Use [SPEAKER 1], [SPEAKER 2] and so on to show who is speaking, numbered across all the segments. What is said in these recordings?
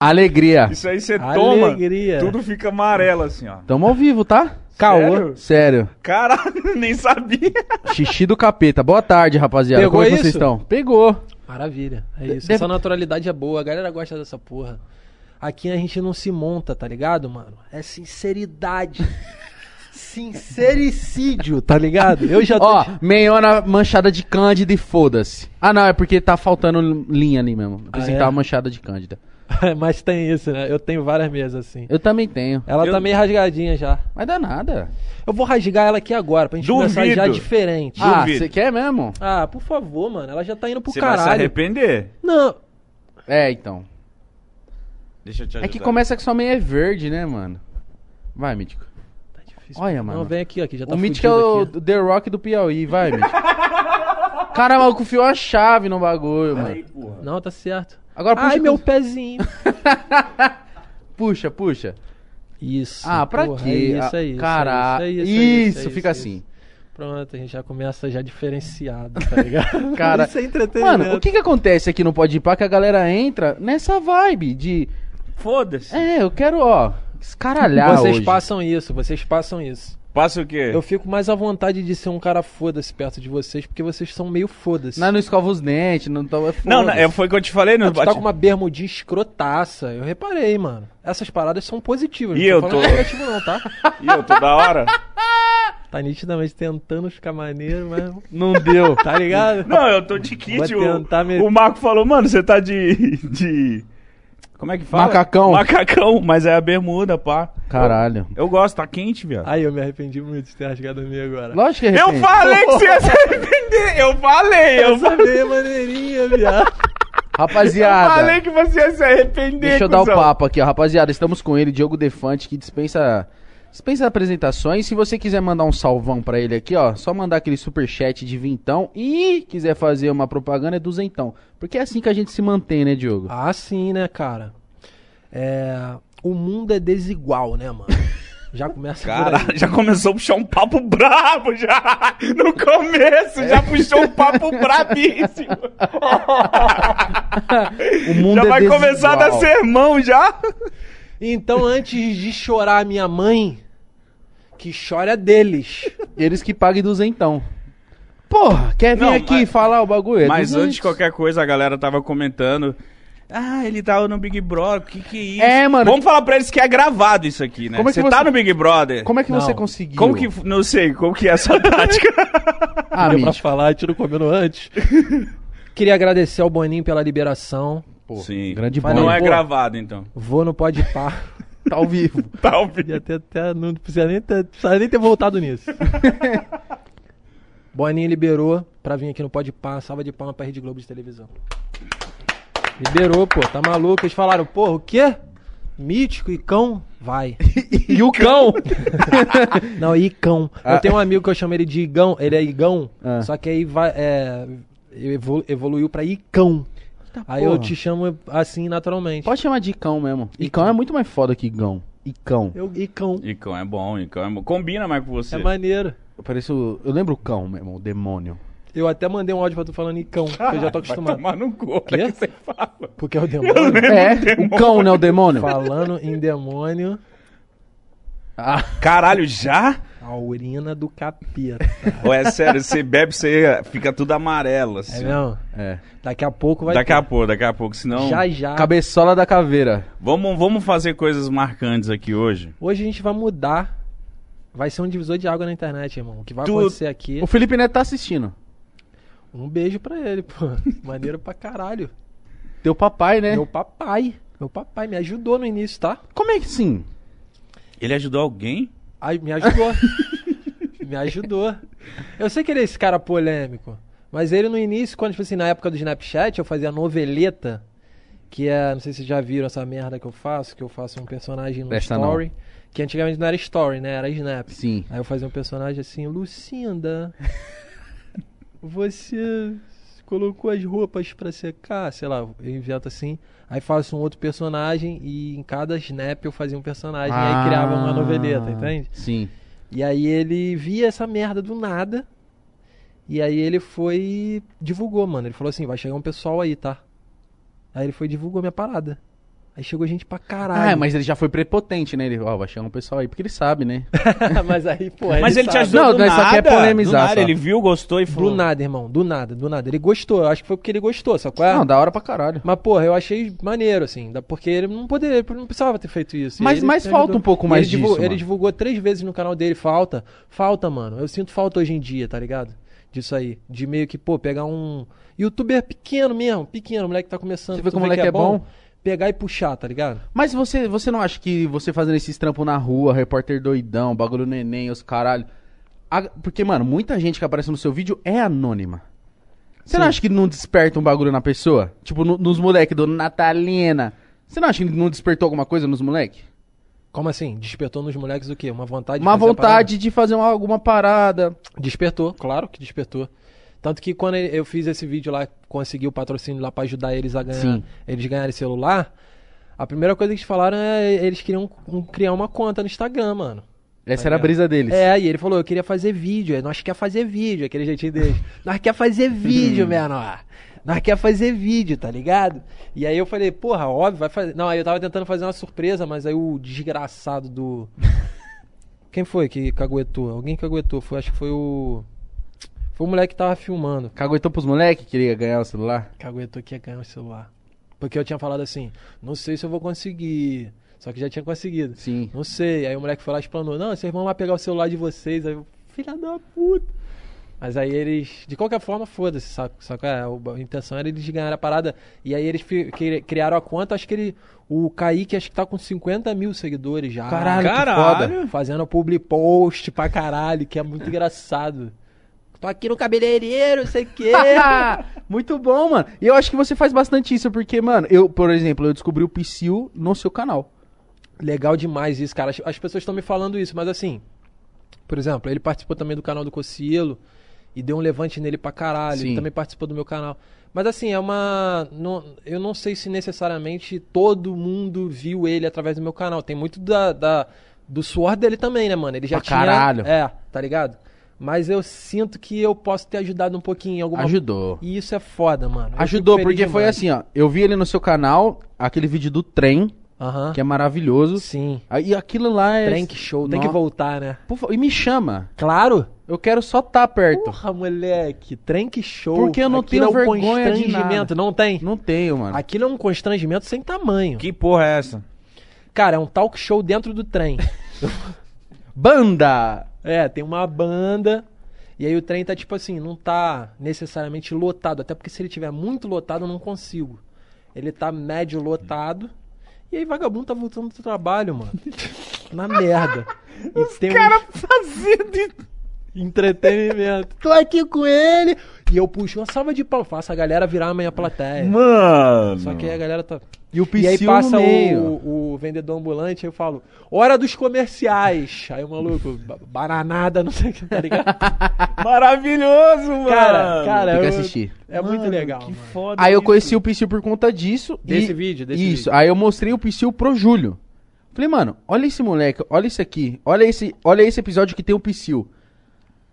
[SPEAKER 1] Alegria.
[SPEAKER 2] Isso aí você toma,
[SPEAKER 3] Alegria.
[SPEAKER 2] tudo fica amarelo assim, ó.
[SPEAKER 1] Tamo ao vivo, tá?
[SPEAKER 3] Caô.
[SPEAKER 2] Sério?
[SPEAKER 1] Sério.
[SPEAKER 2] Caralho, nem sabia.
[SPEAKER 1] Xixi do capeta. Boa tarde, rapaziada.
[SPEAKER 3] Pegou
[SPEAKER 1] Como é que vocês
[SPEAKER 3] isso?
[SPEAKER 1] estão? Pegou.
[SPEAKER 3] Maravilha. É isso.
[SPEAKER 1] Deve-
[SPEAKER 3] Essa naturalidade é boa. A galera gosta dessa porra. Aqui a gente não se monta, tá ligado, mano? É sinceridade. Sincericídio, tá ligado? Eu já tô.
[SPEAKER 1] Ó, meiona manchada de cândida e foda-se. Ah, não, é porque tá faltando linha ali mesmo. Eu pensei
[SPEAKER 3] Ah,
[SPEAKER 1] que
[SPEAKER 3] é?
[SPEAKER 1] tava manchada de cândida.
[SPEAKER 3] Mas tem isso, né? Eu tenho várias mesas assim.
[SPEAKER 1] Eu também tenho.
[SPEAKER 3] Ela
[SPEAKER 2] Eu-
[SPEAKER 3] tá meio rasgadinha já.
[SPEAKER 1] Mas dá nada.
[SPEAKER 3] Eu vou rasgar ela aqui agora, pra gente começar
[SPEAKER 2] Duvido.
[SPEAKER 3] já diferente.
[SPEAKER 1] Ah, você quer mesmo?
[SPEAKER 3] Ah, por favor, mano. Ela já tá indo pro
[SPEAKER 2] Você vai se
[SPEAKER 3] caralho.
[SPEAKER 2] arrepender.
[SPEAKER 3] Não.
[SPEAKER 1] É, então.
[SPEAKER 2] Deixa eu te
[SPEAKER 1] É
[SPEAKER 2] ajudar.
[SPEAKER 1] que começa que sua meia é verde, né, mano? Vai, Mítico.
[SPEAKER 3] Tá difícil.
[SPEAKER 1] Olha, mano.
[SPEAKER 3] Não, vem aqui, aqui. Já tá
[SPEAKER 1] o Mítico é o
[SPEAKER 3] aqui.
[SPEAKER 1] The Rock do Piauí, vai, Mítico. Caramba, confiou a chave no bagulho, mano.
[SPEAKER 2] Aí.
[SPEAKER 3] Não, tá certo.
[SPEAKER 1] Agora puxa.
[SPEAKER 3] Ai,
[SPEAKER 1] com-
[SPEAKER 3] meu pezinho.
[SPEAKER 1] Puxa, puxa.
[SPEAKER 3] Isso.
[SPEAKER 1] Ah, pra
[SPEAKER 3] porra,
[SPEAKER 1] quê?
[SPEAKER 3] É isso
[SPEAKER 1] Ah,
[SPEAKER 3] aí. isso
[SPEAKER 1] Caralho.
[SPEAKER 3] aí, isso aí, isso aí,
[SPEAKER 1] Isso, fica
[SPEAKER 3] isso
[SPEAKER 1] assim.
[SPEAKER 3] aí. Pronto, a gente já começa já diferenciado, tá ligado?
[SPEAKER 1] Cara,
[SPEAKER 3] isso é entretenimento.
[SPEAKER 1] Mano, o que que acontece aqui no Podpah que a galera entra nessa vibe de...
[SPEAKER 2] Foda-se.
[SPEAKER 1] É, eu quero, ó, escaralhar
[SPEAKER 3] Vocês
[SPEAKER 1] hoje.
[SPEAKER 3] passam isso, vocês passam isso.
[SPEAKER 2] Passa o quê?
[SPEAKER 3] Eu fico mais à vontade de ser um cara foda-se perto de vocês, porque vocês são meio foda-se.
[SPEAKER 1] Não, não escova os dentes, não toma...
[SPEAKER 2] Não, não,
[SPEAKER 1] foda-se.
[SPEAKER 2] é, foi o que eu te falei no
[SPEAKER 3] Ah, tu tá com uma bermudinha escrotaça. Eu reparei, mano. Essas paradas são positivas.
[SPEAKER 2] E
[SPEAKER 3] não
[SPEAKER 2] eu
[SPEAKER 3] falando
[SPEAKER 2] tô-
[SPEAKER 3] negativo não, tá?
[SPEAKER 2] Ih, eu tô da hora.
[SPEAKER 3] Tá nitidamente tentando ficar maneiro, mas...
[SPEAKER 1] Não deu.
[SPEAKER 3] Tá ligado?
[SPEAKER 2] Não, eu tô de kit.
[SPEAKER 3] Vou
[SPEAKER 2] O,
[SPEAKER 3] tentar me-
[SPEAKER 2] o Marco falou, mano, você tá de. de. Como é que fala?
[SPEAKER 1] Macacão.
[SPEAKER 2] Macacão, mas é a bermuda, pá.
[SPEAKER 1] Caralho.
[SPEAKER 2] Eu, eu gosto, tá quente, viado.
[SPEAKER 3] Ai, eu me arrependi muito de ter rasgado a minha agora.
[SPEAKER 1] Lógico que é
[SPEAKER 2] Eu falei que você ia se arrepender! Eu falei! Eu,
[SPEAKER 3] é maneirinha, viado.
[SPEAKER 1] Rapaziada,
[SPEAKER 2] falei que você ia se arrepender!
[SPEAKER 1] deixa eu dar o
[SPEAKER 2] cuzão.
[SPEAKER 1] papo aqui, ó. Rapaziada, estamos com ele, Diogo Defante, que dispensa... Dispensa apresentações. Se você quiser mandar um salvão pra ele aqui, ó, só mandar aquele superchat de vintão. E quiser fazer uma propaganda, é duzentão. Porque é assim que a gente se mantém, né, Diogo?
[SPEAKER 3] Ah, sim, né, cara? É... O mundo é desigual, né, mano? Já começa
[SPEAKER 2] Cara, já começou a puxar um papo brabo já! No começo, já puxou um papo brabíssimo!
[SPEAKER 1] O mundo
[SPEAKER 2] já
[SPEAKER 1] é
[SPEAKER 2] vai começar a dar
[SPEAKER 1] desigual.
[SPEAKER 2] sermão já!
[SPEAKER 3] Então, antes de chorar a minha mãe, que chora deles.
[SPEAKER 1] Eles que paguem duzentão. Porra, quer vir
[SPEAKER 2] Não,
[SPEAKER 1] aqui
[SPEAKER 2] mas-
[SPEAKER 1] falar o bagulho? É
[SPEAKER 2] Mas
[SPEAKER 1] 200.
[SPEAKER 2] antes de qualquer coisa, a galera tava comentando. Ah, ele tava no Big Brother, o que que é isso?
[SPEAKER 1] É, mano.
[SPEAKER 2] Vamos falar pra eles que é gravado isso aqui, né?
[SPEAKER 1] Como é que
[SPEAKER 2] você,
[SPEAKER 1] você-
[SPEAKER 2] tá no Big Brother.
[SPEAKER 1] Como é que
[SPEAKER 3] Não.
[SPEAKER 1] você conseguiu?
[SPEAKER 2] Como que... Não sei, como que é essa tática?
[SPEAKER 1] Ah,
[SPEAKER 3] Deu pra falar, a gente não comendo antes. Queria agradecer ao Boninho pela liberação.
[SPEAKER 1] Pô,
[SPEAKER 2] Sim.
[SPEAKER 1] grande
[SPEAKER 3] Mas
[SPEAKER 1] bom.
[SPEAKER 2] não é
[SPEAKER 3] pô.
[SPEAKER 2] gravado, então.
[SPEAKER 3] Vou no Pode Par.
[SPEAKER 1] Tá ao vivo.
[SPEAKER 2] Tá ouvindo?
[SPEAKER 3] Podia ter até. Não precisa nem ter, precisa nem ter voltado nisso. Boninho liberou pra vir aqui no Pode Par, salva de palma pra Rede Globo de televisão. Liberou, pô, tá maluco? Eles falaram, porra, o quê? Mítico, Icão? Vai.
[SPEAKER 1] E o cão?
[SPEAKER 3] Não, Icão.
[SPEAKER 1] Ah.
[SPEAKER 3] Eu tenho um amigo que eu chamo ele de Igão, ele é Igão,
[SPEAKER 1] Ah.
[SPEAKER 3] só que aí vai, é, evolu- evoluiu pra Icão. Aí eu
[SPEAKER 1] porra.
[SPEAKER 3] te chamo assim naturalmente.
[SPEAKER 1] Pode chamar de cão mesmo. Icão é muito mais foda que gão. Icão.
[SPEAKER 3] Eu, Icão.
[SPEAKER 2] Icão é bom, Icão é bom. Combina mais com você.
[SPEAKER 3] É maneiro.
[SPEAKER 1] Eu pareço. Eu lembro o cão mesmo, o demônio.
[SPEAKER 3] Eu até mandei um áudio pra tu falando Icão, que eu já tô
[SPEAKER 2] Vai
[SPEAKER 3] acostumado.
[SPEAKER 2] tomar no cu,
[SPEAKER 3] Quê?
[SPEAKER 2] olha que você fala.
[SPEAKER 3] Porque é o demônio.
[SPEAKER 1] É, o cão, né? O demônio.
[SPEAKER 3] Falando em demônio,
[SPEAKER 1] Ah,
[SPEAKER 2] Caralho, já?
[SPEAKER 3] a urina do capeta.
[SPEAKER 2] Ou é sério, você bebe, você fica tudo amarelo,
[SPEAKER 3] É
[SPEAKER 2] assim.
[SPEAKER 3] mesmo?
[SPEAKER 1] é.
[SPEAKER 3] Daqui a pouco vai
[SPEAKER 2] daqui
[SPEAKER 3] ter.
[SPEAKER 2] a pouco, daqui a pouco, senão...
[SPEAKER 3] Já já.
[SPEAKER 1] Cabeçola da caveira.
[SPEAKER 2] Vamos, vamos fazer coisas marcantes aqui hoje.
[SPEAKER 3] Hoje a gente vai mudar. Vai ser um divisor de água na internet, irmão. O que vai
[SPEAKER 2] Tu-
[SPEAKER 3] acontecer aqui.
[SPEAKER 1] O Felipe Neto tá assistindo.
[SPEAKER 3] Um beijo pra ele, pô. Maneiro pra caralho.
[SPEAKER 1] Teu papai, né?
[SPEAKER 3] Meu papai. Meu papai me ajudou no início, tá?
[SPEAKER 1] Como é que sim?
[SPEAKER 2] Ele ajudou alguém?
[SPEAKER 3] Ai, me ajudou. me ajudou. Eu sei que ele é esse cara polêmico. Mas ele no início, quando, tipo assim, na época do Snapchat, eu fazia noveleta. Que é, não sei se vocês já viram essa merda que eu faço, que eu faço um personagem no
[SPEAKER 1] não.
[SPEAKER 3] story. Que antigamente não era story, né? Era Snap.
[SPEAKER 1] Sim.
[SPEAKER 3] Aí eu fazia um personagem assim, Lucinda, você colocou as roupas pra secar, sei lá, eu invento assim. Aí faço um outro personagem e em cada snap eu fazia um personagem e aí criava uma noveleta, entende?
[SPEAKER 1] Sim.
[SPEAKER 3] E aí ele via essa merda do nada. E aí ele foi e divulgou, mano. Ele falou assim, vai chegar um pessoal aí, tá? Aí ele foi e divulgou minha parada. Aí chegou gente pra caralho.
[SPEAKER 1] Ah, mas ele já foi prepotente, né? Ele, ó, vai chamar um pessoal aí, porque ele sabe, né?
[SPEAKER 3] mas aí, pô.
[SPEAKER 2] Mas ele te
[SPEAKER 3] sabe.
[SPEAKER 2] ajudou
[SPEAKER 1] Não,
[SPEAKER 2] do
[SPEAKER 1] só
[SPEAKER 2] nada.
[SPEAKER 1] quer polemizar,
[SPEAKER 2] do nada,
[SPEAKER 1] só.
[SPEAKER 2] Ele viu, gostou e falou...
[SPEAKER 3] Do nada, irmão. Do nada, do nada. Ele gostou. Eu acho que foi porque ele gostou, sacou?
[SPEAKER 1] Não, da hora pra caralho.
[SPEAKER 3] Mas, porra, eu achei maneiro, assim, porque ele não poderia, ele não precisava ter feito isso.
[SPEAKER 1] Mas-
[SPEAKER 3] ele
[SPEAKER 1] mas falta um pouco mais
[SPEAKER 3] ele divulgou,
[SPEAKER 1] disso,
[SPEAKER 3] Ele
[SPEAKER 1] mano.
[SPEAKER 3] divulgou três vezes no canal dele, falta, falta, mano. Eu sinto falta hoje em dia, tá ligado? Disso aí. De meio que, pô, pegar um youtuber pequeno mesmo, pequeno, moleque que tá começando.
[SPEAKER 1] Você vê como o moleque
[SPEAKER 3] que
[SPEAKER 1] é bom?
[SPEAKER 3] Pegar e puxar, tá ligado?
[SPEAKER 1] Mas você, você não acha que você fazendo esses trampos na rua, repórter doidão, bagulho neném, os caralho. a- Porque, mano, muita gente que aparece no seu vídeo é anônima. Você não
[SPEAKER 3] Sim.
[SPEAKER 1] acha que não desperta um bagulho na pessoa? Tipo, no- nos moleques do Natalina. Você não acha que não despertou alguma coisa nos moleques?
[SPEAKER 3] Como assim? Despertou nos moleques o quê? Uma vontade de
[SPEAKER 1] Uma
[SPEAKER 3] fazer
[SPEAKER 1] vontade de fazer uma- alguma parada?
[SPEAKER 3] Despertou, claro que despertou. Tanto que quando eu fiz esse vídeo lá, consegui o patrocínio lá pra ajudar eles a ganhar,
[SPEAKER 1] Sim.
[SPEAKER 3] eles ganharem celular, a primeira coisa que eles falaram é eles queriam criar uma conta no Instagram, mano.
[SPEAKER 1] Essa
[SPEAKER 3] Tá
[SPEAKER 1] era a
[SPEAKER 3] ligado?
[SPEAKER 1] brisa deles.
[SPEAKER 3] É, e ele falou, eu queria fazer vídeo, aí nós quer fazer vídeo, aquele jeitinho deles. nós quer fazer vídeo, menor. Nós quer fazer vídeo, tá ligado? E aí eu falei, porra, óbvio, vai fazer. Não, aí eu tava tentando fazer uma surpresa, mas aí o desgraçado do. Quem foi que caguetou? Alguém caguetou, foi, acho que foi o. Foi o moleque que tava filmando.
[SPEAKER 1] Caguetou pros moleques que queria ganhar o celular?
[SPEAKER 3] Caguetou que ia ganhar o celular. Porque eu tinha falado assim, não sei se eu vou conseguir. Só que já tinha conseguido.
[SPEAKER 1] Sim.
[SPEAKER 3] Não sei. Aí o moleque foi lá e explanou. Não, vocês vão lá pegar o celular de vocês. Aí eu, filha da puta. Mas aí eles, de qualquer forma, foda-se, saco? saco? É, o- a intenção era eles ganharem a parada. E aí eles criaram a conta, acho que ele. O Kaique acho que tá com 50 mil seguidores já.
[SPEAKER 1] Caralho, que
[SPEAKER 2] Caralho.
[SPEAKER 1] foda.
[SPEAKER 3] Fazendo public post pra caralho, que é muito engraçado. Tô aqui no cabeleireiro, sei o quê.
[SPEAKER 1] Muito bom, mano. E eu acho que você faz bastante isso, porque, mano, eu, por exemplo, eu descobri o Psyu no seu canal.
[SPEAKER 3] Legal demais isso, cara. As, as pessoas estão me falando isso, mas assim, por exemplo, ele participou também do canal do Cocielo e deu um levante nele pra caralho.
[SPEAKER 1] Sim.
[SPEAKER 3] Ele também participou do meu canal. Mas assim, é uma. não- eu não sei se necessariamente todo mundo viu ele através do meu canal. Tem muito da, da- do suor dele também, né, mano? Ele já
[SPEAKER 1] Pra
[SPEAKER 3] tinha.
[SPEAKER 1] caralho.
[SPEAKER 3] É, tá ligado? Mas eu sinto que eu posso ter ajudado um pouquinho em alguma
[SPEAKER 1] Ajudou.
[SPEAKER 3] E isso é foda, mano. Eu
[SPEAKER 1] Ajudou,
[SPEAKER 3] fico feliz
[SPEAKER 1] porque foi
[SPEAKER 3] demais.
[SPEAKER 1] assim, ó. Eu vi ele no seu canal, aquele vídeo do trem,
[SPEAKER 3] Aham.
[SPEAKER 1] que é maravilhoso.
[SPEAKER 3] Sim.
[SPEAKER 1] Aí aquilo lá é.
[SPEAKER 3] Trem que show. Tem que
[SPEAKER 1] Nó-
[SPEAKER 3] voltar, né?
[SPEAKER 1] Por fa- E me chama.
[SPEAKER 3] Claro.
[SPEAKER 1] Eu quero só estar perto.
[SPEAKER 3] Porra, moleque, trem que show.
[SPEAKER 1] Porque eu não
[SPEAKER 3] Aquilo
[SPEAKER 1] tenho
[SPEAKER 3] é um
[SPEAKER 1] vergonha de
[SPEAKER 3] constrangimento,
[SPEAKER 1] nada.
[SPEAKER 3] não tem?
[SPEAKER 1] Não tenho, mano.
[SPEAKER 3] Aquilo é um constrangimento sem tamanho.
[SPEAKER 2] Que porra é essa?
[SPEAKER 3] Cara, é um talk show dentro do trem.
[SPEAKER 1] Banda!
[SPEAKER 3] É, tem uma banda. E aí o trem tá tipo assim, não tá necessariamente lotado. Até porque se ele tiver muito lotado, eu não consigo. Ele tá médio lotado. E aí vagabundo tá voltando do trabalho, mano. Na merda. E tem
[SPEAKER 2] Cara
[SPEAKER 3] uns
[SPEAKER 2] fazendo...
[SPEAKER 3] entretenimento. Tô aqui com ele. E eu puxo uma salva de pau. Faço a galera virar a minha plateia.
[SPEAKER 2] Mano.
[SPEAKER 3] Só que aí a galera tá.
[SPEAKER 1] E o
[SPEAKER 3] E aí passa
[SPEAKER 1] no meio.
[SPEAKER 3] o, o vendedor ambulante, aí eu falo, hora dos comerciais. Aí o maluco, "Ba- bananada, não sei o que, tá ligado?
[SPEAKER 2] Maravilhoso, mano.
[SPEAKER 3] Cara, cara,
[SPEAKER 1] Tem que
[SPEAKER 3] eu-
[SPEAKER 1] assistir.
[SPEAKER 3] é muito
[SPEAKER 2] Mano,
[SPEAKER 3] legal.
[SPEAKER 2] Que
[SPEAKER 3] mano.
[SPEAKER 2] foda
[SPEAKER 1] Aí eu
[SPEAKER 2] isso.
[SPEAKER 1] conheci o Psyu por conta disso.
[SPEAKER 3] Desse
[SPEAKER 1] e-
[SPEAKER 3] vídeo, desse
[SPEAKER 1] Isso.
[SPEAKER 3] vídeo.
[SPEAKER 1] Aí eu mostrei o Psyu pro Júlio. Falei, mano, olha esse moleque, olha isso aqui. Olha esse, olha esse episódio que tem o Psyu.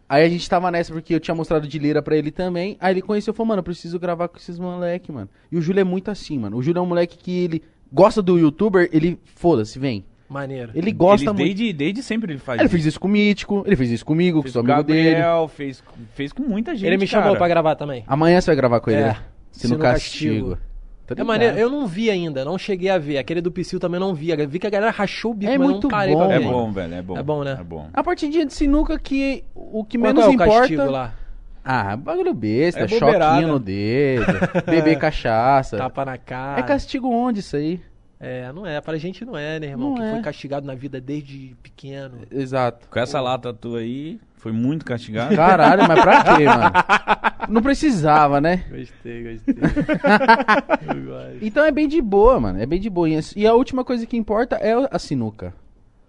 [SPEAKER 1] Aí a gente tava nessa porque eu tinha mostrado de Lira pra ele também. Aí ele conheceu e falou, mano, eu preciso gravar com esses moleque, mano. E o Júlio é muito assim, mano. O Júlio é um moleque que ele gosta do youtuber, ele, foda-se, vem.
[SPEAKER 3] Maneiro.
[SPEAKER 1] Ele gosta
[SPEAKER 2] ele,
[SPEAKER 1] muito.
[SPEAKER 2] desde, desde sempre ele faz
[SPEAKER 1] Ele
[SPEAKER 2] isso.
[SPEAKER 1] fez isso com o Mítico, ele fez isso comigo, com
[SPEAKER 2] Fez
[SPEAKER 1] o
[SPEAKER 2] com o
[SPEAKER 1] amigo dele.
[SPEAKER 2] Gabriel, fez, fez com muita gente,
[SPEAKER 3] Ele me chamou
[SPEAKER 2] cara.
[SPEAKER 3] pra gravar também.
[SPEAKER 1] Amanhã você vai gravar com ele,
[SPEAKER 3] É,
[SPEAKER 1] né? Se no castigo. Tá
[SPEAKER 3] É maneiro, eu não vi ainda, não cheguei a ver. Aquele do Psyu também não vi. Vi que a galera rachou o bico,
[SPEAKER 1] É
[SPEAKER 3] mas
[SPEAKER 1] muito
[SPEAKER 3] não parei
[SPEAKER 1] bom,
[SPEAKER 2] É bom, velho, é bom.
[SPEAKER 3] É bom, né?
[SPEAKER 2] É bom.
[SPEAKER 1] A partidinha de sinuca que o que
[SPEAKER 3] Qual
[SPEAKER 1] menos
[SPEAKER 3] é o
[SPEAKER 1] importa.
[SPEAKER 3] castigo lá?
[SPEAKER 1] Ah, bagulho besta,
[SPEAKER 2] É
[SPEAKER 1] choquinho no dedo, beber cachaça.
[SPEAKER 3] Tapa na cara.
[SPEAKER 1] É castigo onde isso aí?
[SPEAKER 3] É, não é. Pra gente não é, né, irmão?
[SPEAKER 1] Não
[SPEAKER 3] que
[SPEAKER 1] é.
[SPEAKER 3] foi castigado na vida desde pequeno.
[SPEAKER 1] Exato.
[SPEAKER 2] Com essa lata tua aí, foi muito castigado.
[SPEAKER 1] Caralho, mas pra quê, mano? Não precisava, né?
[SPEAKER 3] Gostei, gostei.
[SPEAKER 1] Então é bem de boa, mano. É bem de boa. E a última coisa que importa é a sinuca.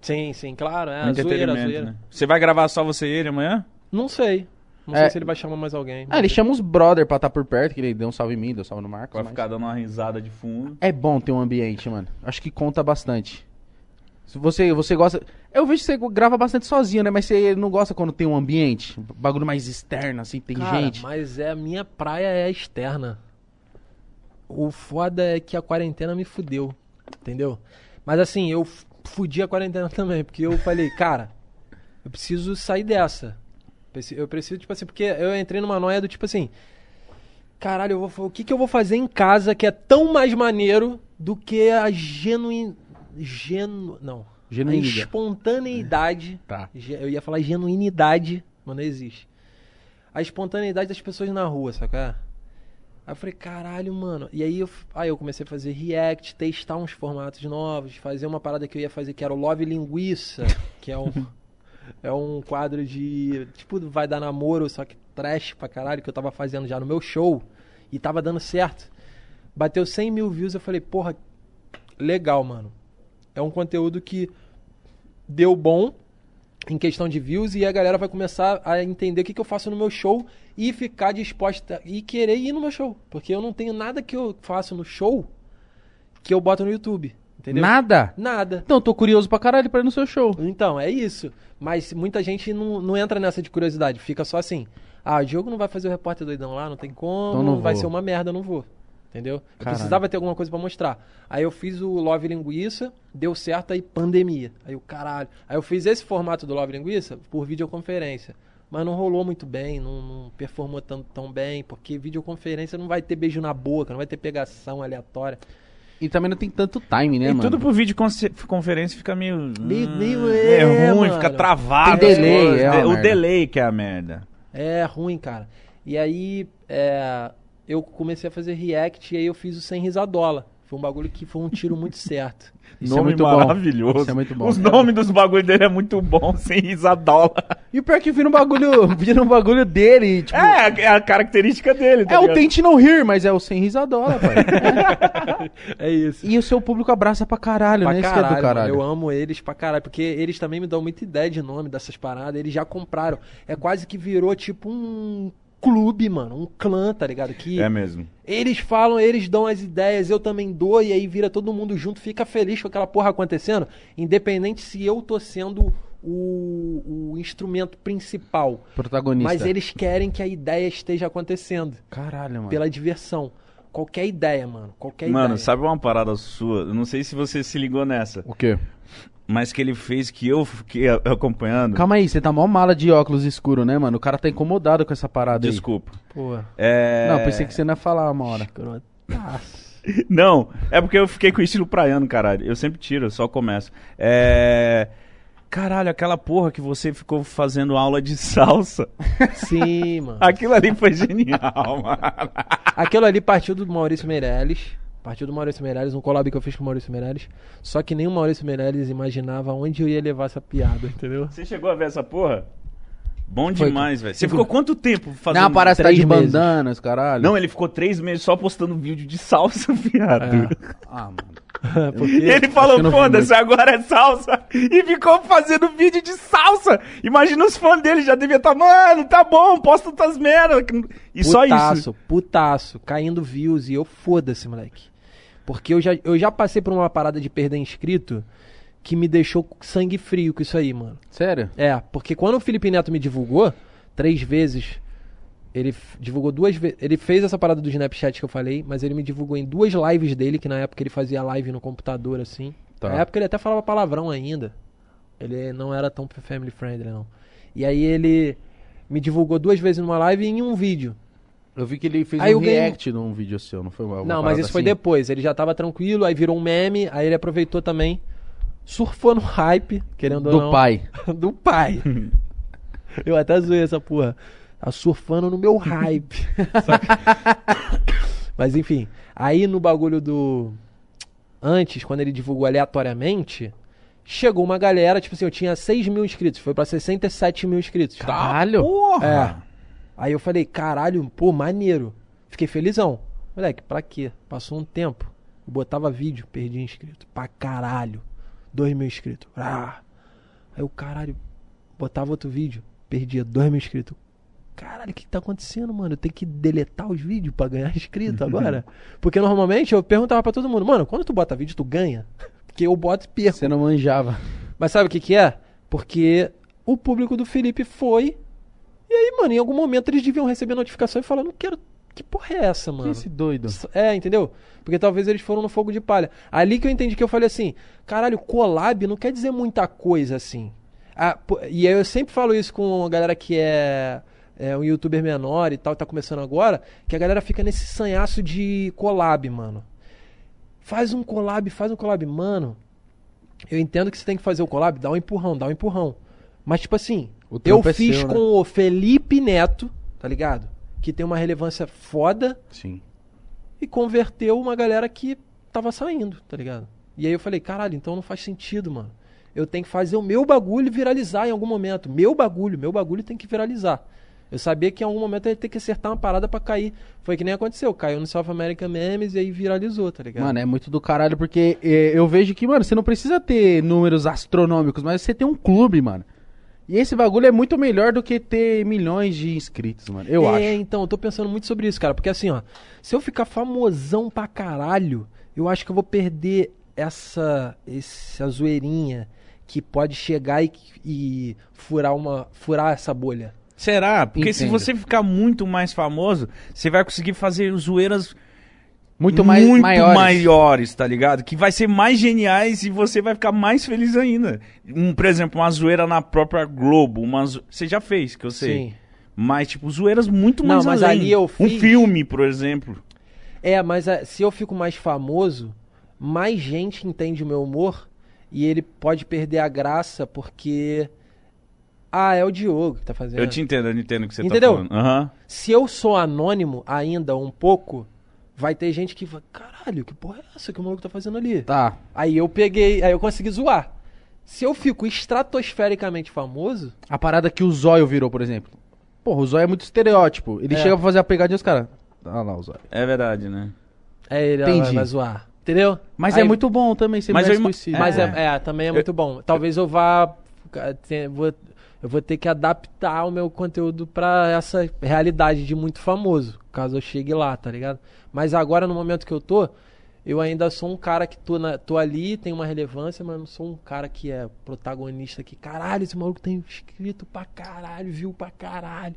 [SPEAKER 3] Sim, sim, claro. É, a zoeira, a zoeira.
[SPEAKER 2] né? Você vai gravar só você e ele amanhã?
[SPEAKER 3] Não sei. Não
[SPEAKER 1] É.
[SPEAKER 3] sei se ele vai chamar mais alguém.
[SPEAKER 1] Ah, ele chama os brother pra estar por perto, que ele deu um salve em mim, deu um salve no Marcos.
[SPEAKER 2] Vai
[SPEAKER 1] mas-
[SPEAKER 2] ficar dando uma risada de fundo.
[SPEAKER 1] É bom ter um ambiente, mano. Acho que conta bastante. Se você, você gosta. Eu vejo que você grava bastante sozinho, né? Mas você não gosta quando tem um ambiente, bagulho mais externo, assim, tem
[SPEAKER 3] Cara,
[SPEAKER 1] gente.
[SPEAKER 3] mas é a minha praia é externa. O foda é que a quarentena me fudeu. Entendeu? Mas assim, eu fudi a quarentena também, porque eu falei, cara, eu preciso sair dessa. Eu preciso, tipo assim, porque eu entrei numa noia do tipo assim, caralho, eu vou, o que, que eu vou fazer em casa que é tão mais maneiro do que a genuin... Genu... Não. A
[SPEAKER 1] Genuinidade.
[SPEAKER 3] espontaneidade.
[SPEAKER 1] Tá.
[SPEAKER 3] Ge- Eu ia falar genuinidade, mas não existe. A espontaneidade das pessoas na rua, saca? Aí eu falei, caralho, mano. E aí eu, aí eu comecei a fazer react, testar uns formatos novos, fazer uma parada que eu ia fazer que era o Love Linguiça, que é um, é um quadro de. Tipo, vai dar namoro, só que trash pra caralho, que eu tava fazendo já no meu show. E tava dando certo. Bateu 100 mil views, eu falei, porra, legal, mano. É um conteúdo que deu bom em questão de views e a galera vai começar a entender o que, que eu faço no meu show e ficar disposta e querer ir no meu show. Porque eu não tenho nada que eu faço no show que eu boto no YouTube. Entendeu?
[SPEAKER 1] Nada?
[SPEAKER 3] Nada.
[SPEAKER 1] Então, tô curioso pra caralho pra ir no seu show.
[SPEAKER 3] Então, é isso. Mas muita gente não, não entra nessa de curiosidade. Fica só assim. Ah, o Diogo não vai fazer o repórter doidão lá, não tem como.
[SPEAKER 1] Então não
[SPEAKER 3] vai
[SPEAKER 1] vou.
[SPEAKER 3] ser uma merda, não vou. Entendeu? Eu precisava ter alguma coisa pra mostrar. Aí eu fiz o Love Linguiça, deu certo aí pandemia. Aí o caralho. Aí eu fiz esse formato do Love Linguiça por videoconferência. Mas não rolou muito bem, não, não performou tão, tão bem, porque videoconferência não vai ter beijo na boca, não vai ter pegação aleatória.
[SPEAKER 1] E também não tem tanto time, né,
[SPEAKER 2] e
[SPEAKER 1] mano?
[SPEAKER 2] tudo por videoconferência fica meio.
[SPEAKER 3] Meio-
[SPEAKER 2] hum,
[SPEAKER 3] meio-
[SPEAKER 2] é
[SPEAKER 3] é,
[SPEAKER 2] ruim,
[SPEAKER 3] mano.
[SPEAKER 2] fica travado.
[SPEAKER 1] Tem delay, é
[SPEAKER 2] o
[SPEAKER 1] merda.
[SPEAKER 2] delay que é a merda.
[SPEAKER 3] É ruim, cara. E aí, é, eu comecei a fazer react e aí eu fiz o sem risadola. Foi um bagulho que foi um tiro muito certo.
[SPEAKER 1] Isso é
[SPEAKER 2] nome
[SPEAKER 1] muito bom.
[SPEAKER 2] maravilhoso.
[SPEAKER 1] Isso é muito bom.
[SPEAKER 2] Os nomes dos bagulho dele é muito bom, sem risadola.
[SPEAKER 1] E o pior é que vira um bagulho, vira um bagulho dele, tipo...
[SPEAKER 2] É, é a característica dele. tá
[SPEAKER 1] É o
[SPEAKER 2] ligado?
[SPEAKER 1] tente não rir, mas é o sem risadola, pai.
[SPEAKER 3] É isso.
[SPEAKER 1] e o seu público abraça pra caralho,
[SPEAKER 3] Pra
[SPEAKER 1] né? Isso que é
[SPEAKER 3] caralho,
[SPEAKER 1] do caralho.
[SPEAKER 3] mano. eu amo eles pra caralho, porque eles também me dão muita ideia de nome dessas paradas, eles já compraram. É quase que virou tipo um clube, mano, um clã, tá ligado? Que
[SPEAKER 2] É mesmo.
[SPEAKER 3] eles falam, eles dão as ideias, eu também dou, e aí vira todo mundo junto, fica feliz com aquela porra acontecendo, independente se eu tô sendo o, o instrumento principal.
[SPEAKER 1] Protagonista.
[SPEAKER 3] Mas eles querem que a ideia esteja acontecendo,
[SPEAKER 1] Caralho, mano.
[SPEAKER 3] pela diversão. Qualquer ideia, mano. Qualquer
[SPEAKER 2] Mano,
[SPEAKER 3] ideia.
[SPEAKER 2] sabe uma parada sua? Eu não sei se você se ligou nessa,
[SPEAKER 1] O quê?
[SPEAKER 2] Mas que ele fez que eu fiquei acompanhando.
[SPEAKER 1] Calma aí, você tá mó mala de óculos escuro, né, mano? O cara tá incomodado com essa parada
[SPEAKER 2] Desculpa.
[SPEAKER 3] Pô,
[SPEAKER 2] É...
[SPEAKER 1] aí. Não, pensei que você não ia falar uma hora.
[SPEAKER 2] Não, é porque eu fiquei com estilo praiano, caralho. Eu sempre tiro, eu só começo. É. Caralho, aquela porra que você ficou fazendo aula de salsa.
[SPEAKER 3] Sim, mano.
[SPEAKER 2] Aquilo ali foi genial, mano.
[SPEAKER 3] Aquilo ali partiu do Maurício Meirelles. Partiu do Maurício Meirelles, um collab que eu fiz com o Maurício Meirelles. Só que nem o Maurício Meirelles imaginava onde eu ia levar essa piada, entendeu?
[SPEAKER 2] Você chegou a ver essa porra? Bom demais, velho. Você
[SPEAKER 1] Ficou-
[SPEAKER 2] quanto tempo fazendo...
[SPEAKER 1] Não, parece tá
[SPEAKER 3] três
[SPEAKER 1] de
[SPEAKER 3] meses.
[SPEAKER 1] bandanas, caralho.
[SPEAKER 2] Não, ele ficou três meses só postando vídeo de salsa, viado.
[SPEAKER 1] Ah, mano.
[SPEAKER 3] Porque
[SPEAKER 2] Ele falou, foda-se, agora é salsa. E ficou fazendo vídeo de salsa. Imagina os fãs dele, já devia estar, mano, tá bom, posta tuas merda. E só
[SPEAKER 3] putaço,
[SPEAKER 2] isso.
[SPEAKER 3] putaço, caindo views e eu foda-se, moleque. Porque eu já, eu já passei por uma parada de perder inscrito que me deixou sangue frio com isso aí, mano.
[SPEAKER 1] Sério?
[SPEAKER 3] É, porque quando o Felipe Neto me divulgou, três vezes, ele divulgou duas vezes. Ele fez essa parada do Snapchat que eu falei, mas ele me divulgou em duas lives dele, que na época ele fazia live no computador, assim.
[SPEAKER 1] Tá.
[SPEAKER 3] Na época ele até falava palavrão ainda. Ele não era tão family friendly, não. E aí ele me divulgou duas vezes numa live e em um vídeo.
[SPEAKER 1] Eu vi que ele fez
[SPEAKER 3] Aí
[SPEAKER 1] um react num vídeo seu, não foi
[SPEAKER 3] não, mas isso foi
[SPEAKER 1] assim?
[SPEAKER 3] depois. Ele já tava tranquilo, aí virou um meme, aí ele aproveitou também, surfou no hype, querendo ou
[SPEAKER 1] Do
[SPEAKER 3] não.
[SPEAKER 1] pai.
[SPEAKER 3] do pai. Eu até zoei essa porra. Tá surfando no meu hype. Mas enfim, aí no bagulho do. Antes, quando ele divulgou aleatoriamente, chegou uma galera, tipo assim, eu tinha 6 mil inscritos, foi pra 67 mil inscritos.
[SPEAKER 1] Caralho.
[SPEAKER 2] Porra.
[SPEAKER 3] É. Aí eu falei, caralho, pô, maneiro. Fiquei felizão. Moleque, pra quê? Passou um tempo. Eu botava vídeo, perdi inscrito. Pra caralho. 2 mil inscritos. Ah. Aí o caralho, botava outro vídeo, perdia 2 mil inscritos. Caralho, o que, que tá acontecendo, mano? Eu tenho que deletar os vídeos pra ganhar inscrito agora? Porque normalmente eu perguntava pra todo mundo, mano, quando tu bota vídeo, tu ganha? Porque eu boto e perco.
[SPEAKER 1] Você não manjava.
[SPEAKER 3] Mas sabe o que que é? Porque o público do Felipe foi. E aí, mano, em algum momento eles deviam receber notificação e falar: não quero que porra é essa,
[SPEAKER 1] Que
[SPEAKER 3] mano?
[SPEAKER 1] esse doido.
[SPEAKER 3] É, entendeu? Porque talvez eles foram no fogo de palha. Ali que eu entendi que eu falei assim, caralho, collab não quer dizer muita coisa assim. Ah, e aí eu sempre falo isso com a galera que é, é um youtuber menor e tal, tá começando agora, que a galera fica nesse sanhaço de collab, mano. Faz um collab, faz um collab, mano. Eu entendo que você tem que fazer o collab, dá um empurrão, dá um empurrão. Mas tipo assim, eu
[SPEAKER 1] é
[SPEAKER 3] fiz
[SPEAKER 1] seu, né?
[SPEAKER 3] com o Felipe Neto, tá ligado? Que tem uma relevância foda
[SPEAKER 1] Sim.
[SPEAKER 3] e converteu uma galera que tava saindo, tá ligado? E aí eu falei, caralho, então não faz sentido, mano. Eu tenho que fazer o meu bagulho viralizar em algum momento. Meu bagulho, meu bagulho tem que viralizar. Eu sabia que em algum momento ia ter que acertar uma parada pra cair. Foi que nem aconteceu. Caiu no South American Memes e aí viralizou, tá ligado?
[SPEAKER 1] Mano, é muito do caralho, porque é, eu vejo que, mano, você não precisa ter números astronômicos, mas você tem um clube, mano. E esse bagulho é muito melhor do que ter milhões de inscritos, mano. Eu
[SPEAKER 3] é,
[SPEAKER 1] acho.
[SPEAKER 3] então, eu tô pensando muito sobre isso, cara. Porque assim, ó, se eu ficar famosão pra caralho, eu acho que eu vou perder essa, essa zoeirinha que pode chegar e, e furar, uma, furar essa bolha.
[SPEAKER 2] Será? Porque se
[SPEAKER 1] Entendo.
[SPEAKER 2] você ficar muito mais famoso, você vai conseguir fazer zoeiras
[SPEAKER 1] Muito mais
[SPEAKER 2] muito
[SPEAKER 1] maiores.
[SPEAKER 2] maiores, tá ligado? Que vai ser mais geniais e você vai ficar mais feliz ainda. Um, por exemplo, uma zoeira na própria Globo, uma zo... você já fez, que eu sei.
[SPEAKER 3] Sim.
[SPEAKER 2] Mas tipo zoeiras muito
[SPEAKER 3] Não,
[SPEAKER 2] mais
[SPEAKER 3] mas
[SPEAKER 2] além.
[SPEAKER 3] ali eu
[SPEAKER 2] Um
[SPEAKER 3] fiz-
[SPEAKER 2] filme, por exemplo.
[SPEAKER 3] É, mas é, se eu fico mais famoso, mais gente entende o meu humor e ele pode perder a graça porque. Ah, é o Diogo que tá fazendo.
[SPEAKER 2] Eu te entendo, eu entendo o que você
[SPEAKER 3] Entendeu?
[SPEAKER 2] tá falando. Aham.
[SPEAKER 3] Se eu sou anônimo ainda um pouco, vai ter gente que vai. Caralho, que porra é essa que o maluco tá fazendo ali?
[SPEAKER 1] Tá.
[SPEAKER 3] Aí eu peguei, aí eu consegui zoar. Se eu fico estratosfericamente famoso,
[SPEAKER 1] A parada que o Zóio virou, por exemplo. Porra, o Zóio é muito estereótipo. Ele
[SPEAKER 3] É.
[SPEAKER 1] chega pra fazer a pegadinha e os caras. Ah lá, o Zóio.
[SPEAKER 2] É verdade, né?
[SPEAKER 3] é ele
[SPEAKER 1] Entendi.
[SPEAKER 3] vai, vai zoar. Entendeu?
[SPEAKER 1] Mas
[SPEAKER 3] Aí-
[SPEAKER 1] é muito bom também ser
[SPEAKER 2] Mas
[SPEAKER 1] mais
[SPEAKER 2] eu
[SPEAKER 1] conhecido.
[SPEAKER 3] Mas é,
[SPEAKER 2] É.
[SPEAKER 3] é, também é muito bom. Talvez eu vá. vou- eu vou ter que adaptar o meu conteúdo pra essa realidade de muito famoso, caso eu chegue lá, tá ligado? Mas agora, no momento que eu tô, eu ainda sou um cara que tô, na, tô ali, tem uma relevância, mas não sou um cara que é protagonista que, caralho, esse maluco tem inscrito pra caralho, viu pra caralho.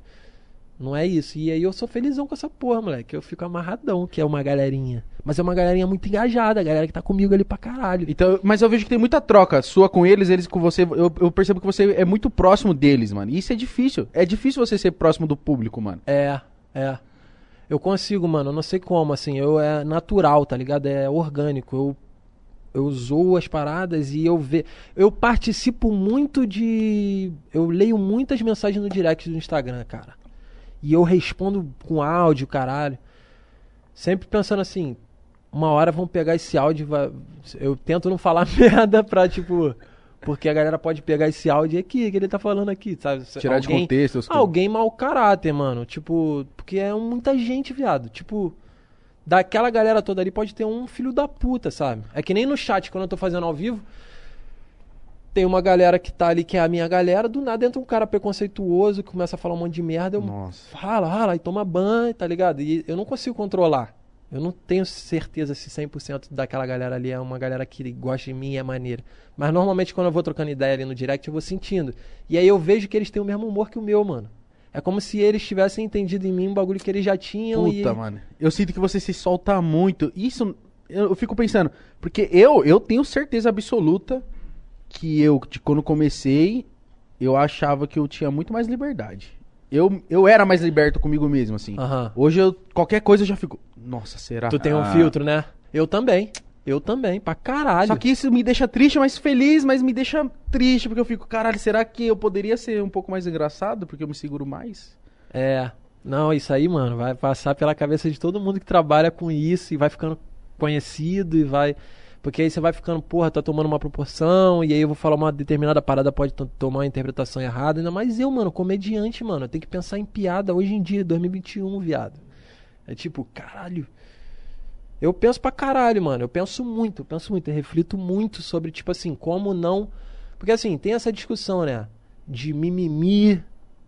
[SPEAKER 3] Não é isso. E aí eu sou felizão com essa porra, moleque. Eu fico amarradão, que é uma galerinha. Mas é uma galerinha muito engajada, a galera que tá comigo ali pra caralho.
[SPEAKER 1] Então, mas eu vejo que tem muita troca sua com eles, eles com você. Eu, eu percebo que você é muito próximo deles, mano. E isso é difícil. É difícil você ser próximo do público, mano.
[SPEAKER 3] É, é. Eu consigo, mano. Eu não sei como, assim. Eu é natural, tá ligado? É orgânico. Eu eu zoo as paradas e eu ve... eu participo muito de eu leio muitas mensagens no direct do Instagram, cara. E eu respondo com áudio, caralho. Sempre pensando assim, uma hora vão pegar esse áudio, vai... eu tento não falar merda pra tipo, porque a galera pode pegar esse áudio aqui que ele tá falando aqui, sabe?
[SPEAKER 1] Tirar de
[SPEAKER 3] Alguém-
[SPEAKER 1] contexto. as coisas.
[SPEAKER 3] Alguém mau caráter, mano. Tipo, porque é muita gente, viado. Tipo, daquela galera toda ali pode ter um filho da puta, sabe? É que nem no chat, quando eu tô fazendo ao vivo, tem uma galera que tá ali que é a minha galera, do nada entra um cara preconceituoso que começa a falar um monte de merda, eu
[SPEAKER 1] Nossa.
[SPEAKER 3] fala, fala, e toma banho, tá ligado? E eu não consigo controlar. Eu não tenho certeza se 100% daquela galera ali é uma galera que gosta de mim e é maneira. Mas normalmente quando eu vou trocando ideia ali no direct, eu vou sentindo. E aí eu vejo que eles têm o mesmo humor que o meu, mano. É como se eles tivessem entendido em mim um bagulho que eles já tinham
[SPEAKER 1] Puta,
[SPEAKER 3] e...
[SPEAKER 1] mano. Eu sinto que você se solta muito. Isso, eu, fico pensando. Porque eu, eu tenho certeza absoluta que eu, de quando comecei, eu achava que eu tinha muito mais liberdade. Eu, eu era mais liberto comigo mesmo, assim.
[SPEAKER 3] Aham.
[SPEAKER 1] Hoje, eu, qualquer coisa eu já fico. Nossa, será?
[SPEAKER 3] Tu tem um
[SPEAKER 2] Ah.
[SPEAKER 3] filtro, né? Eu também. Eu também, pra caralho.
[SPEAKER 1] Só que isso me deixa triste, mas feliz, mas me deixa triste, porque eu fico, caralho, será que eu poderia ser um pouco mais engraçado? Porque eu me seguro mais?
[SPEAKER 3] É. Não, isso aí, mano, vai passar pela cabeça de todo mundo que trabalha com isso e vai ficando conhecido e vai. Porque aí você vai ficando, porra, tá tomando uma proporção, e aí eu vou falar uma determinada parada, pode tomar uma interpretação errada. Ainda mais eu, mano, comediante, mano. Eu tenho que pensar em piada hoje em dia, 2021, viado. É tipo, caralho. Eu penso pra caralho, mano. Eu penso muito, eu penso muito. Eu reflito muito sobre, tipo assim, como não. Porque assim, tem essa discussão, né? De mimimi.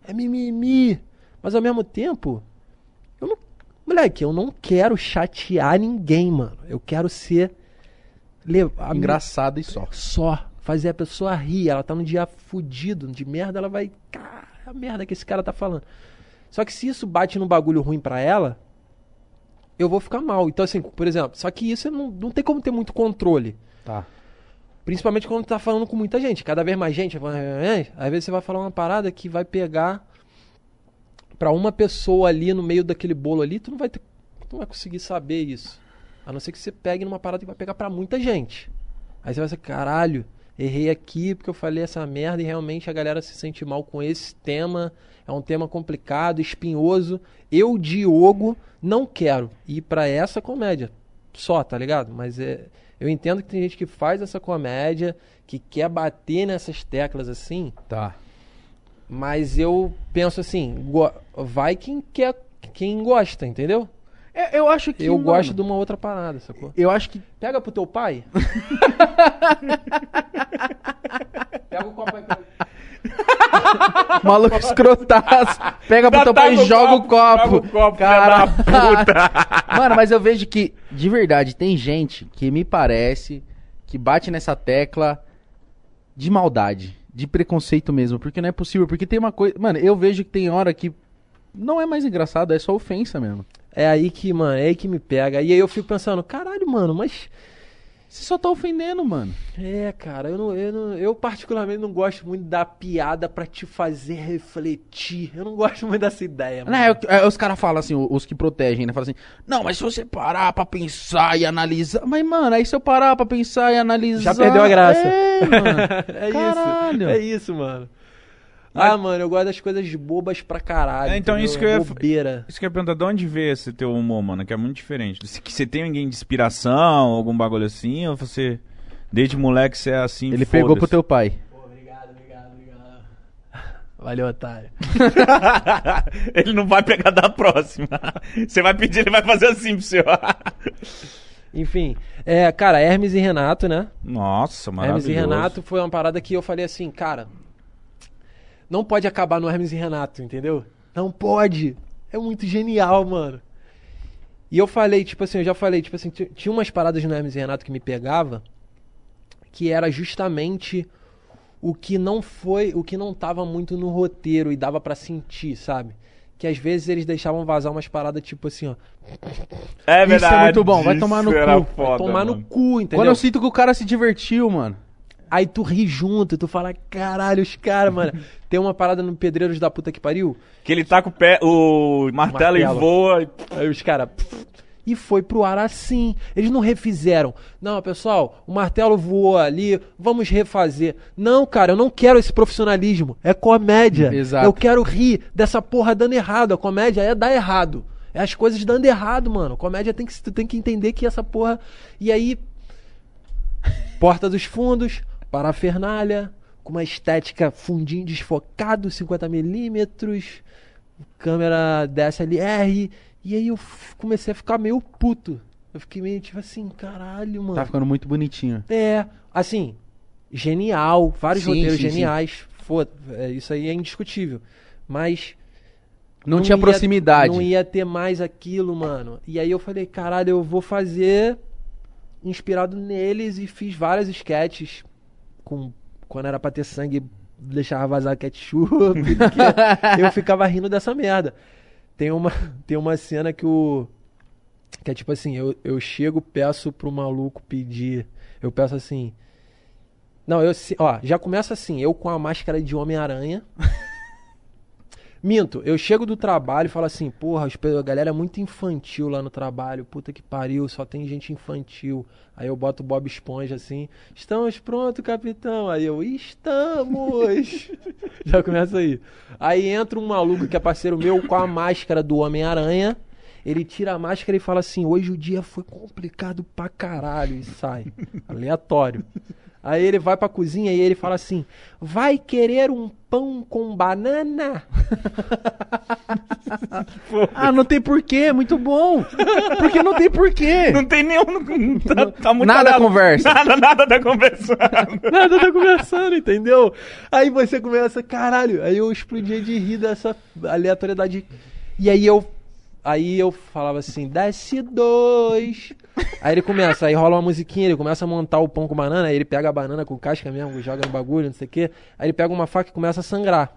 [SPEAKER 3] É mimimi. Mas ao mesmo tempo, eu não. Moleque, eu não quero chatear ninguém, mano. Eu quero ser. Levar,
[SPEAKER 1] Engraçado e só.
[SPEAKER 3] só. Fazer a pessoa rir. Ela tá num dia fudido, de merda, ela vai. Cara, a merda que esse cara tá falando. Só que se isso bate num bagulho ruim pra ela, eu vou ficar mal. Então, assim, por exemplo, só que isso não, não tem como ter muito controle.
[SPEAKER 1] Tá.
[SPEAKER 3] Principalmente quando tá falando com muita gente. Cada vez mais gente. Às vezes você vai falar uma parada que vai pegar pra uma pessoa ali no meio daquele bolo ali, tu não vai ter, tu não vai conseguir saber isso. A não ser que você pegue numa parada que vai pegar pra muita gente. Aí você vai ser, caralho, errei aqui porque eu falei essa merda e realmente a galera se sente mal com esse tema. É um tema complicado, espinhoso. Eu, Diogo, não quero ir pra essa comédia. Só, tá ligado? Mas é, eu entendo que tem gente que faz essa comédia, que quer bater nessas teclas assim,
[SPEAKER 1] Tá.
[SPEAKER 3] mas eu penso assim, vai quem quer, quem gosta, entendeu?
[SPEAKER 1] É, eu acho que.
[SPEAKER 3] eu
[SPEAKER 1] mano,
[SPEAKER 3] gosto de uma outra parada, sacou?
[SPEAKER 1] Eu acho que.
[SPEAKER 3] Pega pro teu pai. Pega o copo aí.
[SPEAKER 1] Maluco escrotaço. Pega pro teu
[SPEAKER 2] Tá
[SPEAKER 1] pai e
[SPEAKER 2] no
[SPEAKER 1] joga o
[SPEAKER 2] joga
[SPEAKER 1] copo.
[SPEAKER 2] o copo,
[SPEAKER 1] Cara-
[SPEAKER 2] puta.
[SPEAKER 1] Mano, mas eu vejo que, de verdade, tem gente que me parece que bate nessa tecla de maldade, de preconceito mesmo. Porque não é possível. Porque tem uma coisa. Mano, eu vejo que tem hora que não é mais engraçado, é só ofensa mesmo.
[SPEAKER 3] É aí que, mano, é aí que me pega. E aí eu fico pensando, caralho, mano, mas.
[SPEAKER 1] Você só tá ofendendo, mano.
[SPEAKER 3] É, cara, eu, não, eu, não, eu particularmente não gosto muito da piada pra te fazer refletir. Eu não gosto muito dessa ideia, mano.
[SPEAKER 1] Não, é, é, os caras falam assim, os que protegem, né? Falam assim, não, mas se você parar pra pensar e analisar. Mas, mano, aí se eu parar pra pensar e analisar.
[SPEAKER 3] Já perdeu a graça.
[SPEAKER 1] É, mano.
[SPEAKER 3] é
[SPEAKER 1] Caralho.
[SPEAKER 3] isso. É isso, mano. Ah, mano, eu gosto das coisas bobas pra caralho.
[SPEAKER 2] É, então
[SPEAKER 3] entendeu?
[SPEAKER 2] isso que eu ia-
[SPEAKER 3] Bobeira.
[SPEAKER 2] Isso que eu ia perguntar, de onde veio esse teu humor, mano? Que é muito diferente. Se que você tem alguém de inspiração, algum bagulho assim, ou você, desde moleque, você é assim,
[SPEAKER 1] Ele pegou pro teu pai.
[SPEAKER 3] Pô, obrigado, obrigado, obrigado. Valeu, otário.
[SPEAKER 2] ele não vai pegar da próxima. Você vai pedir, ele vai fazer assim pro seu.
[SPEAKER 3] Enfim, é, cara, Hermes e Renato, né?
[SPEAKER 2] Nossa,
[SPEAKER 3] Hermes
[SPEAKER 2] maravilhoso.
[SPEAKER 3] e Renato foi uma parada que eu falei assim, cara, não pode acabar no Hermes e Renato, entendeu? Não pode. É muito genial, mano. E eu falei, tipo assim, eu já falei, tipo assim, ti- tinha umas paradas no Hermes e Renato que me pegava, que era justamente o que não foi, o que não tava muito no roteiro e dava pra sentir, sabe? Que às vezes eles deixavam vazar umas paradas tipo assim, ó,
[SPEAKER 2] É
[SPEAKER 1] Isso é muito bom, vai tomar no cu.
[SPEAKER 2] Foda,
[SPEAKER 3] tomar no
[SPEAKER 2] mano.
[SPEAKER 3] cu, entendeu?
[SPEAKER 1] Quando eu sinto que o cara se divertiu, mano.
[SPEAKER 3] Aí tu ri junto, tu fala, caralho, os caras, mano. Tem uma parada no Pedreiros da puta que pariu.
[SPEAKER 2] Que ele tá com o pé, o martelo,
[SPEAKER 3] Martelo.
[SPEAKER 2] e voa.
[SPEAKER 3] Aí os caras. E foi pro ar assim. Eles não refizeram. Não, pessoal, o martelo voou ali, vamos refazer. Não, cara, eu não quero esse profissionalismo. É comédia.
[SPEAKER 1] Exato.
[SPEAKER 3] Eu quero rir dessa porra dando errado. A comédia é dar errado. É as coisas dando errado, mano. Comédia tem que, tu tem que entender que essa porra. E aí. Porta dos fundos, parafernália, com uma estética fundinho desfocado, 50mm, câmera DSLR. E aí eu comecei a ficar meio puto. Eu fiquei meio tipo assim, caralho, mano.
[SPEAKER 1] Tá ficando muito bonitinho.
[SPEAKER 3] É, assim, genial, vários
[SPEAKER 1] Sim,
[SPEAKER 3] roteiros
[SPEAKER 1] sim,
[SPEAKER 3] geniais. Foda, é, isso aí é indiscutível. Mas
[SPEAKER 1] Não, tinha
[SPEAKER 3] ia-
[SPEAKER 1] proximidade.
[SPEAKER 3] Não ia ter mais aquilo, mano. E aí eu falei, caralho, eu vou fazer inspirado neles e fiz várias sketches com quando era pra ter sangue, deixava vazar ketchup, eu ficava rindo dessa merda. Tem uma tem uma cena que o que é tipo assim, eu, eu chego, peço pro maluco pedir, eu peço assim, não, eu, ó, já começa assim, eu com a máscara de Homem-Aranha. Minto, eu chego do trabalho e falo assim, porra, a galera é muito infantil lá no trabalho, puta que pariu, só tem gente infantil. Aí eu boto o Bob Esponja assim, estamos prontos, capitão. Aí eu, estamos! Já começa aí. Aí entra um maluco que é parceiro meu com a máscara do Homem-Aranha. Ele tira a máscara e fala assim: hoje o dia foi complicado pra caralho. E sai. Aleatório. Aí ele vai pra cozinha e ele fala assim: vai querer um pão com banana?
[SPEAKER 1] Ah, não tem porquê, muito bom. Porque não tem porquê.
[SPEAKER 2] Não tem nenhum. Tá, tá muito
[SPEAKER 1] Nada
[SPEAKER 2] aleatório.
[SPEAKER 1] conversa.
[SPEAKER 2] Nada, nada tá conversando.
[SPEAKER 3] Nada tá conversando, entendeu? Aí você começa, caralho. Aí eu explodi de rir dessa aleatoriedade. E aí eu. Aí eu falava assim, desce dois. Aí ele começa, aí rola uma musiquinha, ele começa a montar o pão com banana, aí ele pega a banana com casca mesmo, joga no bagulho, não sei o quê. Aí ele pega uma faca e começa a sangrar.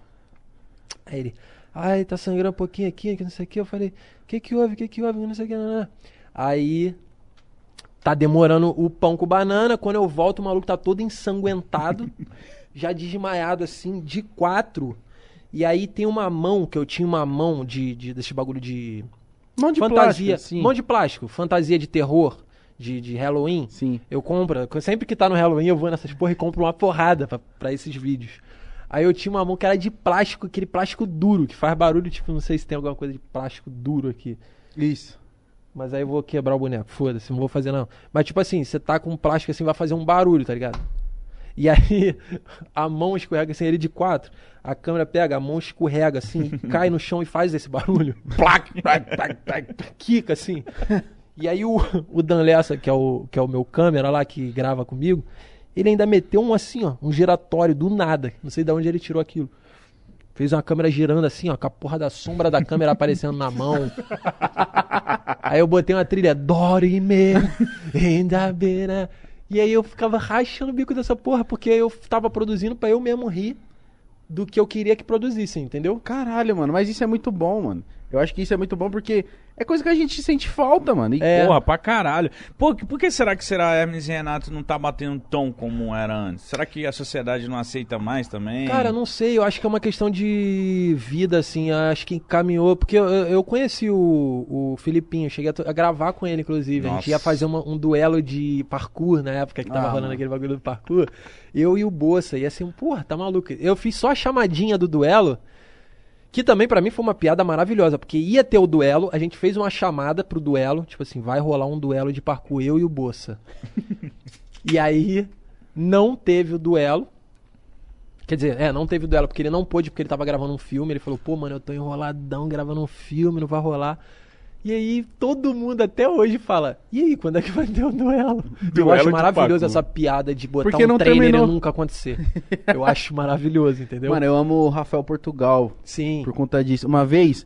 [SPEAKER 3] Aí ele, ai, tá sangrando um pouquinho aqui, que não sei o que. Eu falei, o que que houve, o que que houve, não sei o que. Não, não. Aí, tá demorando o pão com banana. Quando eu volto, o maluco tá todo ensanguentado, já desmaiado assim, de quatro. E aí tem uma mão, que eu tinha uma mão de, de desse bagulho de
[SPEAKER 1] Mão de
[SPEAKER 3] fantasia,
[SPEAKER 1] plástico, sim.
[SPEAKER 3] mão de plástico, fantasia de terror, de, de Halloween.
[SPEAKER 1] Sim.
[SPEAKER 3] Eu compro, sempre que tá no Halloween eu vou nessas porra e compro uma porrada pra, pra esses vídeos. Aí eu tinha uma mão que era de plástico, aquele plástico duro, que faz barulho, tipo, não sei se tem alguma coisa de plástico duro aqui.
[SPEAKER 1] Isso.
[SPEAKER 3] Mas aí eu vou quebrar o boneco, foda-se, não vou fazer não. Mas tipo assim, você tá com um plástico assim, vai fazer um barulho, tá ligado? E aí a mão escorrega assim, ele de quatro, a câmera pega, a mão escorrega assim, cai no chão e faz esse barulho. Plac, plac, plac, plac, quica assim. E aí o, o Dan Lessa, que é o, que é o meu câmera lá, que grava comigo, ele ainda meteu um assim, ó, um giratório do nada. Não sei de onde ele tirou aquilo. Fez uma câmera girando assim, ó, com a porra da sombra da câmera aparecendo na mão. Aí eu botei uma trilha Dorime, ainda beira. E aí eu ficava rachando o bico dessa porra, porque eu tava produzindo pra eu mesmo rir do que eu queria que produzisse, entendeu?
[SPEAKER 1] Caralho, mano, mas isso é muito bom, mano. Eu acho que isso é muito bom porque é coisa que a gente sente falta, mano. E
[SPEAKER 3] É.
[SPEAKER 2] Porra, pra caralho. Pô, por que será que será Hermes e Renato não tá batendo tom como era antes? Será que a sociedade não aceita mais também?
[SPEAKER 3] Cara, não sei, eu acho que é uma questão de vida, assim, acho que encaminhou, porque eu, eu conheci o, o Filipinho, cheguei a, a gravar com ele, inclusive, a gente
[SPEAKER 2] Nossa.
[SPEAKER 3] ia fazer uma- um duelo de parkour na época que tava
[SPEAKER 1] Ah,
[SPEAKER 3] rolando
[SPEAKER 1] mano.
[SPEAKER 3] aquele bagulho do parkour, eu e o Bossa, e assim, porra, tá maluco, eu fiz só a chamadinha do duelo, que também pra mim foi uma piada maravilhosa, porque ia ter o duelo, a gente fez uma chamada pro duelo, tipo assim, vai rolar um duelo de parkour, eu e o Bossa. e aí, não teve o duelo, Quer dizer, é, não teve duelo, porque ele não pôde, porque ele tava gravando um filme. Ele falou, pô, mano, eu tô enroladão gravando um filme, não vai rolar. E aí, todo mundo até hoje fala, e aí, quando é que vai ter o duelo? eu
[SPEAKER 2] Duelo
[SPEAKER 3] acho
[SPEAKER 2] de
[SPEAKER 3] maravilhoso essa piada de botar
[SPEAKER 1] Porque
[SPEAKER 3] um
[SPEAKER 1] não
[SPEAKER 3] trailer
[SPEAKER 1] terminou.
[SPEAKER 3] e nunca acontecer. eu acho maravilhoso, entendeu?
[SPEAKER 1] Mano, eu amo o Rafael Portugal
[SPEAKER 3] Sim.
[SPEAKER 1] por conta disso. Uma vez,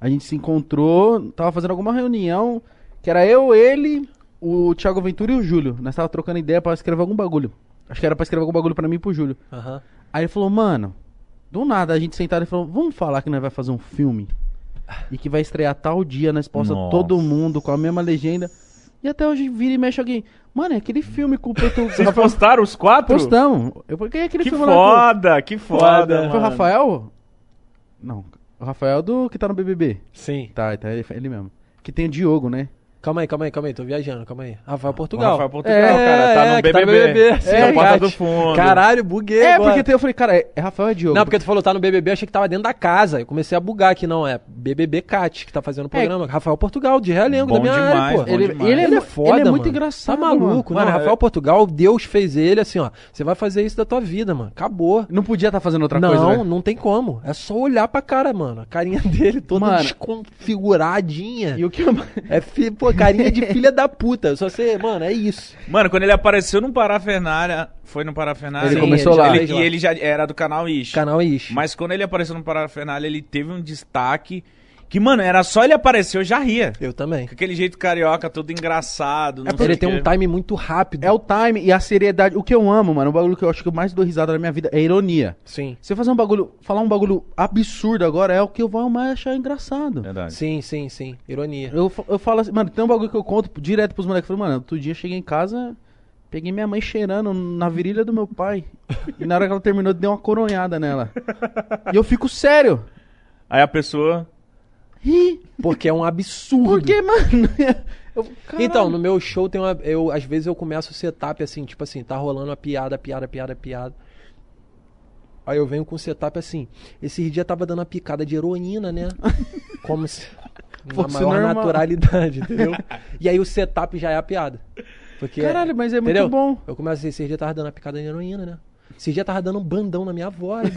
[SPEAKER 1] a gente se encontrou, tava fazendo alguma reunião, que era eu, ele, o Thiago Ventura e o Júlio. Nós tava trocando ideia pra escrever algum bagulho. Acho que era pra escrever algum bagulho pra mim e pro Júlio.
[SPEAKER 3] Aham.
[SPEAKER 1] Aí ele falou, mano, do nada a gente sentado e falou, vamos falar que nós vai fazer um filme e que vai estrear tal dia, nós posta
[SPEAKER 2] Nossa.
[SPEAKER 1] todo mundo com a mesma legenda. E até hoje vira e mexe alguém. Mano, é aquele filme com o Portugal.
[SPEAKER 2] Vocês postaram os quatro?
[SPEAKER 1] Postamos. Eu porque é aquele
[SPEAKER 2] Que
[SPEAKER 1] filme lá com-
[SPEAKER 2] foda, que foda.
[SPEAKER 3] Foda.
[SPEAKER 1] Foi o
[SPEAKER 2] mano.
[SPEAKER 1] Rafael? Não. O Rafael do que tá no BBB.
[SPEAKER 3] Sim.
[SPEAKER 1] Tá, tá ele, ele mesmo. Que tem o Diogo, né?
[SPEAKER 3] Calma aí, calma aí, calma aí, tô viajando, calma aí. Rafael
[SPEAKER 2] O
[SPEAKER 3] Portugal.
[SPEAKER 2] Rafael Portugal,
[SPEAKER 1] É,
[SPEAKER 2] cara, tá
[SPEAKER 3] é,
[SPEAKER 2] no
[SPEAKER 3] que tá
[SPEAKER 2] BBB.
[SPEAKER 3] no BBB, sim,
[SPEAKER 2] é, porta do fundo.
[SPEAKER 3] Caralho, buguei
[SPEAKER 1] É,
[SPEAKER 3] agora.
[SPEAKER 1] porque eu falei, cara, é, é Rafael é Diogo?
[SPEAKER 3] Não, porque tu falou tá no BBB, achei que tava dentro da casa. Eu comecei a bugar aqui, não. É BBB Cat que tá fazendo o programa. Rafael Portugal, de Realengo, da minha
[SPEAKER 2] demais,
[SPEAKER 3] área, pô.
[SPEAKER 1] ele, ele, é,
[SPEAKER 3] Ele é foda,
[SPEAKER 1] ele é muito
[SPEAKER 3] mano.
[SPEAKER 1] engraçado.
[SPEAKER 3] Tá maluco,
[SPEAKER 2] Mano, é-
[SPEAKER 3] Rafael Portugal, Deus fez ele assim, ó. Você vai fazer isso da tua vida, mano. Acabou.
[SPEAKER 1] Não podia estar fazendo outra
[SPEAKER 3] não,
[SPEAKER 1] coisa, né?
[SPEAKER 3] não tem como. É só olhar pra cara, mano. A carinha dele toda
[SPEAKER 1] Mano.
[SPEAKER 3] desconfiguradinha.
[SPEAKER 1] E o que eu...
[SPEAKER 3] É, pô, carinha de filha da puta. Só você, mano, é isso.
[SPEAKER 2] Mano, quando ele apareceu no Parafernália, foi no Parafernália.
[SPEAKER 1] Ele
[SPEAKER 3] Sim,
[SPEAKER 1] começou
[SPEAKER 3] ele
[SPEAKER 1] lá.
[SPEAKER 2] Ele- e ele já era do canal Ish.
[SPEAKER 3] Canal Ish.
[SPEAKER 2] Mas quando ele apareceu no Parafernália, ele teve um destaque que, mano, era só ele aparecer, eu já ria.
[SPEAKER 3] Eu também.
[SPEAKER 2] Com aquele jeito carioca, todo engraçado. não sei
[SPEAKER 3] Ele tem um time muito rápido.
[SPEAKER 1] É o time e a seriedade. O que eu amo, mano, o bagulho que eu acho que eu mais dou risada na minha vida é a ironia.
[SPEAKER 3] Sim.
[SPEAKER 1] Você fazer um bagulho, falar um bagulho absurdo agora é o que eu vou mais achar engraçado.
[SPEAKER 2] Verdade.
[SPEAKER 3] Sim, sim, sim. Ironia.
[SPEAKER 1] Eu, eu falo assim, mano, tem um bagulho que eu conto direto pros moleques. Eu Falei, mano, outro dia eu cheguei em casa, peguei minha mãe cheirando na virilha do meu pai. e na hora que ela terminou, deu uma coronhada nela. e eu fico sério.
[SPEAKER 2] Aí a pessoa.
[SPEAKER 3] Porque é um absurdo.
[SPEAKER 1] por que, mano? Eu-.
[SPEAKER 3] Então, no meu show tem uma. Eu, às vezes eu começo o setup assim, tipo assim, tá rolando uma piada, piada, piada, piada. Aí eu venho com o setup assim. Esse dia tava dando uma picada de heroína, né? Como se. Na
[SPEAKER 1] Fosse
[SPEAKER 3] maior
[SPEAKER 1] normal.
[SPEAKER 3] naturalidade, entendeu? E aí o setup já é a piada. Porque,
[SPEAKER 1] Caralho, mas é muito
[SPEAKER 3] entendeu?
[SPEAKER 1] bom.
[SPEAKER 3] Eu começo assim, esse dia tava dando uma picada de heroína, né? Esse dia tava dando um bandão na minha botei-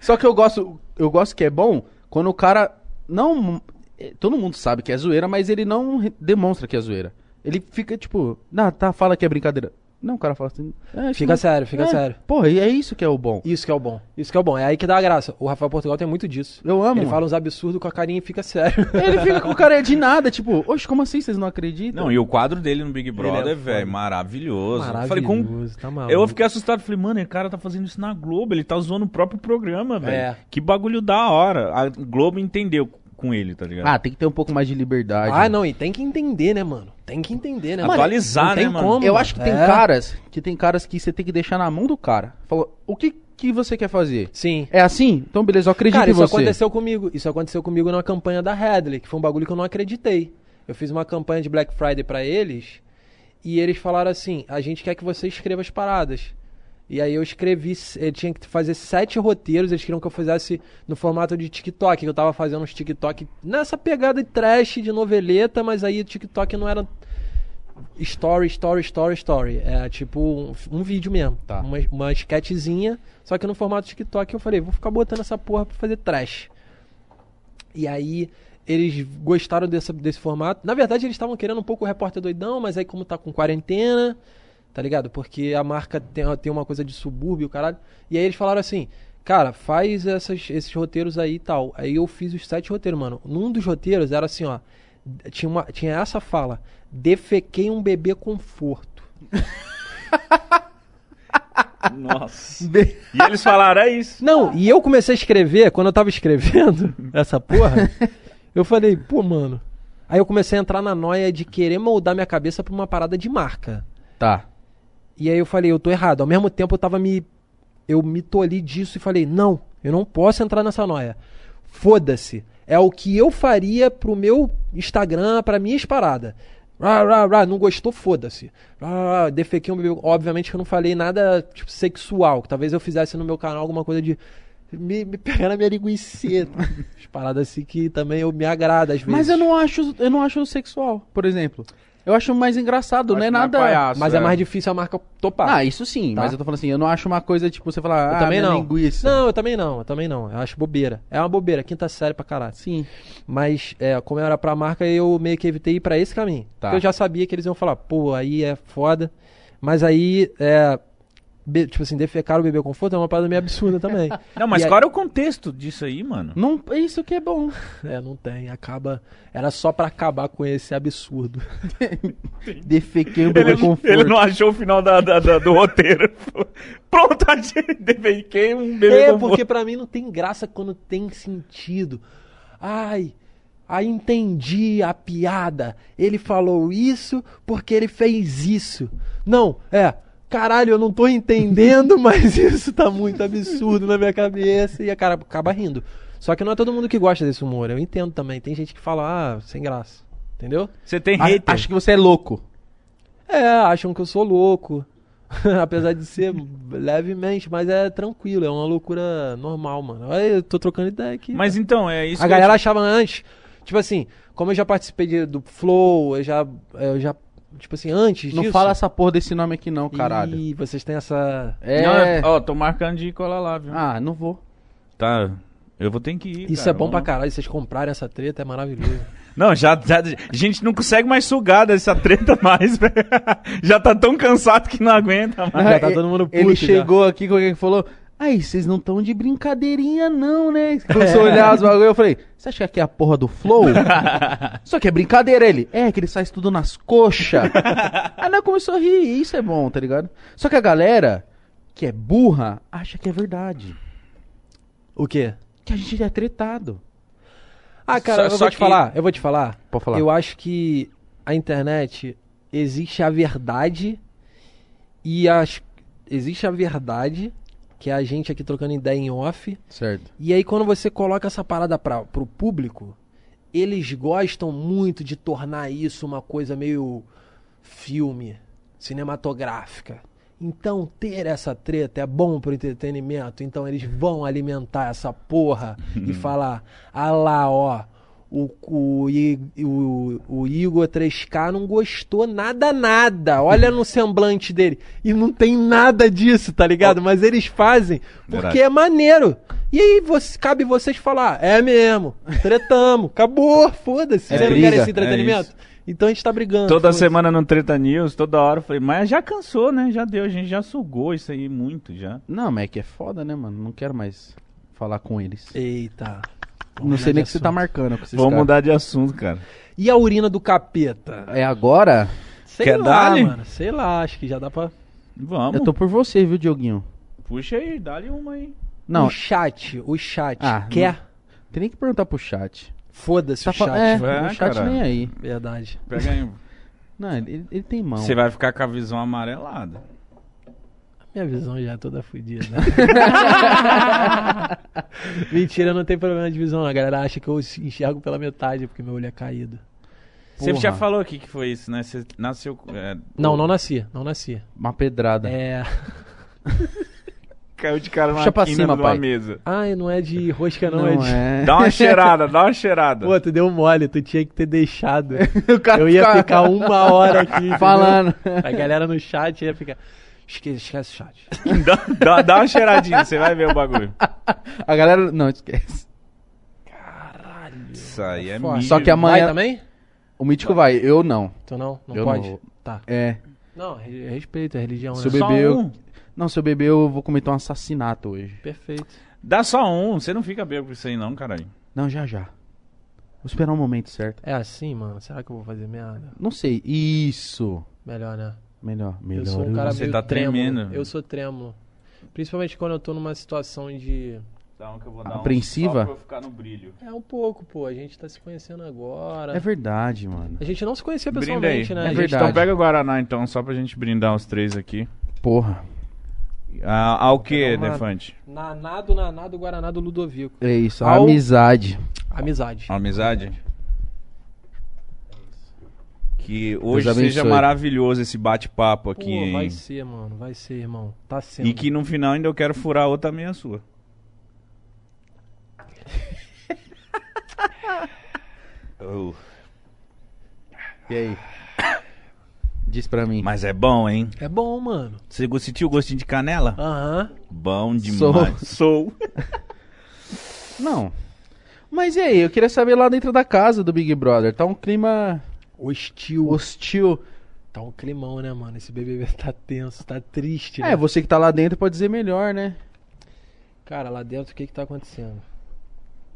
[SPEAKER 1] Só que eu gosto, eu gosto que é bom quando o cara não. eh, Todo mundo sabe que é zoeira, mas ele não demonstra que é zoeira. Ele fica tipo, não, tá, fala que é brincadeira. Não, o cara fala assim. é,
[SPEAKER 3] Fica
[SPEAKER 1] não-
[SPEAKER 3] sério, fica
[SPEAKER 1] é,
[SPEAKER 3] sério.
[SPEAKER 1] Porra, e é isso que é o bom.
[SPEAKER 3] Isso que é o bom. Isso que é o bom. É aí que dá a graça. O Rafael Portugal tem muito disso.
[SPEAKER 1] Eu amo.
[SPEAKER 3] Ele
[SPEAKER 1] mano.
[SPEAKER 3] fala uns absurdos com a carinha e fica sério.
[SPEAKER 1] Ele fica com o cara de nada, tipo, oxe, como assim vocês não acreditam?
[SPEAKER 2] Não, e o quadro dele no Big Brother,
[SPEAKER 3] é
[SPEAKER 2] velho,
[SPEAKER 3] foda.
[SPEAKER 2] maravilhoso. Eu Falei, com...
[SPEAKER 3] Maravilhoso, tá maluco.
[SPEAKER 2] Eu fiquei assustado, falei, mano, o cara tá fazendo isso na Globo, ele tá zoando o próprio programa, velho.
[SPEAKER 3] É.
[SPEAKER 2] Que bagulho da hora. A Globo entendeu com ele, tá ligado?
[SPEAKER 1] Ah, tem que ter um pouco mais de liberdade.
[SPEAKER 3] Ah, não, e tem que entender, né, mano? Tem que entender, né?
[SPEAKER 2] Atualizar,
[SPEAKER 3] tem
[SPEAKER 2] né, mano?
[SPEAKER 3] como,
[SPEAKER 1] Eu acho que tem
[SPEAKER 3] É.
[SPEAKER 1] caras que tem caras que você tem que deixar na mão do cara. Falou, o que, que você quer fazer?
[SPEAKER 3] Sim.
[SPEAKER 1] É assim? Então beleza, eu acredito
[SPEAKER 3] Cara,
[SPEAKER 1] em
[SPEAKER 3] isso
[SPEAKER 1] você.
[SPEAKER 3] aconteceu comigo. Isso aconteceu comigo numa campanha da Hadley, que foi um bagulho que eu não acreditei. Eu fiz uma campanha de Black Friday pra eles e eles falaram assim: a gente quer que você escreva as paradas. E aí eu escrevi, eu tinha que fazer sete roteiros, eles queriam que eu fizesse no formato de TikTok, que eu tava fazendo uns TikTok nessa pegada de trash, de noveleta, mas aí o TikTok não era story, story, story, story. É tipo um, um vídeo mesmo.
[SPEAKER 1] Tá.
[SPEAKER 3] Uma, uma sketchzinha, só que no formato TikTok eu falei, vou ficar botando essa porra pra fazer trash. E aí eles gostaram dessa, desse formato. Na verdade, eles estavam querendo um pouco o repórter doidão, mas aí como tá com quarentena, tá ligado? Porque a marca tem, tem uma coisa de subúrbio, caralho. E aí eles falaram assim, cara, faz essas, esses roteiros aí e tal. Aí eu fiz os sete roteiros, mano. Num dos roteiros era assim, ó. Tinha, uma, tinha essa fala. Defequei um bebê conforto.
[SPEAKER 2] Nossa. E eles falaram, é isso.
[SPEAKER 3] Não, e eu comecei a escrever, quando eu tava escrevendo essa porra, eu falei, pô, mano. Aí eu comecei a entrar na noia de querer moldar minha cabeça pra uma parada de marca.
[SPEAKER 1] Tá.
[SPEAKER 3] E aí eu falei, eu tô errado. Ao mesmo tempo eu tava me. Eu me tolhi disso e falei, não, eu não posso entrar nessa noia. Foda-se. É o que eu faria pro meu Instagram, pra minhas paradas. Rá, rá, rá, não gostou, foda-se. Defequei um bebê. Obviamente que eu não falei nada tipo, sexual. Que talvez eu fizesse no meu canal alguma coisa de. Me, me pegar na minha linguiça. As paradas assim que também eu me agrada às vezes.
[SPEAKER 1] Mas eu não acho, eu não acho sexual, por exemplo. Eu acho mais engraçado, não é nada.
[SPEAKER 2] palhaço,
[SPEAKER 3] Mas é
[SPEAKER 2] é.
[SPEAKER 3] mais difícil a marca topar.
[SPEAKER 1] Ah, isso sim,
[SPEAKER 3] Tá.
[SPEAKER 1] mas eu tô falando assim, eu não acho uma coisa tipo você falar,
[SPEAKER 3] Eu
[SPEAKER 1] ah,
[SPEAKER 3] também
[SPEAKER 1] minha
[SPEAKER 3] não.
[SPEAKER 1] linguiça.
[SPEAKER 3] Não, eu também não, eu também não. Eu acho bobeira. É uma bobeira, quinta série pra caralho.
[SPEAKER 1] Sim.
[SPEAKER 3] Mas, é, como era pra marca, eu meio que evitei ir pra esse caminho.
[SPEAKER 1] Tá.
[SPEAKER 3] Porque eu já sabia que eles iam falar, pô, aí é foda. Mas aí, é. Be- tipo assim, defecar o bebê conforto é uma parada meio absurda também.
[SPEAKER 2] Não, mas
[SPEAKER 3] E aí-
[SPEAKER 2] qual era o contexto disso aí, mano?
[SPEAKER 1] Não, isso que é bom.
[SPEAKER 3] É, não tem. Acaba. Era só pra acabar com esse absurdo.
[SPEAKER 1] Defequei o bebê
[SPEAKER 2] Ele,
[SPEAKER 1] conforto.
[SPEAKER 2] ele não achou o final da, da- da- do roteiro. Pronto, achei. Defequei um bebê
[SPEAKER 3] É,
[SPEAKER 2] com
[SPEAKER 3] porque pra mim não tem graça quando tem sentido. Ai, aí entendi a piada. Ele falou isso porque ele fez isso. Não, é. Caralho, eu não tô entendendo, mas isso tá muito absurdo na minha cabeça. E a cara acaba rindo. Só que não é todo mundo que gosta desse humor. Eu entendo também. Tem gente que fala, ah, sem graça. Entendeu?
[SPEAKER 2] Você tem
[SPEAKER 1] A-
[SPEAKER 2] hater.
[SPEAKER 1] Acho que você é louco.
[SPEAKER 3] É, acham que eu sou louco. Apesar de ser levemente, mas é tranquilo, é uma loucura normal, mano. Olha, eu tô trocando ideia aqui.
[SPEAKER 2] Mas então, é isso
[SPEAKER 3] a
[SPEAKER 2] que eu
[SPEAKER 3] galera
[SPEAKER 2] te-
[SPEAKER 3] achava antes, tipo assim, como eu já participei de- do Flow, eu já, eu já, tipo assim, antes
[SPEAKER 1] Não
[SPEAKER 3] disso.
[SPEAKER 1] fala essa porra desse nome aqui não, caralho.
[SPEAKER 3] E vocês têm essa.
[SPEAKER 1] É.
[SPEAKER 2] Não, é- ó, tô marcando de ir colar lá, viu?
[SPEAKER 1] Ah, não vou.
[SPEAKER 2] Tá. Eu vou ter que ir.
[SPEAKER 3] Isso
[SPEAKER 2] cara,
[SPEAKER 3] é bom
[SPEAKER 2] vamos
[SPEAKER 3] pra caralho, vocês comprarem essa treta é maravilhoso.
[SPEAKER 2] Não, já, já- A gente não consegue mais sugar dessa treta mais, velho. Já tá tão cansado que não aguenta mais.
[SPEAKER 3] Já tá todo mundo puto
[SPEAKER 1] Ele
[SPEAKER 3] já.
[SPEAKER 1] chegou aqui com alguém que falou. Aí, vocês não estão de brincadeirinha, não, né? Começou a olhar as bagulho, eu falei, você acha que aqui é a porra do Flow? Só que é brincadeira, ele. É, que ele sai tudo nas coxas. Aí nós começou a rir, isso é bom, tá ligado? Só que a galera, que é burra, acha que é verdade.
[SPEAKER 3] o quê?
[SPEAKER 1] Que a gente é tretado.
[SPEAKER 3] Ah, cara,
[SPEAKER 2] Só-
[SPEAKER 3] eu
[SPEAKER 2] só
[SPEAKER 3] vou te
[SPEAKER 2] que-
[SPEAKER 3] falar, eu vou te falar.
[SPEAKER 1] Pode falar.
[SPEAKER 3] Eu acho que a internet existe a verdade e as existe a verdade que é a gente aqui trocando ideia em off.
[SPEAKER 1] Certo.
[SPEAKER 3] E aí quando você coloca essa parada para pro público, eles gostam muito de tornar isso uma coisa meio filme, cinematográfica. Então ter essa treta é bom pro entretenimento, então eles vão alimentar essa porra e falar: "Ah lá, ó, o, o, o, o Igor 3K não gostou nada, nada. Olha no semblante dele. E não tem nada disso, tá ligado? Mas eles fazem porque
[SPEAKER 2] Verdade.
[SPEAKER 3] é maneiro. E aí você, cabe vocês falar, é mesmo, tretamos, acabou, foda-se.
[SPEAKER 1] É
[SPEAKER 3] Você não
[SPEAKER 1] briga,
[SPEAKER 3] quer esse
[SPEAKER 1] é
[SPEAKER 3] entretenimento? Então a gente tá brigando.
[SPEAKER 2] Toda
[SPEAKER 3] foda-se.
[SPEAKER 2] semana no Treta News, toda hora eu falei, mas já cansou, né? Já deu, a gente já sugou isso aí muito já.
[SPEAKER 1] Não, mas é que é foda, né, mano? Não quero mais falar com eles.
[SPEAKER 3] Eita.
[SPEAKER 1] Não sei nem o que você tá marcando com esses
[SPEAKER 2] Vamos
[SPEAKER 1] caras.
[SPEAKER 2] mudar de assunto, cara.
[SPEAKER 3] E a urina do capeta?
[SPEAKER 1] É agora?
[SPEAKER 3] Sei
[SPEAKER 2] Quer
[SPEAKER 3] lá,
[SPEAKER 2] dar-lhe?
[SPEAKER 3] mano. Sei lá, acho que já dá pra.
[SPEAKER 2] Vamos.
[SPEAKER 1] Eu tô por você, viu, Dioguinho?
[SPEAKER 2] Puxa aí, dá-lhe uma aí.
[SPEAKER 1] Não,
[SPEAKER 3] O chat, o chat
[SPEAKER 1] Ah,
[SPEAKER 3] quer.
[SPEAKER 1] tem nem que perguntar pro chat.
[SPEAKER 3] Foda-se
[SPEAKER 1] Tá
[SPEAKER 3] o chat.
[SPEAKER 1] é,
[SPEAKER 2] É,
[SPEAKER 1] o chat
[SPEAKER 2] caralho.
[SPEAKER 1] nem aí.
[SPEAKER 3] Verdade.
[SPEAKER 2] Pega aí.
[SPEAKER 1] Não, ele, ele tem mão.
[SPEAKER 2] Você vai ficar com a visão amarelada.
[SPEAKER 3] Minha visão já é toda fodida. Mentira, não tem problema de visão. A galera acha que eu enxergo pela metade porque meu olho é caído.
[SPEAKER 2] Você
[SPEAKER 1] Porra.
[SPEAKER 2] já falou aqui que foi isso, né? Você nasceu. é,
[SPEAKER 3] Não, não nasci, não nasci.
[SPEAKER 1] Uma pedrada.
[SPEAKER 3] É.
[SPEAKER 2] Caiu de cara na
[SPEAKER 1] Puxa pra cima,
[SPEAKER 2] de uma
[SPEAKER 1] pai.
[SPEAKER 2] mesa.
[SPEAKER 3] Ai, não é de rosca, não,
[SPEAKER 1] Não,
[SPEAKER 3] é de.
[SPEAKER 1] é.
[SPEAKER 2] Dá uma cheirada, dá uma cheirada.
[SPEAKER 3] Pô, tu deu mole, tu tinha que ter deixado.
[SPEAKER 1] o cara
[SPEAKER 3] Eu ia
[SPEAKER 1] fica
[SPEAKER 3] ficar uma hora aqui. entendeu?
[SPEAKER 1] falando.
[SPEAKER 3] A galera no chat ia ficar. Esquece, esquece o chat.
[SPEAKER 2] dá, dá- dá uma cheiradinha, você vai ver o bagulho.
[SPEAKER 1] A galera. Não, esquece.
[SPEAKER 2] Isso aí é mídia.
[SPEAKER 1] Só que amanhã-
[SPEAKER 3] Vai também?
[SPEAKER 1] O mítico vai, eu não.
[SPEAKER 3] Tu não? Não
[SPEAKER 1] Eu
[SPEAKER 3] pode?
[SPEAKER 1] não.
[SPEAKER 3] Tá.
[SPEAKER 1] É.
[SPEAKER 3] Não, re- respeito a religião,
[SPEAKER 1] Se
[SPEAKER 3] né?
[SPEAKER 1] eu
[SPEAKER 2] Só
[SPEAKER 1] beber, eu-
[SPEAKER 2] um.
[SPEAKER 1] Não, se eu beber, eu vou cometer um assassinato hoje.
[SPEAKER 3] Perfeito.
[SPEAKER 2] Dá só um, você não fica bêbado com isso aí não, caralho.
[SPEAKER 1] Não, já já. Vou esperar o momento certo.
[SPEAKER 3] É assim, mano? Será que eu vou fazer merda?
[SPEAKER 1] Não sei. Isso.
[SPEAKER 3] Melhor, né?
[SPEAKER 1] Melhor, melhor.
[SPEAKER 3] Eu sou um cara
[SPEAKER 2] Você
[SPEAKER 3] meio
[SPEAKER 2] tá
[SPEAKER 3] trêmulo.
[SPEAKER 2] tremendo.
[SPEAKER 3] Eu sou trêmulo. Principalmente quando eu tô numa situação de.
[SPEAKER 2] Dá um que eu vou
[SPEAKER 1] dar um Apreensiva? só pra eu
[SPEAKER 2] ficar no brilho.
[SPEAKER 3] É um pouco, pô. A gente tá se conhecendo agora.
[SPEAKER 1] É verdade, mano.
[SPEAKER 3] A gente não se conhecia
[SPEAKER 2] Brinda aí.
[SPEAKER 3] pessoalmente, né?
[SPEAKER 1] É
[SPEAKER 3] A gente
[SPEAKER 1] verdade.
[SPEAKER 2] Então pega o Guaraná então, só pra gente brindar os três aqui.
[SPEAKER 1] Porra.
[SPEAKER 2] Ah, ao que,
[SPEAKER 3] uma-
[SPEAKER 2] Defante?
[SPEAKER 3] Nanado, nanado, Guaraná do Ludovico.
[SPEAKER 1] É isso,
[SPEAKER 3] Ao-
[SPEAKER 1] amizade.
[SPEAKER 3] Amizade.
[SPEAKER 2] Amizade? Que hoje seja maravilhoso esse bate-papo
[SPEAKER 3] Pô,
[SPEAKER 2] aqui, hein?
[SPEAKER 3] vai ser, mano. Vai ser, irmão. Tá sendo.
[SPEAKER 2] E que no final ainda eu quero furar outra meia sua. Oh,
[SPEAKER 1] E aí? Diz pra mim.
[SPEAKER 2] Mas é bom, hein?
[SPEAKER 3] É bom, mano.
[SPEAKER 2] Você sentiu o gostinho de canela?
[SPEAKER 3] Aham.
[SPEAKER 2] Bom demais.
[SPEAKER 1] Sou.
[SPEAKER 2] Sou.
[SPEAKER 1] Não. Mas e aí, eu queria saber lá dentro da casa do Big Brother. Tá um clima
[SPEAKER 3] Hostil.
[SPEAKER 1] hostil.
[SPEAKER 3] Tá um climão, né, mano? Esse BBB tá tenso, tá triste, né?
[SPEAKER 1] É, você que tá lá dentro pode dizer melhor, né?
[SPEAKER 3] Cara, lá dentro o que que tá acontecendo?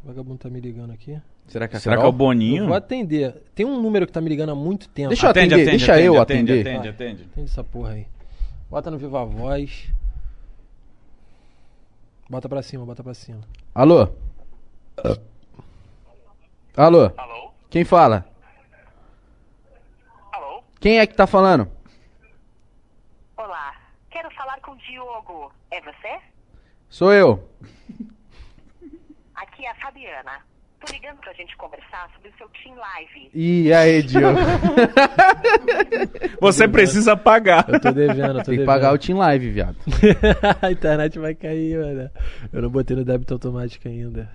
[SPEAKER 3] O vagabundo tá me ligando aqui.
[SPEAKER 1] Será que a
[SPEAKER 2] Será que é o Boninho?
[SPEAKER 3] Eu vou atender. Tem um número que tá me ligando há muito tempo.
[SPEAKER 1] Deixa eu atender, deixa eu atender.
[SPEAKER 2] Atende, atende.
[SPEAKER 3] Atende essa porra aí. Bota no Viva Voz. Bota pra cima, bota pra cima.
[SPEAKER 1] Alô? Alô?
[SPEAKER 4] Alô?
[SPEAKER 1] Quem fala? Quem é que tá falando?
[SPEAKER 4] Olá. Quero falar com o Diogo. É você?
[SPEAKER 1] Sou eu.
[SPEAKER 4] Aqui é a Fabiana. Tô ligando pra gente conversar sobre o seu Team Live.
[SPEAKER 1] E aí, Diogo?
[SPEAKER 2] Você precisa pagar.
[SPEAKER 3] Eu tô devendo, eu tô
[SPEAKER 1] Tem que
[SPEAKER 3] devendo.
[SPEAKER 1] pagar o Team Live, viado.
[SPEAKER 3] a internet vai cair, mano. Eu não botei no débito automático ainda.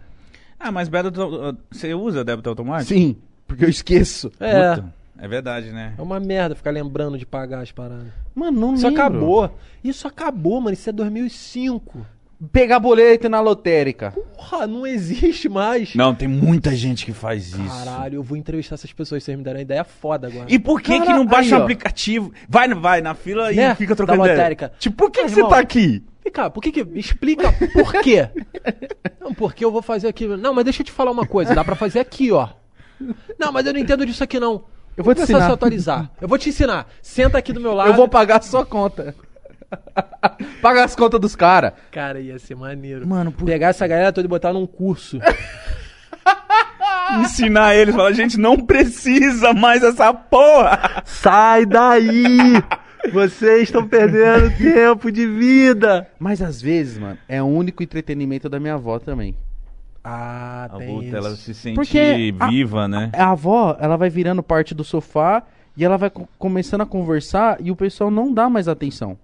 [SPEAKER 2] Ah, mas débito, você usa débito automático?
[SPEAKER 1] Sim, porque eu esqueço.
[SPEAKER 3] É.
[SPEAKER 2] Puta, é verdade, né?
[SPEAKER 3] É uma merda ficar lembrando de pagar as paradas.
[SPEAKER 1] Mano, não
[SPEAKER 3] Isso
[SPEAKER 1] lembro.
[SPEAKER 3] acabou. Isso acabou, mano. Isso é 2005.
[SPEAKER 1] Pegar boleto na lotérica.
[SPEAKER 3] Porra, não existe mais.
[SPEAKER 2] Não, tem muita gente que faz isso.
[SPEAKER 3] Caralho, eu vou entrevistar essas pessoas. Vocês me deram uma ideia foda agora.
[SPEAKER 2] E por que que não baixa
[SPEAKER 1] aí,
[SPEAKER 2] o
[SPEAKER 1] ó.
[SPEAKER 2] aplicativo? Vai, vai na fila
[SPEAKER 3] Né?
[SPEAKER 2] e fica trocando
[SPEAKER 3] Da
[SPEAKER 2] ideia.
[SPEAKER 3] lotérica.
[SPEAKER 2] Tipo, por que,
[SPEAKER 3] Mas,
[SPEAKER 2] que você
[SPEAKER 3] irmão,
[SPEAKER 2] tá aqui?
[SPEAKER 3] Vem cá, por que que... Explica por quê. Não, porque eu vou fazer aqui... Não, mas deixa eu te falar uma coisa. Dá pra fazer aqui, ó. Não, mas eu não entendo disso aqui, não.
[SPEAKER 1] Eu vou te
[SPEAKER 3] Começar a
[SPEAKER 1] ensinar.
[SPEAKER 3] se atualizar. Eu vou te ensinar. Senta aqui do meu lado.
[SPEAKER 1] Eu vou pagar a sua conta. Paga as contas dos caras.
[SPEAKER 3] Cara, ia ser maneiro.
[SPEAKER 1] Mano, por...
[SPEAKER 3] Pegar essa galera toda e botar num curso.
[SPEAKER 2] Ensinar eles, falar, gente, não precisa mais essa porra.
[SPEAKER 3] Sai daí! Vocês estão perdendo tempo de vida!
[SPEAKER 1] Mas às vezes, mano, é o único entretenimento da minha avó também.
[SPEAKER 3] Ah,
[SPEAKER 2] A
[SPEAKER 3] tem
[SPEAKER 2] ela se sente
[SPEAKER 1] Porque a-
[SPEAKER 2] viva, né?
[SPEAKER 1] A avó, ela vai virando parte do sofá e ela vai co- começando a conversar e o pessoal não dá mais atenção.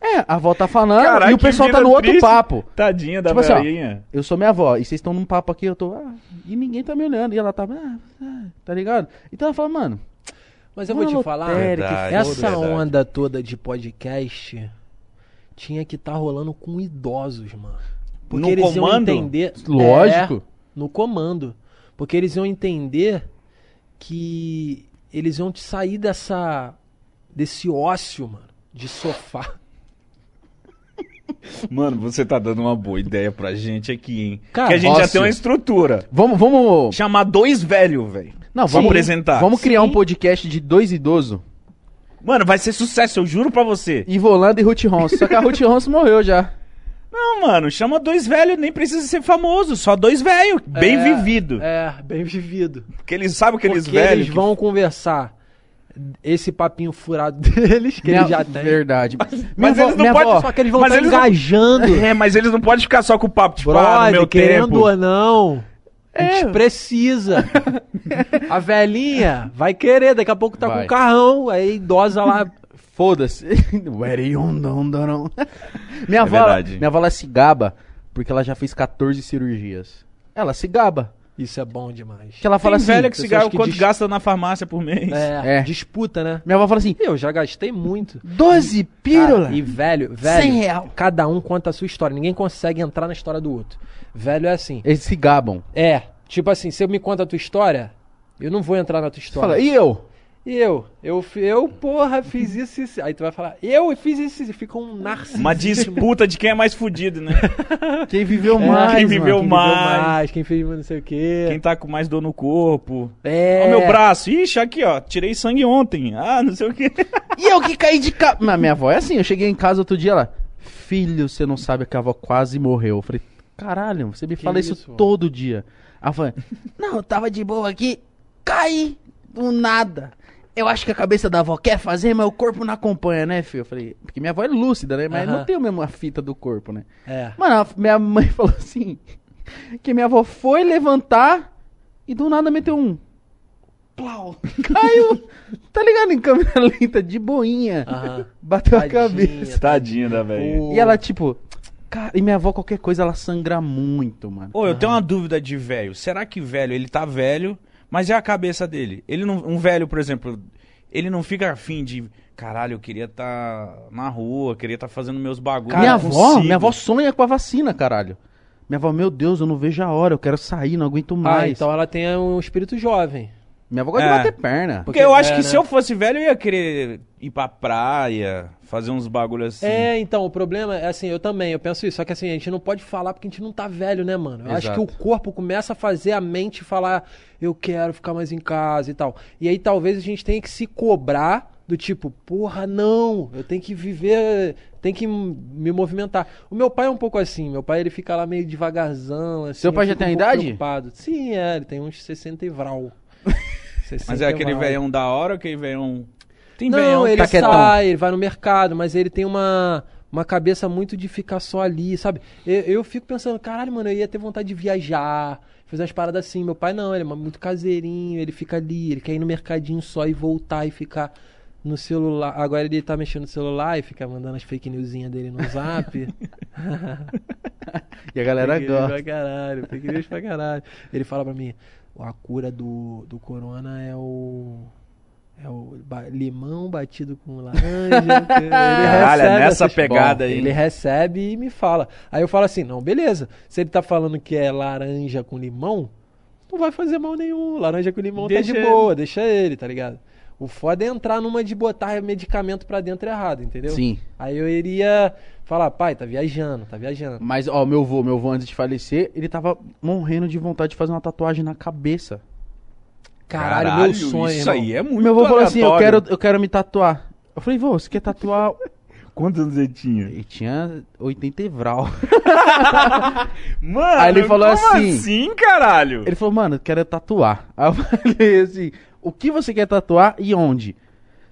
[SPEAKER 1] É, a avó tá falando
[SPEAKER 2] Caralho,
[SPEAKER 1] e o pessoal tá no outro
[SPEAKER 2] triste.
[SPEAKER 1] papo.
[SPEAKER 2] Tadinha da
[SPEAKER 1] Tipo assim, ó,
[SPEAKER 2] velhinha.
[SPEAKER 1] Eu sou minha avó e vocês estão num papo aqui, eu tô. ah, e ninguém tá me olhando. E ela tá. ah, ah, tá ligado? Então ela fala, mano.
[SPEAKER 3] Mas eu vou te falar,
[SPEAKER 2] Verdade,
[SPEAKER 3] essa
[SPEAKER 2] verdade.
[SPEAKER 3] onda toda de podcast tinha que estar rolando com idosos, mano. Porque
[SPEAKER 2] No
[SPEAKER 3] eles
[SPEAKER 2] comando?
[SPEAKER 3] iam entender.
[SPEAKER 1] Lógico.
[SPEAKER 3] É, no comando. Porque eles iam entender que eles vão te sair dessa. desse ócio, mano, de sofá.
[SPEAKER 2] Mano, você tá dando uma boa ideia pra gente aqui, hein?
[SPEAKER 3] Cara,
[SPEAKER 2] que a gente já
[SPEAKER 1] ócio.
[SPEAKER 2] tem uma estrutura.
[SPEAKER 1] Vamos, vamos.
[SPEAKER 2] Chamar dois velhos, velho.
[SPEAKER 1] Não,
[SPEAKER 2] Vamos
[SPEAKER 1] vamos
[SPEAKER 2] apresentar.
[SPEAKER 1] Vamos criar um
[SPEAKER 3] Sim.
[SPEAKER 1] podcast de dois idosos.
[SPEAKER 2] Mano, vai ser sucesso, eu juro pra você.
[SPEAKER 1] Ivolanda e Ruth Ronson. Só que a Ruth Ronson morreu já.
[SPEAKER 2] Não, mano, chama dois velhos, nem precisa ser famoso, só dois velhos, bem
[SPEAKER 3] É,
[SPEAKER 2] vivido.
[SPEAKER 3] É, bem vivido.
[SPEAKER 2] Porque eles sabem aqueles
[SPEAKER 3] Porque
[SPEAKER 2] velhos.
[SPEAKER 3] eles
[SPEAKER 2] que-
[SPEAKER 3] vão conversar esse papinho furado deles, que
[SPEAKER 1] Minha-
[SPEAKER 3] eles já têm.
[SPEAKER 1] Verdade.
[SPEAKER 2] Mas
[SPEAKER 1] avó-
[SPEAKER 2] eles não podem
[SPEAKER 3] Só que eles vão
[SPEAKER 2] Mas
[SPEAKER 3] estar
[SPEAKER 2] eles não-
[SPEAKER 3] engajando.
[SPEAKER 2] É, mas eles não podem ficar só com o papo, tipo, ah, no
[SPEAKER 3] Brother,
[SPEAKER 2] meu
[SPEAKER 3] querendo
[SPEAKER 2] tempo.
[SPEAKER 3] ou não, a
[SPEAKER 1] É.
[SPEAKER 3] gente precisa. A velhinha vai querer, daqui a pouco tá com
[SPEAKER 1] Vai.
[SPEAKER 3] um carrão, aí idosa lá.
[SPEAKER 1] Foda-se. Minha avó,
[SPEAKER 2] verdade.
[SPEAKER 1] minha avó ela se gaba porque ela já fez 14 cirurgias. Ela se gaba.
[SPEAKER 3] Isso é bom demais.
[SPEAKER 1] Que ela fala
[SPEAKER 2] Tem
[SPEAKER 1] assim.
[SPEAKER 2] velha que se gasta quanto
[SPEAKER 3] dis-
[SPEAKER 2] gasta na farmácia por mês.
[SPEAKER 3] É,
[SPEAKER 1] É.
[SPEAKER 3] disputa, né?
[SPEAKER 1] Minha avó fala assim:
[SPEAKER 3] Eu já gastei muito.
[SPEAKER 1] 12 pílulas.
[SPEAKER 3] Cara, e velho, velho,
[SPEAKER 1] 100 real.
[SPEAKER 3] cada um conta a sua história. Ninguém consegue entrar na história do outro. Velho é assim.
[SPEAKER 1] Eles se gabam.
[SPEAKER 3] É, tipo assim, se eu me conta a tua história, eu não vou entrar na tua história.
[SPEAKER 1] Fala, e eu?
[SPEAKER 3] E eu? Eu, eu, porra, fiz isso e isso. Aí tu vai falar, eu fiz isso e isso. Fica um narcisismo.
[SPEAKER 2] Uma disputa de quem é mais fudido, né?
[SPEAKER 1] Quem viveu
[SPEAKER 3] É,
[SPEAKER 1] mais?
[SPEAKER 2] quem
[SPEAKER 1] mano.
[SPEAKER 2] viveu
[SPEAKER 3] Quem
[SPEAKER 2] mais.
[SPEAKER 3] mais, quem fez não sei o quê.
[SPEAKER 2] Quem tá com mais dor no corpo.
[SPEAKER 3] É.
[SPEAKER 2] Ó, meu braço. Ixi, aqui, ó. Tirei sangue ontem. Ah, não sei o quê.
[SPEAKER 1] E eu que caí de casa. Mas minha avó é assim, eu cheguei em casa outro dia, ela. Filho, você não sabe que a avó quase morreu. Eu falei, caralho, você me
[SPEAKER 3] Que
[SPEAKER 1] fala isso,
[SPEAKER 3] isso?
[SPEAKER 1] todo dia. Ela falou, não, eu tava de boa aqui, caí do nada. Eu acho que a cabeça da avó quer fazer, mas o corpo não acompanha, né, filho? Eu falei, porque minha avó é lúcida, né? Mas
[SPEAKER 3] Aham.
[SPEAKER 1] não tem a mesma fita do corpo, né?
[SPEAKER 3] É.
[SPEAKER 1] Mano, a- minha mãe falou assim: que minha avó foi levantar e do nada meteu um. Plau! Caiu! tá ligado? Em câmera lenta, de boinha. Bateu a
[SPEAKER 3] Tadinha.
[SPEAKER 1] cabeça.
[SPEAKER 2] Tadinha da velha.
[SPEAKER 3] O-
[SPEAKER 1] E ela, tipo. Cara, e minha avó, qualquer coisa, ela sangra muito, mano.
[SPEAKER 2] Ô, eu tenho uma dúvida de velho. Será que velho, ele tá velho, mas é a cabeça dele? Ele não, um velho, por exemplo, ele não fica afim de, caralho, eu queria estar na rua, queria estar fazendo meus bagulhos.
[SPEAKER 1] minha avó, minha avó sonha com a vacina, caralho. Minha avó, meu Deus, eu não vejo a hora, eu quero sair, não aguento
[SPEAKER 3] Ah,
[SPEAKER 1] mais.
[SPEAKER 3] então ela tem um espírito jovem.
[SPEAKER 1] Minha avó gosta
[SPEAKER 2] É.
[SPEAKER 1] de bater perna.
[SPEAKER 2] Porque eu acho
[SPEAKER 3] É,
[SPEAKER 2] que
[SPEAKER 3] né?
[SPEAKER 2] se eu fosse velho, eu ia querer ir pra praia, fazer uns bagulhos assim.
[SPEAKER 3] É, então, o problema é assim, eu também, eu penso isso, só que assim, a gente não pode falar porque a gente não tá velho, né, mano? Eu acho
[SPEAKER 1] Exato.
[SPEAKER 3] que o corpo começa a fazer a mente falar, eu quero ficar mais em casa e tal. E aí talvez a gente tenha que se cobrar do tipo, porra, não, eu tenho que viver, tenho que m- me movimentar. O meu pai é um pouco assim, meu pai ele fica lá meio devagarzão, assim.
[SPEAKER 1] Seu pai
[SPEAKER 3] eu
[SPEAKER 1] já
[SPEAKER 3] fico
[SPEAKER 1] tem
[SPEAKER 3] um pouco
[SPEAKER 1] idade?
[SPEAKER 3] Preocupado. Sim, é, ele tem uns 60 e vral. 60
[SPEAKER 2] Mas é aquele velhão da hora ou aquele velhão... Tem
[SPEAKER 3] Não,
[SPEAKER 2] velhão
[SPEAKER 3] ele
[SPEAKER 1] quietão.
[SPEAKER 3] sai, ele vai no mercado, mas ele tem uma, uma cabeça muito de ficar só ali, sabe? Eu, eu fico pensando, caralho, mano, eu ia ter vontade de viajar, fazer umas paradas assim. Meu pai não, ele é muito caseirinho, ele fica ali, ele quer ir no mercadinho só e voltar e ficar no celular. Agora ele tá mexendo no celular e fica mandando as fake newsinhas dele no zap.
[SPEAKER 1] E a galera
[SPEAKER 3] Fake news
[SPEAKER 1] gosta.
[SPEAKER 3] pra caralho, fake news pra caralho. Ele fala pra mim, a cura do, do corona é o... É o ba- limão batido com laranja. Ele
[SPEAKER 2] Caralho, é
[SPEAKER 3] recebe
[SPEAKER 2] nessa
[SPEAKER 3] essas-
[SPEAKER 2] pegada aí.
[SPEAKER 3] Ele recebe e me fala. Aí eu falo assim, não, beleza. Se ele tá falando que é laranja com limão, não vai fazer mal nenhum. Laranja com limão
[SPEAKER 2] Deixa
[SPEAKER 3] tá de
[SPEAKER 2] ele.
[SPEAKER 3] boa, deixa ele, tá ligado? O foda é entrar numa de botar medicamento pra dentro errado, entendeu?
[SPEAKER 1] Sim.
[SPEAKER 3] Aí eu iria falar, pai, tá viajando, tá viajando.
[SPEAKER 1] Mas, ó, meu avô, meu avô antes de falecer, ele tava morrendo de vontade de fazer uma tatuagem na cabeça.
[SPEAKER 3] Caralho, meu sonho,
[SPEAKER 2] Isso
[SPEAKER 3] irmão.
[SPEAKER 2] aí é muito
[SPEAKER 1] meu avô falou assim, eu quero, eu quero me tatuar. Eu falei, vô, você quer tatuar...
[SPEAKER 2] Quantos anos ele tinha?
[SPEAKER 1] Ele tinha 80 evral.
[SPEAKER 2] Mano,
[SPEAKER 1] Aí ele falou
[SPEAKER 2] como
[SPEAKER 1] assim-
[SPEAKER 2] assim, caralho?
[SPEAKER 1] Ele falou, mano, eu quero tatuar. Aí eu falei assim, o que você quer tatuar e onde?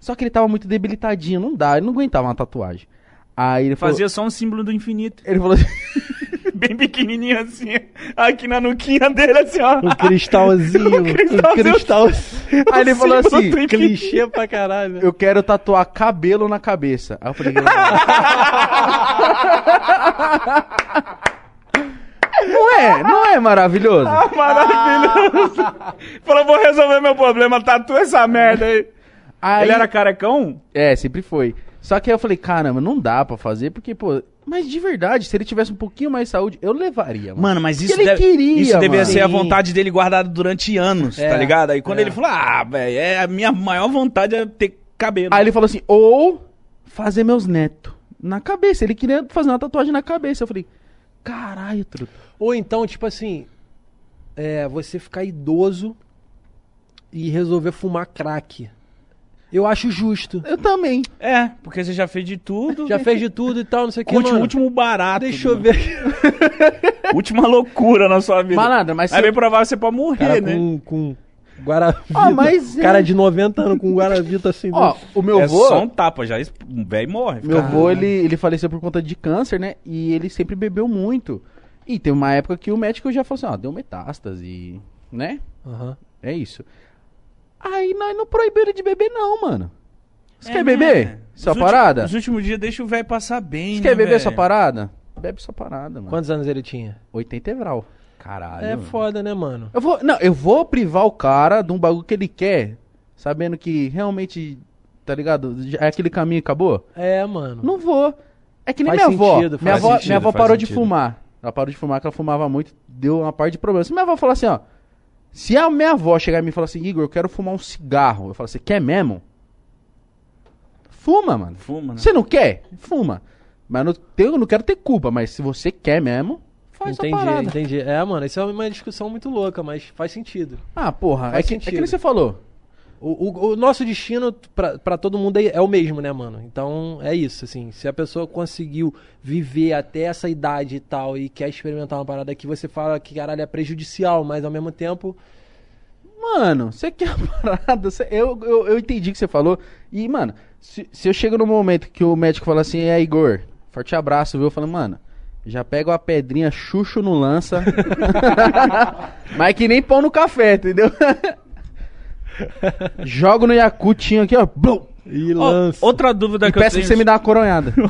[SPEAKER 1] Só que ele tava muito debilitadinho, não dá, ele não aguentava uma tatuagem. Aí ele falou,
[SPEAKER 2] Fazia só um símbolo do infinito.
[SPEAKER 1] ele falou assim,
[SPEAKER 2] Bem pequenininho assim, aqui na nuquinha dele, assim, ó.
[SPEAKER 3] Um cristalzinho,
[SPEAKER 2] Um
[SPEAKER 3] um
[SPEAKER 2] cristalzinho.
[SPEAKER 3] cristalzinho.
[SPEAKER 1] aí ele falou assim.
[SPEAKER 3] Clichê pra caralho.
[SPEAKER 1] eu quero tatuar cabelo na cabeça. Aí eu falei, não é, não é maravilhoso?
[SPEAKER 2] Ah, Maravilhoso. Falou, vou resolver meu problema, tatua essa merda aí.
[SPEAKER 1] Aí,
[SPEAKER 2] Ele era carecão?
[SPEAKER 1] É, sempre foi. Só que aí eu falei, caramba, não dá pra fazer, porque, pô, Mas de verdade, se ele tivesse um pouquinho mais de saúde, eu levaria, mano.
[SPEAKER 2] Mano, mas isso,
[SPEAKER 1] ele
[SPEAKER 2] deve-
[SPEAKER 1] queria,
[SPEAKER 2] isso devia
[SPEAKER 1] mano.
[SPEAKER 2] ser a vontade dele guardado durante anos,
[SPEAKER 3] É,
[SPEAKER 2] tá ligado? Aí quando
[SPEAKER 3] é.
[SPEAKER 2] ele falou, ah, velho, é a minha maior vontade é ter cabelo.
[SPEAKER 1] Aí ele falou assim, ou fazer meus netos na cabeça. Ele queria fazer uma tatuagem na cabeça. Eu falei, caralho, truta.
[SPEAKER 3] Ou então, tipo assim, é, você ficar idoso e resolver fumar crack. Eu acho justo.
[SPEAKER 1] Eu também.
[SPEAKER 2] É, porque você já fez de tudo.
[SPEAKER 3] Já fez de tudo e tal, não sei o que,
[SPEAKER 2] Curte o
[SPEAKER 3] mano.
[SPEAKER 2] último barato.
[SPEAKER 3] Deixa eu
[SPEAKER 2] mano.
[SPEAKER 3] ver.
[SPEAKER 2] Última loucura na sua vida.
[SPEAKER 1] Malandro, mas se-
[SPEAKER 2] bem provável você pode morrer,
[SPEAKER 3] Cara
[SPEAKER 2] né?
[SPEAKER 3] com, com Guaravita.
[SPEAKER 1] Ah, mas é.
[SPEAKER 3] Cara de 90 anos com Guaravita assim.
[SPEAKER 1] Ó, o meu
[SPEAKER 2] é
[SPEAKER 1] avô...
[SPEAKER 2] só um tapa, já um velho morre.
[SPEAKER 1] Meu avô, ele, ele faleceu por conta de câncer, né? E ele sempre bebeu muito. E tem uma época que o médico já falou assim, ó, deu metástase, né?
[SPEAKER 3] Aham.
[SPEAKER 1] É isso. Aí nós não proibiu ele de beber não, mano. Você
[SPEAKER 2] É,
[SPEAKER 1] quer
[SPEAKER 2] né?
[SPEAKER 1] beber? Sua
[SPEAKER 2] Os
[SPEAKER 1] parada?
[SPEAKER 2] Os últimos dias deixa o velho passar bem,
[SPEAKER 1] Você
[SPEAKER 2] né,
[SPEAKER 1] quer beber
[SPEAKER 2] velho?
[SPEAKER 1] sua parada? Bebe sua parada, mano.
[SPEAKER 3] Quantos anos ele tinha?
[SPEAKER 1] 80 evral. Caralho.
[SPEAKER 3] É
[SPEAKER 1] mano.
[SPEAKER 3] foda, né, mano?
[SPEAKER 1] Eu vou, não, eu vou privar o cara de um bagulho que ele quer, sabendo que realmente, tá ligado? É aquele caminho acabou?
[SPEAKER 3] É, mano.
[SPEAKER 1] Não vou. É que nem
[SPEAKER 3] Faz
[SPEAKER 1] minha avó.
[SPEAKER 3] sentido,
[SPEAKER 1] minha
[SPEAKER 3] faz
[SPEAKER 1] avó,
[SPEAKER 2] sentido,
[SPEAKER 1] minha avó parou de
[SPEAKER 2] sentido.
[SPEAKER 1] fumar. Ela parou de fumar, que ela fumava muito, deu uma parte de problema. Se minha avó falar assim, ó, se a minha avó chegar em mim e falar assim, Igor, eu quero fumar um cigarro, eu falo, você quer mesmo? Fuma, mano.
[SPEAKER 2] Fuma, né?
[SPEAKER 1] Você não quer? Fuma. Mas não, eu não quero ter culpa, mas se você quer mesmo, faz
[SPEAKER 3] entendi,
[SPEAKER 1] sua parada.
[SPEAKER 3] entendi. É, mano, isso é uma discussão muito louca, mas faz sentido.
[SPEAKER 1] Ah, porra, é
[SPEAKER 3] Faz
[SPEAKER 1] que, é que nem você falou.
[SPEAKER 3] O, o- o nosso destino pra todo mundo é, é o mesmo, né, mano? Então é isso, assim. Se a pessoa conseguiu viver até essa idade e tal e quer experimentar uma parada que você fala que caralho é prejudicial, mas ao mesmo tempo.
[SPEAKER 1] Mano, você quer a parada? Eu, eu, eu entendi o que você falou. E, mano, se, se eu chego no momento que o médico fala assim, é Igor, forte abraço, viu? Eu falo, mano, já pega uma pedrinha, chucho no lança. Mas que nem pão no café, entendeu? Jogo no Yakutinho aqui, ó. Blum,
[SPEAKER 3] E
[SPEAKER 2] Ó,
[SPEAKER 3] lança.
[SPEAKER 2] outra dúvida
[SPEAKER 1] e
[SPEAKER 2] que eu
[SPEAKER 1] peço
[SPEAKER 2] tenho...
[SPEAKER 1] que você me dá uma coronhada.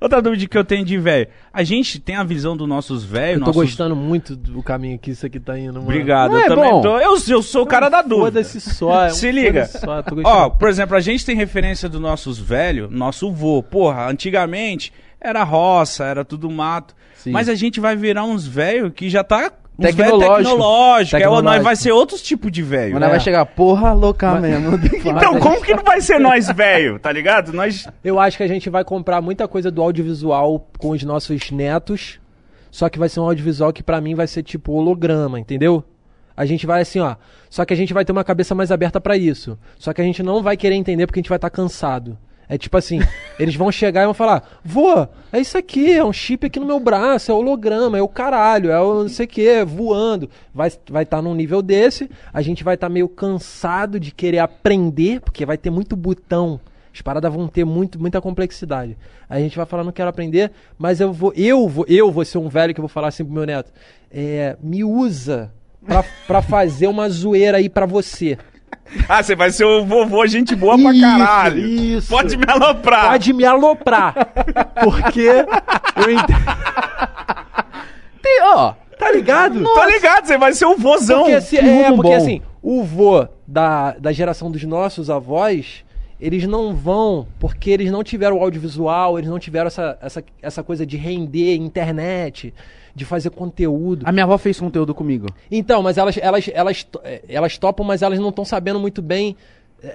[SPEAKER 2] Outra dúvida que eu tenho de velho. A gente tem a visão dos nossos velhos,
[SPEAKER 3] Eu tô
[SPEAKER 2] nossos...
[SPEAKER 3] gostando muito do caminho que isso aqui tá indo, mano.
[SPEAKER 2] Obrigado,
[SPEAKER 1] Não
[SPEAKER 2] eu
[SPEAKER 1] é
[SPEAKER 2] também
[SPEAKER 1] bom?
[SPEAKER 2] tô... Eu, eu sou o cara da dúvida.
[SPEAKER 3] Foda-se só. é um
[SPEAKER 2] Se liga.
[SPEAKER 3] Só, tô gostando.
[SPEAKER 2] Ó, por exemplo, a gente tem referência dos nossos velhos, nosso vô. Porra, antigamente era roça, era tudo mato.
[SPEAKER 1] Sim.
[SPEAKER 2] Mas a gente vai virar uns velhos que já tá. Velho
[SPEAKER 1] Tecnológico.
[SPEAKER 2] tecnológico. É,
[SPEAKER 3] Tecnológico.
[SPEAKER 2] nós vai ser outros tipos de velho.
[SPEAKER 1] Mas nós vai chegar, porra louca mesmo.
[SPEAKER 2] Então, como que não vai ser nós velho, tá ligado? Nós.
[SPEAKER 3] Eu acho que a gente vai comprar muita coisa do audiovisual com os nossos netos, só que vai ser um audiovisual que pra mim vai ser tipo holograma, entendeu? A gente vai assim, ó. Só que a gente vai ter uma cabeça mais aberta pra isso. Só que a gente não vai querer entender porque a gente vai estar cansado. É tipo assim, eles vão chegar e vão falar: Vô, é isso aqui, é um chip aqui no meu braço, é holograma, é o caralho, é o não sei o que, voando. Vai estar vai tá num nível desse, a gente vai estar meio cansado de querer aprender, porque vai ter muito botão. As paradas vão ter muito, muita complexidade. Aí a gente vai falar, não quero aprender, mas eu vou, eu vou, eu vou ser um velho que eu vou falar assim pro meu neto. É, me usa pra, pra fazer uma zoeira aí pra você.
[SPEAKER 2] Ah, você vai ser o vovô, gente boa pra
[SPEAKER 3] Isso,
[SPEAKER 2] caralho.
[SPEAKER 3] isso.
[SPEAKER 2] Pode me aloprar.
[SPEAKER 3] Pode me aloprar. Porque eu entendo.
[SPEAKER 1] Tem, ó,
[SPEAKER 3] Tá ligado?
[SPEAKER 2] Tô ligado, você vai ser o vozão.
[SPEAKER 3] Porque, assim, é, porque
[SPEAKER 1] bom.
[SPEAKER 3] assim, o vô da, da geração dos nossos avós, eles não vão, porque eles não tiveram o audiovisual, eles não tiveram essa, essa, essa coisa de render internet, de fazer conteúdo.
[SPEAKER 1] a minha avó fez conteúdo comigo.
[SPEAKER 3] Então, mas elas, elas, elas, elas topam, mas elas não estão sabendo muito bem,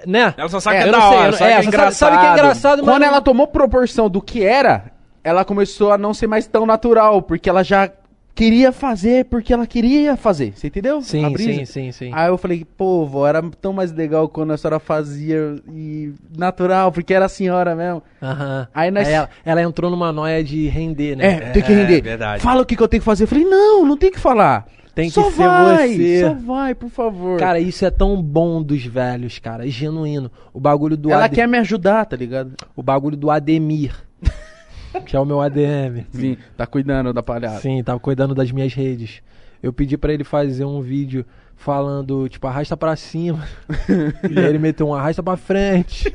[SPEAKER 3] né?
[SPEAKER 2] Ela só sabe
[SPEAKER 3] É,
[SPEAKER 2] que é da
[SPEAKER 3] sei,
[SPEAKER 2] hora, sabe
[SPEAKER 3] é,
[SPEAKER 2] que é
[SPEAKER 3] só sabe-
[SPEAKER 2] engraçado.
[SPEAKER 3] sabe que é engraçado, mas
[SPEAKER 1] Quando
[SPEAKER 3] não-
[SPEAKER 1] ela tomou proporção do que era, ela começou a não ser mais tão natural, porque ela já queria fazer, porque ela queria fazer. Você entendeu?
[SPEAKER 3] Sim, sim, sim, sim.
[SPEAKER 1] Aí eu falei, pô, vó, era tão mais legal quando a senhora fazia e natural, porque era a senhora mesmo.
[SPEAKER 3] Aham.
[SPEAKER 1] Aí nós-
[SPEAKER 3] ela, ela entrou numa noia de render, né?
[SPEAKER 1] É, tem que
[SPEAKER 2] É,
[SPEAKER 1] render.
[SPEAKER 2] verdade.
[SPEAKER 1] Fala o que, que eu tenho que fazer. Eu falei, não, não tem que falar.
[SPEAKER 3] Tem que
[SPEAKER 1] Só
[SPEAKER 3] ser
[SPEAKER 1] vai,
[SPEAKER 3] você.
[SPEAKER 1] Só vai, por favor.
[SPEAKER 3] Cara, isso é tão bom dos velhos, cara. É genuíno. O bagulho do
[SPEAKER 1] ela
[SPEAKER 3] AD
[SPEAKER 1] quer me ajudar, tá ligado?
[SPEAKER 3] O bagulho do Ademir. que é o meu ADM.
[SPEAKER 1] Sim, tá cuidando da palhaça.
[SPEAKER 3] Sim, tava cuidando das minhas redes. Eu pedi pra ele fazer um vídeo falando, tipo, arrasta pra cima. e aí ele meteu um arrasta pra frente.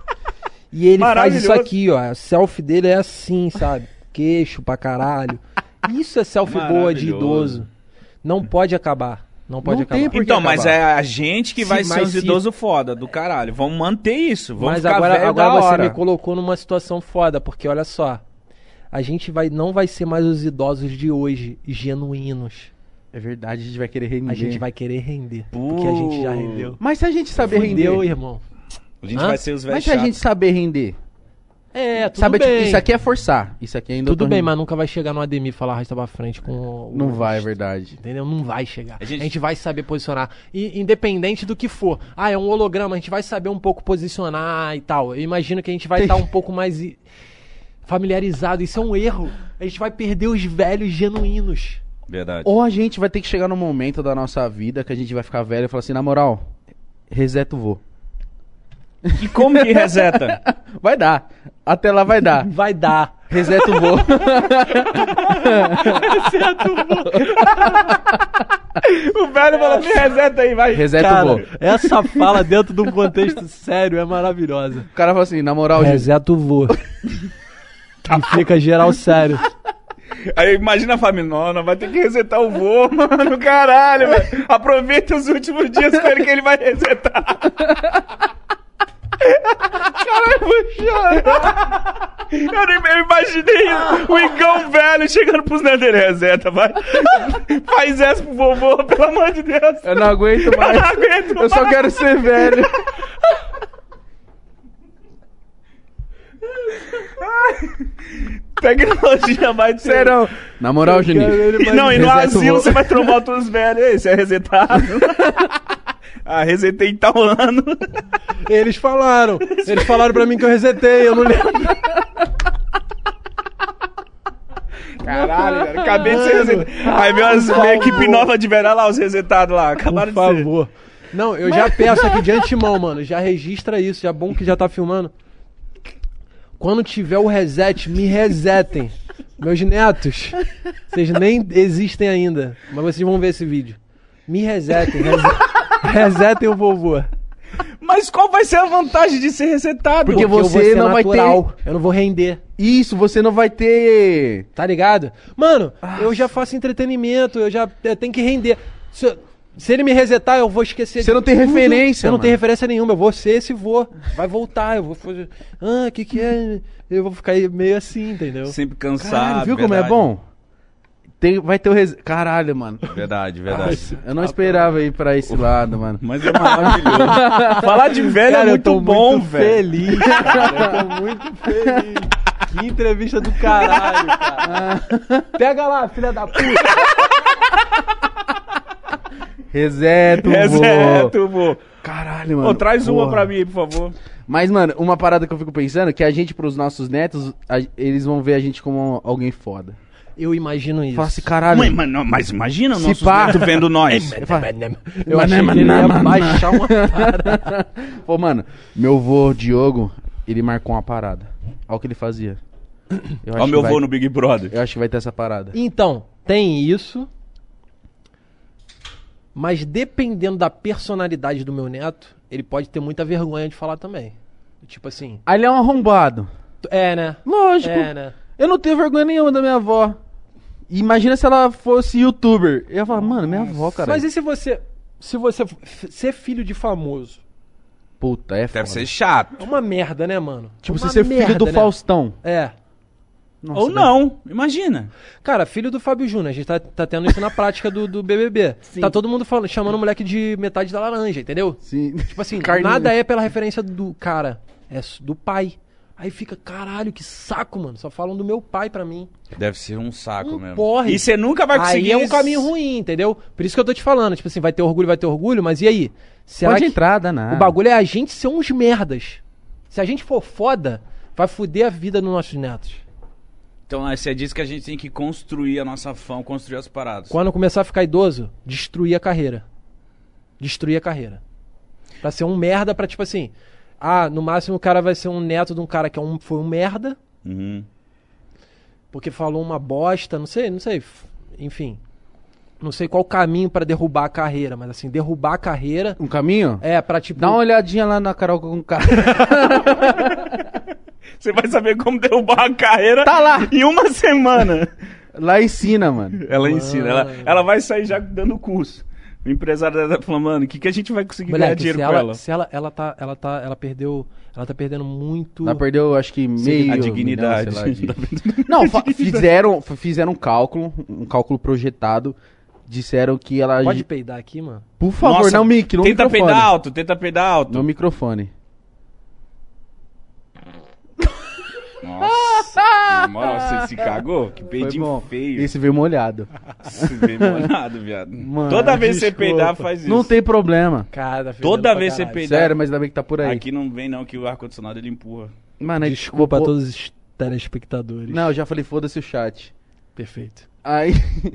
[SPEAKER 3] e ele faz isso aqui, ó. A selfie dele é assim, sabe? Queixo pra caralho. Isso é selfie boa de idoso. Não pode acabar. Não pode
[SPEAKER 1] Não tem
[SPEAKER 3] acabar.
[SPEAKER 1] por que
[SPEAKER 2] Então, mas
[SPEAKER 1] acabar.
[SPEAKER 2] é a gente que
[SPEAKER 3] Sim,
[SPEAKER 2] vai ser
[SPEAKER 3] mas
[SPEAKER 2] os
[SPEAKER 3] se-
[SPEAKER 2] idosos foda do caralho. Vamos manter isso. Vamos
[SPEAKER 3] Mas
[SPEAKER 2] ficar
[SPEAKER 3] agora, agora
[SPEAKER 2] da
[SPEAKER 3] você
[SPEAKER 2] hora.
[SPEAKER 3] me colocou numa situação foda, porque olha só. a gente vai, não vai ser mais os idosos de hoje, genuínos.
[SPEAKER 1] É verdade, a gente vai querer render.
[SPEAKER 3] A gente vai querer render. Porque a gente já rendeu.
[SPEAKER 1] Mas se a gente saber
[SPEAKER 3] Fudeu,
[SPEAKER 1] render.
[SPEAKER 3] irmão.
[SPEAKER 2] A gente
[SPEAKER 3] Hã?
[SPEAKER 2] vai ser os velhos
[SPEAKER 1] Mas se a gente saber render.
[SPEAKER 3] É, tudo
[SPEAKER 1] Sabe, tipo,
[SPEAKER 3] bem.
[SPEAKER 1] isso aqui é forçar. Isso aqui ainda
[SPEAKER 3] Tudo bem,
[SPEAKER 1] rindo.
[SPEAKER 3] mas nunca vai chegar no Ademir e falar arrasta pra frente com o...
[SPEAKER 1] Não vai, é verdade.
[SPEAKER 3] Entendeu? Não vai chegar.
[SPEAKER 2] A
[SPEAKER 3] A
[SPEAKER 2] gente-
[SPEAKER 3] gente... vai saber posicionar. E, independente do que for. Ah, é um holograma, a gente vai saber um pouco posicionar e tal. Eu imagino que a gente vai estar um pouco mais familiarizado. Isso é um erro. A gente vai perder os velhos genuínos.
[SPEAKER 2] Verdade.
[SPEAKER 1] Ou a gente vai ter que chegar num momento da nossa vida que a gente vai ficar velho e falar assim, na moral, reseta o vô.
[SPEAKER 2] E como que reseta?
[SPEAKER 1] Vai dar. Até lá vai dar.
[SPEAKER 3] Vai dar.
[SPEAKER 1] Reseta o vô.
[SPEAKER 2] o velho falou, me reseta aí, vai.
[SPEAKER 1] Reseta o vô.
[SPEAKER 3] Cara, essa fala dentro de um contexto sério é maravilhosa.
[SPEAKER 1] O cara fala assim, na moral.
[SPEAKER 3] Reseta o vô. E fica geral sério.
[SPEAKER 2] Aí imagina a não vai ter que resetar o vô, mano, caralho, velho. Aproveita os últimos dias com ele que ele vai resetar. Caralho, eu vou chorar. Eu nem eu imaginei o Igão velho chegando pros dele, reseta, vai. Faz essa pro vovô, pelo amor de Deus.
[SPEAKER 1] Eu não aguento
[SPEAKER 2] Eu
[SPEAKER 1] mais.
[SPEAKER 2] não aguento
[SPEAKER 1] Eu só
[SPEAKER 2] mais.
[SPEAKER 1] quero ser velho.
[SPEAKER 2] Tecnologia vai ter.
[SPEAKER 1] Serão. Na moral, Juninho.
[SPEAKER 2] Não, e no asilo você vai trombar todos os velhos. Ei, você é resetado. ah, resetei tal ano.
[SPEAKER 3] Eles falaram. Eles falaram pra mim que eu resetei, eu não lembro.
[SPEAKER 2] Caralho, velho. Acabei de ser resetado. Aí as- uma equipe nova de. Olha lá os resetados lá. Acabaram
[SPEAKER 3] Por
[SPEAKER 2] de ser.
[SPEAKER 3] favor. Não, eu já peço aqui de antemão, mano. Já registra isso. Já bom que já tá filmando. Quando tiver o reset, me resetem. Meus netos. Vocês nem existem ainda. Mas vocês vão ver esse vídeo. Me resetem. rese- resetem o vovô.
[SPEAKER 2] Mas qual vai ser a vantagem de ser resetado?
[SPEAKER 1] Porque
[SPEAKER 3] vou
[SPEAKER 1] você não vai
[SPEAKER 3] natural. Eu não vou render.
[SPEAKER 1] Isso, você não vai ter.
[SPEAKER 3] Tá ligado? Mano, eu já faço entretenimento, eu já eu tenho que render. Se, se ele me resetar, eu vou esquecer.
[SPEAKER 1] Você não tem
[SPEAKER 3] tudo.
[SPEAKER 1] referência,
[SPEAKER 3] Eu não
[SPEAKER 1] mano.
[SPEAKER 3] tenho referência nenhuma. Eu vou ser esse vou. Vai voltar, eu vou fazer. Ah, o que que é? Eu vou ficar meio assim, entendeu?
[SPEAKER 2] Sempre cansado.
[SPEAKER 1] Caralho, viu como é
[SPEAKER 2] verdade.
[SPEAKER 1] bom? Tem, vai ter o res... Caralho, mano.
[SPEAKER 2] Verdade, verdade.
[SPEAKER 1] Eu não esperava ir pra esse lado, mano.
[SPEAKER 2] Mas é maravilhoso. Falar de velho
[SPEAKER 3] Cara,
[SPEAKER 2] é
[SPEAKER 3] eu
[SPEAKER 2] muito
[SPEAKER 3] tô
[SPEAKER 2] bom,
[SPEAKER 3] muito
[SPEAKER 2] velho.
[SPEAKER 3] feliz, cara. Eu tô muito feliz. Que entrevista do caralho, cara. Pega lá, filha da puta.
[SPEAKER 1] Reseto.
[SPEAKER 2] Reseto, vô.
[SPEAKER 1] Caralho, mano.
[SPEAKER 2] Ô, traz uma
[SPEAKER 1] Porra.
[SPEAKER 2] pra mim por favor.
[SPEAKER 1] Mas, mano, uma parada que eu fico pensando é que a gente, pros nossos netos, a- eles vão ver a gente como alguém foda.
[SPEAKER 3] Eu imagino isso.
[SPEAKER 1] Fala assim, caralho.
[SPEAKER 2] Mas, não, mas imagina
[SPEAKER 1] Se
[SPEAKER 2] nossos
[SPEAKER 1] pá.
[SPEAKER 2] vendo nós.
[SPEAKER 1] Eu falo,
[SPEAKER 3] Eu achei que ele ia baixar uma parada.
[SPEAKER 1] Pô, mano, meu vô Diogo, ele marcou uma parada. Olha o que ele fazia. Eu
[SPEAKER 2] Ó,
[SPEAKER 1] que
[SPEAKER 2] meu
[SPEAKER 1] vai-
[SPEAKER 2] vô no Big Brother.
[SPEAKER 1] Eu acho que vai ter essa parada.
[SPEAKER 3] Então, tem isso. Mas dependendo da personalidade do meu neto, ele pode ter muita vergonha de falar também. Tipo assim.
[SPEAKER 1] Aí ele é um arrombado.
[SPEAKER 3] É, né?
[SPEAKER 1] Lógico.
[SPEAKER 3] É, né?
[SPEAKER 1] Eu não tenho vergonha nenhuma da minha avó. Imagina se ela fosse youtuber. Eu ia falar, mano, minha avó, cara.
[SPEAKER 3] Mas e se você. Se você f- ser filho de famoso?
[SPEAKER 1] Puta, é foda.
[SPEAKER 2] Deve ser chato.
[SPEAKER 3] É uma merda, né, mano?
[SPEAKER 1] Tipo,
[SPEAKER 3] É
[SPEAKER 1] você
[SPEAKER 3] uma
[SPEAKER 1] ser filho
[SPEAKER 3] merda,
[SPEAKER 1] do
[SPEAKER 3] né?
[SPEAKER 1] Faustão.
[SPEAKER 3] É.
[SPEAKER 1] Nossa,
[SPEAKER 2] Ou não, imagina.
[SPEAKER 3] Cara, filho do Fábio Júnior, a gente tá, tá tendo isso na prática do, do BBB. Tá todo mundo falando, chamando o moleque de metade da laranja, entendeu?
[SPEAKER 1] Sim.
[SPEAKER 3] Tipo assim, nada é pela referência do cara, é s- do pai. Aí fica, caralho, que saco, mano. Só falam do meu pai pra mim.
[SPEAKER 2] Deve ser um saco
[SPEAKER 3] Um
[SPEAKER 2] mesmo.
[SPEAKER 3] porre.
[SPEAKER 2] E você nunca vai conseguir.
[SPEAKER 3] Aí é um caminho ruim, entendeu? Por isso que eu tô te falando. Tipo assim, vai ter orgulho, vai ter orgulho, mas e aí? Será
[SPEAKER 1] Pode
[SPEAKER 3] que
[SPEAKER 1] entrar, dá nada.
[SPEAKER 3] o bagulho é a gente ser uns merdas? Se a gente for foda, vai fuder a vida dos nossos netos.
[SPEAKER 2] Então aí você diz que a gente tem que construir a nossa fama, construir as paradas.
[SPEAKER 3] Quando começar a ficar idoso, destruir a carreira. Destruir a carreira. Pra ser um merda, pra tipo assim. Ah, no máximo o cara vai ser um neto de um cara que é um, foi um merda,
[SPEAKER 2] Uhum.
[SPEAKER 3] porque falou uma bosta, não sei, não sei. Enfim. Não sei qual caminho pra derrubar a carreira, mas assim, derrubar a carreira
[SPEAKER 1] Um caminho?
[SPEAKER 3] é pra tipo.
[SPEAKER 1] Dá uma olhadinha lá na Carol com o cara.
[SPEAKER 2] Você vai saber como derrubar a carreira
[SPEAKER 1] Tá lá.
[SPEAKER 2] em uma semana.
[SPEAKER 1] Lá ensina, mano.
[SPEAKER 2] Ela ensina, ela, ela vai sair já dando curso. O empresário dela tá falando, mano, o que, que a gente vai conseguir ganhar
[SPEAKER 3] Moleque,
[SPEAKER 2] dinheiro
[SPEAKER 3] se
[SPEAKER 2] com
[SPEAKER 3] ela,
[SPEAKER 2] ela?
[SPEAKER 3] se ela, ela tá, ela tá, ela perdeu, ela tá perdendo muito.
[SPEAKER 1] Ela perdeu, acho que meio.
[SPEAKER 2] a dignidade.
[SPEAKER 1] milhão, lá, de- Não, fa- fizeram, fizeram um cálculo, um cálculo projetado. Disseram que ela.
[SPEAKER 3] Pode peidar aqui, mano?
[SPEAKER 1] Por favor,
[SPEAKER 2] Nossa,
[SPEAKER 1] não no
[SPEAKER 2] Tenta
[SPEAKER 1] microfone.
[SPEAKER 2] peidar alto, tenta peidar alto.
[SPEAKER 1] No microfone.
[SPEAKER 2] Nossa, nossa, você se cagou? Que
[SPEAKER 1] Foi
[SPEAKER 2] peidinho
[SPEAKER 1] bom.
[SPEAKER 2] feio.
[SPEAKER 1] Esse veio molhado.
[SPEAKER 2] Esse veio molhado, viado.
[SPEAKER 1] Mano,
[SPEAKER 2] Toda vez que você peidar, faz isso.
[SPEAKER 1] Não tem problema.
[SPEAKER 3] Cara,
[SPEAKER 2] Toda
[SPEAKER 3] fedendo
[SPEAKER 2] vez
[SPEAKER 3] pra
[SPEAKER 2] você peidar.
[SPEAKER 1] Sério, mas ainda bem que tá por aí.
[SPEAKER 2] Aqui não vem não, que o ar-condicionado ele empurra.
[SPEAKER 1] Mano,
[SPEAKER 3] Desculpa a todos os telespectadores.
[SPEAKER 1] Não, eu já falei, foda-se o chat.
[SPEAKER 3] Perfeito.
[SPEAKER 1] Aí,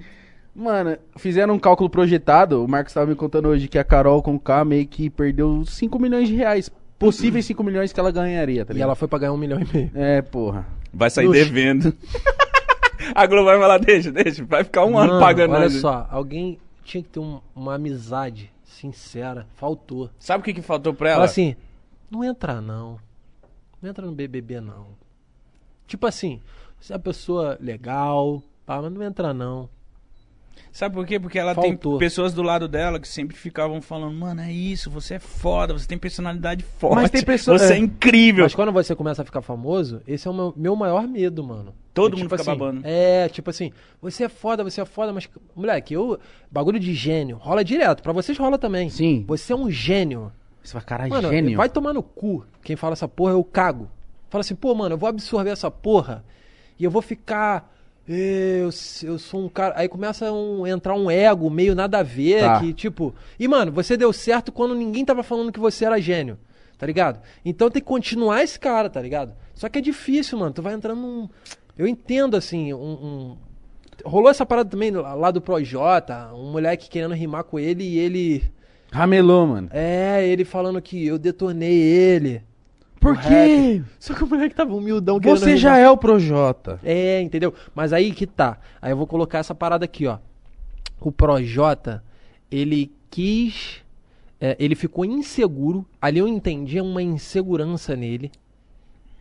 [SPEAKER 1] mano, fizeram um cálculo projetado. O Marcos tava me contando hoje que a Carol com K meio que perdeu 5 milhões de reais. Possíveis 5 milhões que ela ganharia, tá
[SPEAKER 3] E
[SPEAKER 1] ligado?
[SPEAKER 3] ela foi pra ganhar um milhão e meio.
[SPEAKER 1] É, porra.
[SPEAKER 2] Vai sair
[SPEAKER 3] Luxo.
[SPEAKER 2] devendo. a Globo vai falar, deixa, deixa. Vai ficar um ano
[SPEAKER 3] Mano,
[SPEAKER 2] pagando
[SPEAKER 3] Olha
[SPEAKER 2] nós.
[SPEAKER 3] só, alguém tinha que ter um- uma amizade sincera. Faltou.
[SPEAKER 2] Sabe o que, que faltou pra
[SPEAKER 3] Fala
[SPEAKER 2] ela?
[SPEAKER 3] assim, não entra não. Não entra no BBB não. Tipo assim, você é uma pessoa legal, pá, mas não entra não.
[SPEAKER 2] Sabe por quê? Porque ela
[SPEAKER 3] Faltou.
[SPEAKER 2] tem pessoas do lado dela que sempre ficavam falando, mano, é isso, você é foda, você tem personalidade forte.
[SPEAKER 1] Mas tem pessoa-
[SPEAKER 2] Você é,
[SPEAKER 1] é.
[SPEAKER 2] incrível.
[SPEAKER 3] Mas quando você começa a ficar famoso, esse é o meu, meu maior medo, mano.
[SPEAKER 2] Todo
[SPEAKER 3] É
[SPEAKER 2] mundo
[SPEAKER 3] tipo
[SPEAKER 2] fica
[SPEAKER 3] assim,
[SPEAKER 2] babando.
[SPEAKER 3] É, tipo assim, você é foda, você é foda, mas, moleque, eu. Bagulho de gênio. Rola direto. Pra vocês rola também.
[SPEAKER 1] Sim.
[SPEAKER 3] Você é um gênio.
[SPEAKER 1] Você vai, caralho,
[SPEAKER 3] Mano,
[SPEAKER 1] gênio.
[SPEAKER 3] vai tomar no cu. Quem fala essa porra, eu cago. Fala assim, pô, mano, eu vou absorver essa porra e eu vou ficar. Eu, eu sou um cara. Aí começa a entrar um ego meio nada a ver,
[SPEAKER 1] Tá.
[SPEAKER 3] que tipo. E, mano, você deu certo quando ninguém tava falando que você era gênio, tá ligado? Então tem que continuar esse cara, tá ligado? Só que é difícil, mano. Tu vai entrando num. Eu entendo, assim, um. um- Rolou essa parada também lá lá do Projota, um moleque querendo rimar com ele e ele.
[SPEAKER 1] Ramelou, mano.
[SPEAKER 3] É, ele falando que eu detonei ele.
[SPEAKER 1] Por quê?
[SPEAKER 3] Só que o moleque tava humildão querendo
[SPEAKER 1] Você já é o Projota.
[SPEAKER 3] É, entendeu? Mas aí que tá. Aí eu vou colocar essa parada aqui, ó. O Projota, ele quis. é, ele ficou inseguro. Ali eu entendi uma insegurança nele.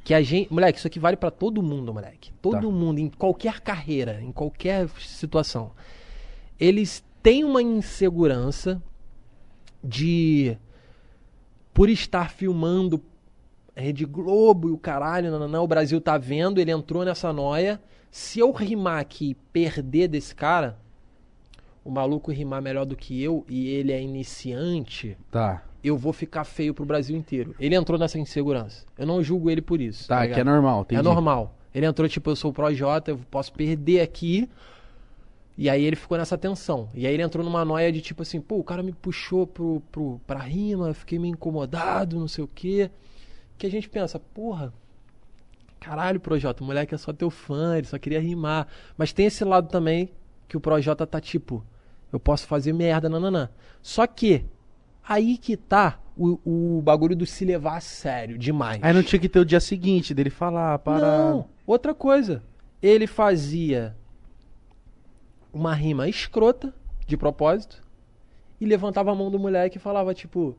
[SPEAKER 3] Que a gente. Moleque, isso aqui vale pra todo mundo, moleque. Todo
[SPEAKER 1] Tá.
[SPEAKER 3] mundo, em qualquer carreira, em qualquer situação. Eles têm uma insegurança de. Por estar filmando Rede Globo e o caralho, não, não, não, o Brasil tá vendo, ele entrou nessa noia. Se eu rimar aqui e perder desse cara, o maluco rimar melhor do que eu e ele é iniciante,
[SPEAKER 1] Tá.
[SPEAKER 3] eu vou ficar feio pro Brasil inteiro. Ele entrou nessa insegurança. Eu não julgo ele por isso.
[SPEAKER 1] Tá,
[SPEAKER 3] ligado?
[SPEAKER 1] que é normal. Entendi.
[SPEAKER 3] É normal. Ele entrou tipo, eu sou o Projota, eu posso perder aqui. E aí ele ficou nessa tensão. E aí ele entrou numa noia de tipo assim, pô, o cara me puxou pro, pro, pra rima, eu fiquei meio incomodado, não sei o quê. Que a gente pensa, porra, caralho, Projota, o moleque é só teu fã, ele só queria rimar. Mas tem esse lado também que o Projota tá tipo, eu posso fazer merda, nananã. Só que, aí que tá o, o bagulho do se levar a sério demais.
[SPEAKER 1] Aí não tinha que ter o dia seguinte dele falar, parar.
[SPEAKER 3] Não, outra coisa. Ele fazia uma rima escrota, de propósito, e levantava a mão do moleque e falava, tipo,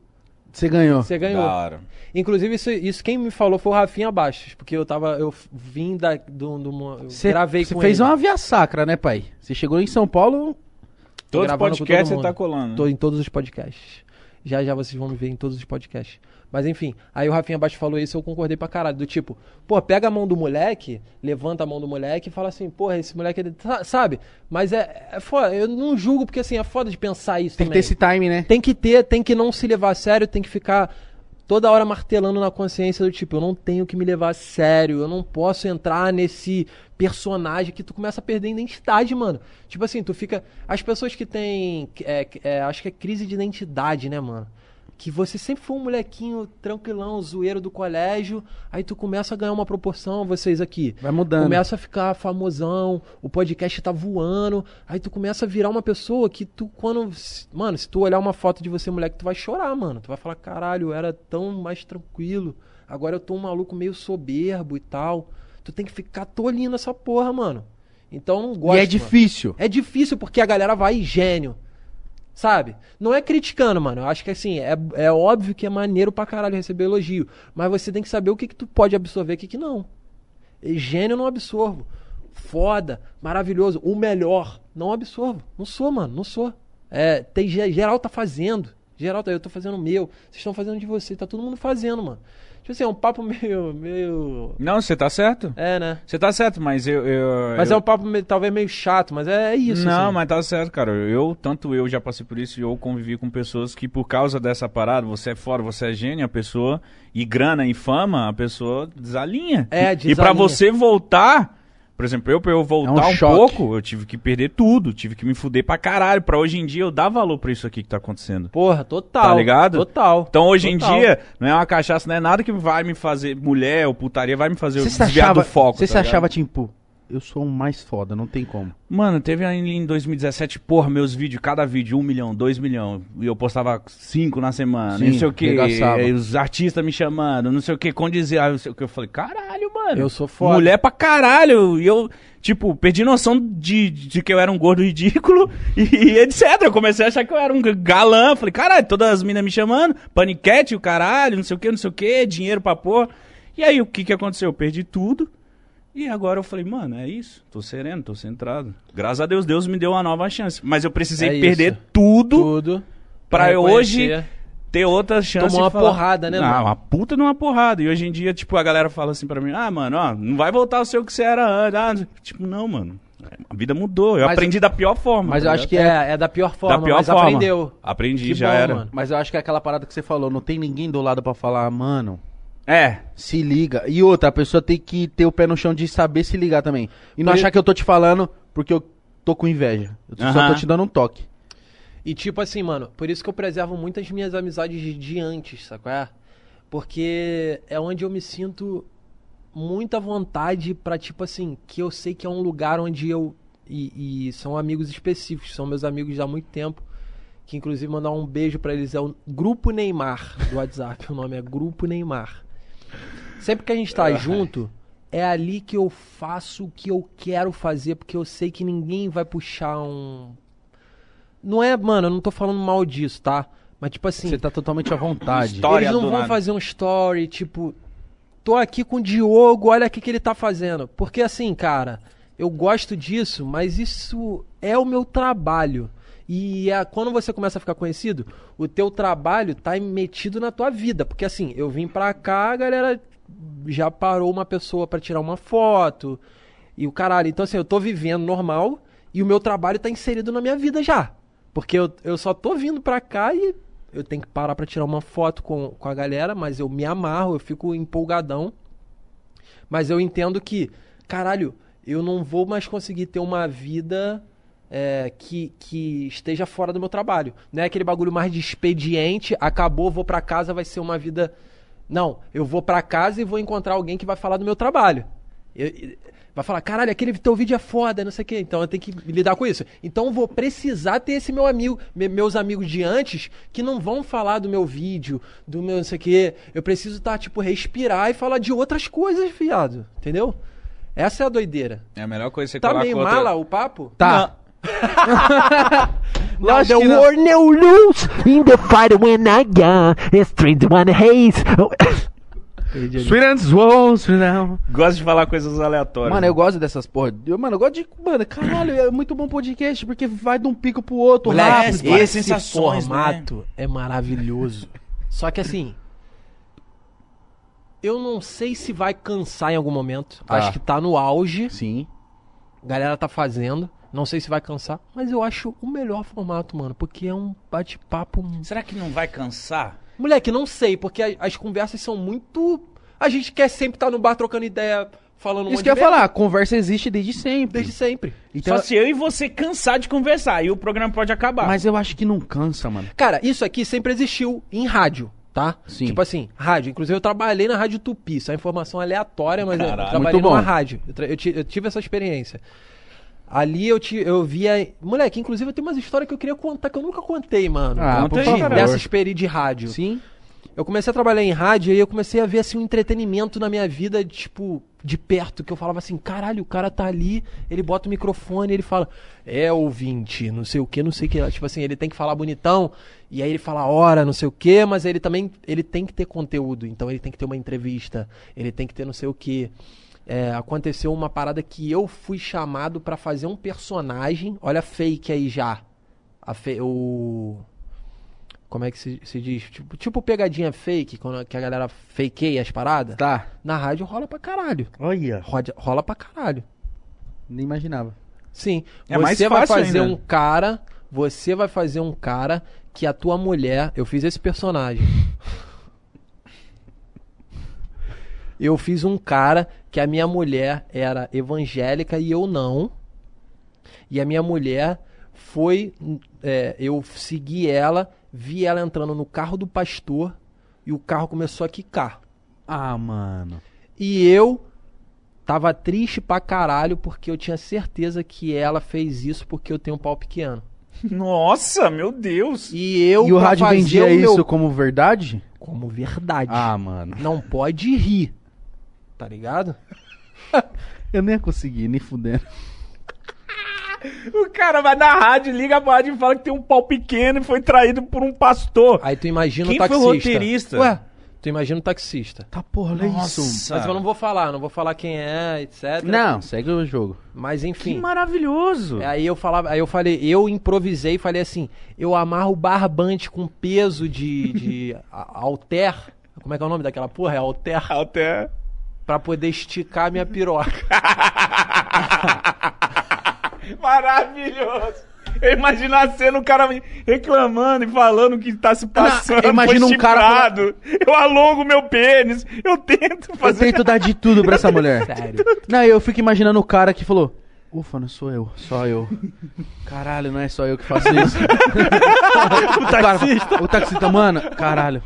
[SPEAKER 1] Você ganhou.
[SPEAKER 3] você ganhou.
[SPEAKER 2] Da hora.
[SPEAKER 3] Inclusive, isso, isso quem me falou foi o Rafinha Bastos, porque eu tava. Eu vim da. Do, do, eu
[SPEAKER 1] Você
[SPEAKER 3] gravei
[SPEAKER 1] você
[SPEAKER 3] com
[SPEAKER 1] fez
[SPEAKER 3] ele.
[SPEAKER 1] uma via sacra, né, pai? Você chegou em São Paulo.
[SPEAKER 2] Todos os podcasts
[SPEAKER 3] todo
[SPEAKER 2] você tá colando.
[SPEAKER 3] Tô em todos os podcasts. Já já vocês vão me ver em todos os podcasts. Mas enfim, aí o Rafinha Bastos falou isso eu concordei pra caralho. Do tipo, pô, pega a mão do moleque, levanta a mão do moleque e fala assim, porra, esse moleque. é- sa- Sabe? Mas é, é foda. Eu não julgo porque assim, é foda de pensar isso
[SPEAKER 1] Tem que
[SPEAKER 3] também.
[SPEAKER 1] ter esse time, né?
[SPEAKER 3] Tem que ter, tem que não se levar a sério, tem que ficar toda hora martelando na consciência do tipo, eu não tenho que me levar a sério, eu não posso entrar nesse personagem que tu começa a perder identidade, mano. Tipo assim, tu fica. As pessoas que têm. é, é, acho que é crise de identidade, né, mano? Que você sempre foi um molequinho tranquilão, zoeiro do colégio, aí tu começa a ganhar uma proporção, vocês aqui.
[SPEAKER 1] Vai mudando.
[SPEAKER 3] Começa a ficar famosão, o podcast tá voando, aí tu começa a virar uma pessoa que tu, quando. Mano, se tu olhar uma foto de você, moleque, tu vai chorar, mano. Tu vai falar, caralho, eu era tão mais tranquilo, agora eu tô um maluco meio soberbo e tal. Tu tem que ficar tolindo essa porra, mano. Então não gosto.
[SPEAKER 1] e é
[SPEAKER 3] mano.
[SPEAKER 1] difícil.
[SPEAKER 3] É difícil porque a galera vai gênio. Sabe? Não é criticando, mano. Eu acho que assim, é, é óbvio que é maneiro pra caralho receber elogio. Mas você tem que saber o que, que tu pode absorver e o que, que não. E gênio eu não absorvo. Foda, maravilhoso, o melhor. Não absorvo. Não sou, mano. Não sou. É, tem, ge- geral tá fazendo. Geral tá, eu tô fazendo o meu. Vocês estão fazendo de você. Tá todo mundo fazendo, mano. Tipo assim, é um papo meio. meio.
[SPEAKER 2] Não, você tá certo.
[SPEAKER 3] É, né?
[SPEAKER 2] Você tá certo, mas eu. eu
[SPEAKER 3] Mas
[SPEAKER 2] eu...
[SPEAKER 3] é um papo meio- talvez meio chato, mas é, é isso.
[SPEAKER 2] Não,
[SPEAKER 3] assim.
[SPEAKER 2] mas tá certo, cara. Eu, tanto eu já passei por isso e eu convivi com pessoas que, por causa dessa parada, você é fora, você é gênio, a pessoa, e grana e fama, a pessoa desalinha.
[SPEAKER 3] É,
[SPEAKER 2] E pra
[SPEAKER 3] desalinha.
[SPEAKER 2] você voltar, por exemplo, eu pra eu voltar
[SPEAKER 1] É um
[SPEAKER 2] um, pouco, eu tive que perder tudo, tive que me fuder pra caralho. Pra hoje em dia eu dar valor pra isso aqui que tá acontecendo.
[SPEAKER 3] Porra, total.
[SPEAKER 2] Tá ligado?
[SPEAKER 3] Total.
[SPEAKER 2] Então hoje
[SPEAKER 3] Total.
[SPEAKER 2] em dia, não é uma cachaça, não é nada que vai me fazer, mulher ou putaria, vai me fazer eu
[SPEAKER 1] Você se
[SPEAKER 2] desviar
[SPEAKER 1] achava,
[SPEAKER 2] do foco.
[SPEAKER 1] você
[SPEAKER 2] tá
[SPEAKER 1] se
[SPEAKER 2] ligado?
[SPEAKER 1] achava, tipo, eu sou o mais foda, não tem como.
[SPEAKER 2] Mano, teve aí em 2017, porra, meus vídeos, cada vídeo, um milhão, dois milhão. E eu postava cinco na semana,
[SPEAKER 1] Sim,
[SPEAKER 2] não sei o que. Os artistas me chamando, não sei o que, condizer. Aí não sei o que. Eu falei, caralho, mano.
[SPEAKER 3] Eu sou foda.
[SPEAKER 2] Mulher pra caralho. E eu, tipo, perdi noção de, de que eu era um gordo ridículo e, e etc. Eu comecei a achar que eu era um galã. Falei, caralho, todas as minas me chamando, paniquete, o caralho, não sei o que, não sei o que, dinheiro pra pôr. E aí, o que que aconteceu? Eu perdi tudo. E agora eu falei, mano, é isso. Tô sereno, tô centrado. Graças a Deus, Deus me deu uma nova chance. Mas eu precisei
[SPEAKER 3] É isso.
[SPEAKER 2] perder tudo
[SPEAKER 3] Tudo.
[SPEAKER 2] pra hoje ter outra chance.
[SPEAKER 3] Tomou uma
[SPEAKER 2] falar-
[SPEAKER 3] porrada, né,
[SPEAKER 2] Ah,
[SPEAKER 3] mano?
[SPEAKER 2] uma puta de uma porrada. E hoje em dia, tipo, a galera fala assim pra mim, ah, mano, ó, não vai voltar o que você era antes. Ah, tipo, não, mano. A vida mudou. Eu
[SPEAKER 1] Mas-
[SPEAKER 2] aprendi da pior forma.
[SPEAKER 1] mas
[SPEAKER 2] tá
[SPEAKER 1] eu acho
[SPEAKER 2] ligado?
[SPEAKER 1] que é-
[SPEAKER 3] É, da pior forma,
[SPEAKER 2] da pior
[SPEAKER 3] mas
[SPEAKER 2] forma.
[SPEAKER 3] aprendeu.
[SPEAKER 2] Aprendi,
[SPEAKER 3] Que
[SPEAKER 2] já
[SPEAKER 3] bom,
[SPEAKER 2] era.
[SPEAKER 3] mano.
[SPEAKER 1] Mas eu acho que é aquela parada que você falou, não tem ninguém do lado pra falar, mano,
[SPEAKER 2] É.
[SPEAKER 1] se liga. E outra, a pessoa tem que ter o pé no chão de saber se ligar também. E não
[SPEAKER 3] Por
[SPEAKER 1] achar que eu tô te falando porque eu tô com inveja. Eu só
[SPEAKER 2] Aham.
[SPEAKER 1] tô te dando um toque.
[SPEAKER 3] E tipo assim, mano, por isso que eu preservo muitas minhas amizades de, antes, sacou? É? Porque é onde eu me sinto muita vontade pra, tipo assim, que eu sei que é um lugar onde eu. E, e são amigos específicos, são meus amigos há muito tempo. Que inclusive mandar um beijo pra eles é o Grupo Neymar do WhatsApp. O nome é Grupo Neymar. Sempre que a gente tá junto, é ali que eu faço o que eu quero fazer, porque eu sei que ninguém vai puxar um. Não é, mano, eu não tô falando mal disso, tá? Mas tipo assim,
[SPEAKER 1] Você tá totalmente à vontade.
[SPEAKER 2] História
[SPEAKER 3] eles não vão
[SPEAKER 2] nada.
[SPEAKER 3] fazer um story, tipo, tô aqui com o Diogo, olha o que, que ele tá fazendo. Porque assim, cara, eu gosto disso, mas isso é o meu trabalho. E é, quando você começa a ficar conhecido, o teu trabalho tá metido na tua vida. Porque assim, eu vim pra cá, a galera já parou uma pessoa pra tirar uma foto. E o caralho, então assim, eu tô vivendo normal e o meu trabalho tá inserido na minha vida já. Porque eu, eu só tô vindo pra cá e eu tenho que parar pra tirar uma foto com, com a galera, mas eu me amarro, eu fico empolgadão. Mas eu entendo que, caralho, eu não vou mais conseguir ter uma vida é, que, que esteja fora do meu trabalho. Não é aquele bagulho mais de expediente, acabou, vou pra casa, vai ser uma vida. Não, eu vou pra casa e vou encontrar alguém que vai falar do meu trabalho. Eu- eu- vai falar, caralho, aquele teu vídeo é foda, não sei o quê. Então eu tenho que lidar com isso. Então eu vou precisar ter esse meu amigo, me- meus amigos de antes, que não vão falar do meu vídeo, do meu não sei o quê. Eu preciso estar, tipo, respirar e falar de outras coisas, viado. Entendeu? Essa é a doideira.
[SPEAKER 2] É a melhor coisa que você
[SPEAKER 3] Tá meio
[SPEAKER 2] outra-
[SPEAKER 3] mala o papo?
[SPEAKER 1] Tá.
[SPEAKER 3] Now
[SPEAKER 1] Lógico
[SPEAKER 3] the war
[SPEAKER 5] no lose in the fight when I got street one haze.
[SPEAKER 1] Sweet and slow, and-
[SPEAKER 2] Gosto de falar coisas aleatórias.
[SPEAKER 1] Mano, eu gosto dessas porra. Eu, mano, eu gosto de. Mano, caralho, é muito bom podcast, porque vai de um pico pro outro,
[SPEAKER 3] Moleque,
[SPEAKER 1] rápido.
[SPEAKER 3] esse
[SPEAKER 2] sensações,
[SPEAKER 3] formato é maravilhoso. Só que assim, eu não sei se vai cansar em algum momento.
[SPEAKER 1] Tá.
[SPEAKER 3] Acho que tá no auge,
[SPEAKER 1] Sim.
[SPEAKER 3] a galera tá fazendo. Não sei se vai cansar, mas eu acho o melhor formato, mano, porque é um bate-papo.
[SPEAKER 2] Será que não vai cansar?
[SPEAKER 3] Moleque, não sei, porque a- as conversas são muito. A gente quer sempre estar no bar trocando ideia, falando um
[SPEAKER 1] Isso que eu
[SPEAKER 3] de
[SPEAKER 1] ia falar, a conversa existe desde sempre.
[SPEAKER 3] Desde sempre.
[SPEAKER 1] Então,
[SPEAKER 2] Só se eu e você cansar de conversar, aí o programa pode acabar.
[SPEAKER 1] Mas eu acho que não cansa, mano.
[SPEAKER 3] Cara, isso aqui sempre existiu em rádio, tá?
[SPEAKER 1] Sim.
[SPEAKER 3] Tipo assim, rádio. Inclusive eu trabalhei na Rádio Tupi. Isso é informação aleatória, mas eu trabalhei numa rádio. Eu, eu tive essa experiência. Ali eu, ti- eu via. Moleque, inclusive eu tenho umas histórias que eu queria contar que eu nunca contei, mano.
[SPEAKER 1] Ah,
[SPEAKER 2] Conta aí,
[SPEAKER 1] favor.
[SPEAKER 2] cara.
[SPEAKER 3] Dessa experiência de rádio.
[SPEAKER 1] Sim.
[SPEAKER 3] Eu comecei a trabalhar em rádio e aí eu comecei a ver assim um entretenimento na minha vida, tipo, de perto, que eu falava assim, caralho, o cara tá ali, ele bota o microfone, ele fala, é ouvinte, não sei o que, não sei o que. Tipo assim, ele tem que falar bonitão, e aí ele fala hora, não sei o que, mas ele também ele tem que ter conteúdo, então ele tem que ter uma entrevista, ele tem que ter não sei o que. Aconteceu uma parada que eu fui chamado pra fazer um personagem, olha fake aí já. a fe- o. Como é que se, se diz? Tipo, tipo pegadinha fake, quando, que a galera fakeia as paradas.
[SPEAKER 1] Tá.
[SPEAKER 3] Na rádio rola pra caralho.
[SPEAKER 1] Olha.
[SPEAKER 3] Roda- rola pra caralho.
[SPEAKER 1] Nem imaginava.
[SPEAKER 3] Sim.
[SPEAKER 2] É mais
[SPEAKER 3] você vai
[SPEAKER 2] fácil
[SPEAKER 3] fazer
[SPEAKER 2] ainda.
[SPEAKER 3] um cara. Você vai fazer um cara que a tua mulher. Eu fiz esse personagem. Eu fiz um cara que a minha mulher era evangélica e eu não. E a minha mulher foi. é, eu segui ela, vi ela entrando no carro do pastor e o carro começou a quicar.
[SPEAKER 1] Ah, mano.
[SPEAKER 3] E eu tava triste pra caralho porque eu tinha certeza que ela fez isso porque eu tenho um pau pequeno.
[SPEAKER 2] Nossa, meu Deus.
[SPEAKER 3] E eu
[SPEAKER 1] e o rádio vendia
[SPEAKER 3] o meu-
[SPEAKER 1] isso como verdade?
[SPEAKER 3] como verdade.
[SPEAKER 1] Ah, mano.
[SPEAKER 3] Não pode rir. Tá ligado?
[SPEAKER 1] Eu nem ia conseguir, nem fudendo.
[SPEAKER 2] O cara vai na rádio, liga pra rádio e fala que tem um pau pequeno e foi traído por um pastor.
[SPEAKER 3] Aí tu imagina
[SPEAKER 2] Quem
[SPEAKER 3] o
[SPEAKER 2] foi o
[SPEAKER 3] taxista.
[SPEAKER 2] roteirista?
[SPEAKER 3] Ué, tu imagina o taxista.
[SPEAKER 1] Tá porra, olha
[SPEAKER 2] Nossa.
[SPEAKER 1] isso.
[SPEAKER 3] Mas eu não vou falar, não vou falar quem é, etc.
[SPEAKER 1] Não, segue o jogo.
[SPEAKER 3] Mas
[SPEAKER 2] Que
[SPEAKER 3] enfim.
[SPEAKER 2] maravilhoso.
[SPEAKER 3] Aí eu falava, aí eu falei, eu improvisei e falei assim, eu amarro barbante com peso de, de alter. Como é que é o nome daquela porra? É alter.
[SPEAKER 2] Até.
[SPEAKER 3] Pra poder esticar minha piroca.
[SPEAKER 2] Maravilhoso. Eu imagino a cena, o cara reclamando e falando o que tá se passando.
[SPEAKER 1] eu imagino
[SPEAKER 2] foi
[SPEAKER 1] um cara.
[SPEAKER 2] Eu alongo meu pênis. Eu tento
[SPEAKER 1] Eu
[SPEAKER 2] fazer.
[SPEAKER 1] tento dar de tudo pra essa mulher.
[SPEAKER 3] Sério.
[SPEAKER 1] Não, eu fico imaginando o cara que falou: Ufa, não sou eu, só eu. Caralho, não é só eu que faço isso. o taxista. o taxista, mano, caralho.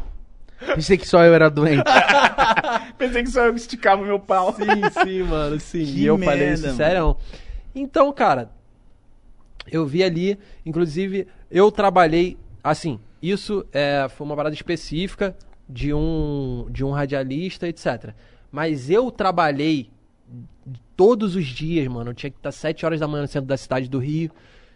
[SPEAKER 1] Pensei que só eu era doente.
[SPEAKER 2] Pensei que só eu que esticava meu pau.
[SPEAKER 3] Sim, sim, mano, sim.
[SPEAKER 2] Que
[SPEAKER 3] e eu falei
[SPEAKER 2] merda,
[SPEAKER 3] isso
[SPEAKER 2] mano.
[SPEAKER 3] sério. Então, cara, eu vi ali, inclusive, eu trabalhei, assim, isso é, foi uma parada específica de um, de um radialista, etc. Mas eu trabalhei todos os dias, mano. Eu tinha que estar 7 horas da manhã no centro da cidade do Rio,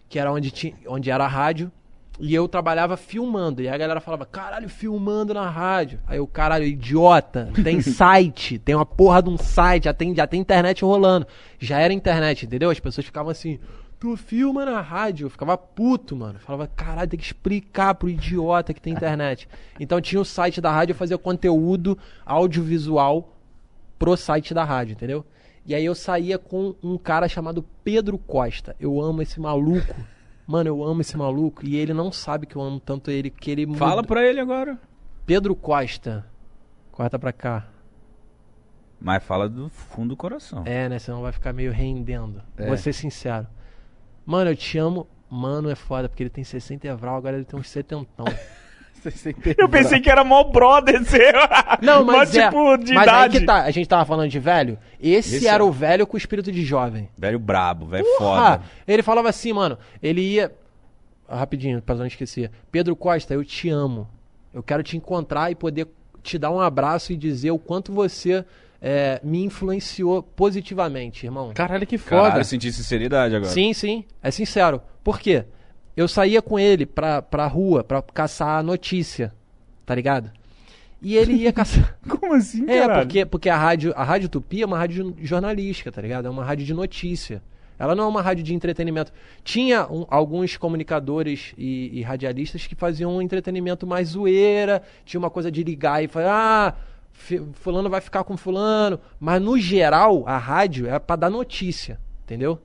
[SPEAKER 3] que era onde, tinha, onde era a rádio. E eu trabalhava filmando. E a galera falava, caralho, filmando na rádio. Aí eu, caralho, idiota, tem site, tem uma porra de um site, já tem, já tem internet rolando. Já era internet, entendeu? As pessoas ficavam assim, tu filma na rádio. Eu ficava puto, mano. Falava, caralho, tem que explicar pro idiota que tem internet. Então tinha o site da rádio, eu fazia conteúdo audiovisual pro site da rádio, entendeu? E aí eu saía com um cara chamado Pedro Costa. Eu amo esse maluco. Mano, eu amo esse maluco. E ele não sabe que eu amo tanto ele, que ele
[SPEAKER 2] Fala
[SPEAKER 3] muda-
[SPEAKER 2] pra ele agora.
[SPEAKER 3] Pedro Costa. Corta pra cá.
[SPEAKER 2] Mas fala do fundo do coração.
[SPEAKER 3] É, né? Senão vai ficar meio rendendo.
[SPEAKER 1] É.
[SPEAKER 3] Vou ser sincero. Mano, eu te amo. Mano, é foda, porque ele tem 60 evral, agora ele tem uns setentão.
[SPEAKER 2] Eu pensei que era mó brother seu.
[SPEAKER 3] Não, mas
[SPEAKER 2] Mó
[SPEAKER 3] é.
[SPEAKER 2] tipo de
[SPEAKER 3] mas
[SPEAKER 2] idade.
[SPEAKER 3] aí que tá. A gente tava falando de velho. Esse,
[SPEAKER 2] Esse
[SPEAKER 3] era
[SPEAKER 2] é.
[SPEAKER 3] o velho com espírito de jovem.
[SPEAKER 2] Velho brabo, velho
[SPEAKER 3] Porra!
[SPEAKER 2] foda.
[SPEAKER 3] Ele falava assim, mano. Ele ia. Rapidinho, pra não esquecer. Pedro Costa, eu te amo. Eu quero te encontrar e poder te dar um abraço e dizer o quanto você é, me influenciou positivamente, irmão.
[SPEAKER 1] Caralho, que foda.
[SPEAKER 2] Caralho, eu senti sinceridade agora.
[SPEAKER 3] Sim, sim. É sincero. Por quê? Eu saía com ele pra, pra rua pra caçar notícia. Tá ligado? E ele ia caçar.
[SPEAKER 2] Como assim,
[SPEAKER 3] É,
[SPEAKER 2] caralho?
[SPEAKER 3] porque, porque a rádio, a rádio Tupi é uma rádio jornalística, tá ligado? É uma rádio de notícia. Ela não é uma rádio de entretenimento. Tinha um- alguns comunicadores e, e radialistas que faziam um entretenimento mais zoeira, tinha uma coisa de ligar e falar, ah, fulano vai ficar com fulano. Mas no geral, a rádio é pra dar notícia, entendeu?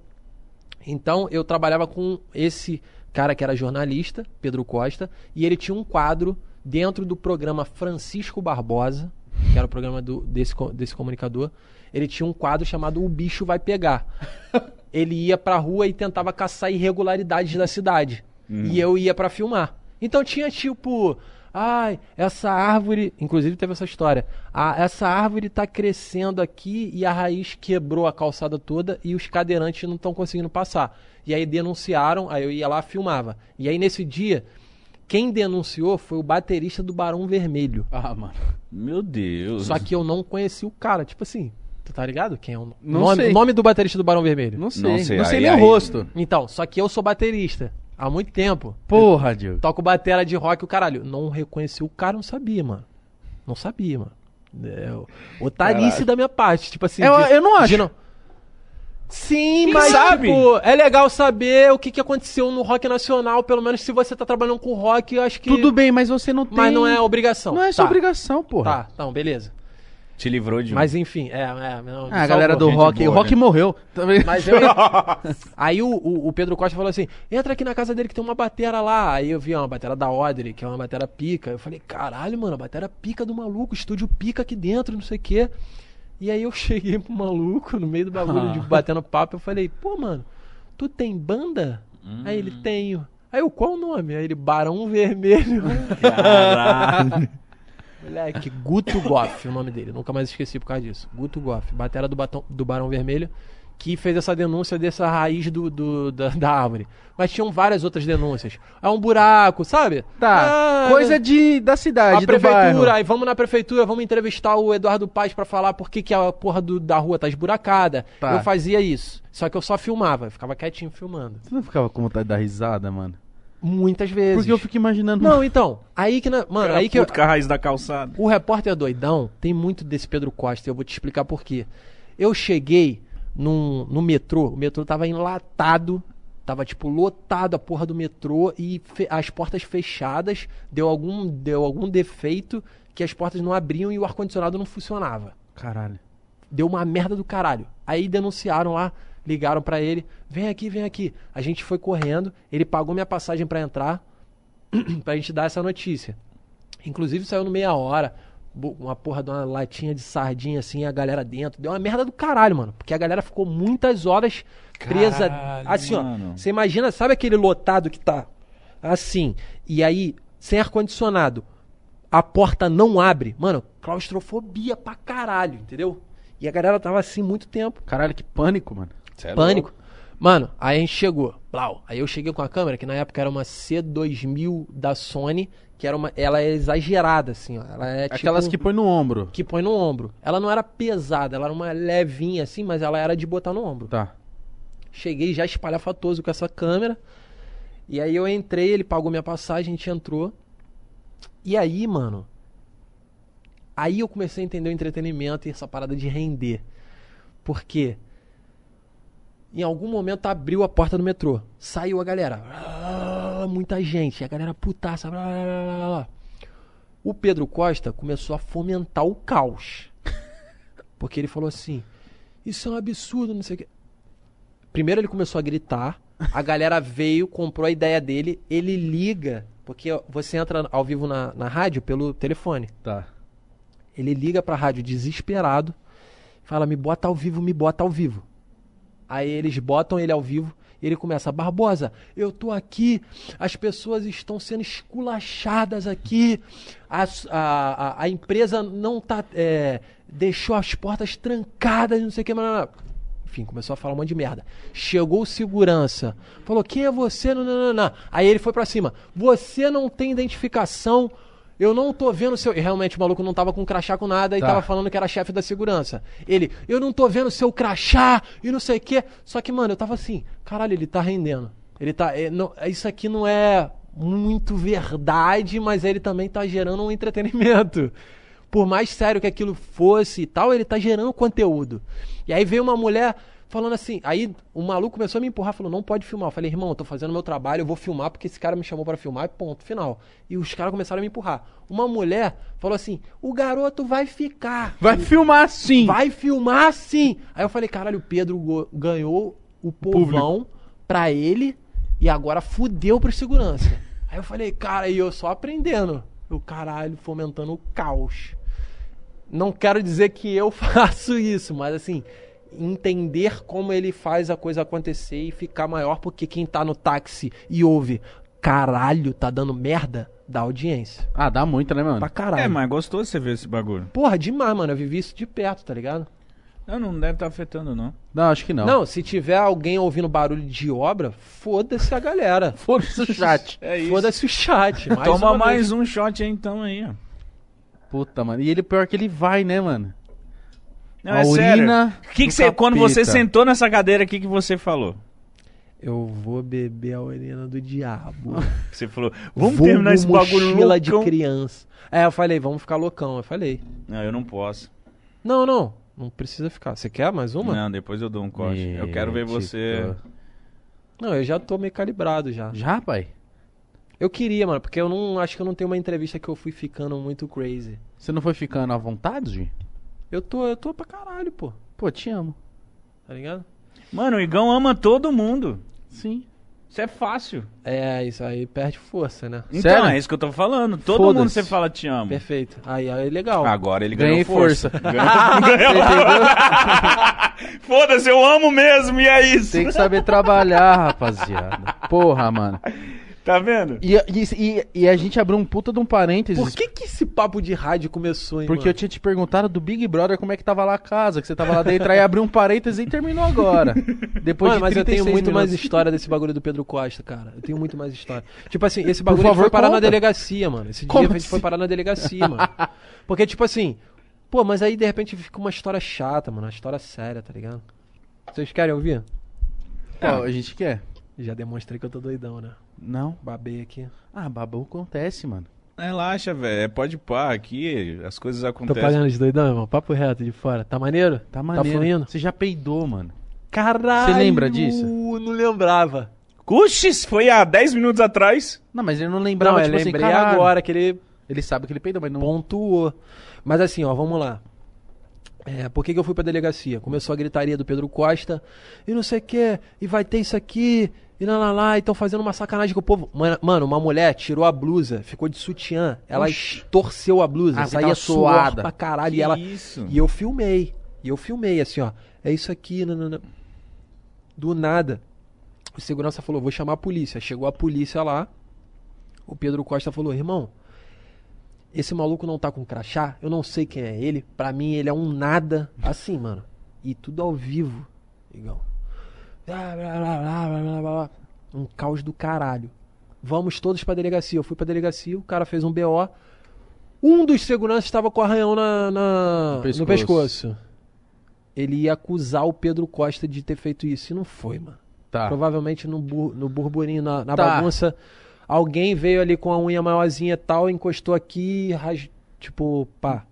[SPEAKER 3] Então eu trabalhava com esse cara que era jornalista, Pedro Costa, e ele tinha um quadro dentro do programa Francisco Barbosa, que era o programa do- desse, desse comunicador. Ele tinha um quadro chamado O Bicho Vai Pegar. ele ia pra rua e tentava caçar irregularidades da cidade. E eu ia pra filmar. Então tinha tipo. Ai, essa árvore. Inclusive teve essa história. Ah, essa árvore tá crescendo aqui e a raiz quebrou a calçada toda e os cadeirantes não estão conseguindo passar. E aí denunciaram, aí eu ia lá filmava. E aí nesse dia, quem denunciou foi o baterista do Barão Vermelho.
[SPEAKER 1] Ah, mano.
[SPEAKER 2] Meu Deus.
[SPEAKER 3] Só que eu não conheci o cara. Tipo assim, tu tá ligado? Quem é o
[SPEAKER 1] Não
[SPEAKER 3] nome, nome do baterista do Barão Vermelho?
[SPEAKER 1] Não sei.
[SPEAKER 2] Não
[SPEAKER 1] Não
[SPEAKER 2] sei,
[SPEAKER 1] sei,
[SPEAKER 2] aí-
[SPEAKER 1] nem
[SPEAKER 2] aí-
[SPEAKER 1] o rosto.
[SPEAKER 3] Então, só que eu sou baterista há muito tempo.
[SPEAKER 1] Porra, Diogo.
[SPEAKER 3] Toco batera de rock, o caralho. Não reconheci o cara, não sabia, mano. Não sabia, mano. É, otarice da minha parte. Tipo assim.
[SPEAKER 1] Eu-
[SPEAKER 3] de-
[SPEAKER 1] eu não acho.
[SPEAKER 3] de não- Sim,
[SPEAKER 2] Quem
[SPEAKER 3] mas
[SPEAKER 2] sabe?
[SPEAKER 3] tipo, é legal saber o que, que aconteceu no rock nacional, pelo menos se você tá trabalhando com rock, eu acho que.
[SPEAKER 1] Tudo bem, mas você não tem.
[SPEAKER 3] Mas não é obrigação.
[SPEAKER 1] Não é sua
[SPEAKER 3] Tá.
[SPEAKER 1] obrigação, porra.
[SPEAKER 3] Tá, então, beleza.
[SPEAKER 2] Te livrou de um.
[SPEAKER 3] Mas enfim, é, é. Não,
[SPEAKER 1] Ah, a galera do rock.
[SPEAKER 2] boa,
[SPEAKER 1] o rock
[SPEAKER 2] né?
[SPEAKER 1] morreu.
[SPEAKER 3] Mas eu. aí o, o, o Pedro Costa falou assim: entra aqui na casa dele que tem uma batera lá. Aí eu vi ó, uma batera da Audrey, que é uma batera pica. Eu falei, caralho, mano, a batera pica do maluco, estúdio pica aqui dentro, não sei o quê. E aí eu cheguei pro maluco no meio do bagulho de batendo papo. Eu falei, pô, mano, tu tem banda? Aí ele tenho. Aí eu, qual o nome? Aí ele, Barão Vermelho.
[SPEAKER 2] Caralho.
[SPEAKER 3] Moleque, Guto Goff, o nome dele. Nunca mais esqueci por causa disso. Guto Goff, batera do, Batão, do Barão Vermelho, que fez essa denúncia dessa raiz do, do- da, da árvore. Mas tinham várias outras denúncias. É um buraco, sabe?
[SPEAKER 1] Tá.
[SPEAKER 3] Ah,
[SPEAKER 1] Coisa de, da cidade,
[SPEAKER 3] a prefeitura, aí vamos na prefeitura, vamos entrevistar o Eduardo Paz pra falar por que, que a porra do- da rua tá esburacada.
[SPEAKER 1] Tá.
[SPEAKER 3] Eu fazia isso. Só que eu só filmava, eu ficava quietinho filmando.
[SPEAKER 1] Você não ficava com vontade de dar risada, mano?
[SPEAKER 3] Muitas vezes.
[SPEAKER 1] Porque eu fico imaginando.
[SPEAKER 3] Não, então, aí que. Na... Mano, aí que eu...
[SPEAKER 2] A raiz da calçada.
[SPEAKER 3] O repórter doidão tem muito desse Pedro Costa, e eu vou te explicar por quê. Eu cheguei num, no metrô, o metrô tava enlatado, tava tipo lotado a porra do metrô e fe- as portas fechadas, deu algum, deu algum defeito que as portas não abriam e o ar-condicionado não funcionava.
[SPEAKER 1] Caralho.
[SPEAKER 3] Deu uma merda do caralho. Aí denunciaram lá, ligaram pra ele, vem aqui, vem aqui. A gente foi correndo, ele pagou minha passagem pra entrar, pra gente dar essa notícia. Inclusive saiu no meia hora, uma porra de uma latinha de sardinha assim, a galera dentro. Deu uma merda do caralho, mano. Porque a galera ficou muitas horas presa.
[SPEAKER 2] Caralho,
[SPEAKER 3] assim, ó.
[SPEAKER 2] mano.
[SPEAKER 3] Você imagina, sabe aquele lotado que tá assim, e aí, sem ar-condicionado, a porta não abre? Mano, claustrofobia pra caralho, entendeu? E a galera tava assim muito tempo.
[SPEAKER 1] Caralho, que pânico, mano.
[SPEAKER 2] Cê é
[SPEAKER 3] Pânico. Mano, aí a gente chegou. Blau. Aí eu cheguei com a câmera, que na época era uma C2000 da Sony, que era uma. Ela é exagerada, assim, ó. Ela é tipo
[SPEAKER 1] Aquelas
[SPEAKER 3] um-
[SPEAKER 1] que põe no ombro.
[SPEAKER 3] que põe no ombro. Ela não era pesada, ela era uma levinha assim, mas ela era de botar no ombro.
[SPEAKER 1] Tá.
[SPEAKER 3] Cheguei já espalhafatoso com essa câmera. E aí eu entrei, ele pagou minha passagem, a gente entrou. E aí, mano. Aí eu comecei a entender o entretenimento e essa parada de render. Porque em algum momento abriu a porta do metrô. Saiu a galera. Ah, Muita gente. A galera putaça. O Pedro Costa começou a fomentar o caos. Porque ele falou assim: Isso é um absurdo, não sei o quê. Primeiro ele começou a gritar. A galera veio, comprou a ideia dele. Ele liga. Porque você entra ao vivo na, na rádio pelo telefone.
[SPEAKER 1] Tá.
[SPEAKER 3] Ele liga pra rádio desesperado. Fala: Me bota ao vivo, me bota ao vivo. Aí eles botam ele ao vivo. E ele começa: Barbosa, eu tô aqui. As pessoas estão sendo esculachadas aqui. A, a, a, empresa não tá. é, deixou as portas trancadas, não sei o que. blá. Enfim, começou a falar um monte de merda. Chegou o segurança. Falou: Quem é você? Não, não, não, não. Aí ele foi pra cima: Você não tem identificação. Eu não tô vendo seu. E realmente o maluco não tava com crachá com nada e
[SPEAKER 1] Tá.
[SPEAKER 3] tava falando que era chefe da segurança. Ele, eu não tô vendo seu crachá e não sei o quê. Só que, mano, eu tava assim, caralho, ele tá rendendo. Ele tá. é, não, isso aqui não é muito verdade, mas ele também tá gerando um entretenimento. Por mais sério que aquilo fosse e tal, ele tá gerando conteúdo. E aí veio uma mulher falando assim, aí o maluco começou a me empurrar, falou, não pode filmar. Eu falei, irmão, eu tô fazendo meu trabalho, eu vou filmar porque esse cara me chamou pra filmar e ponto, final. E os caras começaram a me empurrar. Uma mulher falou assim, o garoto vai ficar.
[SPEAKER 1] Vai filmar sim.
[SPEAKER 3] Vai filmar sim. Aí eu falei, caralho, o Pedro ganhou o povão pra ele e agora fudeu pro segurança. Aí eu falei, cara, e eu só aprendendo. O caralho, fomentando o caos. Não quero dizer que eu faço isso, mas assim, entender como ele faz a coisa acontecer e ficar maior, porque quem tá no táxi e ouve, caralho, tá dando merda, dá audiência.
[SPEAKER 1] Ah, dá muito, né, mano?
[SPEAKER 3] Pra caralho.
[SPEAKER 2] É, mas gostoso você ver esse bagulho.
[SPEAKER 3] Porra, demais, mano. Eu vivi isso de perto, tá ligado?
[SPEAKER 2] Não, não deve estar afetando, não.
[SPEAKER 1] Não, acho que não.
[SPEAKER 3] Não, se tiver alguém ouvindo barulho de obra, foda-se a galera.
[SPEAKER 1] Foda-se o chat.
[SPEAKER 2] É isso.
[SPEAKER 3] Foda-se o chat. Mais
[SPEAKER 2] Toma mais
[SPEAKER 3] vez.
[SPEAKER 2] um shot aí então aí, ó.
[SPEAKER 1] Puta, mano. E ele, pior que ele vai, né, mano?
[SPEAKER 2] Não,
[SPEAKER 1] A
[SPEAKER 2] é sério.
[SPEAKER 1] urina
[SPEAKER 2] Que que
[SPEAKER 1] do
[SPEAKER 2] você, quando você sentou nessa cadeira, o que, que você falou?
[SPEAKER 3] Eu vou beber a urina do diabo.
[SPEAKER 2] Você falou, vamos
[SPEAKER 3] Vulgo
[SPEAKER 2] terminar esse bagulho
[SPEAKER 3] mochila de
[SPEAKER 2] loucão.
[SPEAKER 3] criança. É, eu falei, vamos ficar loucão. Eu falei.
[SPEAKER 2] Não, eu não posso.
[SPEAKER 3] Não, não. Não precisa ficar. Você quer mais uma?
[SPEAKER 2] Não, depois eu dou um corte. eu quero ver você.
[SPEAKER 3] Não, eu já tô meio calibrado já.
[SPEAKER 1] Já, pai?
[SPEAKER 3] Eu queria, mano, porque eu não acho que eu não tenho uma entrevista que eu fui ficando muito crazy.
[SPEAKER 1] Você não foi ficando à vontade?
[SPEAKER 3] Eu tô, eu tô pra caralho, pô.
[SPEAKER 1] Pô, te amo.
[SPEAKER 3] Tá ligado?
[SPEAKER 2] Mano, o Igão ama todo mundo.
[SPEAKER 1] Sim.
[SPEAKER 2] Isso é fácil.
[SPEAKER 3] É, isso aí perde força, né?
[SPEAKER 2] Então,
[SPEAKER 1] Sério?
[SPEAKER 2] é isso que eu tô falando. Todo mundo você fala te amo.
[SPEAKER 3] Perfeito. Aí, aí legal.
[SPEAKER 2] Agora ele
[SPEAKER 1] Ganhei
[SPEAKER 2] ganhou força.
[SPEAKER 1] força.
[SPEAKER 2] Ganhou- ganhou- Foda-se, eu amo mesmo, e é isso.
[SPEAKER 1] Tem que saber trabalhar, rapaziada. Porra, mano.
[SPEAKER 2] Tá vendo?
[SPEAKER 1] E, e, e- e a gente abriu um puta de um parênteses.
[SPEAKER 3] Por que que esse papo de rádio começou, hein,
[SPEAKER 1] Porque eu
[SPEAKER 3] mano?
[SPEAKER 1] tinha te perguntado do Big Brother como é que tava lá a casa, que você tava lá dentro, aí abriu um parênteses e terminou agora. Depois
[SPEAKER 3] Mano,
[SPEAKER 1] de
[SPEAKER 3] mas eu tenho
[SPEAKER 1] 36
[SPEAKER 3] muito mais
[SPEAKER 1] minutos.
[SPEAKER 3] história desse bagulho do Pedro Costa, cara. Eu tenho muito mais história. Tipo assim, esse bagulho
[SPEAKER 1] favor,
[SPEAKER 3] foi parar na
[SPEAKER 1] conta.
[SPEAKER 3] delegacia, mano. Esse
[SPEAKER 1] Como
[SPEAKER 3] dia a gente
[SPEAKER 1] assim?
[SPEAKER 3] foi parar na delegacia, mano. Porque, tipo assim, pô, mas aí de repente fica uma história chata, mano. Uma história séria, tá ligado? Vocês querem ouvir?
[SPEAKER 1] Pô, a gente quer.
[SPEAKER 3] Já demonstrei que eu tô doidão, né?
[SPEAKER 1] Não.
[SPEAKER 3] Babei aqui.
[SPEAKER 1] Ah, babu acontece, mano.
[SPEAKER 2] Relaxa, velho. É Pode pá, aqui as coisas
[SPEAKER 3] Tô
[SPEAKER 2] acontecem.
[SPEAKER 3] pagando de doidão, irmão. Papo reto de fora. Tá maneiro?
[SPEAKER 1] Tá maneiro.
[SPEAKER 3] Tá fluindo?
[SPEAKER 1] Você já peidou, mano.
[SPEAKER 3] Caralho!
[SPEAKER 1] Você lembra disso?
[SPEAKER 3] Não lembrava.
[SPEAKER 2] Cuxis, foi há 10 minutos atrás.
[SPEAKER 1] Não, mas ele não lembrava,
[SPEAKER 3] Não, eu
[SPEAKER 1] tipo assim,
[SPEAKER 3] lembrei
[SPEAKER 1] caralho.
[SPEAKER 3] agora que ele
[SPEAKER 1] Ele sabe que ele peidou, mas não...
[SPEAKER 3] pontuou. Mas assim, ó, vamos lá. É, por que, que eu fui pra delegacia? Começou a gritaria do Pedro Costa, e não sei o que, e vai ter isso aqui, e lá, lá, lá, e tão fazendo uma sacanagem com o povo. Mano, uma mulher tirou a blusa, ficou de sutiã, ela
[SPEAKER 1] Oxi.
[SPEAKER 3] torceu a blusa,
[SPEAKER 1] Ah,
[SPEAKER 3] saía
[SPEAKER 1] suada.
[SPEAKER 3] pra caralho,
[SPEAKER 2] Que
[SPEAKER 3] e ela...
[SPEAKER 2] isso?
[SPEAKER 3] E eu filmei, e eu filmei assim, ó, é isso aqui, nanana. do nada. O segurança falou, vou chamar a polícia. Chegou a polícia lá, o Pedro Costa falou, irmão, esse maluco não tá com crachá, eu não sei quem é ele, pra mim ele é um nada, assim, mano. E tudo ao vivo, igual. Um caos do caralho. Vamos todos pra delegacia. Eu fui pra delegacia, o cara fez um BO. Um dos seguranças estava com o arranhão na, na-
[SPEAKER 1] No
[SPEAKER 3] no,
[SPEAKER 1] pescoço.
[SPEAKER 3] pescoço. Ele ia acusar o Pedro Costa de ter feito isso. E não foi, mano.
[SPEAKER 1] Tá.
[SPEAKER 3] Provavelmente no, bur- no burburinho, na, na
[SPEAKER 1] Tá.
[SPEAKER 3] bagunça, alguém veio ali com a unha maiorzinha e tal, encostou aqui, ras- tipo, pá.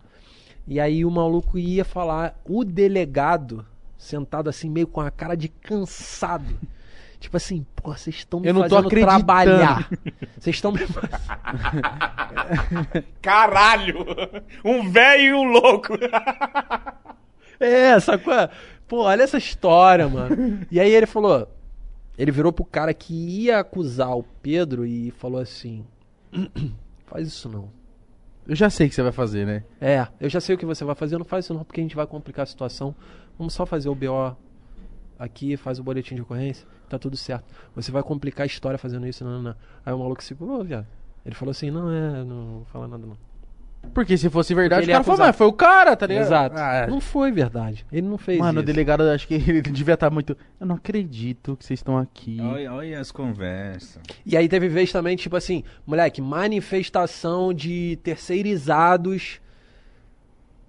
[SPEAKER 3] E aí o maluco ia falar, o delegado, sentado assim, meio com a cara de cansado. Tipo assim, pô, vocês estão me
[SPEAKER 1] Eu não tô
[SPEAKER 3] fazendo
[SPEAKER 1] acreditando.
[SPEAKER 3] trabalhar. Vocês estão me
[SPEAKER 2] Caralho! Um velho e um louco.
[SPEAKER 3] É, sacou? Pô, olha essa história, mano. E aí ele falou. Ele virou pro cara que ia acusar o Pedro e falou assim: Faz isso não.
[SPEAKER 1] Eu já sei o que você vai fazer, né?
[SPEAKER 3] É, eu já sei o que você vai fazer, não faz isso não, porque a gente vai complicar a situação. Vamos só fazer o BO aqui, faz o boletim de ocorrência, tá tudo certo. Você vai complicar a história fazendo isso, não, não, não. Aí o maluco segurou, viado. Ele falou assim: Não, é, não vou falar nada não.
[SPEAKER 1] Porque se fosse verdade,
[SPEAKER 3] Porque
[SPEAKER 1] o
[SPEAKER 3] ele
[SPEAKER 1] cara
[SPEAKER 3] é
[SPEAKER 1] falou, mas foi o cara, tá ligado?
[SPEAKER 3] Exato.
[SPEAKER 1] Ah,
[SPEAKER 3] Não foi verdade. Ele não fez
[SPEAKER 1] Mano, o
[SPEAKER 3] isso.
[SPEAKER 1] delegado, acho que ele devia estar muito... Eu não acredito que vocês estão aqui.
[SPEAKER 2] Olha, olha as conversas.
[SPEAKER 3] E aí teve vez também, tipo assim, moleque, manifestação de terceirizados.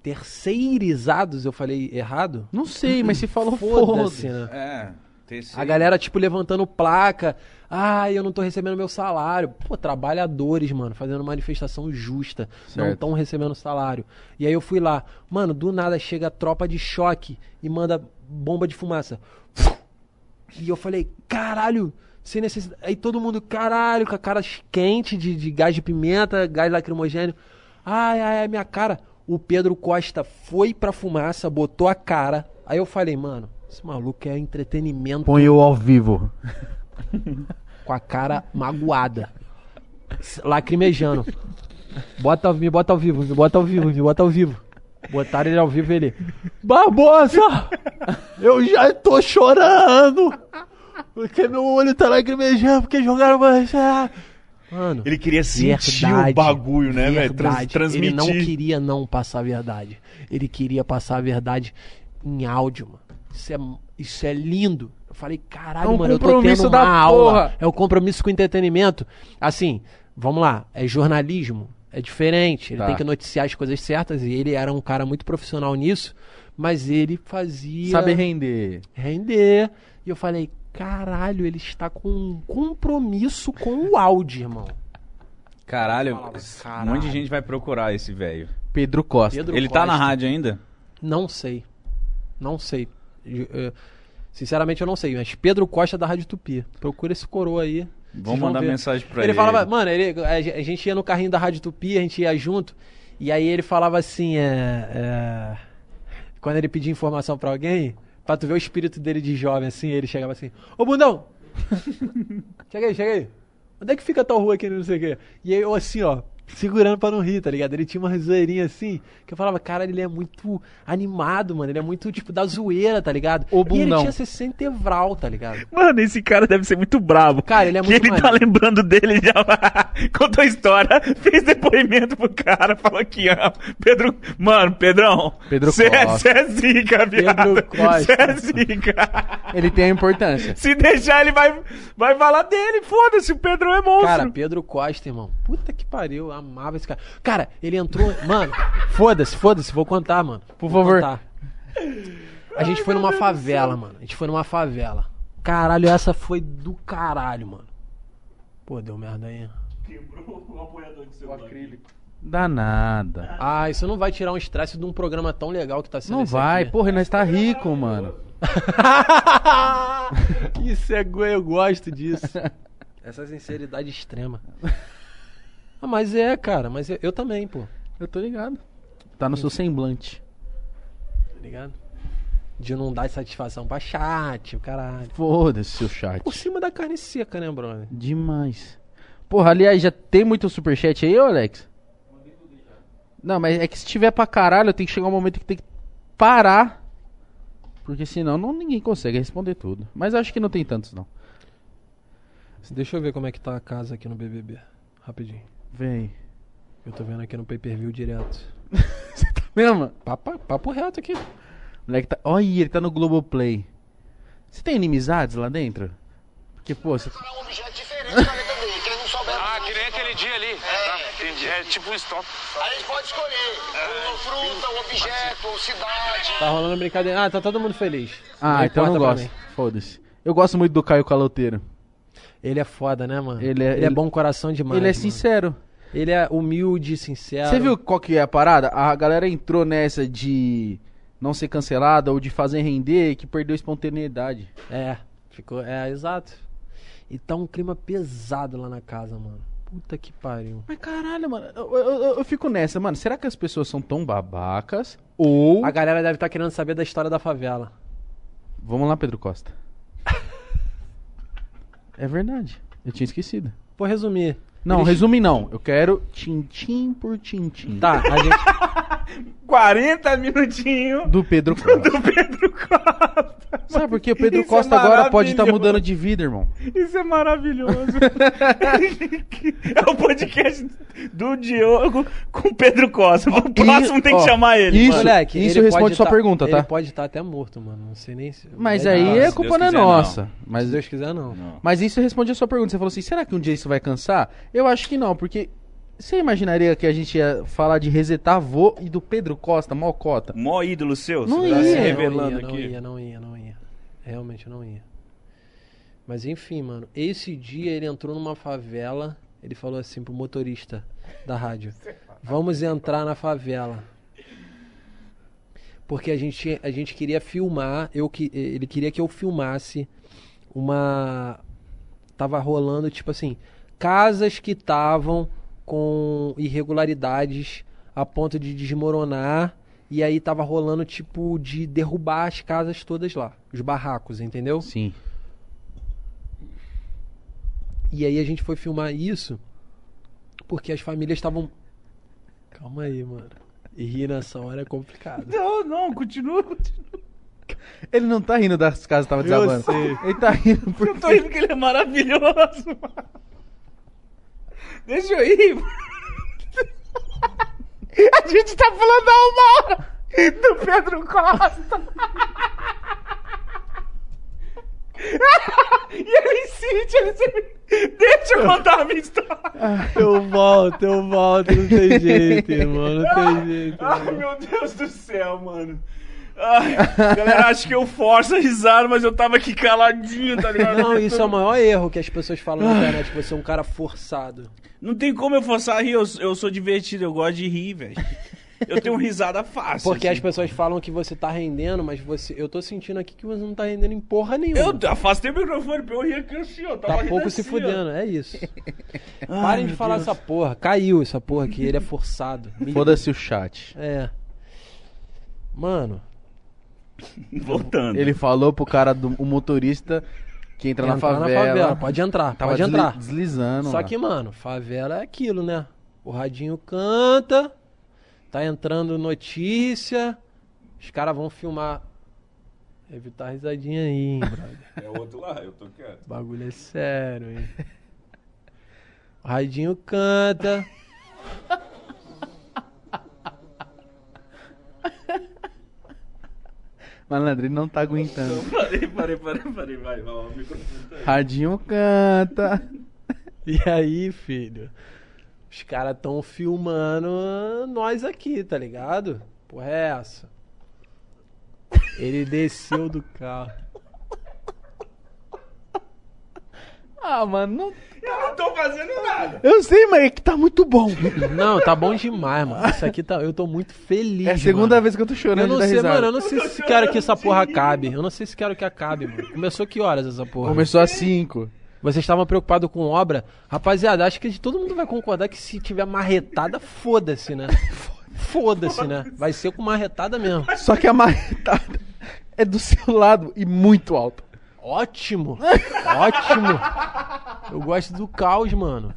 [SPEAKER 3] Terceirizados, eu falei errado?
[SPEAKER 1] Não sei, mas se falou
[SPEAKER 3] Foda-se,
[SPEAKER 1] foda-se.
[SPEAKER 3] né?
[SPEAKER 2] É. terceiro.
[SPEAKER 3] A galera, tipo, levantando placa. Ai, eu não tô recebendo meu salário. Pô, trabalhadores, mano, fazendo manifestação justa. Não
[SPEAKER 1] Certo.
[SPEAKER 3] estão recebendo salário. E aí eu fui lá. Mano, do nada chega a tropa de choque e manda bomba de fumaça. E eu falei, caralho, sem necessidade. Aí todo mundo, caralho, com a cara quente de, de gás de pimenta, gás lacrimogênio. Ai, ai, ai, minha cara. O Pedro Costa foi pra fumaça, botou a cara. Aí eu falei, mano, esse maluco é entretenimento
[SPEAKER 1] Põe eu ao vivo.
[SPEAKER 3] com a cara magoada. Lacrimejando. Bota, me bota ao vivo, me bota ao vivo, me bota ao vivo. Botaram ele ao vivo ele. Barbosa! Eu já tô chorando! Porque meu olho tá lacrimejando, porque jogaram mais. Mano.
[SPEAKER 2] Ele queria sentir
[SPEAKER 3] Verdade,
[SPEAKER 2] o bagulho, né, velho? Trans- transmitir.
[SPEAKER 3] Ele não queria não passar a verdade. Ele queria passar a verdade em áudio, mano. Isso é, isso é lindo. Eu falei, caralho,
[SPEAKER 1] É um
[SPEAKER 3] mano, eu tô tendo uma aula.
[SPEAKER 1] porra.
[SPEAKER 3] É o compromisso com o entretenimento. Assim, vamos lá, é jornalismo. É diferente. Ele
[SPEAKER 1] Tá.
[SPEAKER 3] tem que noticiar as coisas certas. E ele era um cara muito profissional nisso. Mas ele fazia
[SPEAKER 1] Saber render.
[SPEAKER 3] render. E eu falei, caralho, ele está com um compromisso com o áudio, irmão.
[SPEAKER 2] Caralho,
[SPEAKER 3] Falava,
[SPEAKER 2] um
[SPEAKER 3] caralho.
[SPEAKER 2] monte de gente vai procurar esse velho.
[SPEAKER 1] Pedro Costa.
[SPEAKER 3] Pedro
[SPEAKER 2] Ele tá na
[SPEAKER 3] Costa.
[SPEAKER 2] rádio ainda?
[SPEAKER 3] Não sei. Não sei. Eu- sinceramente, eu não sei. Mas Pedro Costa da Rádio Tupi. Procura esse coroa aí.
[SPEAKER 2] Vamos mandar
[SPEAKER 3] ver.
[SPEAKER 2] mensagem pra
[SPEAKER 3] ele
[SPEAKER 2] ele.
[SPEAKER 3] falava, mano, ele, a, gen- a gente ia no carrinho da Rádio Tupi, a gente ia junto, e aí ele falava assim, é, é, quando ele pedia informação pra alguém, pra tu ver o espírito dele de jovem, assim, ele chegava assim, ô bundão, chega aí, chega aí, onde é que fica tal rua aqui, não sei o quê? E aí eu assim, ó, segurando pra não rir, tá ligado? Ele tinha uma zoeirinha assim, que eu falava, cara, ele é muito animado, mano, ele é muito, tipo, da zoeira, tá ligado?
[SPEAKER 1] Ô,
[SPEAKER 3] E ele
[SPEAKER 1] bundão.
[SPEAKER 3] tinha 60 evral, tá ligado?
[SPEAKER 2] Mano, esse cara deve ser muito bravo.
[SPEAKER 3] Cara, ele é
[SPEAKER 2] que
[SPEAKER 3] muito
[SPEAKER 2] ele tá
[SPEAKER 3] maneiro.
[SPEAKER 2] lembrando dele já. Contou a história, fez depoimento pro cara, falou que ama. Pedro. Mano, Pedrão.
[SPEAKER 1] Pedro
[SPEAKER 2] Cê é-
[SPEAKER 1] Costa.
[SPEAKER 2] cê é zica, viado.
[SPEAKER 3] Pedro Costa.
[SPEAKER 2] Cê é zica.
[SPEAKER 1] Ele tem a importância.
[SPEAKER 2] Se deixar, ele vai, vai falar dele. Foda-se, o Pedrão é monstro.
[SPEAKER 3] Cara, Pedro Costa, irmão. Puta que pariu, amava esse cara. Cara, ele entrou. Mano, foda-se, foda-se, vou contar, mano.
[SPEAKER 1] Por
[SPEAKER 3] Vou
[SPEAKER 1] favor.
[SPEAKER 3] contar. A gente foi numa favela, mano. A gente foi numa favela. Caralho, essa foi do caralho, mano. Pô, deu merda aí.
[SPEAKER 1] Dá nada.
[SPEAKER 3] Ah, isso não vai tirar um estresse de um programa tão legal que tá sendo
[SPEAKER 1] Não
[SPEAKER 3] esse
[SPEAKER 1] vai,
[SPEAKER 3] aqui.
[SPEAKER 1] porra, nós tá rico, mano.
[SPEAKER 3] Isso é eu gosto disso. Essa sinceridade extrema. Ah, mas é, cara, mas eu, eu também, pô.
[SPEAKER 1] Eu tô ligado. Tá no seu semblante.
[SPEAKER 3] Tá ligado? De não dar satisfação pra chat, o caralho.
[SPEAKER 1] Foda-se, seu chat.
[SPEAKER 3] Por cima da carne seca, né, brother?
[SPEAKER 1] Demais. Porra, aliás, já tem muito superchat aí, ô Alex? Não, mas é que se tiver pra caralho, tem que chegar um momento que tem que parar. Porque senão não, ninguém consegue responder tudo. Mas acho que não tem tantos, não.
[SPEAKER 3] Deixa eu ver como é que tá a casa aqui no BBB. Rapidinho.
[SPEAKER 1] Vem.
[SPEAKER 3] Eu tô vendo aqui no pay-per-view direto.
[SPEAKER 1] Mesmo?
[SPEAKER 3] Papo, papo reto aqui.
[SPEAKER 1] Moleque tá. Olha, ele tá no Globoplay. Você tem inimizades lá dentro? Porque, pô, você.
[SPEAKER 6] um objeto diferente na letra dele. Quem não souber.
[SPEAKER 7] Ah, que nem aquele dia ali. Tá, entendi. É tipo um stop.
[SPEAKER 6] Aí a gente pode escolher uma fruta, um objeto, uma cidade.
[SPEAKER 3] Tá rolando brincadeira. Ah, tá todo mundo feliz.
[SPEAKER 1] Ah, então eu não
[SPEAKER 3] importa pra
[SPEAKER 1] gosto. Foda-se. Eu gosto muito do Caio Caloteiro.
[SPEAKER 3] Ele é foda, né, mano?
[SPEAKER 1] Ele é-
[SPEAKER 3] ele é bom coração demais.
[SPEAKER 1] ele é
[SPEAKER 3] mano.
[SPEAKER 1] sincero.
[SPEAKER 3] Ele é humilde, sincero.
[SPEAKER 1] Você viu qual que é a parada? A galera entrou nessa de não ser cancelada ou de fazer render que perdeu a espontaneidade.
[SPEAKER 3] É, ficou. É, exato. E tá um clima pesado lá na casa, mano. Puta que pariu.
[SPEAKER 1] Mas caralho, mano, eu, eu- eu- fico nessa, mano. Será que as pessoas são tão babacas? Ou.
[SPEAKER 3] A galera deve estar querendo saber da história da favela.
[SPEAKER 1] Vamos lá, Pedro Costa. É verdade. Eu tinha esquecido.
[SPEAKER 3] Vou resumir.
[SPEAKER 1] Não,
[SPEAKER 3] Eles-
[SPEAKER 1] resume não. Eu quero tintim por tintim.
[SPEAKER 3] Tá, a gente.
[SPEAKER 2] 40 minutinhos
[SPEAKER 1] Do Pedro Costa.
[SPEAKER 2] do Pedro Costa.
[SPEAKER 1] Sabe por quê? O Pedro
[SPEAKER 2] Isso é
[SPEAKER 1] Costa agora pode estar
[SPEAKER 2] maravilhoso.
[SPEAKER 1] mudando de vida, irmão.
[SPEAKER 2] Isso é maravilhoso. é o podcast do Diogo com o Pedro Costa. O próximo tem que
[SPEAKER 1] ó,
[SPEAKER 2] chamar ele.
[SPEAKER 1] isso-
[SPEAKER 2] mano.
[SPEAKER 3] Moleque,
[SPEAKER 1] isso
[SPEAKER 3] ele
[SPEAKER 1] responde sua
[SPEAKER 3] tá-
[SPEAKER 1] pergunta, tá?
[SPEAKER 3] Ele pode estar até morto, mano. Não sei nem se.
[SPEAKER 1] Mas
[SPEAKER 3] É
[SPEAKER 1] aí a
[SPEAKER 2] se
[SPEAKER 1] culpa não é
[SPEAKER 2] não.
[SPEAKER 1] nossa.
[SPEAKER 3] Se
[SPEAKER 1] Mas,
[SPEAKER 3] Deus quiser, não.
[SPEAKER 1] mas isso responde a sua pergunta. Você falou assim, será que um dia isso vai cansar? Eu acho que não, porque você imaginaria que a gente ia falar de resetar avô e do Pedro Costa, mocota?
[SPEAKER 2] Mó ídolo seu?
[SPEAKER 1] Não
[SPEAKER 2] você tá
[SPEAKER 1] ia.
[SPEAKER 2] se
[SPEAKER 1] Não
[SPEAKER 2] revelando
[SPEAKER 3] não ia,
[SPEAKER 2] aqui.
[SPEAKER 3] Não ia, não ia, não ia. Realmente não ia. Mas enfim, mano. Esse dia ele entrou numa favela. Ele falou assim pro motorista da rádio: Vamos entrar na favela. Porque a gente, a gente queria filmar. Eu, que- ele queria que eu filmasse uma. Tava rolando, tipo assim, casas que estavam com irregularidades a ponto de desmoronar. E aí tava rolando, tipo, de derrubar as casas todas lá. Os barracos, entendeu?
[SPEAKER 1] Sim.
[SPEAKER 3] E aí a gente foi filmar isso porque as famílias estavam. Calma aí, mano. E rir nessa hora é complicado.
[SPEAKER 2] Não, não, continua, continua.
[SPEAKER 1] Ele não tá rindo das casas que tava desabando.
[SPEAKER 3] sei.
[SPEAKER 1] Ele tá rindo
[SPEAKER 2] Eu
[SPEAKER 1] porque...
[SPEAKER 2] tô rindo que ele é maravilhoso. mano. Deixa eu ir. A gente tá falando há uma hora do Pedro Costa. E ele insiste, ele insiste. Deixa eu contar a minha história.
[SPEAKER 3] Eu volto, eu volto, não tem jeito, irmão, não tem jeito.
[SPEAKER 2] Ai, meu Deus do céu, mano. Ai, galera, acho que eu forço a risada, mas eu tava aqui caladinho, tá ligado?
[SPEAKER 3] Não, isso é o maior erro que as pessoas falam na internet, que você é um cara forçado.
[SPEAKER 2] Não tem como eu forçar a rir, eu, eu sou divertido, eu gosto de rir, velho. Eu tenho risada fácil.
[SPEAKER 3] Porque
[SPEAKER 2] assim.
[SPEAKER 3] as pessoas falam que você tá rendendo, mas você. Eu tô sentindo aqui que você não tá rendendo em porra nenhuma.
[SPEAKER 2] Eu afastei o microfone pra eu rir aqui assim, ó. Tava
[SPEAKER 3] Tá pouco se
[SPEAKER 2] assim, ó.
[SPEAKER 3] fudendo, é isso. Parem de falar essa porra. Caiu essa porra aqui, ele é forçado. Me-
[SPEAKER 1] Foda-se o chat.
[SPEAKER 3] É. Mano,
[SPEAKER 2] Voltando.
[SPEAKER 1] Ele falou pro cara do o motorista que entra, na,
[SPEAKER 3] entrar
[SPEAKER 1] favela,
[SPEAKER 3] Pode entrar,
[SPEAKER 1] Tava
[SPEAKER 3] pode
[SPEAKER 1] desli-
[SPEAKER 3] entrar.
[SPEAKER 1] deslizando.
[SPEAKER 3] Só
[SPEAKER 1] lá.
[SPEAKER 3] que, mano, favela é aquilo, né? O radinho canta, tá entrando notícia, os caras vão filmar. Evitar a risadinha aí, hein, brother.
[SPEAKER 2] É outro lá, eu tô quieto.
[SPEAKER 3] O bagulho é sério, hein? O radinho canta.
[SPEAKER 1] Malandro, ele não tá aguentando.
[SPEAKER 2] Parei, parei, parei, parei, vai, vai, o microfone tá aí.
[SPEAKER 1] Radinho canta.
[SPEAKER 3] E aí, filho? Os caras tão filmando nós aqui, tá ligado? Porra, é essa? Ele desceu do carro.
[SPEAKER 1] Ah, mano, não...
[SPEAKER 2] Eu não tô fazendo nada.
[SPEAKER 1] eu sei, mas é que tá muito bom.
[SPEAKER 3] Não, tá bom demais, mano. Isso aqui tá. Eu tô muito feliz.
[SPEAKER 1] É a segunda
[SPEAKER 3] mano.
[SPEAKER 1] vez que eu tô chorando
[SPEAKER 3] Eu não sei,
[SPEAKER 1] risada.
[SPEAKER 3] mano. Eu não sei se quero que essa porra acabe. Eu não sei se quero que acabe, mano. Começou que horas essa porra?
[SPEAKER 1] Começou às 5.
[SPEAKER 3] Vocês estavam preocupados com obra? Rapaziada, acho que todo mundo vai concordar que se tiver marretada, foda-se, né? Foda-se, né? Vai ser com marretada mesmo.
[SPEAKER 1] Só que a marretada é do seu lado e muito alta.
[SPEAKER 3] Ótimo! Ótimo! Eu gosto do caos, mano.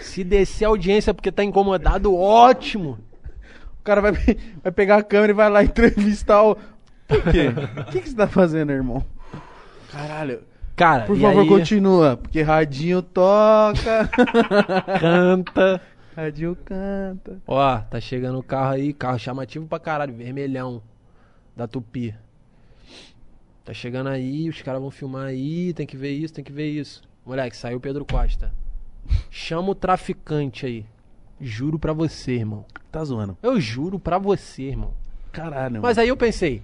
[SPEAKER 3] Se descer a audiência porque tá incomodado, ótimo!
[SPEAKER 1] O cara vai, vai pegar a câmera e vai lá entrevistar o. Por quê? O que, que você tá fazendo, irmão? Caralho.
[SPEAKER 3] Cara,
[SPEAKER 1] Por
[SPEAKER 3] e
[SPEAKER 1] favor,
[SPEAKER 3] aí,
[SPEAKER 1] continua. Porque radinho toca.
[SPEAKER 3] canta.
[SPEAKER 1] radinho canta.
[SPEAKER 3] Ó, tá chegando o carro aí, carro chamativo pra caralho, vermelhão. Da Tupi. Tá chegando aí, os caras vão filmar aí, tem que ver isso, tem que ver isso. Moleque, saiu o Pedro Costa. Chama o traficante aí. Juro pra você, irmão.
[SPEAKER 1] Tá zoando.
[SPEAKER 3] Eu juro pra você, irmão.
[SPEAKER 1] Caralho.
[SPEAKER 3] Mas aí eu pensei,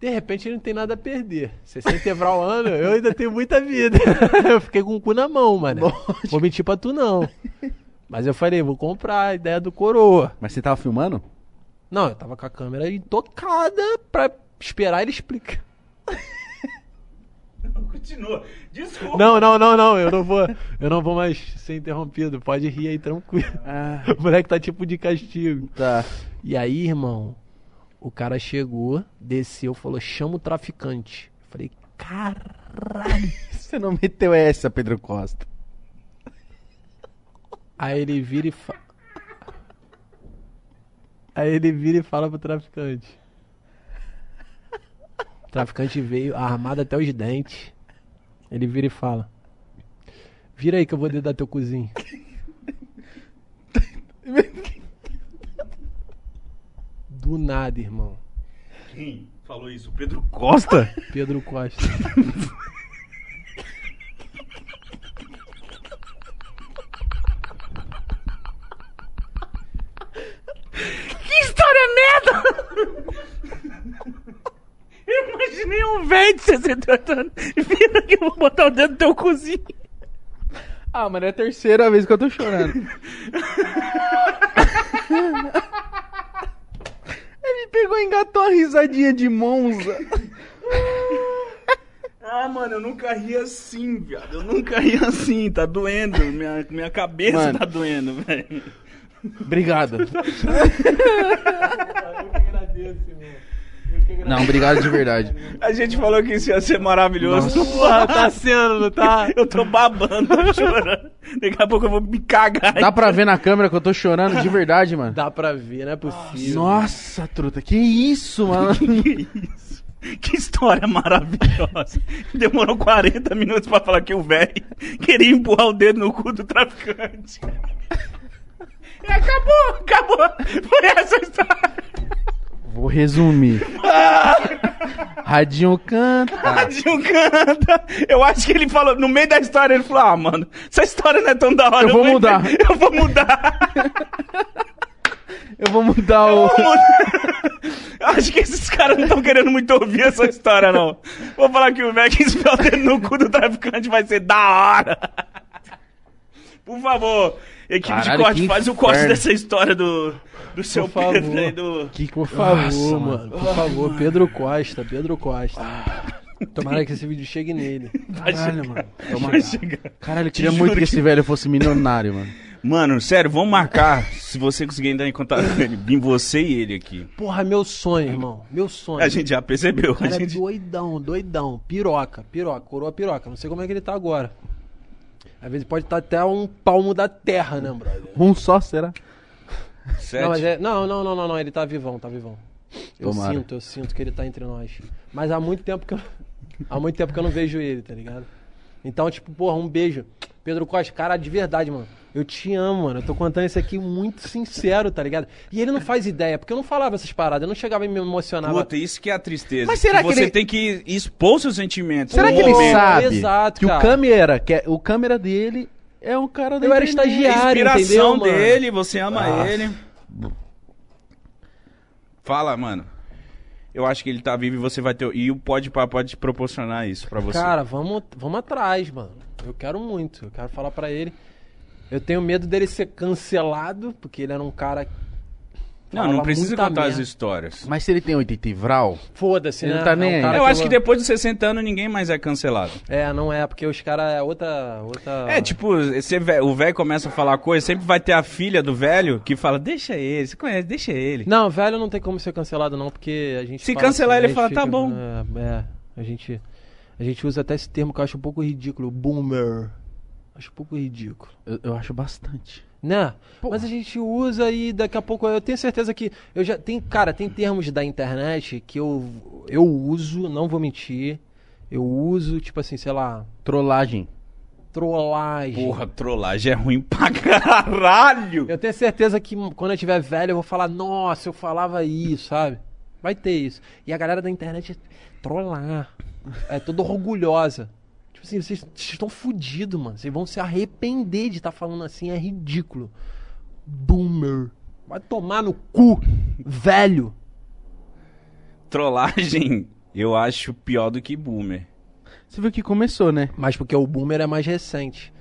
[SPEAKER 3] de repente ele não tem nada a perder. 60 Evral ano, eu ainda tenho muita vida. eu fiquei com o cu na mão, mano. Vou mentir pra tu não. Mas eu falei, vou comprar a ideia do coroa.
[SPEAKER 1] Mas você tava filmando?
[SPEAKER 3] Não, eu tava com a câmera intocada pra esperar ele explicar.
[SPEAKER 2] Continua. Desculpa.
[SPEAKER 3] Não, não, não, não, eu não vou, eu não vou mais ser interrompido. Pode rir aí tranquilo.
[SPEAKER 1] Ah,
[SPEAKER 3] O moleque tá tipo de castigo.
[SPEAKER 1] tá.
[SPEAKER 3] E aí, irmão, o cara chegou, desceu, falou: chama o traficante. Eu falei, caralho.
[SPEAKER 1] Você não meteu essa, Pedro Costa.
[SPEAKER 3] Aí ele vira e fa... Aí ele vira e fala pro traficante. O traficante veio armado até os dentes. Ele vira e fala: Vira aí que eu vou dedar teu cozinho. Do nada, irmão.
[SPEAKER 2] Quem falou isso? O Pedro Costa?
[SPEAKER 3] Pedro Costa.
[SPEAKER 2] Eu imaginei um velho de 68 anos vindo que eu vou botar o dedo no teu cozinho.
[SPEAKER 1] Ah, mano, é a terceira vez que eu tô chorando. Ele pegou e engatou uma risadinha de Monza.
[SPEAKER 2] Ah, mano, eu nunca ri assim, viado. Eu nunca ri assim, tá doendo. Minha, minha cabeça
[SPEAKER 1] Mano.
[SPEAKER 2] tá doendo, velho.
[SPEAKER 1] Obrigado. Não, obrigado de verdade.
[SPEAKER 2] A gente falou que isso ia ser maravilhoso.
[SPEAKER 3] Porra, tá sendo, não tá?
[SPEAKER 2] Eu tô babando, tô chorando. Daqui a pouco eu vou me cagar.
[SPEAKER 1] Dá pra ver na câmera que eu tô chorando de verdade, mano.
[SPEAKER 3] Dá pra ver, não é possível.
[SPEAKER 1] Nossa, truta, que isso, mano?
[SPEAKER 2] Que isso? Que história maravilhosa. Demorou 40 minutos pra falar que o velho queria empurrar o dedo no cu do traficante. E acabou, acabou. Foi essa a história.
[SPEAKER 1] Vou resumir. Radinho canta.
[SPEAKER 2] Tadinho canta. Eu acho que ele falou, no meio da história, ele falou: Ah, mano, essa história não é tão da hora.
[SPEAKER 1] Eu vou mudar.
[SPEAKER 2] Eu vou mudar.
[SPEAKER 1] Eu vou mudar o.
[SPEAKER 2] Acho que esses caras não estão querendo muito ouvir essa história, não. Vou falar que o velho que enfiar o dedo no cu do traficante vai ser da hora. Por favor, equipe
[SPEAKER 1] Caralho,
[SPEAKER 2] de corte, faz o corte
[SPEAKER 1] inferno.
[SPEAKER 2] dessa história do, do seu
[SPEAKER 3] Por
[SPEAKER 2] Pedro
[SPEAKER 3] favor.
[SPEAKER 2] aí do.
[SPEAKER 1] Que
[SPEAKER 3] Por favor,
[SPEAKER 1] Nossa,
[SPEAKER 3] mano. Por favor, Pedro Costa, Pedro Costa. Tomara que esse vídeo chegue nele.
[SPEAKER 1] Caralho, mano.
[SPEAKER 2] Vai chegar.
[SPEAKER 1] Caralho, eu
[SPEAKER 2] Te
[SPEAKER 1] queria
[SPEAKER 2] juro
[SPEAKER 1] muito que
[SPEAKER 2] que-
[SPEAKER 1] esse velho fosse milionário, mano.
[SPEAKER 2] Mano, sério, vamos marcar. se você conseguir entrar em contato com ele, vim você e ele aqui.
[SPEAKER 3] Porra, meu sonho, irmão. Meu sonho.
[SPEAKER 2] A gente já percebeu.
[SPEAKER 3] O cara
[SPEAKER 2] a
[SPEAKER 3] é
[SPEAKER 2] gente...
[SPEAKER 3] doidão, doidão. Piroca, piroca, coroa piroca. Não sei como é que ele tá agora. Às vezes pode estar até um palmo da terra, né, brother?
[SPEAKER 1] Um só, será?
[SPEAKER 2] Sete.
[SPEAKER 3] Não, mas é- não, não, não, não, não, ele tá vivão, tá vivão. Eu
[SPEAKER 1] Tomara.
[SPEAKER 3] sinto, eu sinto que ele tá entre nós. Mas há muito tempo que eu. há muito tempo que eu não vejo ele, tá ligado? Então, tipo, porra, um beijo. Pedro Costa, cara, de verdade, mano. Eu te amo, mano. Eu tô contando isso aqui muito sincero, tá ligado? E ele não faz ideia, porque eu não falava essas paradas, eu não chegava e me emocionava.
[SPEAKER 2] Puta, isso que é a tristeza.
[SPEAKER 1] Mas será que
[SPEAKER 2] você
[SPEAKER 1] ele-
[SPEAKER 2] tem que expor seus sentimentos.
[SPEAKER 1] Será que ele
[SPEAKER 2] momento.
[SPEAKER 1] sabe
[SPEAKER 3] Exato,
[SPEAKER 1] que
[SPEAKER 3] cara.
[SPEAKER 1] o câmera, que é, o câmera dele é um cara da
[SPEAKER 3] Eu era estagiário.
[SPEAKER 2] Inspiração
[SPEAKER 3] entendeu, mano?
[SPEAKER 2] dele, você ama
[SPEAKER 1] Nossa.
[SPEAKER 2] ele. Fala, mano. Eu acho que ele tá vivo e você vai ter. E o Pode pode proporcionar isso pra você.
[SPEAKER 3] Cara, vamos, vamos atrás, mano. Eu quero muito. Eu quero falar pra ele. Eu tenho medo dele ser cancelado, porque ele era um cara. que
[SPEAKER 2] não, não precisa contar as histórias.
[SPEAKER 1] Mas se ele tem 80 e vral,
[SPEAKER 3] Foda-se,
[SPEAKER 1] Ele
[SPEAKER 3] né?
[SPEAKER 1] não tá
[SPEAKER 3] É um
[SPEAKER 1] nem aí.
[SPEAKER 3] cara
[SPEAKER 2] Eu acho que
[SPEAKER 3] eu-
[SPEAKER 2] depois dos 60 anos ninguém mais é cancelado.
[SPEAKER 3] É, não é, porque os caras é outra. outra...
[SPEAKER 2] É, tipo, esse vé- o velho começa a falar coisa, sempre vai ter a filha do velho que fala, deixa ele, você conhece, deixa ele.
[SPEAKER 3] Não, velho não tem como ser cancelado, não, porque a gente.
[SPEAKER 2] Se cancelar,
[SPEAKER 3] assim,
[SPEAKER 2] ele
[SPEAKER 3] a
[SPEAKER 2] fala,
[SPEAKER 3] gente
[SPEAKER 2] "Tá bom."
[SPEAKER 3] É, é, a gente. A gente usa até esse termo que eu acho um pouco ridículo, boomer. Acho um pouco ridículo.
[SPEAKER 1] eu, eu acho bastante.
[SPEAKER 3] Né?
[SPEAKER 1] Porra.
[SPEAKER 3] Mas a gente usa e daqui a pouco eu tenho certeza que eu já tem, cara, tem termos da internet que eu eu uso, não vou mentir. Eu uso, tipo assim, sei lá,
[SPEAKER 1] Trollagem.
[SPEAKER 3] trollagem.
[SPEAKER 2] Porra, trollagem é ruim pra caralho.
[SPEAKER 3] Eu tenho certeza que quando eu tiver velho eu vou falar, nossa, eu falava isso, sabe? Vai ter isso. E a galera da internet é trollar. É toda orgulhosa. Tipo assim, vocês, vocês estão fudidos, mano. Vocês vão se arrepender de estar falando assim, é ridículo. Boomer. Vai tomar no cu, velho.
[SPEAKER 2] Trollagem, eu acho pior do que boomer.
[SPEAKER 1] Você viu que começou, né?
[SPEAKER 3] Mas porque o boomer é mais recente.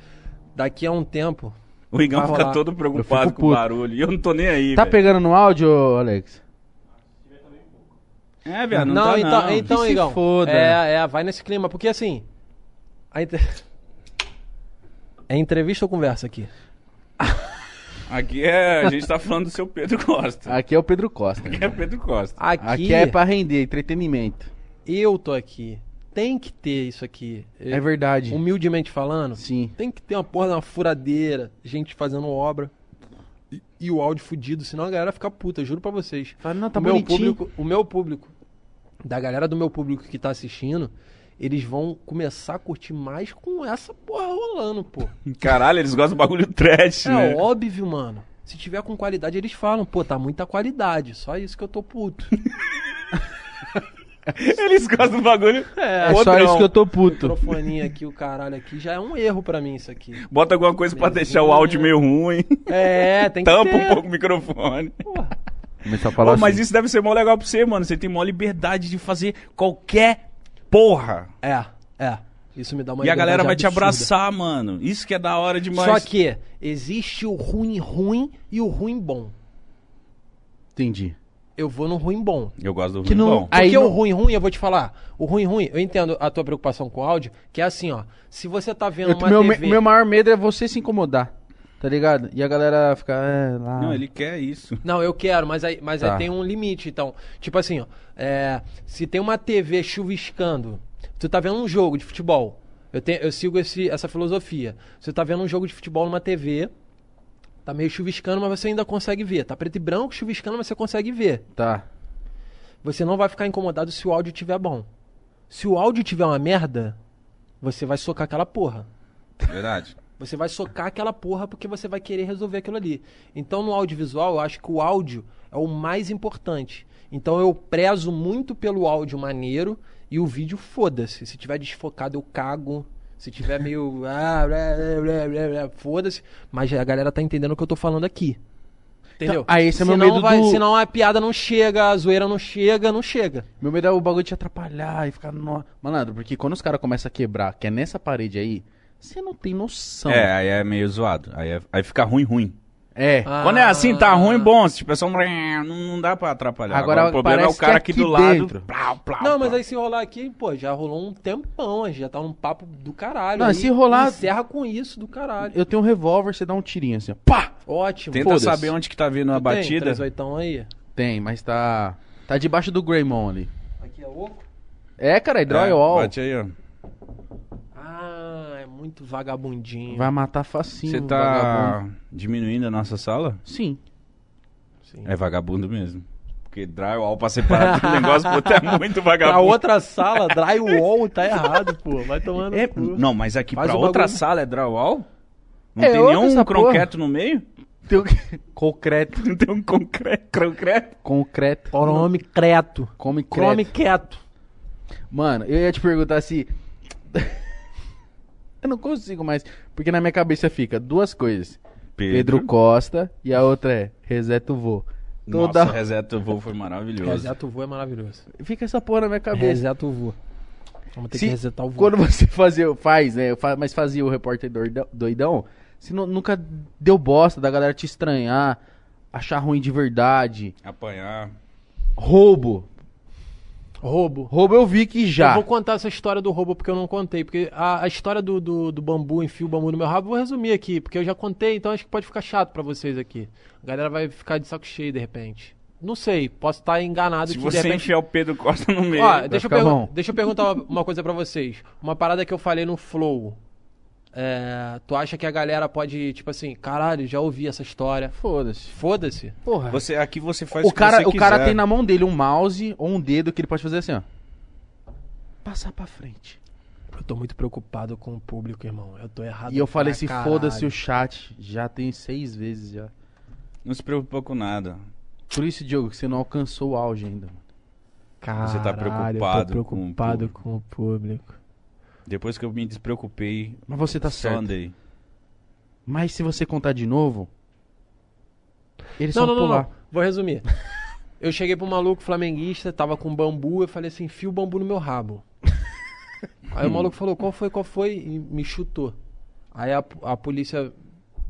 [SPEAKER 3] Daqui a um tempo.
[SPEAKER 2] O Igão fica
[SPEAKER 3] rolar.
[SPEAKER 2] todo preocupado com o barulho. E eu não tô nem aí,
[SPEAKER 1] Tá
[SPEAKER 2] velho.
[SPEAKER 1] pegando no áudio, Alex?
[SPEAKER 2] É, velho, não,
[SPEAKER 3] não,
[SPEAKER 2] tá
[SPEAKER 3] então,
[SPEAKER 2] não.
[SPEAKER 3] então Igão.
[SPEAKER 1] foda.
[SPEAKER 3] É, é, vai nesse clima. Porque assim. A inter- É entrevista ou conversa aqui?
[SPEAKER 2] Aqui é... A gente tá falando do seu Pedro Costa.
[SPEAKER 1] Aqui é o Pedro Costa.
[SPEAKER 2] Aqui é Pedro Costa.
[SPEAKER 3] Aqui,
[SPEAKER 1] Aqui é pra render, entretenimento.
[SPEAKER 3] eu tô aqui. Tem que ter isso aqui.
[SPEAKER 1] É verdade.
[SPEAKER 3] Humildemente falando,
[SPEAKER 1] Sim.
[SPEAKER 3] tem que ter uma porra de uma furadeira, gente fazendo obra. E, e o áudio fudido, senão a galera fica puta, juro pra vocês.
[SPEAKER 1] Fala, não, tá
[SPEAKER 3] o meu
[SPEAKER 1] bonitinho.
[SPEAKER 3] público, o meu público, da galera do meu público que tá assistindo, eles vão começar a curtir mais com essa porra rolando, pô.
[SPEAKER 2] Caralho, eles gostam do bagulho trash,
[SPEAKER 3] É
[SPEAKER 2] né?
[SPEAKER 3] óbvio, mano. Se tiver com qualidade, eles falam, pô, tá muita qualidade. Só isso que eu tô puto.
[SPEAKER 2] Eles gostam do bagulho
[SPEAKER 3] É,
[SPEAKER 1] É só isso que eu tô puto.
[SPEAKER 3] microfoninho aqui, o caralho aqui, já é um erro pra mim isso aqui.
[SPEAKER 2] Bota alguma coisa pra deixar o áudio meio ruim.
[SPEAKER 3] É, tem que
[SPEAKER 2] Tampa
[SPEAKER 3] ter.
[SPEAKER 2] um pouco o microfone.
[SPEAKER 3] Porra.
[SPEAKER 1] Começou a falar
[SPEAKER 2] Pô, mas
[SPEAKER 1] assim.
[SPEAKER 2] isso deve ser mó legal pra você, mano. Você tem mó liberdade de fazer qualquer porra.
[SPEAKER 3] É, é. Isso me dá uma
[SPEAKER 2] e a galera vai
[SPEAKER 3] liberdade
[SPEAKER 2] te
[SPEAKER 3] absurda.
[SPEAKER 2] abraçar, mano. Isso que é da hora demais.
[SPEAKER 3] Só que existe o ruim ruim e o ruim bom.
[SPEAKER 1] Entendi.
[SPEAKER 3] Eu vou no ruim bom.
[SPEAKER 2] Eu gosto do
[SPEAKER 1] Que
[SPEAKER 2] ruim
[SPEAKER 1] não-
[SPEAKER 2] bom.
[SPEAKER 1] Aí
[SPEAKER 3] Porque
[SPEAKER 1] não-
[SPEAKER 3] o ruim ruim, eu vou te falar. O ruim ruim, eu entendo a tua preocupação com o áudio, que é assim, ó. Se você tá vendo
[SPEAKER 1] Eu-
[SPEAKER 3] uma
[SPEAKER 1] meu,
[SPEAKER 3] TV...
[SPEAKER 1] meu maior medo é você se incomodar. Tá ligado? E a galera ficar. É, lá.
[SPEAKER 2] Não, ele quer isso.
[SPEAKER 3] Não, eu quero, mas aí, mas
[SPEAKER 1] Tá.
[SPEAKER 3] aí tem um limite. Então, tipo assim, ó, é, se tem uma TV chuviscando, tu tá vendo um jogo de futebol. Eu, tenho, eu sigo esse, essa filosofia. Você tá vendo um jogo de futebol numa TV, tá meio chuviscando, mas você ainda consegue ver. Tá preto e branco, chuviscando, mas você consegue ver.
[SPEAKER 1] Tá.
[SPEAKER 3] Você não vai ficar incomodado se o áudio tiver bom. Se o áudio tiver uma merda, você vai socar aquela porra.
[SPEAKER 2] Verdade.
[SPEAKER 3] Você vai socar aquela porra porque você vai querer resolver aquilo ali. Então, no audiovisual, eu acho que o áudio é o mais importante. Então, eu prezo muito pelo áudio maneiro e o vídeo, foda-se. Se tiver desfocado, eu cago. Se tiver meio. ah, Foda-se. Mas a galera tá entendendo o que eu tô falando aqui. Entendeu?
[SPEAKER 1] Então, aí esse é meu
[SPEAKER 3] Senão
[SPEAKER 1] medo
[SPEAKER 3] vai-
[SPEAKER 1] do-
[SPEAKER 3] Senão a piada não chega, a zoeira não chega, não chega.
[SPEAKER 1] Meu medo é o bagulho te atrapalhar e ficar. No... Malandro, porque quando os caras começam a quebrar, que é nessa parede aí, Você não tem noção.
[SPEAKER 2] É, aí é meio zoado. Aí, é- aí fica ruim, ruim.
[SPEAKER 1] É.
[SPEAKER 2] Quando é assim, tá
[SPEAKER 3] Ah.
[SPEAKER 2] ruim, bom. Tipo, é só um... Não, não dá pra atrapalhar.
[SPEAKER 1] Agora
[SPEAKER 2] o problema é o
[SPEAKER 1] parece
[SPEAKER 2] cara
[SPEAKER 1] que
[SPEAKER 2] aqui do
[SPEAKER 1] aqui
[SPEAKER 2] lado.
[SPEAKER 1] dentro-
[SPEAKER 2] Plau, plau,
[SPEAKER 3] Não, mas
[SPEAKER 2] plau.
[SPEAKER 3] aí se rolar aqui, pô, já rolou um tempão, a gente já tá num papo do caralho.
[SPEAKER 1] Não,
[SPEAKER 3] aí
[SPEAKER 1] se rolar-
[SPEAKER 3] Encerra com isso do caralho.
[SPEAKER 1] Eu tenho um revólver, você dá um tirinho assim, ó. Pá!
[SPEAKER 3] Ótimo.
[SPEAKER 2] Tenta
[SPEAKER 1] Foda-se.
[SPEAKER 2] saber onde que tá vindo a
[SPEAKER 3] Tu tem
[SPEAKER 2] batida.
[SPEAKER 3] 38 aí?
[SPEAKER 1] Tem, mas tá. Tá debaixo do Greymon ali.
[SPEAKER 3] Aqui é oco?
[SPEAKER 1] É, cara, é
[SPEAKER 2] É,
[SPEAKER 1] drywall.
[SPEAKER 2] bate aí, ó.
[SPEAKER 3] É muito vagabundinho.
[SPEAKER 1] Vai matar facinho.
[SPEAKER 2] Você tá
[SPEAKER 1] vagabundo.
[SPEAKER 2] diminuindo a nossa sala?
[SPEAKER 1] Sim.
[SPEAKER 3] Sim.
[SPEAKER 2] É vagabundo mesmo. Porque drywall pra separar do negócio, puta, é muito
[SPEAKER 3] Pra
[SPEAKER 2] vagabundo.
[SPEAKER 3] outra sala, drywall tá errado, pô. Vai tomando.
[SPEAKER 2] É, não, mas aqui
[SPEAKER 3] Faz
[SPEAKER 2] pra outra
[SPEAKER 3] bagulho.
[SPEAKER 2] sala é drywall? Não
[SPEAKER 1] É
[SPEAKER 2] tem
[SPEAKER 1] outra
[SPEAKER 2] nenhum croqueto no meio?
[SPEAKER 1] Tem o concreto.
[SPEAKER 2] Não tem um concreto? concreto?
[SPEAKER 1] Concreto.
[SPEAKER 3] Crome creto.
[SPEAKER 1] Come
[SPEAKER 3] Crome
[SPEAKER 1] creto.
[SPEAKER 3] quieto.
[SPEAKER 1] Mano, eu ia te perguntar se. Eu não consigo mais. Porque na minha cabeça fica duas coisas: Pedro, Costa e a outra é Reseta o Vô. Toda...
[SPEAKER 2] Nossa, reseta o voo foi maravilhoso.
[SPEAKER 3] Reseta o voo é maravilhoso.
[SPEAKER 1] Fica essa porra na minha cabeça.
[SPEAKER 3] Reseta o voo. Vamos ter
[SPEAKER 1] Se-
[SPEAKER 3] que resetar o voo.
[SPEAKER 1] Quando você fazia, faz, né? Mas fazia o repórter doidão, doidão você nu- nunca deu bosta da galera te estranhar, achar ruim de verdade.
[SPEAKER 2] Apanhar.
[SPEAKER 1] Roubo.
[SPEAKER 3] Roubo.
[SPEAKER 1] Roubo eu vi que
[SPEAKER 3] Eu
[SPEAKER 1] já.
[SPEAKER 3] vou contar essa história do roubo porque eu não contei. Porque a, a história do, do, do bambu, enfio o bambu no meu rabo, eu vou resumir aqui. Porque eu já contei, então acho que pode ficar chato pra vocês aqui. A galera vai ficar de saco cheio de repente. Não sei, posso estar enganado
[SPEAKER 2] Se você
[SPEAKER 3] repente...
[SPEAKER 2] enfiar o Pedro Costa no meio.
[SPEAKER 3] Ó, deixa eu, deixa eu perguntar uma- uma coisa pra vocês. Uma parada que eu falei no Flow. É, tu acha que a galera pode, tipo assim, caralho, já ouvi essa história.
[SPEAKER 1] Foda-se.
[SPEAKER 3] Foda-se.
[SPEAKER 1] Porra.
[SPEAKER 2] Você, aqui você faz
[SPEAKER 1] o
[SPEAKER 2] que
[SPEAKER 1] cara,
[SPEAKER 2] você
[SPEAKER 1] o cara
[SPEAKER 2] quiser.
[SPEAKER 1] tem na mão dele um mouse ou um dedo que ele pode fazer assim, ó. Passar pra frente.
[SPEAKER 3] Eu tô muito preocupado com o público, irmão. Eu tô errado.
[SPEAKER 1] E eu falei assim,
[SPEAKER 3] caralho.
[SPEAKER 1] foda-se o chat. Já tem seis vezes já.
[SPEAKER 2] Não se preocupa com nada.
[SPEAKER 1] Por isso, Diogo, que você não alcançou o auge ainda. mano.
[SPEAKER 2] Você tá
[SPEAKER 3] Caralho,
[SPEAKER 2] preocupado
[SPEAKER 3] eu
[SPEAKER 2] com
[SPEAKER 3] tô
[SPEAKER 2] o
[SPEAKER 3] preocupado
[SPEAKER 2] público.
[SPEAKER 3] com o público.
[SPEAKER 2] Depois que eu me despreocupei,
[SPEAKER 1] Mas você tá
[SPEAKER 2] só
[SPEAKER 1] certo.
[SPEAKER 2] andei.
[SPEAKER 1] Mas se você contar de novo, eles
[SPEAKER 3] Não,
[SPEAKER 1] vão
[SPEAKER 3] não, não,
[SPEAKER 1] pular.
[SPEAKER 3] não. Vou resumir. Eu cheguei pro maluco flamenguista, tava com bambu, eu falei assim, fio o bambu no meu rabo. Aí o maluco falou, qual foi, qual foi? E me chutou. Aí a, a polícia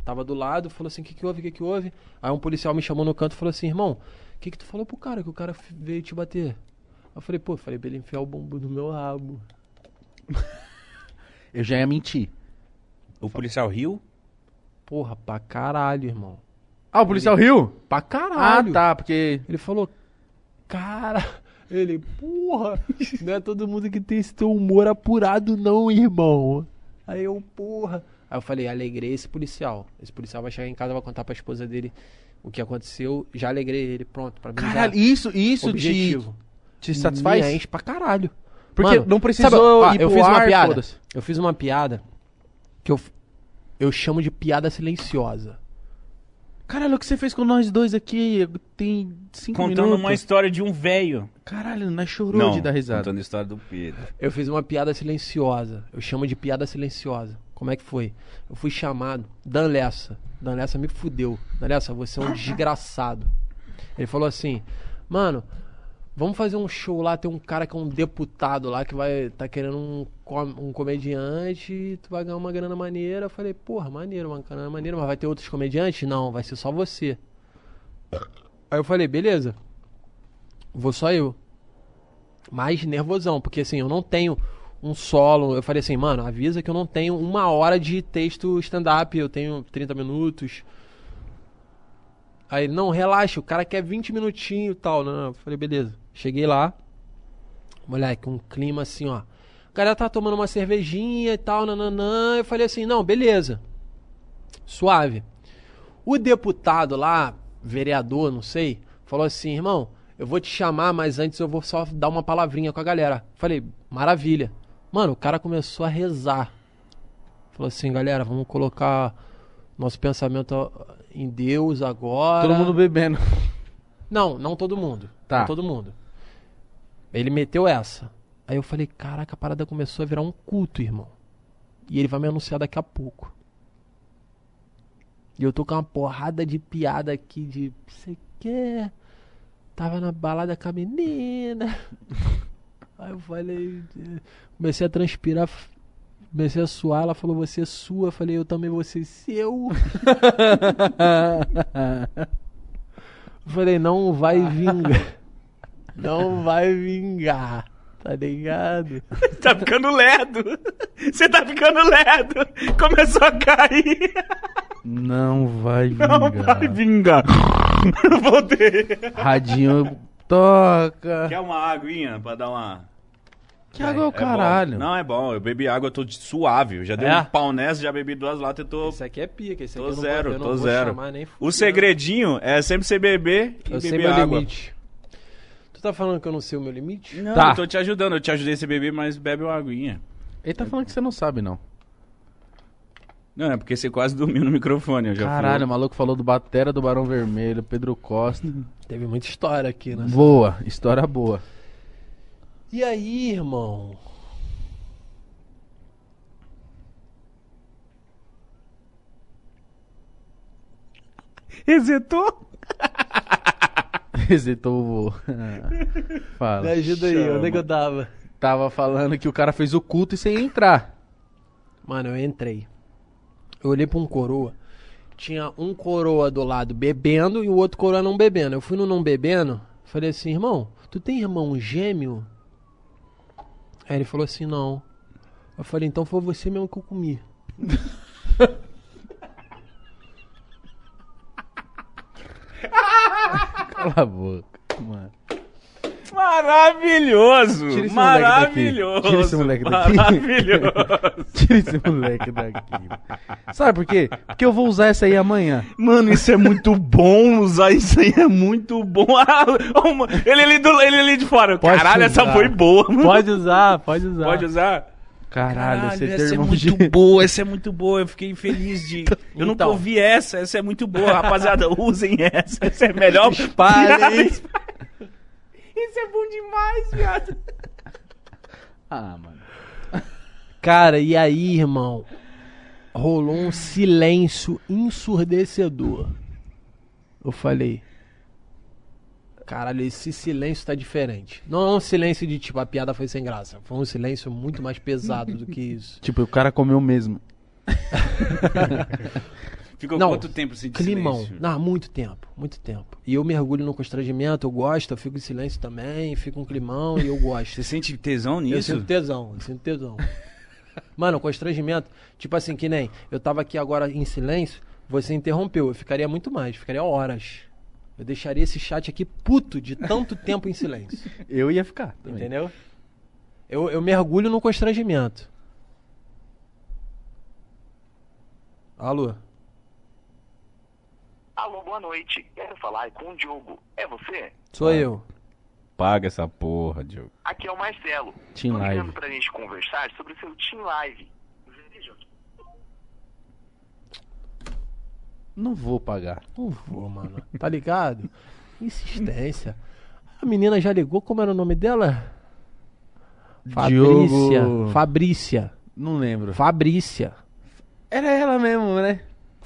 [SPEAKER 3] tava do lado, falou assim, o que que houve, o que que houve? Aí um policial me chamou no canto e falou assim, irmão, o que que tu falou pro cara, que o cara veio te bater? Eu falei, pô, falei pra ele enfiar o bambu no meu rabo.
[SPEAKER 1] Eu já ia mentir.
[SPEAKER 2] O policial riu?
[SPEAKER 3] Porra, pra caralho, irmão.
[SPEAKER 1] Ah, o policial riu?
[SPEAKER 3] Pra
[SPEAKER 1] Ah,
[SPEAKER 3] caralho.
[SPEAKER 1] tá, porque...
[SPEAKER 3] Ele falou, cara, ele, porra, não é todo mundo que tem esse teu humor apurado não, irmão. Aí eu, porra. Aí eu falei, alegrei esse policial. Esse policial vai chegar em casa, vai contar pra esposa dele o que aconteceu. Já alegrei ele, pronto, pra mim
[SPEAKER 1] Caralho, isso, isso te,
[SPEAKER 3] Objetivo.
[SPEAKER 1] te satisfaz?
[SPEAKER 3] Me enche pra caralho.
[SPEAKER 1] Porque
[SPEAKER 3] Mano,
[SPEAKER 1] não precisou
[SPEAKER 3] sabe,
[SPEAKER 1] ir
[SPEAKER 3] eu
[SPEAKER 1] pro
[SPEAKER 3] fiz uma piada. Eu fiz uma piada que eu, eu chamo de piada silenciosa.
[SPEAKER 1] Caralho, o que você fez com nós dois aqui tem cinco
[SPEAKER 2] Contando
[SPEAKER 1] minutos.
[SPEAKER 2] uma história de um velho.
[SPEAKER 1] Caralho, nós chorou de dar risada.
[SPEAKER 2] contando a história do Pedro.
[SPEAKER 3] Eu fiz uma piada silenciosa. Eu chamo de piada silenciosa. Como é que foi? Eu fui chamado. Dan Lessa. Dan Lessa me fudeu. Dan Lessa, você é um desgraçado. Ele falou assim: Mano, vamos fazer um show lá. Tem um cara que é um deputado lá que vai. Tá querendo um, com- um comediante. E tu vai ganhar uma grana maneira. Eu falei: Porra, maneiro, uma grana maneira. Mas vai ter outros comediantes? Não, vai ser só você. Aí eu falei: Beleza. Vou só eu mais nervosão, porque assim, eu não tenho um solo. Eu falei assim, mano, avisa que eu não tenho uma hora de texto stand-up, eu tenho 30 minutos. Aí, não, relaxa, o cara quer 20 minutinhos e tal. Não, não. Eu falei, beleza. Cheguei lá, moleque, um clima assim, ó. A galera tá tomando uma cervejinha e tal, nananã. Eu falei assim, não, beleza. Suave. O deputado lá, vereador, não sei, falou assim, irmão, eu vou te chamar, mas antes eu vou só dar uma palavrinha com a galera. Falei, maravilha. Mano, o cara começou a rezar. Falou assim, galera, vamos colocar nosso pensamento em Deus agora.
[SPEAKER 1] Todo mundo bebendo.
[SPEAKER 3] Não, não todo mundo.
[SPEAKER 1] Tá.
[SPEAKER 3] Não todo mundo. Ele meteu essa. Aí eu falei, caraca, a parada começou a virar um culto, irmão. E ele vai me anunciar daqui a pouco. E eu tô com uma porrada de piada aqui de. Você quer? Tava na balada com a menina. Aí eu falei. Comecei a transpirar. Comecei a suar, ela falou, você é sua. Eu falei, eu também vou ser seu. Eu falei, não vai vingar. Não vai vingar. Tá ligado?
[SPEAKER 2] Tá ficando ledo. Você tá ficando ledo. Começou a cair.
[SPEAKER 1] Não vai
[SPEAKER 2] Não
[SPEAKER 1] vingar.
[SPEAKER 2] vai vingar. Voltei.
[SPEAKER 1] Radinho toca.
[SPEAKER 2] Quer uma aguinha pra dar uma...
[SPEAKER 1] Que água é o
[SPEAKER 2] É
[SPEAKER 1] caralho.
[SPEAKER 2] bom. Não, é bom. Eu bebi água, eu tô de suave. Eu já dei
[SPEAKER 3] É?
[SPEAKER 2] um pau nessa, já bebi duas latas e tô...
[SPEAKER 3] Esse aqui é pica, esse aqui
[SPEAKER 2] Tô
[SPEAKER 3] não
[SPEAKER 2] zero,
[SPEAKER 3] vou, não
[SPEAKER 2] tô zero.
[SPEAKER 3] chamar
[SPEAKER 2] O segredinho é sempre você beber e
[SPEAKER 3] Eu
[SPEAKER 2] beber água.
[SPEAKER 3] limite. Tu tá falando que eu não sei o meu limite?
[SPEAKER 2] Não,
[SPEAKER 1] Tá.
[SPEAKER 2] eu tô te ajudando. Eu te ajudei a você beber, mas bebe uma aguinha.
[SPEAKER 1] Ele tá falando que você não sabe, não.
[SPEAKER 2] Não, é porque você quase dormiu no microfone. Eu já
[SPEAKER 1] Caralho, o maluco falou do Batera do Barão Vermelho, Pedro Costa.
[SPEAKER 3] Teve muita história aqui, né?
[SPEAKER 1] Boa, história boa.
[SPEAKER 3] E aí, irmão?
[SPEAKER 2] Resetou?
[SPEAKER 1] Resetou o voo. Fala.
[SPEAKER 3] Me ajuda aí,
[SPEAKER 2] chama.
[SPEAKER 3] onde é que eu tava?
[SPEAKER 1] Tava falando que o cara fez o culto e sem entrar.
[SPEAKER 3] Mano, eu entrei. Eu olhei pra um coroa. Tinha um coroa do lado bebendo e o outro coroa não bebendo. Eu fui no não bebendo. Falei assim, irmão, tu tem irmão gêmeo? Aí ele falou assim, não. Eu falei, então foi você mesmo que eu comi.
[SPEAKER 1] Cala a boca, mano.
[SPEAKER 2] Maravilhoso!
[SPEAKER 1] Tira esse.
[SPEAKER 2] Maravilhoso!
[SPEAKER 1] Tira esse moleque daqui.
[SPEAKER 2] Maravilhoso!
[SPEAKER 1] Tira esse moleque daqui. Sabe por quê? Porque eu vou usar essa aí amanhã.
[SPEAKER 2] Mano, isso é muito bom. Usar isso aí é muito bom. Ah, ele, ali do, ele ali de fora.
[SPEAKER 3] Pode
[SPEAKER 2] Caralho, essa
[SPEAKER 3] usar.
[SPEAKER 2] foi boa. mano.
[SPEAKER 3] Pode usar, pode usar.
[SPEAKER 2] Pode usar?
[SPEAKER 1] Caralho, você tem
[SPEAKER 2] essa é muito
[SPEAKER 1] gêmeo.
[SPEAKER 2] boa, essa é muito boa. Eu fiquei feliz de. Eu nunca
[SPEAKER 3] Então.
[SPEAKER 2] ouvi essa, essa é muito boa. Rapaziada, usem essa. Essa é melhor.
[SPEAKER 3] Espalhem.
[SPEAKER 2] Isso é bom demais, viado.
[SPEAKER 1] Ah, mano.
[SPEAKER 3] Cara, e aí, irmão? Rolou um silêncio ensurdecedor. Eu falei. Caralho, esse silêncio tá diferente. Não é um silêncio de tipo, a piada foi sem graça. Foi um silêncio muito mais pesado do que isso.
[SPEAKER 1] Tipo, o cara comeu mesmo.
[SPEAKER 2] Ficou
[SPEAKER 3] Não,
[SPEAKER 2] quanto tempo sem
[SPEAKER 3] Climão.
[SPEAKER 2] silêncio?
[SPEAKER 3] Não, muito tempo, muito tempo. E eu mergulho no constrangimento, eu gosto, eu fico em silêncio também, fico um climão e eu gosto.
[SPEAKER 2] Você sente tesão
[SPEAKER 3] Eu
[SPEAKER 2] nisso?
[SPEAKER 3] sinto tesão, eu sinto tesão. Mano, constrangimento, tipo assim, que nem eu tava aqui agora em silêncio, você interrompeu, eu ficaria muito mais, ficaria horas. Eu deixaria esse chat aqui puto de tanto tempo em silêncio.
[SPEAKER 1] Eu ia ficar. também.
[SPEAKER 3] Entendeu? Eu, eu mergulho no constrangimento. Alô?
[SPEAKER 6] Alô, boa noite. Quero falar com o Diogo. É você?
[SPEAKER 3] Sou eu.
[SPEAKER 2] Paga essa porra, Diogo.
[SPEAKER 6] Aqui é o Marcelo.
[SPEAKER 1] Team
[SPEAKER 6] Tô
[SPEAKER 1] Live.
[SPEAKER 6] pra gente conversar sobre o seu Team Live. Veja.
[SPEAKER 1] Não vou pagar.
[SPEAKER 3] Não vou, mano. Tá ligado? Insistência. A menina já ligou, como era o nome dela? Fabrícia.
[SPEAKER 1] Diogo-
[SPEAKER 3] Fabrícia.
[SPEAKER 1] Não lembro.
[SPEAKER 3] Fabrícia.
[SPEAKER 1] Era ela mesmo, né?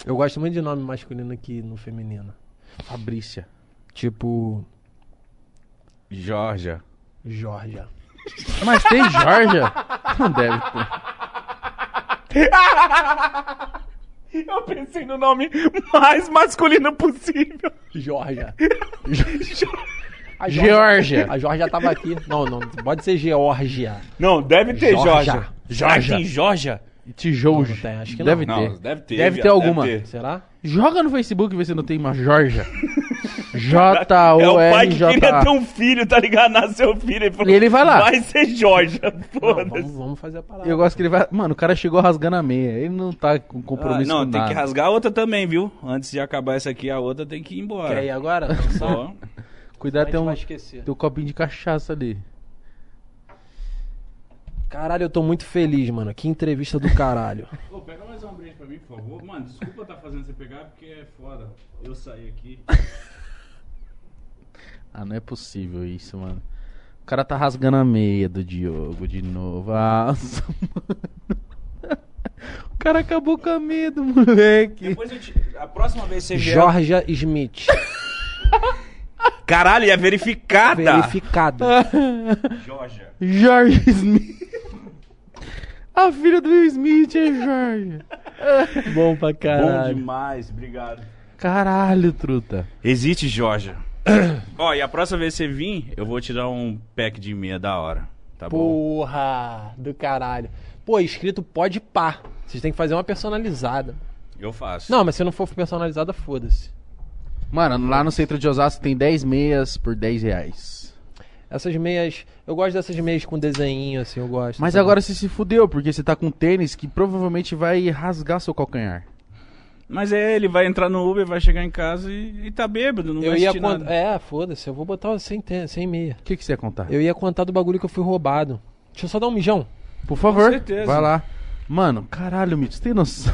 [SPEAKER 3] Eu gosto muito de nome masculino que no feminino.
[SPEAKER 1] Fabrícia.
[SPEAKER 3] Tipo,
[SPEAKER 2] Georgia.
[SPEAKER 3] Georgia.
[SPEAKER 1] Mas tem Georgia? Não deve ter.
[SPEAKER 2] Eu pensei no nome mais masculino possível.
[SPEAKER 3] Georgia. A
[SPEAKER 1] Geórgia.
[SPEAKER 3] A Georgia tava aqui. Não, não. Pode ser Geórgia.
[SPEAKER 2] Não, deve ter
[SPEAKER 3] Georgia.
[SPEAKER 2] Georgia.
[SPEAKER 3] Georgia.
[SPEAKER 2] tem Georgia?
[SPEAKER 1] Tijolo.
[SPEAKER 3] Não tem, acho que
[SPEAKER 1] deve
[SPEAKER 3] não.
[SPEAKER 1] ter.
[SPEAKER 2] Não, deve ter.
[SPEAKER 1] Deve ter alguma.
[SPEAKER 2] ter.
[SPEAKER 3] Será?
[SPEAKER 1] Joga no Facebook e vê se não tem uma Georgia.
[SPEAKER 2] É o pai que queria ter um filho, tá ligado? Nasceu filho. Ele falou,
[SPEAKER 1] E ele vai lá.
[SPEAKER 2] Vai ser Georgia.
[SPEAKER 3] Não,
[SPEAKER 2] Foda-se.
[SPEAKER 3] vamos, vamos fazer a parada.
[SPEAKER 1] Eu gosto que ele vai. Mano, o cara chegou rasgando a meia. Ele não tá com
[SPEAKER 2] Ah,
[SPEAKER 1] compromisso
[SPEAKER 2] não,
[SPEAKER 1] com
[SPEAKER 2] tem
[SPEAKER 1] nada.
[SPEAKER 2] que rasgar a outra também, viu? Antes de acabar essa aqui, a outra tem que ir embora.
[SPEAKER 3] Quer ir agora?
[SPEAKER 2] Só.
[SPEAKER 1] Cuidado, tem um, tem um copinho de cachaça ali.
[SPEAKER 3] Caralho, eu tô muito feliz, mano. Que entrevista do caralho.
[SPEAKER 2] Pô, pega mais um brinde pra mim, por favor. Mano, desculpa estar fazendo você pegar, porque é foda. Eu saí aqui.
[SPEAKER 1] Ah, não é possível isso, mano. O cara tá rasgando a meia do Diogo de novo. Nossa, mano. O cara acabou com a meia do moleque.
[SPEAKER 2] Depois eu te... A próxima vez você vier...
[SPEAKER 3] Georgia Smith.
[SPEAKER 2] Caralho, é verificada.
[SPEAKER 3] Verificado.
[SPEAKER 2] Georgia.
[SPEAKER 1] Jorge Smith. A filha do Will Smith, hein, Jorge?
[SPEAKER 3] Bom pra
[SPEAKER 2] Bom
[SPEAKER 3] caralho.
[SPEAKER 2] demais, obrigado.
[SPEAKER 1] Caralho, truta.
[SPEAKER 2] Existe, Georgia. Ó, e a próxima vez que você vir, eu vou te dar um pack de meia da hora. Tá bom?
[SPEAKER 3] Porra, do caralho. Pô, escrito pode pá. Vocês têm que fazer uma personalizada.
[SPEAKER 2] Eu faço.
[SPEAKER 3] Não, mas se não for personalizada, foda-se.
[SPEAKER 1] Mano, lá no centro de Osasco tem 10 meias por 10 reais.
[SPEAKER 3] Essas meias. Eu gosto dessas meias com desenho, assim, eu gosto.
[SPEAKER 1] Mas
[SPEAKER 3] sabe?
[SPEAKER 1] agora você se fudeu, porque você tá com tênis que provavelmente vai rasgar seu calcanhar.
[SPEAKER 2] Mas é, ele vai entrar no Uber, vai chegar em casa e, e tá bêbado, não
[SPEAKER 3] Eu
[SPEAKER 2] vai
[SPEAKER 3] ia
[SPEAKER 2] nada.
[SPEAKER 3] É, foda-se, eu vou botar sem, te- sem meia.
[SPEAKER 1] O que, que você ia contar?
[SPEAKER 3] Eu ia contar do bagulho que eu fui roubado. Deixa eu só dar um mijão.
[SPEAKER 1] Por favor,
[SPEAKER 2] certeza.
[SPEAKER 1] vai lá. Mano, caralho, Mito, você tem noção?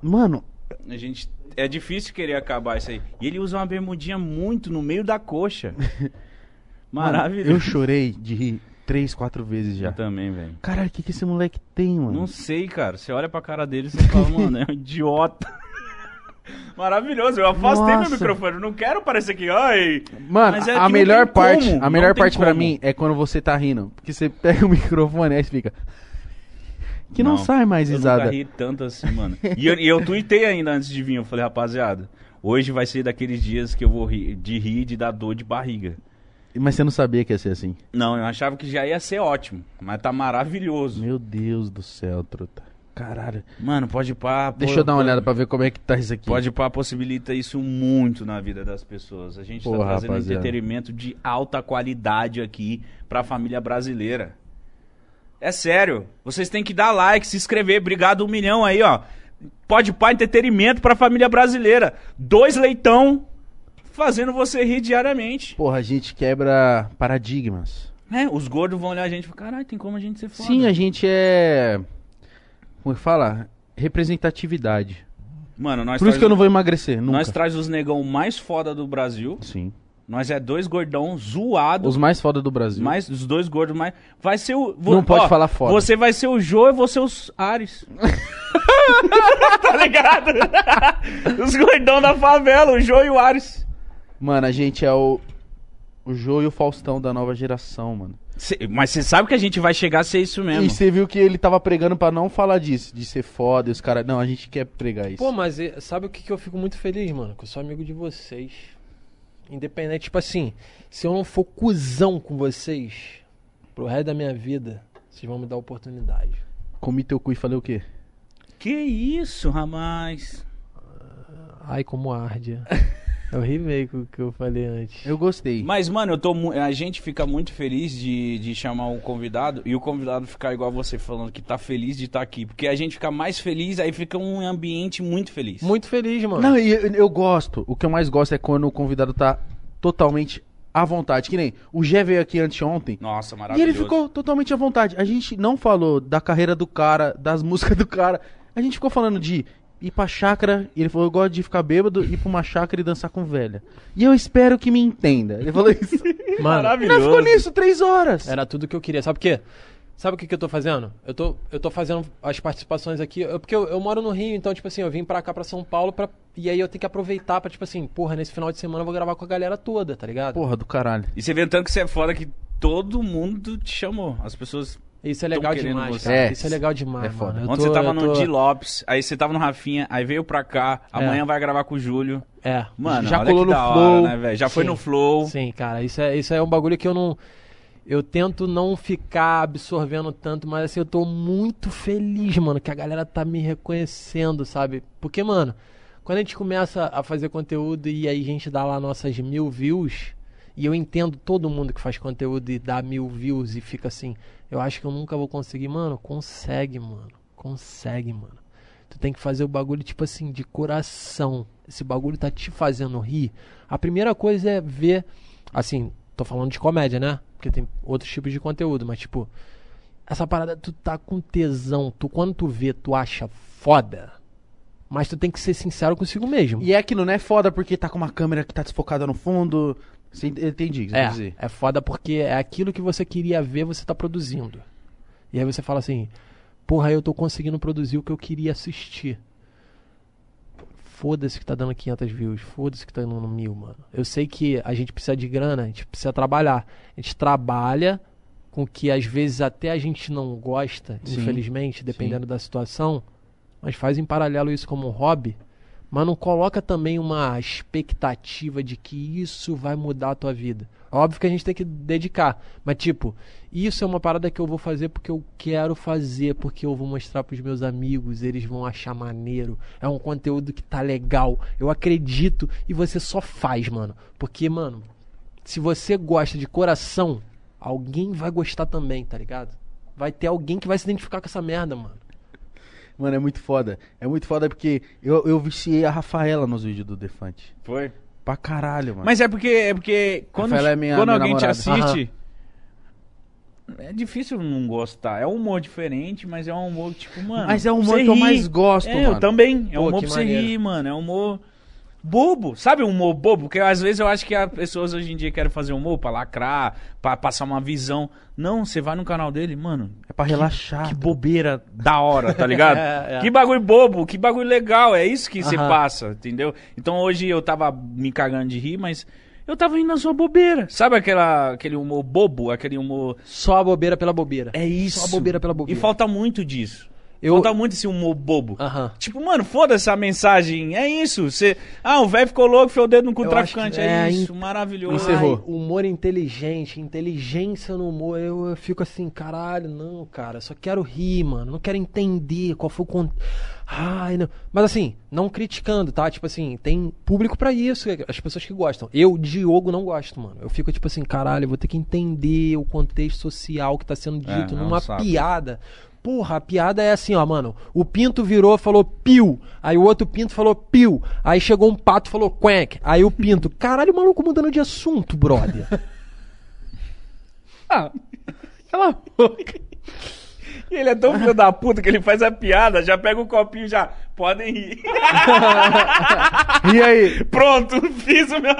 [SPEAKER 1] Mano,
[SPEAKER 2] A gente... É difícil querer acabar isso aí. E ele usa uma bermudinha muito no meio da coxa.
[SPEAKER 1] mano,
[SPEAKER 2] Maravilhoso.
[SPEAKER 1] eu chorei de rir três, quatro vezes já.
[SPEAKER 2] Eu também, velho.
[SPEAKER 1] Caralho, o que, que esse moleque tem, mano?
[SPEAKER 2] Não sei, cara. Você olha pra cara dele e você fala, mano, é um idiota. Maravilhoso, eu afastei
[SPEAKER 1] Nossa.
[SPEAKER 2] meu microfone. Eu não quero parecer que, ai.
[SPEAKER 1] Mano,
[SPEAKER 2] é
[SPEAKER 1] a
[SPEAKER 2] não
[SPEAKER 1] melhor parte,
[SPEAKER 2] como,
[SPEAKER 1] a melhor
[SPEAKER 2] não
[SPEAKER 1] parte pra
[SPEAKER 2] como.
[SPEAKER 1] mim é quando você tá rindo. Porque você pega o microfone e fica. Que não, sai mais
[SPEAKER 2] eu
[SPEAKER 1] risada.
[SPEAKER 2] nunca ri tanto assim, mano. E eu, eu tuitei ainda antes de vir. Eu falei, rapaziada, hoje vai ser daqueles dias que eu vou rir, de rir e de dar dor de barriga.
[SPEAKER 1] Mas você não sabia que ia ser assim.
[SPEAKER 2] Não, eu achava que já ia ser ótimo. Mas tá maravilhoso.
[SPEAKER 1] Meu Deus do céu, truta. Caralho.
[SPEAKER 2] Mano, pode pá.
[SPEAKER 1] Deixa
[SPEAKER 2] pô,
[SPEAKER 1] eu dar uma
[SPEAKER 2] pô,
[SPEAKER 1] olhada pra ver como é que tá isso aqui.
[SPEAKER 2] Pode pá possibilita isso muito na vida das pessoas. A gente tá
[SPEAKER 1] Porra,
[SPEAKER 2] trazendo
[SPEAKER 1] rapaziada.
[SPEAKER 2] entretenimento de alta qualidade aqui pra família brasileira. É sério. Vocês têm que dar like, se inscrever. Obrigado um milhão aí, ó. Pode pá entretenimento pra família brasileira. Dois leitão fazendo você rir diariamente.
[SPEAKER 1] Porra, a gente quebra paradigmas.
[SPEAKER 2] É, os gordos vão olhar a gente e falar, caralho, tem como a gente ser foda.
[SPEAKER 1] Sim, a gente é. Como é que fala? Representatividade.
[SPEAKER 2] Mano, nós
[SPEAKER 1] Por isso que eu não vou emagrecer, nunca.
[SPEAKER 2] Nós traz os negão mais foda do Brasil.
[SPEAKER 1] Sim.
[SPEAKER 2] Nós é dois gordão zoado.
[SPEAKER 1] Os mais foda do Brasil.
[SPEAKER 2] Mais, os dois gordos mais. Vai ser o. vo-
[SPEAKER 1] Não pode falar foda.
[SPEAKER 2] Você vai ser o Jô e você os Ares. tá ligado? os gordão da favela, o Jô e o Ares.
[SPEAKER 1] Mano, a gente é o. O Jô e o Faustão da nova geração, mano.
[SPEAKER 2] Cê- mas você sabe que a gente vai chegar a ser isso mesmo.
[SPEAKER 1] E você viu que ele tava pregando pra não falar disso, de ser foda e os caras. Não, a gente quer pregar isso.
[SPEAKER 3] Pô, mas eh, sabe o que, que eu fico muito feliz, mano? Que eu sou amigo de vocês. Independente, tipo assim, se eu não for cuzão com vocês pro resto da minha vida, vocês vão me dar oportunidade.
[SPEAKER 1] Comi teu cu e falei o quê?
[SPEAKER 2] Que isso, rapaz?
[SPEAKER 3] Ai, como arde. Com o que eu falei antes.
[SPEAKER 1] Eu gostei.
[SPEAKER 2] Mas, mano, eu tô a gente fica muito feliz de, de chamar o convidado e o convidado ficar igual você falando que tá feliz de estar aqui. Porque a gente fica mais feliz, aí fica um ambiente muito feliz.
[SPEAKER 3] Muito feliz, mano.
[SPEAKER 1] Não, e eu, eu gosto. O que eu mais gosto é quando o convidado tá totalmente à vontade. Que nem o Gé veio aqui anteontem.
[SPEAKER 2] Nossa,
[SPEAKER 1] E
[SPEAKER 2] maravilhoso.
[SPEAKER 1] ele ficou totalmente à vontade. A gente não falou da carreira do cara, das músicas do cara. A gente ficou falando de ir pra chácara. E ele falou: Eu gosto de ficar bêbado, ir pra uma chácara e dançar com velha. E eu espero que me entenda. Ele falou isso. e
[SPEAKER 3] Mano,
[SPEAKER 1] nós ficou nisso três horas.
[SPEAKER 3] Era tudo que eu queria. Sabe por quê? Sabe o que, que eu tô fazendo? Eu tô, eu tô fazendo as participações aqui. eu- porque eu, eu moro no Rio, então, tipo assim, eu vim pra cá, pra São Paulo, pra, e aí eu tenho que aproveitar pra, tipo assim, porra, nesse final de semana eu vou gravar com a galera toda, tá ligado?
[SPEAKER 1] Porra do caralho.
[SPEAKER 2] E você vê tanto que você é foda que todo mundo te chamou. As pessoas.
[SPEAKER 3] Isso é legal demais,
[SPEAKER 2] você.
[SPEAKER 3] cara.
[SPEAKER 1] É,
[SPEAKER 3] Isso é legal demais,
[SPEAKER 1] é foda.
[SPEAKER 3] mano.
[SPEAKER 2] Ontem
[SPEAKER 3] tô-
[SPEAKER 2] você tava no
[SPEAKER 3] tô-
[SPEAKER 2] Di Lopes, aí você tava no Rafinha, aí veio pra cá, amanhã vai gravar com o Júlio.
[SPEAKER 3] É.
[SPEAKER 2] Mano,
[SPEAKER 1] Já
[SPEAKER 2] olha
[SPEAKER 1] colou
[SPEAKER 2] que
[SPEAKER 1] no
[SPEAKER 2] da
[SPEAKER 1] Flow.
[SPEAKER 2] hora, né, velho? Já foi
[SPEAKER 3] Sim.
[SPEAKER 2] no Flow.
[SPEAKER 3] Sim, cara, isso é, isso é um bagulho que eu não. Eu tento não ficar absorvendo tanto, mas assim, eu tô muito feliz, mano, que a galera tá me reconhecendo, sabe? Porque, mano, quando a gente começa a fazer conteúdo e aí a gente dá lá nossas mil views, e eu entendo todo mundo que faz conteúdo e dá mil views e fica assim, eu acho que eu nunca vou conseguir. Mano, consegue, mano. Consegue, mano. Tu tem que fazer o bagulho, tipo assim, de coração. Esse bagulho tá te fazendo rir. A primeira coisa é ver. Assim, tô falando de comédia, né? Porque tem outros tipos de conteúdo, mas tipo. Essa parada, tu tá com tesão. Tu, quando tu vê, tu acha foda. Mas tu tem que ser sincero consigo mesmo.
[SPEAKER 1] E é que não é foda porque tá com uma câmera que tá desfocada no fundo. Ent- entendi que você quer dizer.
[SPEAKER 3] É, é foda porque é aquilo que você queria ver, você tá produzindo. E aí você fala assim, porra, eu tô conseguindo produzir o que eu queria assistir. Foda-se que tá dando 500 views, foda-se que tá dando mil, mano. Eu sei que a gente precisa de grana, a gente precisa trabalhar. A gente trabalha com que às vezes até a gente não gosta,
[SPEAKER 1] Sim,
[SPEAKER 3] infelizmente, dependendo da situação, mas faz em paralelo isso como um hobby, mas não coloca também uma expectativa de que isso vai mudar a tua vida. Óbvio que a gente tem que dedicar, mas tipo, isso é uma parada que eu vou fazer porque eu quero fazer, porque eu vou mostrar pros meus amigos, eles vão achar maneiro. É um conteúdo que tá legal. Eu acredito e você só faz, mano. Porque, mano, se você gosta de coração, alguém vai gostar também, tá ligado? Vai ter alguém que vai se identificar com essa merda, mano.
[SPEAKER 1] Mano, é muito foda. É muito foda porque eu, eu viciei a Rafaela nos vídeos do Defante.
[SPEAKER 2] Foi.
[SPEAKER 1] Pra caralho, mano.
[SPEAKER 2] Mas é porque, é porque quando,
[SPEAKER 1] Rafaela é minha-
[SPEAKER 2] quando
[SPEAKER 1] minha
[SPEAKER 2] alguém te
[SPEAKER 1] namorada.
[SPEAKER 2] assiste, é difícil não gostar. É um humor diferente, mas é um humor tipo, mano.
[SPEAKER 1] Mas é o humor que eu
[SPEAKER 2] ri.
[SPEAKER 1] mais gosto,
[SPEAKER 2] é,
[SPEAKER 1] mano.
[SPEAKER 2] Eu também. É um humor pra você
[SPEAKER 3] maneiro.
[SPEAKER 2] rir, mano. É um humor bobo. Sabe um humor bobo? Porque às vezes eu acho que as pessoas hoje em dia querem fazer humor pra lacrar, pra passar uma visão. Não, você vai no canal dele, mano.
[SPEAKER 1] É pra relaxar.
[SPEAKER 2] Que bobeira da hora, tá ligado?
[SPEAKER 3] É, é.
[SPEAKER 2] Que bagulho bobo, que bagulho legal, é isso que você
[SPEAKER 3] Aham.
[SPEAKER 2] passa, entendeu? Então hoje eu tava me cagando de rir, mas eu tava indo na sua bobeira. Sabe aquela, aquele humor bobo, aquele humor...
[SPEAKER 3] Só a bobeira pela bobeira.
[SPEAKER 2] É isso.
[SPEAKER 3] Só a bobeira pela bobeira.
[SPEAKER 2] E falta muito disso.
[SPEAKER 3] Eu-
[SPEAKER 2] Falta muito esse humor bobo. Tipo, mano, foda-se a mensagem. É isso. Você... Ah, o velho ficou louco, foi o dedo no cu do traficante. É,
[SPEAKER 3] é,
[SPEAKER 2] isso,
[SPEAKER 3] en-
[SPEAKER 2] maravilhoso.
[SPEAKER 1] Encerrou.
[SPEAKER 3] Ai, humor inteligente, inteligência no humor, eu, eu fico assim, caralho, não, cara, só quero rir, mano, não quero entender qual foi o con... Ai, não. Mas assim, não criticando, tá? Tipo assim, tem público pra isso, as pessoas que gostam. Eu, Diogo, não gosto, mano. Eu fico tipo assim, caralho, eu vou ter que entender o contexto social que tá sendo
[SPEAKER 2] É,
[SPEAKER 3] dito
[SPEAKER 2] é um
[SPEAKER 3] numa
[SPEAKER 2] saco.
[SPEAKER 3] piada. Porra, a piada é assim, ó, mano. O pinto virou, falou piu. Aí o outro pinto falou piu. Aí chegou um pato, falou quack. Aí o pinto, caralho, o maluco mudando de assunto, brother. ah, cala a boca.
[SPEAKER 2] E ele é tão filho da puta que ele faz a piada, já pega o copinho e já. Podem rir.
[SPEAKER 1] E aí?
[SPEAKER 2] Pronto, fiz o meu.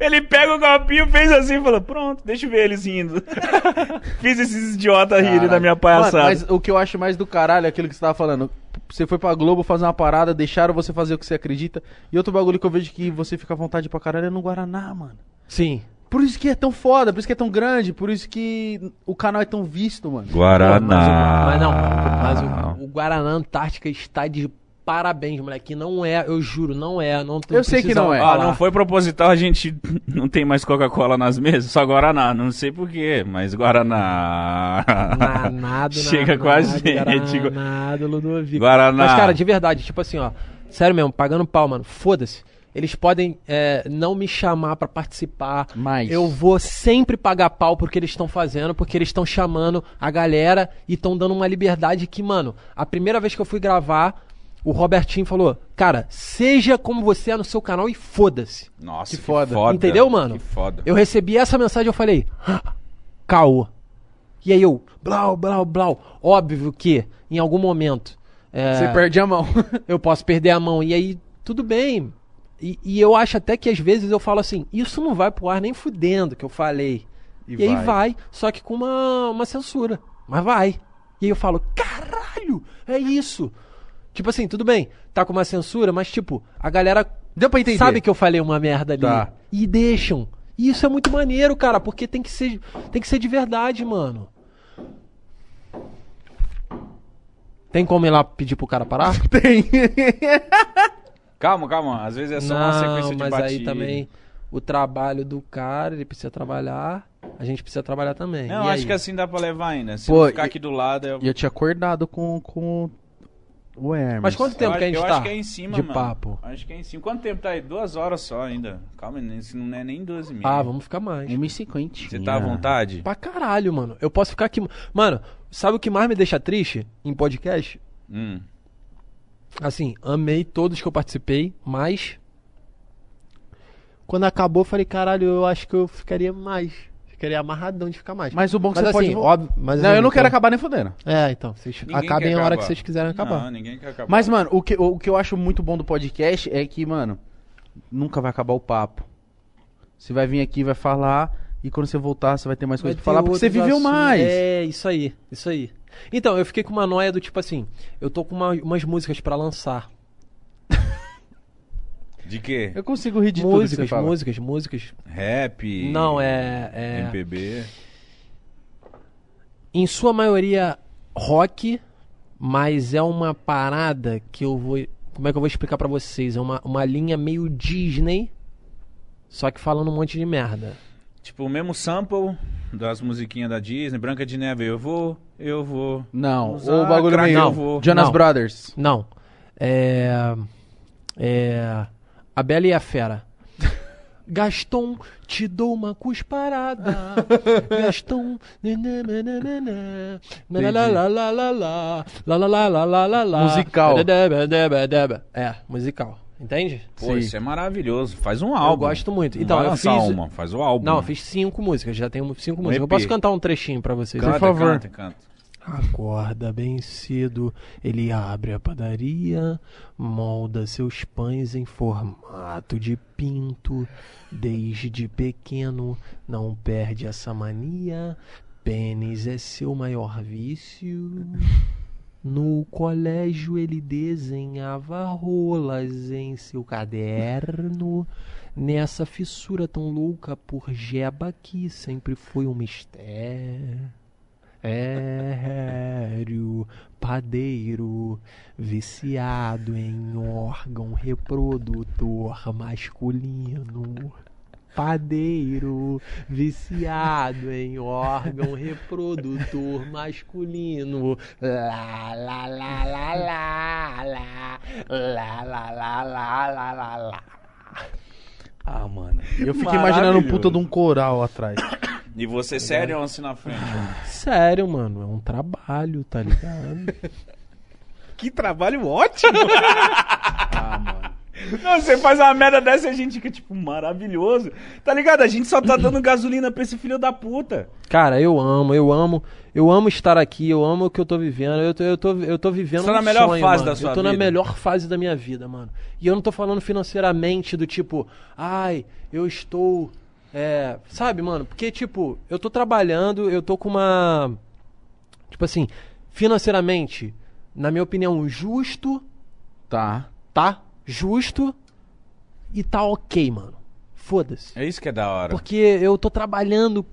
[SPEAKER 2] Ele pega o copinho, fez assim e falou: Pronto, deixa eu ver eles rindo. fiz esses idiotas rirem da minha palhaçada.
[SPEAKER 1] Mano, mas o que eu acho mais do caralho é aquilo que você tava falando. Você foi pra Globo fazer uma parada, deixaram você fazer o que você acredita. E outro bagulho que eu vejo que você fica à vontade pra caralho é no Guaraná, mano.
[SPEAKER 3] Sim.
[SPEAKER 1] Por isso que é tão foda, por isso que é tão grande, por isso que o canal é tão visto, mano.
[SPEAKER 2] Guaraná.
[SPEAKER 3] Mas, não, mas o, o Guaraná Antártica está de parabéns, moleque. Não é, eu juro, não é. Não tô
[SPEAKER 1] Eu sei que não é.
[SPEAKER 2] Ah, não foi proposital, a gente não tem mais Coca-Cola nas mesas, só Guaraná. Não sei porquê, mas Guaraná.
[SPEAKER 3] Nanado,
[SPEAKER 2] Chega com a gente.
[SPEAKER 3] Nada, Ludovico.
[SPEAKER 2] Guaraná.
[SPEAKER 3] Mas, cara, de verdade, tipo assim, ó. Sério mesmo, pagando pau, mano. Foda-se. Eles podem é, não me chamar pra participar.
[SPEAKER 1] Mas-
[SPEAKER 3] Eu vou sempre pagar pau porque eles estão fazendo, porque eles estão chamando a galera e estão dando uma liberdade que, mano, a primeira vez que eu fui gravar, o Robertinho falou: Cara, seja como você é no seu canal e foda-se.
[SPEAKER 2] Nossa,
[SPEAKER 1] Que foda.
[SPEAKER 3] Entendeu, mano?
[SPEAKER 2] Que foda.
[SPEAKER 3] Eu recebi essa mensagem eu falei, "Ah, caô. E aí eu, blau, blau, blau. Óbvio que, em algum momento, é,
[SPEAKER 1] Você perde a mão.
[SPEAKER 3] eu posso perder a mão. E aí, tudo bem. E, e eu acho até que às vezes eu falo assim, isso não vai pro ar nem fudendo que eu falei.
[SPEAKER 1] E
[SPEAKER 3] E, aí
[SPEAKER 1] vai.
[SPEAKER 3] vai, só que com uma, uma censura. Mas vai. E aí eu falo, caralho, é isso. Tipo assim, tudo bem, tá com uma censura, mas tipo, a galera
[SPEAKER 1] Deu pra entender.
[SPEAKER 3] sabe que eu falei uma merda ali.
[SPEAKER 1] Tá.
[SPEAKER 3] E deixam. E isso é muito maneiro, cara, porque tem que ser, tem que ser de verdade, mano. Tem como ir lá pedir pro cara parar?
[SPEAKER 1] Tem.
[SPEAKER 2] Calma, calma. Às vezes é só uma sequência de
[SPEAKER 3] mas
[SPEAKER 2] batida.
[SPEAKER 3] aí também o trabalho do cara, ele precisa trabalhar, a gente precisa trabalhar também.
[SPEAKER 2] Não,
[SPEAKER 3] E
[SPEAKER 2] acho
[SPEAKER 3] aí?
[SPEAKER 2] que assim dá pra levar ainda. Se
[SPEAKER 1] Pô,
[SPEAKER 2] eu ficar
[SPEAKER 1] e-
[SPEAKER 2] aqui do lado, eu...
[SPEAKER 1] E eu tinha acordado com, com o Hermes.
[SPEAKER 3] Mas quanto tempo
[SPEAKER 2] eu
[SPEAKER 3] que a gente
[SPEAKER 2] eu
[SPEAKER 3] tá?
[SPEAKER 2] acho que é em cima,
[SPEAKER 3] de
[SPEAKER 2] mano.
[SPEAKER 3] papo.
[SPEAKER 2] Acho que é em cima. Quanto tempo tá aí? Duas horas só ainda. Calma, isso não é nem duas e meia.
[SPEAKER 3] Ah, vamos ficar mais.
[SPEAKER 1] 1,50.
[SPEAKER 2] Você tá à vontade?
[SPEAKER 3] Pra caralho, mano. Eu posso ficar aqui. Mano, sabe o que mais me deixa triste em podcast?
[SPEAKER 2] Hum.
[SPEAKER 3] Assim, amei todos que eu participei, mas. Quando acabou, eu falei, caralho, eu acho que eu ficaria mais. Ficaria amarradão de ficar mais.
[SPEAKER 1] Mas o bom que
[SPEAKER 3] Mas
[SPEAKER 1] você
[SPEAKER 3] assim,
[SPEAKER 1] pode...
[SPEAKER 3] óbvio, mas
[SPEAKER 1] não,
[SPEAKER 3] assim,
[SPEAKER 1] eu não quero
[SPEAKER 3] então-
[SPEAKER 1] acabar nem fodendo.
[SPEAKER 3] É, então. Vocês
[SPEAKER 2] Ninguém
[SPEAKER 3] acabem a hora
[SPEAKER 2] acabar.
[SPEAKER 3] que vocês quiserem acabar.
[SPEAKER 2] Não, ninguém quer acabar.
[SPEAKER 1] Mas, mano, o que, o que eu acho muito bom do podcast é que, mano, nunca vai acabar o papo. Você vai vir aqui, vai falar, e quando você voltar, você vai ter mais
[SPEAKER 3] Vai
[SPEAKER 1] coisa pra
[SPEAKER 3] ter
[SPEAKER 1] falar, porque você viveu
[SPEAKER 3] assuntos.
[SPEAKER 1] mais.
[SPEAKER 3] É, isso aí, isso aí. Então, eu fiquei com uma noia do tipo assim, eu tô com uma- umas músicas pra lançar.
[SPEAKER 2] De quê?
[SPEAKER 1] Eu consigo rir de tudo que
[SPEAKER 3] músicas,
[SPEAKER 1] você fala.
[SPEAKER 3] músicas, músicas.
[SPEAKER 2] Rap?
[SPEAKER 3] Não, é- é-
[SPEAKER 2] MPB?
[SPEAKER 3] em sua maioria rock, mas é uma parada que eu vou. Como é que eu vou explicar pra vocês? É uma, uma linha meio Disney, só que falando um monte de merda.
[SPEAKER 2] Tipo, o mesmo sample das musiquinhas da Disney, Branca de Neve, eu vou, eu vou.
[SPEAKER 1] Não,
[SPEAKER 2] Usar
[SPEAKER 1] o bagulho
[SPEAKER 2] crack,
[SPEAKER 1] meio
[SPEAKER 2] eu vou.
[SPEAKER 1] Jonas
[SPEAKER 3] Não.
[SPEAKER 1] Brothers.
[SPEAKER 3] Não. É. É. A Bela e a Fera. Gaston, te dou uma cusparada. Gaston.
[SPEAKER 1] Musical.
[SPEAKER 3] É, musical. Entende?
[SPEAKER 2] Pô,
[SPEAKER 1] Sim.
[SPEAKER 2] isso é maravilhoso. Faz um
[SPEAKER 3] Eu
[SPEAKER 2] álbum.
[SPEAKER 3] gosto muito.
[SPEAKER 2] Não
[SPEAKER 3] Então,
[SPEAKER 2] vai
[SPEAKER 3] eu fiz.
[SPEAKER 2] uma, faz o álbum.
[SPEAKER 3] Não, eu fiz cinco músicas, já tenho cinco músicas. Eu
[SPEAKER 2] EP.
[SPEAKER 3] posso cantar um trechinho pra vocês.
[SPEAKER 2] Canta,
[SPEAKER 1] por favor.
[SPEAKER 2] Canta, canta.
[SPEAKER 3] Acorda bem cedo, ele abre a padaria, molda seus pães em formato de pinto. Desde pequeno, não perde essa mania. Pênis é seu maior vício. No colégio ele desenhava rolas em seu caderno. Nessa fissura tão louca por jeba que sempre foi um mistério. Ério, padeiro, viciado em órgão reprodutor masculino. Padeiro, viciado em órgão reprodutor masculino. Lá, lá, lá, lá, lá, lá, lá, lá, lá, lá, lá, lá, lá.
[SPEAKER 1] Ah, mano. Eu fiquei imaginando um puta de um coral atrás.
[SPEAKER 2] E você sério assim na frente?
[SPEAKER 3] Sério, mano, é um trabalho, tá ligado?
[SPEAKER 2] que trabalho ótimo!
[SPEAKER 1] Ah, mano.
[SPEAKER 2] Não, você faz uma merda dessa e a gente fica, tipo, maravilhoso. Tá ligado? A gente só tá dando gasolina pra esse filho da puta.
[SPEAKER 3] Cara, eu amo, eu amo, eu amo estar aqui, eu amo o que eu tô vivendo, eu tô, eu tô, eu tô vivendo
[SPEAKER 2] Você tá
[SPEAKER 3] um
[SPEAKER 2] na melhor
[SPEAKER 3] sonho,
[SPEAKER 2] fase
[SPEAKER 3] mano.
[SPEAKER 2] da sua
[SPEAKER 3] Eu tô na
[SPEAKER 2] vida.
[SPEAKER 3] melhor fase da minha vida, mano. E eu não tô falando financeiramente do tipo, ai, eu estou, é, sabe, mano? Porque, tipo, eu tô trabalhando, eu tô com uma, tipo assim, financeiramente, na minha opinião, justo,
[SPEAKER 1] Tá.
[SPEAKER 3] tá? Justo e tá ok, mano. Foda-se.
[SPEAKER 2] É isso que é da hora.
[SPEAKER 3] Porque eu tô trabalhando,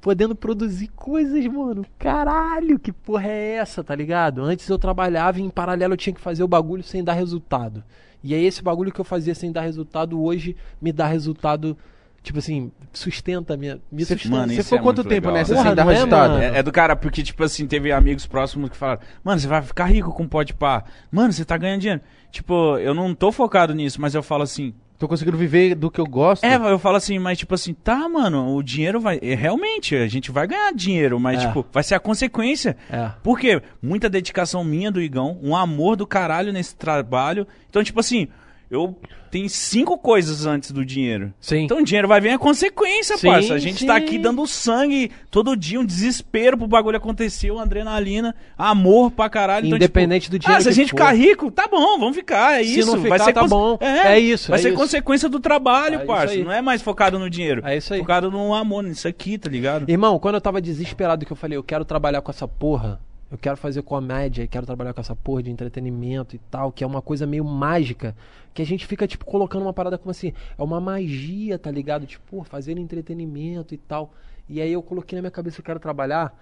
[SPEAKER 3] podendo produzir coisas, mano. Caralho, que porra é essa, tá ligado? Antes eu trabalhava e em paralelo eu tinha que fazer o bagulho sem dar resultado. E aí esse bagulho que eu fazia sem dar resultado hoje me dá resultado, tipo assim, sustenta minha, me sustenta.
[SPEAKER 2] mano,
[SPEAKER 1] você ficou
[SPEAKER 2] é
[SPEAKER 1] quanto tempo
[SPEAKER 2] legal.
[SPEAKER 1] nessa
[SPEAKER 3] Porra,
[SPEAKER 1] sem dar
[SPEAKER 3] não é,
[SPEAKER 1] resultado?
[SPEAKER 2] É, é do cara, porque, tipo assim, teve amigos próximos que falaram, mano, você vai ficar rico com pode pá. Mano, você tá ganhando dinheiro. Tipo, eu não tô focado nisso, mas eu falo assim.
[SPEAKER 1] Tô conseguindo viver do que eu gosto.
[SPEAKER 2] É, eu falo assim, mas tipo assim, tá, mano, o dinheiro vai. é, Realmente, a gente vai ganhar dinheiro, mas,
[SPEAKER 3] É.
[SPEAKER 2] tipo, vai ser a consequência.
[SPEAKER 3] É.
[SPEAKER 2] Por quê? Muita dedicação minha do Igão, um amor do caralho nesse trabalho. Então, tipo assim, eu tenho cinco coisas antes do dinheiro.
[SPEAKER 3] Sim.
[SPEAKER 2] Então o dinheiro vai vir a consequência,
[SPEAKER 3] Sim,
[SPEAKER 2] parça. A gente tá
[SPEAKER 3] sim.
[SPEAKER 2] aqui dando sangue todo dia, um desespero pro bagulho acontecer, uma adrenalina, amor pra caralho. Então,
[SPEAKER 3] Independente
[SPEAKER 2] tipo,
[SPEAKER 3] do dinheiro
[SPEAKER 2] Ah, se a gente
[SPEAKER 3] for.
[SPEAKER 2] ficar rico, tá bom, vamos ficar, é
[SPEAKER 3] Se
[SPEAKER 2] isso.
[SPEAKER 3] não
[SPEAKER 2] vai
[SPEAKER 3] ficar,
[SPEAKER 2] ser
[SPEAKER 3] tá bom. É isso,
[SPEAKER 2] Vai
[SPEAKER 3] é
[SPEAKER 2] ser
[SPEAKER 3] isso.
[SPEAKER 2] consequência do trabalho,
[SPEAKER 3] É
[SPEAKER 2] parça. Não é mais focado no dinheiro.
[SPEAKER 3] É isso aí.
[SPEAKER 2] Focado no amor, nisso aqui, tá ligado?
[SPEAKER 3] Irmão, quando eu tava desesperado que eu falei, eu quero trabalhar com essa porra, eu quero fazer comédia, quero trabalhar com essa porra de entretenimento e tal, que é uma coisa meio mágica, que a gente fica, tipo, colocando uma parada como assim, é uma magia, tá ligado? Tipo, fazer entretenimento e tal. E aí eu coloquei na minha cabeça que eu quero trabalhar.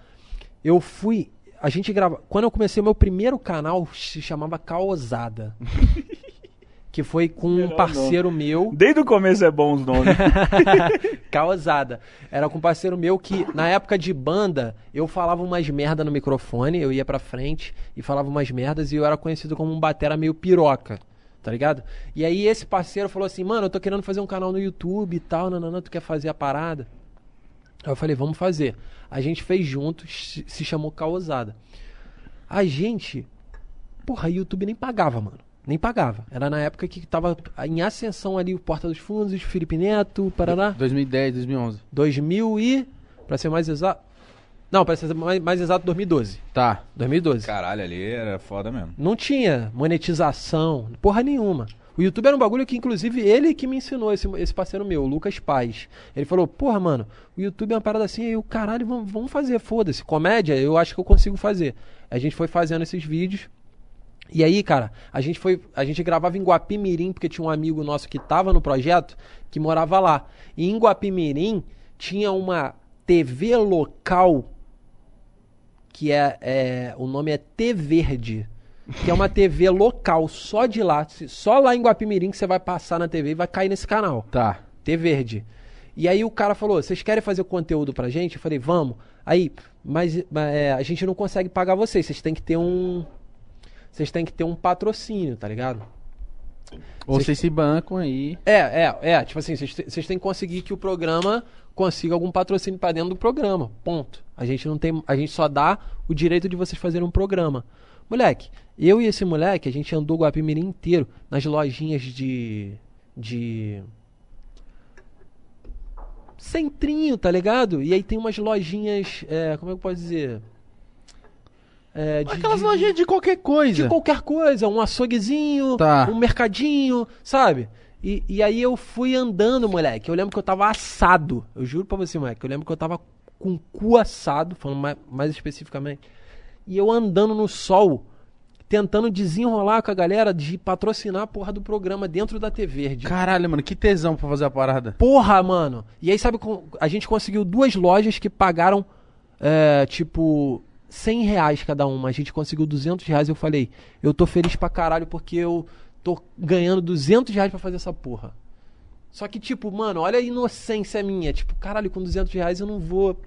[SPEAKER 3] Eu fui. A gente grava. Quando eu comecei meu primeiro canal, se chamava Caosada. que foi com um parceiro meu.
[SPEAKER 2] Desde o começo é bom os nomes.
[SPEAKER 3] Causada. Era com um parceiro meu que, na época de banda, eu falava umas merda no microfone, eu ia pra frente e falava umas merdas e eu era conhecido como um batera meio piroca. Tá ligado? E aí esse parceiro falou assim, mano, eu tô querendo fazer um canal no YouTube e tal, nananã, tu quer fazer a parada? Aí eu falei, vamos fazer. A gente fez juntos, se- chamou Causada. A gente, porra, YouTube nem pagava, mano. Nem pagava. Era na época que tava em ascensão ali o Porta dos Fundos, Felipe Neto, Paraná.
[SPEAKER 1] 2010, 2011.
[SPEAKER 3] 2000 e. Pra ser mais exato. Não, pra ser mais, mais exato, 2012.
[SPEAKER 1] Tá.
[SPEAKER 3] 2012.
[SPEAKER 2] Caralho, ali era foda mesmo.
[SPEAKER 3] Não tinha monetização, porra nenhuma. O YouTube era um bagulho que, inclusive, ele que me ensinou, esse, esse parceiro meu, o Lucas Paz. Ele falou, porra, mano, o YouTube é uma parada assim, aí o caralho, vamos, vamos fazer, foda-se. Comédia, eu acho que eu consigo fazer. A gente foi fazendo esses vídeos. E aí, cara, a gente foi. A gente gravava em Guapimirim, porque tinha um amigo nosso que tava no projeto, que morava lá. E em Guapimirim tinha uma TV local que é, é o nome é T Verde, que é uma TV local só de lá, só lá em Guapimirim que você vai passar na TV e vai cair nesse canal.
[SPEAKER 1] Tá.
[SPEAKER 3] T Verde. E aí o cara falou: vocês querem fazer conteúdo pra gente? Eu falei, vamos. Aí, mas é, a gente não consegue pagar vocês, vocês têm que ter um. Vocês têm que ter um patrocínio, tá ligado?
[SPEAKER 1] Ou vocês se bancam aí.
[SPEAKER 3] É, é, é. Tipo assim, vocês têm que conseguir que o programa consiga algum patrocínio pra dentro do programa. Ponto. A gente não tem. A gente só dá o direito de vocês fazerem um programa. Moleque, eu e esse moleque, a gente andou o Guapimirim inteiro nas lojinhas de. de. Centrinho, tá ligado? E aí tem umas lojinhas. é, como é que eu posso dizer? É, de-
[SPEAKER 1] Aquelas
[SPEAKER 3] de-
[SPEAKER 1] lojinhas de qualquer coisa.
[SPEAKER 3] de qualquer coisa, um açouguezinho,
[SPEAKER 1] Tá.
[SPEAKER 3] um mercadinho, sabe? E, e aí eu fui andando, moleque. Eu lembro que eu tava assado. Eu juro pra você, moleque. Eu lembro que eu tava com o cu assado, falando mais, mais especificamente. E eu andando no sol, tentando desenrolar com a galera de patrocinar a porra do programa dentro da TV Verde.
[SPEAKER 1] Caralho, mano, que tesão pra fazer a parada.
[SPEAKER 3] Porra, mano. E aí, sabe, a gente conseguiu duas lojas que pagaram, é, tipo, 100 reais cada uma. A gente conseguiu 200 reais. Eu falei, eu tô feliz pra caralho porque eu tô ganhando 200 reais pra fazer essa porra. Só que, tipo, mano, olha a inocência minha. Tipo, caralho, com 200 reais eu não vou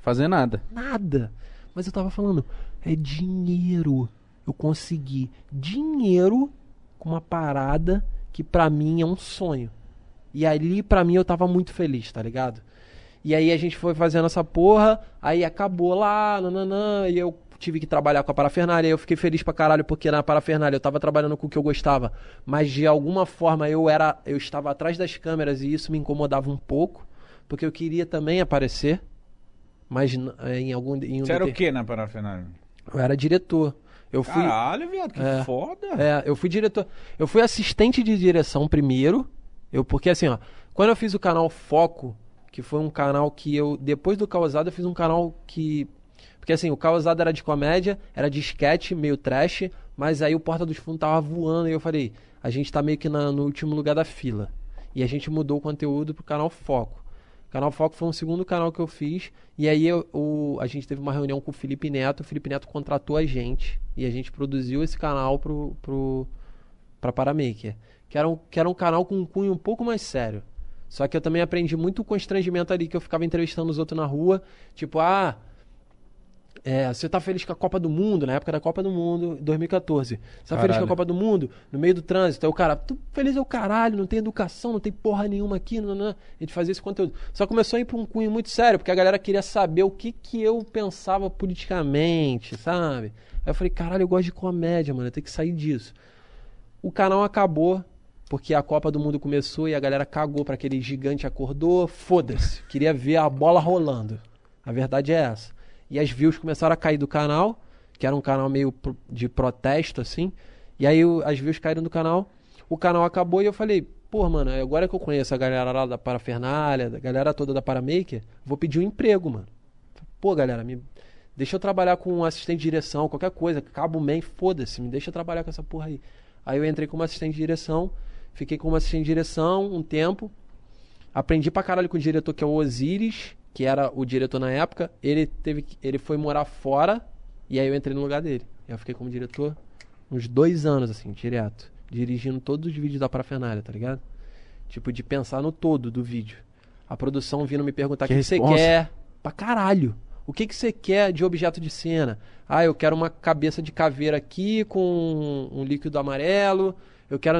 [SPEAKER 1] Fazer nada.
[SPEAKER 3] nada. Mas eu tava falando, é dinheiro. Eu consegui dinheiro com uma parada que pra mim é um sonho. E ali pra mim eu tava muito feliz, tá ligado? E aí a gente foi fazendo essa porra, aí acabou lá, nananã, e eu tive que trabalhar com a parafernália, eu fiquei feliz pra caralho porque na parafernália eu tava trabalhando com o que eu gostava, mas de alguma forma eu era, eu estava atrás das câmeras e isso me incomodava um pouco, porque eu queria também aparecer, mas eh, em algum em um
[SPEAKER 2] Você era o que na parafernália?
[SPEAKER 3] Eu era diretor. Eu fui
[SPEAKER 2] Caralho, viado, que
[SPEAKER 3] É.
[SPEAKER 2] foda.
[SPEAKER 3] é, eu fui diretor. Eu fui assistente de direção primeiro. Eu, porque assim, ó, quando eu fiz o canal Foco, que foi um canal que eu. Depois do Causado, eu fiz um canal que. Porque assim, o Causado era de comédia, era de sketch, meio trash, mas aí o Porta dos Fundos tava voando e eu falei, a gente tá meio que na- no último lugar da fila. E a gente mudou o conteúdo pro canal Foco. O canal Foco foi um segundo canal que eu fiz. E aí eu- o, a gente teve uma reunião com o Felipe Neto. O Felipe Neto contratou a gente. E a gente produziu esse canal pro, pro, pra Paramaker. Que era, um, que era um canal com um cunho um pouco mais sério. Só que eu também aprendi muito constrangimento ali, que eu ficava entrevistando os outros na rua. Tipo, ah, é, você tá feliz com a Copa do Mundo, na época da Copa do Mundo, 2014. Você tá feliz com a
[SPEAKER 1] Caralho.
[SPEAKER 3] Copa do Mundo, no meio do trânsito. Aí o cara, tu feliz é o caralho, não tem educação, não tem porra nenhuma aqui, não, não. A gente fazia esse conteúdo. Só começou a ir pra um cunho muito sério, porque a galera queria saber o que que eu pensava politicamente, sabe? Aí eu falei, caralho, eu gosto de comédia, mano, eu tenho que sair disso. O canal acabou, porque a Copa do Mundo começou e a galera cagou pra aquele gigante acordou, foda-se. Queria ver a bola rolando. A verdade é essa. E as views começaram a cair do canal, que era um canal meio de protesto, assim. E aí as views caíram do canal, o canal acabou e eu falei, pô, mano, agora que eu conheço a galera lá da Parafernália, da galera toda da Paramaker, vou pedir um emprego, mano. Pô, galera, me deixa eu trabalhar com um assistente de direção, qualquer coisa, cabo man, foda-se, me deixa trabalhar com essa porra aí. Aí eu entrei como assistente de direção, fiquei como assistente de direção um tempo, aprendi pra caralho com o diretor que é o Osiris, que era o diretor na época, ele teve que- ele foi morar fora e aí eu entrei no lugar dele. Eu fiquei como diretor uns dois anos, assim, direto, dirigindo todos os vídeos da parafernália, tá ligado? Tipo, de pensar no todo do vídeo. A produção vindo me perguntar o
[SPEAKER 1] Que
[SPEAKER 3] que, você
[SPEAKER 1] responsa.
[SPEAKER 3] quer. Pra caralho. O que, que você quer de objeto de cena? Ah, eu quero uma cabeça de caveira aqui com um líquido amarelo. Eu quero.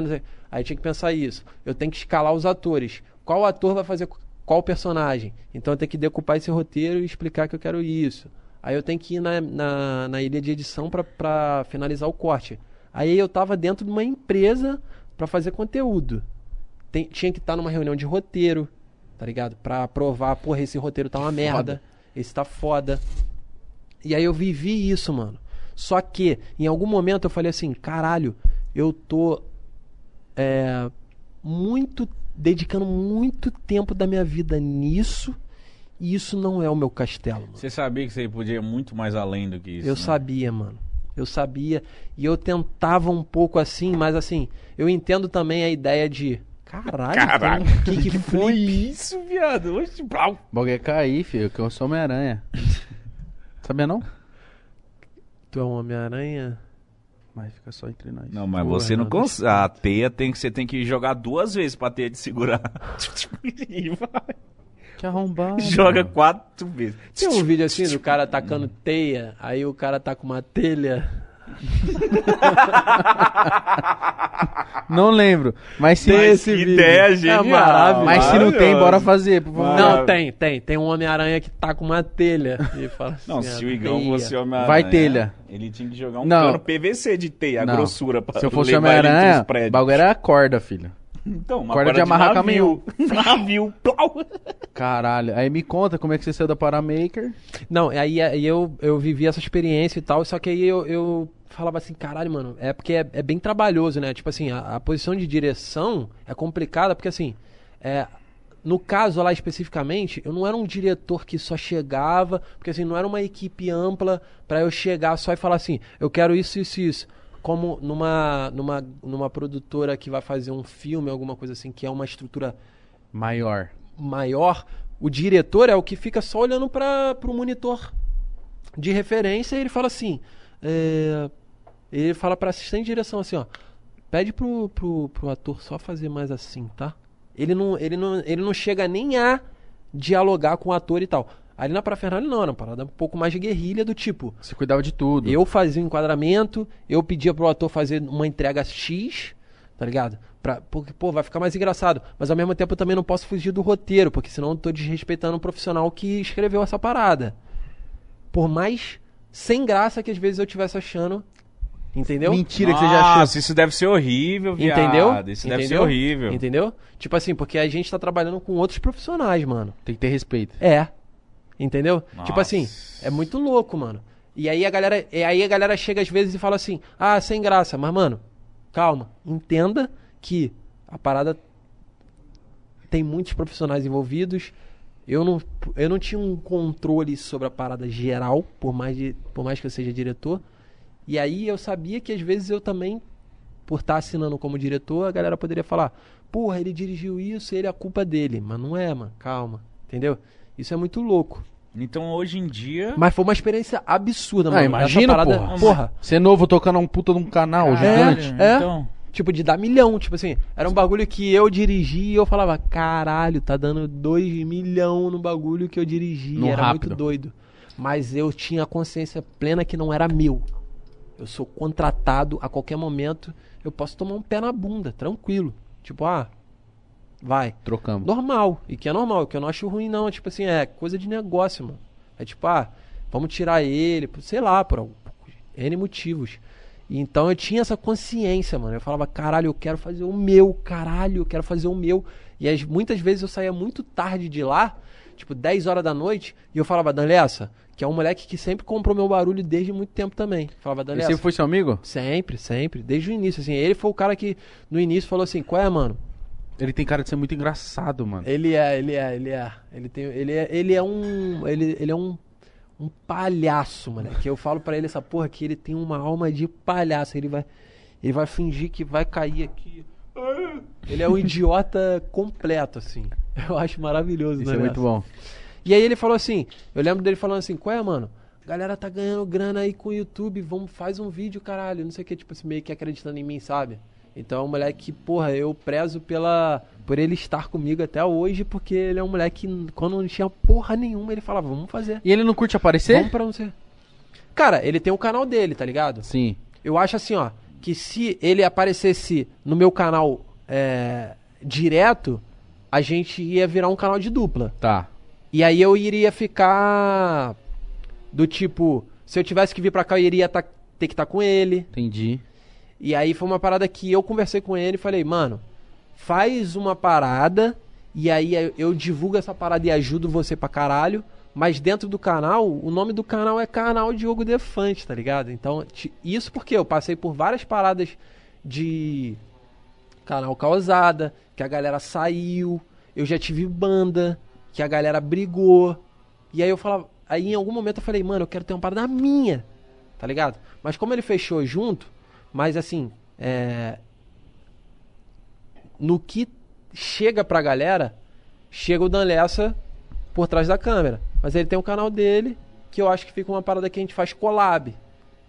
[SPEAKER 3] Aí tinha que pensar isso. Eu tenho que escalar os atores. Qual ator vai fazer qual personagem? Então eu tenho que decupar esse roteiro e explicar que eu quero isso. Aí eu tenho que ir na, na, na ilha de edição pra- pra finalizar o corte. Aí eu tava dentro de uma empresa pra fazer conteúdo. Tem- tinha que estar numa reunião de roteiro, tá ligado? Pra aprovar, porra, esse roteiro tá uma merda, esse tá foda. E aí eu vivi isso, mano. Só que, em algum momento eu falei assim, caralho, eu tô é, muito, dedicando muito tempo da minha vida nisso, e isso não é o meu castelo, mano.
[SPEAKER 2] Você sabia que você podia ir muito mais além do que isso.
[SPEAKER 3] Eu
[SPEAKER 2] né?
[SPEAKER 3] sabia, mano. Eu sabia. E eu tentava um pouco assim, mas assim, eu entendo também a ideia de. Caralho,
[SPEAKER 2] Caraca,
[SPEAKER 3] tem um kick
[SPEAKER 2] Foi isso, viado. Blau.
[SPEAKER 1] O bagulho é cair, filho, que eu sou Homem-Aranha. Sabia não?
[SPEAKER 3] tu é um Homem-Aranha?
[SPEAKER 1] Mas fica só entre nós.
[SPEAKER 2] Não, mas
[SPEAKER 3] Porra,
[SPEAKER 2] você não
[SPEAKER 3] não.
[SPEAKER 2] consegue. A teia tem que você tem que jogar duas vezes pra teia de segurar. E vai.
[SPEAKER 1] Que arrombado.
[SPEAKER 2] Joga quatro vezes.
[SPEAKER 3] Tem um vídeo assim do cara atacando teia, aí o cara tá com uma telha.
[SPEAKER 1] Não lembro. Mas se,
[SPEAKER 2] Mas
[SPEAKER 3] esse vídeo.
[SPEAKER 2] ideia
[SPEAKER 3] É
[SPEAKER 2] genial.
[SPEAKER 3] maravilhoso.
[SPEAKER 1] mas se não tem, bora fazer. Por favor.
[SPEAKER 2] Maravilhoso.
[SPEAKER 3] Não, tem, tem. Tem um Homem-Aranha que tá com uma telha. E fala assim,
[SPEAKER 2] Não,
[SPEAKER 3] "Ah,
[SPEAKER 2] se o Igão
[SPEAKER 3] teia."
[SPEAKER 2] fosse Homem-Aranha.
[SPEAKER 1] Vai telha.
[SPEAKER 2] Ele tinha que jogar um
[SPEAKER 1] Não.
[SPEAKER 2] cano PVC de teia, a
[SPEAKER 1] Não.
[SPEAKER 2] grossura pra
[SPEAKER 1] Se eu fosse Homem-Aranha,
[SPEAKER 2] os
[SPEAKER 1] o bagulho era corda, filho.
[SPEAKER 2] Então, uma
[SPEAKER 1] corda de amarrar caminhão.
[SPEAKER 2] Navio. plau.
[SPEAKER 1] Caralho. Aí me conta como é que você saiu da Paramaker.
[SPEAKER 3] Não, aí, aí eu, eu vivi essa experiência e tal, só que aí eu, eu falava assim, caralho, mano, é porque é, é bem trabalhoso, né? Tipo assim, a, a posição de direção é complicada, porque assim, é, no caso lá especificamente, eu não era um diretor que só chegava, porque assim, não era uma equipe ampla pra eu chegar só e falar assim, eu quero isso, isso, isso. Como numa, numa, numa produtora que vai fazer um filme, alguma coisa assim, que é uma estrutura
[SPEAKER 1] Maior.
[SPEAKER 3] maior, o diretor é o que fica só olhando para o monitor de referência e ele fala assim, é, ele fala para assistente de direção assim, ó, pede pro, pro, pro ator só fazer mais assim, tá? Ele não, ele não, ele não chega nem a dialogar com o ator e tal. Ali na Parafernália não, era uma parada um pouco mais de guerrilha do tipo,
[SPEAKER 1] Você cuidava de tudo.
[SPEAKER 3] eu fazia o enquadramento, eu pedia pro ator fazer uma entrega X, tá ligado? Pra, porque, pô, vai ficar mais engraçado. Mas ao mesmo tempo eu também não posso fugir do roteiro, porque senão eu tô desrespeitando o profissional que escreveu essa parada. Por mais sem graça que às vezes eu tivesse achando. Entendeu?
[SPEAKER 1] Mentira que você já achou.
[SPEAKER 2] Nossa, isso deve ser horrível, viado.
[SPEAKER 3] Entendeu?
[SPEAKER 2] Isso deve ser
[SPEAKER 3] Entendeu?
[SPEAKER 2] horrível.
[SPEAKER 3] Entendeu? Tipo assim, porque a gente tá trabalhando com outros profissionais, mano.
[SPEAKER 1] Tem que ter respeito.
[SPEAKER 3] É. Entendeu?
[SPEAKER 2] Nossa.
[SPEAKER 3] Tipo assim, é muito louco, mano. E aí a galera, e aí a galera chega às vezes e fala assim: "Ah, sem graça". Mas mano, calma, entenda que a parada tem muitos profissionais envolvidos. Eu não, eu não tinha um controle sobre a parada geral, por mais, de, por mais que eu seja diretor. E aí eu sabia que às vezes eu também, por estar assinando como diretor, a galera poderia falar: porra, ele dirigiu isso, ele é a culpa dele. Mas não é, mano, calma. Entendeu? Isso é muito louco.
[SPEAKER 2] Então hoje em dia.
[SPEAKER 3] Mas foi uma experiência absurda,
[SPEAKER 1] Ah,
[SPEAKER 3] mano.
[SPEAKER 1] imagina,
[SPEAKER 3] parada,
[SPEAKER 1] porra.
[SPEAKER 3] porra.
[SPEAKER 1] Ser novo tocando um puta de um canal
[SPEAKER 2] Caralho,
[SPEAKER 1] gigante.
[SPEAKER 3] É.
[SPEAKER 2] Então,
[SPEAKER 3] Tipo, de dar milhão. Tipo assim, era um bagulho que eu dirigi e eu falava, caralho, tá dando dois milhão no bagulho que eu dirigi.
[SPEAKER 1] No
[SPEAKER 3] era
[SPEAKER 1] rápido.
[SPEAKER 3] muito doido. Mas eu tinha a consciência plena que não era meu. Eu sou contratado a qualquer momento. Eu posso tomar um pé na bunda, tranquilo. Tipo, ah, vai.
[SPEAKER 1] Trocamos.
[SPEAKER 3] Normal. E que é normal, que eu não acho ruim, não. Tipo assim, é coisa de negócio, mano. É tipo, ah, vamos tirar ele, sei lá, por algum- N motivos. E Então eu tinha essa consciência, mano. Eu falava, caralho, eu quero fazer o meu, caralho, eu quero fazer o meu. E as, muitas vezes eu saía muito tarde de lá, tipo 10 horas da noite, e eu falava, Danlessa, que é um moleque que sempre comprou meu barulho desde muito tempo também. Falava,
[SPEAKER 1] Ele
[SPEAKER 3] Danlessa.
[SPEAKER 1] sempre foi seu amigo?
[SPEAKER 3] Sempre, sempre. Desde o início, assim. Ele foi o cara que no início falou assim, qual é, mano?
[SPEAKER 1] Ele tem cara de ser muito engraçado, mano.
[SPEAKER 3] Ele é, ele é, ele é. Ele tem, ele é, ele é um, ele, ele é um, um palhaço, mano. Que eu falo pra ele essa porra que ele tem uma alma de palhaço. Ele vai, ele vai fingir que vai cair aqui. Ele é um idiota completo, assim. Eu acho maravilhoso,
[SPEAKER 1] Isso
[SPEAKER 3] né?
[SPEAKER 1] é muito bom.
[SPEAKER 3] E aí ele falou assim, eu lembro dele falando assim, qual é, mano? Galera tá ganhando grana aí com o YouTube, vamos, faz um vídeo, caralho. Não sei o que, tipo assim, meio que acreditando em mim, sabe? Então é um moleque que, porra, eu prezo pela, por ele estar comigo até hoje, porque ele é um moleque que, quando não tinha porra nenhuma, ele falava, vamos fazer.
[SPEAKER 1] E ele não curte aparecer?
[SPEAKER 3] Vamos pra não ser. Cara, ele tem o canal dele, tá ligado?
[SPEAKER 1] Sim.
[SPEAKER 3] Eu acho assim, ó, que se ele aparecesse no meu canal é, direto, a gente ia virar um canal de dupla.
[SPEAKER 1] Tá.
[SPEAKER 3] E aí eu iria ficar do tipo, se eu tivesse que vir pra cá, eu iria tá- ter que estar com ele.
[SPEAKER 1] Entendi.
[SPEAKER 3] E aí foi uma parada que eu conversei com ele e falei, mano, faz uma parada e aí eu- divulgo essa parada e ajudo você pra caralho. Mas dentro do canal, o nome do canal é canal Diogo Defante, tá ligado? Então, isso porque eu passei por várias paradas de canal causada, que a galera saiu, eu já tive banda, que a galera brigou. E aí eu falava, aí em algum momento eu falei, mano, eu quero ter uma parada minha, tá ligado? Mas como ele fechou junto, mas assim, é, no que chega pra galera, chega o Dan Lessa por trás da câmera. Mas ele tem um canal dele, que eu acho que fica uma parada que a gente faz collab.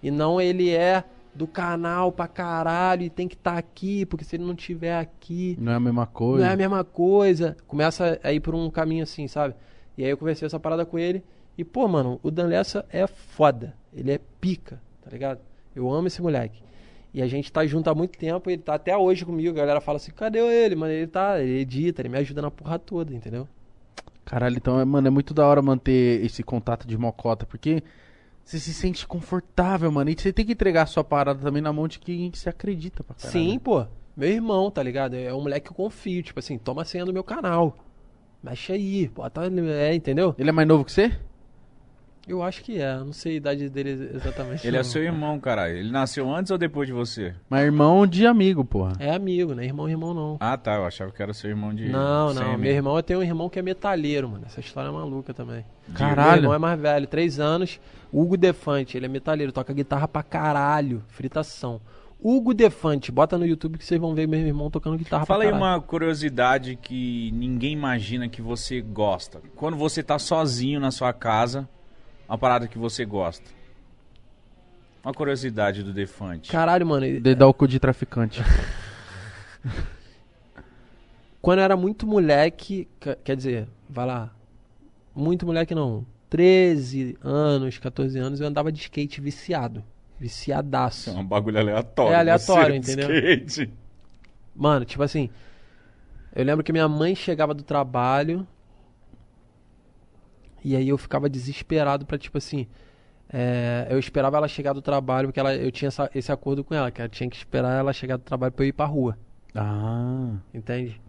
[SPEAKER 3] E não ele é do canal pra caralho e tem que estar aqui, porque se ele não tiver aqui,
[SPEAKER 1] Não é a mesma
[SPEAKER 3] não
[SPEAKER 1] coisa.
[SPEAKER 3] é a mesma coisa. Começa a ir por um caminho assim, sabe? E aí eu conversei essa parada com ele. E, pô, mano, o Dan Lessa é foda. Ele é pica, tá ligado? Eu amo esse moleque. E a gente tá junto há muito tempo. Ele tá até hoje comigo. A galera fala assim: cadê ele? Mano, ele tá, ele edita, ele me ajuda na porra toda, entendeu?
[SPEAKER 1] Caralho, então, é- mano, é muito da hora manter esse contato de mocota, porque você se sente confortável, mano. E você tem que entregar a sua parada também na mão de quem você acredita pra caralho.
[SPEAKER 3] Sim, pô. Meu irmão, tá ligado? É um moleque que eu confio. Tipo assim, toma a senha do meu canal. Mexe aí, bota. É, entendeu?
[SPEAKER 1] Ele é mais novo que você?
[SPEAKER 3] Eu acho que é. Não sei a idade dele exatamente.
[SPEAKER 2] Ele é
[SPEAKER 3] não.
[SPEAKER 2] seu irmão, caralho. Ele nasceu antes ou depois de você?
[SPEAKER 1] Mas irmão de amigo, porra.
[SPEAKER 3] É amigo, né? Irmão, irmão não.
[SPEAKER 2] Ah, tá. Eu achava que era seu irmão de.
[SPEAKER 3] Não, não. Meu irmão, eu tenho um irmão que é metalheiro, mano. Essa história é maluca também.
[SPEAKER 1] Caralho.
[SPEAKER 3] Meu irmão é mais velho, três anos. Hugo Defante, ele é metalheiro, toca guitarra pra caralho. Fritação. Hugo Defante, bota no YouTube que vocês vão ver meu irmão tocando guitarra
[SPEAKER 2] Fala aí
[SPEAKER 3] pra caralho.
[SPEAKER 2] uma curiosidade que ninguém imagina que você gosta. Quando você tá sozinho na sua casa, uma parada que você gosta. Uma curiosidade do Defante.
[SPEAKER 3] Caralho, mano. e-
[SPEAKER 1] Dedar o cu de traficante.
[SPEAKER 3] Quando eu era muito moleque, quer dizer, vai lá, muito moleque não, 13 anos, 14 anos, eu andava de skate viciado. Viciadaço.
[SPEAKER 2] É um bagulho aleatório.
[SPEAKER 3] É aleatório,
[SPEAKER 2] você,
[SPEAKER 3] entendeu?
[SPEAKER 2] Skate.
[SPEAKER 3] Mano, tipo assim, eu lembro que minha mãe chegava do trabalho e aí eu ficava desesperado pra, tipo assim, é, eu esperava ela chegar do trabalho, porque ela, eu tinha essa- esse acordo com ela, que eu tinha que esperar ela chegar do trabalho pra eu ir pra rua,
[SPEAKER 1] ah.
[SPEAKER 3] entende?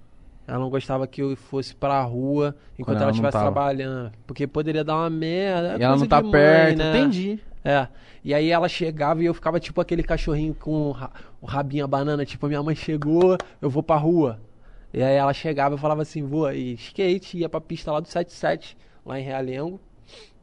[SPEAKER 3] Ela não gostava que eu fosse pra rua enquanto
[SPEAKER 1] ela
[SPEAKER 3] estivesse trabalhando, porque poderia dar uma merda.
[SPEAKER 1] E ela não tá
[SPEAKER 3] mãe,
[SPEAKER 1] perto.
[SPEAKER 3] né?
[SPEAKER 1] Entendi.
[SPEAKER 3] É. E aí ela chegava e eu ficava tipo aquele cachorrinho com o ra- o rabinho a banana, tipo, a minha mãe chegou, eu vou pra rua. E aí ela chegava e falava assim, vou e skate, ia pra pista lá do 77, lá em Realengo.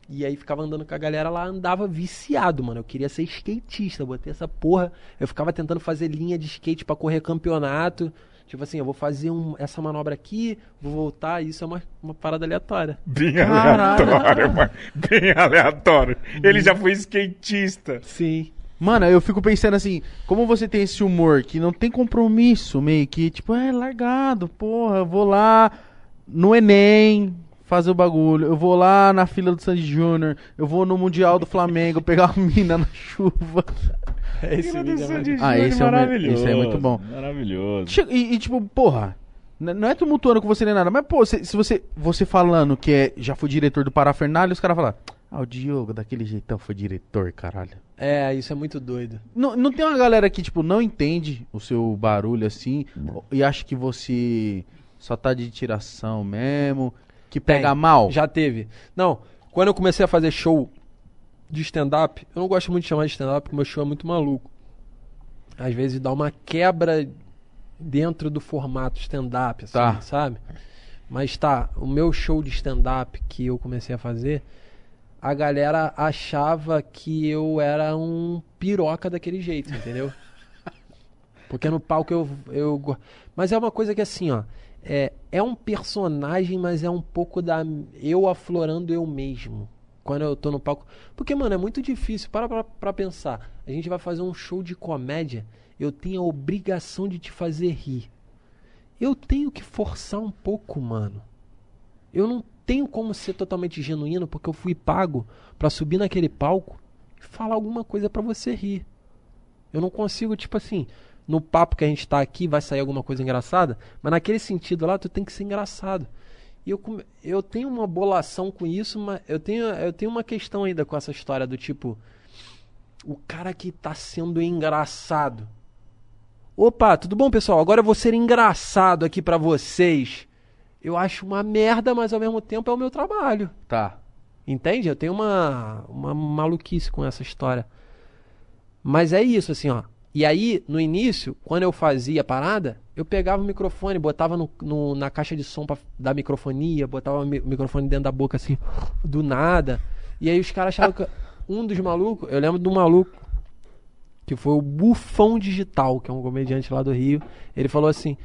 [SPEAKER 3] E aí ficava andando com a galera lá, andava viciado, mano. Eu queria ser skatista, botei essa porra. Eu ficava tentando fazer linha de skate pra correr campeonato. Tipo assim, eu vou fazer um- essa manobra aqui, vou voltar, isso é uma, uma parada aleatória.
[SPEAKER 2] Bem aleatório, mano. Bem aleatório. Ele já foi skatista.
[SPEAKER 3] Sim.
[SPEAKER 1] Mano, eu fico pensando assim, como você tem esse humor que não tem compromisso, meio que, tipo, é largado, porra, eu vou lá no Enem fazer o bagulho, eu vou lá na fila do Sandy Júnior, eu vou no Mundial do Flamengo pegar uma mina na chuva.
[SPEAKER 3] Esse vídeo é muito-
[SPEAKER 1] Ah, esse é o me- esse é muito bom.
[SPEAKER 2] Maravilhoso.
[SPEAKER 1] E, e, tipo, porra, não é tumultuando com você nem nada, mas, pô, se, se você, você falando que é, já foi diretor do Parafernália, os caras falam, ah, o Diogo, daquele jeitão, foi diretor, caralho.
[SPEAKER 3] É, isso é muito doido.
[SPEAKER 1] Não, não tem uma galera que, tipo, não entende o seu barulho assim e acha que você só tá de tiração mesmo, que pega
[SPEAKER 3] Tem.
[SPEAKER 1] mal?
[SPEAKER 3] Já teve. Não, quando eu comecei a fazer show de stand-up, eu não gosto muito de chamar de stand-up porque meu show é muito maluco. Às vezes dá uma quebra dentro do formato stand-up, assim,
[SPEAKER 1] Tá.
[SPEAKER 3] sabe? Mas tá, o meu show de stand-up que eu comecei a fazer, a galera achava que eu era um piroca daquele jeito, entendeu? Porque no palco eu, eu. Mas é uma coisa que assim, ó. É, é um personagem, mas é um pouco da. Eu aflorando eu mesmo. Quando eu tô no palco. Porque, mano, é muito difícil. Para pra, pra pensar. A gente vai fazer um show de comédia. Eu tenho a obrigação de te fazer rir. Eu tenho que forçar um pouco, mano. Eu não tenho como ser totalmente genuíno porque eu fui pago pra subir naquele palco e falar alguma coisa pra você rir. Eu não consigo, tipo assim, no papo que a gente tá aqui vai sair alguma coisa engraçada, mas naquele sentido lá tu tem que ser engraçado. E eu, eu tenho uma bolação com isso, mas eu tenho, eu tenho uma questão ainda com essa história do tipo. O cara que tá sendo engraçado. Opa, tudo bom, pessoal? Agora eu vou ser engraçado aqui pra vocês. Eu acho uma merda, mas ao mesmo tempo é o meu trabalho.
[SPEAKER 1] Tá.
[SPEAKER 3] Entende? Eu tenho uma, uma maluquice com essa história. Mas é isso, assim, ó. E aí, no início, quando eu fazia a parada, eu pegava o microfone, botava no, no- na caixa de som pra dar microfonia, botava o microfone dentro da boca, assim, do nada. E aí os caras achavam que. Um dos malucos, eu lembro de um maluco, que foi o Bufão Digital, que é um comediante lá do Rio. Ele falou assim: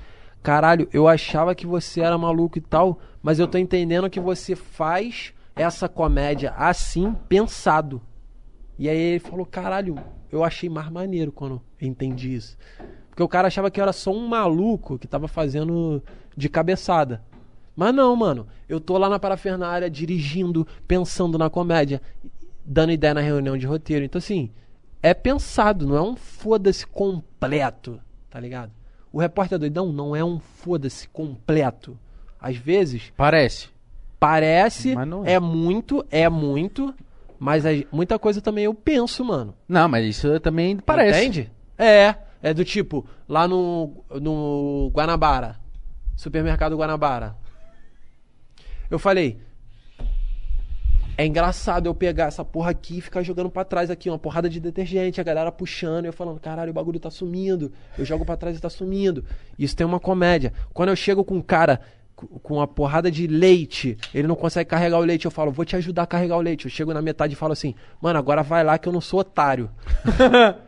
[SPEAKER 3] Caralho, eu achava que você era maluco e tal, mas eu tô entendendo que você faz essa comédia assim, pensado. E aí ele falou: Caralho, eu achei mais maneiro quando eu entendi isso. Porque o cara achava que eu era só um maluco que tava fazendo de cabeçada. Mas não, mano. Eu tô lá na parafernália, dirigindo, pensando na comédia, dando ideia na reunião de roteiro. Então, assim, é pensado, não é um foda-se completo, tá ligado? O repórter doidão não é um foda-se completo. Às vezes,
[SPEAKER 1] Parece.
[SPEAKER 3] parece,
[SPEAKER 1] Mas não é.
[SPEAKER 3] é muito, é muito, mas muita coisa também eu penso, mano.
[SPEAKER 1] Não, mas isso também parece.
[SPEAKER 3] Entende? É. É do tipo, lá no, no Guanabara, supermercado Guanabara. Eu falei, é engraçado eu pegar essa porra aqui e ficar jogando pra trás aqui, uma porrada de detergente, a galera puxando, e eu falando, caralho, o bagulho tá sumindo. Eu jogo pra trás e tá sumindo. Isso tem uma comédia. Quando eu chego com um cara com uma porrada de leite, ele não consegue carregar o leite, eu falo, vou te ajudar a carregar o leite. Eu chego na metade e falo assim, mano, agora vai lá que eu não sou otário.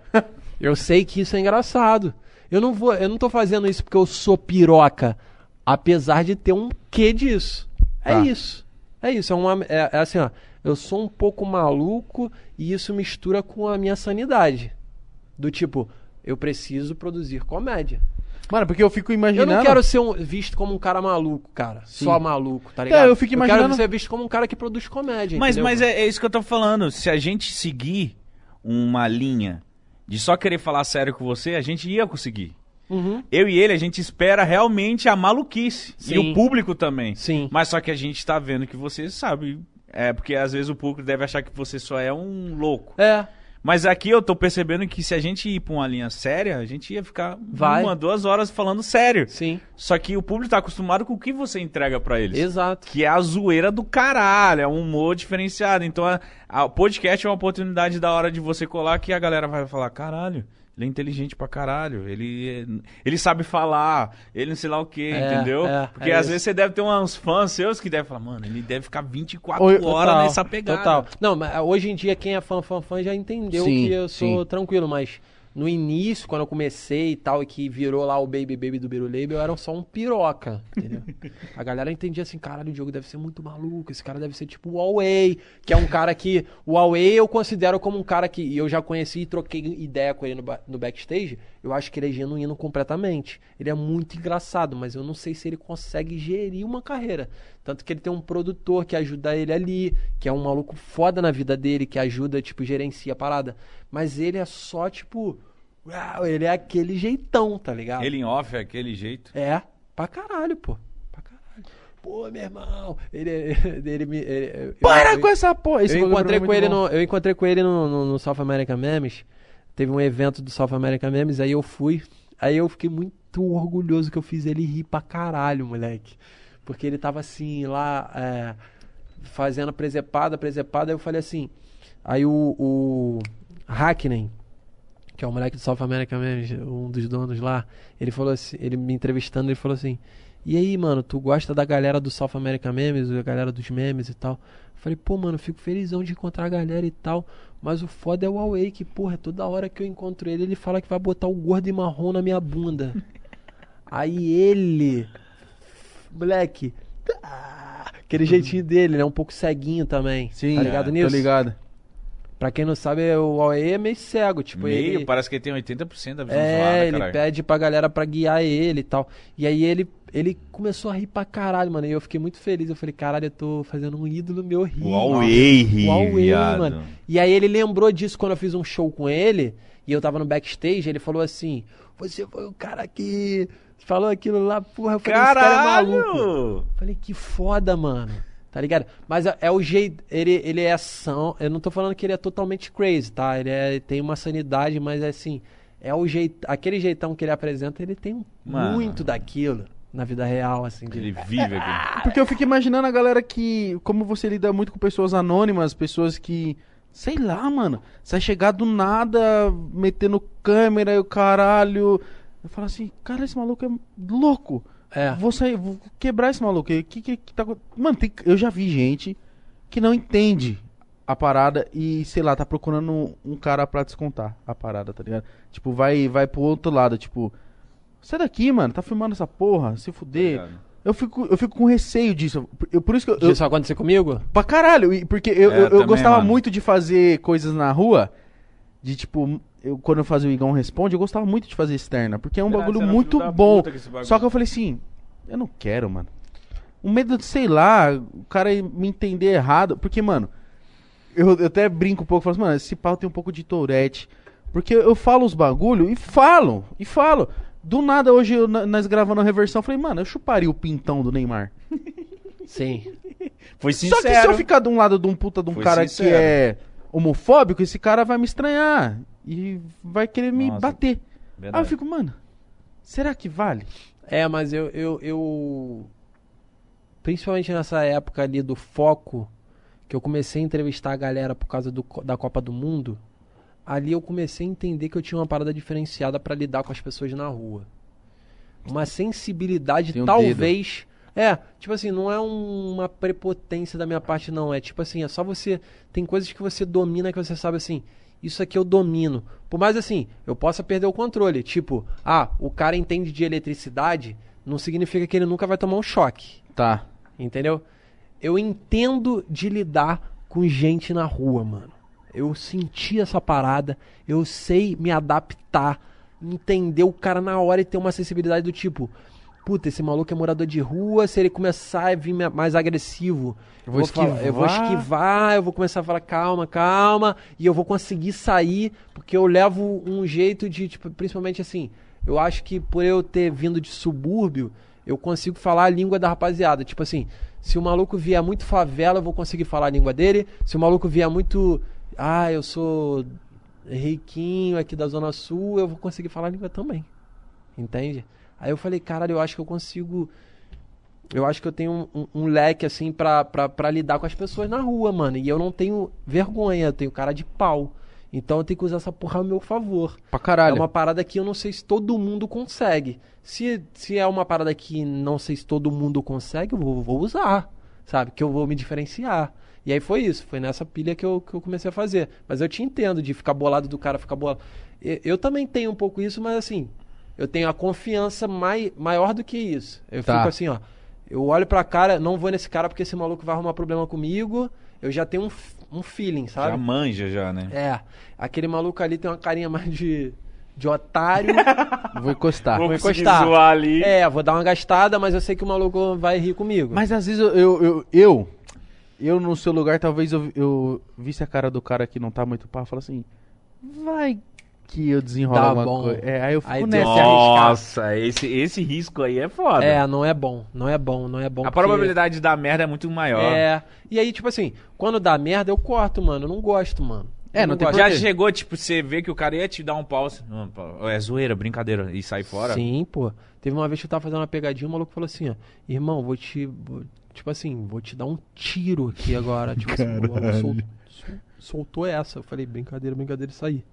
[SPEAKER 3] Eu sei que isso é engraçado. Eu não vou, eu não tô fazendo isso porque eu sou piroca, apesar de ter um quê disso. É
[SPEAKER 1] Tá.
[SPEAKER 3] isso. É isso, é uma é, é assim, ó, eu sou um pouco maluco e isso mistura com a minha sanidade. Do tipo, eu preciso produzir comédia.
[SPEAKER 1] Mano, porque eu fico imaginando.
[SPEAKER 3] Eu não quero ser um- visto como um cara maluco, cara.
[SPEAKER 1] Sim.
[SPEAKER 3] Só maluco, tá ligado?
[SPEAKER 1] eu fico
[SPEAKER 3] quero
[SPEAKER 1] imaginando-
[SPEAKER 3] ser visto como um cara que produz comédia.
[SPEAKER 2] Mas,
[SPEAKER 3] entendeu?
[SPEAKER 2] mas é, é isso que eu tô falando. Se a gente seguir uma linha de só querer falar sério com você, a gente ia conseguir.
[SPEAKER 3] Uhum.
[SPEAKER 2] Eu e ele, a gente espera realmente a maluquice. E
[SPEAKER 3] Sim.
[SPEAKER 2] o público também.
[SPEAKER 3] Sim.
[SPEAKER 2] Mas só que a gente tá vendo que você sabe. É, porque às vezes o público deve achar que você só é um louco.
[SPEAKER 3] É.
[SPEAKER 2] Mas aqui eu tô percebendo que se a gente ir pra uma linha séria, a gente ia ficar
[SPEAKER 3] Vai.
[SPEAKER 2] uma, duas horas falando sério.
[SPEAKER 3] Sim.
[SPEAKER 2] Só que o público tá acostumado com o que você entrega pra eles.
[SPEAKER 3] Exato.
[SPEAKER 2] Que é a zoeira do caralho, é um humor diferenciado. Então, o podcast é uma oportunidade da hora de você colar que a galera vai falar: caralho, ele é inteligente pra caralho, ele, ele sabe falar, ele não sei lá o que,
[SPEAKER 3] É,
[SPEAKER 2] entendeu?
[SPEAKER 3] é,
[SPEAKER 2] Porque
[SPEAKER 3] é
[SPEAKER 2] às
[SPEAKER 3] isso.
[SPEAKER 2] vezes você deve ter uns fãs seus que devem falar: mano, ele deve ficar 24
[SPEAKER 1] Oi,
[SPEAKER 2] horas
[SPEAKER 3] Total,
[SPEAKER 2] nessa pegada.
[SPEAKER 3] Total. Não, mas ah, hoje em dia quem é fã, fã, fã já entendeu
[SPEAKER 1] Sim,
[SPEAKER 3] que eu sou
[SPEAKER 1] sim.
[SPEAKER 3] tranquilo, mas no início, quando eu comecei e tal, e que virou lá o Baby Baby do Birulebe, eu era só um piroca, entendeu? A galera entendia assim, caralho, o Diogo deve ser muito maluco, esse cara deve ser tipo o Huawei, que é um cara que... O Huawei eu considero como um cara que e eu já conheci e troquei ideia com ele no, no backstage, eu acho que ele é genuíno completamente. Ele é muito engraçado, mas eu não sei se ele consegue gerir uma carreira. Tanto que ele tem um produtor que ajuda ele ali, que é um maluco foda na vida dele, que ajuda, tipo, gerencia a parada. Mas ele é só, tipo. Uau, ele é aquele jeitão, tá ligado?
[SPEAKER 2] Ele em off é aquele jeito.
[SPEAKER 3] É, pra caralho, pô. Pra caralho. Pô, meu irmão. Ele. ele, me. ele-
[SPEAKER 1] Para
[SPEAKER 3] eu-
[SPEAKER 1] com essa porra! Esse
[SPEAKER 3] eu encontrei
[SPEAKER 1] é
[SPEAKER 3] com ele
[SPEAKER 1] bom.
[SPEAKER 3] no, eu encontrei com ele no, no, no South American Memes. Teve um evento do South American Memes, aí eu fui. Aí eu fiquei muito orgulhoso que eu fiz ele rir pra caralho, moleque. Porque ele tava assim, lá, é, fazendo presepada, presepada, aí eu falei assim. Aí o, o Hackney, que é o moleque do South American Memes, um dos donos lá, ele falou assim, ele me entrevistando, ele falou assim, e aí, mano, tu gosta da galera do South American Memes, da galera dos memes e tal? Eu falei, pô, mano, fico felizão de encontrar a galera e tal, mas o foda é o Huawei, que, porra, toda hora que eu encontro ele, ele fala que vai botar o gordo e marrom na minha bunda. aí ele, moleque, ah, aquele jeitinho dele, ele é um pouco ceguinho também,
[SPEAKER 1] Sim,
[SPEAKER 3] tá ligado
[SPEAKER 1] é,
[SPEAKER 3] nisso?
[SPEAKER 1] Tô ligado.
[SPEAKER 3] Pra quem não sabe, o Huawei é meio cego, tipo,
[SPEAKER 2] Meio,
[SPEAKER 3] ele...
[SPEAKER 2] parece que ele tem 80% da visão
[SPEAKER 3] É,
[SPEAKER 2] zoada,
[SPEAKER 3] ele
[SPEAKER 2] caralho.
[SPEAKER 3] pede pra galera pra guiar ele e tal. E aí ele, ele começou a rir pra caralho, mano. E eu fiquei muito feliz. Eu falei, caralho, eu tô fazendo um ídolo meu rir.
[SPEAKER 2] Huawei, ri,
[SPEAKER 3] Huawei,
[SPEAKER 2] viado.
[SPEAKER 3] mano. E aí ele lembrou disso quando eu fiz um show com ele. E eu tava no backstage. Ele falou assim: Você foi o cara que falou aquilo lá, porra. Eu falei, esse cara é maluco.
[SPEAKER 2] Caralho!
[SPEAKER 3] Falei, que foda, mano. Tá ligado? Mas é, é o jeito. Ele, ele é ação. Eu não tô falando que ele é totalmente crazy, tá? Ele é- tem uma sanidade, mas é assim. É o jeito. Aquele jeitão que ele apresenta, ele tem
[SPEAKER 2] Mano.
[SPEAKER 3] muito daquilo na vida real, assim. de-
[SPEAKER 2] Ele vive aqui.
[SPEAKER 1] Porque eu fico imaginando a galera que. Como você lida muito com pessoas anônimas, pessoas que. Sei lá, mano. Você vai chegar do nada, metendo câmera e o caralho. Eu falo assim, cara, esse maluco é louco.
[SPEAKER 3] É.
[SPEAKER 1] Vou sair, vou quebrar esse maluco. O que, que, que tá Mano, tem- eu já vi gente que não entende a parada e, sei lá, tá procurando um, cara pra descontar a parada, tá ligado? Tipo, vai, vai pro outro lado, tipo. Sai daqui, mano, tá filmando essa porra, se fuder. Eu fico, eu fico com receio disso. Eu, por isso que eu, eu,
[SPEAKER 3] Isso acontecer comigo?
[SPEAKER 1] Pra caralho, porque eu,
[SPEAKER 2] É,
[SPEAKER 1] eu, eu
[SPEAKER 2] também,
[SPEAKER 1] gostava
[SPEAKER 2] mano.
[SPEAKER 1] muito de fazer coisas na rua, de tipo, eu, quando eu fazia o Igão Responde, eu gostava muito de fazer externa, porque é um
[SPEAKER 2] Verdade,
[SPEAKER 1] bagulho muito bom.
[SPEAKER 2] bagulho.
[SPEAKER 1] Só que eu falei assim, eu não quero, mano. O medo de, sei lá, o cara me entender errado. Porque, mano, eu, eu até brinco um pouco, falo assim, mano, esse pau tem um pouco de tourette. Porque eu falo os bagulho e falo, e falo. Do nada, hoje, eu, nós gravando a reversão, eu falei, mano, eu chuparia o pintão do Neymar.
[SPEAKER 3] Sim.
[SPEAKER 2] Foi
[SPEAKER 1] Só que se
[SPEAKER 2] sincero.
[SPEAKER 1] eu ficar de um lado de um puta de um
[SPEAKER 2] Foi
[SPEAKER 1] cara
[SPEAKER 2] sincero.
[SPEAKER 1] que é homofóbico, esse cara vai me estranhar. E vai querer me
[SPEAKER 2] Nossa,
[SPEAKER 1] bater. Aí
[SPEAKER 2] Verdade.
[SPEAKER 1] eu fico, mano, será que vale?
[SPEAKER 3] É, mas eu, eu, eu. Principalmente nessa época ali do foco, que eu comecei a entrevistar a galera por causa do, da Copa do Mundo, ali eu comecei a entender que eu tinha uma parada diferenciada pra lidar com as pessoas na rua. Uma sensibilidade,
[SPEAKER 1] um
[SPEAKER 3] talvez. É, tipo assim, não é um- uma prepotência da minha parte, não. É tipo assim, é só você. Tem coisas que você domina que você sabe assim. Isso aqui eu domino. Por mais assim, eu possa perder o controle. Tipo, ah, o cara entende de eletricidade, não significa que ele nunca vai tomar um choque.
[SPEAKER 1] Tá.
[SPEAKER 3] Entendeu? Eu entendo de lidar com gente na rua, mano. Eu senti essa parada, eu sei me adaptar, entender o cara na hora e ter uma sensibilidade do tipo, puta, esse maluco é morador de rua, se ele começar a vir mais agressivo,
[SPEAKER 1] Eu vou
[SPEAKER 3] falar- eu vou
[SPEAKER 1] esquivar.
[SPEAKER 3] esquivar, eu vou começar a falar calma, calma, e eu vou conseguir sair, porque eu levo um jeito de, tipo, principalmente assim, eu acho que por eu ter vindo de subúrbio, eu consigo falar a língua da rapaziada. Tipo assim, se o maluco vier muito favela, eu vou conseguir falar a língua dele. Se o maluco vier muito. Ah, eu sou riquinho aqui da Zona Sul, eu vou conseguir falar a língua também. Entende? Aí eu falei, caralho, eu acho que eu consigo. Eu acho que eu tenho um, um- um leque, assim, pra, pra, pra lidar com as pessoas na rua, mano. E eu não tenho vergonha, eu tenho cara de pau. Então eu tenho que usar essa porra ao meu favor.
[SPEAKER 1] Pra caralho.
[SPEAKER 3] É uma parada que eu não sei se todo mundo consegue. Se, se é uma parada que não sei se todo mundo consegue, eu vou, vou usar, sabe? Que eu vou me diferenciar. E aí foi isso, foi nessa pilha que eu, que eu comecei a fazer. Mas eu te entendo de ficar bolado do cara ficar bolado. Eu, eu também tenho um pouco isso, mas assim, eu tenho a confiança mai, maior do que isso. Eu
[SPEAKER 1] Tá.
[SPEAKER 3] fico assim, ó. Eu olho pra cara, não vou nesse cara porque esse maluco vai arrumar problema comigo. Eu já tenho um, um feeling, sabe?
[SPEAKER 2] Já manja, já, né?
[SPEAKER 3] É, aquele maluco ali tem uma carinha mais de, de otário.
[SPEAKER 1] Vou encostar.
[SPEAKER 3] Vou
[SPEAKER 2] conseguir
[SPEAKER 3] encostar.
[SPEAKER 2] zoar ali.
[SPEAKER 3] é, vou dar uma gastada, mas eu sei que o maluco vai rir comigo.
[SPEAKER 1] Mas às vezes eu, eu, eu, eu, eu, no seu lugar, talvez eu, eu visse a cara do cara que não tá muito pá, falo assim, vai que eu desenrolo
[SPEAKER 3] Tá
[SPEAKER 1] alguma
[SPEAKER 3] bom.
[SPEAKER 1] coisa. É, aí eu fico
[SPEAKER 3] Aí
[SPEAKER 1] nessa.
[SPEAKER 3] se arriscar.
[SPEAKER 2] Nossa, esse, esse risco aí é foda.
[SPEAKER 3] É, não é bom, não é bom, não é bom.
[SPEAKER 2] A
[SPEAKER 3] porque-
[SPEAKER 2] probabilidade de dar merda é muito maior.
[SPEAKER 3] É, e aí, tipo assim, quando dá merda, eu corto, mano. Eu não gosto, mano.
[SPEAKER 1] É,
[SPEAKER 3] Eu
[SPEAKER 1] não tem.
[SPEAKER 2] Já chegou, tipo, você vê que o cara ia te dar um pau. Não, pô, É zoeira, brincadeira. E sai fora.
[SPEAKER 3] Sim, pô. Teve uma vez que eu tava fazendo uma pegadinha, o maluco falou assim, ó, irmão, vou te. vou- tipo assim, vou te dar um tiro aqui agora. Tipo assim, o maluco sol- sol- soltou essa. Eu falei, brincadeira, brincadeira, isso aí.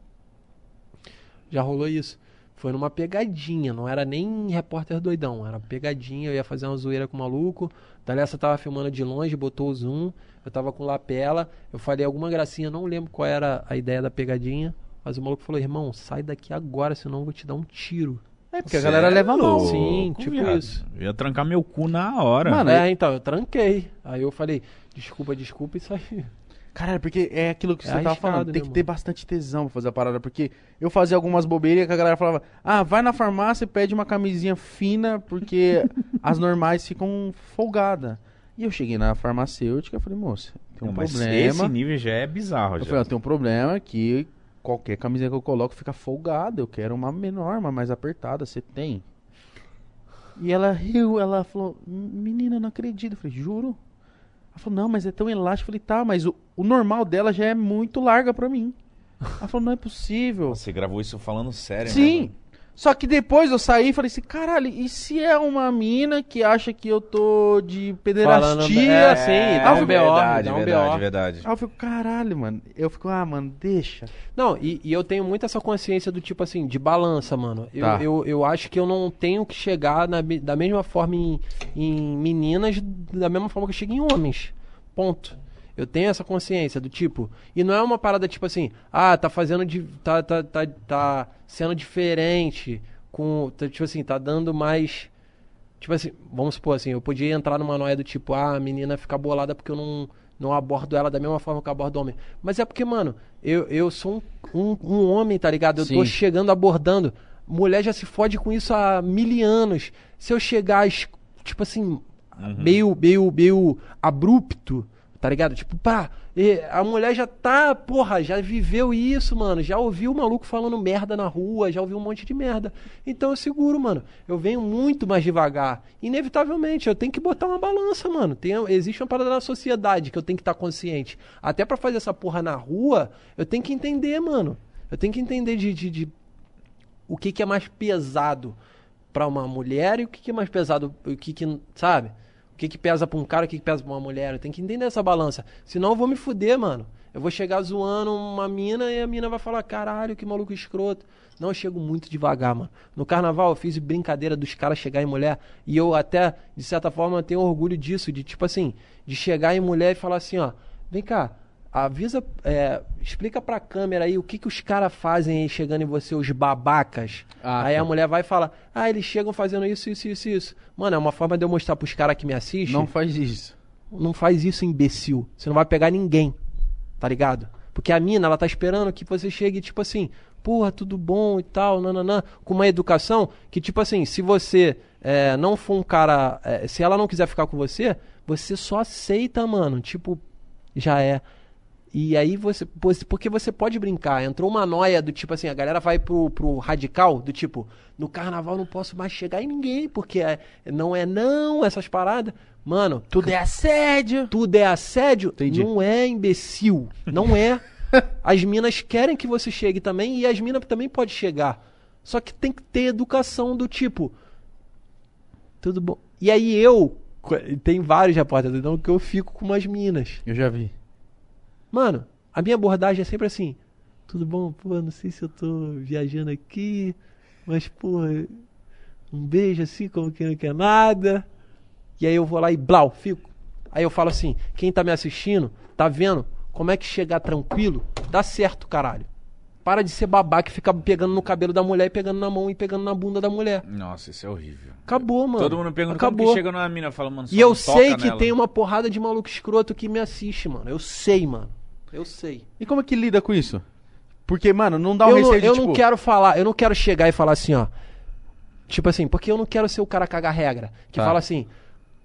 [SPEAKER 3] Já rolou isso. Foi numa pegadinha, não era nem repórter doidão, era pegadinha, eu ia fazer uma zoeira com o maluco. Dalessa tava filmando de longe, botou o zoom, eu tava com lapela, eu falei alguma gracinha, não lembro qual era a ideia da pegadinha, mas o maluco falou, irmão, sai daqui agora, senão eu vou te dar um tiro.
[SPEAKER 1] É, porque a galera leva mal.
[SPEAKER 2] louco,
[SPEAKER 3] Sim, tipo
[SPEAKER 2] viado.
[SPEAKER 3] isso.
[SPEAKER 2] Eu ia trancar meu cu na hora.
[SPEAKER 1] Mano,
[SPEAKER 3] é, então, eu tranquei. Aí eu falei, desculpa, desculpa e saí.
[SPEAKER 1] Caralho, porque é aquilo que
[SPEAKER 3] É
[SPEAKER 1] você tava
[SPEAKER 3] arriscado,
[SPEAKER 1] falando.
[SPEAKER 3] né,
[SPEAKER 1] Tem que
[SPEAKER 3] mano?
[SPEAKER 1] ter bastante tesão pra fazer a parada. Porque eu fazia algumas bobeiras que a galera falava: Ah, vai na farmácia e pede uma camisinha fina, porque as normais ficam folgadas. E eu cheguei na farmacêutica e falei: Moça, tem um
[SPEAKER 2] Não,
[SPEAKER 1] problema.
[SPEAKER 2] esse nível já é bizarro.
[SPEAKER 1] Eu
[SPEAKER 2] Já.
[SPEAKER 1] falei: ó, tem um problema que qualquer camisinha que eu coloco fica folgada. Eu quero uma menor, uma mais apertada. Você tem? E ela riu, ela falou: Menina, eu não acredito. Eu falei: Juro? Ela falou: Não, mas é tão elástico. Eu falei: Tá, mas o, o normal dela já é muito larga pra mim. Ela falou: Não é possível.
[SPEAKER 2] Você gravou isso falando sério, né,
[SPEAKER 1] Sim.
[SPEAKER 2] mano?
[SPEAKER 1] Só que depois eu saí e falei assim, caralho, e se é uma mina que acha que eu tô de pederastia?
[SPEAKER 3] é, sim, dá um BO,
[SPEAKER 2] verdade,
[SPEAKER 3] dá um
[SPEAKER 2] verdade,
[SPEAKER 3] BO.
[SPEAKER 2] verdade.
[SPEAKER 1] Aí eu fico, caralho, mano. Eu fico, ah, mano, deixa.
[SPEAKER 3] Não, e, e eu tenho muito essa consciência do tipo assim, de balança, mano. Eu,
[SPEAKER 1] Tá.
[SPEAKER 3] eu, eu acho que eu não tenho que chegar na da mesma forma em, em meninas, da mesma forma que eu chego em homens. Ponto. Eu tenho essa consciência do tipo. E não é uma parada tipo assim, ah, tá fazendo. De, tá, tá, tá, tá sendo diferente. Com. tá, tipo assim, tá dando mais. Tipo assim, vamos supor assim, eu podia entrar numa noia do tipo, ah, a menina fica bolada porque eu não, não abordo ela da mesma forma que eu abordo homem. Mas é porque, mano, eu, eu sou um, um, um homem, tá ligado? Eu tô
[SPEAKER 1] Sim.
[SPEAKER 3] chegando abordando. Mulher já se fode com isso há mil anos. Se eu chegar, tipo assim, meio, meio, meio abrupto, tá ligado? Tipo, pá, a mulher já tá, porra, já viveu isso, mano. Já ouviu o maluco falando merda na rua, já ouviu um monte de merda. Então eu seguro, mano. Eu venho muito mais devagar. Inevitavelmente, eu tenho que botar uma balança, mano. Tem, existe uma parada na sociedade que eu tenho que estar consciente. Até pra fazer essa porra na rua, eu tenho que entender, mano. Eu tenho que entender de, de, de o que, que é mais pesado pra uma mulher e o que, que é mais pesado, o que, que sabe? Que, que pesa pra um cara o que, que pesa pra uma mulher. Eu tenho que entender essa balança. Senão eu vou me fuder, mano. Eu vou chegar zoando uma mina e a mina vai falar, caralho, que maluco escroto. Não, eu chego muito devagar, mano. No carnaval eu fiz brincadeira dos caras chegar em mulher e eu até, de certa forma, tenho orgulho disso, de tipo assim, de chegar em mulher e falar assim, ó, vem cá, avisa, é, explica pra câmera aí o que, que os caras fazem aí chegando em você, os babacas.
[SPEAKER 1] Ah,
[SPEAKER 3] aí
[SPEAKER 1] tá.
[SPEAKER 3] a mulher vai falar, ah, eles chegam fazendo isso, isso, isso, isso. Mano, é uma forma de eu mostrar pros caras que me assistem.
[SPEAKER 1] Não faz isso.
[SPEAKER 3] Não faz isso, imbecil. Você não vai pegar ninguém. Tá ligado? Porque a mina, ela tá esperando que você chegue, tipo assim, porra, tudo bom e tal, nananã, com uma educação que, tipo assim, se você é, não for um cara. é, se ela não quiser ficar com você, você só aceita, mano. Tipo, já é. E aí você. Porque você pode brincar. Entrou uma noia do tipo assim, a galera vai pro, pro radical, do tipo, no carnaval não posso mais chegar em ninguém, porque é- não é não, essas paradas. Mano,
[SPEAKER 1] Tudo é assédio.
[SPEAKER 3] tudo é assédio,
[SPEAKER 1] Entendi.
[SPEAKER 3] não é imbecil. Não é. As minas querem que você chegue também e as minas também podem chegar. Só que tem que ter educação do tipo. Tudo bom. E aí eu. Tem vários repórteres, então que eu fico com umas minas.
[SPEAKER 1] Eu já vi.
[SPEAKER 3] Mano, a minha abordagem é sempre assim. Tudo bom? Pô, não sei se eu tô viajando aqui, mas, pô, um beijo assim, como que não quer nada. E aí eu vou lá e blau, fico. Aí eu falo assim: quem tá me assistindo, tá vendo como é que chegar tranquilo? Dá certo, caralho. Para de ser babaca e ficar pegando no cabelo da mulher e pegando na mão e pegando na bunda da mulher.
[SPEAKER 2] Nossa, isso é horrível.
[SPEAKER 3] Acabou, mano.
[SPEAKER 2] Todo mundo pergunta
[SPEAKER 3] Acabou.
[SPEAKER 2] como que chega numa mina, fala, mano, só
[SPEAKER 3] E eu sei que
[SPEAKER 2] nela.
[SPEAKER 3] tem uma porrada de maluco escroto que me assiste, mano. Eu sei, mano. Eu sei.
[SPEAKER 1] E como é que lida com isso? Porque, mano, não dá um
[SPEAKER 3] eu não,
[SPEAKER 1] receio de,
[SPEAKER 3] eu
[SPEAKER 1] tipo...
[SPEAKER 3] não quero falar, eu não quero chegar e falar assim, ó. Tipo assim, porque eu não quero ser o cara cagar regra. Que
[SPEAKER 1] Tá.
[SPEAKER 3] fala assim,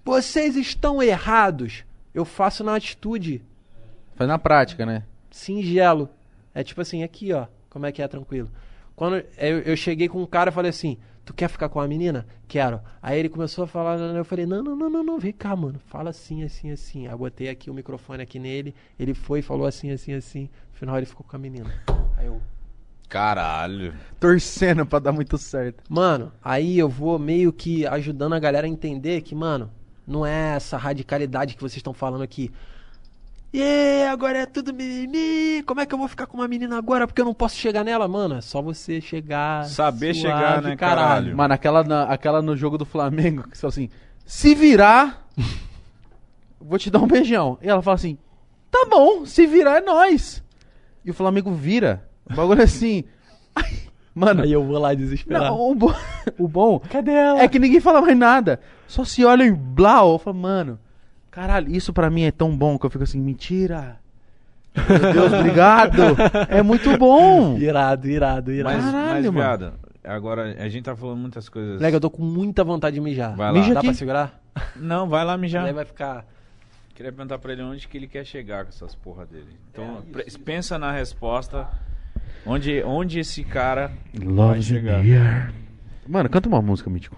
[SPEAKER 3] vocês estão errados. Eu faço na atitude
[SPEAKER 1] Faz na prática, né?
[SPEAKER 3] singelo. É tipo assim, aqui, ó. Como é que é tranquilo? Quando eu, eu cheguei com um cara e falei assim: Tu quer ficar com a menina? Quero. Aí ele começou a falar, eu falei: Não, não, não, não, não, vem cá, mano. Fala assim, assim, assim. Aí eu botei aqui o microfone aqui nele. Ele foi e falou assim, assim, assim. No final ele ficou com a menina. Aí eu.
[SPEAKER 2] Caralho.
[SPEAKER 1] Torcendo pra dar muito certo.
[SPEAKER 3] Mano, aí eu vou meio que ajudando a galera a entender que, mano, não é essa radicalidade que vocês estão falando aqui. E agora é tudo mimimi. Como é que eu vou ficar com uma menina agora porque eu não posso chegar nela, mano? É só você chegar.
[SPEAKER 2] Saber
[SPEAKER 3] suave,
[SPEAKER 2] chegar, né, caralho?
[SPEAKER 1] Mano, aquela, na- aquela no jogo do Flamengo, que fala assim, se virar, vou te dar um beijão. E ela fala assim, tá bom, se virar é nóis. E o Flamengo vira. O bagulho é assim. Ai, mano,
[SPEAKER 3] Aí eu vou lá desesperado.
[SPEAKER 1] não, o, bo- o bom
[SPEAKER 3] Cadê ela?
[SPEAKER 1] é que ninguém fala mais nada. Só se olha e blau. Eu falo, mano, caralho, isso pra mim é tão bom que eu fico assim, mentira. Meu Deus, obrigado. É muito bom.
[SPEAKER 3] Irado, irado, irado.
[SPEAKER 2] Mas,
[SPEAKER 1] Caralho,
[SPEAKER 2] mas
[SPEAKER 1] mano.
[SPEAKER 2] viado, agora a gente tá falando muitas coisas.
[SPEAKER 3] Lega, eu tô com muita vontade de mijar.
[SPEAKER 2] Vai lá.
[SPEAKER 1] Mija
[SPEAKER 3] Dá
[SPEAKER 1] aqui.
[SPEAKER 3] pra segurar?
[SPEAKER 2] Não, vai lá mijar.
[SPEAKER 3] Aí vai ficar.
[SPEAKER 2] Queria perguntar pra ele onde que ele quer chegar com essas porra dele.
[SPEAKER 3] É,
[SPEAKER 2] Então, pre- pensa na resposta. Onde, onde esse cara vai
[SPEAKER 1] Love's in
[SPEAKER 2] chegar.
[SPEAKER 1] Mano, canta uma música, Mítico.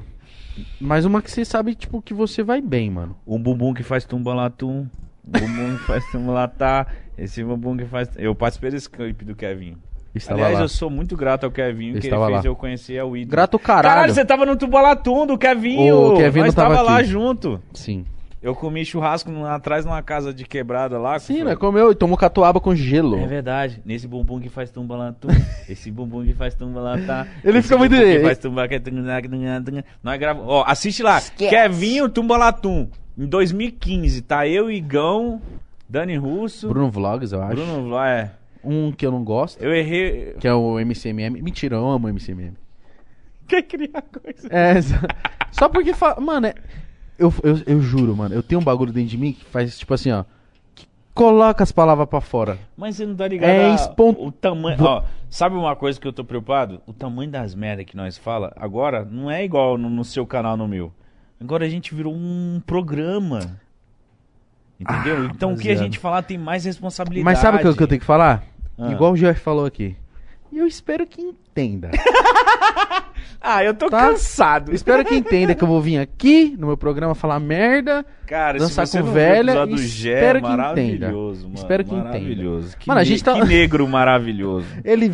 [SPEAKER 1] Mais uma que você sabe, tipo, que você vai bem, mano.
[SPEAKER 2] Um bumbum que faz tumbalatum. Bumbum que faz tumbalatá. Esse bumbum que faz. Eu participei desse clipe do Kevin.
[SPEAKER 1] Estava
[SPEAKER 2] Aliás,
[SPEAKER 1] lá.
[SPEAKER 2] eu sou muito grato ao Kevin, que ele fez
[SPEAKER 1] lá.
[SPEAKER 2] eu conhecer o ídolo.
[SPEAKER 1] Grato caralho.
[SPEAKER 2] Caralho, você tava no tumbalatum do Kevin.
[SPEAKER 1] O Kevin
[SPEAKER 2] Nós
[SPEAKER 1] tava
[SPEAKER 2] tava lá junto.
[SPEAKER 1] Sim.
[SPEAKER 2] Eu comi churrasco no- atrás numa casa de quebrada lá.
[SPEAKER 1] Sim, né? Comeu e tomou catuaba com gelo.
[SPEAKER 2] É verdade. Nesse bumbum que faz tumbalatum. esse bumbum que faz tumbalatá.
[SPEAKER 1] Ele
[SPEAKER 2] esse
[SPEAKER 1] fica muito-
[SPEAKER 2] que faz tumbalatá. Nós gravamos. Ó, assiste lá. Kevinho Tumbalatum. Em 2015, tá eu, Igão, Dani Russo,
[SPEAKER 1] Bruno Vlogs, eu acho.
[SPEAKER 2] Bruno Vla- é.
[SPEAKER 1] Um que eu não gosto,
[SPEAKER 2] Eu errei.
[SPEAKER 1] que é o MCMM. Mentira, eu amo o MCMM.
[SPEAKER 2] Quer criar coisa?
[SPEAKER 1] É, só- só porque... Fa... Mano, é- eu, eu, eu juro, mano. Eu tenho um bagulho dentro de mim que faz, tipo assim, ó. que coloca as palavras pra fora.
[SPEAKER 2] Mas você não tá ligado
[SPEAKER 1] É espon-
[SPEAKER 2] o tamanho. Ó, sabe uma coisa que eu tô preocupado? O tamanho das merdas que nós fala agora não é igual no, no seu canal, no meu. Agora a gente virou um programa. Entendeu?
[SPEAKER 1] Ah,
[SPEAKER 2] então o que a gente falar tem mais responsabilidade.
[SPEAKER 1] Mas sabe o que, eu- que eu tenho que falar?
[SPEAKER 2] Ah.
[SPEAKER 1] Igual o Jeff falou aqui. E eu espero que entenda.
[SPEAKER 2] Ah, eu tô
[SPEAKER 1] Tá?
[SPEAKER 2] cansado.
[SPEAKER 1] Eu espero que entenda que eu vou vir aqui no meu programa falar merda.
[SPEAKER 2] Cara,
[SPEAKER 1] dançar com velha,
[SPEAKER 2] do Gé,
[SPEAKER 1] espero que entenda.
[SPEAKER 2] mano.
[SPEAKER 1] Espero que entenda.
[SPEAKER 2] maravilhoso. Que
[SPEAKER 1] Mano, a gente tá-
[SPEAKER 2] Que negro maravilhoso.
[SPEAKER 1] Ele.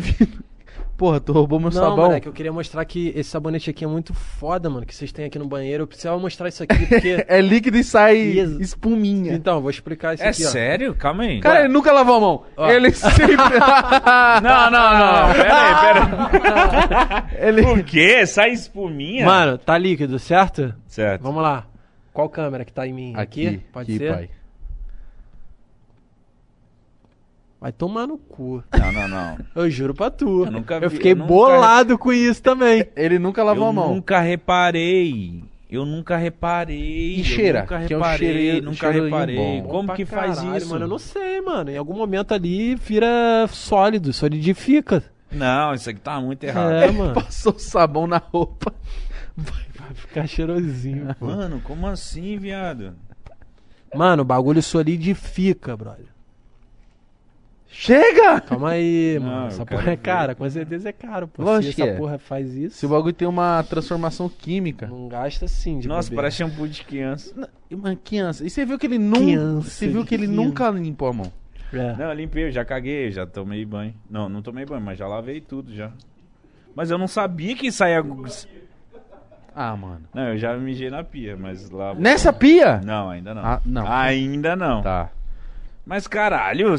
[SPEAKER 1] Porra, tu roubou meu
[SPEAKER 3] Não,
[SPEAKER 1] sabão.
[SPEAKER 3] moleque, eu queria mostrar que esse sabonete aqui é muito foda, mano, que vocês têm aqui no banheiro. Eu precisava mostrar isso aqui, porque...
[SPEAKER 1] É líquido e sai espuminha.
[SPEAKER 3] então, vou explicar isso
[SPEAKER 2] É
[SPEAKER 3] aqui, ó.
[SPEAKER 2] sério? Calma aí.
[SPEAKER 1] Cara, ele nunca lavou a mão.
[SPEAKER 3] Ó.
[SPEAKER 1] Ele sempre.
[SPEAKER 2] Não, não, não. Pera aí, pera aí.
[SPEAKER 1] ele...
[SPEAKER 2] O quê? Sai espuminha?
[SPEAKER 3] Mano, tá líquido, certo?
[SPEAKER 2] Certo.
[SPEAKER 3] Vamos lá. Qual câmera que tá em mim?
[SPEAKER 1] Aqui,
[SPEAKER 3] Pode
[SPEAKER 1] aqui,
[SPEAKER 3] ser?
[SPEAKER 1] pai.
[SPEAKER 3] Vai tomar no cu.
[SPEAKER 2] Não, não, não.
[SPEAKER 3] Eu juro pra tu.
[SPEAKER 2] Eu nunca
[SPEAKER 3] Eu
[SPEAKER 2] vi-
[SPEAKER 3] fiquei
[SPEAKER 2] eu nunca-
[SPEAKER 3] bolado com isso também.
[SPEAKER 1] Ele nunca lavou
[SPEAKER 2] eu
[SPEAKER 1] a mão.
[SPEAKER 2] nunca reparei. Eu nunca reparei.
[SPEAKER 1] E
[SPEAKER 2] eu
[SPEAKER 1] cheira,
[SPEAKER 2] Nunca
[SPEAKER 1] que é um
[SPEAKER 2] reparei, nunca reparei.
[SPEAKER 1] bom.
[SPEAKER 2] Como
[SPEAKER 3] Pra
[SPEAKER 2] que faz
[SPEAKER 3] caralho,
[SPEAKER 2] isso?
[SPEAKER 3] Mano, eu não sei, mano. Em algum momento ali vira sólido, solidifica.
[SPEAKER 2] Não, isso aqui tá muito errado.
[SPEAKER 3] É, mano.
[SPEAKER 1] Passou sabão na roupa.
[SPEAKER 3] Vai ficar cheirosinho, pô.
[SPEAKER 2] Mano, como assim, viado?
[SPEAKER 3] Mano, o bagulho solidifica, brother.
[SPEAKER 1] Chega!
[SPEAKER 3] Calma aí,
[SPEAKER 2] Não,
[SPEAKER 3] mano. Essa porra é
[SPEAKER 2] ver.
[SPEAKER 3] cara, com certeza é caro, pô.
[SPEAKER 1] Lógico
[SPEAKER 3] Se essa
[SPEAKER 1] é.
[SPEAKER 3] porra faz isso,
[SPEAKER 1] Se o bagulho tem uma transformação química.
[SPEAKER 3] não gasta sim de
[SPEAKER 2] Nossa,
[SPEAKER 3] bobeira.
[SPEAKER 2] parece shampoo de criança.
[SPEAKER 1] Não, Mano, criança. E você viu que ele nunca.
[SPEAKER 3] Criança,
[SPEAKER 1] Você viu que ele
[SPEAKER 3] criança.
[SPEAKER 1] nunca limpou a mão.
[SPEAKER 3] É.
[SPEAKER 2] Não, eu limpei, eu já caguei, já tomei banho. Não, não tomei banho, mas já lavei tudo já. Mas eu não sabia que saía.
[SPEAKER 1] Ah, mano.
[SPEAKER 2] Não, eu já mijei na pia, mas lá.
[SPEAKER 1] Nessa pia?
[SPEAKER 2] Não, ainda não.
[SPEAKER 1] Ah, não.
[SPEAKER 2] Ainda não.
[SPEAKER 1] Tá.
[SPEAKER 2] Mas caralho,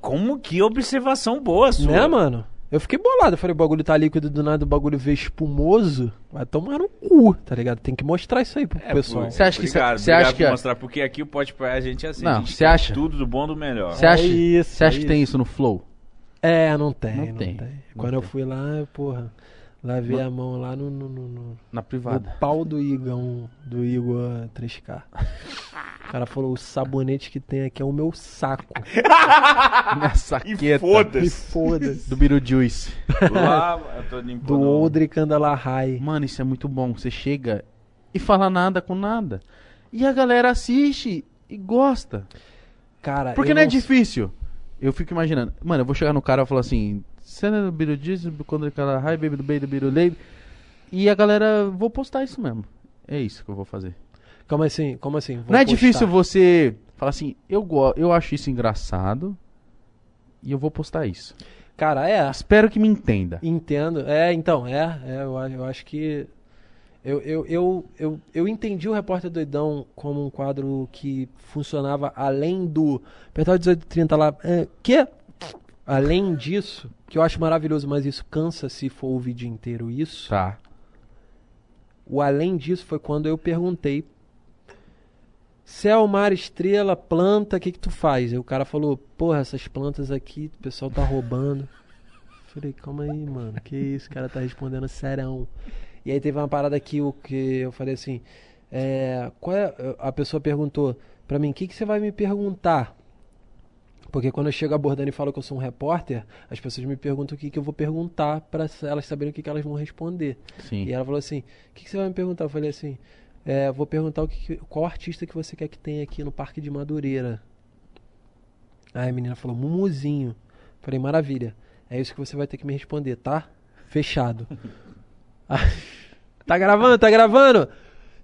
[SPEAKER 2] como que observação boa sua.
[SPEAKER 3] Né, mano? Eu fiquei bolado. Eu falei, o bagulho tá líquido do nada, o bagulho veio espumoso. Vai tomar no cu, tá ligado? Tem que mostrar isso aí pro
[SPEAKER 2] É,
[SPEAKER 3] pessoal.
[SPEAKER 1] Você acha que-
[SPEAKER 2] obrigado,
[SPEAKER 1] você acha que é-
[SPEAKER 2] mostrar, porque aqui o Pode Praia a gente é assim.
[SPEAKER 1] Não, você acha?
[SPEAKER 2] Tudo do bom do melhor.
[SPEAKER 1] Você acha,
[SPEAKER 3] isso,
[SPEAKER 1] você acha
[SPEAKER 3] é
[SPEAKER 1] que tem
[SPEAKER 3] isso.
[SPEAKER 1] no Flow?
[SPEAKER 3] É, não tem,
[SPEAKER 1] Não
[SPEAKER 3] não,
[SPEAKER 1] tem,
[SPEAKER 3] tem.
[SPEAKER 1] não
[SPEAKER 3] Quando eu
[SPEAKER 1] tem.
[SPEAKER 3] fui lá, eu, porra, lavei a mão lá no, no, no, no-
[SPEAKER 1] Na
[SPEAKER 3] no
[SPEAKER 1] privada.
[SPEAKER 3] pau do Igão, do Igor 3K. O cara falou, o sabonete que tem aqui é o meu saco.
[SPEAKER 1] Na
[SPEAKER 2] E
[SPEAKER 1] saqueta.
[SPEAKER 3] E
[SPEAKER 2] foda-se.
[SPEAKER 3] foda-se.
[SPEAKER 1] Do Beetlejuice.
[SPEAKER 2] Lá, eu tô limpando.
[SPEAKER 3] Do Oldri Candalarrai.
[SPEAKER 1] Mano, isso é muito bom. Você chega e fala nada com nada. E a galera assiste e gosta.
[SPEAKER 3] Cara,
[SPEAKER 1] Porque não é difícil. Eu fico imaginando. Mano, eu vou chegar no cara e falar assim: Cena do Beetlejuice, quando aquela high, baby do baby do Beetlejuice. E a galera, vou postar isso mesmo. É isso que eu vou fazer.
[SPEAKER 3] Como assim? Como assim? Vou
[SPEAKER 1] não é
[SPEAKER 3] postar.
[SPEAKER 1] difícil você falar assim: eu, go eu acho isso engraçado. E eu vou postar isso.
[SPEAKER 3] Cara, é.
[SPEAKER 1] Espero que me entenda.
[SPEAKER 3] Entendo. É, então, é. é eu, eu acho que. Eu, eu, eu, eu, eu entendi o Repórter Doidão como um quadro que funcionava além do. Apertar o 1830 lá. É, que? Além disso, que eu acho maravilhoso, mas isso cansa se for o vídeo inteiro isso.
[SPEAKER 1] Tá.
[SPEAKER 3] O além disso foi quando eu perguntei. Céu, mar, estrela, planta, o que que tu faz? Aí o cara falou, porra, essas plantas aqui, o pessoal tá roubando. Falei, calma aí, mano, que isso, o cara tá respondendo serão. E aí teve uma parada aqui, o que eu falei assim, é, qual é, a pessoa perguntou pra mim, o que que você vai me perguntar? Porque quando eu chego abordando e falo que eu sou um repórter, as pessoas me perguntam o que que eu vou perguntar pra elas saberem o que que elas vão responder.
[SPEAKER 1] Sim.
[SPEAKER 3] E ela falou assim: O que, que você vai me perguntar? Eu falei assim: é, Vou perguntar o que, qual artista que você quer que tenha aqui no Parque de Madureira. Aí a menina falou: Mumuzinho. Falei: Maravilha. É isso que você vai ter que me responder, tá? Fechado. Tá gravando? Tá gravando?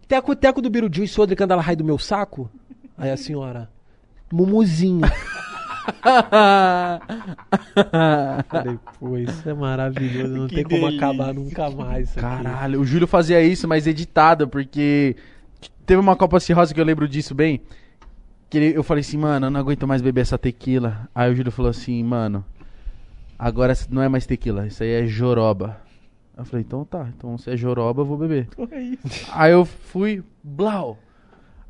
[SPEAKER 3] Teco, teco do Biruju Sodre Candalarrai do meu saco? Aí a senhora: Mumuzinho. Falei: Pô, isso é maravilhoso. Não
[SPEAKER 2] Que
[SPEAKER 3] tem como
[SPEAKER 2] delícia.
[SPEAKER 3] acabar nunca mais.
[SPEAKER 1] Caralho, o Júlio fazia isso, mas editado, porque teve uma Copa Cirrose que eu lembro disso bem. Que eu falei assim, mano, eu não aguento mais beber essa tequila. Aí o Júlio falou assim, mano, agora não é mais tequila, isso aí é joroba. Eu falei, então tá, então se é joroba eu vou beber. Aí eu fui, blau.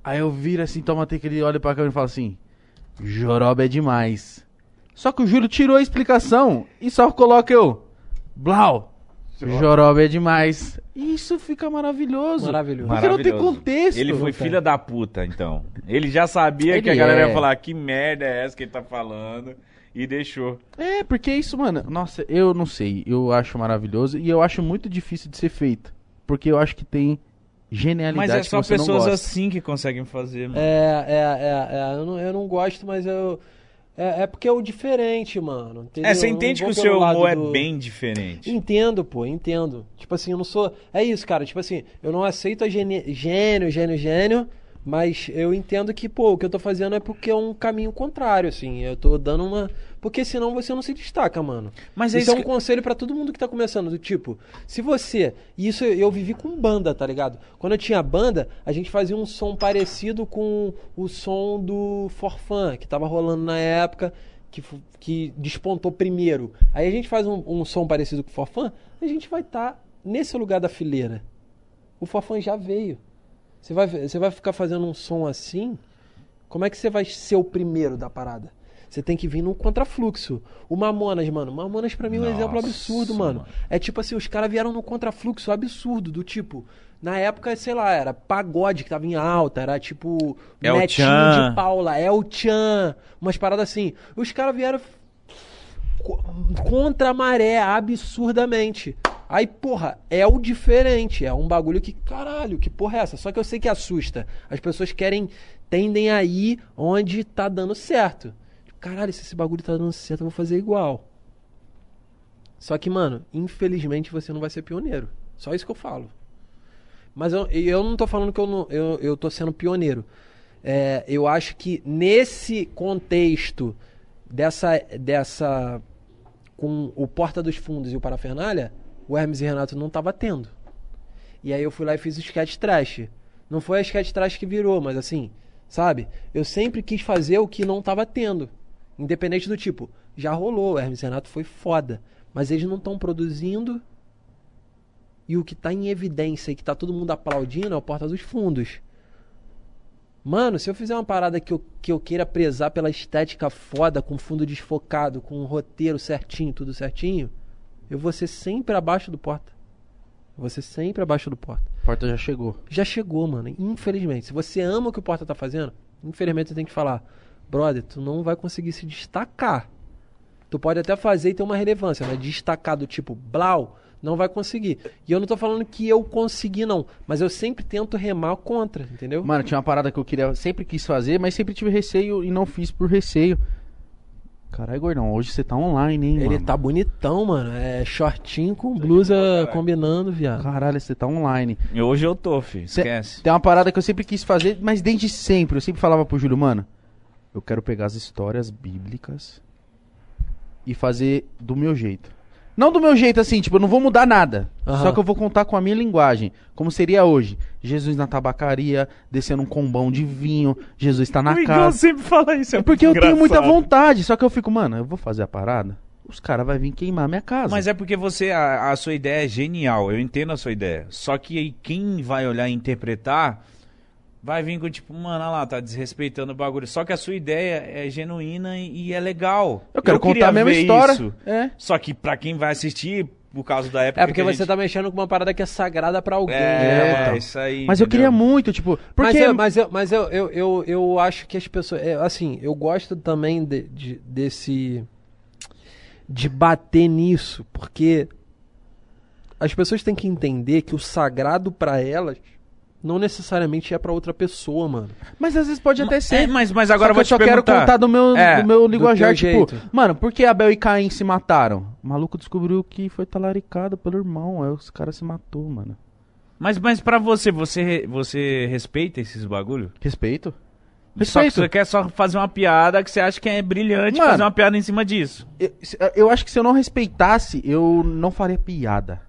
[SPEAKER 1] Aí eu viro assim, toma tequila e olho pra câmera e falo assim, joroba é demais. Só que o Júlio tirou a explicação e só coloca eu, blau. Joroba é demais. Isso fica maravilhoso.
[SPEAKER 3] Maravilhoso.
[SPEAKER 1] Porque não tem contexto.
[SPEAKER 2] Ele foi filha da puta, então. Ele já sabia
[SPEAKER 1] Ele
[SPEAKER 2] que a galera
[SPEAKER 1] é.
[SPEAKER 2] ia falar que merda é essa que ele tá falando e deixou.
[SPEAKER 1] É, porque isso, mano, nossa, eu não sei. Eu acho maravilhoso e eu acho muito difícil de ser feito. Porque eu acho que tem genialidade
[SPEAKER 2] Mas é só
[SPEAKER 1] que você não
[SPEAKER 2] pessoas assim que conseguem fazer, mano.
[SPEAKER 3] É, é, é, é. Eu não, eu não gosto, mas eu. É, é porque é o diferente, mano. entendeu?
[SPEAKER 2] É, você entende que o seu
[SPEAKER 3] lado
[SPEAKER 2] humor é
[SPEAKER 3] do-
[SPEAKER 2] bem diferente.
[SPEAKER 3] Entendo, pô, entendo. Tipo assim, eu não sou. É isso, cara. Tipo assim, eu não aceito a gene... gênio, gênio, gênio. Mas eu entendo que, pô, o que eu tô fazendo é porque é um caminho contrário, assim. Eu tô dando uma. Porque senão você não se destaca, mano.
[SPEAKER 2] Mas é
[SPEAKER 3] isso
[SPEAKER 2] isso
[SPEAKER 3] é um
[SPEAKER 2] que-
[SPEAKER 3] conselho pra todo mundo que tá começando. Do tipo, se você. E isso eu vivi com banda, tá ligado? Quando eu tinha banda, a gente fazia um som parecido com o som do Forfã, que tava rolando na época, que, que despontou primeiro. Aí a gente faz um, um som parecido com o Forfã, a gente vai estar nesse lugar da fileira. O Forfã já veio. Você vai, você vai ficar fazendo um som assim? Como é que você vai ser o primeiro da parada? Você tem que vir num contrafluxo. O Mamonas, mano. Mamonas pra mim é um exemplo
[SPEAKER 2] Nossa,
[SPEAKER 3] absurdo, mano.
[SPEAKER 2] mano.
[SPEAKER 3] É tipo assim, os caras vieram no contrafluxo absurdo, do tipo. Na época, sei lá, era pagode que tava em alta, era tipo.
[SPEAKER 2] El
[SPEAKER 3] Netinho
[SPEAKER 2] Chan.
[SPEAKER 3] de Paula, El Chan, umas paradas assim. Os caras vieram co- contra a maré, absurdamente. Aí, porra, é o diferente. É um bagulho que, caralho, que porra é essa? Só que eu sei que assusta. As pessoas querem, tendem a ir onde tá dando certo. Caralho, se esse bagulho tá dando certo, eu vou fazer igual. Só que, mano, infelizmente você não vai ser pioneiro. Só isso que eu falo. Mas eu, eu não tô falando que eu, não, eu, eu tô sendo pioneiro. É, eu acho que nesse contexto dessa, dessa. com o Porta dos Fundos e o Parafernália, o Hermes e Renato não tava tendo. E aí eu fui lá e fiz o sketch trash. Não foi a sketch trash que virou, mas assim, sabe? Eu sempre quis fazer o que não tava tendo. Independente do tipo, já rolou, o Hermes e Renato foi foda. Mas eles não estão produzindo. E o que tá em evidência e que tá todo mundo aplaudindo é o Porta dos Fundos. Mano, se eu fizer uma parada que eu, que eu queira prezar pela estética foda, com fundo desfocado, com um roteiro certinho, tudo certinho, eu vou ser sempre abaixo do Porta. Eu vou ser sempre abaixo do Porta.
[SPEAKER 1] Porta já chegou.
[SPEAKER 3] Já chegou, mano. Infelizmente. Se você ama o que o Porta tá fazendo, infelizmente você tem que falar, brother, tu não vai conseguir se destacar. Tu pode até fazer e ter uma relevância, mas destacar do tipo Blau, não vai conseguir. E eu não tô falando que eu consegui, não. Mas eu sempre tento remar contra, entendeu?
[SPEAKER 1] Mano, tinha uma parada que eu queria, sempre quis fazer, mas sempre tive receio e não fiz por receio. Caralho, gordão, hoje você tá online, hein,
[SPEAKER 3] Ele
[SPEAKER 1] mano?
[SPEAKER 3] tá bonitão, mano. É shortinho com blusa combinando, viado.
[SPEAKER 1] Caralho, você tá online.
[SPEAKER 2] E hoje eu tô, filho.
[SPEAKER 1] Cê-
[SPEAKER 2] Esquece.
[SPEAKER 1] Tem uma parada que eu sempre quis fazer, mas desde sempre. Eu sempre falava pro Júlio, mano, eu quero pegar as histórias bíblicas e fazer do meu jeito. Não do meu jeito assim, tipo, eu não vou mudar nada.
[SPEAKER 3] Aham.
[SPEAKER 1] Só que eu vou contar com a minha linguagem. Como seria hoje. Jesus na tabacaria, descendo um combão de vinho, Jesus tá na
[SPEAKER 2] o
[SPEAKER 1] casa.
[SPEAKER 2] sempre fala isso. É
[SPEAKER 1] É porque eu tenho muita vontade. Só que eu fico, mano, eu vou fazer a parada. Os caras vão vir queimar minha casa.
[SPEAKER 2] Mas é porque você, a, a sua ideia é genial, eu entendo a sua ideia. Só que aí quem vai olhar e interpretar vai vir com tipo, mano, olha lá, tá desrespeitando o bagulho. Só que a sua ideia é genuína e, e é legal.
[SPEAKER 1] Eu quero
[SPEAKER 2] queria
[SPEAKER 1] contar a mesma história.
[SPEAKER 2] isso.
[SPEAKER 1] É.
[SPEAKER 2] Só que pra quem vai assistir, por causa da época
[SPEAKER 3] É porque você
[SPEAKER 2] gente...
[SPEAKER 3] tá mexendo com uma parada que é sagrada pra alguém.
[SPEAKER 2] É,
[SPEAKER 3] né, então.
[SPEAKER 2] isso aí.
[SPEAKER 1] Mas eu
[SPEAKER 2] entendeu?
[SPEAKER 1] queria muito, tipo.
[SPEAKER 3] Mas,
[SPEAKER 1] Porque.
[SPEAKER 3] eu, mas, eu, mas eu, eu, eu, eu acho que as pessoas. é, assim, eu gosto também de, de- desse. de bater nisso, porque as pessoas têm que entender que o sagrado pra elas não necessariamente é pra outra pessoa, mano.
[SPEAKER 1] Mas às vezes pode até ser.
[SPEAKER 2] É, mas, mas agora eu
[SPEAKER 1] só
[SPEAKER 2] vou te
[SPEAKER 1] eu só quero
[SPEAKER 2] perguntar.
[SPEAKER 1] contar do meu,
[SPEAKER 2] É,
[SPEAKER 1] do meu
[SPEAKER 3] do
[SPEAKER 1] linguajar,
[SPEAKER 3] teu
[SPEAKER 1] tipo,
[SPEAKER 3] jeito.
[SPEAKER 1] mano, por que Abel e Caim se mataram? O maluco descobriu que foi talaricado pelo irmão, aí os caras se matou, mano.
[SPEAKER 2] Mas, mas pra você, você, você respeita esses bagulho?
[SPEAKER 1] Respeito?
[SPEAKER 2] Só que
[SPEAKER 1] Respeito.
[SPEAKER 2] você quer só fazer uma piada que você acha que é brilhante
[SPEAKER 1] Mano.
[SPEAKER 2] fazer uma piada em cima disso.
[SPEAKER 1] Eu, eu acho que se eu não respeitasse, eu não faria piada.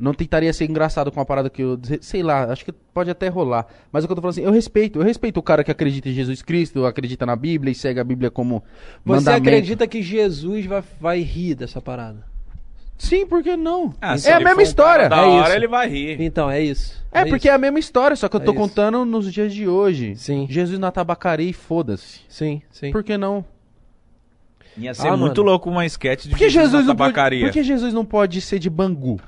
[SPEAKER 1] Não tentaria ser engraçado com uma parada que eu. Sei lá, acho que pode até rolar. Mas o que eu tô falando assim, eu respeito. Eu respeito o cara que acredita em Jesus Cristo, acredita na Bíblia e segue a Bíblia como
[SPEAKER 3] Você
[SPEAKER 1] mandamento.
[SPEAKER 3] acredita que Jesus vai, vai rir dessa parada?
[SPEAKER 1] Sim, por que não?
[SPEAKER 2] se
[SPEAKER 1] é a mesma história.
[SPEAKER 2] Da
[SPEAKER 3] É
[SPEAKER 2] hora
[SPEAKER 3] isso.
[SPEAKER 2] ele vai rir.
[SPEAKER 3] Então, é isso.
[SPEAKER 1] É, porque é a mesma história, só que eu
[SPEAKER 3] É
[SPEAKER 1] tô
[SPEAKER 3] isso.
[SPEAKER 1] contando nos dias de hoje.
[SPEAKER 3] Sim.
[SPEAKER 1] Jesus na tabacaria e foda-se.
[SPEAKER 3] Sim, sim.
[SPEAKER 1] Por que não?
[SPEAKER 2] Ia ser
[SPEAKER 3] Ah,
[SPEAKER 2] muito
[SPEAKER 3] mano.
[SPEAKER 2] louco uma sketch de
[SPEAKER 1] Por que
[SPEAKER 2] Jesus
[SPEAKER 1] Jesus
[SPEAKER 2] na
[SPEAKER 1] não pode,
[SPEAKER 2] tabacaria.
[SPEAKER 1] por que Jesus não pode ser de Bangu?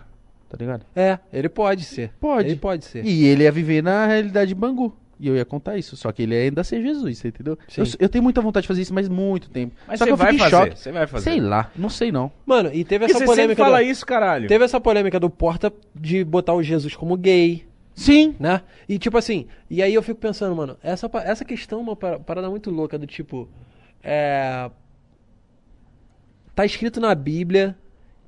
[SPEAKER 1] Tá ligado?
[SPEAKER 3] É, ele pode ser.
[SPEAKER 1] Pode.
[SPEAKER 3] Ele pode ser.
[SPEAKER 1] E ele ia viver na realidade de Bangu. E eu ia contar isso. Só que ele ia ainda ser Jesus, você entendeu?
[SPEAKER 3] Sim.
[SPEAKER 1] Eu, eu tenho muita vontade de fazer isso, mas muito tempo.
[SPEAKER 2] Mas
[SPEAKER 1] Só
[SPEAKER 2] você
[SPEAKER 1] que eu
[SPEAKER 2] vai
[SPEAKER 1] fico em
[SPEAKER 2] fazer,
[SPEAKER 1] choque.
[SPEAKER 2] você vai fazer.
[SPEAKER 1] Sei lá, não sei não.
[SPEAKER 3] Mano, e teve
[SPEAKER 2] Porque
[SPEAKER 3] essa polêmica.
[SPEAKER 2] fala
[SPEAKER 3] do-
[SPEAKER 2] isso, caralho.
[SPEAKER 3] Teve essa polêmica do Porta de botar o Jesus como gay,
[SPEAKER 1] Sim.
[SPEAKER 3] né? E tipo assim, e aí eu fico pensando, mano, essa, essa questão é uma pa- parada muito louca, do tipo. É. Tá escrito na Bíblia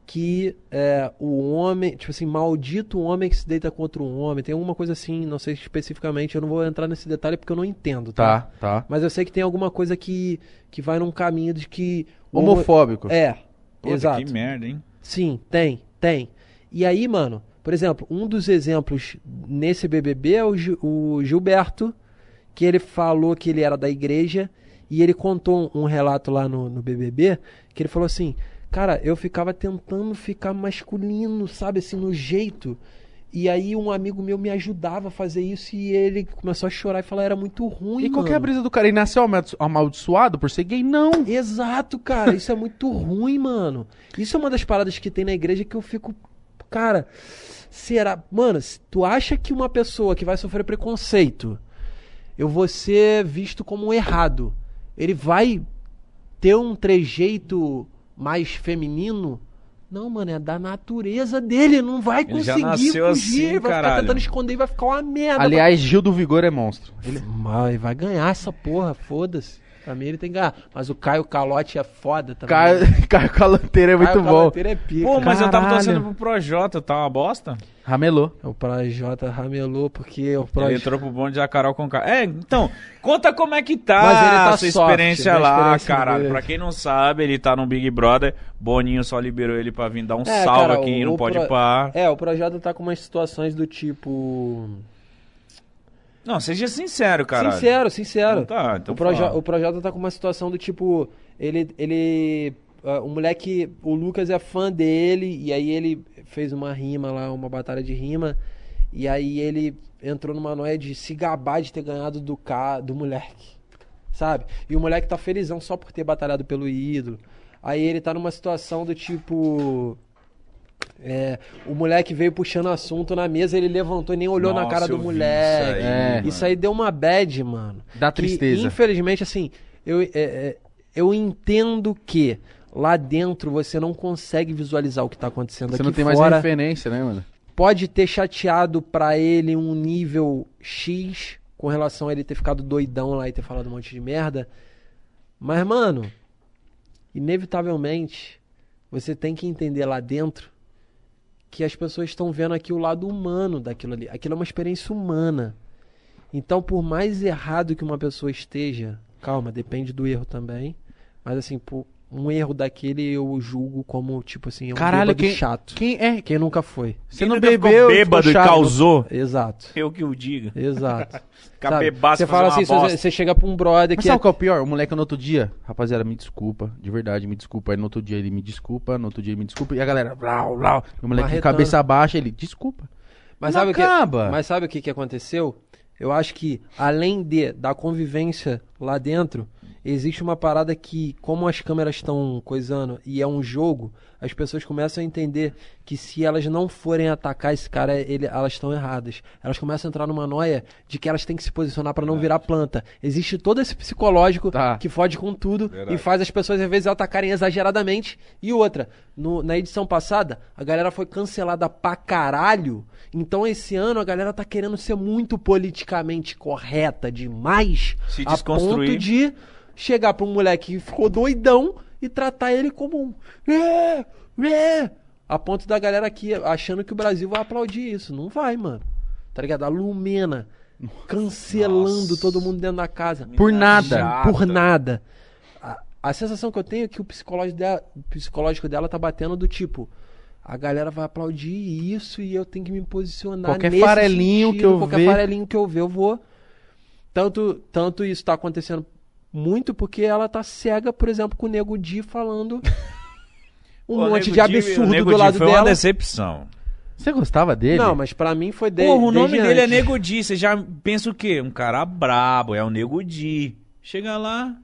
[SPEAKER 3] que é, o homem, tipo assim, maldito o homem que se deita contra um homem. Tem alguma coisa assim, não sei especificamente, eu não vou entrar nesse detalhe porque eu não entendo, tá?
[SPEAKER 1] Tá, tá.
[SPEAKER 3] Mas eu sei que tem alguma coisa que, que vai num caminho de que.
[SPEAKER 1] Homofóbico.
[SPEAKER 3] É,
[SPEAKER 2] Puta,
[SPEAKER 3] exato.
[SPEAKER 2] Que merda, hein?
[SPEAKER 3] Sim, tem, tem. E aí, mano, por exemplo, um dos exemplos nesse BBB é o, Gil- o Gilberto, que ele falou que ele era da igreja e ele contou um, um relato lá no, no BBB que ele falou assim: Cara, eu ficava tentando ficar masculino, sabe, assim, no jeito. E aí um amigo meu me ajudava a fazer isso e ele começou a chorar e falar era muito ruim,
[SPEAKER 1] E qual que é a
[SPEAKER 3] mano."
[SPEAKER 1] brisa do cara? Ele nasceu amaldi- amaldiçoado por ser gay? Não.
[SPEAKER 3] Exato, cara. Isso é muito ruim, mano. Isso é uma das paradas que tem na igreja que eu fico. Cara, será. Mano, se tu acha que uma pessoa que vai sofrer preconceito, eu vou ser visto como um errado, ele vai ter um trejeito mais feminino? Não, mano, é da natureza dele. Não vai
[SPEAKER 2] Ele já
[SPEAKER 3] conseguir
[SPEAKER 2] nasceu
[SPEAKER 3] fugir.
[SPEAKER 2] assim,
[SPEAKER 3] vai ficar
[SPEAKER 2] caralho.
[SPEAKER 3] tentando esconder e vai ficar uma merda.
[SPEAKER 1] Aliás, Gil do Vigor é monstro.
[SPEAKER 3] Ele vai, vai ganhar essa porra, foda-se. Pra mim ele tem que ganhar. Mas o Caio Calote é foda também.
[SPEAKER 1] Caio, Caio Calanteiro é muito
[SPEAKER 3] Caio
[SPEAKER 1] bom.
[SPEAKER 3] Caloteiro é pica.
[SPEAKER 2] Pô, mas eu tava
[SPEAKER 1] Caralho.
[SPEAKER 2] torcendo pro Projota, tá uma bosta?
[SPEAKER 1] Ramelô.
[SPEAKER 3] O Projota ramelou porque o Projota...
[SPEAKER 2] Ele entrou pro bonde da Carol com É, então, conta como é que tá,
[SPEAKER 3] Mas ele tá
[SPEAKER 2] essa
[SPEAKER 3] soft,
[SPEAKER 2] experiência
[SPEAKER 3] né,
[SPEAKER 2] lá,
[SPEAKER 3] experiência
[SPEAKER 2] caralho. Pra quem não sabe, ele tá no Big Brother, Boninho só liberou ele pra vir dar um
[SPEAKER 3] É,
[SPEAKER 2] salve
[SPEAKER 3] cara,
[SPEAKER 2] aqui,
[SPEAKER 3] o-
[SPEAKER 2] não
[SPEAKER 3] o
[SPEAKER 2] pode
[SPEAKER 3] Pro-
[SPEAKER 2] pá.
[SPEAKER 3] É, o Projota tá com umas situações do tipo...
[SPEAKER 2] Não, seja sincero, cara.
[SPEAKER 3] Sincero, sincero.
[SPEAKER 2] Então tá, então
[SPEAKER 3] o,
[SPEAKER 2] fala.
[SPEAKER 3] o Projota tá com uma situação do tipo... Ele... ele ah, o moleque... O Lucas é fã dele e aí ele fez uma rima lá, uma batalha de rima. E aí ele entrou numa noia de se gabar de ter ganhado do, ca... do moleque. Sabe? E o moleque tá felizão só por ter batalhado pelo ídolo. Aí ele tá numa situação do tipo. É, o moleque veio puxando assunto na mesa, ele levantou e nem olhou na
[SPEAKER 2] Nossa,
[SPEAKER 3] cara do moleque.
[SPEAKER 2] Isso aí,
[SPEAKER 1] É.
[SPEAKER 3] Isso aí deu uma bad, mano.
[SPEAKER 1] Dá
[SPEAKER 3] Que,
[SPEAKER 1] tristeza.
[SPEAKER 3] infelizmente, assim, eu, é, é, eu entendo que lá dentro você não consegue visualizar o que tá acontecendo
[SPEAKER 1] Você
[SPEAKER 3] aqui
[SPEAKER 1] não tem mais
[SPEAKER 3] fora.
[SPEAKER 1] referência, né, mano?
[SPEAKER 3] Pode ter chateado pra ele um nível X com relação a ele ter ficado doidão lá e ter falado um monte de merda. Mas, mano, inevitavelmente, você tem que entender lá dentro que as pessoas estão vendo aqui o lado humano daquilo ali. Aquilo é uma experiência humana. Então, por mais errado que uma pessoa esteja, calma, depende do erro também. Mas assim, por um erro daquele eu julgo como, tipo assim, é um
[SPEAKER 1] Caralho,
[SPEAKER 3] bêbado
[SPEAKER 1] quem,
[SPEAKER 3] chato.
[SPEAKER 1] quem é?
[SPEAKER 3] Quem nunca foi.
[SPEAKER 1] Você não bebeu,
[SPEAKER 2] bêbado
[SPEAKER 1] ficou
[SPEAKER 2] e causou?
[SPEAKER 3] Exato.
[SPEAKER 2] Eu que o diga.
[SPEAKER 3] Exato.
[SPEAKER 2] Ficar
[SPEAKER 3] Sabe?
[SPEAKER 2] bebaço
[SPEAKER 3] Você fala assim, você, você chega pra um brother
[SPEAKER 1] Mas
[SPEAKER 3] que
[SPEAKER 1] sabe
[SPEAKER 3] é...
[SPEAKER 1] o que é o pior? O moleque no outro dia, rapaziada, me desculpa, de verdade, me desculpa. Aí no outro dia ele me desculpa, no outro dia ele me desculpa. E a galera, lau, lau. E o moleque de
[SPEAKER 3] Marretando.
[SPEAKER 1] cabeça baixa, ele, desculpa.
[SPEAKER 3] Mas
[SPEAKER 1] Não
[SPEAKER 3] sabe, o que,
[SPEAKER 1] acaba.
[SPEAKER 3] mas sabe o que, que aconteceu? Eu acho que, além de da convivência lá dentro, existe uma parada que, como as câmeras estão coisando e é um jogo, as pessoas começam a entender que se elas não forem atacar esse cara, ele- elas estão erradas. Elas começam a entrar numa noia de que elas têm que se posicionar pra não virar planta. Existe todo esse psicológico
[SPEAKER 1] Tá.
[SPEAKER 3] que fode com tudo e faz as pessoas às vezes atacarem exageradamente. E outra, no- na edição passada, a galera foi cancelada pra caralho. Então esse ano a galera tá querendo ser muito politicamente correta demais.
[SPEAKER 2] Se
[SPEAKER 3] a ponto de chegar pra um moleque que ficou doidão e tratar ele como um. É, é, a ponto da galera aqui achando que o Brasil vai aplaudir isso. Não vai, mano. Tá ligado? A Lumena cancelando
[SPEAKER 2] Nossa.
[SPEAKER 3] todo mundo dentro da casa.
[SPEAKER 1] Por nada.
[SPEAKER 3] Por nada. A, a sensação que eu tenho é que o psicológico dela, o psicológico dela tá batendo do tipo. A galera vai aplaudir isso e eu tenho que me posicionar
[SPEAKER 1] Qualquer farelinho
[SPEAKER 3] sentido,
[SPEAKER 1] que eu
[SPEAKER 3] qualquer
[SPEAKER 1] ver.
[SPEAKER 3] farelinho que eu ver, eu vou. Tanto, tanto isso tá acontecendo muito porque ela tá cega, por exemplo, com o Nego Di falando um
[SPEAKER 2] Pô,
[SPEAKER 3] monte
[SPEAKER 2] Nego
[SPEAKER 3] de
[SPEAKER 2] Di- o
[SPEAKER 3] absurdo
[SPEAKER 2] Nego
[SPEAKER 3] do
[SPEAKER 2] Di
[SPEAKER 3] lado
[SPEAKER 2] foi
[SPEAKER 3] dela.
[SPEAKER 2] uma decepção.
[SPEAKER 1] Você gostava dele?
[SPEAKER 3] Não, mas pra mim foi de,
[SPEAKER 2] Porra, o nome dele é
[SPEAKER 3] antes.
[SPEAKER 2] Nego Di. Você já pensa o quê? Um cara brabo, é o Nego Di. Chega lá,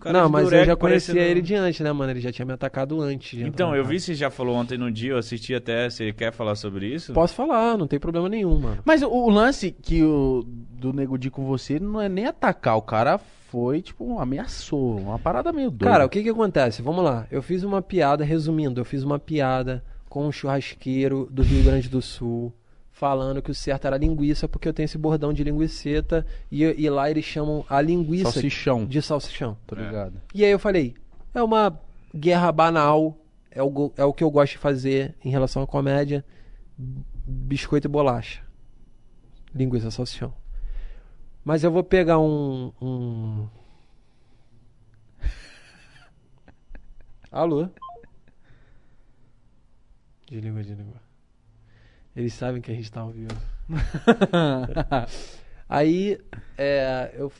[SPEAKER 2] Cara
[SPEAKER 3] Não, mas eu já conhecia
[SPEAKER 2] parecendo-
[SPEAKER 3] ele de antes, né, mano? Ele já tinha me atacado antes.
[SPEAKER 2] Então, eu vi, você já falou ontem no dia, eu assisti até. Você quer falar sobre isso?
[SPEAKER 3] Posso falar, não tem problema nenhum, mano.
[SPEAKER 1] Mas o, o lance que o do Nego Di com você não é nem atacar, o cara foi, tipo, ameaçou. Uma parada meio doida.
[SPEAKER 3] Cara, o que que acontece? Vamos lá. Eu fiz uma piada, resumindo, eu fiz uma piada com um churrasqueiro do Rio Grande do Sul, falando que o certo era linguiça, porque eu tenho esse bordão de linguiceta, e, e lá eles chamam a linguiça
[SPEAKER 1] Salsichão,
[SPEAKER 3] de salsichão.
[SPEAKER 1] tô ligado.
[SPEAKER 3] E aí eu falei, é uma guerra banal, é o, é o que eu gosto de fazer em relação à comédia, biscoito e bolacha. Linguiça salsichão. Mas eu vou pegar um... um... Alô? Desligou, desligou. Eles sabem que a gente tá ao vivo. Aí, é, eu,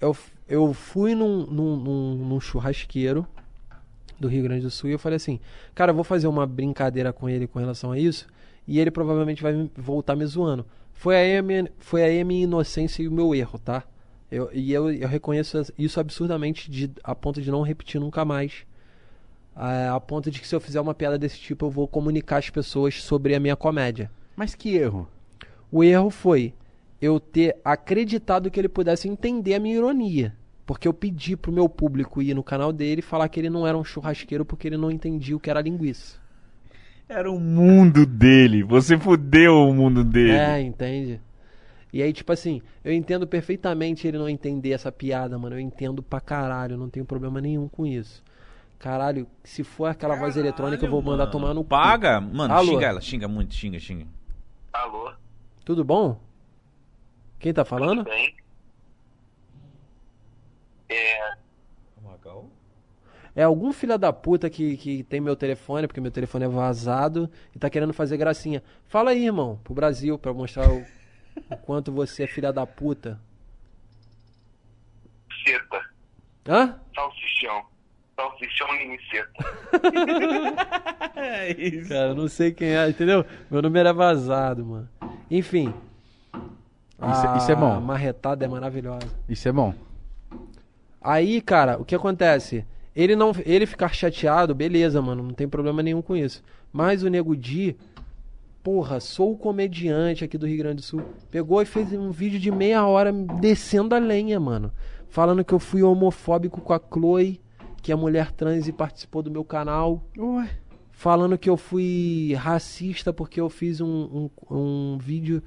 [SPEAKER 3] eu, eu fui num, num, num, num churrasqueiro do Rio Grande do Sul e eu falei assim, cara, eu vou fazer uma brincadeira com ele com relação a isso e ele provavelmente vai voltar me zoando. Foi aí a minha, foi aí a minha inocência e o meu erro, tá? Eu, e eu, eu reconheço isso absurdamente de, a ponto de não repetir nunca mais. A, a ponto de que se eu fizer uma piada desse tipo, eu vou comunicar às pessoas sobre a minha comédia.
[SPEAKER 1] Mas que erro.
[SPEAKER 3] O erro foi eu ter acreditado que ele pudesse entender a minha ironia. Porque eu pedi pro meu público ir no canal dele e falar que ele não era um churrasqueiro porque ele não entendia o que era linguiça.
[SPEAKER 2] Era o mundo dele. Você fudeu o mundo dele.
[SPEAKER 3] É, entende? E aí, tipo assim, eu entendo perfeitamente ele não entender essa piada, mano. Eu entendo pra caralho, não tenho problema nenhum com isso. Caralho, se for aquela voz eletrônica, eu vou mandar
[SPEAKER 2] Mano,
[SPEAKER 3] tomar no cu.
[SPEAKER 2] Paga? Mano,
[SPEAKER 3] Alô?
[SPEAKER 2] xinga ela. Xinga muito, xinga, xinga.
[SPEAKER 6] Alô?
[SPEAKER 3] Tudo bom? Quem tá falando?
[SPEAKER 6] Tudo bem? É,
[SPEAKER 3] É algum filho da puta que, que tem meu telefone, porque meu telefone é vazado, e tá querendo fazer gracinha. Fala aí, irmão, pro Brasil, pra mostrar o, o quanto você é filha da puta.
[SPEAKER 6] seta.
[SPEAKER 3] Hã?
[SPEAKER 6] Salsichão. Salsichão linguiceta.
[SPEAKER 2] É isso.
[SPEAKER 3] Cara, eu não sei quem é, entendeu? Meu número é vazado, mano. Enfim.
[SPEAKER 1] Isso é- isso é bom.
[SPEAKER 3] A marretada é maravilhosa.
[SPEAKER 1] Isso é bom.
[SPEAKER 3] Aí, cara, o que acontece? Ele não, ele ficar chateado, beleza, mano, não tem problema nenhum com isso. Mas o Nego Di, porra, sou o comediante aqui do Rio Grande do Sul, pegou e fez um vídeo de meia hora descendo a lenha, mano, falando que eu fui homofóbico com a Chloe, que é mulher trans e participou do meu canal,
[SPEAKER 1] Ué.
[SPEAKER 3] falando que eu fui racista porque eu fiz um, um, um vídeo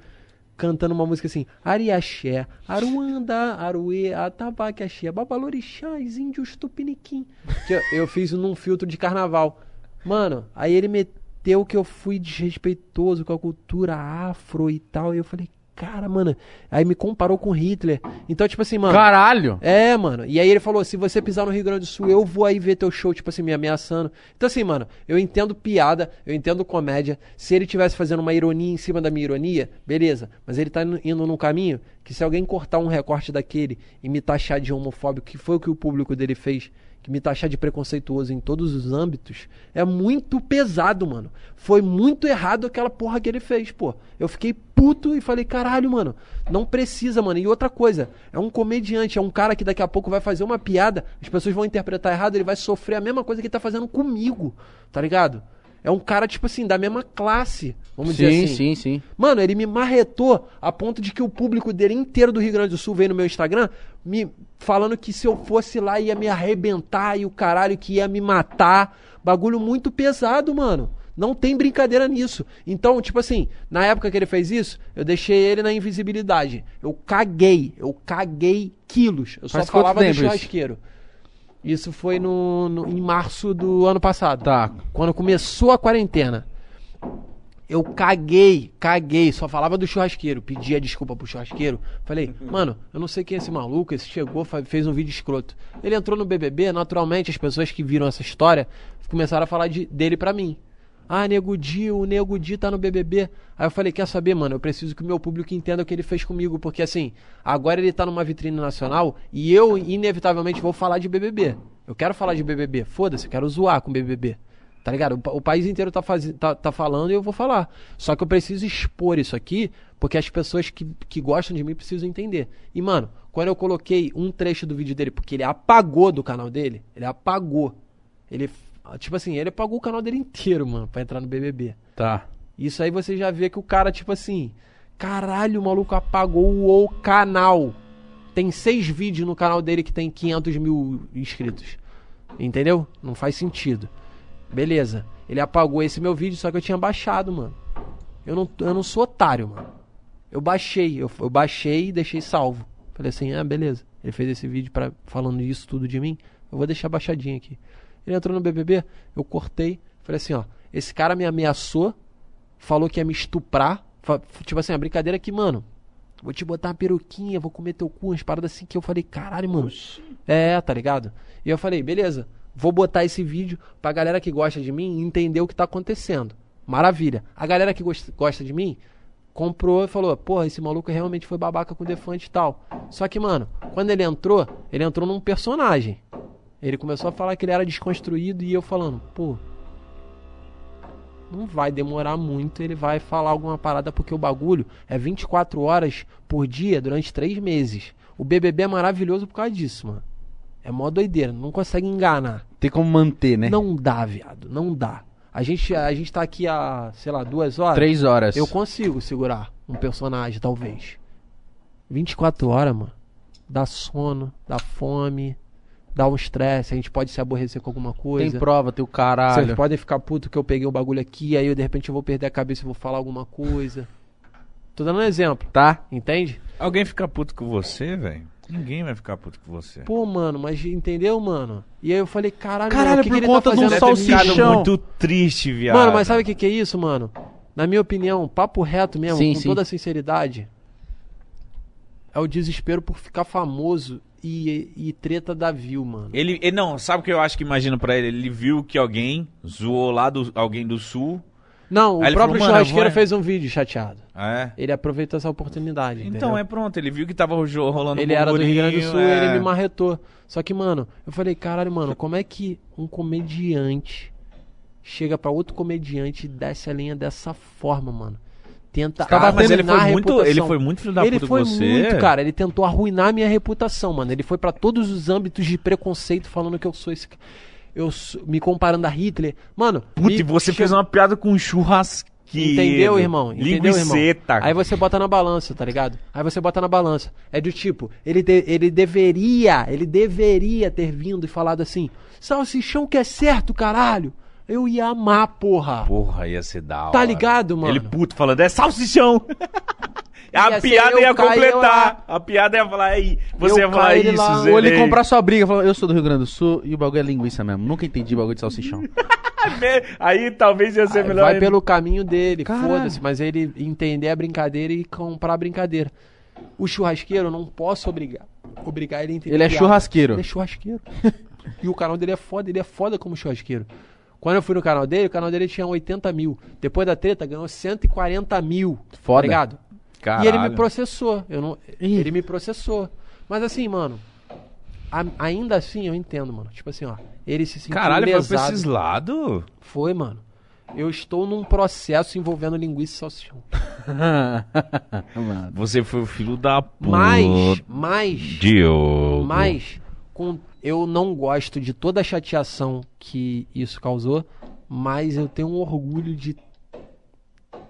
[SPEAKER 3] cantando uma música assim, Ariaxé, Aruanda, Aruê, Atabaque Axé, Babalorixás, Índios Tupiniquim. Eu, eu fiz num filtro de carnaval. Mano, aí ele meteu que eu fui desrespeitoso com a cultura afro e tal, e eu falei, cara, mano, aí me comparou com Hitler. Então, tipo assim, mano...
[SPEAKER 1] Caralho!
[SPEAKER 3] É, mano. E aí ele falou: se você pisar no Rio Grande do Sul, eu vou aí ver teu show, tipo assim, me ameaçando. Então, assim, mano, eu entendo piada, eu entendo comédia. Se ele tivesse fazendo uma ironia em cima da minha ironia, beleza. Mas ele tá indo- num caminho que se alguém cortar um recorte daquele e me taxar de homofóbico, que foi o que o público dele fez, que me taxar de preconceituoso em todos os âmbitos, é muito pesado, mano. Foi muito errado aquela porra que ele fez, pô. Eu fiquei puto e falei, caralho, mano, não precisa, mano. E outra coisa, é um comediante, é um cara que daqui a pouco vai fazer uma piada, as pessoas vão interpretar errado, ele vai sofrer a mesma coisa que ele tá fazendo comigo, tá ligado? É um cara, tipo assim, da mesma classe, vamos dizer
[SPEAKER 1] Sim,
[SPEAKER 3] assim.
[SPEAKER 1] sim, sim.
[SPEAKER 3] Mano, ele me marretou a ponto de que o público dele inteiro do Rio Grande do Sul veio no meu Instagram me falando que se eu fosse lá ia me arrebentar e o caralho que ia me matar. Bagulho muito pesado, mano. Não tem brincadeira nisso. Então, tipo assim, na época que ele fez isso, eu deixei ele na invisibilidade. Eu caguei. Eu caguei quilos. Eu
[SPEAKER 1] Faz
[SPEAKER 3] só falava do
[SPEAKER 1] tempo isso?
[SPEAKER 3] Isso foi no, no- em março do ano passado.
[SPEAKER 1] Tá.
[SPEAKER 3] Quando começou a quarentena. Eu caguei, caguei, só falava do churrasqueiro, pedia desculpa pro churrasqueiro. Falei, mano, eu não sei quem é esse maluco, esse chegou, fez um vídeo escroto. Ele entrou no BBB, naturalmente as pessoas que viram essa história começaram a falar de- dele pra mim. Ah, Nego Di, o Nego Di tá no BBB. Aí eu falei, quer saber, mano, eu preciso que o meu público entenda o que ele fez comigo, porque assim, agora ele tá numa vitrine nacional e eu, inevitavelmente, vou falar de BBB. Eu quero falar de BBB, foda-se, eu quero zoar com BBB. Tá ligado? O, o país inteiro tá, fazi- tá, tá falando e eu vou falar. Só que eu preciso expor isso aqui, porque as pessoas que, que gostam de mim precisam entender. E, mano, Quando eu coloquei um trecho do vídeo dele, porque ele apagou do canal dele, ele apagou. Ele, tipo assim, ele apagou o canal dele inteiro, mano, pra entrar no BBB.
[SPEAKER 1] Tá.
[SPEAKER 3] Isso aí você já vê que o cara, tipo assim, caralho, o maluco apagou o canal. Tem seis vídeos no canal dele que tem 500 mil inscritos. Entendeu? Não faz sentido. Beleza. Ele apagou esse meu vídeo, só que eu tinha baixado, mano. Eu não, eu não sou otário, mano. Eu baixei, eu, eu baixei e deixei salvo. Falei assim, ah, beleza. Ele fez esse vídeo pra, falando isso tudo de mim. Eu vou deixar baixadinho aqui. Ele entrou no BBB, eu cortei. Falei assim, ó. Esse cara me ameaçou, falou que ia me estuprar. Tipo assim, a brincadeira que, mano, vou te botar uma peruquinha, vou comer teu cu, umas paradas assim que eu falei, caralho, mano. É, tá ligado? E eu falei, beleza, vou botar esse vídeo pra galera que gosta de mim entender o que tá acontecendo. Maravilha. A galera que gos- gosta de mim comprou e falou, porra, esse maluco realmente foi babaca com o Defante e tal. Só que, mano, quando ele entrou, ele entrou num personagem. Ele começou a falar que ele era desconstruído e eu falando, pô, não vai demorar muito, ele vai falar alguma parada porque o bagulho é 24 horas por dia durante 3 meses. O BBB é maravilhoso por causa disso, mano. É mó doideira, não consegue enganar.
[SPEAKER 1] Tem como manter, né?
[SPEAKER 3] Não dá, viado, não dá. A gente, a gente tá aqui há, sei lá, duas horas.
[SPEAKER 1] Três horas.
[SPEAKER 3] Eu consigo segurar um personagem, talvez. 24 horas, mano. Dá sono, dá fome, dá um estresse, a gente pode se aborrecer com alguma coisa.
[SPEAKER 1] Tem prova, tem o
[SPEAKER 3] Vocês
[SPEAKER 1] caralho.
[SPEAKER 3] podem ficar puto que eu peguei o bagulho aqui, aí eu de repente eu vou perder a cabeça e vou falar alguma coisa. Tô dando um exemplo,
[SPEAKER 1] Tá?
[SPEAKER 3] entende?
[SPEAKER 2] Alguém fica puto com você, velho? Ninguém vai ficar puto com você.
[SPEAKER 3] Pô, mano, mas entendeu, mano? E aí eu falei, caralho,
[SPEAKER 1] Caralho,
[SPEAKER 3] mano, o que,
[SPEAKER 1] por
[SPEAKER 3] que ele
[SPEAKER 1] conta
[SPEAKER 3] tá
[SPEAKER 1] de um salsichão.
[SPEAKER 2] muito triste, viado.
[SPEAKER 3] Mano, mas sabe o que, que é isso, mano? Na minha opinião, papo reto mesmo,
[SPEAKER 1] Sim,
[SPEAKER 3] com
[SPEAKER 1] sim.
[SPEAKER 3] toda a sinceridade, é o desespero por ficar famoso e, e treta da view, mano.
[SPEAKER 2] Ele, ele- não, sabe o que eu acho que imagino pra ele? Ele viu que alguém zoou lá do alguém do sul.
[SPEAKER 3] Não, o
[SPEAKER 2] Aí ele
[SPEAKER 3] próprio
[SPEAKER 2] falou,
[SPEAKER 3] churrasqueiro
[SPEAKER 2] vou-
[SPEAKER 3] fez um vídeo chateado.
[SPEAKER 2] Ah, é?
[SPEAKER 3] Ele aproveitou essa oportunidade.
[SPEAKER 2] Então
[SPEAKER 3] entendeu?
[SPEAKER 2] é pronto, ele viu que tava ro- rolando
[SPEAKER 3] Ele era do Rio Grande do Sul
[SPEAKER 2] burburinho,
[SPEAKER 3] e ele
[SPEAKER 2] é.
[SPEAKER 3] me marretou. Só que, mano, eu falei, caralho, mano, como é que um comediante chega pra outro comediante e desce a linha dessa forma, mano? Tenta
[SPEAKER 2] Cara, mas ele
[SPEAKER 3] arruinar
[SPEAKER 2] foi
[SPEAKER 3] a
[SPEAKER 2] muito,
[SPEAKER 3] reputação.
[SPEAKER 2] ele foi muito filho da
[SPEAKER 3] Ele
[SPEAKER 2] puta
[SPEAKER 3] foi
[SPEAKER 2] você.
[SPEAKER 3] muito, cara. Ele tentou arruinar a minha reputação, mano. Ele foi pra todos os âmbitos de preconceito falando que eu sou esse. Eu sou- me comparando a Hitler. Mano,
[SPEAKER 2] Puta, e você
[SPEAKER 3] che-
[SPEAKER 2] fez uma piada com churrasqueiro.
[SPEAKER 3] Entendeu, irmão? Entendeu, irmão?
[SPEAKER 2] Linguiceta.
[SPEAKER 3] Aí você bota na balança, tá ligado? Aí você bota na balança. É do tipo, ele, de- ele deveria, ele deveria ter vindo e falado assim: salsichão que é certo, caralho. Eu ia amar, porra.
[SPEAKER 2] Porra, ia ser da hora.
[SPEAKER 3] Tá ligado, mano?
[SPEAKER 2] Ele puto falando, é salsichão. a
[SPEAKER 3] Ia
[SPEAKER 2] piada ia completar. A piada ia falar, aí, você
[SPEAKER 3] Eu
[SPEAKER 2] ia falar isso,
[SPEAKER 3] lá,
[SPEAKER 2] Zé.
[SPEAKER 1] Ou ele comprar sua briga, falar, eu sou do Rio Grande do Sul e o bagulho é linguiça mesmo. Nunca entendi bagulho de salsichão.
[SPEAKER 2] Aí talvez ia ser
[SPEAKER 3] Aí
[SPEAKER 2] melhor.
[SPEAKER 3] vai
[SPEAKER 2] ainda.
[SPEAKER 3] pelo caminho dele, foda-se, mas ele entender a brincadeira e comprar a brincadeira. O churrasqueiro, eu não posso obrigar, obrigar ele a entender.
[SPEAKER 1] Ele é
[SPEAKER 3] piada.
[SPEAKER 1] churrasqueiro.
[SPEAKER 3] Ele é churrasqueiro. e o canal dele é foda, ele é foda como churrasqueiro. Quando eu fui no canal dele, o canal dele tinha 80 mil. Depois da treta, ganhou 140 mil.
[SPEAKER 1] Foda.
[SPEAKER 3] Tá ligado?
[SPEAKER 2] Caralho.
[SPEAKER 3] E ele me processou. Eu não, ele me processou. Mas assim, mano, a- ainda assim eu entendo, mano. Tipo assim, ó. Ele se sentiu
[SPEAKER 2] Caralho, foi pra
[SPEAKER 3] lesado.
[SPEAKER 2] esses lados?
[SPEAKER 3] Foi, mano. Eu estou num processo envolvendo linguiça e salsichão.
[SPEAKER 2] Você foi o filho da puta.
[SPEAKER 3] Mas, mas,
[SPEAKER 2] Diogo.
[SPEAKER 3] mas, com, eu não gosto de toda a chateação que isso causou, mas eu tenho um orgulho de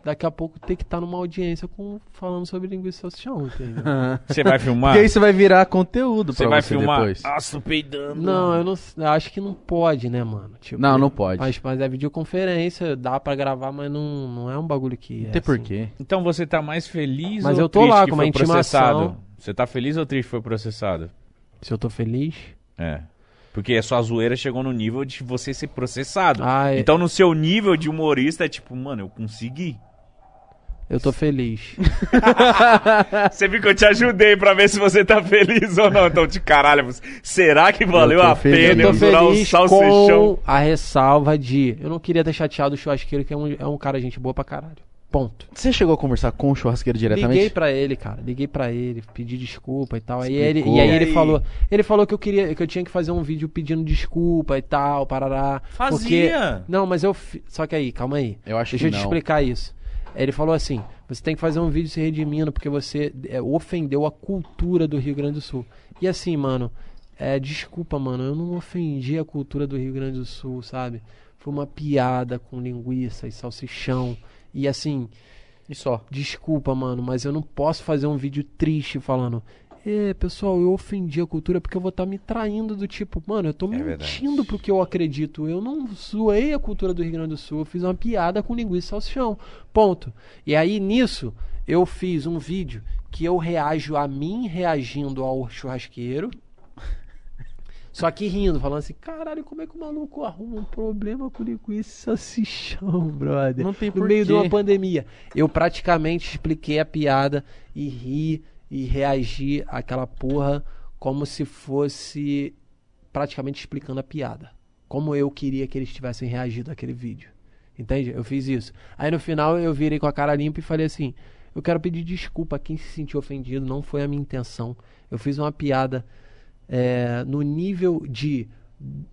[SPEAKER 3] daqui a pouco ter que estar numa audiência com, falando sobre linguiça salsichão, entendeu?
[SPEAKER 2] Você vai filmar?
[SPEAKER 1] Porque isso vai virar conteúdo
[SPEAKER 2] Você
[SPEAKER 1] pra
[SPEAKER 2] vai
[SPEAKER 1] você
[SPEAKER 2] filmar?
[SPEAKER 1] depois.
[SPEAKER 2] Nossa, tô peidando.
[SPEAKER 3] não, eu não eu acho que não pode, né, mano? Tipo,
[SPEAKER 1] Não, não pode.
[SPEAKER 3] Mas, mas é videoconferência, dá pra gravar, mas não, não é um bagulho que.
[SPEAKER 1] Não
[SPEAKER 3] é
[SPEAKER 1] tem
[SPEAKER 3] assim.
[SPEAKER 1] porquê.
[SPEAKER 2] Então você tá mais feliz
[SPEAKER 3] Mas
[SPEAKER 2] ou
[SPEAKER 3] eu tô
[SPEAKER 2] triste
[SPEAKER 3] lá
[SPEAKER 2] que
[SPEAKER 3] com uma
[SPEAKER 2] foi
[SPEAKER 3] intimação.
[SPEAKER 2] processado? Você tá feliz ou triste que foi processado?
[SPEAKER 3] Se eu tô feliz.
[SPEAKER 2] É. Porque a sua zoeira chegou no nível de você ser processado.
[SPEAKER 3] Ah, é-
[SPEAKER 2] Então no seu nível de humorista é tipo, mano, eu consegui.
[SPEAKER 3] Eu tô feliz.
[SPEAKER 2] Você viu que eu te ajudei pra ver se você tá feliz ou não. Então, de caralho, será que valeu a
[SPEAKER 1] feliz.
[SPEAKER 2] pena
[SPEAKER 3] Eu
[SPEAKER 2] durar o salsichão?
[SPEAKER 3] com a ressalva de. Eu não queria ter chateado o churrasqueiro, que é um, é um cara gente boa pra caralho. Ponto.
[SPEAKER 1] Você chegou a conversar com o churrasqueiro diretamente?
[SPEAKER 3] Liguei pra ele, cara. Liguei pra ele, pedi desculpa e tal. Aí ele, e aí
[SPEAKER 2] E
[SPEAKER 3] ele
[SPEAKER 2] aí?
[SPEAKER 3] falou, ele falou que eu queria, que eu tinha que fazer um vídeo pedindo desculpa e tal, parará.
[SPEAKER 2] Fazia.
[SPEAKER 3] Porque... Não, mas eu, só que aí, calma aí.
[SPEAKER 1] Eu acho
[SPEAKER 3] Deixa
[SPEAKER 1] que
[SPEAKER 3] eu te
[SPEAKER 1] não.
[SPEAKER 3] explicar isso. Ele falou assim: você tem que fazer um vídeo se redimindo porque você é, ofendeu a cultura do Rio Grande do Sul. E assim, mano, é, desculpa, mano, eu não ofendi a cultura do Rio Grande do Sul, sabe? Foi uma piada com linguiça e salsichão. E assim,
[SPEAKER 1] E só.
[SPEAKER 3] desculpa, mano, mas eu não posso fazer um vídeo triste falando. É, pessoal, eu ofendi a cultura porque eu vou estar me traindo do tipo, mano, eu tô
[SPEAKER 2] verdade.
[SPEAKER 3] mentindo pro que eu acredito. Eu não zoei a cultura do Rio Grande do Sul, eu fiz uma piada com linguiça e salsichão. Ponto. E aí, nisso, eu fiz um vídeo que eu reajo a mim reagindo ao churrasqueiro. Só que rindo, falando assim, caralho, como é que o maluco arruma um problema com linguiça e salsichão, brother?
[SPEAKER 1] Não tem
[SPEAKER 3] No
[SPEAKER 1] porquê.
[SPEAKER 3] meio de uma pandemia. Eu praticamente expliquei a piada e ri e reagi àquela porra como se fosse praticamente explicando a piada. Como eu queria que eles tivessem reagido àquele vídeo. Entende? Eu fiz isso. Aí no final eu virei com a cara limpa e falei assim: eu quero pedir desculpa a quem se sentiu ofendido, não foi a minha intenção. Eu fiz uma piada é, no nível de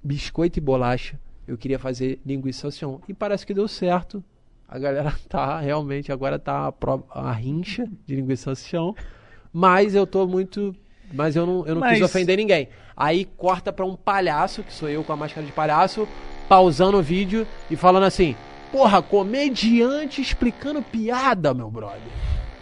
[SPEAKER 3] biscoito e bolacha. Eu queria fazer linguiça salsichão. E parece que deu certo. A galera tá realmente, agora tá a, pro- a rincha de linguiça salsichão. Mas eu tô muito. Mas eu não, eu não quis
[SPEAKER 2] Mas-
[SPEAKER 3] ofender ninguém. Aí corta pra um palhaço, que sou eu com a máscara de palhaço, pausando o vídeo e falando assim: Porra, comediante explicando piada, meu brother.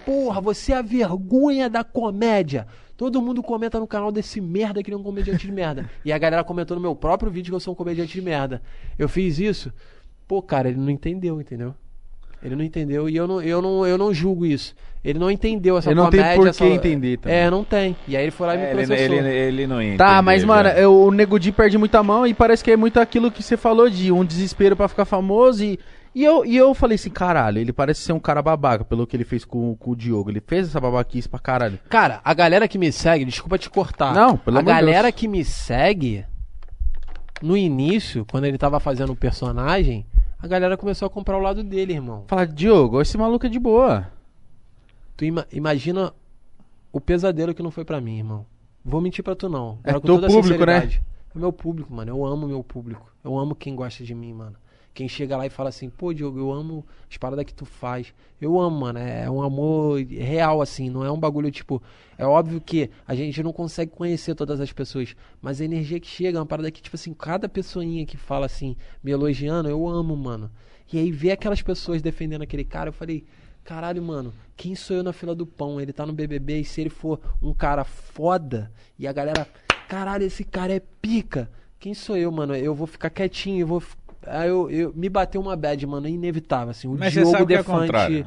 [SPEAKER 3] Porra, você é a vergonha da comédia. Todo mundo comenta no canal desse merda que ele é um comediante de merda. E a galera comentou no meu próprio vídeo que eu sou um comediante de merda. Eu fiz isso. Pô, cara, ele não entendeu, entendeu? Ele não entendeu e eu não, eu não, eu não julgo isso. Ele não entendeu essa
[SPEAKER 1] Ele não tem
[SPEAKER 3] comédia.
[SPEAKER 1] por
[SPEAKER 3] essa-
[SPEAKER 1] que entender também.
[SPEAKER 3] É, não tem. E aí ele foi lá e me
[SPEAKER 2] É, ele,
[SPEAKER 3] processou.
[SPEAKER 2] ele, ele não ia
[SPEAKER 1] Tá, mas, mano, eu- o Nego Di perde muita mão e parece que é muito aquilo que você falou de um desespero pra ficar famoso e. E eu, e eu falei assim, caralho, ele parece ser um cara babaca pelo que ele fez com, com o Diogo. Ele fez essa babaquice pra caralho.
[SPEAKER 3] Cara, a galera que me segue, desculpa te cortar.
[SPEAKER 1] Não, pelo
[SPEAKER 3] A
[SPEAKER 1] amor de
[SPEAKER 3] galera
[SPEAKER 1] Deus.
[SPEAKER 3] que me segue, no início, quando ele tava fazendo o personagem, a galera começou a comprar o lado dele, irmão.
[SPEAKER 1] Fala, Diogo, esse maluco é de boa.
[SPEAKER 3] Tu ima- imagina o pesadelo que não foi pra mim, irmão. Vou mentir pra tu não.
[SPEAKER 1] É
[SPEAKER 3] Agora, com
[SPEAKER 1] teu
[SPEAKER 3] toda a
[SPEAKER 1] público, né?
[SPEAKER 3] sinceridade. É meu público, mano. Eu amo meu público. Eu amo quem gosta de mim, mano. Quem chega lá e fala assim, pô, Diogo, eu amo as paradas que tu faz. Eu amo, mano. É um amor real, assim. Não é um bagulho tipo. É óbvio que a gente não consegue conhecer todas as pessoas. Mas a energia que chega é uma parada que, tipo assim, cada pessoinha que fala assim, me elogiando, eu amo, mano. E aí ver aquelas pessoas defendendo aquele cara, eu falei, caralho, mano, quem sou eu na fila do pão? Ele tá no BBB e se ele for um cara foda e a galera, caralho, esse cara é pica. Quem sou eu, mano? Eu vou ficar quietinho, eu vou. Aí eu, eu me bateu uma bad, mano, inevitável, assim. O
[SPEAKER 2] Mas
[SPEAKER 3] Diogo
[SPEAKER 2] é
[SPEAKER 3] Defante.
[SPEAKER 2] contrário.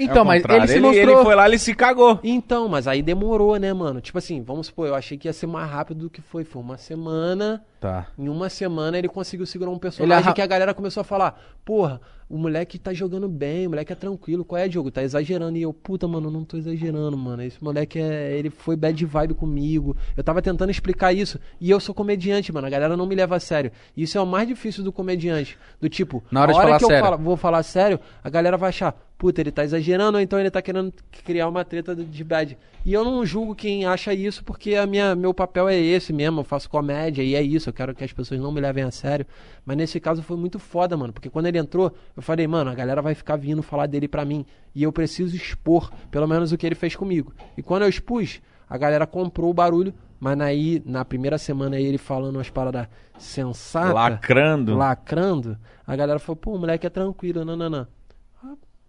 [SPEAKER 1] Então,
[SPEAKER 2] É
[SPEAKER 1] mas ele se
[SPEAKER 2] ele,
[SPEAKER 1] mostrou.
[SPEAKER 2] ele foi lá, ele se cagou.
[SPEAKER 3] Então, mas aí demorou, né, mano? Tipo assim, vamos supor, eu achei que ia ser mais rápido do que foi. Foi uma semana.
[SPEAKER 1] Tá.
[SPEAKER 3] Em uma semana ele conseguiu segurar um personagem
[SPEAKER 1] arra-
[SPEAKER 3] que a galera começou a falar: Porra, o moleque tá jogando bem, o moleque é tranquilo. Qual é, Diogo? Tá exagerando. E eu, puta, mano, não tô exagerando, mano. Esse moleque é. Ele foi bad vibe comigo. Eu tava tentando explicar isso. E eu sou comediante, mano. A galera não me leva a sério. Isso é o mais difícil do comediante. Do tipo,
[SPEAKER 1] Na hora
[SPEAKER 3] a que eu
[SPEAKER 1] sério.
[SPEAKER 3] falo- vou falar sério, a galera vai achar, puta, ele tá exagerando, ou então ele tá querendo criar uma treta de- bad. E eu não julgo quem acha isso, porque a minha, meu papel é esse mesmo, eu faço comédia e é isso, eu quero que as pessoas não me levem a sério. Mas nesse caso foi muito foda, mano, porque quando ele entrou, eu falei, mano, a galera vai ficar vindo falar dele pra mim, e eu preciso expor, pelo menos o que ele fez comigo. E quando eu expus, a galera comprou o barulho, mas aí, na primeira semana aí, ele falando umas paradas sensatas
[SPEAKER 2] Lacrando.
[SPEAKER 3] lacrando, a galera falou, pô, o moleque é tranquilo, nananã. Ah,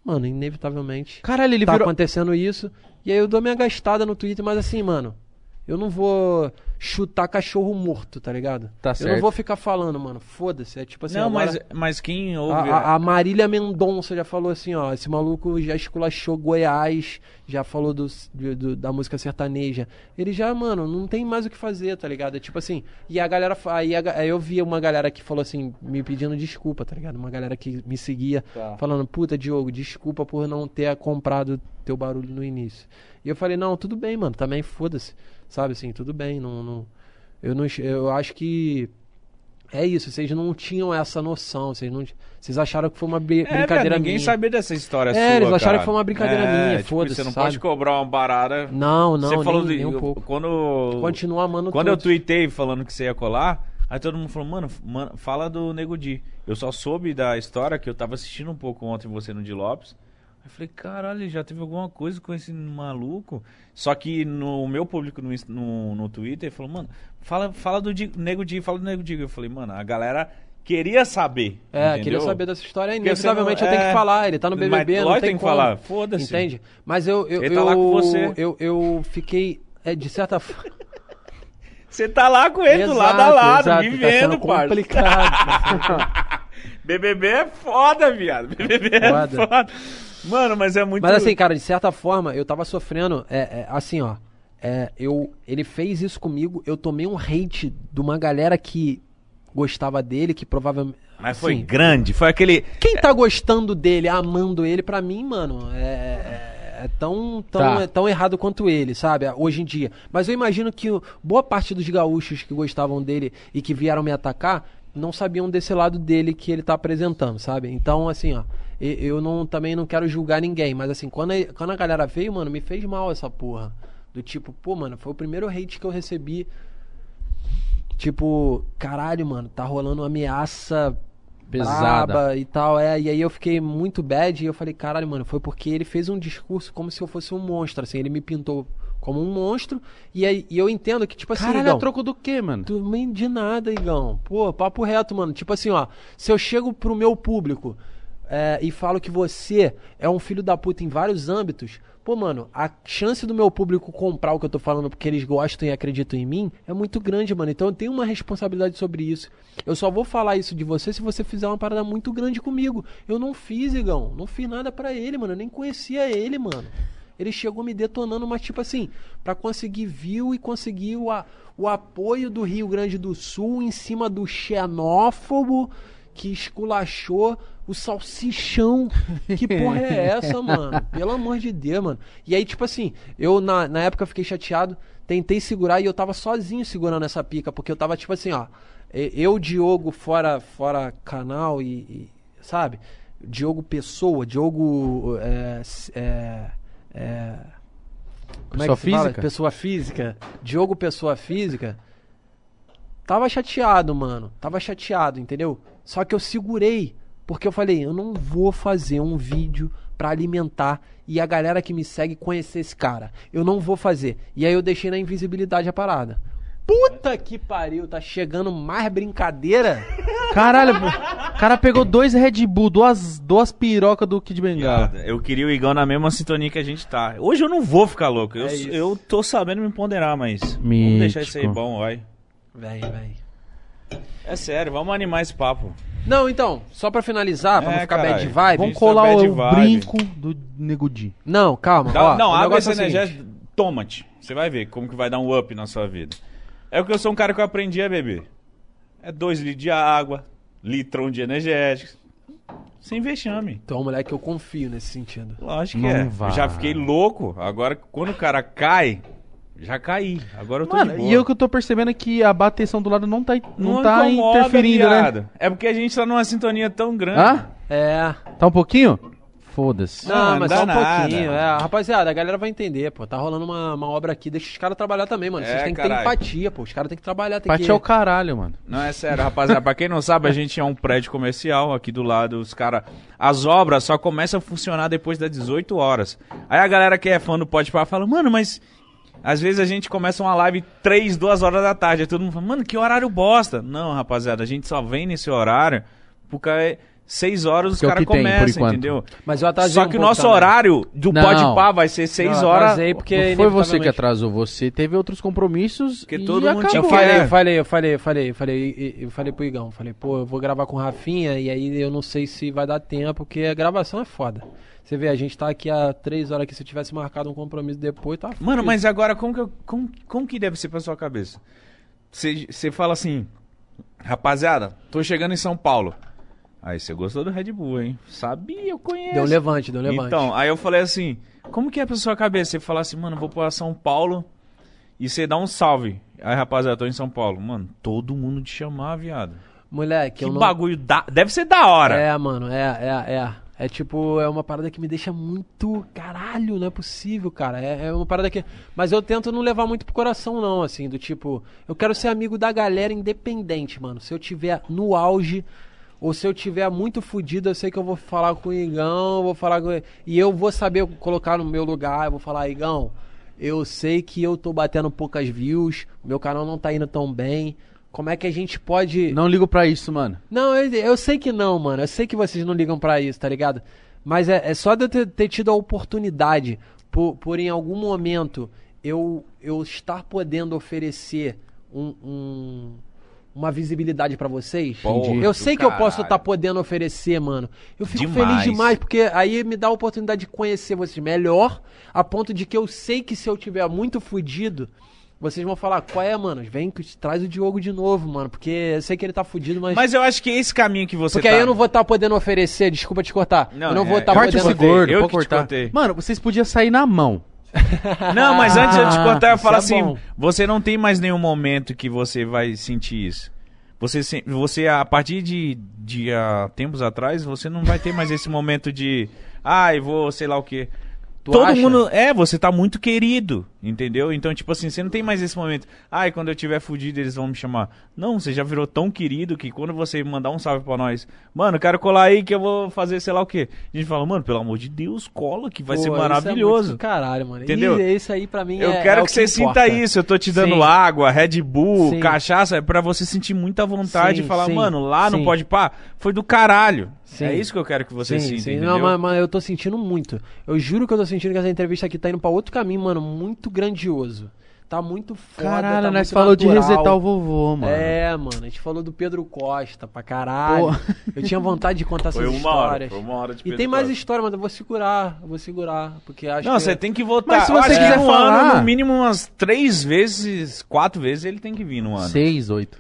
[SPEAKER 3] Mano, inevitavelmente
[SPEAKER 1] Caralho, ele
[SPEAKER 3] tá
[SPEAKER 1] virou.
[SPEAKER 3] acontecendo isso. E aí eu dou minha gastada no Twitter, mas assim, mano, eu não vou chutar cachorro morto, tá ligado?
[SPEAKER 1] Tá
[SPEAKER 3] Eu
[SPEAKER 1] certo.
[SPEAKER 3] não vou ficar falando, mano, foda-se. É tipo assim,
[SPEAKER 2] Não,
[SPEAKER 3] agora-
[SPEAKER 2] mas, mas quem ouve.
[SPEAKER 3] a- a Marília Mendonça já falou assim, ó, esse maluco já esculachou Goiás, já falou do, do- da música sertaneja. Ele já, mano, não tem mais o que fazer, tá ligado? É tipo assim, e a galera, aí, a aí eu vi uma galera que falou assim, me pedindo desculpa, tá ligado? Uma galera que me seguia,
[SPEAKER 1] Tá.
[SPEAKER 3] falando, puta, Diogo, desculpa por não ter comprado teu barulho no início. E eu falei, não, tudo bem, mano, também foda-se, sabe assim, tudo bem, não, não, eu não, eu acho que é isso, vocês não tinham essa noção, vocês não, vocês acharam que foi uma bri-
[SPEAKER 2] É,
[SPEAKER 3] brincadeira
[SPEAKER 2] ninguém
[SPEAKER 3] minha.
[SPEAKER 2] sabia dessa história
[SPEAKER 3] É,
[SPEAKER 2] sua,
[SPEAKER 3] eles acharam
[SPEAKER 2] cara.
[SPEAKER 3] que foi uma brincadeira
[SPEAKER 2] É,
[SPEAKER 3] minha,
[SPEAKER 2] tipo,
[SPEAKER 3] foda-se,
[SPEAKER 2] Você não
[SPEAKER 3] sabe?
[SPEAKER 2] pode cobrar uma barada.
[SPEAKER 3] Não, não,
[SPEAKER 2] você falou
[SPEAKER 3] nem,
[SPEAKER 2] de,
[SPEAKER 3] nem um
[SPEAKER 2] eu-
[SPEAKER 3] pouco.
[SPEAKER 2] Quando,
[SPEAKER 3] Continua amando
[SPEAKER 2] quando eu tuitei falando que você ia colar, aí todo mundo falou, mano, mano, fala do Nego Di. Eu só soube da história que eu tava assistindo um pouco ontem você no Di Lopes. Eu falei, caralho, já teve alguma coisa com esse maluco? Só que no meu público no, no, no Twitter falou, mano, fala, fala do Di- Nego Di, fala do Nego Di. Eu falei, mano, a galera queria saber.
[SPEAKER 3] É,
[SPEAKER 2] entendeu?
[SPEAKER 3] queria saber dessa história.
[SPEAKER 2] Você não-
[SPEAKER 3] Inevitavelmente eu tenho
[SPEAKER 2] é,
[SPEAKER 3] que falar. Ele tá no
[SPEAKER 2] mas
[SPEAKER 3] BBB, não
[SPEAKER 2] lógico
[SPEAKER 3] tem
[SPEAKER 2] tem que
[SPEAKER 3] como.
[SPEAKER 2] falar, foda-se.
[SPEAKER 3] Entende? Mas eu... eu
[SPEAKER 2] Ele tá
[SPEAKER 3] eu,
[SPEAKER 2] lá com você.
[SPEAKER 3] Eu, eu fiquei... É, de certa forma...
[SPEAKER 2] Você tá lá com ele, do lado a
[SPEAKER 3] Exato,
[SPEAKER 2] lado,
[SPEAKER 3] exato, tá
[SPEAKER 2] vivendo,
[SPEAKER 3] sendo
[SPEAKER 2] parça.
[SPEAKER 3] complicado. tá
[SPEAKER 2] BBB é foda, viado. BBB é
[SPEAKER 3] Foda.
[SPEAKER 2] foda. Mano, mas é muito...
[SPEAKER 3] Mas assim, cara, de certa forma, eu tava sofrendo. É, é, assim, ó. é, eu, ele fez isso comigo, eu tomei um hate de uma galera que gostava dele, que provavelmente.
[SPEAKER 2] Mas foi
[SPEAKER 3] assim,
[SPEAKER 2] grande, foi aquele...
[SPEAKER 3] Quem tá gostando dele, amando ele, pra mim, mano, é, é- é tão, tão,
[SPEAKER 1] Tá.
[SPEAKER 3] é tão errado quanto ele, sabe? Hoje em dia. Mas eu imagino que boa parte dos gaúchos que gostavam dele e que vieram me atacar não sabiam desse lado dele que ele tá apresentando, sabe? Então, assim, ó. Eu não, também não quero julgar ninguém, mas assim, quando a, quando a galera veio, mano, me fez mal essa porra. Do tipo, pô, mano, foi o primeiro hate que eu recebi. Tipo, caralho, mano, tá rolando uma ameaça
[SPEAKER 1] Pesada.
[SPEAKER 3] e tal, é. E aí eu fiquei muito bad e eu falei, caralho, mano, foi porque ele fez um discurso como se eu fosse um monstro, assim, ele me pintou como um monstro e aí e eu entendo que, tipo assim,
[SPEAKER 1] Caralho,
[SPEAKER 3] Igão,
[SPEAKER 1] é troco do quê, mano?
[SPEAKER 3] também de nada, Igão. Pô, papo reto, mano. Tipo assim, ó, se eu chego pro meu público é, e falo que você é um filho da puta em vários âmbitos, pô, mano, a chance do meu público comprar o que eu tô falando porque eles gostam e acreditam em mim é muito grande, mano. Então eu tenho uma responsabilidade sobre isso. Eu só vou falar isso de você se você fizer uma parada muito grande comigo. Eu não fiz, Igão. Não fiz nada pra ele, mano. Eu nem conhecia ele, mano. Ele chegou me detonando, mas tipo assim, pra conseguir view e conseguir o, a- o apoio do Rio Grande do Sul em cima do xenófobo que esculachou o salsichão. Que porra é essa, mano? Pelo amor de Deus, mano. E aí, tipo assim, eu na, na época fiquei chateado, tentei segurar e eu tava sozinho segurando essa pica, porque eu tava tipo assim, ó. Eu, Diogo, fora, fora canal e, e, sabe? Diogo Pessoa, Diogo. É, é, é, como é
[SPEAKER 1] Pessoa
[SPEAKER 3] que se fala?
[SPEAKER 1] física?
[SPEAKER 3] Pessoa física. Diogo Pessoa Física. Tava chateado, mano. Tava chateado, entendeu? Só que eu segurei. Porque eu falei, eu não vou fazer um vídeo pra alimentar e a galera que me segue conhecer esse cara. Eu não vou fazer. E aí eu deixei na invisibilidade a parada. Puta que pariu, tá chegando mais brincadeira.
[SPEAKER 1] Caralho, o cara pegou dois Red Bull, duas, duas pirocas do Kid Bengala.
[SPEAKER 2] Eu queria o Igão na mesma sintonia que a gente tá. Hoje eu não vou ficar louco. Eu,
[SPEAKER 3] É
[SPEAKER 2] eu tô sabendo me ponderar, mas. Vamos
[SPEAKER 1] Mítico.
[SPEAKER 2] deixar isso aí bom, vai.
[SPEAKER 3] Vem, vem.
[SPEAKER 2] É sério, vamos animar esse papo.
[SPEAKER 3] Não, então, só pra finalizar, pra
[SPEAKER 2] É,
[SPEAKER 3] não ficar
[SPEAKER 2] caralho.
[SPEAKER 3] bad vibe.
[SPEAKER 1] Vamos colar
[SPEAKER 2] bad
[SPEAKER 1] o
[SPEAKER 2] vibe.
[SPEAKER 1] brinco do Negudi.
[SPEAKER 3] Não, calma.
[SPEAKER 2] Dá-
[SPEAKER 3] ó,
[SPEAKER 2] não,
[SPEAKER 3] o
[SPEAKER 2] água
[SPEAKER 3] negócio
[SPEAKER 2] esse
[SPEAKER 3] é o seguinte.
[SPEAKER 2] energético, toma-te. Você vai ver como que vai dar um up na sua vida. É porque eu sou um cara que eu aprendi a beber. É dois litros de água, litrão de energético. Sem vexame.
[SPEAKER 3] Tu é um moleque que eu confio nesse sentido.
[SPEAKER 2] Lógico que
[SPEAKER 1] Não
[SPEAKER 2] é.
[SPEAKER 1] vai.
[SPEAKER 2] Já fiquei louco. Agora, quando o cara cai, já caí. Agora eu tô de
[SPEAKER 1] Mano,
[SPEAKER 2] boa.
[SPEAKER 1] e eu que eu tô percebendo é que a bateção do lado não tá, não tá
[SPEAKER 2] incomoda,
[SPEAKER 1] interferindo, né?
[SPEAKER 2] viado. É porque a gente tá numa sintonia tão grande.
[SPEAKER 1] Hã?
[SPEAKER 3] É.
[SPEAKER 1] Tá um pouquinho? Foda-se.
[SPEAKER 3] Não,
[SPEAKER 2] Ah, não
[SPEAKER 3] mas
[SPEAKER 2] dá
[SPEAKER 3] só um
[SPEAKER 2] nada.
[SPEAKER 3] pouquinho. É, rapaziada, a galera vai entender, pô. Tá rolando uma, uma obra aqui, deixa os caras trabalhar também, mano. Vocês
[SPEAKER 2] É,
[SPEAKER 3] têm que
[SPEAKER 2] caralho.
[SPEAKER 3] ter empatia, pô. Os caras têm que trabalhar, tem
[SPEAKER 1] Pati
[SPEAKER 3] que...
[SPEAKER 1] é o caralho, mano.
[SPEAKER 2] Não, é sério, rapaziada. pra quem não sabe, a gente é um prédio comercial aqui do lado. Os cara, As obras só começam a funcionar depois das 18 horas. Aí a galera que é fã do Pode Pá fala, mano, mas. Às vezes a gente começa uma live 3, 2 horas da tarde. Aí todo mundo fala, mano, que horário bosta. Não, rapaziada, a gente só vem nesse horário porque 6 horas os
[SPEAKER 1] é
[SPEAKER 2] caras
[SPEAKER 1] por
[SPEAKER 2] começam, entendeu?
[SPEAKER 3] Mas eu atrasei
[SPEAKER 2] Só
[SPEAKER 3] um
[SPEAKER 2] que o nosso
[SPEAKER 3] também.
[SPEAKER 2] horário do
[SPEAKER 1] Não.
[SPEAKER 2] Pode Pá vai ser 6
[SPEAKER 3] Não, eu
[SPEAKER 2] horas.
[SPEAKER 3] porque
[SPEAKER 1] não foi você que atrasou, você teve outros compromissos
[SPEAKER 2] Porque
[SPEAKER 1] e
[SPEAKER 2] todo mundo
[SPEAKER 1] acabou.
[SPEAKER 2] tinha
[SPEAKER 3] Eu
[SPEAKER 2] que-
[SPEAKER 3] falei,
[SPEAKER 2] É.
[SPEAKER 3] eu falei, eu falei, eu falei, eu falei, eu- eu falei pro Igão, falei, pô, eu vou gravar com o Rafinha e aí eu não sei se vai dar tempo, porque a gravação é foda. Você vê, a gente tá aqui há três horas que se eu tivesse marcado um compromisso depois, tá
[SPEAKER 2] Mano, mas agora como que, eu- como, como que deve ser pra sua cabeça? Você você fala assim, rapaziada, tô chegando em São Paulo. Aí você gostou do Red Bull, hein? Sabia, eu conheço.
[SPEAKER 3] Deu um levante, deu um levante.
[SPEAKER 2] Então, aí eu falei assim, como que é pra sua cabeça? Você falar assim, mano, vou pra São Paulo e você dá um salve. Aí, rapaziada, tô em São Paulo. Mano, todo mundo te chamar, viado.
[SPEAKER 3] Moleque,
[SPEAKER 2] Que
[SPEAKER 3] eu não...
[SPEAKER 2] bagulho da... Deve ser da hora.
[SPEAKER 3] É, mano, é, é, é. É tipo, é uma parada que me deixa muito. Caralho, não é possível, cara. É, é uma parada que. Mas eu tento não levar muito pro coração, não, assim, do tipo. Eu quero ser amigo da galera independente, mano. Se eu tiver no auge, Ou se eu tiver muito fudido, eu sei que eu vou falar com o Igão, vou falar com E eu vou saber colocar no meu lugar, eu vou falar, Igão, eu sei que eu tô batendo poucas views, meu canal não tá indo tão bem. Como é que a gente pode.
[SPEAKER 1] Não ligo pra isso, mano.
[SPEAKER 3] Não, eu, eu sei que não, mano. Eu sei que vocês não ligam pra isso, tá ligado? Mas é, é só de eu ter, ter tido a oportunidade, por, por em algum momento eu, eu estar podendo oferecer um, um- uma visibilidade pra vocês.
[SPEAKER 2] Porra,
[SPEAKER 3] eu sei que eu posso
[SPEAKER 2] caralho.
[SPEAKER 3] estar podendo oferecer, mano. Eu fico
[SPEAKER 2] Demais.
[SPEAKER 3] feliz demais, porque aí me dá a oportunidade de conhecer vocês melhor, a ponto de que eu sei que se eu tiver muito fudido. Vocês vão falar, qual é, mano? Vem, que traz o Diogo de novo, mano. Porque eu sei que ele tá fudido, mas.
[SPEAKER 2] Mas eu acho que esse caminho que você
[SPEAKER 3] Porque
[SPEAKER 2] tá...
[SPEAKER 3] aí eu não vou estar podendo oferecer, desculpa te cortar.
[SPEAKER 2] Não,
[SPEAKER 3] eu não vou
[SPEAKER 2] é,
[SPEAKER 3] estar
[SPEAKER 2] corte
[SPEAKER 3] podendo
[SPEAKER 2] esse
[SPEAKER 1] gordo,
[SPEAKER 2] Eu
[SPEAKER 1] pode cortar.
[SPEAKER 2] cortei.
[SPEAKER 1] Mano, vocês podiam sair na mão.
[SPEAKER 2] Não, mas antes de eu te cortar, eu falo
[SPEAKER 3] é
[SPEAKER 2] assim:
[SPEAKER 3] bom.
[SPEAKER 2] você não tem mais nenhum momento que você vai sentir isso. Você, você a partir de, de ah, tempos atrás, você não vai ter mais esse momento de. Ai, vou, sei lá o quê.
[SPEAKER 3] Tu
[SPEAKER 2] Todo
[SPEAKER 3] acha?
[SPEAKER 2] mundo. É, você tá muito querido, entendeu? Então, tipo assim, você não tem mais esse momento. Ai, quando eu tiver fudido, eles vão me chamar. Não, você já virou tão querido que quando você mandar um salve pra nós, mano, quero colar aí que eu vou fazer sei lá o quê. A gente fala, mano, pelo amor de Deus, cola que vai
[SPEAKER 3] Pô,
[SPEAKER 2] ser
[SPEAKER 3] isso é
[SPEAKER 2] maravilhoso.
[SPEAKER 3] muito do caralho, mano.
[SPEAKER 2] Entendeu?
[SPEAKER 3] E isso aí pra mim
[SPEAKER 2] Eu
[SPEAKER 3] é,
[SPEAKER 2] quero
[SPEAKER 3] é o
[SPEAKER 2] que você sinta
[SPEAKER 3] importa.
[SPEAKER 2] isso. Eu tô te dando
[SPEAKER 3] Sim.
[SPEAKER 2] água, Red Bull,
[SPEAKER 3] Sim.
[SPEAKER 2] cachaça, é pra você sentir muita vontade
[SPEAKER 3] Sim,
[SPEAKER 2] e falar, mano, lá no. Pode Pá foi do caralho.
[SPEAKER 3] Sim.
[SPEAKER 2] É isso que eu quero que você
[SPEAKER 3] sim,
[SPEAKER 2] sinta,
[SPEAKER 3] sim.
[SPEAKER 2] entendeu?
[SPEAKER 3] Não, mas, mas eu tô sentindo muito. Eu juro que eu tô sentindo que essa entrevista aqui tá indo pra outro caminho, mano, muito grandioso. Tá muito foda,
[SPEAKER 1] Caralho,
[SPEAKER 3] tá
[SPEAKER 1] nós
[SPEAKER 3] muito
[SPEAKER 1] falou de
[SPEAKER 3] natural.
[SPEAKER 1] resetar o vovô, mano.
[SPEAKER 3] É, mano, a gente falou do Pedro Costa pra caralho.
[SPEAKER 1] Pô.
[SPEAKER 3] Eu tinha vontade de contar
[SPEAKER 2] Foi
[SPEAKER 3] essas
[SPEAKER 2] uma hora,
[SPEAKER 3] histórias.
[SPEAKER 2] foi uma hora de
[SPEAKER 3] E
[SPEAKER 2] Pedro
[SPEAKER 3] tem mais
[SPEAKER 2] Costa.
[SPEAKER 3] história, mas eu vou segurar, eu vou segurar, porque acho
[SPEAKER 2] Não,
[SPEAKER 3] que
[SPEAKER 2] você tem que votar.
[SPEAKER 1] Mas se você
[SPEAKER 2] acho que
[SPEAKER 1] quiser
[SPEAKER 2] no
[SPEAKER 1] falar-
[SPEAKER 2] ano, no mínimo umas três vezes, quatro vezes ele tem que vir no ano.
[SPEAKER 1] Seis, oito.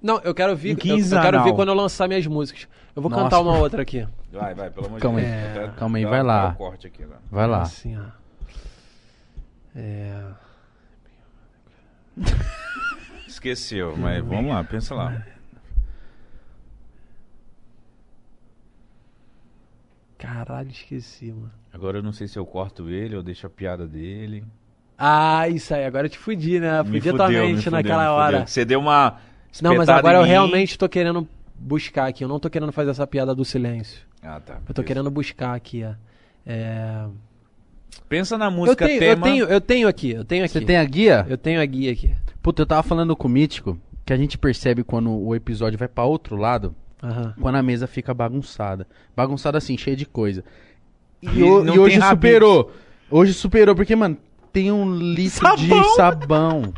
[SPEAKER 3] Não, eu quero vir,
[SPEAKER 2] Um
[SPEAKER 3] eu, eu quero vir quando eu lançar minhas músicas. Eu vou
[SPEAKER 1] Nossa.
[SPEAKER 3] cantar uma outra aqui.
[SPEAKER 2] Vai, vai, pelo amor
[SPEAKER 1] Calma
[SPEAKER 2] de
[SPEAKER 1] aí.
[SPEAKER 2] Deus. Até-
[SPEAKER 1] Calma aí, vai lá.
[SPEAKER 2] aqui, vai.
[SPEAKER 1] Vai lá.
[SPEAKER 3] Assim, ó. É.
[SPEAKER 2] Esqueceu, mas vamos lá, pensa lá.
[SPEAKER 3] Caralho, esqueci, mano.
[SPEAKER 2] Agora eu não sei se eu corto ele ou deixo a piada dele.
[SPEAKER 3] Ah, isso aí, agora eu te fudi, né?
[SPEAKER 2] Me
[SPEAKER 3] Fudi a
[SPEAKER 2] fudeu,
[SPEAKER 3] tua
[SPEAKER 2] me
[SPEAKER 3] mente
[SPEAKER 2] fudeu,
[SPEAKER 3] naquela
[SPEAKER 2] me
[SPEAKER 3] hora.
[SPEAKER 2] fudeu. Você deu uma.
[SPEAKER 3] Não, mas agora eu
[SPEAKER 2] mim.
[SPEAKER 3] realmente tô querendo buscar aqui. Eu não tô querendo fazer essa piada do silêncio.
[SPEAKER 2] Ah, tá.
[SPEAKER 3] Eu tô querendo buscar aqui, ó. É...
[SPEAKER 2] Pensa na
[SPEAKER 3] Eu,
[SPEAKER 2] música
[SPEAKER 3] tenho, eu,
[SPEAKER 2] tema.
[SPEAKER 3] tenho, eu tenho aqui, eu tenho aqui.
[SPEAKER 1] Você tem a guia?
[SPEAKER 3] Eu tenho a guia aqui.
[SPEAKER 1] Puta, eu tava falando com o Mítico que a gente percebe quando o episódio vai pra outro lado,
[SPEAKER 3] Aham.
[SPEAKER 1] quando a mesa fica bagunçada. Bagunçada assim, cheia de coisa. E,
[SPEAKER 2] E
[SPEAKER 1] o- e hoje
[SPEAKER 2] rabinho.
[SPEAKER 1] superou. Hoje superou, porque, mano, tem um litro de
[SPEAKER 2] Sabão?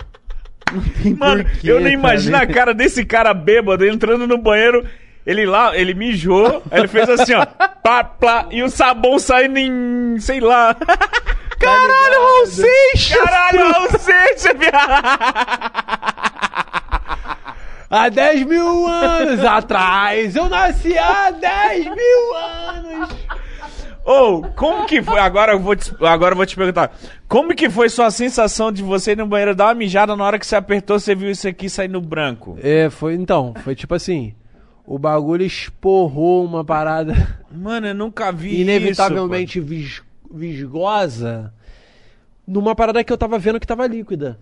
[SPEAKER 2] Mano,
[SPEAKER 1] porquê,
[SPEAKER 2] eu nem imagino a
[SPEAKER 1] cara.
[SPEAKER 2] desse cara bêbado entrando no banheiro. Ele lá, ele mijou, aí ele fez assim, ó. Pá, plá, e o sabão saindo em. sei lá. Caralho, Raul Seixas! Caralho, Raul Seixas, viado!
[SPEAKER 3] Há 10 mil anos atrás, eu nasci há 10 mil anos.
[SPEAKER 2] Ô, como que foi? Agora eu, vou te, agora eu vou te perguntar. Como que foi sua sensação de você ir no banheiro dar uma mijada na hora que você apertou, você viu isso aqui saindo branco?
[SPEAKER 3] É, foi então, foi tipo assim. O bagulho esporrou uma parada
[SPEAKER 2] Mano, eu nunca vi
[SPEAKER 3] inevitavelmente vis- visgosa numa parada que eu tava vendo que tava líquida.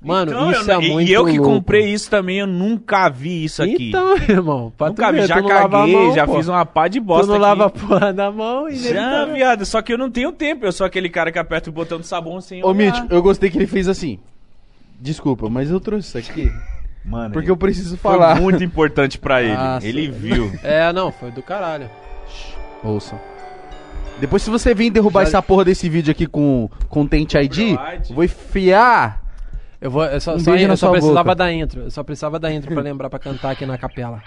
[SPEAKER 3] Mano,
[SPEAKER 2] Então,
[SPEAKER 3] isso
[SPEAKER 2] eu,
[SPEAKER 3] é
[SPEAKER 2] e-
[SPEAKER 3] muito
[SPEAKER 2] E eu que
[SPEAKER 3] louco.
[SPEAKER 2] comprei isso também, eu nunca vi isso aqui.
[SPEAKER 3] Então, irmão, pra
[SPEAKER 2] nunca
[SPEAKER 3] tu
[SPEAKER 2] vi,
[SPEAKER 3] ver,
[SPEAKER 2] já
[SPEAKER 3] tu
[SPEAKER 2] caguei,
[SPEAKER 3] mão,
[SPEAKER 2] já
[SPEAKER 3] pô.
[SPEAKER 2] fiz uma pá de
[SPEAKER 3] Tu
[SPEAKER 2] bosta
[SPEAKER 3] não
[SPEAKER 2] aqui.
[SPEAKER 3] lava a porra da mão e
[SPEAKER 2] Já, viado, só que eu não tenho tempo, eu sou aquele cara que aperta o botão de sabão sem
[SPEAKER 1] Ô. Mítico, eu gostei que ele fez assim. Desculpa, mas eu trouxe isso aqui
[SPEAKER 2] Mano,
[SPEAKER 1] porque eu preciso
[SPEAKER 2] foi
[SPEAKER 1] falar.
[SPEAKER 2] muito importante pra ele.
[SPEAKER 1] Nossa.
[SPEAKER 2] ele viu.
[SPEAKER 3] É, não, foi do caralho.
[SPEAKER 1] Ouçam. Depois, se você vir derrubar
[SPEAKER 3] Já-
[SPEAKER 1] essa porra desse vídeo aqui com Content ID,
[SPEAKER 2] Copyright.
[SPEAKER 1] vou enfiar.
[SPEAKER 3] Eu, vou, eu só,
[SPEAKER 1] Um
[SPEAKER 3] só,
[SPEAKER 1] beijo na
[SPEAKER 3] eu só
[SPEAKER 1] sua
[SPEAKER 3] precisava
[SPEAKER 1] boca.
[SPEAKER 3] da intro. Eu só precisava da intro pra lembrar pra cantar aqui na capela.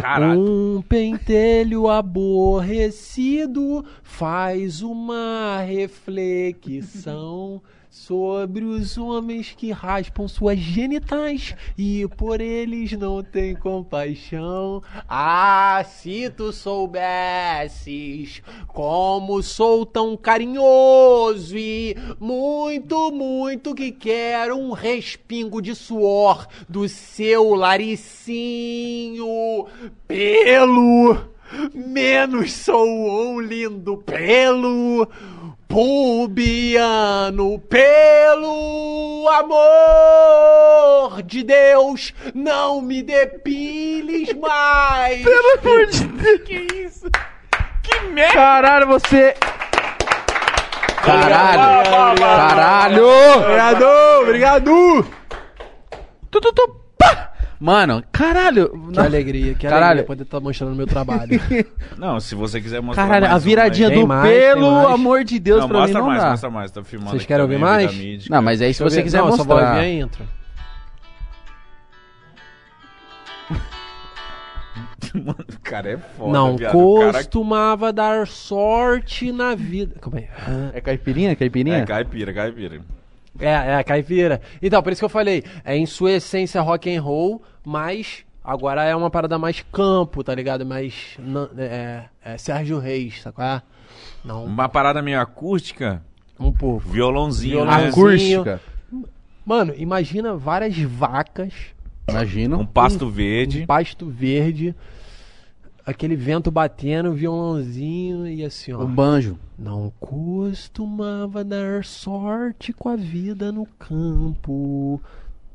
[SPEAKER 2] Caralho.
[SPEAKER 3] Um pentelho aborrecido faz uma reflexão sobre os homens que raspam suas genitais e por eles não tem compaixão. Ah, se tu soubesses como sou tão carinhoso e muito, muito que quero um respingo de suor do seu laricinho pelo menos sou um lindo pelo Pubiano, pelo amor de Deus, não me depiles mais.
[SPEAKER 1] Pelo amor de Deus. Que isso? Que merda. Caralho, você... Caralho. Caralho.
[SPEAKER 3] Obrigado, obrigado.
[SPEAKER 1] Tu, tu, tu, pá. Mano, caralho.
[SPEAKER 3] Que alegria, que
[SPEAKER 1] Caralho.
[SPEAKER 3] alegria poder estar mostrando meu trabalho.
[SPEAKER 2] Não, se você quiser mostrar
[SPEAKER 1] Caralho,
[SPEAKER 2] mais
[SPEAKER 1] a viradinha do
[SPEAKER 3] mais,
[SPEAKER 1] pelo amor de Deus
[SPEAKER 2] Não,
[SPEAKER 1] pra mim
[SPEAKER 2] mostra
[SPEAKER 1] não
[SPEAKER 2] mais,
[SPEAKER 1] dá.
[SPEAKER 2] mostra mais. Tá filmando
[SPEAKER 3] Vocês querem ouvir mais?
[SPEAKER 1] Não, mas aí se você quiser
[SPEAKER 3] não, só vou ouvir a
[SPEAKER 1] mostrar...
[SPEAKER 3] intro.
[SPEAKER 2] Mano, o cara é foda,
[SPEAKER 3] Não
[SPEAKER 2] viado. O cara
[SPEAKER 3] costumava dar sorte na vida. Calma aí.
[SPEAKER 1] É caipirinha? Caipirinha?
[SPEAKER 2] É caipira, caipira.
[SPEAKER 3] É, é, caipira. Então, por isso que eu falei, é em sua essência rock and roll, mas agora é uma parada mais campo, tá ligado? Mais é, é Sérgio Reis, sacou? É? Não,
[SPEAKER 2] Uma parada meio acústica,
[SPEAKER 3] um pouco.
[SPEAKER 2] violãozinho,
[SPEAKER 3] Violãozinho.
[SPEAKER 2] né?
[SPEAKER 1] Acústica.
[SPEAKER 3] Mano, imagina várias vacas,
[SPEAKER 1] Imagino.
[SPEAKER 2] Um pasto verde.
[SPEAKER 3] um pasto verde, aquele vento batendo, violãozinho e assim, ó.
[SPEAKER 1] Um banjo.
[SPEAKER 3] Não costumava dar sorte com a vida no campo.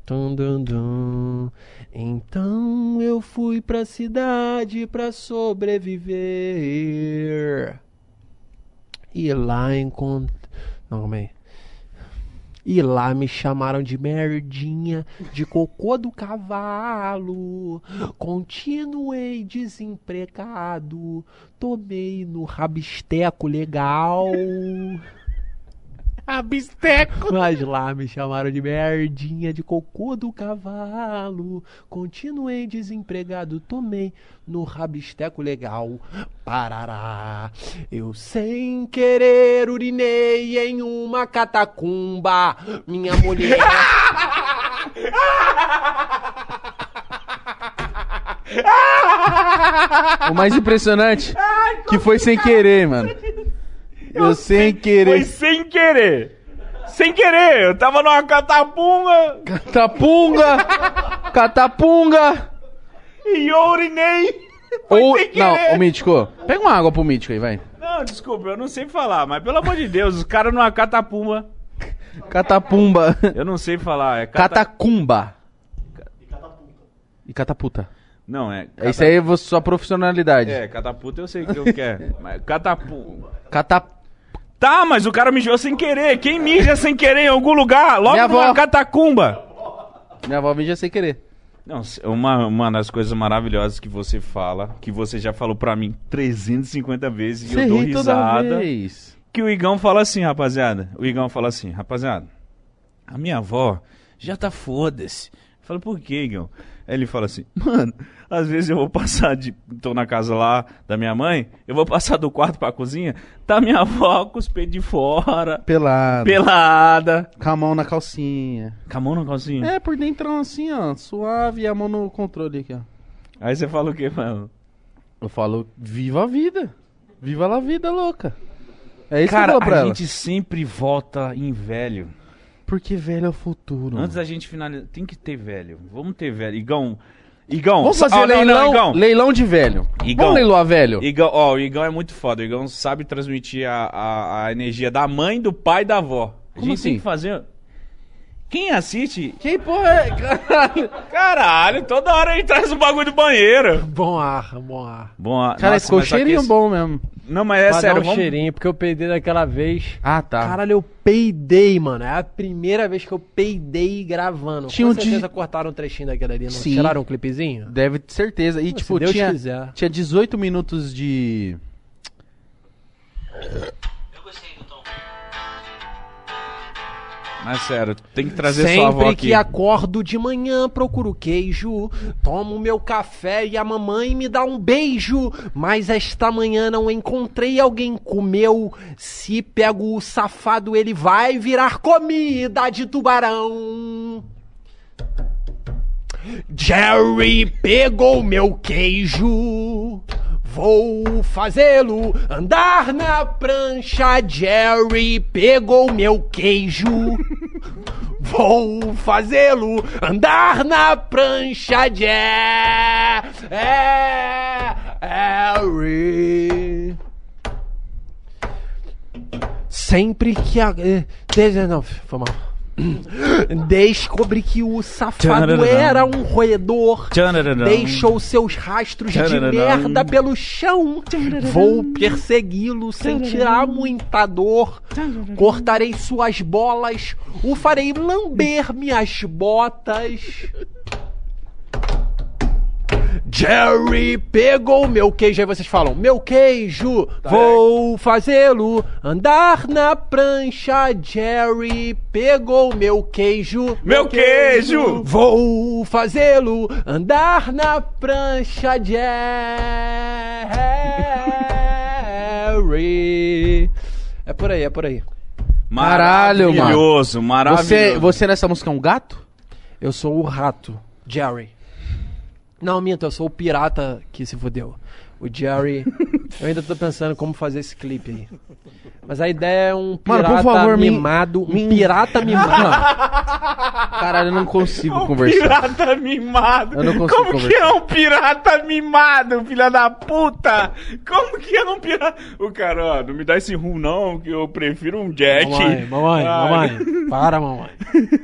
[SPEAKER 3] Tum, dum, dum. Então eu fui pra cidade pra sobreviver. E lá encontrei. Não, calma aí. E lá me chamaram de merdinha, de cocô do cavalo. Continuei desempregado, tomei no rabisteco legal. Rabisteco! Mas lá me chamaram de merdinha, de cocô do cavalo. Continuei desempregado, tomei no rabisteco legal. Parará. Eu sem querer urinei em uma catacumba. Minha mulher.
[SPEAKER 1] O mais impressionante que foi sem querer, mano. Eu sem
[SPEAKER 2] Foi
[SPEAKER 1] querer.
[SPEAKER 2] sem querer. Sem querer. Eu tava numa catapunga
[SPEAKER 1] Catapunga! Catapunga!
[SPEAKER 2] e eu urinei. Foi
[SPEAKER 1] Ou.
[SPEAKER 2] sem
[SPEAKER 1] Não, ô Mítico, pega uma água pro Mítico aí, vai.
[SPEAKER 2] Não, desculpa, eu não sei falar, mas pelo amor de Deus, os caras numa catapumba.
[SPEAKER 1] Catapumba.
[SPEAKER 2] Eu não sei falar, é cata...
[SPEAKER 1] Catacumba. E cataputa.
[SPEAKER 2] Não, é.
[SPEAKER 1] É isso aí, é sua profissionalidade.
[SPEAKER 2] É, catapulta eu sei que eu quero. Mas catapumba.
[SPEAKER 1] Cata...
[SPEAKER 2] Tá, mas o cara mijou sem querer. Quem mija sem querer em algum lugar? Logo
[SPEAKER 1] Minha
[SPEAKER 2] numa
[SPEAKER 1] avó.
[SPEAKER 2] catacumba.
[SPEAKER 1] Minha avó já sem querer.
[SPEAKER 2] Não, uma, uma das coisas maravilhosas que você fala, que você já falou pra mim 350 vezes e
[SPEAKER 1] Você
[SPEAKER 2] eu dou
[SPEAKER 1] ri toda
[SPEAKER 2] risada.
[SPEAKER 1] vez.
[SPEAKER 2] Que o Igão fala assim, rapaziada. O Igão fala assim, rapaziada, a minha avó já tá foda-se. Eu falo, por que, Igão? Aí ele fala assim, mano, às vezes eu vou passar de. tô na casa lá da minha mãe, eu vou passar do quarto pra cozinha, tá minha avó com os peitos de fora,
[SPEAKER 1] Pelado.
[SPEAKER 2] pelada.
[SPEAKER 1] Com a mão na calcinha.
[SPEAKER 2] Com a mão na calcinha.
[SPEAKER 1] É, por dentro assim, ó. Suave e a mão no controle aqui, ó.
[SPEAKER 2] Aí você fala o quê, mano?
[SPEAKER 1] Eu falo, viva a vida. Viva a vida louca. É isso
[SPEAKER 2] Cara,
[SPEAKER 1] que eu falo pra
[SPEAKER 2] a
[SPEAKER 1] ela.
[SPEAKER 2] gente sempre vota em velho.
[SPEAKER 1] Porque velho é o futuro.
[SPEAKER 2] Antes da gente finalizar, tem que ter velho. Vamos ter velho. Igão. Igão.
[SPEAKER 1] Vamos fazer
[SPEAKER 2] Ah, não, não,
[SPEAKER 1] leilão,
[SPEAKER 2] Igão.
[SPEAKER 1] leilão de velho.
[SPEAKER 2] Igão.
[SPEAKER 1] Vamos leiloar velho?
[SPEAKER 2] Igão, ó, o Igão é muito foda. O Igão sabe transmitir a, a, a energia da mãe, do pai e da avó. A
[SPEAKER 1] Como
[SPEAKER 2] gente
[SPEAKER 1] assim?
[SPEAKER 2] tem que fazer. Quem assiste.
[SPEAKER 1] Quem porra é? Caralho.
[SPEAKER 2] Caralho, toda hora ele traz um bagulho do banheiro.
[SPEAKER 3] Bom ar, bom ar.
[SPEAKER 2] Bom, a-
[SPEAKER 1] Cara,
[SPEAKER 2] nossa,
[SPEAKER 1] ficou cheirinho
[SPEAKER 2] esse-
[SPEAKER 1] bom mesmo.
[SPEAKER 2] Não, mas é
[SPEAKER 3] pra
[SPEAKER 2] sério,
[SPEAKER 3] dar um
[SPEAKER 2] vamos.
[SPEAKER 3] cheirinho, porque eu peidei daquela vez.
[SPEAKER 1] Ah, tá.
[SPEAKER 3] Caralho, eu peidei, mano. É a primeira vez que eu peidei gravando.
[SPEAKER 1] Tinha
[SPEAKER 3] Com
[SPEAKER 1] um
[SPEAKER 3] certeza
[SPEAKER 1] di-
[SPEAKER 3] cortaram um trechinho daquela ali, não
[SPEAKER 1] Sim.
[SPEAKER 3] tiraram um clipezinho?
[SPEAKER 1] Deve ter certeza. E,
[SPEAKER 3] Se
[SPEAKER 1] tipo,
[SPEAKER 3] Deus
[SPEAKER 1] tinha,
[SPEAKER 3] quiser.
[SPEAKER 1] tinha 18 minutos de.
[SPEAKER 2] Mas sério, tem que trazer sua avó
[SPEAKER 3] Sempre
[SPEAKER 2] aqui.
[SPEAKER 3] que acordo de manhã procuro queijo, tomo meu café e a mamãe me dá um beijo. Mas esta manhã não encontrei alguém comeu. Se pego o safado, ele vai virar comida de tubarão. Jerry pegou meu queijo. Vou fazê-lo andar na prancha. Jerry pegou meu queijo. Vou fazê-lo andar na prancha. Jerry. Sempre que a. eh, não, foi mal. Descobri que o safado era um roedor. Deixou seus rastros de merda pelo chão. Vou persegui-lo sem tirar muita dor. Cortarei suas bolas. O farei lamber minhas botas. Jerry pegou meu queijo. Aí vocês falam, meu queijo, vou fazê-lo andar na prancha. Jerry pegou meu queijo.
[SPEAKER 2] Meu queijo!
[SPEAKER 3] Vou fazê-lo andar na prancha. Jerry. É por aí, é por aí.
[SPEAKER 1] Caralho, mano.
[SPEAKER 2] Maravilhoso, maravilhoso.
[SPEAKER 1] Você, você nessa música é um gato?
[SPEAKER 3] Eu sou o rato, Jerry. Não, minto, eu sou o pirata que se fudeu. O Jerry. eu ainda tô pensando como fazer esse clipe aí. Mas a ideia é um
[SPEAKER 1] Mano,
[SPEAKER 3] pirata
[SPEAKER 1] por favor, me-
[SPEAKER 3] mimado. Um pirata mimado.
[SPEAKER 1] Caralho, eu não consigo conversar.
[SPEAKER 2] Pirata mimado.
[SPEAKER 1] Eu não consigo
[SPEAKER 2] Como que
[SPEAKER 1] conversar.
[SPEAKER 2] é um pirata mimado, filha da puta? Como que é um pirata? O cara, ó, não me dá esse rum não, que eu prefiro um jet.
[SPEAKER 3] mamãe, mamãe,
[SPEAKER 2] Ai.
[SPEAKER 3] mamãe. Para, mamãe.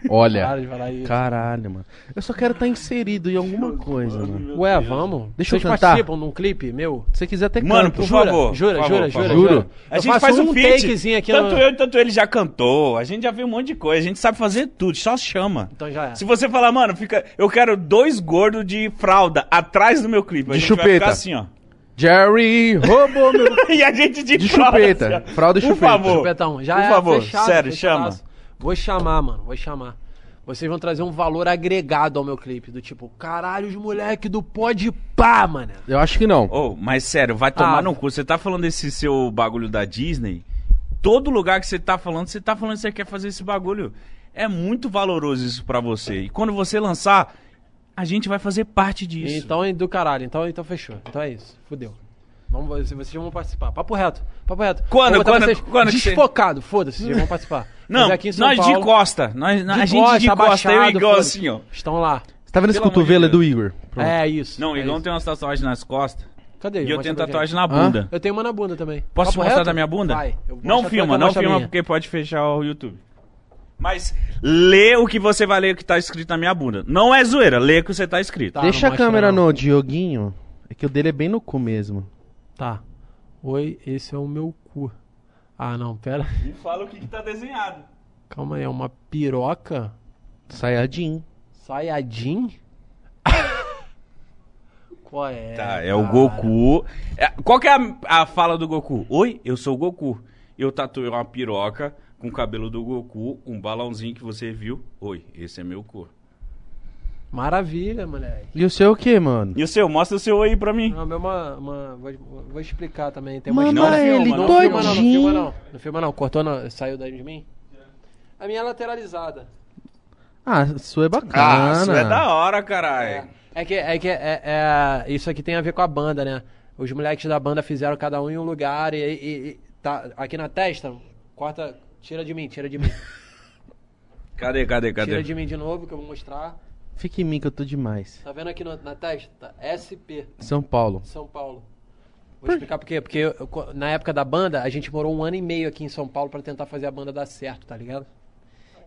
[SPEAKER 1] Olha.
[SPEAKER 3] Para de falar isso.
[SPEAKER 1] Caralho, mano. Eu só quero estar inserido em alguma coisa, mano.
[SPEAKER 3] Ué, vamos?
[SPEAKER 1] Deixa eu
[SPEAKER 3] Vocês
[SPEAKER 1] cantar.
[SPEAKER 3] participam num clipe meu?
[SPEAKER 1] Se você quiser até
[SPEAKER 2] Mano,
[SPEAKER 1] canto.
[SPEAKER 2] por
[SPEAKER 3] Jura,
[SPEAKER 2] favor.
[SPEAKER 3] jura,
[SPEAKER 2] por favor,
[SPEAKER 3] jura,
[SPEAKER 2] por
[SPEAKER 3] jura,
[SPEAKER 2] favor.
[SPEAKER 3] jura.
[SPEAKER 2] A
[SPEAKER 3] Eu
[SPEAKER 2] gente
[SPEAKER 3] faço
[SPEAKER 2] faz
[SPEAKER 3] um
[SPEAKER 2] um feat.
[SPEAKER 3] Takezinho aqui
[SPEAKER 2] tanto
[SPEAKER 3] no-
[SPEAKER 2] eu, tanto ele já cantou. A gente já viu um monte de coisa. A gente sabe fazer tudo, só chama.
[SPEAKER 3] Então já é.
[SPEAKER 2] Se você falar, mano, fica, eu quero dois gordos de fralda atrás do meu clipe. A
[SPEAKER 1] De
[SPEAKER 2] gente vai
[SPEAKER 1] chupeta.
[SPEAKER 2] ficar assim, ó.
[SPEAKER 1] Jerry roubou meu...
[SPEAKER 2] e a gente de,
[SPEAKER 1] De
[SPEAKER 2] fralda,
[SPEAKER 1] chupeta.
[SPEAKER 2] assim.
[SPEAKER 1] Fralda e
[SPEAKER 2] Por
[SPEAKER 1] chupeta.
[SPEAKER 2] favor.
[SPEAKER 3] Chupetão, já
[SPEAKER 2] Por
[SPEAKER 3] é
[SPEAKER 2] favor,
[SPEAKER 3] fechado,
[SPEAKER 2] sério,
[SPEAKER 3] fechadaço. Vou chamar, mano, vou chamar. Vocês vão trazer um valor agregado ao meu clipe, do tipo, caralho, os moleque do pode pá, mano.
[SPEAKER 1] Eu acho que não.
[SPEAKER 2] Ô, mas sério, vai tomar
[SPEAKER 3] Ah.
[SPEAKER 2] no cu. Você tá falando desse seu bagulho da Disney? Todo lugar que você tá falando, você tá falando que você quer fazer esse bagulho. É muito valoroso isso pra você. E quando você lançar, a gente vai fazer parte disso.
[SPEAKER 3] Então é do caralho, então, então fechou. Então é isso, fudeu. Vamos, vocês vão participar. Papo reto, papo reto.
[SPEAKER 2] Quando- quando-
[SPEAKER 3] vocês
[SPEAKER 2] quando que você-
[SPEAKER 3] desfocado, foda-se, vocês vão participar.
[SPEAKER 2] Não,
[SPEAKER 3] Mas aqui em São
[SPEAKER 2] nós de
[SPEAKER 3] Paulo,
[SPEAKER 2] costa. Nós, a gente
[SPEAKER 3] costa,
[SPEAKER 2] de costa, eu e
[SPEAKER 3] foda-se.
[SPEAKER 2] assim, ó.
[SPEAKER 3] Estão lá.
[SPEAKER 1] Você tá vendo esse
[SPEAKER 2] Pelo de
[SPEAKER 1] cotovelo é
[SPEAKER 2] Deus.
[SPEAKER 1] do Igor? Pronto.
[SPEAKER 3] É isso.
[SPEAKER 2] Não, o
[SPEAKER 3] é
[SPEAKER 2] Igão
[SPEAKER 3] isso.
[SPEAKER 2] tem umas tatuagens nas costas.
[SPEAKER 3] Cadê?
[SPEAKER 2] E eu tenho tatuagem na bunda.
[SPEAKER 3] Eu tenho uma na bunda também.
[SPEAKER 2] Posso te
[SPEAKER 3] Papo
[SPEAKER 2] mostrar
[SPEAKER 3] reto?
[SPEAKER 2] da minha bunda?
[SPEAKER 3] Vai.
[SPEAKER 2] Não filma, não filma,
[SPEAKER 3] minha.
[SPEAKER 2] porque pode fechar o YouTube. Mas lê o que você vai ler o que tá escrito na minha bunda. Não é zoeira, lê o que você tá escrito.
[SPEAKER 3] Tá,
[SPEAKER 1] Deixa a câmera
[SPEAKER 3] não.
[SPEAKER 1] no Dioguinho. É que o dele é bem no cu mesmo.
[SPEAKER 3] Tá. Oi, esse é o meu cu. Ah, não, pera.
[SPEAKER 2] E fala o que, que tá desenhado.
[SPEAKER 3] Calma aí, é uma piroca?
[SPEAKER 1] Sayajin.
[SPEAKER 3] Sayajin? Qual é?
[SPEAKER 2] Tá, é o
[SPEAKER 3] cara?
[SPEAKER 2] Goku. É, qual que é a, a fala do Goku? Oi, eu sou o Goku. Eu tatuei uma piroca com o cabelo do Goku, um balãozinho que você viu. Oi, esse é meu cu.
[SPEAKER 3] Maravilha, moleque.
[SPEAKER 1] E o seu o que, mano?
[SPEAKER 2] E o seu? Mostra o seu oi pra mim.
[SPEAKER 3] Não, meu, uma, uma, vou, vou explicar também. Tem uma
[SPEAKER 1] Manda
[SPEAKER 3] história-
[SPEAKER 1] ele
[SPEAKER 3] não, filma não, não
[SPEAKER 1] todinho.
[SPEAKER 3] filma não. Não filma não. Cortou não. Saiu daí de mim. A minha é lateralizada.
[SPEAKER 1] Ah, a sua é bacana.
[SPEAKER 2] Ah, isso é da hora, caralho.
[SPEAKER 3] É que, é que é, é- isso aqui tem a ver com a banda, né? Os moleques da banda fizeram cada um em um lugar e, e- e- tá aqui na testa, corta, tira de mim, tira de mim.
[SPEAKER 2] Cadê, cadê,
[SPEAKER 3] Tira
[SPEAKER 2] cadê?
[SPEAKER 3] de mim de novo que eu vou mostrar.
[SPEAKER 1] Fica em mim que eu tô demais.
[SPEAKER 3] Tá vendo aqui no- na testa? Tá SP,
[SPEAKER 1] São Paulo.
[SPEAKER 3] São Paulo. Vou explicar por quê. Porque eu- eu- na época da banda, a gente morou um ano e meio aqui em São Paulo pra tentar fazer a banda dar certo, tá ligado?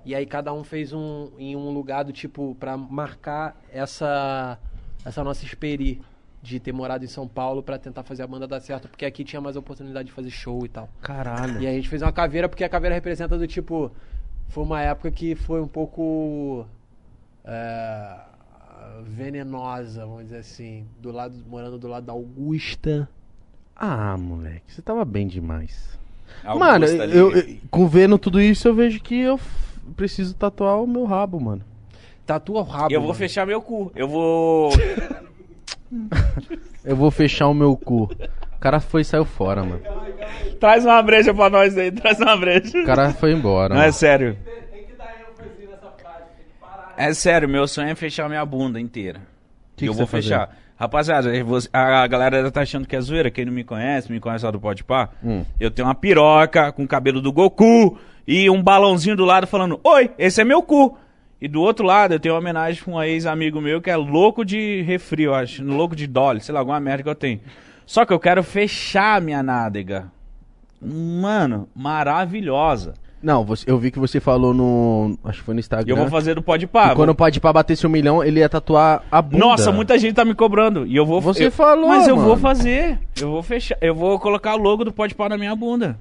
[SPEAKER 3] E aí cada um fez um em um lugar do tipo pra marcar essa essa nossa experi de ter morado em São Paulo pra tentar fazer a banda dar certo, porque aqui tinha mais oportunidade de fazer show e tal.
[SPEAKER 1] Caralho.
[SPEAKER 3] E aí a gente fez uma caveira porque a caveira representa do tipo. Foi uma época que foi um pouco. é, venenosa, vamos dizer assim. Do lado, morando do lado da Augusta.
[SPEAKER 1] Ah, moleque, você tava bem demais.
[SPEAKER 2] Augusta
[SPEAKER 1] mano,
[SPEAKER 2] ali.
[SPEAKER 1] eu, eu- com vendo tudo isso, eu vejo que eu preciso tatuar o meu rabo, mano.
[SPEAKER 3] Tatua o rabo.
[SPEAKER 2] Eu vou
[SPEAKER 3] mano.
[SPEAKER 2] fechar meu cu. Eu vou.
[SPEAKER 1] Eu vou fechar o meu cu. O cara foi e saiu fora, mano.
[SPEAKER 2] Traz uma breja pra nós aí, traz uma breja.
[SPEAKER 1] O cara foi embora.
[SPEAKER 2] Não é
[SPEAKER 1] mano.
[SPEAKER 2] sério. É sério, meu sonho é fechar minha bunda inteira.
[SPEAKER 1] Que
[SPEAKER 2] eu
[SPEAKER 1] que
[SPEAKER 2] vou
[SPEAKER 1] você vai
[SPEAKER 2] fechar. Rapaziada, a galera tá achando que é zoeira. Quem não me conhece, me conhece lá do Pode Pá.
[SPEAKER 1] Hum.
[SPEAKER 2] Eu tenho uma piroca com o cabelo do Goku e um balãozinho do lado falando: Oi, esse é meu cu. E do outro lado eu tenho uma homenagem pra um ex-amigo meu que é louco de refri, eu acho. Louco de dolly, sei lá, alguma merda que eu tenho. Só que eu quero fechar a minha nádega. Mano, maravilhosa.
[SPEAKER 1] Não, você- eu vi que você falou no. Acho que foi no Instagram.
[SPEAKER 2] eu vou fazer do Pode Pá.
[SPEAKER 1] Quando o Pode Pá batesse um milhão, ele ia tatuar a bunda.
[SPEAKER 2] Nossa, muita gente tá me cobrando. E eu vou
[SPEAKER 1] Você
[SPEAKER 2] eu-
[SPEAKER 1] falou,
[SPEAKER 2] Mas eu
[SPEAKER 1] mano.
[SPEAKER 2] vou fazer. Eu vou fechar. Eu vou colocar o logo do Pode Pá na minha bunda.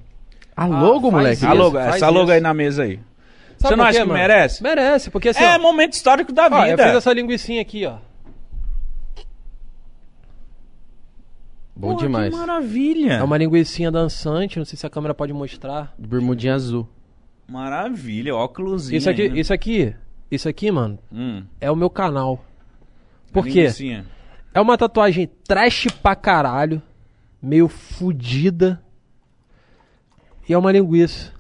[SPEAKER 1] A logo,
[SPEAKER 3] faz
[SPEAKER 1] moleque.
[SPEAKER 3] isso.
[SPEAKER 2] A logo, essa logo
[SPEAKER 3] isso.
[SPEAKER 2] aí na mesa aí.
[SPEAKER 3] Sabe
[SPEAKER 2] Você não
[SPEAKER 3] por
[SPEAKER 2] acha
[SPEAKER 3] quê,
[SPEAKER 2] que
[SPEAKER 3] mano?
[SPEAKER 2] merece?
[SPEAKER 3] Merece, porque assim,
[SPEAKER 2] É
[SPEAKER 3] ó,
[SPEAKER 2] momento histórico da
[SPEAKER 3] ó, eu
[SPEAKER 2] vida.
[SPEAKER 3] fiz essa linguicinha aqui, ó.
[SPEAKER 1] Bom
[SPEAKER 2] Porra,
[SPEAKER 1] demais.
[SPEAKER 2] Que maravilha.
[SPEAKER 3] É uma linguicinha dançante, não sei se a câmera pode mostrar.
[SPEAKER 1] Bermudinha azul.
[SPEAKER 2] Maravilha, óculos.
[SPEAKER 3] Isso aqui, isso aqui, isso aqui, mano,
[SPEAKER 2] Hum,
[SPEAKER 3] é o meu canal. Por quê? É uma tatuagem trash pra caralho, meio fudida. E é uma linguiça.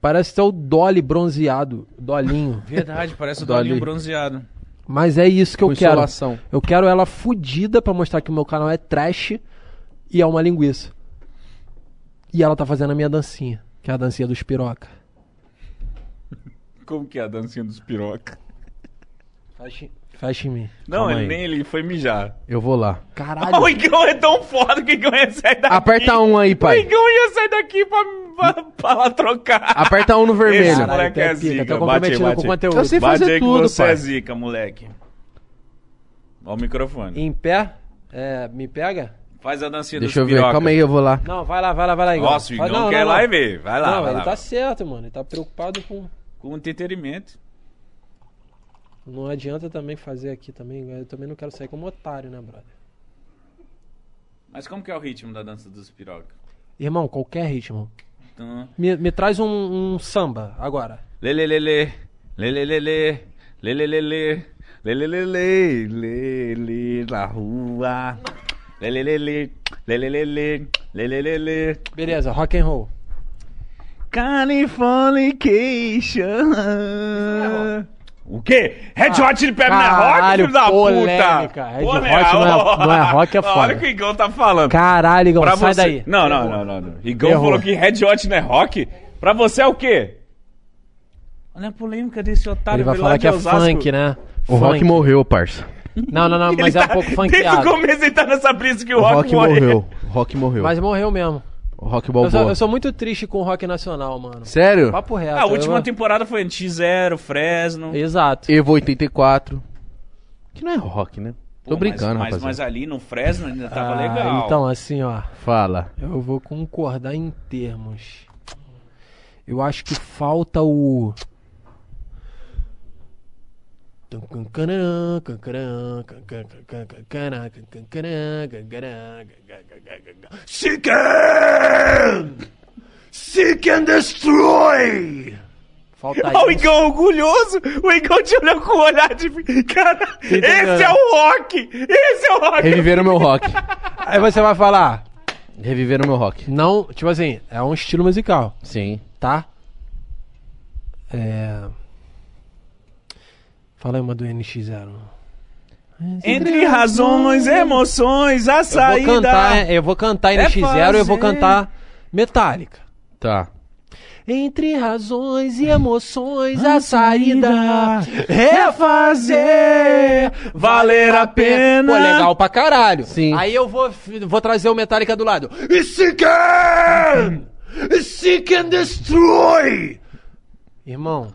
[SPEAKER 3] Parece até o Dolly bronzeado, Dolinho.
[SPEAKER 2] Verdade, parece o
[SPEAKER 1] Dolly.
[SPEAKER 2] Dolinho bronzeado.
[SPEAKER 3] Mas é isso que eu quero.
[SPEAKER 1] insolação.
[SPEAKER 3] Eu quero ela fudida pra mostrar que o meu canal é trash e é uma linguiça. E ela tá fazendo a minha dancinha, que é a dancinha dos piroca.
[SPEAKER 2] Como que é a dancinha dos piroca?
[SPEAKER 3] Fecha, fecha em mim.
[SPEAKER 2] Não, ele nem ele foi mijar.
[SPEAKER 1] Eu vou lá.
[SPEAKER 3] Caralho.
[SPEAKER 2] O Igão é tão foda que o Igão ia sair daqui.
[SPEAKER 1] Aperta um aí,
[SPEAKER 2] O
[SPEAKER 1] pai.
[SPEAKER 2] Igão ia sair daqui pra, pra, pra lá trocar.
[SPEAKER 1] Aperta um no
[SPEAKER 2] Esse
[SPEAKER 1] vermelho.
[SPEAKER 3] Caralho,
[SPEAKER 2] moleque é
[SPEAKER 3] pica,
[SPEAKER 2] zica.
[SPEAKER 3] tô
[SPEAKER 2] Bate aí,
[SPEAKER 3] comprometido
[SPEAKER 2] bate
[SPEAKER 3] com o conteúdo.
[SPEAKER 1] Eu sei
[SPEAKER 2] Bate
[SPEAKER 1] fazer
[SPEAKER 2] aí
[SPEAKER 1] tudo,
[SPEAKER 2] que você
[SPEAKER 1] pai.
[SPEAKER 2] é zica, moleque. Ó o microfone.
[SPEAKER 3] Em pé, é, me pega?
[SPEAKER 2] Faz a dancinha
[SPEAKER 1] Deixa eu
[SPEAKER 2] dos
[SPEAKER 1] ver.
[SPEAKER 2] piroca.
[SPEAKER 1] Calma aí, eu vou lá.
[SPEAKER 3] Não, vai lá, vai lá, vai lá, Igor.
[SPEAKER 2] Nossa, o Igão
[SPEAKER 3] não,
[SPEAKER 2] quer
[SPEAKER 3] não,
[SPEAKER 2] lá
[SPEAKER 3] não.
[SPEAKER 2] e ver. Vai lá,
[SPEAKER 3] não,
[SPEAKER 2] vai
[SPEAKER 3] ele
[SPEAKER 2] lá.
[SPEAKER 3] tá certo, mano. Ele tá preocupado com.
[SPEAKER 2] Com entretenimento.
[SPEAKER 3] Não adianta também fazer aqui também. Eu também não quero sair como otário, né, brother?
[SPEAKER 2] Mas como que é o ritmo da dança dos piroca?
[SPEAKER 3] Irmão, qualquer ritmo.
[SPEAKER 2] Então,
[SPEAKER 3] Me, me traz um, um samba agora.
[SPEAKER 2] Lelelele, lelelele, lelelele, lelelele, lele na rua. Lelelele, lelelele, lelelele.
[SPEAKER 3] Beleza, rock and roll.
[SPEAKER 2] Californication. O quê? Red Hot Chili Peppers não é rock, filho da
[SPEAKER 3] polêmica.
[SPEAKER 2] puta?
[SPEAKER 3] Red
[SPEAKER 2] Pô,
[SPEAKER 3] Hot
[SPEAKER 2] né?
[SPEAKER 3] não é- não é rock, é
[SPEAKER 2] Olha
[SPEAKER 3] foda.
[SPEAKER 2] o que o Igão tá falando.
[SPEAKER 3] Caralho, Igão,
[SPEAKER 2] Pra
[SPEAKER 3] sai
[SPEAKER 2] você...
[SPEAKER 3] daí.
[SPEAKER 2] Não, não, não, não, não. Igão
[SPEAKER 3] Errou.
[SPEAKER 2] falou que Red Hot não é rock. Pra você é o quê? Olha a polêmica desse otário.
[SPEAKER 3] Ele vai falar que é
[SPEAKER 2] Osasco.
[SPEAKER 3] funk, né?
[SPEAKER 1] O Rock
[SPEAKER 3] Funk.
[SPEAKER 1] morreu, parça.
[SPEAKER 3] Não, não, não, mas
[SPEAKER 2] Ele
[SPEAKER 3] é um
[SPEAKER 2] tá-
[SPEAKER 3] pouco
[SPEAKER 2] Desde o
[SPEAKER 3] funkeado.
[SPEAKER 2] começo ele tá nessa brisa que o,
[SPEAKER 1] O
[SPEAKER 2] rock,
[SPEAKER 1] Rock morreu. O Rock morreu.
[SPEAKER 3] Mas morreu mesmo.
[SPEAKER 1] O Rock
[SPEAKER 3] Eu sou,
[SPEAKER 1] Balboa.
[SPEAKER 3] eu sou muito triste com o rock nacional, mano.
[SPEAKER 1] Sério?
[SPEAKER 3] Papo reto.
[SPEAKER 2] A última
[SPEAKER 3] eu-
[SPEAKER 2] temporada foi X0, Fresno.
[SPEAKER 3] Exato.
[SPEAKER 1] Evo 84. Que não é rock, né? Tô
[SPEAKER 2] Pô,
[SPEAKER 1] brincando,
[SPEAKER 2] mas, mas, mas ali no Fresno ainda tava
[SPEAKER 3] Ah,
[SPEAKER 2] legal.
[SPEAKER 3] Então, assim, ó.
[SPEAKER 1] Fala.
[SPEAKER 3] Eu vou concordar em termos. Eu acho que falta o.
[SPEAKER 6] Seek and... Seek and destroy!
[SPEAKER 3] Falta
[SPEAKER 2] o
[SPEAKER 3] isso.
[SPEAKER 2] Igão orgulhoso. O Igão te olhou com o olhar de. Cara,
[SPEAKER 3] Entendeu?
[SPEAKER 2] esse é o rock! Esse é o rock!
[SPEAKER 1] Reviveram meu rock.
[SPEAKER 3] Aí você vai falar.
[SPEAKER 1] Reviveram meu rock.
[SPEAKER 3] Não, tipo assim, é um estilo musical,
[SPEAKER 1] Sim.
[SPEAKER 3] tá? É. Fala aí uma do NX0.
[SPEAKER 2] Entre razões, emoções, a
[SPEAKER 3] Eu vou
[SPEAKER 2] saída.
[SPEAKER 3] cantar, é, eu vou cantar
[SPEAKER 2] É
[SPEAKER 3] NX0 e eu vou
[SPEAKER 2] fazer.
[SPEAKER 3] cantar Metallica.
[SPEAKER 1] Tá.
[SPEAKER 3] Entre razões e emoções, a saída é
[SPEAKER 2] fazer valer a pena.
[SPEAKER 3] Pô, legal pra caralho.
[SPEAKER 1] Sim.
[SPEAKER 3] Aí eu vou, vou trazer o Metallica do lado.
[SPEAKER 6] Seek and... Seek and destroy!
[SPEAKER 3] Irmão,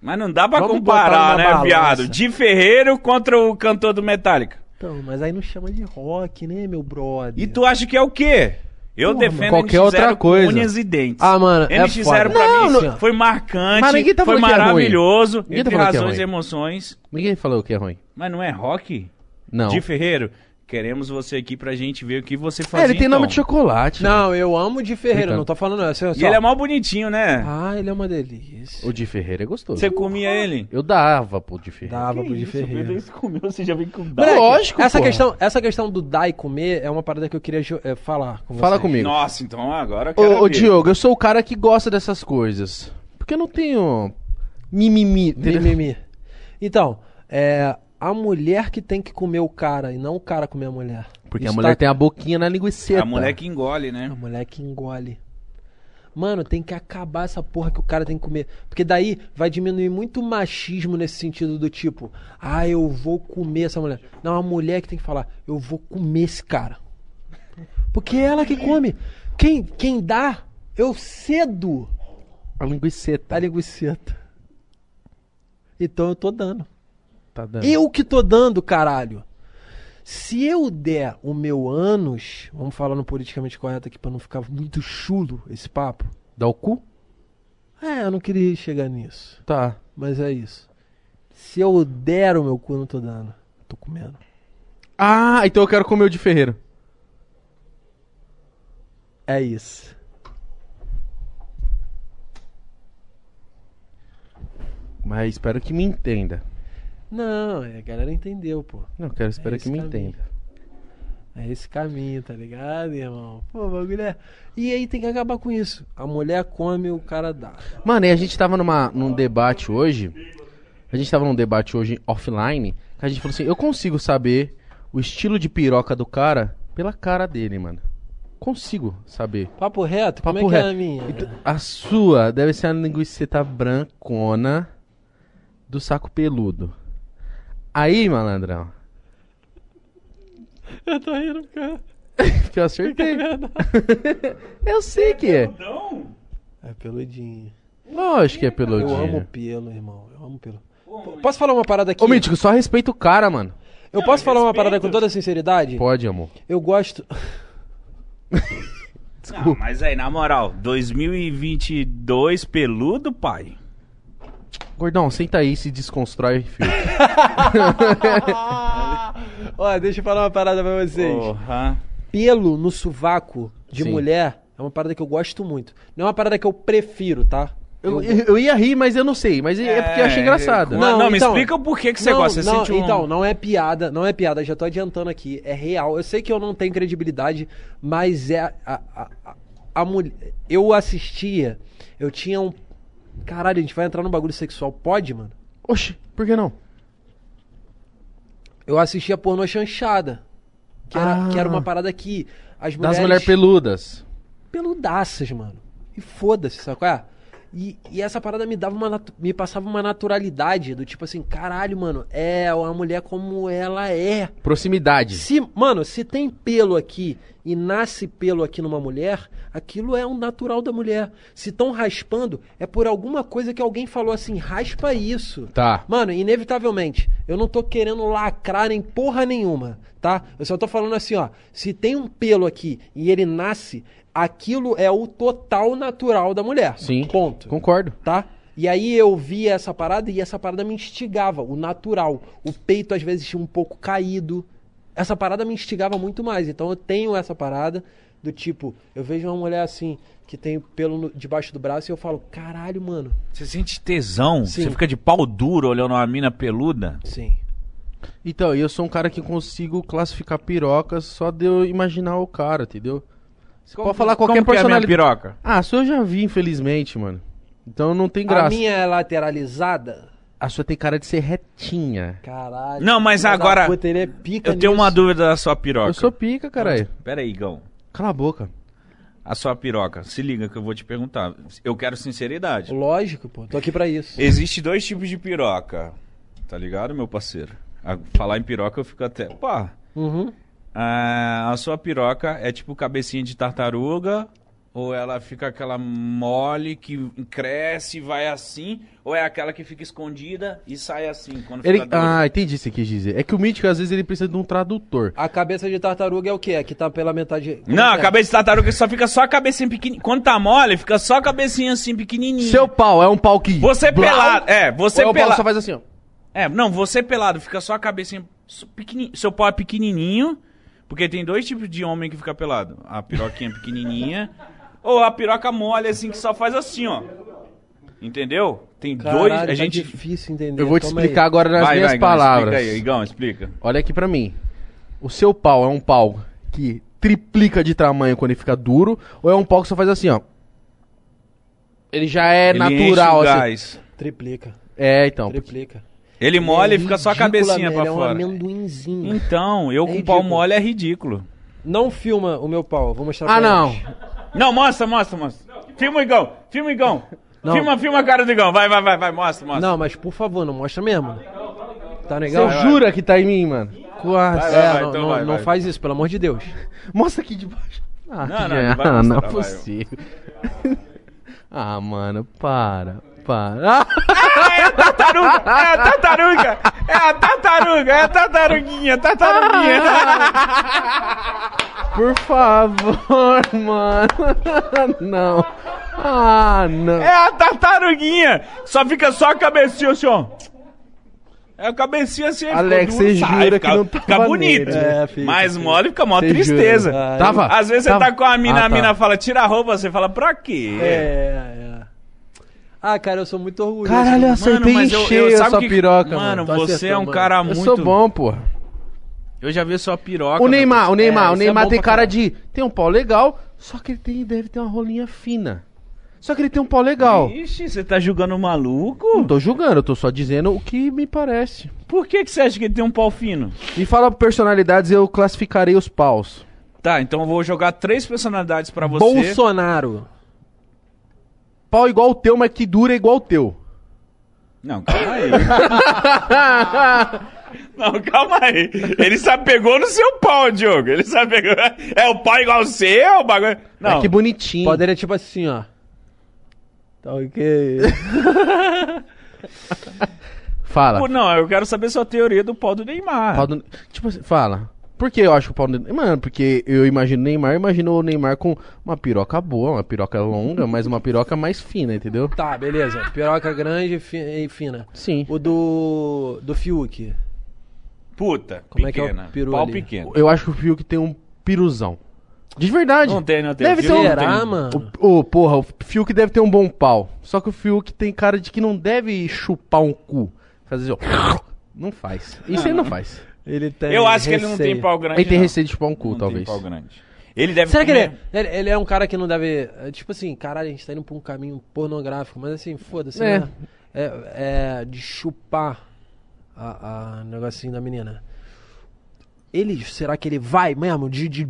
[SPEAKER 2] Mas não dá pra
[SPEAKER 3] Vamos
[SPEAKER 2] comparar,
[SPEAKER 3] botar
[SPEAKER 2] né,
[SPEAKER 3] balança.
[SPEAKER 2] viado? Di Ferreiro contra o cantor do Metallica.
[SPEAKER 3] então, mas aí não chama de rock, né, meu brother?
[SPEAKER 2] E tu acha que é o quê? Eu
[SPEAKER 3] Porra,
[SPEAKER 2] defendo
[SPEAKER 1] qualquer
[SPEAKER 2] NX0
[SPEAKER 1] outra
[SPEAKER 2] com
[SPEAKER 1] coisa.
[SPEAKER 2] unhas e dentes.
[SPEAKER 3] Ah, mano, é
[SPEAKER 2] NX0
[SPEAKER 3] foda.
[SPEAKER 2] pra
[SPEAKER 3] Não,
[SPEAKER 2] mim
[SPEAKER 3] não-
[SPEAKER 2] foi marcante,
[SPEAKER 1] Mas ninguém tá
[SPEAKER 2] foi
[SPEAKER 1] falando que é ruim.
[SPEAKER 2] maravilhoso.
[SPEAKER 1] Ninguém tá
[SPEAKER 2] entre
[SPEAKER 1] falando que é
[SPEAKER 2] razões e
[SPEAKER 1] ruim.
[SPEAKER 2] emoções.
[SPEAKER 1] Ninguém falou que é ruim.
[SPEAKER 2] Mas não é rock?
[SPEAKER 1] Não.
[SPEAKER 2] Di Ferreiro, queremos você aqui pra gente ver o que você
[SPEAKER 1] É,
[SPEAKER 2] faz.
[SPEAKER 1] ele tem nome de chocolate.
[SPEAKER 3] Não, eu amo de Ferreira, não tô falando essa.
[SPEAKER 2] E ele é mó bonitinho, né?
[SPEAKER 3] Ah, ele é uma delícia.
[SPEAKER 1] O de Ferreira é gostoso.
[SPEAKER 2] Você comia ele?
[SPEAKER 1] Eu dava pro de Ferreira.
[SPEAKER 3] Dava pro de Ferreira.
[SPEAKER 2] Você comeu, você já vem com
[SPEAKER 3] Moleque,
[SPEAKER 1] Lógico,
[SPEAKER 3] essa questão, essa questão do dar e comer é uma parada que eu queria jo- eh, falar com
[SPEAKER 1] Fala
[SPEAKER 3] vocês.
[SPEAKER 1] comigo.
[SPEAKER 2] Nossa, então agora eu quero
[SPEAKER 1] Ô, ô
[SPEAKER 2] ver.
[SPEAKER 1] Diogo, eu sou o cara que gosta dessas coisas. Porque eu não tenho mimimi. entendeu?
[SPEAKER 3] Mimimi. Então, é a mulher que tem que comer o cara e não o cara comer a mulher.
[SPEAKER 1] Porque a
[SPEAKER 3] Isso
[SPEAKER 1] mulher
[SPEAKER 3] tá-
[SPEAKER 1] tem a boquinha na linguiça.
[SPEAKER 2] A mulher que engole, né?
[SPEAKER 3] A mulher que engole. Mano, tem que acabar essa porra que o cara tem que comer. Porque daí vai diminuir muito o machismo nesse sentido do tipo, ah, eu vou comer essa mulher. Não, a mulher que tem que falar, eu vou comer esse cara. Porque é ela que come. Quem, quem dá, eu cedo
[SPEAKER 1] A linguiceta.
[SPEAKER 3] a linguiceta. Então eu tô dando.
[SPEAKER 1] Tá dando.
[SPEAKER 3] Eu que tô dando, caralho. Se eu der o meu ânus, vamos falar no politicamente correto aqui pra não ficar muito chulo esse papo.
[SPEAKER 1] Dá o cu?
[SPEAKER 3] É, eu não queria chegar nisso,
[SPEAKER 1] Tá.
[SPEAKER 3] mas é isso. Se eu der o meu cu, eu não tô dando. Tô comendo.
[SPEAKER 1] Ah, então eu quero comer o de Ferreiro.
[SPEAKER 3] É isso.
[SPEAKER 1] Mas espero que me entenda.
[SPEAKER 3] Não, é, a galera entendeu, pô.
[SPEAKER 1] Não, quero espero
[SPEAKER 3] É
[SPEAKER 1] que me
[SPEAKER 3] caminho.
[SPEAKER 1] entenda.
[SPEAKER 3] É esse caminho, tá ligado, irmão? Pô, bagulho é... E aí tem que acabar com isso. A mulher come, o cara dá.
[SPEAKER 1] Mano, e a gente tava numa, num debate hoje. A gente tava num debate hoje offline. Que a gente falou assim: eu consigo saber o estilo de piroca do cara pela cara dele, mano. Consigo saber.
[SPEAKER 3] Papo reto,
[SPEAKER 1] Papo
[SPEAKER 3] como é que é
[SPEAKER 1] reto.
[SPEAKER 3] a minha?
[SPEAKER 1] A sua deve ser a linguiceta brancona do saco peludo. Aí, malandrão,
[SPEAKER 3] Eu tô rindo, cara.
[SPEAKER 1] que eu acertei. eu sei que é.
[SPEAKER 3] É peludinho.
[SPEAKER 1] Lógico que é
[SPEAKER 3] Eu
[SPEAKER 1] peludinho.
[SPEAKER 3] amo pelo, irmão. Eu amo pelo. Pô, Posso falar uma parada aqui?
[SPEAKER 1] Ô, Mítico, só respeita o cara, mano.
[SPEAKER 3] Eu posso falar uma parada com toda sinceridade?
[SPEAKER 1] Pode, amor.
[SPEAKER 3] Eu gosto.
[SPEAKER 2] Não, mas aí, na moral, 2022 peludo, pai.
[SPEAKER 1] Gordão, senta aí e se desconstrói, filho.
[SPEAKER 3] Ó, deixa eu falar uma parada pra vocês.
[SPEAKER 2] Porra.
[SPEAKER 3] Pelo no sovaco de
[SPEAKER 1] Sim.
[SPEAKER 3] mulher é uma parada que eu gosto muito. Não é uma parada que eu prefiro, tá?
[SPEAKER 1] Eu, eu, eu ia rir, mas eu não sei. Mas é, porque eu achei engraçado.
[SPEAKER 2] Não, não, me
[SPEAKER 3] então-
[SPEAKER 2] explica o porquê que você
[SPEAKER 3] não,
[SPEAKER 2] gosta. Você
[SPEAKER 3] não,
[SPEAKER 2] um-
[SPEAKER 3] Então, não é piada, não é piada, já tô adiantando aqui. É real. Eu sei que eu não tenho credibilidade, mas é. A, a, a, a mulher. Eu assistia, eu tinha um. Caralho, a gente vai entrar no bagulho sexual. Pode, mano?
[SPEAKER 1] Oxi, por que não?
[SPEAKER 3] Eu assistia pornô chanchada. Que era,
[SPEAKER 1] Ah.
[SPEAKER 3] que era uma parada que as
[SPEAKER 1] Das
[SPEAKER 3] mulheres.
[SPEAKER 1] mulheres peludas.
[SPEAKER 3] peludaças, mano. E foda-se, sabe qual é? E, e essa parada me dava uma me passava uma naturalidade do tipo assim, caralho, mano, é uma mulher como ela é.
[SPEAKER 1] Proximidade.
[SPEAKER 3] Se, mano, se tem pelo aqui e nasce pelo aqui numa mulher, aquilo é um natural da mulher. Se estão raspando, é por alguma coisa que alguém falou assim, raspa isso.
[SPEAKER 1] Tá.
[SPEAKER 3] Mano, inevitavelmente, eu não tô querendo lacrar em porra nenhuma, tá? Eu só tô falando assim, ó, se tem um pelo aqui e ele nasce, aquilo é o total natural da mulher.
[SPEAKER 1] Sim.
[SPEAKER 3] Ponto
[SPEAKER 1] Concordo.
[SPEAKER 3] tá? E aí eu via essa parada e essa parada me instigava, o natural. O peito às vezes tinha um pouco caído. Essa parada me instigava muito mais. Então eu tenho essa parada do tipo, eu vejo uma mulher assim, que tem pelo no- debaixo do braço e eu falo, caralho, mano.
[SPEAKER 2] Você sente tesão?
[SPEAKER 3] Sim.
[SPEAKER 2] Você fica de pau duro olhando uma mina peluda?
[SPEAKER 3] Sim.
[SPEAKER 1] Então, eu sou um cara que consigo classificar pirocas só de eu imaginar o cara, entendeu? Você pode falar qualquer
[SPEAKER 2] Como que é a minha
[SPEAKER 1] personalidade.
[SPEAKER 2] piroca?
[SPEAKER 1] ah, a sua eu já vi, infelizmente, mano. Então não tem graça.
[SPEAKER 3] A minha é lateralizada?
[SPEAKER 1] A sua tem cara de ser retinha.
[SPEAKER 3] Caralho.
[SPEAKER 2] Não, mas agora,
[SPEAKER 3] puta, ele é pica
[SPEAKER 2] Eu tenho uma dúvida da sua piroca.
[SPEAKER 1] Eu sou pica, caralho.
[SPEAKER 2] Pera aí, Igão.
[SPEAKER 1] Cala a boca.
[SPEAKER 2] A sua piroca. Se liga que eu vou te perguntar. Eu quero sinceridade.
[SPEAKER 3] Lógico, pô. Tô aqui pra isso.
[SPEAKER 2] Existe dois tipos de piroca. Tá ligado, meu parceiro? A falar em piroca eu fico até. Pá.
[SPEAKER 3] Uhum.
[SPEAKER 2] Ah, a sua piroca é tipo cabecinha de tartaruga? Ou ela fica aquela mole que cresce e vai assim? Ou é aquela que fica escondida e sai assim quando
[SPEAKER 1] Ele... Ah, entendi o que você quis dizer. É que o mítico, às vezes, ele precisa de um tradutor.
[SPEAKER 3] A cabeça de tartaruga é o quê? É que tá pela metade. como
[SPEAKER 2] Não,
[SPEAKER 3] é
[SPEAKER 2] a
[SPEAKER 3] é?
[SPEAKER 2] cabeça de tartaruga só fica só a cabecinha pequenininha. Quando tá mole, fica só a cabecinha assim pequenininha.
[SPEAKER 1] Seu pau é um pau que...
[SPEAKER 2] Você
[SPEAKER 1] Blau,
[SPEAKER 2] pelado. É, você
[SPEAKER 1] ou é
[SPEAKER 2] pelado.
[SPEAKER 1] só faz assim, ó.
[SPEAKER 2] É, não, você pelado, fica só a cabecinha só pequenininho. Seu pau é pequenininho, porque tem dois tipos de homem que fica pelado. A piroquinha pequenininha ou a piroca mole assim que só faz assim, ó. Entendeu? Tem
[SPEAKER 3] Caralho,
[SPEAKER 2] dois, a
[SPEAKER 3] tá
[SPEAKER 2] gente
[SPEAKER 3] difícil entender.
[SPEAKER 1] Eu vou te
[SPEAKER 3] Calma
[SPEAKER 1] explicar
[SPEAKER 3] aí.
[SPEAKER 1] agora nas
[SPEAKER 2] Vai,
[SPEAKER 1] minhas
[SPEAKER 2] vai, Igão,
[SPEAKER 1] palavras.
[SPEAKER 2] Explica aí, Igão, explica.
[SPEAKER 1] Olha aqui pra mim. O seu pau é um pau que triplica de tamanho quando ele fica duro, ou é um pau que só faz assim, ó. Ele já é
[SPEAKER 2] Ele
[SPEAKER 1] natural,
[SPEAKER 2] enche o
[SPEAKER 1] assim.
[SPEAKER 2] gás.
[SPEAKER 3] Triplica.
[SPEAKER 1] É, então.
[SPEAKER 3] Triplica.
[SPEAKER 2] Ele mole e fica só a cabecinha
[SPEAKER 3] velho,
[SPEAKER 2] pra
[SPEAKER 3] é
[SPEAKER 2] fora.
[SPEAKER 3] um amendoinzinho.
[SPEAKER 2] Então, eu
[SPEAKER 3] É
[SPEAKER 2] com pau
[SPEAKER 3] ridículo.
[SPEAKER 2] mole é ridículo.
[SPEAKER 3] Não filma o meu pau, vou mostrar
[SPEAKER 1] Ah,
[SPEAKER 3] pra
[SPEAKER 1] não.
[SPEAKER 3] eles.
[SPEAKER 2] Não, mostra, mostra, mostra. Filma o Igão, filma o Igão.
[SPEAKER 3] Não.
[SPEAKER 2] Filma, filma a cara do Igão. Vai, vai, vai, vai, mostra, mostra.
[SPEAKER 3] Não, mas por favor, não mostra mesmo. Tá
[SPEAKER 1] Você
[SPEAKER 3] legal?
[SPEAKER 2] vai.
[SPEAKER 1] jura que tá em mim, mano? Quase.
[SPEAKER 2] Vai,
[SPEAKER 3] É,
[SPEAKER 2] vai,
[SPEAKER 3] não,
[SPEAKER 2] então
[SPEAKER 3] não-
[SPEAKER 2] vai,
[SPEAKER 3] não
[SPEAKER 2] vai.
[SPEAKER 3] faz isso, pelo amor de Deus.
[SPEAKER 1] Mostra aqui de baixo. Ah,
[SPEAKER 2] Não, não, não
[SPEAKER 1] ah, não é
[SPEAKER 2] mostrar, vai.
[SPEAKER 1] possível. ah, mano, para. Para. Ah,
[SPEAKER 2] Tartaruga! É a tartaruga! É a tartaruga! É a tartaruguinha! Tartaruguinha!
[SPEAKER 1] por favor, mano. Não. Ah, não.
[SPEAKER 2] É a tartaruguinha! Só fica só a cabecinha assim, ó. É a cabecinha assim.
[SPEAKER 1] Alex, você
[SPEAKER 2] sai,
[SPEAKER 1] jura
[SPEAKER 2] fica,
[SPEAKER 1] que não
[SPEAKER 2] Fica
[SPEAKER 1] tava
[SPEAKER 2] bonito.
[SPEAKER 1] nele.
[SPEAKER 3] É, fica,
[SPEAKER 2] Mas
[SPEAKER 3] fica.
[SPEAKER 2] mole fica mó
[SPEAKER 1] Você
[SPEAKER 2] tristeza.
[SPEAKER 1] jura?
[SPEAKER 3] Ah,
[SPEAKER 1] Tava?
[SPEAKER 2] Às vezes você
[SPEAKER 1] Tava?
[SPEAKER 2] tá com a mina,
[SPEAKER 1] Ah,
[SPEAKER 2] a
[SPEAKER 1] tá.
[SPEAKER 2] mina fala, tira a roupa, você fala, pra quê?
[SPEAKER 3] É, é. Ah, cara, eu sou muito orgulhoso.
[SPEAKER 1] Caralho, eu acertei em cheio
[SPEAKER 2] sabe
[SPEAKER 1] essa
[SPEAKER 2] que-
[SPEAKER 1] piroca,
[SPEAKER 2] Mano,
[SPEAKER 1] mano.
[SPEAKER 2] Você é
[SPEAKER 3] acertando,
[SPEAKER 2] um
[SPEAKER 3] mano.
[SPEAKER 2] cara
[SPEAKER 1] Eu
[SPEAKER 2] muito...
[SPEAKER 1] sou bom, porra.
[SPEAKER 2] Eu já vi sua piroca.
[SPEAKER 1] O Neymar, o
[SPEAKER 2] mano.
[SPEAKER 1] Neymar,
[SPEAKER 2] É,
[SPEAKER 1] o
[SPEAKER 2] é
[SPEAKER 1] Neymar
[SPEAKER 2] bom
[SPEAKER 1] tem cara de. Tem um pau legal, só que ele tem, deve ter uma rolinha fina. Só que ele tem um pau legal.
[SPEAKER 2] Ixi, você tá julgando o maluco?
[SPEAKER 1] Não tô julgando, eu tô só dizendo o que me parece.
[SPEAKER 2] Por que, que você acha que ele tem um pau fino?
[SPEAKER 1] Me fala personalidades, eu classificarei os paus.
[SPEAKER 2] Tá, então eu vou jogar três personalidades pra você.
[SPEAKER 3] Bolsonaro.
[SPEAKER 1] Pau igual o teu, mas que dura igual o teu.
[SPEAKER 2] Não, calma aí. Não, calma aí. Ele se apegou no seu pau, Diogo. Ele se apegou. É o pau igual o seu, o bagulho. Não.
[SPEAKER 1] Mas que bonitinho.
[SPEAKER 3] Poderia tipo assim, ó. Tá ok.
[SPEAKER 1] Fala.
[SPEAKER 2] Pô, Não, eu quero saber sua teoria do pau do Neymar.
[SPEAKER 1] Pau do- Tipo assim, fala. Por que eu acho que o pau do... Mano, porque eu imagino o Neymar, imagino o Neymar com uma piroca boa, uma piroca longa, mas uma piroca mais fina, entendeu?
[SPEAKER 3] tá, beleza. Piroca grande e fi- e fina.
[SPEAKER 1] Sim.
[SPEAKER 3] O do. do Fiuk.
[SPEAKER 2] Puta,
[SPEAKER 3] Como é que é o
[SPEAKER 2] pequena.
[SPEAKER 3] peru
[SPEAKER 2] pau
[SPEAKER 3] ali?
[SPEAKER 2] pequeno.
[SPEAKER 1] Eu acho que o Fiuk tem um piruzão. De verdade.
[SPEAKER 2] Não tem, não tem.
[SPEAKER 1] Deve ter um-
[SPEAKER 3] Será, mano?
[SPEAKER 1] O, o- porra, o Fiuk deve ter um bom pau. Só que o Fiuk tem cara de que não deve chupar um cu. Fazer assim, ó. Não faz. Isso ele não faz.
[SPEAKER 3] Ele tem.
[SPEAKER 2] Eu acho que ele não tem
[SPEAKER 3] receio.
[SPEAKER 2] pau grande.
[SPEAKER 1] Ele tem
[SPEAKER 2] não.
[SPEAKER 1] receio de chupar um cu,
[SPEAKER 2] Não
[SPEAKER 1] talvez.
[SPEAKER 2] Tem pau grande. Ele deve
[SPEAKER 3] Será que ele
[SPEAKER 2] comer-
[SPEAKER 3] é, ele, ele é um cara que não deve. é, Tipo assim, caralho, a gente tá indo pra um caminho pornográfico, mas assim, foda-se,
[SPEAKER 1] É.
[SPEAKER 3] né? É, é de chupar a, a negocinho da menina. Ele, será que ele vai mesmo? De. de?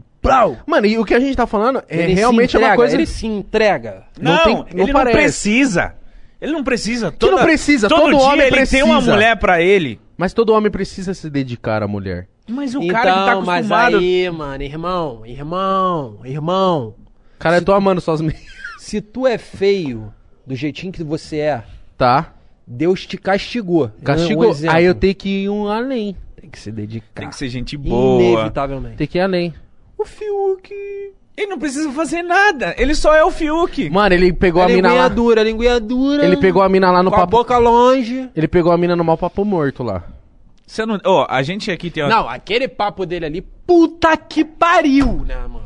[SPEAKER 1] Mano, e o que a gente tá falando é
[SPEAKER 3] Ele
[SPEAKER 1] realmente é
[SPEAKER 3] entrega,
[SPEAKER 1] uma coisa.
[SPEAKER 3] Ele se entrega.
[SPEAKER 2] Não,
[SPEAKER 1] Não tem- não
[SPEAKER 2] ele não
[SPEAKER 1] parece.
[SPEAKER 2] precisa. Ele não precisa.
[SPEAKER 1] Que não precisa,
[SPEAKER 2] Todo,
[SPEAKER 1] todo
[SPEAKER 2] dia
[SPEAKER 1] homem
[SPEAKER 2] ele tem uma
[SPEAKER 1] precisa.
[SPEAKER 2] mulher pra ele.
[SPEAKER 1] Mas todo homem precisa se dedicar à mulher.
[SPEAKER 2] Mas o
[SPEAKER 3] então,
[SPEAKER 2] cara que tá
[SPEAKER 3] mas
[SPEAKER 2] acostumado...
[SPEAKER 3] aí, mano, irmão, irmão, irmão.
[SPEAKER 1] Cara, eu tô amando suas meninas.
[SPEAKER 3] Se tu é feio do jeitinho que você é,
[SPEAKER 1] Tá?
[SPEAKER 3] Deus te castigou. Um
[SPEAKER 1] Castigou. Aí eu tenho que ir um além.
[SPEAKER 3] Tem que se dedicar.
[SPEAKER 2] Tem que ser gente boa.
[SPEAKER 3] Inevitavelmente.
[SPEAKER 1] Tem que ir além.
[SPEAKER 2] O Fiuk... Ele não precisa fazer nada. Ele só é o Fiuk.
[SPEAKER 1] Mano, ele pegou
[SPEAKER 3] A
[SPEAKER 1] a mina
[SPEAKER 3] linguinha
[SPEAKER 1] lá.
[SPEAKER 3] dura, a linguinha dura.
[SPEAKER 1] Ele pegou a mina lá no
[SPEAKER 3] com a
[SPEAKER 1] papo.
[SPEAKER 3] boca longe.
[SPEAKER 1] Ele pegou a mina no mal papo morto lá.
[SPEAKER 2] Você não... Ó, a gente aqui tem... uma-
[SPEAKER 3] Não, aquele papo dele ali, puta que pariu, né, mano?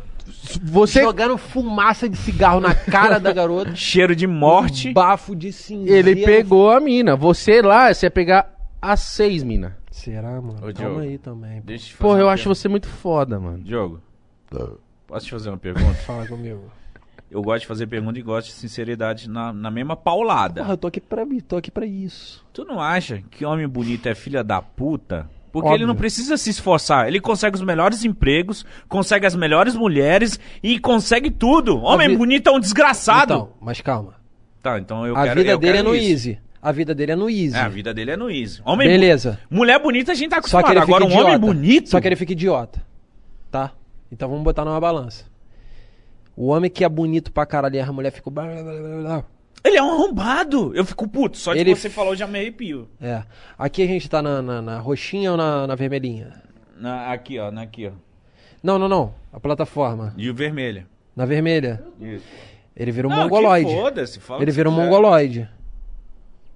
[SPEAKER 1] Você.
[SPEAKER 3] Jogando fumaça de cigarro na cara da garota.
[SPEAKER 2] Cheiro de morte.
[SPEAKER 3] Bafo de cinzeiro.
[SPEAKER 1] Ele pegou a mina. Você lá, você ia pegar as seis mina.
[SPEAKER 3] Será, mano?
[SPEAKER 2] Ô,
[SPEAKER 3] Calma
[SPEAKER 2] Diogo.
[SPEAKER 3] aí também. pô.
[SPEAKER 2] Deixa eu
[SPEAKER 1] Porra, eu acho você muito foda, mano.
[SPEAKER 2] Diogo, posso te fazer uma pergunta?
[SPEAKER 3] Fala comigo.
[SPEAKER 2] Eu gosto de fazer pergunta e gosto de sinceridade na, na mesma paulada.
[SPEAKER 3] Porra, eu tô aqui pra mim, tô aqui pra isso.
[SPEAKER 2] Tu não acha que homem bonito é filha da puta? Porque
[SPEAKER 3] Óbvio.
[SPEAKER 2] ele não precisa se esforçar. Ele consegue os melhores empregos, consegue as melhores mulheres e consegue tudo. Homem
[SPEAKER 3] vi-
[SPEAKER 2] bonito é um desgraçado.
[SPEAKER 3] Então, mas calma.
[SPEAKER 2] tá, então eu
[SPEAKER 3] a
[SPEAKER 2] quero
[SPEAKER 3] vida
[SPEAKER 2] eu
[SPEAKER 3] dele é no
[SPEAKER 2] isso.
[SPEAKER 3] easy. A vida dele é no easy.
[SPEAKER 2] É, a vida dele é no easy. Homem bu-
[SPEAKER 3] Beleza.
[SPEAKER 2] Mulher bonita a gente tá
[SPEAKER 3] Só
[SPEAKER 2] acostumado.
[SPEAKER 3] que ele fica
[SPEAKER 2] Agora um
[SPEAKER 3] idiota.
[SPEAKER 2] homem bonito.
[SPEAKER 3] Só que ele fica idiota. Tá? Então vamos botar numa balança. O homem que é bonito pra caralho e a mulher blá.
[SPEAKER 2] Ele é um arrombado. Eu fico puto. Só de
[SPEAKER 3] Ele-
[SPEAKER 2] você falou já me arrepio.
[SPEAKER 3] É. Aqui a gente tá na, na, na roxinha ou na, na vermelhinha?
[SPEAKER 2] Na- aqui, ó. na- Aqui, ó.
[SPEAKER 3] Não, não, não. A plataforma.
[SPEAKER 2] E o vermelho.
[SPEAKER 3] Na vermelha.
[SPEAKER 2] Isso.
[SPEAKER 3] Ele vira um
[SPEAKER 2] Não,
[SPEAKER 3] mongoloide.
[SPEAKER 2] foda-se. fala
[SPEAKER 3] Ele vira um
[SPEAKER 2] quiser.
[SPEAKER 3] mongoloide.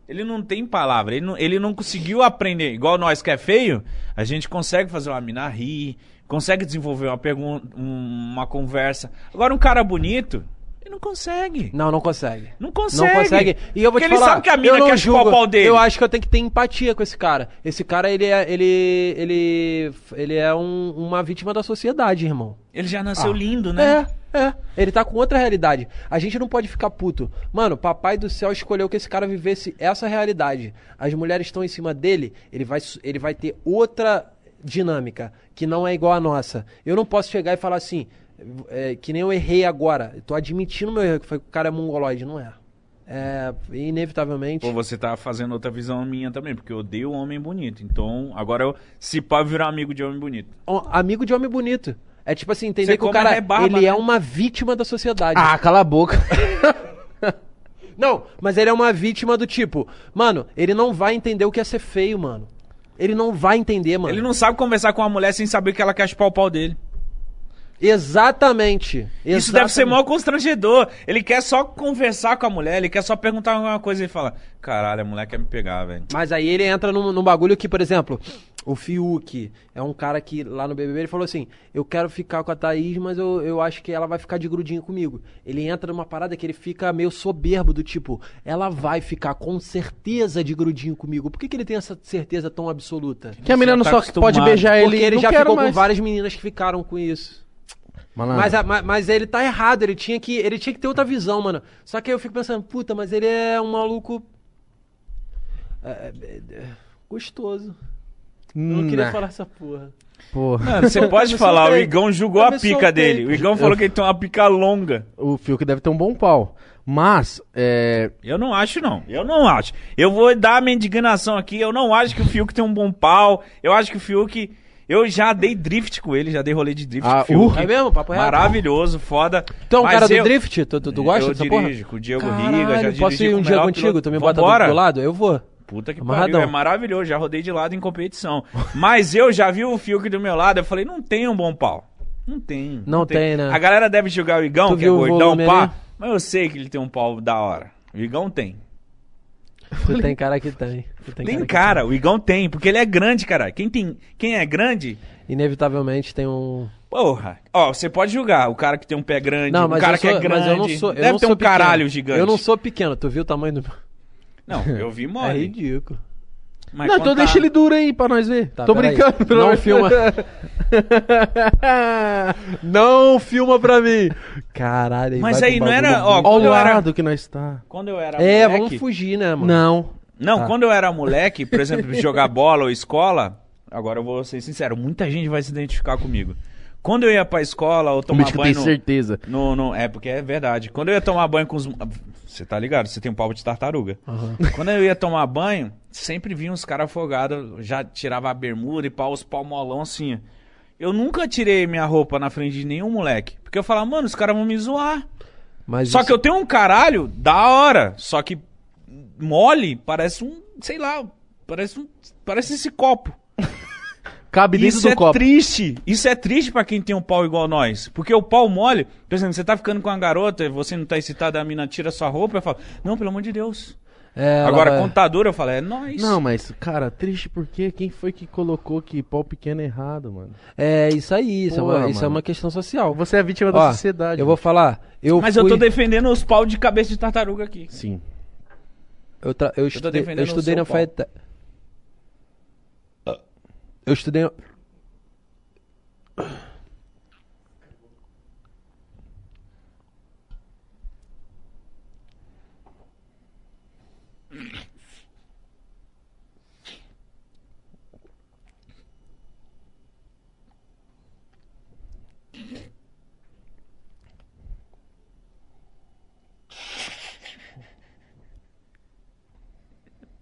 [SPEAKER 2] Ele não tem palavra, ele não, ele não conseguiu aprender. Igual nós que é feio, a gente consegue fazer uma mina rir, consegue desenvolver uma pergunta, um- uma conversa. Agora um cara bonito, ele não consegue.
[SPEAKER 3] Não, não consegue.
[SPEAKER 2] Não consegue.
[SPEAKER 3] Não consegue. E eu vou
[SPEAKER 2] Porque
[SPEAKER 3] te
[SPEAKER 2] ele
[SPEAKER 3] falar,
[SPEAKER 2] sabe que a mina quer chupar
[SPEAKER 3] julgo.
[SPEAKER 2] o pau dele.
[SPEAKER 3] Eu acho que eu tenho que ter empatia com esse cara. Esse cara, ele é, ele, ele, ele é um- uma vítima da sociedade, irmão.
[SPEAKER 2] Ele já nasceu
[SPEAKER 3] Ah.
[SPEAKER 2] lindo, né?
[SPEAKER 3] É, é. Ele tá com outra realidade. A gente não pode ficar puto. Mano, papai do céu escolheu que esse cara vivesse essa realidade. As mulheres estão em cima dele, ele vai, ele vai ter outra dinâmica, que não é igual a nossa. Eu não posso chegar e falar assim, é, que nem eu errei agora. Eu tô admitindo meu erro, que foi que o cara é mongoloide. Não é. É, inevitavelmente...
[SPEAKER 2] Pô, você tá fazendo outra visão minha também, porque eu odeio homem bonito. Então, agora eu, se pá, virar amigo de homem bonito.
[SPEAKER 3] Amigo de homem bonito. É tipo assim, entender
[SPEAKER 2] Você
[SPEAKER 3] que o cara,
[SPEAKER 2] rebarba,
[SPEAKER 3] ele é
[SPEAKER 2] né?
[SPEAKER 3] uma vítima da sociedade.
[SPEAKER 1] Ah, cala a boca.
[SPEAKER 3] Não, mas ele é uma vítima do tipo, mano, ele não vai entender o que é ser feio, mano. Ele não vai entender, mano.
[SPEAKER 2] Ele não sabe conversar com uma mulher sem saber que ela quer chupar o pau dele.
[SPEAKER 3] Exatamente.
[SPEAKER 2] Isso deve ser
[SPEAKER 3] Exatamente.
[SPEAKER 2] mó constrangedor. Ele quer só conversar com a mulher, ele quer só perguntar alguma coisa e fala: Caralho, a mulher quer me pegar, velho.
[SPEAKER 3] Mas aí ele entra num, num bagulho que, por exemplo, o Fiuk é um cara que lá no BBB ele falou assim: Eu quero ficar com a Thaís, mas eu, eu acho que ela vai ficar de grudinho comigo. Ele entra numa parada que ele fica meio soberbo, do tipo: Ela vai ficar com certeza de grudinho comigo. Por que, que ele tem essa certeza tão absoluta?
[SPEAKER 1] Que a menina não
[SPEAKER 2] tá
[SPEAKER 1] só
[SPEAKER 2] acostumado.
[SPEAKER 1] pode beijar ele.
[SPEAKER 3] Porque ele já
[SPEAKER 1] quero
[SPEAKER 3] ficou
[SPEAKER 1] mais.
[SPEAKER 3] com várias meninas que ficaram com isso.
[SPEAKER 1] Malandro.
[SPEAKER 3] Mas, a- ma- mas ele tá errado, ele tinha, que, ele tinha que ter outra visão, mano. Só que aí eu fico pensando, puta, mas ele é um maluco. é, é, é, gostoso. Eu não queria
[SPEAKER 1] Nah,
[SPEAKER 3] falar essa porra.
[SPEAKER 1] porra.
[SPEAKER 2] Mano, você pode falar, o. Igão julgou a pica dele. O Igão falou que ele tem uma pica longa.
[SPEAKER 1] O Fiuk deve ter um bom pau. Mas, é.
[SPEAKER 2] Eu não acho, não. Eu não acho. Eu vou dar a minha indignação aqui. Eu não acho que o Fiuk tem um bom pau. Eu acho que o Fiuk. Eu já dei drift com ele, já dei rolê de drift
[SPEAKER 1] Ah,
[SPEAKER 2] com o Fiuk.
[SPEAKER 3] É mesmo? Papo reto?
[SPEAKER 2] Maravilhoso, foda.
[SPEAKER 3] Um
[SPEAKER 2] Mas
[SPEAKER 3] cara do
[SPEAKER 2] eu-
[SPEAKER 3] drift? Tu, tu, tu gosta
[SPEAKER 2] eu
[SPEAKER 3] dessa porra?
[SPEAKER 2] dirijo com o Diego
[SPEAKER 3] Caralho,
[SPEAKER 2] Riga, já
[SPEAKER 3] posso
[SPEAKER 2] dirigi
[SPEAKER 3] ir
[SPEAKER 2] com
[SPEAKER 3] um dia contigo? Tu me bota do, do lado? Eu vou.
[SPEAKER 2] Puta que
[SPEAKER 3] Amarradão.
[SPEAKER 2] pariu, é maravilhoso. Já rodei de lado em competição. Mas eu já vi o Fiuk do meu lado, eu falei, não tem um bom pau. Não tem.
[SPEAKER 3] Não tem, né?
[SPEAKER 2] A galera deve julgar o Igão,
[SPEAKER 3] Tu
[SPEAKER 2] que é gordão, pá. Mas eu sei que ele tem um pau da hora. O Igão tem.
[SPEAKER 3] Tu tem cara que tem. Tu tem,
[SPEAKER 2] Tem
[SPEAKER 3] que
[SPEAKER 2] cara, o Igão tem, porque ele é grande, cara. Quem, tem, quem é grande,
[SPEAKER 3] tem. Inevitavelmente tem um.
[SPEAKER 2] porra. Ó, você pode julgar o cara que tem um pé grande,
[SPEAKER 3] Não,
[SPEAKER 2] o
[SPEAKER 3] mas,
[SPEAKER 2] cara
[SPEAKER 3] eu
[SPEAKER 2] que
[SPEAKER 3] sou,
[SPEAKER 2] é grande.
[SPEAKER 3] mas eu não sou. Eu
[SPEAKER 2] deve
[SPEAKER 3] não
[SPEAKER 2] ter
[SPEAKER 3] sou
[SPEAKER 2] um caralho
[SPEAKER 3] pequeno.
[SPEAKER 2] gigante.
[SPEAKER 3] Eu não sou pequeno. Tu viu o tamanho do.
[SPEAKER 2] Não, eu vi
[SPEAKER 3] É
[SPEAKER 2] mole.
[SPEAKER 3] ridículo.
[SPEAKER 2] Mas
[SPEAKER 1] não, então
[SPEAKER 2] contar-
[SPEAKER 1] deixa ele duro aí pra nós ver.
[SPEAKER 3] Tá,
[SPEAKER 1] Tô brincando. pelo
[SPEAKER 3] Não filma. Não filma pra mim! Caralho, aí
[SPEAKER 2] Mas aí não era- ó,
[SPEAKER 1] Ó o
[SPEAKER 2] Quando eu era-
[SPEAKER 1] lado que nós tá.
[SPEAKER 2] Quando eu era
[SPEAKER 3] É,
[SPEAKER 2] moleque-
[SPEAKER 3] vamos fugir, né, mano?
[SPEAKER 1] Não.
[SPEAKER 2] Não,
[SPEAKER 3] Tá.
[SPEAKER 2] quando eu era moleque, por exemplo, jogar bola ou escola, agora eu vou ser sincero, muita gente vai se identificar comigo. Quando eu ia pra escola ou tomar banho
[SPEAKER 1] tem
[SPEAKER 2] no,
[SPEAKER 1] certeza.
[SPEAKER 2] no, no- É, porque é verdade. Quando eu ia tomar banho com os... Você tá ligado? Você tem um pau de tartaruga. Quando eu ia tomar banho, sempre vinha uns caras afogados, já tirava a bermuda e pau, os palmolão assim. Eu nunca tirei minha roupa na frente de nenhum moleque. Porque eu falava, mano, os caras vão me zoar.
[SPEAKER 3] Mas
[SPEAKER 2] Só
[SPEAKER 3] isso-
[SPEAKER 2] que eu tenho um caralho da hora. Só que mole parece um, sei lá, parece um, parece esse copo.
[SPEAKER 1] Cabe dentro
[SPEAKER 2] Isso
[SPEAKER 1] do
[SPEAKER 2] é
[SPEAKER 1] copo.
[SPEAKER 2] triste. Isso é triste pra quem tem um pau igual nós. Porque o pau mole, por exemplo, você tá ficando com uma garota, você não tá excitado, a mina tira sua roupa, eu falo, não, pelo amor de Deus.
[SPEAKER 3] É,
[SPEAKER 2] Agora,
[SPEAKER 3] vai-
[SPEAKER 2] contador, eu falo, é nóis.
[SPEAKER 1] Não, mas, cara, triste porque quem foi que colocou que pau pequeno é errado, mano?
[SPEAKER 3] É isso aí, isso, é, uma, isso é
[SPEAKER 1] mano.
[SPEAKER 3] uma questão social.
[SPEAKER 1] Você é vítima
[SPEAKER 3] Ó,
[SPEAKER 1] da sociedade.
[SPEAKER 3] Eu vou falar. Eu
[SPEAKER 2] Mas
[SPEAKER 3] fui,
[SPEAKER 2] eu tô defendendo os pau de cabeça de tartaruga aqui.
[SPEAKER 1] Sim.
[SPEAKER 3] Eu, tra- eu estudei, eu
[SPEAKER 2] defendendo o
[SPEAKER 3] estudei na. Eu estudei. na-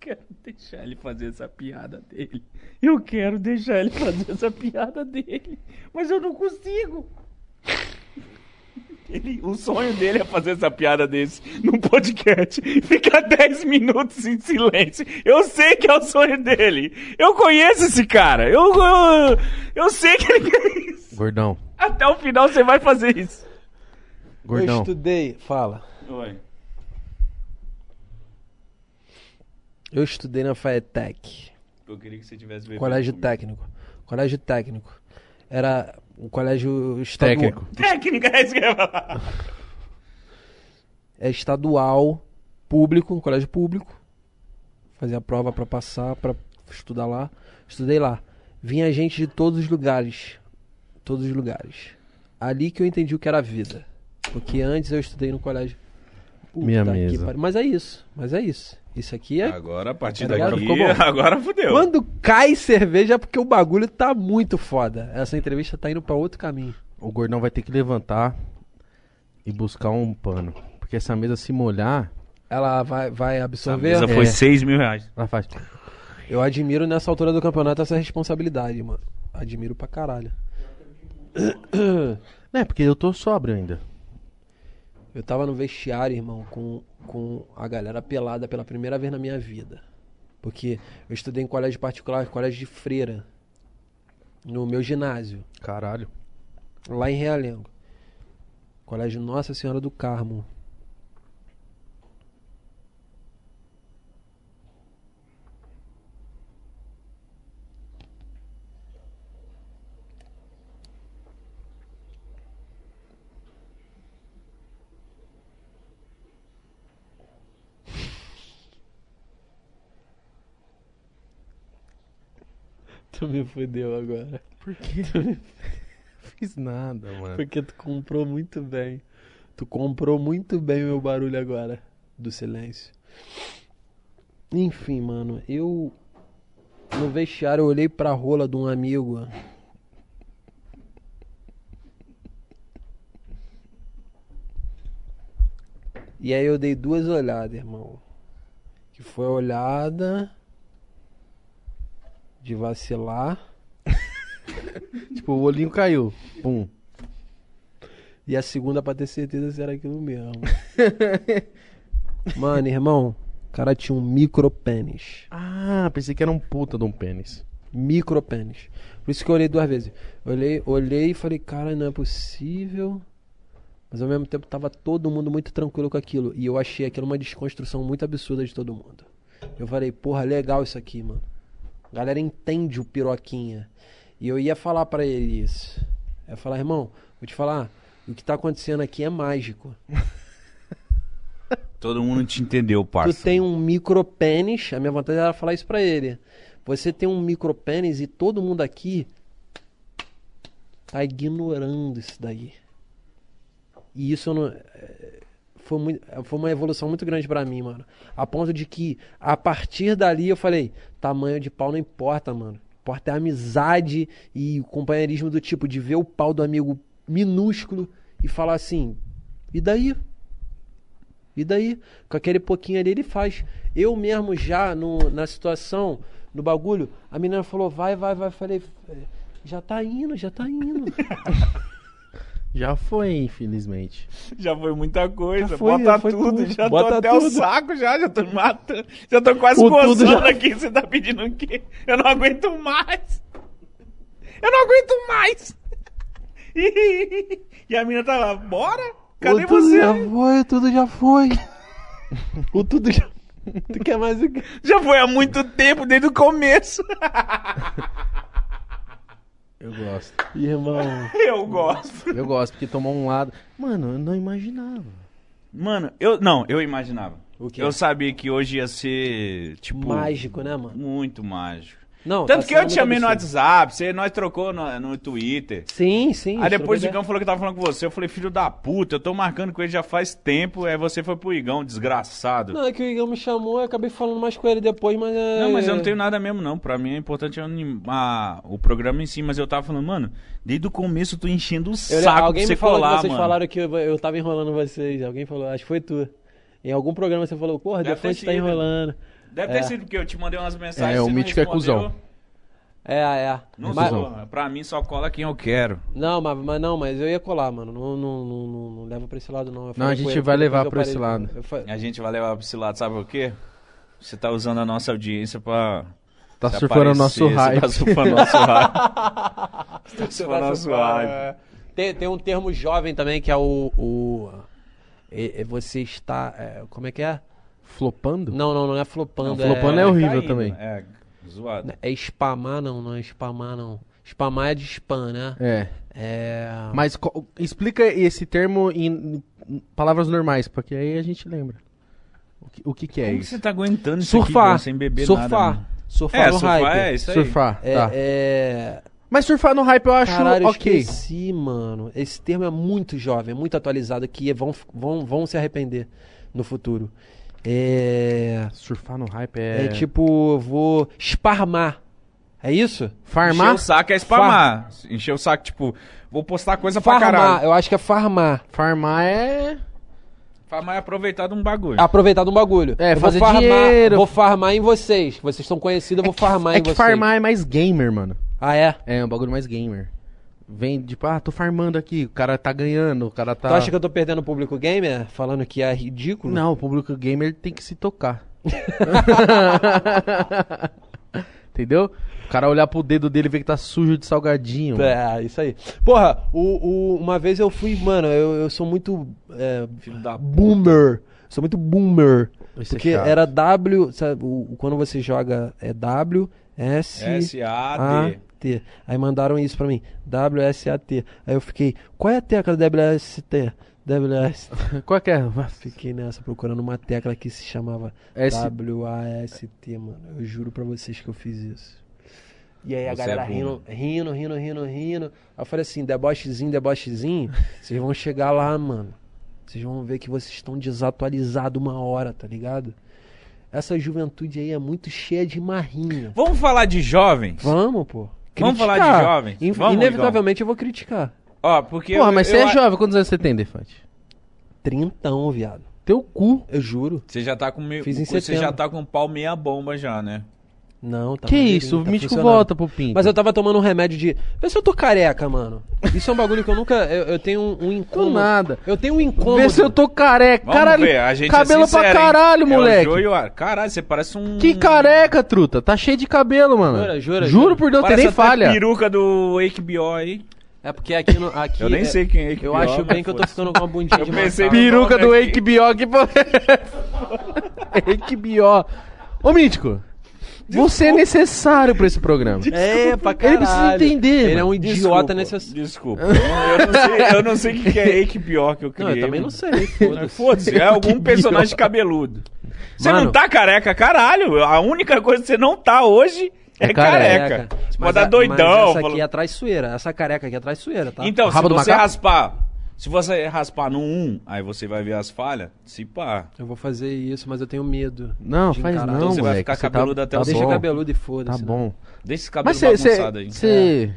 [SPEAKER 2] quero deixar ele fazer essa piada dele. Eu quero deixar ele fazer essa piada dele. Mas eu não consigo. Ele, o sonho dele é fazer essa piada desse num podcast. Ficar 10 minutos em silêncio. Eu sei que é o sonho dele. Eu conheço esse cara. Eu, eu, eu sei que ele quer isso.
[SPEAKER 1] Gordão.
[SPEAKER 2] Até o final você vai fazer isso.
[SPEAKER 3] Eu
[SPEAKER 1] Gordão.
[SPEAKER 3] estudei. Fala.
[SPEAKER 2] Oi.
[SPEAKER 3] Eu estudei na FAETEC.
[SPEAKER 2] Eu queria que você tivesse bebido
[SPEAKER 3] Colégio
[SPEAKER 2] comigo.
[SPEAKER 3] técnico. Colégio técnico. Era um colégio estadual.
[SPEAKER 1] Técnico.
[SPEAKER 2] Técnica, é isso que eu ia falar.
[SPEAKER 3] É estadual, público, um colégio público. Fazia prova pra passar, pra estudar lá. Estudei lá. Vinha gente de todos os lugares. Todos os lugares. Ali que eu entendi o que era a vida. Porque antes eu estudei no colégio. Puta
[SPEAKER 1] Minha
[SPEAKER 3] que
[SPEAKER 1] mesa.
[SPEAKER 3] pariu. Mas é isso. Mas é isso. Isso aqui é.
[SPEAKER 2] Agora, a partir
[SPEAKER 3] Tá
[SPEAKER 2] daqui,
[SPEAKER 3] Ficou bom.
[SPEAKER 2] agora fudeu.
[SPEAKER 3] Quando cai cerveja é porque o bagulho tá muito foda. Essa entrevista tá indo pra outro caminho.
[SPEAKER 1] O gordão vai ter que levantar e buscar um pano. Porque essa mesa se molhar,
[SPEAKER 3] Ela vai, vai
[SPEAKER 2] A
[SPEAKER 3] absorver.
[SPEAKER 2] mesa
[SPEAKER 1] É.
[SPEAKER 2] foi 6 mil reais.
[SPEAKER 1] ela faz.
[SPEAKER 3] Eu admiro nessa altura do campeonato essa responsabilidade, mano. Admiro pra caralho.
[SPEAKER 8] Não é, porque eu tô sóbrio ainda.
[SPEAKER 3] Eu tava no vestiário, irmão, com, com a galera pelada pela primeira vez na minha vida. Porque eu estudei em colégio particular, colégio de freira. No meu ginásio,
[SPEAKER 8] Caralho.
[SPEAKER 3] lá em Realengo. Colégio Nossa Senhora do Carmo. Tu me fudeu agora.
[SPEAKER 8] Por quê? Fiz nada, mano.
[SPEAKER 3] Porque tu comprou muito bem. Tu comprou muito bem o meu barulho agora. Do silêncio. Enfim, mano, eu. No vestiário eu olhei pra rola de um amigo. E aí eu dei duas olhadas, irmão. Que foi a olhada de vacilar.
[SPEAKER 8] Tipo, o olhinho caiu. Pum.
[SPEAKER 3] E a segunda pra ter certeza se era aquilo mesmo. Mano, irmão, o cara tinha um micro pênis.
[SPEAKER 8] Ah, pensei que era um puta de um pênis.
[SPEAKER 3] Micro pênis. Por isso que eu olhei duas vezes. Olhei, olhei e falei, cara, não é possível. Mas ao mesmo tempo tava todo mundo muito tranquilo com aquilo. E eu achei aquilo uma desconstrução muito absurda de todo mundo. Eu falei, porra, legal isso aqui, mano. A galera entende o piroquinha. E eu ia falar pra ele isso. Eu ia falar, irmão, vou te falar, o que tá acontecendo aqui é mágico.
[SPEAKER 2] Todo mundo te entendeu, parça.
[SPEAKER 3] Tu tem um micro pênis, a minha vontade era falar isso pra ele. Você tem um micro pênis e todo mundo aqui tá ignorando isso daí. E isso eu não, é, foi, muito, foi uma evolução muito grande pra mim, mano. A ponto de que, a partir dali, eu falei: tamanho de pau não importa, mano. Importa é a amizade e o companheirismo do tipo de ver o pau do amigo minúsculo e falar assim: e daí? E daí? Com aquele pouquinho ali ele faz. Eu mesmo já no, na situação, no bagulho, a menina falou, vai, vai, vai. Falei, já tá indo, já tá indo.
[SPEAKER 8] Já foi, infelizmente.
[SPEAKER 2] Já foi muita coisa.
[SPEAKER 3] Já foi,
[SPEAKER 2] Bota
[SPEAKER 3] já foi
[SPEAKER 2] tudo,
[SPEAKER 3] tudo.
[SPEAKER 2] já
[SPEAKER 3] Bota
[SPEAKER 2] tô até
[SPEAKER 3] tudo.
[SPEAKER 2] o saco já, já tô me matando. Já tô quase
[SPEAKER 3] O tudo
[SPEAKER 2] coçando
[SPEAKER 3] já-
[SPEAKER 2] aqui. Você tá pedindo o quê? Eu não aguento mais. Eu não aguento mais. E a menina tá lá, bora? Cadê
[SPEAKER 3] o tudo
[SPEAKER 2] você?
[SPEAKER 3] já foi, o tudo já foi. o tudo já. Tu quer mais o quê?
[SPEAKER 2] Já foi há muito tempo, desde o começo.
[SPEAKER 8] Eu gosto.
[SPEAKER 3] Irmão.
[SPEAKER 2] Eu gosto.
[SPEAKER 8] Eu gosto, porque tomou um lado. Mano, eu não imaginava.
[SPEAKER 2] Mano, eu. Não, eu imaginava.
[SPEAKER 3] O quê?
[SPEAKER 2] Eu sabia que hoje ia ser, tipo.
[SPEAKER 3] Mágico, né, mano?
[SPEAKER 2] Muito mágico.
[SPEAKER 3] Não,
[SPEAKER 2] Tanto
[SPEAKER 3] tá
[SPEAKER 2] que eu te chamei no. WhatsApp, você, nós trocou no, no Twitter.
[SPEAKER 3] Sim, sim.
[SPEAKER 2] Aí depois o Igão falou que tava falando com você. Eu falei, filho da puta, eu tô marcando com ele já faz tempo. Aí você foi pro Igão, desgraçado.
[SPEAKER 3] Não, é que o Igão me chamou, eu acabei falando mais com ele depois, mas é...
[SPEAKER 2] Não, mas eu não tenho nada mesmo, não. Pra mim é importante animar o programa em si. Mas eu tava falando, mano, desde o começo eu tô enchendo o
[SPEAKER 3] Eu-
[SPEAKER 2] saco
[SPEAKER 3] alguém
[SPEAKER 2] pra você
[SPEAKER 3] falou
[SPEAKER 2] colar,
[SPEAKER 3] que vocês
[SPEAKER 2] mano.
[SPEAKER 3] falaram que eu, eu tava enrolando vocês. Alguém falou, acho que foi tu. Em algum programa você falou, porra, depois tá
[SPEAKER 2] sido.
[SPEAKER 3] enrolando.
[SPEAKER 2] Deve ter
[SPEAKER 3] É.
[SPEAKER 2] sido porque eu te mandei umas mensagens.
[SPEAKER 8] É, o mítico é cuzão.
[SPEAKER 3] É, é.
[SPEAKER 2] Não
[SPEAKER 3] Mas-
[SPEAKER 2] sou. Pra mim só cola quem eu quero.
[SPEAKER 3] Não, mas, mas não, mas eu ia colar, mano. Não, não, não, não, não leva pra esse lado, não.
[SPEAKER 8] Não, a gente vai levar pra esse lado.
[SPEAKER 3] fa-
[SPEAKER 2] A gente vai levar pra esse lado, sabe por quê? Você tá usando a nossa audiência pra.
[SPEAKER 8] Tá
[SPEAKER 2] se
[SPEAKER 8] surfando o nosso hype.
[SPEAKER 2] Tá surfando o nosso hype. tá surfando o
[SPEAKER 3] tá
[SPEAKER 2] nosso hype.
[SPEAKER 3] Tem, tem um termo jovem também que é o. o é você está. é, como é que é?
[SPEAKER 8] Flopando?
[SPEAKER 3] Não, não, não é flopando.
[SPEAKER 8] Não, flopando é
[SPEAKER 3] é,
[SPEAKER 8] horrível
[SPEAKER 2] Caindo,
[SPEAKER 8] também.
[SPEAKER 2] É, zoado.
[SPEAKER 3] é spamar, não, não é spamar, não. Spamar é de spam, né?
[SPEAKER 8] É.
[SPEAKER 3] É.
[SPEAKER 8] Mas explica esse termo em, em palavras normais, porque aí a gente lembra. O que, o que, que é
[SPEAKER 2] Como que
[SPEAKER 8] isso?
[SPEAKER 2] você tá aguentando isso aqui,
[SPEAKER 3] Surfar.
[SPEAKER 2] Igor, sem beber
[SPEAKER 3] surfar.
[SPEAKER 2] nada? mano?
[SPEAKER 3] surfar
[SPEAKER 2] É,
[SPEAKER 3] no
[SPEAKER 2] surfar
[SPEAKER 3] hype.
[SPEAKER 2] é isso aí.
[SPEAKER 8] Surfar,
[SPEAKER 3] É,
[SPEAKER 8] tá.
[SPEAKER 3] é-
[SPEAKER 8] Mas surfar no hype eu acho
[SPEAKER 3] Caralho, eu
[SPEAKER 8] ok.
[SPEAKER 3] esqueci, mano. Esse termo é muito jovem, é muito atualizado que vão, vão, vão se arrepender no futuro. É.
[SPEAKER 8] Surfar no hype é.
[SPEAKER 3] É, tipo, eu vou esparmar. É isso?
[SPEAKER 2] Encher
[SPEAKER 8] Farmar?
[SPEAKER 2] o saco é spamar. Encher o saco, tipo, vou postar coisa pra
[SPEAKER 3] Farmar,
[SPEAKER 2] caralho.
[SPEAKER 3] eu acho que é farmar.
[SPEAKER 8] Farmar é.
[SPEAKER 2] Farmar é aproveitar de um bagulho.
[SPEAKER 3] Aproveitar de um bagulho.
[SPEAKER 8] É,
[SPEAKER 3] eu
[SPEAKER 8] fazer
[SPEAKER 3] vou farmar,
[SPEAKER 8] dinheiro.
[SPEAKER 3] Vou farmar em vocês. Vocês estão conhecidos, eu vou farmar
[SPEAKER 8] é
[SPEAKER 3] em
[SPEAKER 8] que
[SPEAKER 3] vocês.
[SPEAKER 8] farmar é mais gamer, mano.
[SPEAKER 3] Ah, é?
[SPEAKER 8] É, um bagulho mais gamer.
[SPEAKER 1] Vem, tipo, ah, tô farmando aqui, o cara tá ganhando, o cara tá...
[SPEAKER 3] Tu acha que eu tô perdendo o público gamer? Falando que é ridículo?
[SPEAKER 1] Não, o público gamer tem que se tocar. Entendeu? O cara olhar pro dedo dele e ver que tá sujo de salgadinho.
[SPEAKER 3] É, isso aí. Porra, o, o- uma vez eu fui, mano, eu, eu sou muito é,
[SPEAKER 2] Filho da
[SPEAKER 3] boomer. Sou muito boomer.
[SPEAKER 1] Isso é
[SPEAKER 3] Porque
[SPEAKER 1] chato.
[SPEAKER 3] era W, sabe, o- quando você joga é W, S,
[SPEAKER 2] S-A-D.
[SPEAKER 3] T. Aí mandaram isso pra mim, W-S-A-T. Aí eu fiquei, qual é a tecla W-S-T? W-S.
[SPEAKER 1] Qual que é?
[SPEAKER 3] Fiquei nessa procurando uma tecla que se chamava
[SPEAKER 1] S...
[SPEAKER 3] W-A-S-T, mano. Eu juro pra vocês que eu fiz isso. E aí a
[SPEAKER 2] Você
[SPEAKER 3] galera
[SPEAKER 2] é
[SPEAKER 3] rindo, rindo, rindo, rindo, rindo. Aí eu falei assim, debochezinho, debochezinho, vocês vão chegar lá, mano. Vocês vão ver que vocês estão desatualizados uma hora, tá ligado? Essa juventude aí é muito cheia de marrinha.
[SPEAKER 2] Vamos falar de jovens?
[SPEAKER 3] Vamos, pô.
[SPEAKER 2] Vamos falar de
[SPEAKER 3] Criticar.
[SPEAKER 2] jovens?
[SPEAKER 3] In-
[SPEAKER 2] Vamos,
[SPEAKER 3] Inevitavelmente eu vou criticar.
[SPEAKER 2] Ó, porque.
[SPEAKER 1] Porra,
[SPEAKER 2] eu-
[SPEAKER 1] mas
[SPEAKER 2] eu
[SPEAKER 1] você é
[SPEAKER 2] a-
[SPEAKER 1] jovem, quantos anos você tem, Defante?
[SPEAKER 3] Trintão, viado.
[SPEAKER 1] Teu cu.
[SPEAKER 3] Eu juro.
[SPEAKER 2] Você já tá com meio.
[SPEAKER 3] Fiz em
[SPEAKER 2] Você
[SPEAKER 3] setembro.
[SPEAKER 2] já tá com o pau meia bomba já, né?
[SPEAKER 3] Não, tá
[SPEAKER 1] que
[SPEAKER 3] maneirinho,
[SPEAKER 1] isso? O
[SPEAKER 3] tá
[SPEAKER 1] mítico
[SPEAKER 3] funcionando.
[SPEAKER 1] volta pro pinto.
[SPEAKER 3] Mas eu tava tomando um remédio de. Vê se eu tô careca, mano. Isso é um bagulho que eu nunca. Eu, eu tenho um, um incômodo.
[SPEAKER 1] nada.
[SPEAKER 3] Eu tenho um incômodo.
[SPEAKER 1] Vê se eu tô careca.
[SPEAKER 2] Vamos
[SPEAKER 1] Caralho,
[SPEAKER 2] ver, a gente
[SPEAKER 1] cabelo
[SPEAKER 2] é sincero,
[SPEAKER 1] pra
[SPEAKER 2] hein?
[SPEAKER 1] caralho,
[SPEAKER 2] É o
[SPEAKER 1] moleque.
[SPEAKER 2] Ar- Caralho, você parece um.
[SPEAKER 1] Que careca, truta. Tá cheio de cabelo, mano.
[SPEAKER 3] Jura, jura,
[SPEAKER 1] Juro
[SPEAKER 3] jura.
[SPEAKER 1] por Deus, tem nem falha.
[SPEAKER 2] peruca do HBO aí.
[SPEAKER 3] É porque aqui no. Aqui
[SPEAKER 2] Eu nem
[SPEAKER 3] é-
[SPEAKER 2] sei quem é HBO.
[SPEAKER 3] Eu acho bem que eu tô ficando com uma bundinha
[SPEAKER 2] Eu
[SPEAKER 3] de
[SPEAKER 2] pensei-.
[SPEAKER 1] Peruca do
[SPEAKER 2] Aqui.
[SPEAKER 1] HBO que. HBO. Ô, Mítico. Você é necessário pra esse programa.
[SPEAKER 3] É, pra
[SPEAKER 1] Ele
[SPEAKER 3] caralho.
[SPEAKER 1] precisa entender,
[SPEAKER 3] Ele é um
[SPEAKER 1] mano.
[SPEAKER 3] idiota
[SPEAKER 2] Desculpa,
[SPEAKER 3] necessário.
[SPEAKER 2] Desculpa. Eu não sei, eu não sei o que que é HBO que eu
[SPEAKER 3] Não,
[SPEAKER 2] criei.
[SPEAKER 3] eu também não
[SPEAKER 2] mano.
[SPEAKER 3] sei. Foda-se.
[SPEAKER 2] Foda-se, é algum personagem cabeludo. Você
[SPEAKER 3] Mano.
[SPEAKER 2] não tá careca, caralho. A única coisa que você não tá hoje é,
[SPEAKER 1] É careca.
[SPEAKER 2] careca. Você
[SPEAKER 3] Mas
[SPEAKER 2] pode dar
[SPEAKER 3] a-
[SPEAKER 2] doidão.
[SPEAKER 3] Mas essa
[SPEAKER 2] falou-
[SPEAKER 3] aqui é traiçoeira. Essa careca aqui é traiçoeira, tá?
[SPEAKER 2] Então, se
[SPEAKER 1] Rabo
[SPEAKER 2] você
[SPEAKER 1] macaco?
[SPEAKER 2] raspar, se você raspar no 1, aí você vai ver as falhas, se pá.
[SPEAKER 3] Eu vou fazer isso, mas eu tenho medo.
[SPEAKER 1] Não, faz
[SPEAKER 3] encarar.
[SPEAKER 1] não,
[SPEAKER 2] Então você vai
[SPEAKER 1] moleque.
[SPEAKER 2] ficar
[SPEAKER 1] Você
[SPEAKER 2] cabeludo até
[SPEAKER 1] tá
[SPEAKER 2] o
[SPEAKER 3] Deixa
[SPEAKER 1] bom.
[SPEAKER 3] cabeludo e foda-se.
[SPEAKER 1] Tá
[SPEAKER 3] né?
[SPEAKER 1] bom.
[SPEAKER 2] Deixa esse cabelo
[SPEAKER 1] Mas você...
[SPEAKER 2] bagunçado aí.
[SPEAKER 1] Você...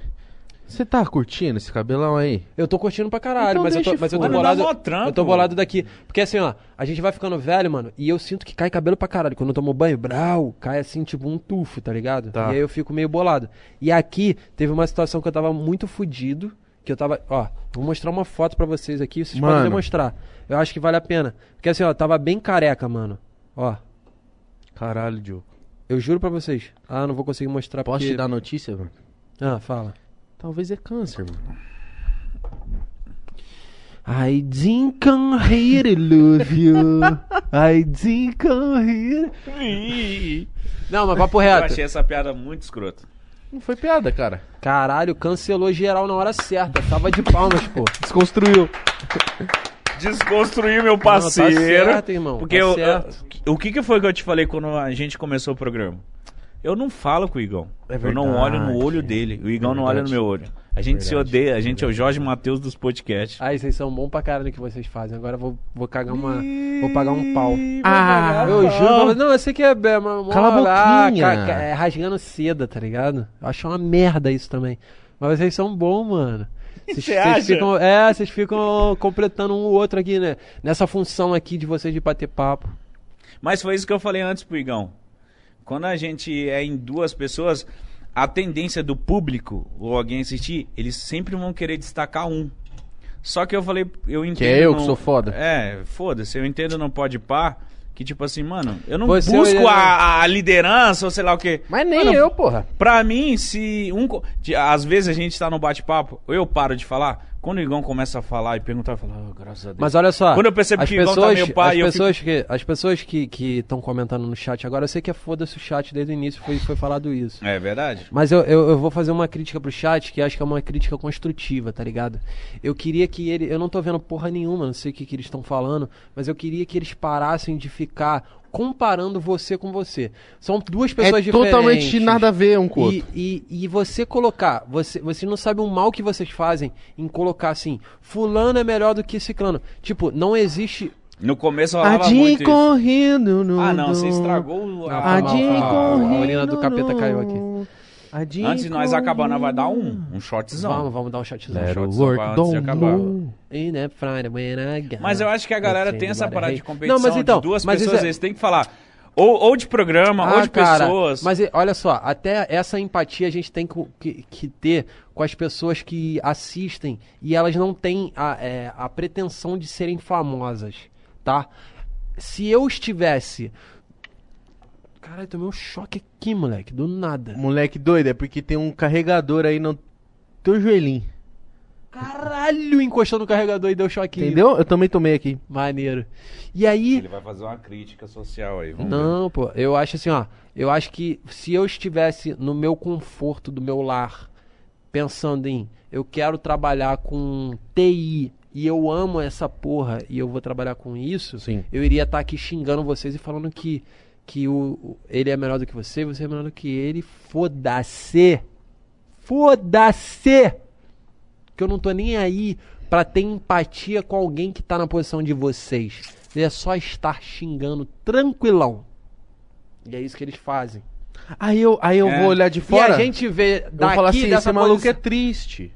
[SPEAKER 1] Você tá curtindo esse cabelão aí?
[SPEAKER 3] Eu tô curtindo pra caralho,
[SPEAKER 1] Então
[SPEAKER 3] mas, eu tô, mas eu tô bolado. Eu tô bolado daqui. Porque assim, ó, a gente vai ficando velho, mano, e eu sinto que cai cabelo pra caralho. Quando eu tomo banho, brau, cai assim, tipo um tufo, tá ligado?
[SPEAKER 1] Tá.
[SPEAKER 3] E aí eu fico meio bolado. E aqui teve uma situação que eu tava muito fudido. Que eu tava. Ó, vou mostrar uma foto pra vocês aqui, vocês
[SPEAKER 1] Mano.
[SPEAKER 3] podem demonstrar. Eu acho que vale a pena. Porque assim, ó, tava bem careca, mano. Ó,
[SPEAKER 1] Caralho, Diogo.
[SPEAKER 3] eu juro pra vocês. Ah, não vou conseguir mostrar
[SPEAKER 1] Posso
[SPEAKER 3] porque...
[SPEAKER 1] te dar notícia, mano?
[SPEAKER 3] Ah, fala.
[SPEAKER 1] Talvez é câncer, mano.
[SPEAKER 3] I didn't come here to love you. I didn't come here. Não, mas papo
[SPEAKER 2] Eu
[SPEAKER 3] reto.
[SPEAKER 2] achei essa piada muito escrota.
[SPEAKER 1] Não foi piada, cara.
[SPEAKER 3] Caralho, cancelou geral na hora certa. Tava de palmas, pô.
[SPEAKER 1] Desconstruiu.
[SPEAKER 2] Desconstruiu meu
[SPEAKER 3] Não, tá
[SPEAKER 2] parceiro.
[SPEAKER 3] certo, irmão.
[SPEAKER 2] Porque
[SPEAKER 3] tá
[SPEAKER 2] eu,
[SPEAKER 3] certo.
[SPEAKER 2] eu- o que, que foi que eu te falei quando a gente começou o programa? Eu não falo com o Igão.
[SPEAKER 1] É
[SPEAKER 2] eu não olho no olho dele. O Igão não olha no meu olho. A gente se
[SPEAKER 1] Verdade.
[SPEAKER 2] odeia. A gente é o Jorge Matheus dos podcasts.
[SPEAKER 3] Ai, vocês são bons pra caralho no que vocês fazem. Agora eu vou, vou cagar uma. Vou pagar um pau.
[SPEAKER 1] Ah,
[SPEAKER 3] Eu juro. Não, eu sei que é. é uma, uma-
[SPEAKER 1] Cala a
[SPEAKER 3] ah,
[SPEAKER 1] boquinha.
[SPEAKER 3] ca- é rasgando seda, tá ligado? Eu acho uma merda isso também. Mas vocês são bons, mano. Vocês,
[SPEAKER 2] Você
[SPEAKER 3] vocês
[SPEAKER 2] acha?
[SPEAKER 3] ficam, é, vocês ficam completando um ou outro aqui, né? Nessa função aqui de vocês de bater papo.
[SPEAKER 2] Mas foi isso que eu falei antes pro Igão. Quando a gente é em duas pessoas, a tendência do público ou alguém assistir, eles sempre vão querer destacar um. Só que eu falei, eu entendo.
[SPEAKER 1] é eu que sou foda.
[SPEAKER 2] É, foda-se, eu entendo não pode pá. Que tipo assim, mano, eu não
[SPEAKER 3] Você
[SPEAKER 2] busco
[SPEAKER 3] olha-
[SPEAKER 2] a, a liderança ou sei lá o quê.
[SPEAKER 1] Mas nem
[SPEAKER 2] Mano,
[SPEAKER 1] eu, porra.
[SPEAKER 2] Pra mim, se um. Às vezes a gente tá no bate-papo, ou eu paro de falar. Quando o Igão começa a falar e perguntar, eu falo, "Ah, graças a Deus.
[SPEAKER 3] Mas olha só.
[SPEAKER 2] Quando eu percebo
[SPEAKER 3] as
[SPEAKER 2] que o Igão tá
[SPEAKER 3] pessoas,
[SPEAKER 2] meio pai,
[SPEAKER 3] as
[SPEAKER 2] eu
[SPEAKER 3] pessoas que As pessoas que estão comentando no chat agora, eu sei que é foda-se o chat desde o início, foi, foi falado isso.
[SPEAKER 2] É verdade?
[SPEAKER 3] Mas eu, eu, eu vou fazer uma crítica pro chat que acho que é uma crítica construtiva, tá ligado? Eu queria que ele. Eu não tô vendo porra nenhuma, não sei o que, que eles estão falando, mas eu queria que eles parassem de ficar comparando você com você. São duas pessoas
[SPEAKER 1] É
[SPEAKER 3] diferentes.
[SPEAKER 1] totalmente nada a ver um com o outro.
[SPEAKER 3] E, e, e você colocar, você, você não sabe o mal que vocês fazem em colocar assim, fulano é melhor do que ciclano. Tipo, não existe.
[SPEAKER 2] No começo eu falava
[SPEAKER 1] Adinho
[SPEAKER 2] muito isso.
[SPEAKER 1] correndo no
[SPEAKER 2] Ah, não, você estragou o- a,
[SPEAKER 3] Ah, a- a- a
[SPEAKER 1] correndo
[SPEAKER 3] urina do capeta caiu aqui.
[SPEAKER 2] Antes de nós acabar, nós vai dar um, um shotzão.
[SPEAKER 3] Vamos, vamos dar um shotzão.
[SPEAKER 1] Let
[SPEAKER 2] shot
[SPEAKER 1] it
[SPEAKER 2] só
[SPEAKER 1] work, don't.
[SPEAKER 3] In Friday when I got-
[SPEAKER 2] Mas eu acho que a galera tem essa parada de competição
[SPEAKER 3] Não, mas então,
[SPEAKER 2] de duas
[SPEAKER 3] mas
[SPEAKER 2] pessoas,
[SPEAKER 3] isso é-
[SPEAKER 2] eles têm que falar. Ou, ou de programa, ou
[SPEAKER 3] Ah,
[SPEAKER 2] de
[SPEAKER 3] cara,
[SPEAKER 2] pessoas.
[SPEAKER 3] Mas olha só, até essa empatia a gente tem que, que- que ter com as pessoas que assistem e elas não têm a, é, a pretensão de serem famosas, tá? Se eu estivesse. Caralho, tomei um choque aqui, moleque, do nada.
[SPEAKER 8] Moleque doido, é porque tem um carregador aí no teu joelhinho.
[SPEAKER 3] Caralho, encostou no carregador e deu choque.
[SPEAKER 8] Entendeu? Eu também tomei aqui.
[SPEAKER 3] Maneiro. E aí.
[SPEAKER 2] Ele vai fazer uma crítica social aí. Vamos ver.
[SPEAKER 3] Não, pô, eu acho assim, ó. Eu acho que se eu estivesse no meu conforto do meu lar, pensando em eu quero trabalhar com TI e eu amo essa porra e eu vou trabalhar com isso,
[SPEAKER 8] Sim.
[SPEAKER 3] eu iria estar aqui xingando vocês e falando que, que o, ele é melhor do que você, você é melhor do que ele. Foda-se! Foda-se! Que eu não tô nem aí pra ter empatia com alguém que tá na posição de vocês. É só estar xingando tranquilão. E é isso que eles fazem.
[SPEAKER 8] Aí eu, aí eu
[SPEAKER 2] É.
[SPEAKER 8] vou olhar de fora.
[SPEAKER 3] e a gente vê
[SPEAKER 8] eu vou
[SPEAKER 3] daqui
[SPEAKER 8] falar assim,
[SPEAKER 3] dessa
[SPEAKER 8] esse maluco
[SPEAKER 3] posição-
[SPEAKER 8] é triste.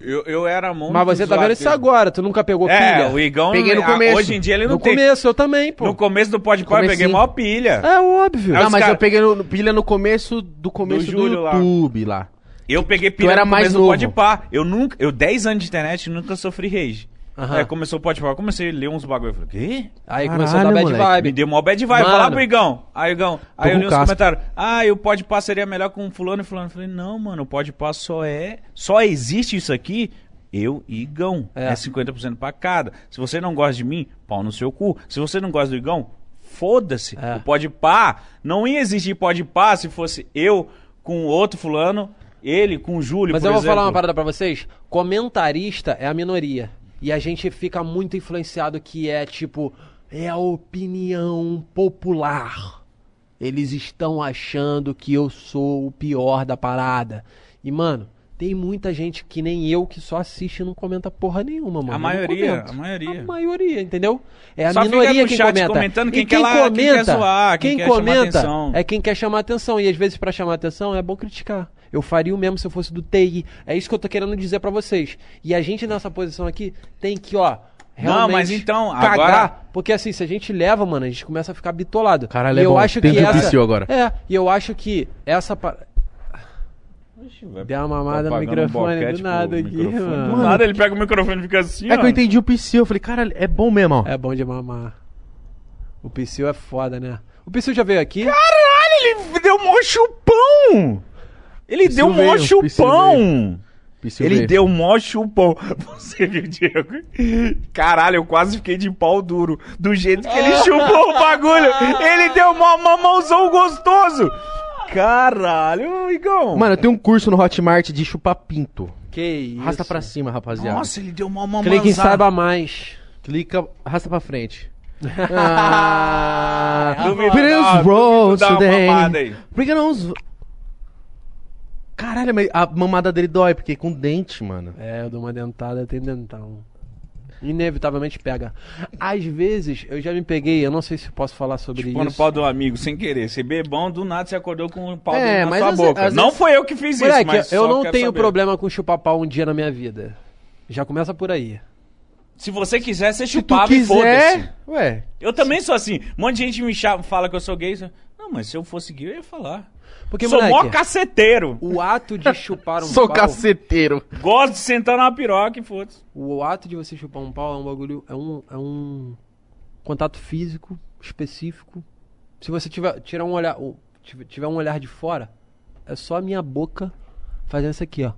[SPEAKER 2] Eu, eu era muito.
[SPEAKER 3] Mas você tá vendo isso agora, tu nunca pegou
[SPEAKER 2] É,
[SPEAKER 3] pilha?
[SPEAKER 2] o Igão.
[SPEAKER 8] Peguei no
[SPEAKER 2] a-
[SPEAKER 8] começo.
[SPEAKER 2] Hoje em dia ele não
[SPEAKER 3] No
[SPEAKER 2] tem.
[SPEAKER 3] começo, eu também, pô.
[SPEAKER 2] No começo do Pode Pá, eu peguei maior pilha.
[SPEAKER 3] É óbvio.
[SPEAKER 8] Não, mas
[SPEAKER 2] cara-
[SPEAKER 8] eu peguei no, pilha no começo do começo do,
[SPEAKER 2] lá.
[SPEAKER 8] YouTube lá.
[SPEAKER 2] Eu peguei pilha
[SPEAKER 8] era
[SPEAKER 2] no
[SPEAKER 8] mais
[SPEAKER 2] começo
[SPEAKER 8] novo.
[SPEAKER 2] do Pode Pá. Eu nunca. Eu, 10 anos de internet, nunca sofri rage.
[SPEAKER 3] Aham.
[SPEAKER 2] É, começou o eu comecei a ler uns bagulho. Eu falei, quê?
[SPEAKER 3] Aí
[SPEAKER 8] Caralho,
[SPEAKER 3] começou a dar bad
[SPEAKER 8] moleque.
[SPEAKER 2] Me
[SPEAKER 3] vibe.
[SPEAKER 2] deu mó bad vibe. Fala pro Igão. Aí, Igão. Aí eu li os
[SPEAKER 8] caspa.
[SPEAKER 2] comentários. Ah, e o Pode Pá seria melhor com fulano e fulano. Eu falei, não, mano, o Pode Pá só é. Só existe isso aqui. Eu e Igão.
[SPEAKER 3] É.
[SPEAKER 2] É. 50% pra cada. Se você não gosta de mim, pau no seu cu. Se você não gosta do Igão, foda-se.
[SPEAKER 3] É.
[SPEAKER 2] O Pode Pá não ia existir Pode Pá se fosse eu com outro fulano, ele com o Júlio,
[SPEAKER 3] Mas
[SPEAKER 2] por
[SPEAKER 3] eu vou
[SPEAKER 2] exemplo.
[SPEAKER 3] falar uma parada pra vocês. Comentarista é a minoria. E a gente fica muito influenciado que é tipo, é a opinião popular. Eles estão achando que eu sou o pior da parada. E, mano, tem muita gente que nem eu que só assiste e não comenta porra nenhuma, mano. Não
[SPEAKER 2] maioria, a maioria.
[SPEAKER 3] A maioria, entendeu? É a
[SPEAKER 2] Só
[SPEAKER 3] minoria
[SPEAKER 2] no
[SPEAKER 3] quem
[SPEAKER 2] chat
[SPEAKER 3] comenta.
[SPEAKER 2] comentando quem
[SPEAKER 3] e
[SPEAKER 2] quer lá- quem quer zoar, quem quer chamar
[SPEAKER 3] comenta
[SPEAKER 2] atenção.
[SPEAKER 3] é quem quer chamar atenção. E às vezes pra chamar atenção é bom criticar. Eu faria o mesmo se eu fosse do TI. É isso que eu tô querendo dizer pra vocês. E a gente nessa posição aqui tem que, ó, realmente
[SPEAKER 2] mas então,
[SPEAKER 3] cagar.
[SPEAKER 2] agora-
[SPEAKER 3] Porque assim, se a gente leva, mano, a gente começa a ficar bitolado.
[SPEAKER 8] Caralho,
[SPEAKER 3] e
[SPEAKER 8] é
[SPEAKER 3] eu
[SPEAKER 8] bom.
[SPEAKER 3] acho que essa...
[SPEAKER 8] psiu agora.
[SPEAKER 3] É, e eu acho que essa... Deu uma mamada no
[SPEAKER 2] Tá
[SPEAKER 3] microfone
[SPEAKER 2] boquete
[SPEAKER 3] do nada aqui,
[SPEAKER 2] microfone.
[SPEAKER 3] mano.
[SPEAKER 2] Do nada ele pega o microfone e fica assim,
[SPEAKER 8] É que eu entendi o psiu, eu falei, caralho, é bom mesmo, ó.
[SPEAKER 3] É bom de mamar. O Psyu é foda, né? O Psyu já veio aqui?
[SPEAKER 2] Caralho, ele deu mó chupão! Ele deu
[SPEAKER 8] veio,
[SPEAKER 2] mó chupão! Ele
[SPEAKER 8] veio.
[SPEAKER 2] deu mó chupão. Você viu, Diego? Caralho, eu quase fiquei de pau duro. Do jeito que ele chupou o bagulho. Ele deu mó mamãozão gostoso. Caralho, Igão.
[SPEAKER 8] Mano, eu tenho um curso no Hotmart de chupar pinto.
[SPEAKER 3] Que isso.
[SPEAKER 8] Arrasta pra cima, rapaziada.
[SPEAKER 2] Nossa, ele deu mó mamãozão.
[SPEAKER 3] Clique em saiba mais.
[SPEAKER 8] Clica, arrasta pra frente. ah, us
[SPEAKER 2] duvido
[SPEAKER 8] rolls today. us... Caralho, mas a mamada dele dói, porque com dente, mano.
[SPEAKER 3] É, eu dou uma dentada, tem dentão. Inevitavelmente pega. Às vezes, eu já me peguei, eu não sei se posso falar sobre
[SPEAKER 2] Tipo no
[SPEAKER 3] isso.
[SPEAKER 2] pau do amigo, sem querer. Você bebão, do nada você acordou com o pau
[SPEAKER 8] É,
[SPEAKER 2] na sua
[SPEAKER 8] às
[SPEAKER 2] boca.
[SPEAKER 8] às
[SPEAKER 2] não
[SPEAKER 8] vezes-
[SPEAKER 2] foi eu que fiz isso,
[SPEAKER 3] Moleque,
[SPEAKER 2] mas
[SPEAKER 3] eu
[SPEAKER 2] só
[SPEAKER 3] não
[SPEAKER 2] quero
[SPEAKER 3] tenho
[SPEAKER 2] saber.
[SPEAKER 3] problema com chupar pau um dia na minha vida. Já começa por aí.
[SPEAKER 2] Se você quiser, você
[SPEAKER 8] Se tu
[SPEAKER 2] chupava e
[SPEAKER 8] quiser...
[SPEAKER 2] foda-se.
[SPEAKER 8] Ué,
[SPEAKER 2] Eu também sou assim. Um monte de gente me chama, fala que eu sou gay. Não, mas se eu fosse gay, eu ia falar.
[SPEAKER 3] Porque,
[SPEAKER 2] sou mó
[SPEAKER 3] moleque,
[SPEAKER 2] caceteiro.
[SPEAKER 3] o ato de chupar um
[SPEAKER 8] sou
[SPEAKER 3] pau...
[SPEAKER 8] caceteiro.
[SPEAKER 2] Gosto de sentar na piroca e foda-se.
[SPEAKER 3] O ato de você chupar um pau é um bagulho. É um, é um contato físico específico. Se você tiver, tirar um olhar, tiver tiver um olhar de fora, é só a minha boca fazendo isso aqui, ó.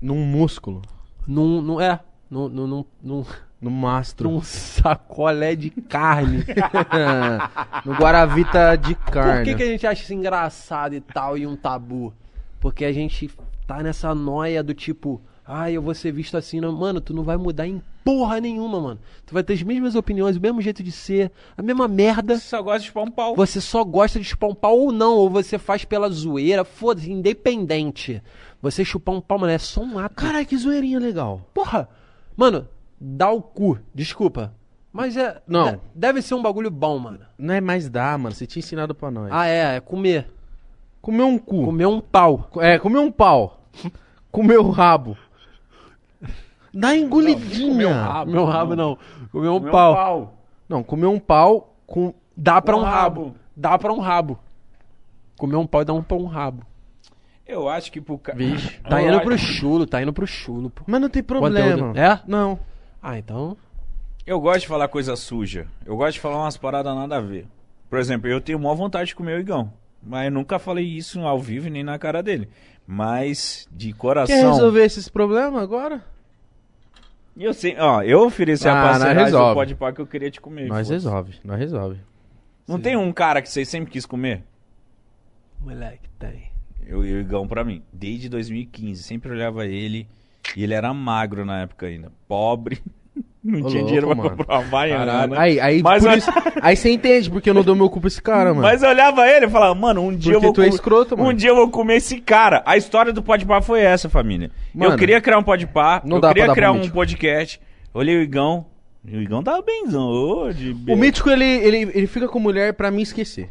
[SPEAKER 8] Num músculo.
[SPEAKER 3] Num, num, é, num, num, num, num,
[SPEAKER 8] No mastro.
[SPEAKER 3] num sacolé de carne.
[SPEAKER 8] no Guaravita de carne.
[SPEAKER 3] Por que, que a gente acha isso engraçado e tal e um tabu? Porque a gente tá nessa noia do tipo, ah, eu vou ser visto assim. Não. Mano, tu não vai mudar em porra nenhuma, mano. Tu vai ter as mesmas opiniões, o mesmo jeito de ser, a mesma merda.
[SPEAKER 2] Você só gosta de chupar um pau.
[SPEAKER 3] Você só gosta de chupar um pau ou não, ou você faz pela zoeira, foda-se, independente. Você chupar um pau, mano, é só um ato.
[SPEAKER 8] Caralho, que zoeirinha legal.
[SPEAKER 3] Porra! Mano, dá o cu, desculpa. Mas é.
[SPEAKER 8] Não.
[SPEAKER 3] de- Deve ser um bagulho bom, mano.
[SPEAKER 8] Não é mais dar, mano. Você tinha ensinado pra nós.
[SPEAKER 3] Ah, é, é comer.
[SPEAKER 8] Comer um cu.
[SPEAKER 3] Comer um pau.
[SPEAKER 8] É, comer um pau. comer o rabo. Dá engolidinha.
[SPEAKER 3] Meu rabo não. Comer um
[SPEAKER 2] Meu
[SPEAKER 3] pau.
[SPEAKER 2] pau.
[SPEAKER 8] Não, comer um pau com
[SPEAKER 3] Dá pra
[SPEAKER 2] Um
[SPEAKER 3] um rabo.
[SPEAKER 2] rabo.
[SPEAKER 3] Dá pra um rabo. Comer um pau e dar um pra um rabo.
[SPEAKER 2] Eu acho que pro cara.
[SPEAKER 9] Vixe.
[SPEAKER 3] Tá indo pro chulo, tá indo pro chulo, pô.
[SPEAKER 1] Mas não tem problema.
[SPEAKER 3] Conteúdo. É?
[SPEAKER 1] Não.
[SPEAKER 3] Ah, então.
[SPEAKER 2] Eu gosto de falar coisa suja. Eu gosto de falar umas paradas nada a ver. Por exemplo, eu tenho maior vontade de comer o Igão. Mas eu nunca falei isso ao vivo nem na cara dele. Mas, de coração.
[SPEAKER 1] Quer resolver esses problemas agora?
[SPEAKER 2] Eu sei, ó, eu ofereci
[SPEAKER 1] Ah,
[SPEAKER 2] a do
[SPEAKER 1] resolve.
[SPEAKER 2] pode pá que eu queria te comer.
[SPEAKER 1] Nós resolve, nós resolve.
[SPEAKER 2] Não tem um cara que você sempre quis comer?
[SPEAKER 3] Moleque, tem.
[SPEAKER 2] Eu e o Igão pra mim. Desde 2015. Sempre olhava ele. E ele era magro na época ainda. Pobre. Não
[SPEAKER 1] Ô,
[SPEAKER 2] tinha
[SPEAKER 1] louco,
[SPEAKER 2] dinheiro pra
[SPEAKER 1] mano.
[SPEAKER 2] comprar uma baiana.
[SPEAKER 1] Aí, aí,
[SPEAKER 2] Mas eu-
[SPEAKER 1] isso- aí você entende porque eu não dou meu cu pra esse cara, mano.
[SPEAKER 2] Mas eu olhava ele e falava, mano, um dia
[SPEAKER 1] Porque
[SPEAKER 2] eu vou
[SPEAKER 1] tu é
[SPEAKER 2] comer-
[SPEAKER 1] escroto, mano.
[SPEAKER 2] Um dia eu vou comer esse cara. A história do Podpah foi essa, família. eu
[SPEAKER 1] Mano,
[SPEAKER 2] queria criar um Podpah, eu queria criar um
[SPEAKER 1] Mítico.
[SPEAKER 2] podcast. Olhei o Igão. O Igão tava benzão. de
[SPEAKER 1] O mítico, ele, ele, ele fica com mulher pra me esquecer.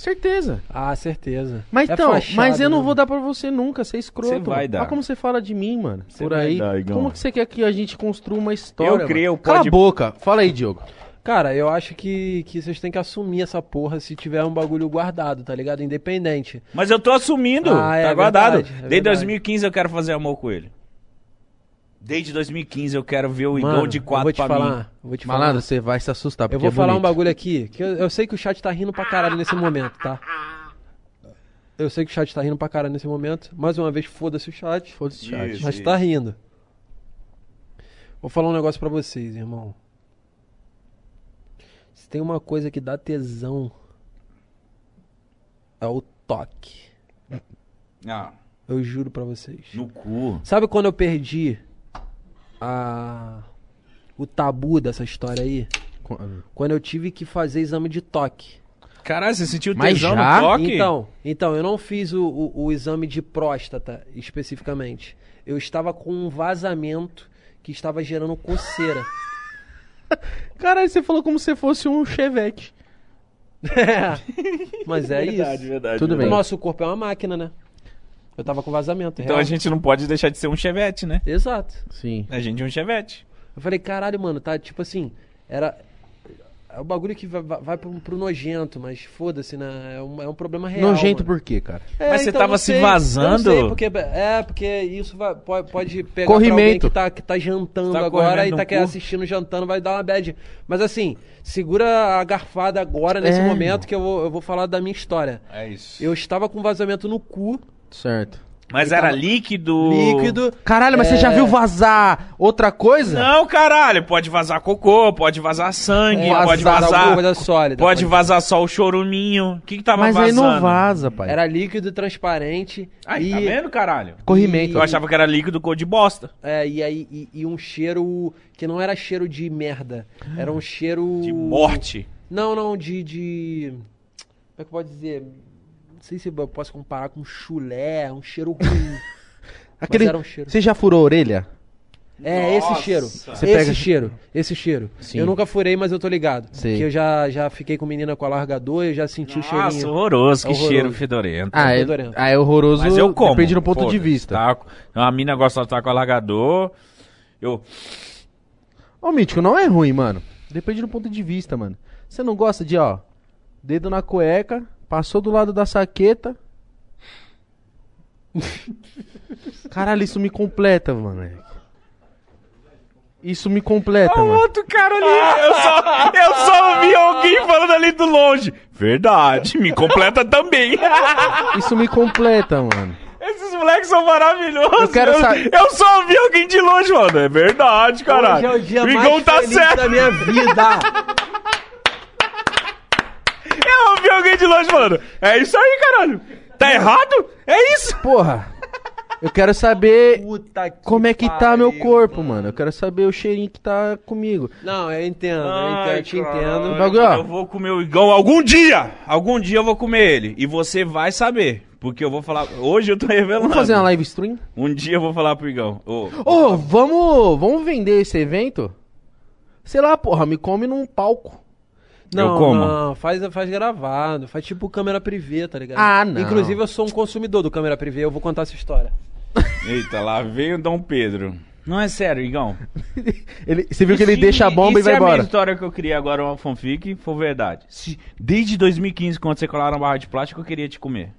[SPEAKER 1] Certeza.
[SPEAKER 3] Ah, certeza.
[SPEAKER 1] Mas
[SPEAKER 3] É
[SPEAKER 1] então,
[SPEAKER 3] fachada,
[SPEAKER 1] mas eu não
[SPEAKER 3] né?
[SPEAKER 1] vou dar pra você nunca, você é escroto.
[SPEAKER 2] Você vai dar.
[SPEAKER 1] Olha como você fala de mim, mano.
[SPEAKER 2] Você
[SPEAKER 1] por aí.
[SPEAKER 2] dar,
[SPEAKER 1] como que você quer que a gente construa uma história?
[SPEAKER 2] Eu criei
[SPEAKER 1] mano?
[SPEAKER 2] o
[SPEAKER 1] Cala a boca. Fala aí, Diogo.
[SPEAKER 3] Cara, eu acho que, que vocês têm que assumir essa porra se tiver um bagulho guardado, tá ligado? Independente.
[SPEAKER 2] Mas eu tô assumindo.
[SPEAKER 3] Ah, é
[SPEAKER 2] tá guardado.
[SPEAKER 3] verdade, é
[SPEAKER 2] Desde
[SPEAKER 3] verdade.
[SPEAKER 2] 2015 eu quero fazer amor com ele. Desde 2015 eu quero ver o Igão
[SPEAKER 3] Mano,
[SPEAKER 2] de
[SPEAKER 3] eu
[SPEAKER 2] quatro
[SPEAKER 3] vou te
[SPEAKER 2] pra
[SPEAKER 3] falar,
[SPEAKER 2] mim.
[SPEAKER 3] vou te
[SPEAKER 1] Malandro,
[SPEAKER 3] falar.
[SPEAKER 1] você vai se assustar.
[SPEAKER 3] Eu vou
[SPEAKER 1] é
[SPEAKER 3] falar um bagulho aqui, que eu, eu sei que o chat tá rindo pra caralho nesse momento, tá? Eu sei que o chat tá rindo pra caralho nesse momento. Mais uma vez, foda-se o chat.
[SPEAKER 1] Foda-se, chat.
[SPEAKER 2] Isso.
[SPEAKER 3] Mas tá rindo. Vou falar um negócio pra vocês, irmão. Se tem uma coisa que dá tesão, é o toque.
[SPEAKER 2] Ah,
[SPEAKER 3] Eu juro pra vocês.
[SPEAKER 2] no cu.
[SPEAKER 3] Sabe quando eu perdi a... o tabu dessa história aí? Quando eu tive que fazer exame de toque.
[SPEAKER 2] Caralho, você sentiu
[SPEAKER 1] Mas
[SPEAKER 2] tesão
[SPEAKER 1] já?
[SPEAKER 2] no toque?
[SPEAKER 3] Então, então, eu não fiz o, o, o exame de próstata especificamente. Eu estava com um vazamento que estava gerando coceira.
[SPEAKER 1] Caralho, você falou como se fosse um chevette.
[SPEAKER 3] É, Mas é
[SPEAKER 2] verdade,
[SPEAKER 3] isso.
[SPEAKER 2] verdade.
[SPEAKER 1] Tudo
[SPEAKER 3] O
[SPEAKER 1] bem.
[SPEAKER 3] nosso corpo é uma máquina, né? Eu tava com vazamento.
[SPEAKER 2] Então
[SPEAKER 3] real.
[SPEAKER 2] a gente não pode deixar de ser um chevette, né?
[SPEAKER 3] Exato.
[SPEAKER 1] Sim.
[SPEAKER 2] A gente é um chevette.
[SPEAKER 3] Eu falei, caralho, mano, tá tipo assim. Era. É o bagulho que vai, vai pro, pro nojento, mas foda-se, né? É um, é um problema real.
[SPEAKER 1] Nojento
[SPEAKER 3] mano.
[SPEAKER 1] por quê, cara?
[SPEAKER 3] É,
[SPEAKER 2] Mas você
[SPEAKER 3] então,
[SPEAKER 2] tava
[SPEAKER 3] não
[SPEAKER 2] se
[SPEAKER 3] sei, eu
[SPEAKER 2] vazando?
[SPEAKER 3] não sei, porque, é, porque isso vai- pode, pode pegar pra alguém
[SPEAKER 1] Corrimento.
[SPEAKER 3] que tá, que tá jantando
[SPEAKER 2] Tá
[SPEAKER 3] agora e tá quer assistindo jantando, vai dar uma bad. Mas assim, segura a garfada agora nesse
[SPEAKER 1] É,
[SPEAKER 3] momento que eu vou, eu vou falar da minha história.
[SPEAKER 2] É isso.
[SPEAKER 3] Eu estava com vazamento no cu,
[SPEAKER 1] Certo.
[SPEAKER 2] Mas
[SPEAKER 3] Ele
[SPEAKER 2] era
[SPEAKER 3] tava-
[SPEAKER 2] líquido.
[SPEAKER 3] líquido.
[SPEAKER 1] Caralho, mas você já
[SPEAKER 3] É.
[SPEAKER 1] viu vazar outra coisa?
[SPEAKER 2] Não, caralho. Pode vazar cocô, pode vazar sangue,
[SPEAKER 3] É,
[SPEAKER 2] pode
[SPEAKER 3] vazar
[SPEAKER 2] vazar.
[SPEAKER 3] alguma coisa sólida,
[SPEAKER 2] Pode
[SPEAKER 3] pode-
[SPEAKER 2] vazar só o choruminho. O que que tava
[SPEAKER 1] mas aí
[SPEAKER 2] vazando?
[SPEAKER 1] não vaza, pai.
[SPEAKER 3] Era líquido transparente.
[SPEAKER 2] Ai,
[SPEAKER 3] e,
[SPEAKER 2] tá vendo, caralho?
[SPEAKER 1] Corrimento.
[SPEAKER 2] Eu achava que era líquido cor de bosta.
[SPEAKER 3] É, e aí e, e um cheiro que não era cheiro de merda, era um cheiro
[SPEAKER 2] De morte.
[SPEAKER 3] Não, não, de de como é que pode dizer? Não sei se eu posso comparar com chulé, um cheiro ruim.
[SPEAKER 1] Aquele...
[SPEAKER 3] era um cheiro.
[SPEAKER 1] Você já furou a orelha?
[SPEAKER 3] É, esse
[SPEAKER 2] Nossa.
[SPEAKER 3] cheiro.
[SPEAKER 2] Você
[SPEAKER 3] esse
[SPEAKER 1] pega-
[SPEAKER 3] cheiro. Esse cheiro.
[SPEAKER 1] Sim.
[SPEAKER 3] Eu nunca furei, mas eu tô ligado.
[SPEAKER 1] Sei.
[SPEAKER 3] Que eu já, já fiquei com menina com alargador, eu já senti o
[SPEAKER 2] Nossa,
[SPEAKER 3] cheirinho.
[SPEAKER 2] horroroso. Que
[SPEAKER 3] É horroroso.
[SPEAKER 2] cheiro fedorento.
[SPEAKER 1] Ah, é,
[SPEAKER 3] fedorento.
[SPEAKER 1] ah, é horroroso.
[SPEAKER 2] Mas eu como.
[SPEAKER 1] Depende do ponto de vista.
[SPEAKER 2] Tá? Uma mina gosta de estar com alargador. Eu.
[SPEAKER 1] Ô, Mítico, não é ruim, mano. Depende do ponto de vista, mano. Você não gosta de, ó, dedo na cueca, passou do lado da saqueta. Caralho, isso me completa, mano. Isso me completa,
[SPEAKER 2] Olha o
[SPEAKER 1] mano.
[SPEAKER 2] outro cara ali. Eu só, eu só ouvi alguém falando ali do longe. Verdade, me completa também.
[SPEAKER 1] Isso me completa, mano.
[SPEAKER 2] Esses moleques são maravilhosos.
[SPEAKER 1] Eu quero saber-
[SPEAKER 2] eu só ouvi alguém de longe falando. É verdade, caralho.
[SPEAKER 3] Hoje é o dia
[SPEAKER 2] o
[SPEAKER 3] mais
[SPEAKER 2] tá
[SPEAKER 3] feliz
[SPEAKER 2] certo.
[SPEAKER 3] da minha vida.
[SPEAKER 2] Eu ouvi alguém de longe falando. É isso aí, caralho. Tá errado? É isso.
[SPEAKER 1] Porra, eu quero saber
[SPEAKER 3] Puta que
[SPEAKER 1] como é que tá
[SPEAKER 3] pariu,
[SPEAKER 1] meu corpo, mano. Eu quero saber o cheirinho que tá comigo.
[SPEAKER 3] Não, eu entendo, eu,
[SPEAKER 2] Ai,
[SPEAKER 3] entendo, eu te entendo.
[SPEAKER 1] Bagulho.
[SPEAKER 2] Eu vou comer o Igão algum dia. Algum dia eu vou comer ele. E você vai saber. Porque eu vou falar. Hoje eu tô revelando.
[SPEAKER 1] Vamos fazer uma live stream?
[SPEAKER 2] Um dia eu vou falar pro Igão. Ô,
[SPEAKER 1] Ô, vamos, vamos vender esse evento? Sei lá, porra, me come num palco.
[SPEAKER 3] Não,
[SPEAKER 2] Eu como.
[SPEAKER 3] não, faz, faz gravado, faz tipo câmera privê, tá ligado?
[SPEAKER 1] Ah, não.
[SPEAKER 3] Inclusive eu sou um consumidor do câmera privê, eu vou contar essa história.
[SPEAKER 2] Eita, lá veio o Dom Pedro. Não é sério, Igão.
[SPEAKER 1] Ele, você viu que
[SPEAKER 2] E
[SPEAKER 1] ele
[SPEAKER 2] se-
[SPEAKER 1] deixa a bomba e,
[SPEAKER 2] se
[SPEAKER 1] vai
[SPEAKER 2] a minha
[SPEAKER 1] embora.
[SPEAKER 2] história que eu criei agora, uma fanfic, for verdade. Se, desde 2015, quando você colar na barra de plástico, eu queria te comer.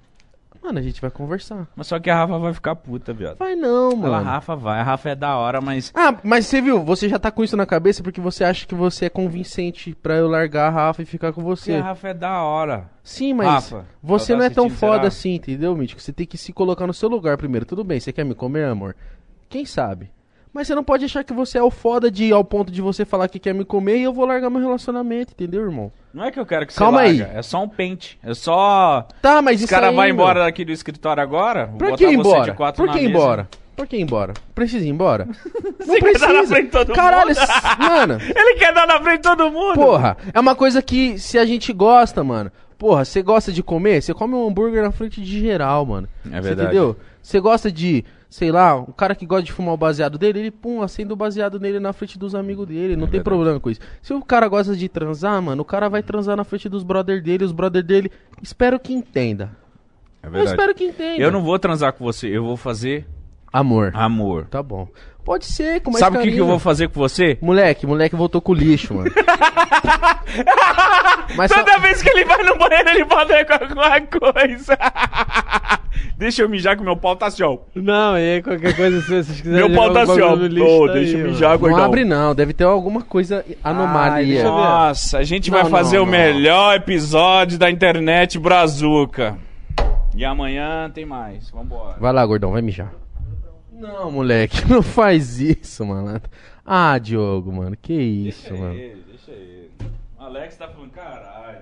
[SPEAKER 1] Mano, a gente vai conversar.
[SPEAKER 2] Mas só que a Rafa vai ficar puta, viado.
[SPEAKER 1] Vai não,
[SPEAKER 2] Ela,
[SPEAKER 1] mano.
[SPEAKER 2] a Rafa vai. A Rafa é da hora, mas...
[SPEAKER 1] Ah, mas você viu, você já tá com isso na cabeça porque você acha que você é convincente pra eu largar a Rafa e ficar com
[SPEAKER 2] Porque
[SPEAKER 1] você.
[SPEAKER 2] a Rafa é da hora.
[SPEAKER 1] Sim, mas
[SPEAKER 2] Rafa,
[SPEAKER 1] você não é tão foda
[SPEAKER 2] será?
[SPEAKER 1] assim, entendeu, Mítico? Você tem que se colocar no seu lugar primeiro. Tudo bem, você quer me comer, amor? Quem sabe? Mas você não pode achar que você é o foda de ao ponto de você falar que quer me comer e eu vou largar meu relacionamento, entendeu, irmão?
[SPEAKER 2] Não é que eu quero que você
[SPEAKER 1] Calma aí.
[SPEAKER 2] É só um pente. É só...
[SPEAKER 1] Tá, mas
[SPEAKER 2] Esse
[SPEAKER 1] isso
[SPEAKER 2] cara
[SPEAKER 1] aí,
[SPEAKER 2] vai
[SPEAKER 1] meu.
[SPEAKER 2] embora daqui do escritório agora.
[SPEAKER 1] Pra que ir
[SPEAKER 2] você
[SPEAKER 1] embora?
[SPEAKER 2] de quatro
[SPEAKER 1] Por que ir embora? Por que ir embora? Precisa ir embora? Não
[SPEAKER 2] Você quer dar na frente de todo
[SPEAKER 1] Caralho,
[SPEAKER 2] mundo?
[SPEAKER 1] mano.
[SPEAKER 2] Ele quer dar na frente de todo mundo.
[SPEAKER 1] Porra, é uma coisa que se a gente gosta, mano. Porra, você gosta de comer? Você come um hambúrguer na frente de geral, mano.
[SPEAKER 2] É
[SPEAKER 1] Você
[SPEAKER 2] verdade.
[SPEAKER 1] entendeu? Você gosta de, sei lá, um cara que gosta de fumar o baseado dele, ele, pum, acende o baseado nele na frente dos amigos dele. Não tem
[SPEAKER 2] verdade.
[SPEAKER 1] problema com isso. Se o cara gosta de transar, mano, o cara vai transar na frente dos brother dele, os brother dele. Espero que entenda.
[SPEAKER 2] É
[SPEAKER 1] Eu espero que entenda.
[SPEAKER 2] Eu não vou transar com você, eu vou fazer
[SPEAKER 1] Amor.
[SPEAKER 2] amor.
[SPEAKER 1] Tá bom. Pode ser, com mais
[SPEAKER 2] Sabe o que, que eu vou fazer com você?
[SPEAKER 1] Moleque, moleque voltou com lixo, mano. Mas só-
[SPEAKER 2] Toda vez que ele vai no banheiro, ele bota com alguma coisa. deixa eu mijar que meu pau tá assim, ó.
[SPEAKER 3] Não, e aí qualquer coisa, se vocês quiserem.
[SPEAKER 2] Meu pau tá assim, ó. Ô,
[SPEAKER 3] tá
[SPEAKER 2] deixa
[SPEAKER 3] aí,
[SPEAKER 2] eu mijar,
[SPEAKER 1] Não
[SPEAKER 2] gordão.
[SPEAKER 1] abre não, deve ter alguma coisa anomalia.
[SPEAKER 3] deixa eu ver.
[SPEAKER 2] Nossa, a gente
[SPEAKER 1] Não,
[SPEAKER 2] vai fazer
[SPEAKER 1] não,
[SPEAKER 2] o
[SPEAKER 1] não.
[SPEAKER 2] melhor episódio da internet brazuca. E amanhã tem mais. Vambora.
[SPEAKER 1] Vai lá, gordão, vai mijar. Não, moleque, não faz isso, malandro. Ah, Diogo, mano, que isso, mano.
[SPEAKER 2] ele, deixa ele. O Alex tá falando, caralho,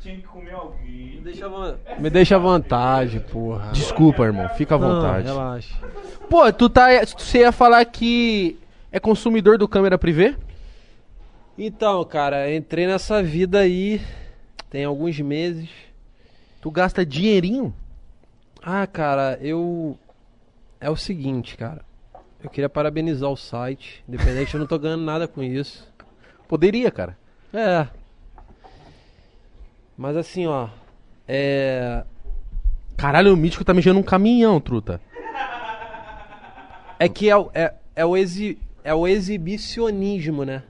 [SPEAKER 2] tinha que comer alguém.
[SPEAKER 3] Deixa à von- Me deixa à vontade, porra.
[SPEAKER 1] Desculpa, irmão, fica à
[SPEAKER 3] Não,
[SPEAKER 1] vontade.
[SPEAKER 3] relaxa.
[SPEAKER 1] Pô, tu tá. Você ia falar que é consumidor do câmera privê?
[SPEAKER 3] Então, cara, entrei nessa vida aí tem alguns meses.
[SPEAKER 1] Tu gasta dinheirinho?
[SPEAKER 3] Ah, cara, eu. É o seguinte, cara. Eu queria parabenizar o site. Independente, eu não tô ganhando nada com isso.
[SPEAKER 1] Poderia, cara.
[SPEAKER 3] É. Mas assim, ó. É.
[SPEAKER 1] Caralho, o mítico tá mijando um caminhão, truta.
[SPEAKER 3] É que é, o- é, é, o, exi, é o exibicionismo, né?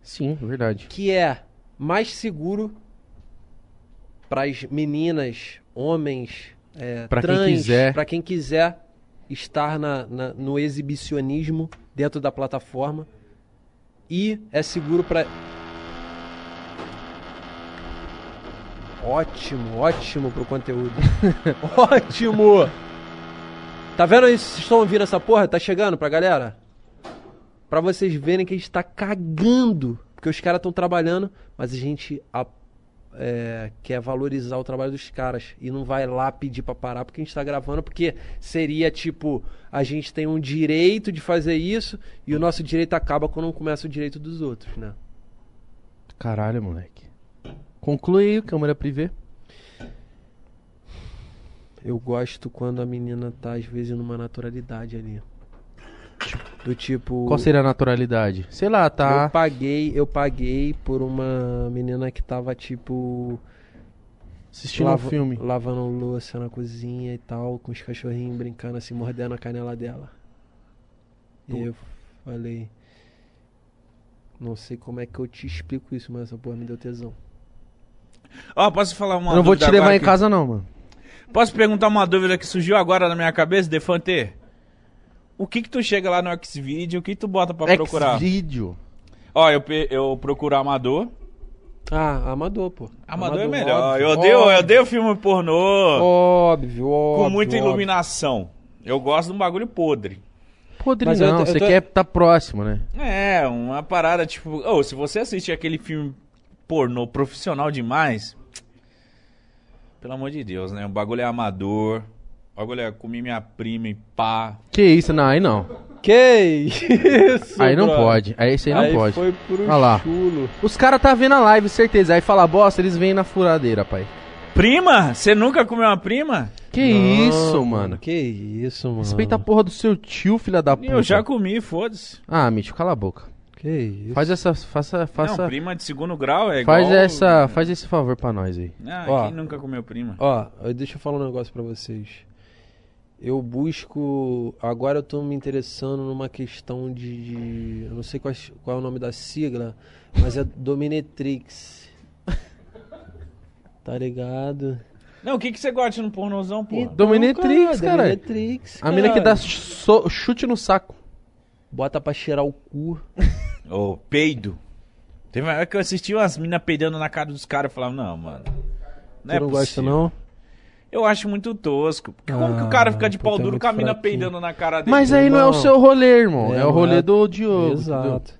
[SPEAKER 1] Sim, verdade.
[SPEAKER 3] Que é mais seguro pras meninas, homens, é,
[SPEAKER 1] Pra quem
[SPEAKER 3] trans,
[SPEAKER 1] quiser.
[SPEAKER 3] pra quem quiser estar na, na- no exibicionismo dentro da plataforma. E é seguro pra. Ótimo, ótimo pro conteúdo. ótimo! Tá vendo isso? Vocês estão ouvindo essa porra? Tá chegando pra galera? Pra vocês verem que a gente tá cagando. Porque os caras estão trabalhando, mas a gente é, quer valorizar o trabalho dos caras. E não vai lá pedir pra parar porque a gente tá gravando. Porque seria tipo: a gente tem um direito de fazer isso e o nosso direito acaba quando não começa o direito dos outros, né?
[SPEAKER 1] Caralho, moleque. Conclui aí o câmera privê.
[SPEAKER 3] Eu gosto quando a menina tá, às vezes, numa naturalidade ali. Do tipo.
[SPEAKER 1] Qual seria a naturalidade? Sei lá, tá.
[SPEAKER 3] Eu paguei, eu paguei por uma menina que tava tipo.
[SPEAKER 1] Assistindo
[SPEAKER 3] lava-
[SPEAKER 1] um filme.
[SPEAKER 3] Lavando louça na cozinha e tal, com os cachorrinhos brincando assim, mordendo a canela dela. E eu falei. Não sei como é que eu te explico isso, mas essa porra me deu tesão.
[SPEAKER 2] Ó, posso falar uma
[SPEAKER 1] Eu não vou te levar em
[SPEAKER 2] que-
[SPEAKER 1] casa, não, mano.
[SPEAKER 2] Posso perguntar uma dúvida que surgiu agora na minha cabeça, Defante? O que que tu chega lá no Xvideo, o que tu bota pra procurar?
[SPEAKER 1] Vídeo.
[SPEAKER 2] Ó, eu, pe- eu procuro Amador.
[SPEAKER 3] Ah, amador, pô.
[SPEAKER 2] Amador, é melhor.
[SPEAKER 3] óbvio,
[SPEAKER 2] eu, odeio, eu odeio filme pornô
[SPEAKER 3] Óbvio, óbvio.
[SPEAKER 2] com muita
[SPEAKER 3] óbvio.
[SPEAKER 2] iluminação. Eu gosto de um bagulho podre.
[SPEAKER 1] Podre
[SPEAKER 3] Mas eu
[SPEAKER 1] não,
[SPEAKER 3] tô- eu
[SPEAKER 1] você
[SPEAKER 3] tô-
[SPEAKER 1] quer tá próximo, né?
[SPEAKER 2] É, uma parada tipo. Ô, se você assistir aquele filme pornô profissional demais. Pelo amor de Deus, né? O bagulho é amador. O bagulho é comer minha prima e pá.
[SPEAKER 1] Que isso, não, aí não.
[SPEAKER 3] Que isso,
[SPEAKER 1] Aí não
[SPEAKER 3] brother.
[SPEAKER 1] pode. Aí esse aí não
[SPEAKER 3] Aí
[SPEAKER 1] pode.
[SPEAKER 3] foi pro
[SPEAKER 1] Olha lá.
[SPEAKER 3] chulo.
[SPEAKER 1] Os caras tá vendo a live, certeza. Aí fala bosta, eles vêm na furadeira, pai.
[SPEAKER 2] Prima? Você nunca comeu uma prima?
[SPEAKER 1] Que
[SPEAKER 3] Não,
[SPEAKER 1] isso, mano.
[SPEAKER 3] Que isso, mano.
[SPEAKER 1] Respeita a porra do seu tio, filha da puta.
[SPEAKER 2] Eu já comi, foda-se.
[SPEAKER 1] Ah, Mitch, cala a boca.
[SPEAKER 3] Que isso.
[SPEAKER 1] Faz essa, faça, faça,
[SPEAKER 2] Não, prima de segundo grau é
[SPEAKER 1] faz
[SPEAKER 2] igual...
[SPEAKER 1] essa, faz esse favor pra nós aí.
[SPEAKER 2] Ah,
[SPEAKER 3] Ó.
[SPEAKER 2] quem nunca comeu prima?
[SPEAKER 3] Ó, deixa eu falar um negócio pra vocês. Eu busco. Agora eu tô me interessando numa questão de. de- eu não sei qual, qual é o nome da sigla, mas é Dominatrix. Tá ligado?
[SPEAKER 2] Não, o que, que você gosta no pornozão, pô?
[SPEAKER 8] Dominatrix, cara.
[SPEAKER 3] Dominatrix.
[SPEAKER 8] A mina que dá so- chute no saco.
[SPEAKER 3] Bota pra cheirar o cu.
[SPEAKER 2] Ô, peido. Teve uma hora que eu assisti umas minas peidando na cara dos caras e falava, não, mano. Não é
[SPEAKER 3] não gosta,
[SPEAKER 2] possível.
[SPEAKER 3] não?
[SPEAKER 2] Eu acho muito tosco. Porque como que o
[SPEAKER 3] Ah,
[SPEAKER 2] cara fica de pau
[SPEAKER 3] é
[SPEAKER 2] duro
[SPEAKER 3] muito
[SPEAKER 2] com a mina peidando na cara dele?
[SPEAKER 8] Mas aí não é o
[SPEAKER 3] Irmão.
[SPEAKER 8] seu rolê, irmão. É,
[SPEAKER 3] É,
[SPEAKER 8] o rolê
[SPEAKER 3] é-
[SPEAKER 8] do Diogo.
[SPEAKER 3] Exato.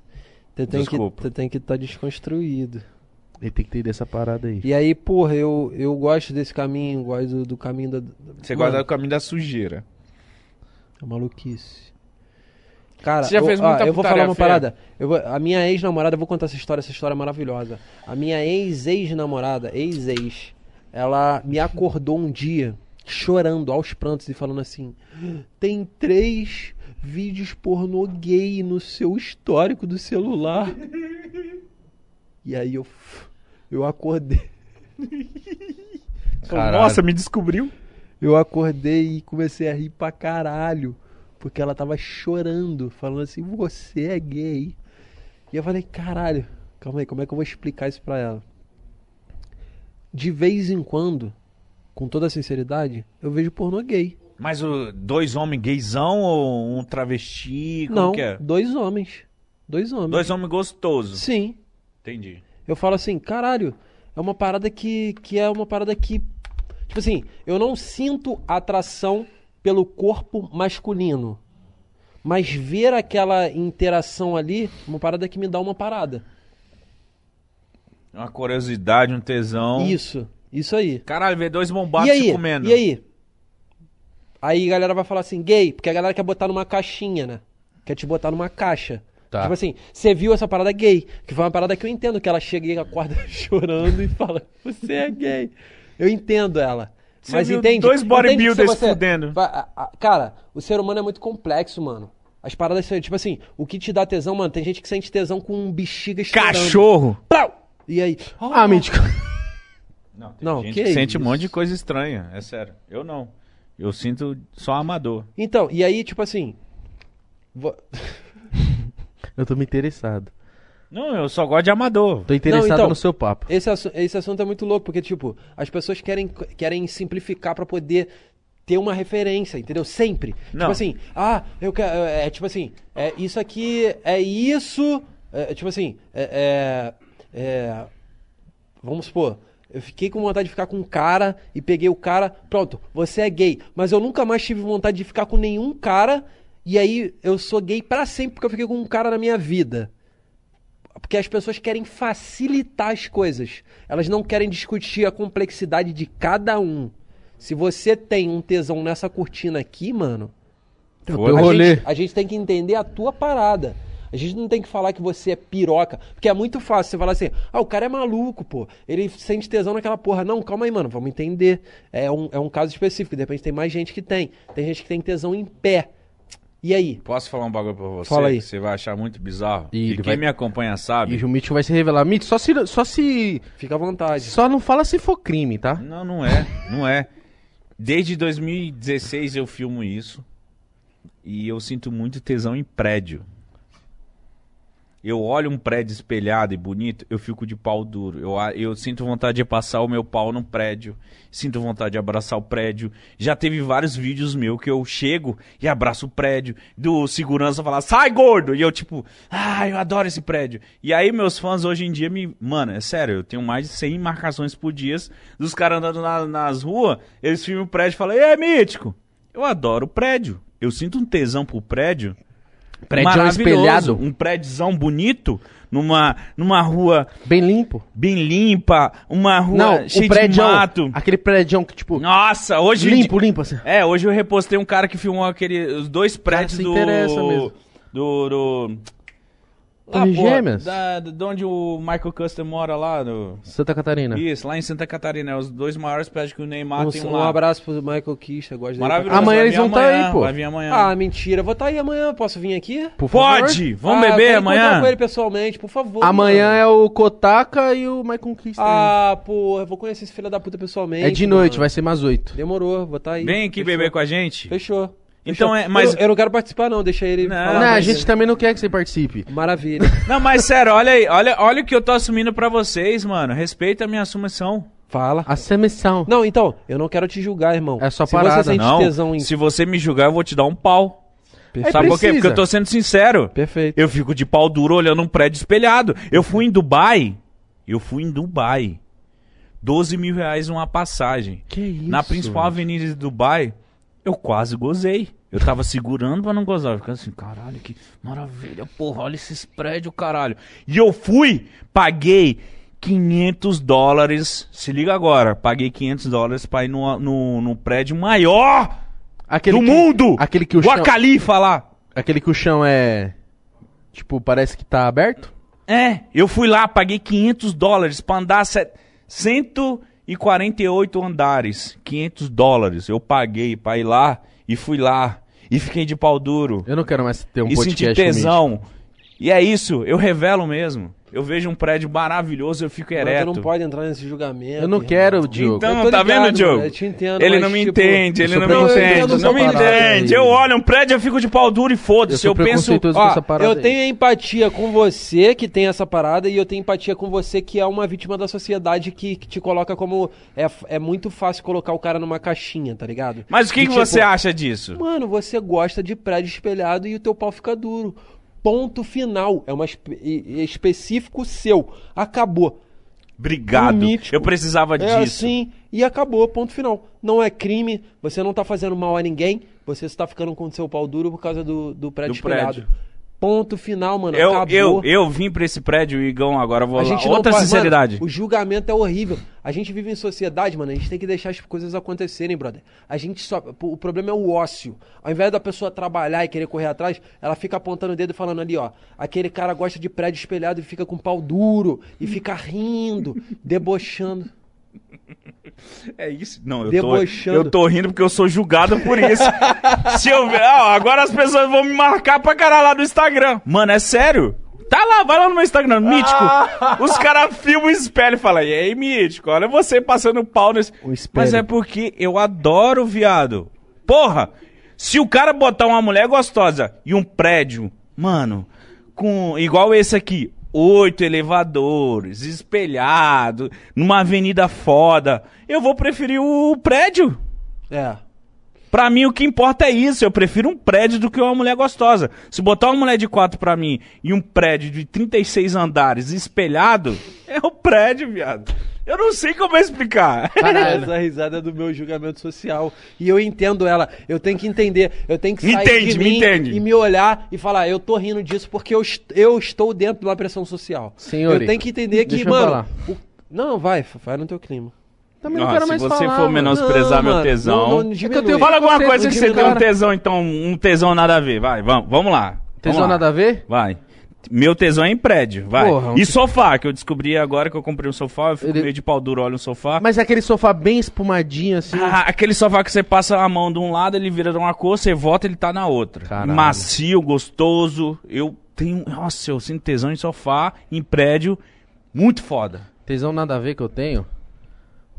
[SPEAKER 3] Você tem que
[SPEAKER 2] Desculpa.
[SPEAKER 3] você tem que estar desconstruído.
[SPEAKER 8] Ele tem que ter dessa parada aí.
[SPEAKER 3] E aí, porra, eu, eu gosto desse caminho, gosto do, do caminho da.
[SPEAKER 2] Você
[SPEAKER 3] Mano,
[SPEAKER 2] guarda o caminho da sujeira.
[SPEAKER 3] É maluquice. Cara,
[SPEAKER 2] Você já
[SPEAKER 3] eu,
[SPEAKER 2] fez
[SPEAKER 3] ó,
[SPEAKER 2] muita
[SPEAKER 3] eu vou falar uma
[SPEAKER 2] feia?
[SPEAKER 3] parada. Eu vou- a minha ex-namorada, eu vou contar essa história, essa história é maravilhosa. A minha ex-ex-namorada, ex-ex, ela me acordou um dia chorando aos prantos e falando assim: tem três vídeos pornô gay no seu histórico do celular. E aí eu, eu acordei.
[SPEAKER 8] Caralho.
[SPEAKER 2] Nossa, me descobriu.
[SPEAKER 3] Eu acordei e comecei a rir pra caralho. Porque ela tava chorando, falando assim, você é gay. E eu falei, caralho, calma aí, como é que eu vou explicar isso pra ela? De vez em quando, com toda sinceridade, eu vejo pornô gay.
[SPEAKER 2] Mas o dois homens gaysão ou um travesti? Como
[SPEAKER 3] Não,
[SPEAKER 2] que é?
[SPEAKER 3] dois homens. Dois homens.
[SPEAKER 2] Dois homens gostosos.
[SPEAKER 3] Sim.
[SPEAKER 2] Entendi.
[SPEAKER 3] Eu falo assim, caralho, é uma parada que, que é uma parada que. Tipo assim, eu não sinto atração pelo corpo masculino. Mas ver aquela interação ali, uma parada que me dá uma parada.
[SPEAKER 2] Uma curiosidade, um tesão.
[SPEAKER 3] Isso, isso aí.
[SPEAKER 2] Caralho, ver dois bombados
[SPEAKER 3] e aí?
[SPEAKER 2] se comendo.
[SPEAKER 3] E aí? Aí a galera vai falar assim, gay, porque a galera quer botar numa caixinha, né? Quer te botar numa caixa.
[SPEAKER 8] Tá.
[SPEAKER 3] Tipo assim, você viu essa parada gay, que foi uma parada que eu entendo, que ela chega e acorda chorando e fala, você é gay. Eu entendo ela.
[SPEAKER 2] Você
[SPEAKER 3] Mas
[SPEAKER 2] viu
[SPEAKER 3] entende?
[SPEAKER 2] dois bodybuilders
[SPEAKER 3] você-
[SPEAKER 2] fudendo.
[SPEAKER 3] Cara, o ser humano é muito complexo, mano. As paradas são, tipo assim, o que te dá tesão, mano, tem gente que sente tesão com um bexiga estourando.
[SPEAKER 2] Cachorro!
[SPEAKER 3] Plau! E aí?
[SPEAKER 8] Ah, Mítico.
[SPEAKER 2] Não, tem
[SPEAKER 3] Não,
[SPEAKER 2] gente
[SPEAKER 3] que
[SPEAKER 2] que, sente
[SPEAKER 3] isso?
[SPEAKER 2] um monte de coisa estranha. É sério. Eu não. Eu sinto só amador.
[SPEAKER 3] Então, e aí, tipo assim... vo-
[SPEAKER 8] Eu tô me interessado.
[SPEAKER 2] Não, eu só gosto de amador.
[SPEAKER 8] Tô interessado
[SPEAKER 3] Não, então,
[SPEAKER 8] no seu papo.
[SPEAKER 3] Esse, assu- esse assunto é muito louco, porque, tipo, as pessoas querem, querem simplificar pra poder ter uma referência, entendeu? Sempre.
[SPEAKER 2] Não.
[SPEAKER 3] Tipo assim, ah, eu quero. É, é tipo assim, é, isso aqui é isso. É, tipo assim, é, é, é, Vamos supor. Eu fiquei com vontade de ficar com um cara e peguei o cara, pronto, você é gay. Mas eu nunca mais tive vontade de ficar com nenhum cara e aí eu sou gay pra sempre porque eu fiquei com um cara na minha vida. Porque as pessoas querem facilitar as coisas. Elas não querem discutir a complexidade de cada um. Se você tem um tesão nessa cortina aqui, mano, a
[SPEAKER 8] rolê.
[SPEAKER 3] gente, a gente tem que entender a tua parada. A gente não tem que falar que você é piroca. Porque é muito fácil você falar assim, ah, o cara é maluco, pô. Ele sente tesão naquela porra. Não, calma aí, mano, vamos entender. É um, é um caso específico. De repente tem mais gente que tem. Tem gente que tem tesão em pé. E aí?
[SPEAKER 2] Posso falar um bagulho pra você?
[SPEAKER 3] Fala aí.
[SPEAKER 2] Que você vai achar muito bizarro. E,
[SPEAKER 8] ele
[SPEAKER 2] quem
[SPEAKER 8] vai-
[SPEAKER 2] me acompanha sabe.
[SPEAKER 8] E o Mítico vai se revelar. Mítico, só se, só se.
[SPEAKER 3] Fica à vontade.
[SPEAKER 8] Só não fala se for crime, tá?
[SPEAKER 2] Não, não é. Não é. Desde 2016 eu filmo isso. E eu sinto muito tesão em prédio. Eu olho um prédio espelhado e bonito, eu fico de pau duro. Eu, eu sinto vontade de passar o meu pau no prédio. Sinto vontade de abraçar o prédio. Já teve vários vídeos meus que eu chego e abraço o prédio. Do segurança falar, sai gordo! E eu tipo, ah, eu adoro esse prédio. E aí meus fãs hoje em dia me... Mano, é sério, eu tenho mais de 100 marcações por dia dos caras andando na- nas ruas. Eles filmam o prédio e falam, ei, mítico! Eu adoro o prédio. Eu sinto um tesão pro prédio.
[SPEAKER 8] Prédio
[SPEAKER 2] maravilhoso.
[SPEAKER 8] espelhado.
[SPEAKER 2] Um prédiozão bonito, numa, numa rua
[SPEAKER 8] Bem limpo.
[SPEAKER 2] bem limpa, uma rua
[SPEAKER 8] Não,
[SPEAKER 2] cheia
[SPEAKER 8] o prédio.
[SPEAKER 2] de mato.
[SPEAKER 8] Aquele prédio que, tipo,
[SPEAKER 2] Nossa, hoje...
[SPEAKER 8] limpo, limpo assim.
[SPEAKER 2] É, hoje eu repostei um cara que filmou aquele, os dois prédios
[SPEAKER 8] se
[SPEAKER 2] do,
[SPEAKER 8] interessa mesmo.
[SPEAKER 2] do... do- Lá,
[SPEAKER 8] Torres
[SPEAKER 2] porra,
[SPEAKER 8] Gêmeas?
[SPEAKER 2] Da, de onde o Michael Custer mora lá. No...
[SPEAKER 8] Santa Catarina.
[SPEAKER 2] Isso, lá em Santa Catarina. é Os dois maiores prédios que o Neymar
[SPEAKER 3] Um,
[SPEAKER 2] tem
[SPEAKER 3] um
[SPEAKER 2] um lá.
[SPEAKER 3] abraço pro Michael Kister, gosto dele.
[SPEAKER 2] Maravilhoso.
[SPEAKER 8] Amanhã eles vão tá
[SPEAKER 2] amanhã,
[SPEAKER 8] aí, pô.
[SPEAKER 2] Vai vir amanhã.
[SPEAKER 3] Ah, mentira. Vou estar aí amanhã. Posso vir aqui?
[SPEAKER 8] Por favor.
[SPEAKER 2] Pode! Vamos
[SPEAKER 3] Ah, eu
[SPEAKER 2] beber amanhã?
[SPEAKER 3] com ele pessoalmente, por favor.
[SPEAKER 8] Amanhã
[SPEAKER 3] mano.
[SPEAKER 8] é o Kotaka e o My Conquista.
[SPEAKER 3] Ah, porra, eu vou conhecer esse filho da puta pessoalmente.
[SPEAKER 8] é de noite,
[SPEAKER 3] mano.
[SPEAKER 8] vai ser mais oito.
[SPEAKER 3] Demorou, vou estar aí.
[SPEAKER 2] Vem aqui
[SPEAKER 3] Fechou.
[SPEAKER 2] beber com a gente.
[SPEAKER 3] Fechou.
[SPEAKER 2] Então é- mas-
[SPEAKER 3] Eu, não- eu não quero participar, não. Deixa ele
[SPEAKER 2] Não,
[SPEAKER 3] falar.
[SPEAKER 8] Não, a gente também não quer que você participe.
[SPEAKER 3] Maravilha.
[SPEAKER 2] Não, mas sério, olha aí. Olha, olha o que eu tô assumindo pra vocês, mano. Respeita a minha assumição.
[SPEAKER 3] Fala.
[SPEAKER 8] A semissão.
[SPEAKER 3] Não, então, eu não quero te julgar, irmão.
[SPEAKER 8] É só
[SPEAKER 3] Se
[SPEAKER 8] parada.
[SPEAKER 3] você
[SPEAKER 2] Não,
[SPEAKER 3] tesão em...
[SPEAKER 2] se você me julgar, eu vou te dar um pau.
[SPEAKER 3] Perfeito.
[SPEAKER 2] Sabe por quê? Porque eu tô sendo sincero.
[SPEAKER 3] Perfeito.
[SPEAKER 2] Eu fico de pau duro olhando um prédio espelhado. Eu fui em Dubai. Eu fui em Dubai. 12 mil reais uma passagem.
[SPEAKER 8] Que isso?
[SPEAKER 2] Na principal avenida de Dubai, eu quase gozei. Eu tava segurando pra não gozar. Eu ficava assim, caralho, que maravilha, porra, olha esses prédios, caralho. E eu fui, paguei 500 dólares. Se liga agora, paguei 500 dólares pra ir no, no, no prédio maior
[SPEAKER 8] Aquele
[SPEAKER 2] do
[SPEAKER 8] que-
[SPEAKER 2] mundo!
[SPEAKER 8] Aquele que o
[SPEAKER 2] o
[SPEAKER 8] chão...
[SPEAKER 2] Khalifa lá.
[SPEAKER 8] Aquele que o chão é... Tipo, parece que tá aberto?
[SPEAKER 2] É, eu fui lá, paguei 500 dólares pra andar set... 148 andares. 500 dólares eu paguei pra ir lá e fui lá. E fiquei de pau duro.
[SPEAKER 8] Eu não quero mais ter um
[SPEAKER 2] e
[SPEAKER 8] podcast
[SPEAKER 2] senti
[SPEAKER 8] com
[SPEAKER 2] tesão. E é isso, eu revelo mesmo. Eu vejo um prédio maravilhoso, eu fico
[SPEAKER 3] Mas tu
[SPEAKER 2] ereto.
[SPEAKER 3] não pode entrar nesse julgamento.
[SPEAKER 8] Eu não
[SPEAKER 3] irmão.
[SPEAKER 8] quero, Diogo.
[SPEAKER 2] Então,
[SPEAKER 3] Eu tô
[SPEAKER 2] tá
[SPEAKER 3] ligado,
[SPEAKER 2] vendo, Diogo?
[SPEAKER 3] eu te entendo,
[SPEAKER 2] ele
[SPEAKER 3] mas,
[SPEAKER 2] não me
[SPEAKER 3] tipo,
[SPEAKER 2] entende,
[SPEAKER 8] eu
[SPEAKER 2] ele não me entende, não me entende. Eu olho um prédio, eu fico de pau duro e
[SPEAKER 8] Eu
[SPEAKER 2] foda-se.
[SPEAKER 8] sou
[SPEAKER 2] Eu, penso, ó,
[SPEAKER 8] com essa parada
[SPEAKER 3] Eu
[SPEAKER 8] aí.
[SPEAKER 3] tenho empatia com você que tem essa parada e eu tenho empatia com você que é uma vítima da sociedade que, que te coloca como. É, é muito fácil colocar o cara numa caixinha, tá ligado?
[SPEAKER 2] Mas o que,
[SPEAKER 3] E,
[SPEAKER 2] que
[SPEAKER 3] tipo,
[SPEAKER 2] você acha disso?
[SPEAKER 3] Mano, você gosta de prédio espelhado e o teu pau fica duro. Ponto final. É uma e específico seu. Acabou.
[SPEAKER 2] Obrigado. Eu precisava
[SPEAKER 3] É
[SPEAKER 2] disso.
[SPEAKER 3] assim e acabou. Ponto final. Não é crime. Você não tá fazendo mal a ninguém. Você está ficando com o seu pau duro por causa do, do prédio
[SPEAKER 2] Do
[SPEAKER 3] espelhado.
[SPEAKER 2] prédio.
[SPEAKER 3] Ponto final, mano.
[SPEAKER 2] Eu,
[SPEAKER 3] acabou.
[SPEAKER 2] eu, eu vim pra esse prédio, Igão, agora vou
[SPEAKER 3] A
[SPEAKER 2] lá.
[SPEAKER 3] gente não
[SPEAKER 2] Outra
[SPEAKER 3] pode-
[SPEAKER 2] sinceridade.
[SPEAKER 3] Mano, o julgamento é horrível. A gente vive em sociedade, mano. A gente tem que deixar as coisas acontecerem, brother. A gente só. O problema é o ócio. Ao invés da pessoa trabalhar e querer correr atrás, ela fica apontando o dedo e falando ali, ó. Aquele cara gosta de prédio espelhado e fica com pau duro. E fica rindo, debochando.
[SPEAKER 2] É isso. Não, eu tô,
[SPEAKER 3] Debochando.
[SPEAKER 2] eu tô rindo porque eu sou julgado por isso. Se eu ver, ó, agora as pessoas vão me marcar pra caralho lá no Instagram. Mano, é sério. Tá lá, vai lá no meu Instagram, Mítico. Os caras filmam o espelho e falam, e aí, Mítico, olha você passando pau nesse...
[SPEAKER 8] O espelho.
[SPEAKER 2] Mas é porque eu adoro viado. Porra, se o cara botar uma mulher gostosa e um prédio, mano, com igual esse aqui, oito elevadores, espelhado, numa avenida foda, eu vou preferir o prédio.
[SPEAKER 3] É.
[SPEAKER 2] Pra mim, o que importa é isso. Eu prefiro um prédio do que uma mulher gostosa. Se botar uma mulher de quatro pra mim e um prédio de 36 andares espelhado, é o prédio, viado. Eu não sei como explicar.
[SPEAKER 3] Essa risada é do meu julgamento social. E eu entendo ela. Eu tenho que entender. Eu tenho que
[SPEAKER 2] Me
[SPEAKER 3] sair
[SPEAKER 2] entende,
[SPEAKER 3] de
[SPEAKER 2] me
[SPEAKER 3] mim
[SPEAKER 2] entende.
[SPEAKER 3] e me olhar e falar, eu tô rindo disso porque eu, est- eu estou dentro de uma pressão social.
[SPEAKER 8] Senhor,
[SPEAKER 3] eu tenho que entender que,
[SPEAKER 8] deixa
[SPEAKER 3] mano. o- Não, vai, vai no teu clima.
[SPEAKER 8] Também não
[SPEAKER 2] Ah,
[SPEAKER 8] quero
[SPEAKER 2] se
[SPEAKER 8] mais
[SPEAKER 2] você
[SPEAKER 8] falar,
[SPEAKER 2] for menosprezar
[SPEAKER 3] Não,
[SPEAKER 2] meu tesão.
[SPEAKER 3] não, não
[SPEAKER 8] É tenho-
[SPEAKER 2] Fala alguma
[SPEAKER 8] Você-
[SPEAKER 2] coisa que
[SPEAKER 8] você
[SPEAKER 2] tem um tesão, então, um tesão nada a ver. Vai, vamos, vamos lá. Vamos
[SPEAKER 8] Tesão
[SPEAKER 2] lá.
[SPEAKER 8] nada a ver?
[SPEAKER 2] Vai. Meu tesão é em prédio, vai.
[SPEAKER 8] Porra, um-
[SPEAKER 2] E sofá, que eu descobri agora que eu comprei um sofá, eu fico
[SPEAKER 8] Ele-
[SPEAKER 2] meio de pau duro, olha um sofá.
[SPEAKER 8] Mas é aquele sofá bem espumadinho, assim.
[SPEAKER 2] Ah, aquele sofá que você passa a mão de um lado, ele vira de uma cor, você volta, ele tá na outra.
[SPEAKER 8] Caralho.
[SPEAKER 2] Macio, gostoso. Eu tenho. Nossa, eu sinto tesão em sofá, em prédio. Muito foda.
[SPEAKER 8] Tesão nada a ver que eu tenho.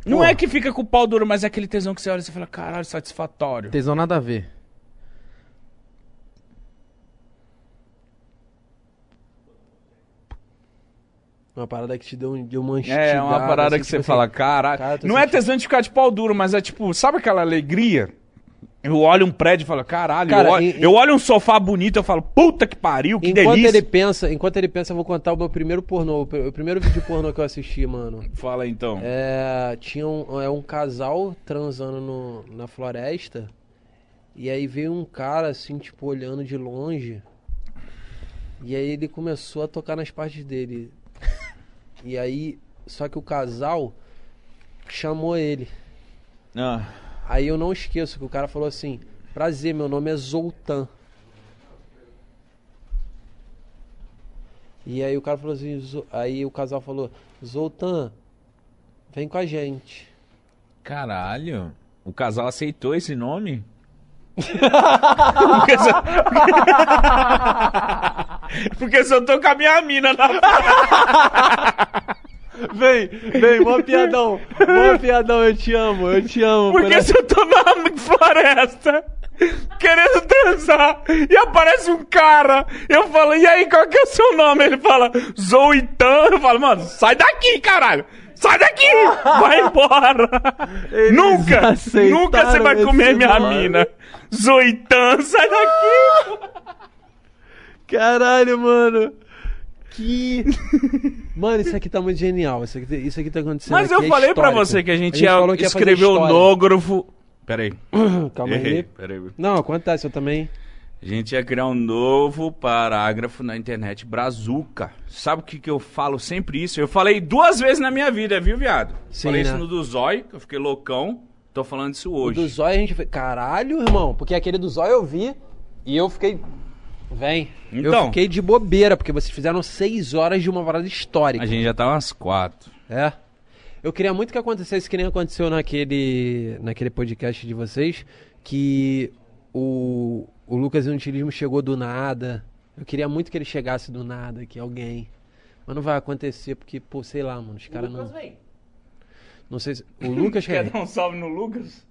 [SPEAKER 2] Não
[SPEAKER 8] Porra.
[SPEAKER 2] é que fica com o pau duro, mas é aquele tesão que você olha e você fala, caralho, satisfatório.
[SPEAKER 8] Tesão nada a ver.
[SPEAKER 3] Uma parada que te deu, deu uma
[SPEAKER 2] É, uma
[SPEAKER 3] instigada,
[SPEAKER 2] parada
[SPEAKER 3] assim,
[SPEAKER 2] que você
[SPEAKER 3] tipo
[SPEAKER 2] fala,
[SPEAKER 3] assim,
[SPEAKER 2] caralho.
[SPEAKER 3] cara,
[SPEAKER 2] não é
[SPEAKER 3] sentindo-
[SPEAKER 2] tesão de ficar de pau duro, mas é tipo, sabe aquela alegria? Eu olho um prédio e falo, caralho,
[SPEAKER 3] Cara,
[SPEAKER 2] eu, olho,
[SPEAKER 3] em-
[SPEAKER 2] eu olho um sofá bonito eu falo, puta que pariu, que
[SPEAKER 3] Enquanto
[SPEAKER 2] delícia.
[SPEAKER 3] ele pensa, enquanto ele pensa, eu vou contar o meu primeiro pornô, o primeiro vídeo pornô que eu assisti, mano.
[SPEAKER 2] Fala então.
[SPEAKER 3] É, tinha um, é um casal transando no, na floresta. E aí veio um cara assim, tipo, olhando de longe. E aí ele começou a tocar nas partes dele. E aí, só que o casal chamou ele.
[SPEAKER 2] Ah,
[SPEAKER 3] Aí eu não esqueço que o cara falou assim: Prazer, meu nome é Zoltan. E aí o cara falou assim, aí o casal falou, Zoltan, vem com a gente.
[SPEAKER 2] Caralho. O casal aceitou esse nome? Porque se, Porque se eu tô com a minha mina na
[SPEAKER 3] Vem, vem, mó piadão, mó piadão, eu te amo, eu te amo.
[SPEAKER 2] Porque
[SPEAKER 3] Parece-
[SPEAKER 2] se eu tô na floresta querendo transar e aparece um cara, eu falo, e aí, qual que é o seu nome? Ele fala, Zoitan. Eu falo, mano, sai daqui, caralho! Sai daqui! Vai embora! nunca!
[SPEAKER 3] aceitaram
[SPEAKER 2] Nunca você vai comer minha
[SPEAKER 3] nome.
[SPEAKER 2] mina! Zoitan, sai daqui!
[SPEAKER 3] Caralho, mano. Que. Mano, isso aqui tá muito genial. Isso aqui, isso aqui tá acontecendo.
[SPEAKER 2] Mas eu
[SPEAKER 3] é
[SPEAKER 2] falei pra
[SPEAKER 3] histórico.
[SPEAKER 2] você que a gente,
[SPEAKER 3] A
[SPEAKER 2] ia
[SPEAKER 3] falou que ia fazer
[SPEAKER 2] escrever o nógrafo. Peraí.
[SPEAKER 3] Calma
[SPEAKER 2] Errei,
[SPEAKER 3] aí.
[SPEAKER 2] peraí.
[SPEAKER 3] Não, acontece, eu também.
[SPEAKER 2] A gente ia criar um novo parágrafo na internet, Brazuca. Sabe o que, que eu falo sempre isso? Eu falei duas vezes na minha vida, viu, viado?
[SPEAKER 3] Sim,
[SPEAKER 2] falei
[SPEAKER 3] né?
[SPEAKER 2] isso no do Zói, que eu fiquei loucão. Tô falando isso
[SPEAKER 3] O
[SPEAKER 2] hoje.
[SPEAKER 3] do zóio a gente. Caralho, irmão. Porque aquele do zóio eu vi e eu fiquei. Vem. Eu
[SPEAKER 2] Então.
[SPEAKER 3] fiquei de bobeira, porque vocês fizeram seis horas de uma parada histórica.
[SPEAKER 2] A gente já tá umas quatro.
[SPEAKER 3] É. Eu queria muito que acontecesse que nem aconteceu naquele, naquele podcast de vocês, que o, o Lucas Inutilismo chegou do nada. Eu queria muito que ele chegasse do nada, que alguém. Mas não vai acontecer, porque, pô, sei lá, mano, os caras não. Não sei se. O Lucas
[SPEAKER 2] Quer
[SPEAKER 3] quer.
[SPEAKER 2] dar um salve no Lucas?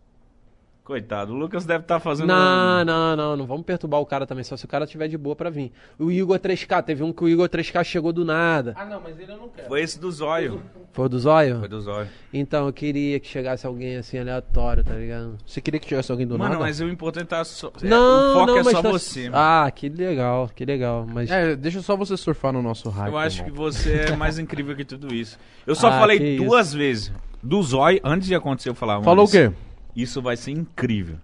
[SPEAKER 2] Coitado, o Lucas deve estar fazendo.
[SPEAKER 3] Não, não, não, não vamos perturbar o cara também, só se o cara tiver de boa pra vir. O Igor 3K, teve um que o Igor 3K chegou do nada.
[SPEAKER 8] Ah, não, mas ele eu não quero.
[SPEAKER 2] Foi esse do Zóio.
[SPEAKER 3] Foi o do Zóio?
[SPEAKER 2] Foi do Zóio.
[SPEAKER 3] Então, eu queria que chegasse alguém assim aleatório, tá ligado?
[SPEAKER 8] Você queria que tivesse alguém do
[SPEAKER 2] Mano,
[SPEAKER 8] nada?
[SPEAKER 2] mas o importante tá só. é,
[SPEAKER 3] Não,
[SPEAKER 2] o foco
[SPEAKER 3] não,
[SPEAKER 2] é só
[SPEAKER 3] tá-
[SPEAKER 2] você. mano.
[SPEAKER 3] Ah, que legal, que legal. Mas
[SPEAKER 8] É, deixa só você surfar no nosso hype.
[SPEAKER 2] Eu acho que você é mais incrível que tudo isso. Eu só
[SPEAKER 3] Ah,
[SPEAKER 2] falei duas vezes. Do Zói, antes de acontecer, eu falava.
[SPEAKER 8] Falou o
[SPEAKER 2] "Mano,
[SPEAKER 8] quê?
[SPEAKER 2] Isso vai ser incrível.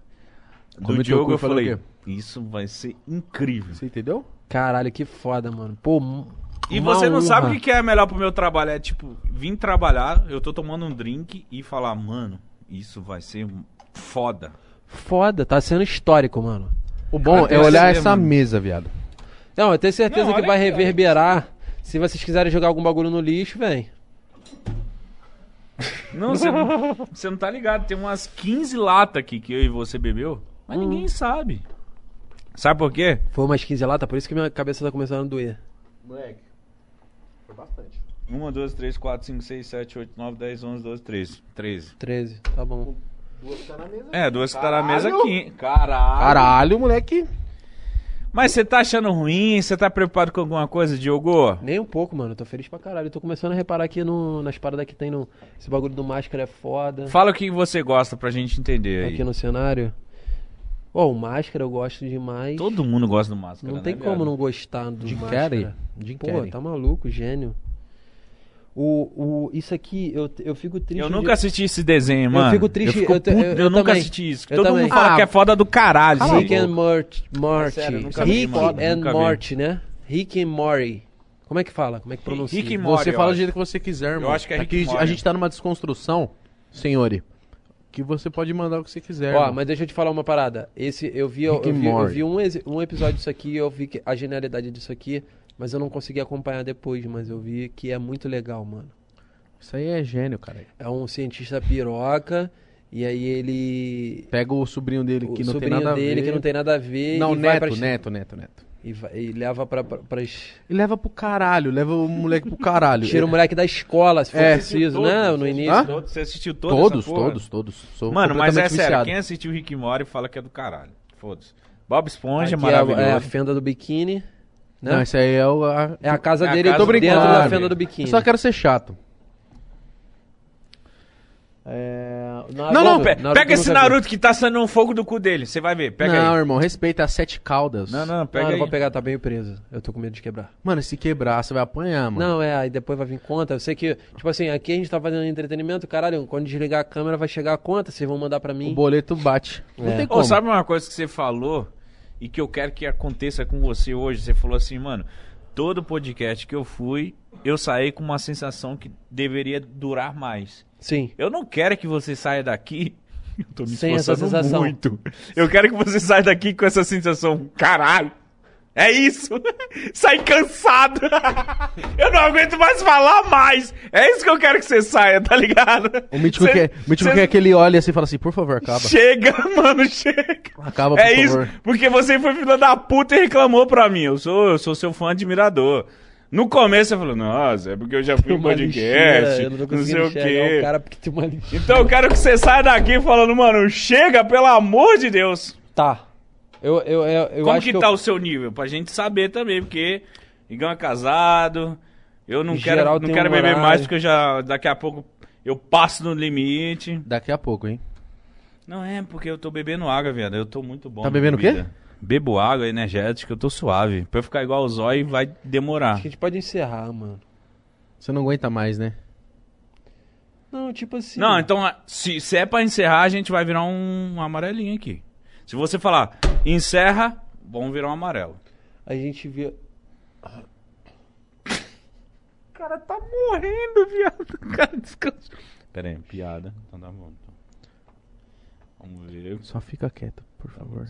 [SPEAKER 2] Do
[SPEAKER 8] Come teu
[SPEAKER 2] Diogo eu falei. Isso vai ser incrível.
[SPEAKER 8] Você entendeu?
[SPEAKER 3] caralho, que foda, mano. Pô,
[SPEAKER 2] E você não sabe o que que é melhor pro meu trabalho. É tipo, vim trabalhar, eu tô tomando um drink e falar, mano, isso vai ser foda.
[SPEAKER 3] Foda, tá sendo histórico, mano.
[SPEAKER 8] O bom é olhar essa
[SPEAKER 2] mano.
[SPEAKER 8] mesa, viado.
[SPEAKER 3] Não, eu tenho certeza
[SPEAKER 2] Não,
[SPEAKER 3] que vai
[SPEAKER 2] aqui,
[SPEAKER 3] reverberar. Se vocês quiserem jogar algum bagulho no lixo, vem.
[SPEAKER 2] Não, você não, você não tá ligado. Tem umas 15 latas aqui que eu e você bebeu, mas
[SPEAKER 3] Hum.
[SPEAKER 2] ninguém sabe. Sabe por quê?
[SPEAKER 3] Foi umas 15 lata, por isso que minha cabeça tá começando a doer.
[SPEAKER 8] Moleque, foi bastante.
[SPEAKER 2] 1, 2, 3, 4, 5, 6, 7, 8, 9, 10, 11, 12, 13. 13.
[SPEAKER 3] 13, tá bom.
[SPEAKER 2] É, duas que tá na mesa
[SPEAKER 8] Caralho.
[SPEAKER 2] aqui. Caralho.
[SPEAKER 8] Caralho, moleque.
[SPEAKER 2] Mas você tá achando ruim? Você tá preocupado com alguma coisa, Diogo?
[SPEAKER 3] Nem um pouco, mano. Eu tô feliz pra caralho. Eu tô começando a reparar aqui no, nas paradas que tem no. Esse bagulho do máscara é foda.
[SPEAKER 2] Fala o que você gosta pra gente entender aí.
[SPEAKER 3] Aqui no cenário. Ó, o máscara eu gosto demais.
[SPEAKER 2] Todo mundo gosta do máscara,
[SPEAKER 3] Não
[SPEAKER 2] né,
[SPEAKER 3] tem como
[SPEAKER 2] viado?
[SPEAKER 3] não gostar do
[SPEAKER 8] Jim
[SPEAKER 3] máscara.
[SPEAKER 8] Carrey. Jim
[SPEAKER 3] Pô,
[SPEAKER 8] Carrey.
[SPEAKER 3] tá maluco, gênio. O, o, isso aqui, eu, eu fico triste.
[SPEAKER 2] Eu
[SPEAKER 3] de-
[SPEAKER 2] nunca assisti esse desenho, mano.
[SPEAKER 3] fico triste,
[SPEAKER 2] Eu, fico
[SPEAKER 3] eu
[SPEAKER 2] puto,
[SPEAKER 3] eu-
[SPEAKER 2] eu
[SPEAKER 3] eu
[SPEAKER 2] nunca
[SPEAKER 3] também.
[SPEAKER 2] assisti isso.
[SPEAKER 3] Eu
[SPEAKER 2] Todo
[SPEAKER 3] também.
[SPEAKER 2] mundo fala
[SPEAKER 8] Ah,
[SPEAKER 2] que é foda do caralho.
[SPEAKER 8] cala a
[SPEAKER 3] Rick
[SPEAKER 2] Rick
[SPEAKER 3] and Morty. Morty.
[SPEAKER 2] sério, eu nunca vi,
[SPEAKER 3] Rick
[SPEAKER 2] mano,
[SPEAKER 3] and. Morty, né? Rick and Morty. Como é que fala? Como é que pronuncia?
[SPEAKER 2] Rick and Morty.
[SPEAKER 8] Você
[SPEAKER 2] eu
[SPEAKER 8] fala do jeito que você quiser, irmão.
[SPEAKER 2] acho que é Rick
[SPEAKER 8] Aqui
[SPEAKER 2] and Morty.
[SPEAKER 8] a gente tá numa desconstrução, senhori. Que você pode mandar o que você quiser.
[SPEAKER 3] Ó,
[SPEAKER 8] irmão.
[SPEAKER 3] mas deixa eu te falar uma parada. Esse, eu vi, eu,
[SPEAKER 8] and
[SPEAKER 3] vi, eu vi um, um episódio disso aqui, eu vi que a genialidade disso aqui, mas eu não consegui acompanhar depois, mas eu vi que é muito legal, mano.
[SPEAKER 8] Isso aí é gênio, cara.
[SPEAKER 3] É um cientista piroca, e aí ele.
[SPEAKER 8] Pega o sobrinho dele
[SPEAKER 3] o
[SPEAKER 8] que não tem nada a
[SPEAKER 3] dele
[SPEAKER 8] ver.
[SPEAKER 3] que não tem nada a ver.
[SPEAKER 8] Não,
[SPEAKER 3] e vai
[SPEAKER 8] neto,
[SPEAKER 3] pras-
[SPEAKER 8] neto, neto, neto.
[SPEAKER 3] E, vai- e leva pra, pra, pras.
[SPEAKER 8] E leva pro caralho, leva o moleque pro caralho.
[SPEAKER 3] Tira o moleque da escola, se for
[SPEAKER 8] É.
[SPEAKER 3] preciso, né? No início.
[SPEAKER 8] Hã?
[SPEAKER 2] Todos, você assistiu
[SPEAKER 8] Todos,
[SPEAKER 2] essa porra?
[SPEAKER 8] todos, todos. Sou
[SPEAKER 2] Mano, mas é
[SPEAKER 8] completamente
[SPEAKER 2] sério,
[SPEAKER 8] viciado.
[SPEAKER 2] quem assistiu Rick Morty fala que é do caralho. Foda-se. Bob Esponja,
[SPEAKER 3] Aqui é a-
[SPEAKER 2] maravilhoso.
[SPEAKER 3] é a fenda do biquíni. Né?
[SPEAKER 8] Não, esse aí é o... A...
[SPEAKER 3] É a casa
[SPEAKER 2] É a
[SPEAKER 3] dele
[SPEAKER 2] casa
[SPEAKER 8] Tô
[SPEAKER 2] do
[SPEAKER 8] brincando.
[SPEAKER 3] dentro da fenda do biquíni.
[SPEAKER 8] Eu só quero ser chato.
[SPEAKER 3] É...
[SPEAKER 2] Não, não, pe-
[SPEAKER 3] Naruto
[SPEAKER 2] pega esse
[SPEAKER 3] vi.
[SPEAKER 2] Naruto que tá saindo um fogo do cu dele. Você vai ver, pega
[SPEAKER 8] não,
[SPEAKER 2] aí.
[SPEAKER 8] irmão, respeita as sete caudas.
[SPEAKER 2] Não, não,
[SPEAKER 3] Não,
[SPEAKER 2] pega
[SPEAKER 3] não
[SPEAKER 2] aí.
[SPEAKER 3] vou pegar, tá bem preso. Eu tô com medo de quebrar.
[SPEAKER 8] Mano, se quebrar, você vai apanhar, mano.
[SPEAKER 3] Não, é, aí depois vai vir conta. Eu sei que, tipo assim, aqui a gente tá fazendo entretenimento, caralho, quando desligar a câmera vai chegar a conta, vocês vão mandar pra mim.
[SPEAKER 8] O boleto bate. Não
[SPEAKER 3] É.
[SPEAKER 8] tem
[SPEAKER 2] Ô,
[SPEAKER 8] como.
[SPEAKER 2] sabe uma coisa que você falou e que eu quero que aconteça com você hoje? Você falou assim, mano, todo podcast que eu fui, eu saí com uma sensação que deveria durar mais.
[SPEAKER 3] Sim.
[SPEAKER 2] Eu não quero que você saia daqui. Eu tô me
[SPEAKER 3] Sem essa sensação.
[SPEAKER 2] muito. Eu quero que você saia daqui com essa sensação, caralho. É isso. Sai cansado. Eu não aguento mais falar mais. É isso que eu quero que você saia, tá ligado?
[SPEAKER 1] O Mítico,
[SPEAKER 2] Cê-
[SPEAKER 1] quer, o Mítico
[SPEAKER 2] cê-
[SPEAKER 1] que ele olhe assim e fala assim, por favor, acaba.
[SPEAKER 2] Chega, mano, chega.
[SPEAKER 1] Acaba, por
[SPEAKER 2] É isso,
[SPEAKER 1] favor.
[SPEAKER 2] porque você foi filha da puta e reclamou pra mim. Eu sou, eu sou seu fã admirador. No começo você falou, nossa, é porque eu já fui
[SPEAKER 3] Uma
[SPEAKER 2] podcast,
[SPEAKER 3] lixeira, eu não
[SPEAKER 2] não sei o quê.
[SPEAKER 3] o.
[SPEAKER 2] Então eu quero que você saia daqui falando, mano, chega, pelo amor de Deus.
[SPEAKER 3] Tá. Eu, eu, eu, eu
[SPEAKER 2] Como
[SPEAKER 3] acho
[SPEAKER 2] que
[SPEAKER 3] que
[SPEAKER 2] tá
[SPEAKER 3] eu...
[SPEAKER 2] o seu nível? Pra gente saber também, porque Igão é casado, eu não quero, não quero
[SPEAKER 3] um
[SPEAKER 2] beber
[SPEAKER 3] horário.
[SPEAKER 2] mais, porque eu já, daqui a pouco eu passo no limite.
[SPEAKER 1] Daqui a pouco, hein?
[SPEAKER 2] Não é, porque eu tô bebendo água, viado. Eu tô muito bom.
[SPEAKER 1] Tá bebendo o quê?
[SPEAKER 2] Bebo água energética, eu tô suave. Pra eu ficar igual o zóio vai demorar.
[SPEAKER 3] Acho que a gente pode encerrar, mano.
[SPEAKER 1] Você não aguenta mais, né?
[SPEAKER 3] Não, tipo assim...
[SPEAKER 2] Não, então, se, se é pra encerrar, a gente vai virar um amarelinho aqui. Se você falar encerra, vamos virar um amarelo.
[SPEAKER 3] A gente via...
[SPEAKER 2] O cara tá morrendo, viado. O cara descansa. Pera aí, piada. Então tá bom. então. Vamos ver.
[SPEAKER 1] Só fica quieto, por favor.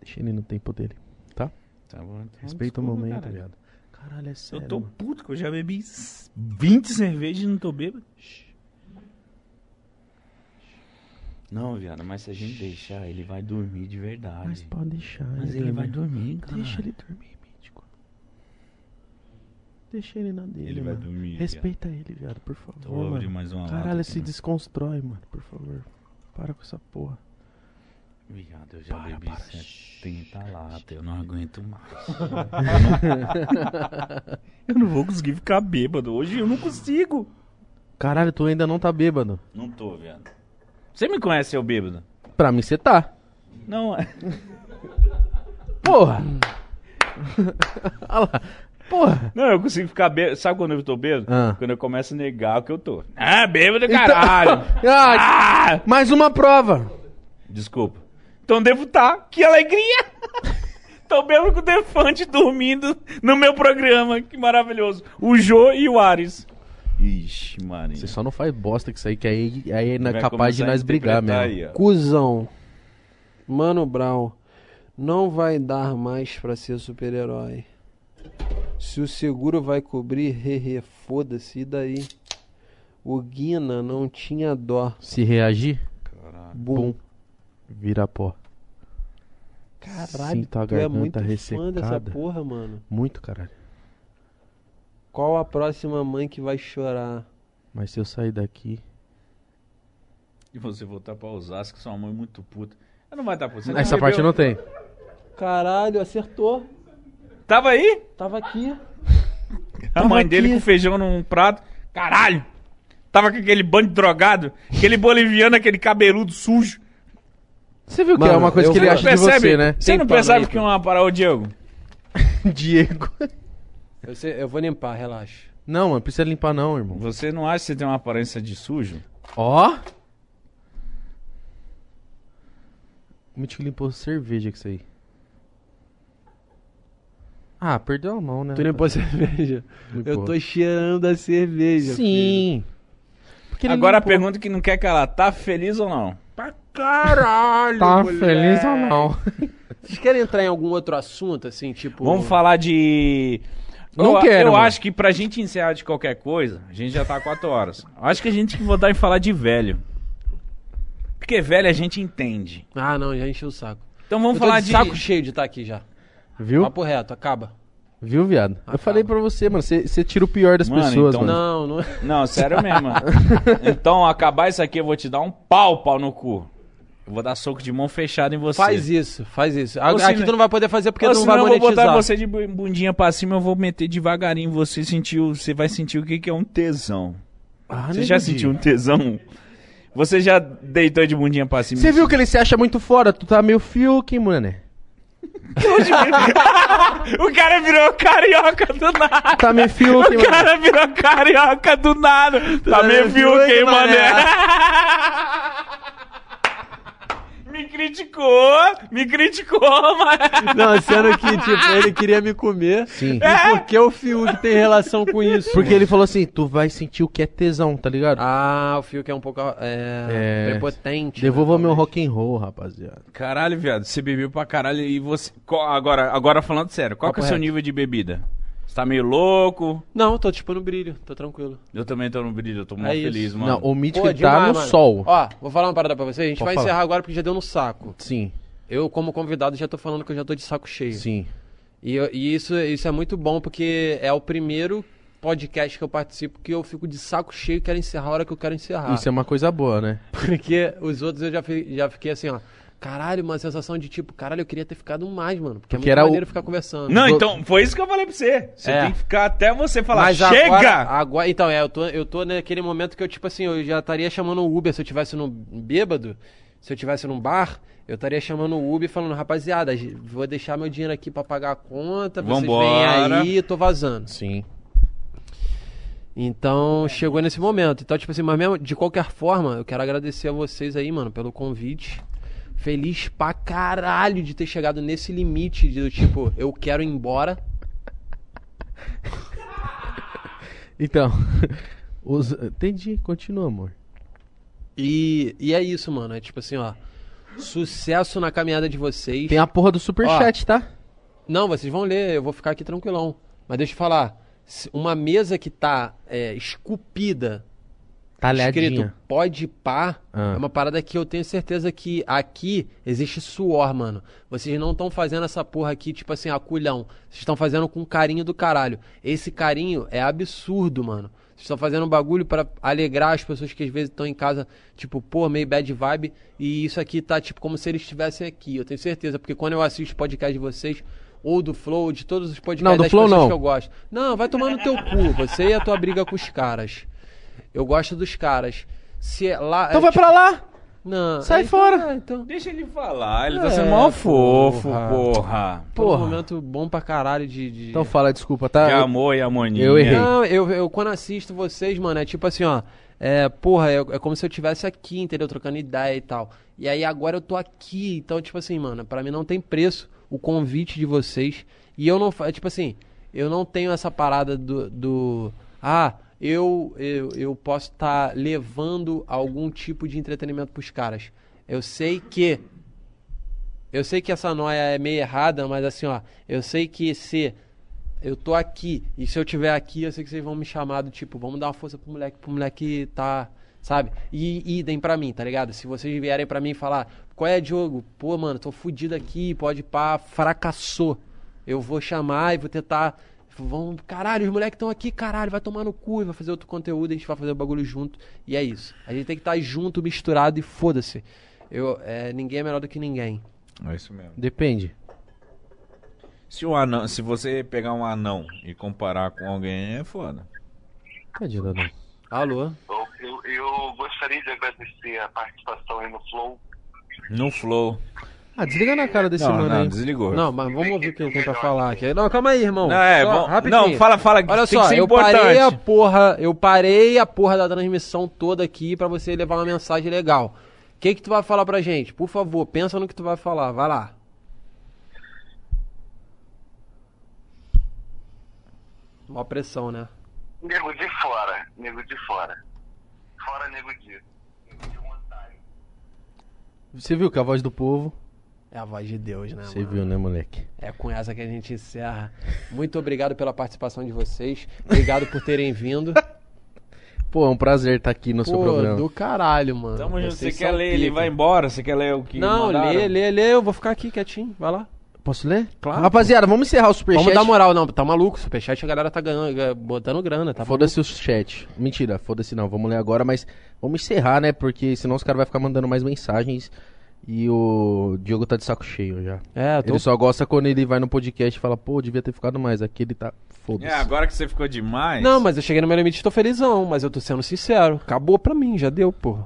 [SPEAKER 1] Deixa ele no tempo dele, tá?
[SPEAKER 2] Tá bom, então,
[SPEAKER 1] Respeita o
[SPEAKER 2] desculpa,
[SPEAKER 1] momento,
[SPEAKER 2] caralho.
[SPEAKER 1] viado. Caralho, é sério.
[SPEAKER 2] Eu tô
[SPEAKER 1] mano.
[SPEAKER 2] puto que eu já bebi 20 cervejas e não tô bêbado. Não, viado, mas se a gente deixar, ele vai dormir de verdade.
[SPEAKER 1] Mas pode deixar.
[SPEAKER 2] Mas ele vai
[SPEAKER 1] dormir.
[SPEAKER 2] dormir, cara.
[SPEAKER 1] Deixa ele dormir, mítico. Deixa ele na dele.
[SPEAKER 2] Ele vai
[SPEAKER 1] mano.
[SPEAKER 2] dormir,
[SPEAKER 1] Respeita ele, viado, por favor.
[SPEAKER 2] Tô
[SPEAKER 1] mano.
[SPEAKER 2] mais uma lata
[SPEAKER 1] Caralho,
[SPEAKER 2] aqui,
[SPEAKER 1] se
[SPEAKER 2] mano.
[SPEAKER 1] desconstrói, mano, por favor. Para com essa porra.
[SPEAKER 2] Viado, eu já
[SPEAKER 1] Para,
[SPEAKER 2] bebi
[SPEAKER 1] para.
[SPEAKER 2] 70 latas, eu não aguento mais. eu não vou conseguir ficar bêbado. Hoje eu não consigo.
[SPEAKER 1] Caralho, tu ainda não tá bêbado.
[SPEAKER 2] Não tô, viado. Você me conhece, eu bêbado?
[SPEAKER 1] Pra mim, você tá.
[SPEAKER 2] Não, é.
[SPEAKER 1] Porra! Olha lá. Porra!
[SPEAKER 2] Não, eu consigo ficar bêbado. Sabe quando eu tô bêbado?
[SPEAKER 1] Ah.
[SPEAKER 2] Quando eu começo a negar o que eu tô. Ah, bêbado caralho.
[SPEAKER 1] Ah,
[SPEAKER 2] ah!
[SPEAKER 1] mais uma prova!
[SPEAKER 2] Desculpa. Então devo estar. Que alegria! Tô bêbado com o Defante dormindo no meu programa. Que maravilhoso. O Jô e o Ares. Ixi, mano.
[SPEAKER 1] Você só não faz bosta que isso aí, que aí, aí não é
[SPEAKER 2] Vai
[SPEAKER 1] capaz de nós brigar mesmo.
[SPEAKER 2] aí.
[SPEAKER 3] Cusão. Mano Brown. Não vai dar mais pra ser super-herói. Se o seguro vai cobrir, hehe, foda-se, e daí? O Guina não tinha dó.
[SPEAKER 1] Se reagir,
[SPEAKER 3] Bum.
[SPEAKER 1] bum, vira pó.
[SPEAKER 3] Caralho,
[SPEAKER 1] Sinto a
[SPEAKER 3] tu é
[SPEAKER 1] garganta
[SPEAKER 3] muito fã
[SPEAKER 1] ressecada.
[SPEAKER 3] dessa porra, mano.
[SPEAKER 1] Muito, caralho.
[SPEAKER 3] Qual a próxima mãe que vai chorar?
[SPEAKER 1] Mas se eu sair daqui...
[SPEAKER 2] E você voltar pra Osasco, sua mãe muito puta. Ela não vai estar puta. Você não
[SPEAKER 1] Essa parte não tem.
[SPEAKER 3] Caralho, acertou.
[SPEAKER 2] Tava aí?
[SPEAKER 3] Tava aqui.
[SPEAKER 2] A mãe
[SPEAKER 3] aqui.
[SPEAKER 2] dele com feijão num prato. Caralho! Tava com aquele bando de drogado. Aquele boliviano, aquele cabeludo sujo.
[SPEAKER 1] Você viu que
[SPEAKER 3] Mano,
[SPEAKER 1] é uma coisa que ele acha de você, né?
[SPEAKER 2] Você não percebe que
[SPEAKER 3] pô.
[SPEAKER 2] uma parada, ô Diego?
[SPEAKER 1] Diego.
[SPEAKER 3] Eu, sei- eu vou limpar, relaxa.
[SPEAKER 1] Não, mano, precisa limpar não, irmão.
[SPEAKER 2] Você não acha que você tem uma aparência de sujo?
[SPEAKER 1] Ó! O Mítico limpou cerveja com isso aí. Ah, perdeu a mão, né?
[SPEAKER 3] Tu limpou a cerveja?
[SPEAKER 1] Limpou.
[SPEAKER 3] Eu tô cheirando a cerveja.
[SPEAKER 1] Sim.
[SPEAKER 2] Agora a
[SPEAKER 1] limpou.
[SPEAKER 2] pergunta que não quer calar, tá feliz ou não?
[SPEAKER 3] Pra caralho!
[SPEAKER 1] Tá
[SPEAKER 3] moleque.
[SPEAKER 1] feliz ou não?
[SPEAKER 3] Vocês querem entrar em algum outro assunto, assim, tipo.
[SPEAKER 2] Vamos falar de.
[SPEAKER 1] Não
[SPEAKER 2] eu,
[SPEAKER 1] quero,
[SPEAKER 2] Eu
[SPEAKER 1] mano.
[SPEAKER 2] acho que pra gente encerrar de qualquer coisa, a gente já tá 4 horas. Eu acho que a gente tem que voltar e falar de velho. Porque velho a gente entende.
[SPEAKER 3] Ah, não, já encheu o saco.
[SPEAKER 2] Então vamos
[SPEAKER 3] eu tô
[SPEAKER 2] falar
[SPEAKER 3] de
[SPEAKER 2] de.
[SPEAKER 3] saco cheio de estar aqui já.
[SPEAKER 1] Viu?
[SPEAKER 3] Papo reto, acaba.
[SPEAKER 1] Viu, viado? Eu
[SPEAKER 3] Acaba.
[SPEAKER 1] falei pra você, mano. Você você tira o pior das
[SPEAKER 2] Mano,
[SPEAKER 1] pessoas,
[SPEAKER 2] então
[SPEAKER 1] mano.
[SPEAKER 3] Não, não.
[SPEAKER 2] Não, sério mesmo. então, acabar isso aqui, eu vou te dar um pau, pau no cu. Eu vou dar soco de mão fechada em você.
[SPEAKER 3] Faz isso, faz isso.
[SPEAKER 2] Ou
[SPEAKER 3] Aqui tu não vai poder fazer porque tu não vai
[SPEAKER 2] eu vou botar você de bu- bundinha pra cima, eu vou meter devagarinho. Você sentiu, você vai sentir o que, que é um tesão.
[SPEAKER 1] Ah,
[SPEAKER 2] Você
[SPEAKER 1] nego
[SPEAKER 2] já sentiu um tesão? Você já deitou de bundinha pra cima?
[SPEAKER 1] Você viu que ele se acha muito fora? Tu tá meio Fiuk, mané.
[SPEAKER 2] O cara virou carioca do nada.
[SPEAKER 1] Tá meio Fiuk,
[SPEAKER 2] O
[SPEAKER 1] mano.
[SPEAKER 2] cara virou carioca do nada. Tá meio
[SPEAKER 3] meio
[SPEAKER 2] viu
[SPEAKER 3] Fiuk,
[SPEAKER 2] quem,
[SPEAKER 3] mané.
[SPEAKER 2] mané? Me criticou, me criticou, mas.
[SPEAKER 3] Não, sendo que, tipo, ele queria me comer.
[SPEAKER 1] Sim.
[SPEAKER 3] E por que o Fiuk tem relação com isso?
[SPEAKER 1] Porque ele falou assim, tu vai sentir o que é tesão, tá ligado?
[SPEAKER 3] Ah, o Fiuk é um pouco é,
[SPEAKER 1] É.
[SPEAKER 3] prepotente.
[SPEAKER 1] Devolva
[SPEAKER 3] né,
[SPEAKER 1] meu rock and roll, rapaziada.
[SPEAKER 2] Caralho, viado, você bebeu pra caralho e você. agora, agora falando sério, qual que é o seu nível de bebida? Tá meio louco?
[SPEAKER 3] Não, tô tipo no brilho, tô tranquilo.
[SPEAKER 2] Eu também tô no brilho, eu tô mó
[SPEAKER 3] É isso.
[SPEAKER 2] feliz, mano.
[SPEAKER 1] Não, o Mítico
[SPEAKER 3] Pô,
[SPEAKER 1] tá
[SPEAKER 3] demais,
[SPEAKER 1] no
[SPEAKER 3] mano.
[SPEAKER 1] sol.
[SPEAKER 3] Ó, vou falar uma parada pra você. A gente
[SPEAKER 1] Pode
[SPEAKER 3] vai
[SPEAKER 1] falar.
[SPEAKER 3] encerrar agora porque já deu no saco.
[SPEAKER 1] Sim,
[SPEAKER 3] Eu, como convidado, já tô falando que eu já tô de saco cheio.
[SPEAKER 1] sim.
[SPEAKER 3] E, eu- e isso, isso é muito bom porque é o primeiro podcast que eu participo que eu fico de saco cheio e quero encerrar a hora que eu quero encerrar.
[SPEAKER 1] Isso é uma coisa boa, né?
[SPEAKER 3] Porque os outros eu já, fi- já fiquei assim, ó. Caralho, uma sensação de tipo, caralho, eu queria ter ficado mais, mano. Porque,
[SPEAKER 1] Porque
[SPEAKER 3] é
[SPEAKER 1] era
[SPEAKER 3] muito
[SPEAKER 1] o-
[SPEAKER 3] maneiro ficar conversando.
[SPEAKER 2] Não, então, foi isso que eu falei pra você. Você
[SPEAKER 3] É.
[SPEAKER 2] tem que ficar até você falar,
[SPEAKER 3] Mas
[SPEAKER 2] chega!
[SPEAKER 3] Agora, agora, então, é, eu tô, eu tô naquele momento que eu, tipo assim, eu já estaria chamando o Uber se eu tivesse no bêbado, se eu tivesse num bar, eu estaria chamando o Uber e falando, rapaziada, vou deixar meu dinheiro aqui pra pagar a conta, vocês
[SPEAKER 2] Vambora.
[SPEAKER 3] vêm aí, tô vazando.
[SPEAKER 1] Sim.
[SPEAKER 3] Então, chegou nesse momento. Então, tipo assim, mas mesmo, de qualquer forma, eu quero agradecer a vocês aí, mano, pelo convite. Feliz pra caralho de ter chegado nesse limite de, tipo, eu quero ir embora.
[SPEAKER 1] Então, os... entendi, continua, amor.
[SPEAKER 3] E, e é isso, mano. É tipo assim, ó. Sucesso na caminhada de vocês.
[SPEAKER 1] Tem a porra do superchat, tá?
[SPEAKER 3] Não, vocês vão ler, eu vou ficar aqui tranquilão. Mas deixa eu falar. Uma mesa que tá é, esculpida,
[SPEAKER 1] Talhadinha.
[SPEAKER 3] escrito pode pá,
[SPEAKER 1] Ah.
[SPEAKER 3] é uma parada que eu tenho certeza que aqui existe suor, mano. Vocês não estão fazendo essa porra aqui, tipo assim, a culhão. Vocês estão fazendo com carinho do caralho. Esse carinho é absurdo, mano. Vocês estão fazendo um bagulho pra alegrar as pessoas que às vezes estão em casa, tipo, pô, meio bad vibe. E isso aqui tá, tipo, como se eles estivessem aqui. Eu tenho certeza, porque quando eu assisto podcast de vocês, ou do Flow, de todos os podcasts
[SPEAKER 1] Não, do
[SPEAKER 3] das
[SPEAKER 1] Flow
[SPEAKER 3] pessoas
[SPEAKER 1] não.
[SPEAKER 3] que eu gosto. Não, vai tomar no teu cu. Você e a tua briga com os caras. Eu gosto dos caras. Se é lá.
[SPEAKER 1] Então
[SPEAKER 3] é,
[SPEAKER 1] vai
[SPEAKER 3] tipo,
[SPEAKER 1] pra lá!
[SPEAKER 3] Não.
[SPEAKER 1] Sai
[SPEAKER 3] é,
[SPEAKER 1] fora.
[SPEAKER 3] Então, é, então.
[SPEAKER 2] Deixa ele falar, ele tá
[SPEAKER 3] É,
[SPEAKER 2] sendo mó fofo,
[SPEAKER 3] porra.
[SPEAKER 2] porra.
[SPEAKER 3] Um momento bom pra caralho de. de...
[SPEAKER 1] Então fala, desculpa, tá?
[SPEAKER 2] De amor e harmonia.
[SPEAKER 1] Eu errei.
[SPEAKER 3] Não, eu, eu quando assisto vocês, mano, é tipo assim, ó. É, porra, é, é como se eu tivesse aqui, entendeu? Trocando ideia e tal. E aí agora eu tô aqui. Então, tipo assim, mano, pra mim não tem preço o convite de vocês. E eu não. fa- é, Tipo assim, eu não tenho essa parada do. do ah, eu, eu, eu posso estar levando algum tipo de entretenimento pros caras. Eu sei que eu sei que essa noia é meio errada, mas assim, ó, eu sei que se eu tô aqui e se eu tiver aqui, eu sei que vocês vão me chamar do tipo, vamos dar uma força pro moleque, pro moleque tá, sabe? E idem pra mim, tá ligado? Se vocês vierem pra mim falar, qual é, Diogo? Pô, mano, tô fudido aqui, pode pá, fracassou. Eu vou chamar e vou tentar. Vão, caralho, os moleques estão aqui, caralho, vai tomar no cu e vai fazer outro conteúdo, a gente vai fazer o bagulho junto. E é isso. A gente tem que estar junto, misturado e foda-se. Eu, é, ninguém é melhor do que ninguém.
[SPEAKER 2] É isso mesmo.
[SPEAKER 1] Depende.
[SPEAKER 2] Se, um anão, se você pegar um anão e comparar com alguém, é foda.
[SPEAKER 1] Tadinho, Dadão.
[SPEAKER 3] Alô?
[SPEAKER 6] Eu, eu, eu gostaria de agradecer a participação aí no Flow.
[SPEAKER 2] No flow.
[SPEAKER 1] Ah, desliga na cara desse
[SPEAKER 2] Não,
[SPEAKER 1] mano
[SPEAKER 2] não,
[SPEAKER 1] aí.
[SPEAKER 2] desligou.
[SPEAKER 3] Não, mas vamos ouvir o que ele tem pra falar aqui. Não, calma aí, irmão.
[SPEAKER 2] Não, é,
[SPEAKER 3] Só
[SPEAKER 2] bom-
[SPEAKER 3] rapidinho.
[SPEAKER 2] não, fala, fala,
[SPEAKER 3] Olha
[SPEAKER 2] tem
[SPEAKER 3] só,
[SPEAKER 2] que ser
[SPEAKER 3] eu
[SPEAKER 2] importante.
[SPEAKER 3] parei a porra, eu parei a porra da transmissão toda aqui pra você levar uma mensagem legal. O que que tu vai falar pra gente? Por favor, pensa no que tu vai falar. Vai lá. Mó pressão, né?
[SPEAKER 6] Nego de fora, nego de fora. Fora nego de. Nego de vontade.
[SPEAKER 1] Você viu que a voz do povo.
[SPEAKER 3] É a voz de Deus, né?
[SPEAKER 1] Você viu, né, moleque?
[SPEAKER 3] É com essa que a gente encerra. Muito obrigado pela participação de vocês. Obrigado por terem vindo.
[SPEAKER 1] Pô, é um prazer estar aqui no seu
[SPEAKER 3] Pô,
[SPEAKER 1] programa.
[SPEAKER 3] do caralho, mano.
[SPEAKER 2] Tamo junto. Você quer ler, ele
[SPEAKER 3] pica.
[SPEAKER 2] vai embora? Você quer ler o que
[SPEAKER 3] Não,
[SPEAKER 2] mandaram?
[SPEAKER 3] lê, lê, lê. Eu vou ficar aqui quietinho. Vai lá.
[SPEAKER 1] Posso ler?
[SPEAKER 3] Claro.
[SPEAKER 1] Rapaziada, vamos encerrar o superchat.
[SPEAKER 3] Vamos dar moral, não. Tá maluco. Superchat a galera tá ganhando, ga- botando grana, tá
[SPEAKER 1] Foda-se o chat. Mentira, foda-se não. Vamos ler agora, mas vamos encerrar, né? Porque senão os caras vão ficar mandando mais mensagens. E o Diogo tá de saco cheio já.
[SPEAKER 3] É, eu tô...
[SPEAKER 1] Ele só gosta quando ele vai no podcast e fala, pô, devia ter ficado mais. Aqui ele tá. Foda-se.
[SPEAKER 2] É, agora que você ficou demais.
[SPEAKER 3] Não, mas eu cheguei no meu limite e tô felizão, mas eu tô sendo sincero. Acabou pra mim, já deu, porra.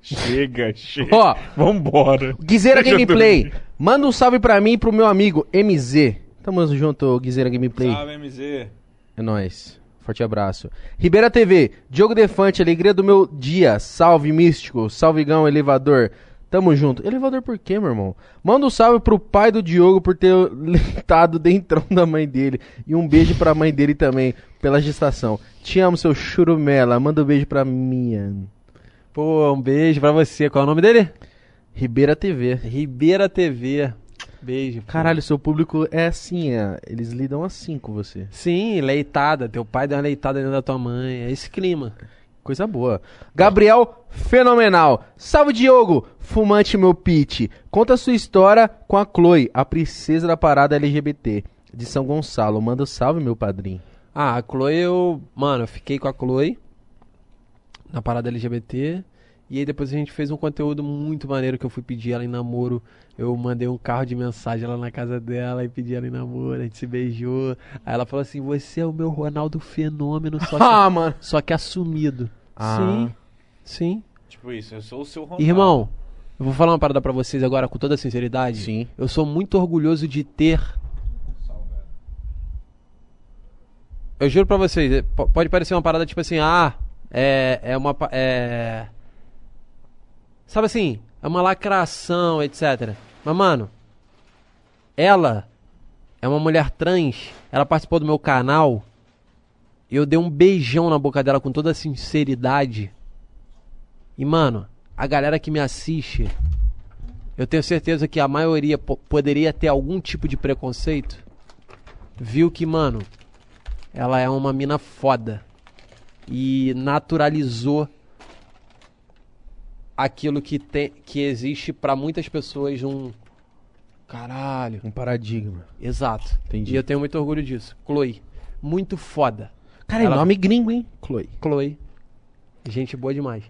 [SPEAKER 2] Chega, chega.
[SPEAKER 1] Ó,
[SPEAKER 2] Vambora.
[SPEAKER 1] Guizeira Gameplay. Manda um salve pra mim e pro meu amigo MZ. Tamo junto, Guizeira Gameplay.
[SPEAKER 2] Salve, MZ.
[SPEAKER 1] É nóis. Forte abraço. Ribeira TV, Diogo Defante, alegria do meu dia. Salve, místico. Salve, Gão, elevador. Tamo junto. Elevador por quê, meu irmão? Manda um salve pro pai do Diogo por ter leitado dentro da mãe dele. E um beijo pra mãe dele também, pela gestação. Te amo, seu churumela. Manda um beijo pra minha.
[SPEAKER 3] Pô, um beijo pra você. Qual é o nome dele?
[SPEAKER 1] Ribeira TV.
[SPEAKER 3] Ribeira TV. Beijo. pô.
[SPEAKER 1] Caralho, seu público é assim, é, eles lidam assim com você.
[SPEAKER 3] Sim, leitada. Teu pai deu uma leitada dentro da tua mãe. É esse clima.
[SPEAKER 1] Coisa boa. Gabriel, fenomenal. Salve, Diogo. Fumante, meu pit. Conta sua história com a Chloe, a princesa da parada LGBT de São Gonçalo. Manda um salve, meu padrinho.
[SPEAKER 3] Ah, a Chloe, eu. Mano, eu fiquei com a Chloe na parada LGBT. E aí depois a gente fez um conteúdo muito maneiro que eu fui pedir ela em namoro. Eu mandei um carro de mensagem lá na casa dela e pedi ela em namoro, a gente se beijou. Aí ela falou assim: Você é o meu Ronaldo fenômeno, só que,
[SPEAKER 1] Ah, mano.
[SPEAKER 3] só que assumido.
[SPEAKER 1] Ah.
[SPEAKER 3] Sim, sim.
[SPEAKER 2] Tipo isso, eu sou o seu Ronaldo.
[SPEAKER 3] Irmão, eu vou falar uma parada pra vocês agora com toda sinceridade.
[SPEAKER 1] Sim.
[SPEAKER 3] Eu sou muito orgulhoso de ter. Eu juro pra vocês, é, po- pode parecer uma parada tipo assim, ah, é, é uma. pa- É... Sabe assim, é uma lacração, etc. Mas, mano, ela é uma mulher trans, ela participou do meu canal, eu dei um beijão na boca dela com toda sinceridade. E, mano, a galera que me assiste, eu tenho certeza que a maioria po- poderia ter algum tipo de preconceito. Viu que, mano, ela é uma mina foda. E naturalizou aquilo que, tem, que existe pra muitas pessoas um. Caralho.
[SPEAKER 1] Um paradigma.
[SPEAKER 3] Exato.
[SPEAKER 1] Entendi.
[SPEAKER 3] E eu tenho muito orgulho disso. Chloe. Muito foda.
[SPEAKER 1] Cara,
[SPEAKER 3] Ela-
[SPEAKER 1] nome gringo, hein? Chloe.
[SPEAKER 3] Chloe. Gente boa demais.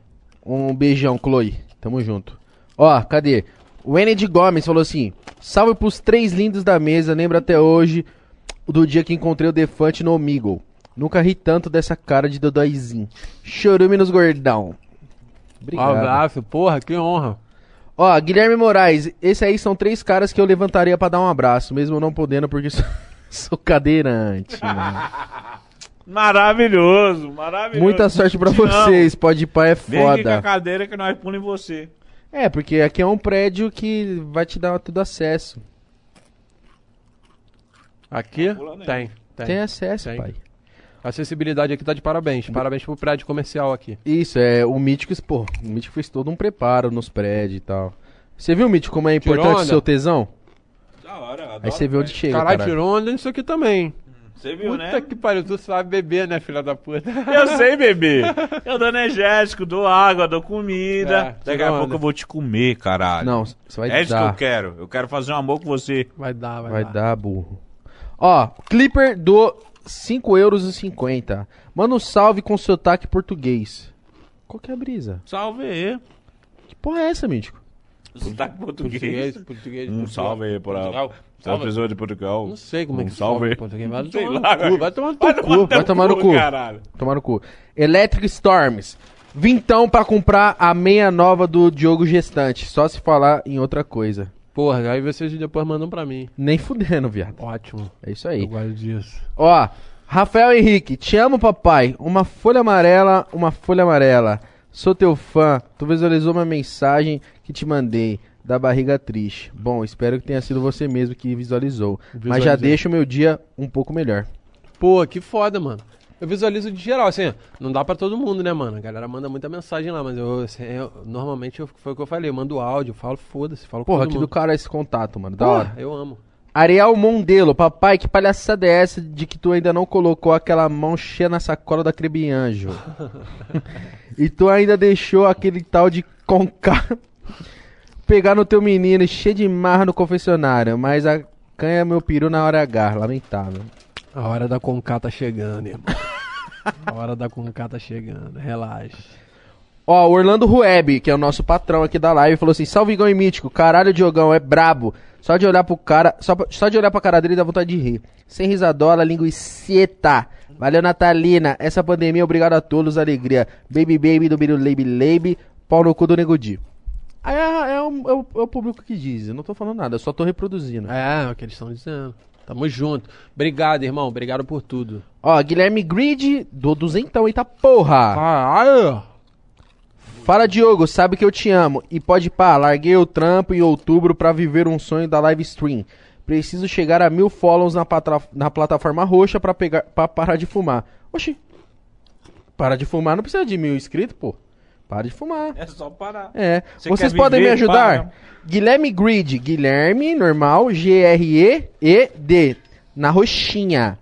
[SPEAKER 1] Um beijão, Chloe. Tamo junto. Ó, cadê? O Ened Gomes falou assim: Salve pros três lindos da mesa. Lembro até hoje do dia que encontrei o Defante no Omegle. Nunca ri tanto dessa cara de Dodóizinho. Chorume nos gordão. Obrigado.
[SPEAKER 3] Abraço, porra, que honra.
[SPEAKER 1] Ó, Guilherme Moraes. Esse aí são três caras que eu levantaria pra dar um abraço, mesmo não podendo, porque sou, sou cadeirante. mano.
[SPEAKER 2] Maravilhoso, maravilhoso.
[SPEAKER 1] Muita sorte
[SPEAKER 2] amo.
[SPEAKER 1] vocês. Pode pá, é
[SPEAKER 2] Vem aqui com a
[SPEAKER 1] foda.
[SPEAKER 2] cadeira que nós punimos em você.
[SPEAKER 1] É, porque aqui é um prédio que vai te dar tudo acesso.
[SPEAKER 3] Aqui?
[SPEAKER 2] aí.
[SPEAKER 3] Tem. Tem.
[SPEAKER 1] Tem acesso,
[SPEAKER 3] Tem.
[SPEAKER 1] pai.
[SPEAKER 3] A acessibilidade aqui tá de parabéns. Parabéns pro prédio comercial aqui.
[SPEAKER 1] Isso, é, o Mítico, pô, o Mítico fez todo um preparo nos prédios e tal. Você viu, Mítico, como é
[SPEAKER 3] Tirou
[SPEAKER 1] importante o
[SPEAKER 3] onda?
[SPEAKER 1] seu tesão?
[SPEAKER 2] Da hora, adoro.
[SPEAKER 1] Aí você vê onde
[SPEAKER 2] velho.
[SPEAKER 1] chega,
[SPEAKER 3] Caralho,
[SPEAKER 1] caralho.
[SPEAKER 3] tirou onda nisso aqui também.
[SPEAKER 2] Você viu,
[SPEAKER 3] Puta
[SPEAKER 2] né?
[SPEAKER 3] que pariu, tu sabe beber, né, filha da puta?
[SPEAKER 2] Eu sei, bebê. Eu dou energético, dou água, dou comida.
[SPEAKER 3] É,
[SPEAKER 2] Daqui
[SPEAKER 3] tirou
[SPEAKER 2] a pouco
[SPEAKER 3] onda.
[SPEAKER 2] eu vou te comer, caralho.
[SPEAKER 1] Não, você vai
[SPEAKER 2] é isso que
[SPEAKER 1] dar.
[SPEAKER 2] eu quero. Eu quero fazer um amor com você.
[SPEAKER 3] Vai dar, vai,
[SPEAKER 1] Vai
[SPEAKER 3] dar.
[SPEAKER 1] dar, burro. Ó, Clipper do 5 euros e 50. Manda um salve com sotaque português. Qual que é a brisa?
[SPEAKER 2] Salve aí.
[SPEAKER 1] Que porra é essa, Mítico?
[SPEAKER 2] Sotaque português.
[SPEAKER 3] Português, português.
[SPEAKER 2] Um salve aí pra
[SPEAKER 3] Portugal.
[SPEAKER 2] as
[SPEAKER 3] Salve.
[SPEAKER 2] pessoas de Portugal.
[SPEAKER 3] Não sei como é
[SPEAKER 2] Um
[SPEAKER 3] que
[SPEAKER 2] salve.
[SPEAKER 3] português. Vai
[SPEAKER 2] Sei
[SPEAKER 3] tomar
[SPEAKER 2] lá,
[SPEAKER 3] no cu, vai tomar no
[SPEAKER 2] Vai tomar
[SPEAKER 3] cu.
[SPEAKER 1] Vai tomar no cu.
[SPEAKER 2] caralho.
[SPEAKER 1] Tomar no cu. Electric Storms. Vintão pra comprar a meia nova do Diogo Gestante. Só se falar em outra coisa.
[SPEAKER 3] Porra, aí vocês depois mandam pra mim.
[SPEAKER 1] Nem fudendo, viado.
[SPEAKER 3] Ótimo.
[SPEAKER 1] É isso aí.
[SPEAKER 3] Eu gosto disso.
[SPEAKER 1] Ó, Rafael Henrique, te amo, papai. Uma folha amarela, uma folha amarela. Sou teu fã. Tu visualizou uma mensagem que te mandei da barriga triste. Bom, espero que tenha sido você mesmo que visualizou. Mas já deixa o meu dia um pouco melhor.
[SPEAKER 3] Pô, que foda, mano. Eu visualizo de geral, assim, não dá pra todo mundo, né, mano? A galera manda muita mensagem lá, mas eu, assim, eu- normalmente eu- foi o que eu falei, eu mando áudio, eu falo, foda-se, falo
[SPEAKER 1] Porra, que do cara esse contato, mano. Da
[SPEAKER 3] Porra,
[SPEAKER 1] hora.
[SPEAKER 3] eu amo.
[SPEAKER 1] Ariel Mondelo, papai, que palhaçada é essa de que tu ainda não colocou aquela mão cheia na sacola da Crebianjo? e tu ainda deixou aquele tal de conca pegar no teu menino cheio de marra no confessionário, mas a canha é meu peru na hora H, lamentável.
[SPEAKER 3] A hora da Conká tá chegando, irmão. A hora da Conká tá chegando, relaxa.
[SPEAKER 1] Ó, o Orlando Rueb, que é o nosso patrão aqui da live, falou assim: Salve Igão e Mítico, caralho, Diogão, é brabo. Só de olhar pro cara, só, só de olhar pra cara dele dá vontade de rir. Sem risadola, linguiceta. Valeu, Natalina. Essa pandemia, obrigado a todos, alegria. Baby Baby do Biru Leibe Leibe, pau no cu do Nego Di. Aí é, é o, é o- é o público que diz, eu não tô falando nada, eu só tô reproduzindo.
[SPEAKER 3] É, é o que eles estão dizendo. Tamo junto. Obrigado, irmão. Obrigado por tudo.
[SPEAKER 1] Ó, Guilherme Grid do duzentão, eita porra.
[SPEAKER 3] Caralho!
[SPEAKER 1] Fala, Diogo, sabe que eu te amo. E pode pá, larguei o trampo em outubro pra viver um sonho da live stream. Preciso chegar a mil follows na, patra- na plataforma roxa pra, pegar, pra parar de fumar. Oxi. Para de fumar, não precisa de mil inscritos, pô. Para de fumar.
[SPEAKER 2] É só parar.
[SPEAKER 1] É.
[SPEAKER 2] Você
[SPEAKER 1] Vocês podem me
[SPEAKER 2] viver?
[SPEAKER 1] ajudar?
[SPEAKER 2] Para.
[SPEAKER 1] Guilherme Grid. Guilherme, normal, G-R-E-E-D. Na roxinha.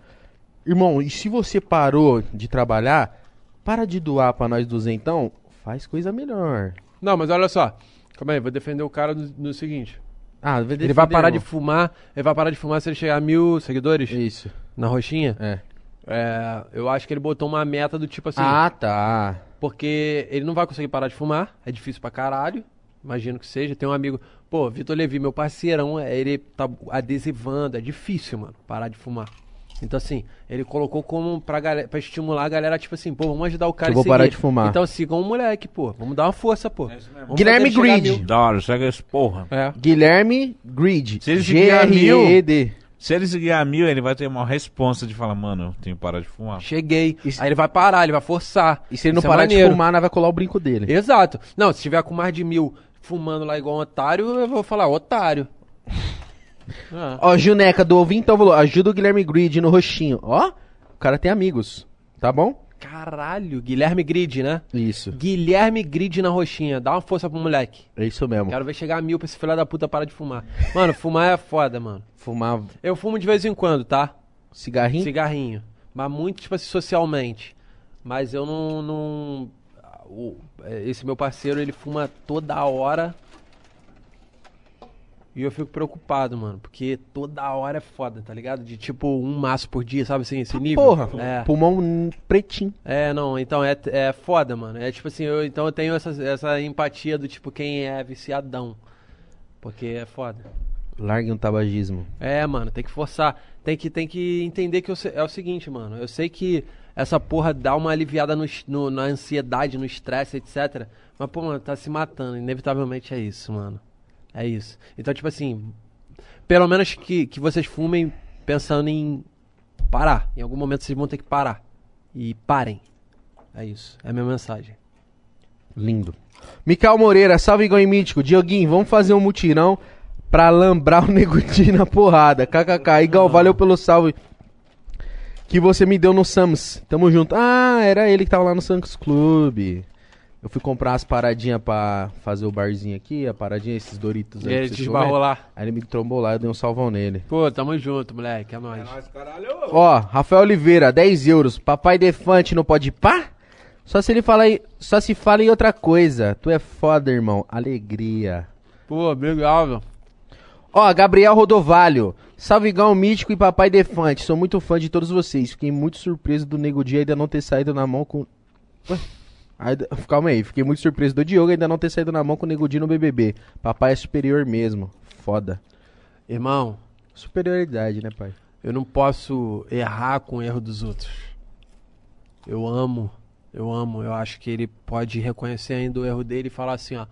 [SPEAKER 1] Irmão, e se você parou de trabalhar, para de doar pra nós duzentão, faz coisa melhor.
[SPEAKER 3] Não, mas olha só. Calma aí, vou defender o cara no, no seguinte.
[SPEAKER 1] Ah,
[SPEAKER 3] Ele vai parar de fumar. Ele vai parar de fumar se ele chegar a mil seguidores
[SPEAKER 1] Isso.
[SPEAKER 3] na roxinha.
[SPEAKER 1] É.
[SPEAKER 3] É, eu acho que ele botou uma meta do tipo assim.
[SPEAKER 1] ah, tá.
[SPEAKER 3] Porque ele não vai conseguir parar de fumar. É difícil pra caralho. Imagino que seja. Tem um amigo. Pô, Vitor Levi, meu parceirão, é, ele tá adesivando. É difícil, mano, parar de fumar. Então, assim, ele colocou como pra, galera, pra estimular a galera, tipo assim, pô, vamos ajudar o cara
[SPEAKER 1] eu
[SPEAKER 3] a
[SPEAKER 1] vou parar de fumar.
[SPEAKER 3] Então sigam o moleque, pô. Vamos dar uma força, pô. Vamos
[SPEAKER 1] Guilherme Grid.
[SPEAKER 2] Da hora, segue esse porra.
[SPEAKER 3] É.
[SPEAKER 1] Guilherme Grid.
[SPEAKER 2] Se ele seguir a mil-
[SPEAKER 1] G-R-E-D.
[SPEAKER 2] Se ele seguir a mil, ele vai ter uma responsa de falar, mano, eu tenho que parar de fumar.
[SPEAKER 3] Cheguei.
[SPEAKER 1] E se-
[SPEAKER 3] Aí ele vai parar, ele vai forçar.
[SPEAKER 1] E se ele não
[SPEAKER 3] Isso é
[SPEAKER 1] parar de
[SPEAKER 3] maneiro.
[SPEAKER 1] fumar, nós vai colar o brinco dele.
[SPEAKER 3] Exato. Não, se tiver com mais de mil fumando lá igual um otário, eu vou falar, otário. Ah.
[SPEAKER 1] Ó, Juneca do Ouvintão falou, ajuda o Guilherme Grid no roxinho. Ó, o cara tem amigos, tá bom?
[SPEAKER 3] Caralho, Guilherme Grid, né?
[SPEAKER 1] Isso,
[SPEAKER 3] Guilherme Grid na roxinha. Dá uma força pro moleque.
[SPEAKER 1] é isso mesmo.
[SPEAKER 3] Quero ver chegar a mil pra esse filho da puta parar de fumar. Mano, fumar é foda, mano.
[SPEAKER 1] Fumar
[SPEAKER 3] Eu fumo de vez em quando, tá?
[SPEAKER 1] cigarrinho?
[SPEAKER 3] Cigarrinho. Mas muito, tipo assim, socialmente. Mas eu não. não é, esse meu parceiro, ele fuma toda hora. E eu fico preocupado, mano. Porque toda hora é foda, tá ligado? De tipo um maço por dia, sabe assim, esse nível?
[SPEAKER 1] Porra,
[SPEAKER 3] É.
[SPEAKER 1] pulmão pretinho.
[SPEAKER 3] É, não, então é, é foda, mano. É tipo assim, eu, então eu tenho essa, essa empatia do tipo quem é viciadão. Porque é foda.
[SPEAKER 1] Largue um tabagismo.
[SPEAKER 3] É, mano, tem que forçar. Tem que, tem que entender que eu é o seguinte, mano. Eu sei que essa porra dá uma aliviada no, no- na ansiedade, no estresse, etc. Mas, pô, mano, tá se matando. Inevitavelmente é isso, mano. É isso. Então, tipo assim, pelo menos que, que vocês fumem pensando em parar. Em algum momento vocês vão ter que parar. E parem. É isso. É a minha mensagem.
[SPEAKER 1] Lindo. Micael Moreira, salve Igor e Mítico. Dioguinho, vamos fazer um mutirão pra lambrar o Negudinho na porrada. KKK. Igão, valeu pelo salve que você me deu no Sams. Tamo junto. Ah, era ele que tava lá no Santos Clube. Eu fui comprar as paradinhas pra fazer o barzinho aqui, a paradinha, esses Doritos aí.
[SPEAKER 3] E ele te esbarrou lá.
[SPEAKER 1] Aí ele me trombou lá, eu dei um salvão nele.
[SPEAKER 3] Pô, tamo junto, moleque. É nóis.
[SPEAKER 1] Ó, Rafael Oliveira, 10 euros. Papai Defante não pode pá? Só se ele fala aí, só se fala em outra coisa. Tu é foda, irmão. Alegria.
[SPEAKER 3] Pô, obrigado. meu.
[SPEAKER 1] Ó, Gabriel Rodovalho. Salve Gão Mítico e Papai Defante. Sou muito fã de todos vocês. Fiquei muito surpreso do Nego Dia ainda não ter saído na mão com. Ué? Ainda- Calma aí, fiquei muito surpreso do Diogo ainda não ter saído na mão com o Nego Dia no BBB. Papai é superior mesmo. Foda.
[SPEAKER 3] Irmão,
[SPEAKER 1] Superioridade, né, pai?
[SPEAKER 3] eu não posso errar com o erro dos outros. Eu amo, eu amo. Eu acho que ele pode reconhecer ainda o erro dele e falar assim, ó.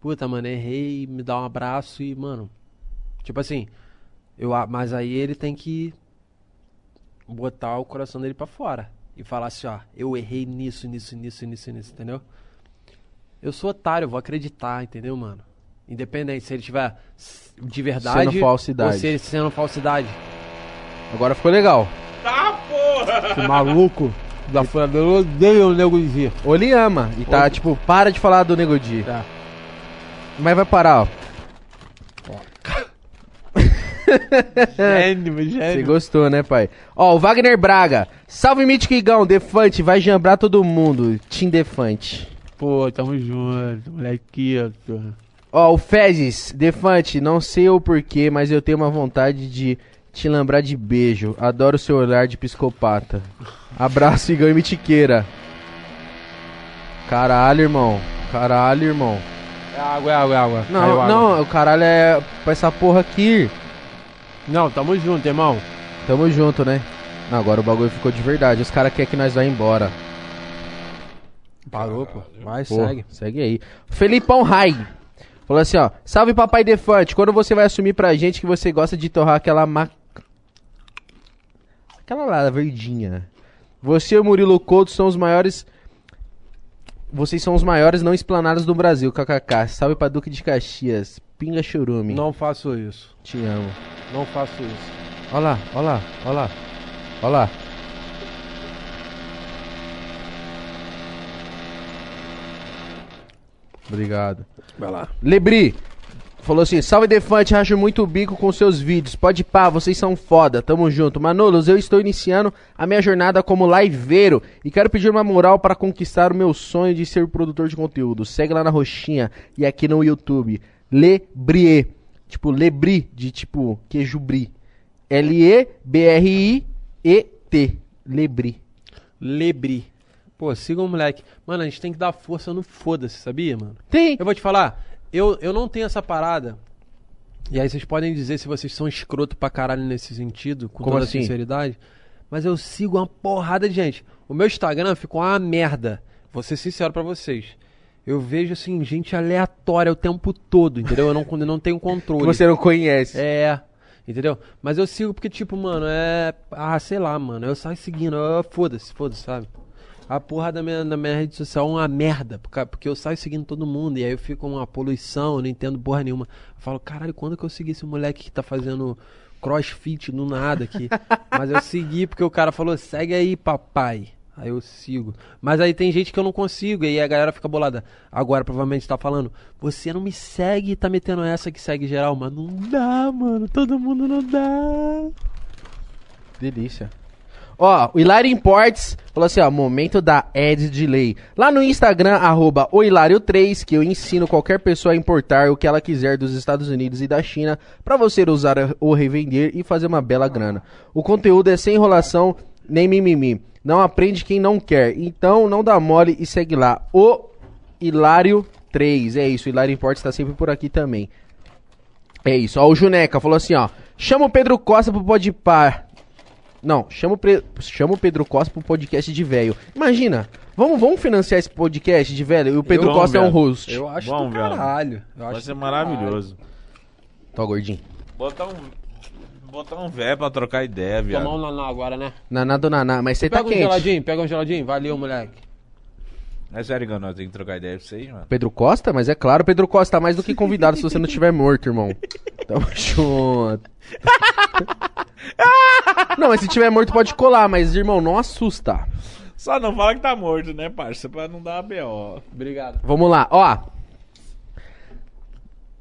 [SPEAKER 3] Puta, mano, errei, me dá um abraço e, mano. Tipo assim, eu, mas aí ele tem que botar o coração dele pra fora. E falar assim, ó, eu errei nisso, nisso, nisso, nisso, nisso, entendeu? Eu sou otário, eu vou acreditar, entendeu, mano? Independente se ele tiver de verdade
[SPEAKER 1] Sendo falsidade.
[SPEAKER 3] ou se ele sendo falsidade.
[SPEAKER 1] Agora ficou legal.
[SPEAKER 3] Que maluco da furadora odeia o nego dizer.
[SPEAKER 1] Ou ele ama. E tá, tipo, para de falar do Nego Dia.
[SPEAKER 3] Tá.
[SPEAKER 1] Mas vai parar, ó.
[SPEAKER 3] Gênio,
[SPEAKER 1] Você
[SPEAKER 3] gênio.
[SPEAKER 1] gostou, né, pai? Ó, o Wagner Braga. Salve, Mítico Igão. Defante, vai jambrar todo mundo. Tim Defante.
[SPEAKER 3] Pô, tamo junto, moleque.
[SPEAKER 1] Ó, o Fezes. Defante, não sei o porquê, mas eu tenho uma vontade de te lembrar de beijo. Adoro seu olhar de psicopata. Abraço, Igão e Mitiqueira. Caralho, irmão. Caralho, irmão.
[SPEAKER 3] É água, é água, é água.
[SPEAKER 1] Não,
[SPEAKER 3] Caiu água.
[SPEAKER 1] não, o caralho é pra essa porra aqui.
[SPEAKER 3] Não, tamo junto, irmão.
[SPEAKER 1] Tamo junto, né? Não, agora o bagulho ficou de verdade. Os caras querem que nós vá embora.
[SPEAKER 3] Parou, pô. Vai,
[SPEAKER 1] Pô,
[SPEAKER 3] segue.
[SPEAKER 1] Segue aí. Felipão Rai. Falou assim, ó. Salve papai Defante. Quando você vai assumir pra gente que você gosta de torrar aquela ma... Aquela lá, verdinha. Você e o Murilo Couto são os maiores... Vocês são os maiores não explanados do Brasil, kkk. Salve pra Duque de Caxias. Pinga churume.
[SPEAKER 3] Não faço isso.
[SPEAKER 1] Te amo.
[SPEAKER 3] Não faço isso.
[SPEAKER 1] Ó lá, ó lá, ó lá. Ó lá. Obrigado.
[SPEAKER 3] Vai lá.
[SPEAKER 1] Lebri falou assim: Salve Defante, racho muito o bico com seus vídeos. Pode pá, vocês são foda. Tamo junto. Manolos, eu estou iniciando a minha jornada como liveiro e quero pedir uma moral para conquistar o meu sonho de ser produtor de conteúdo. Segue lá na roxinha e aqui no YouTube. Lebrie. Tipo, Lebri, de tipo queijo brie. L-E-B-R-I-E-T. Lebri.
[SPEAKER 3] Lebri. Pô, siga o moleque. Mano, a gente tem que dar força no foda-se, sabia, mano?
[SPEAKER 1] Tem.
[SPEAKER 3] Eu vou te falar, eu, eu não tenho essa parada. E aí vocês podem dizer se vocês são escroto pra caralho nesse sentido, com
[SPEAKER 1] Como
[SPEAKER 3] toda
[SPEAKER 1] assim?
[SPEAKER 3] sinceridade. Mas eu sigo uma porrada de gente. O meu Instagram ficou uma merda. Vou ser sincero pra vocês. Eu vejo, assim, gente aleatória o tempo todo, entendeu? Eu não, eu não tenho controle.
[SPEAKER 1] Que você não conhece.
[SPEAKER 3] É, entendeu? Mas eu sigo porque, tipo, mano, é. Ah, sei lá, mano. Eu saio seguindo. Foda-se, foda-se, sabe? A porra da minha, da minha rede social é uma merda. Porque, porque eu saio seguindo todo mundo. E aí eu fico uma poluição, eu não entendo porra nenhuma. Eu falo, caralho, quando que eu segui esse moleque que tá fazendo crossfit do nada aqui? Mas eu segui porque o cara falou, segue aí, papai. Aí eu sigo. Mas aí tem gente que eu não consigo. E aí a galera fica bolada. Agora provavelmente tá falando, você não me segue e tá metendo essa que segue geral. Mas não dá, mano. Todo mundo não dá.
[SPEAKER 1] Delícia. Ó, o Hilário Imports falou assim, ó, momento da Ed Delay. Lá no Instagram, arroba o Hilário3, que eu ensino qualquer pessoa a importar o que ela quiser dos Estados Unidos e da China pra você usar ou revender e fazer uma bela grana. O conteúdo é sem enrolação nem mimimi. Não aprende quem não quer. Então não dá mole e segue lá. O Hilário3. É isso, o Hilário Imports tá sempre por aqui também. É isso, ó, o Juneca falou assim, ó. Chama o Pedro Costa pro Podpar. Não, chama o, Pre- chama o Pedro Costa pro podcast de velho. Imagina, vamos, vamos financiar esse podcast de velho e o Pedro
[SPEAKER 2] Eu-
[SPEAKER 1] Costa é um host.
[SPEAKER 3] Eu acho
[SPEAKER 2] Vamos,
[SPEAKER 3] do
[SPEAKER 2] velho.
[SPEAKER 3] caralho. Eu
[SPEAKER 2] Vai
[SPEAKER 3] acho
[SPEAKER 2] ser maravilhoso.
[SPEAKER 1] Tá, gordinho.
[SPEAKER 2] Botar um. Botar um véio pra trocar ideia, viado.
[SPEAKER 3] Tomar um naná agora, né?
[SPEAKER 1] Naná do Naná, mas você tá
[SPEAKER 3] Pega um
[SPEAKER 1] quente.
[SPEAKER 3] geladinho, pega um geladinho. Valeu, moleque.
[SPEAKER 2] É sério nós temos que trocar ideia pra vocês, mano.
[SPEAKER 1] Pedro Costa? Mas é claro, Pedro Costa tá mais do que convidado se você não tiver morto, irmão. Tamo junto. não, mas se tiver morto pode colar, mas irmão, não assusta.
[SPEAKER 2] Só não fala que tá morto, né, parça? Pra não dar B.O.
[SPEAKER 3] Obrigado.
[SPEAKER 1] Vamos lá, ó.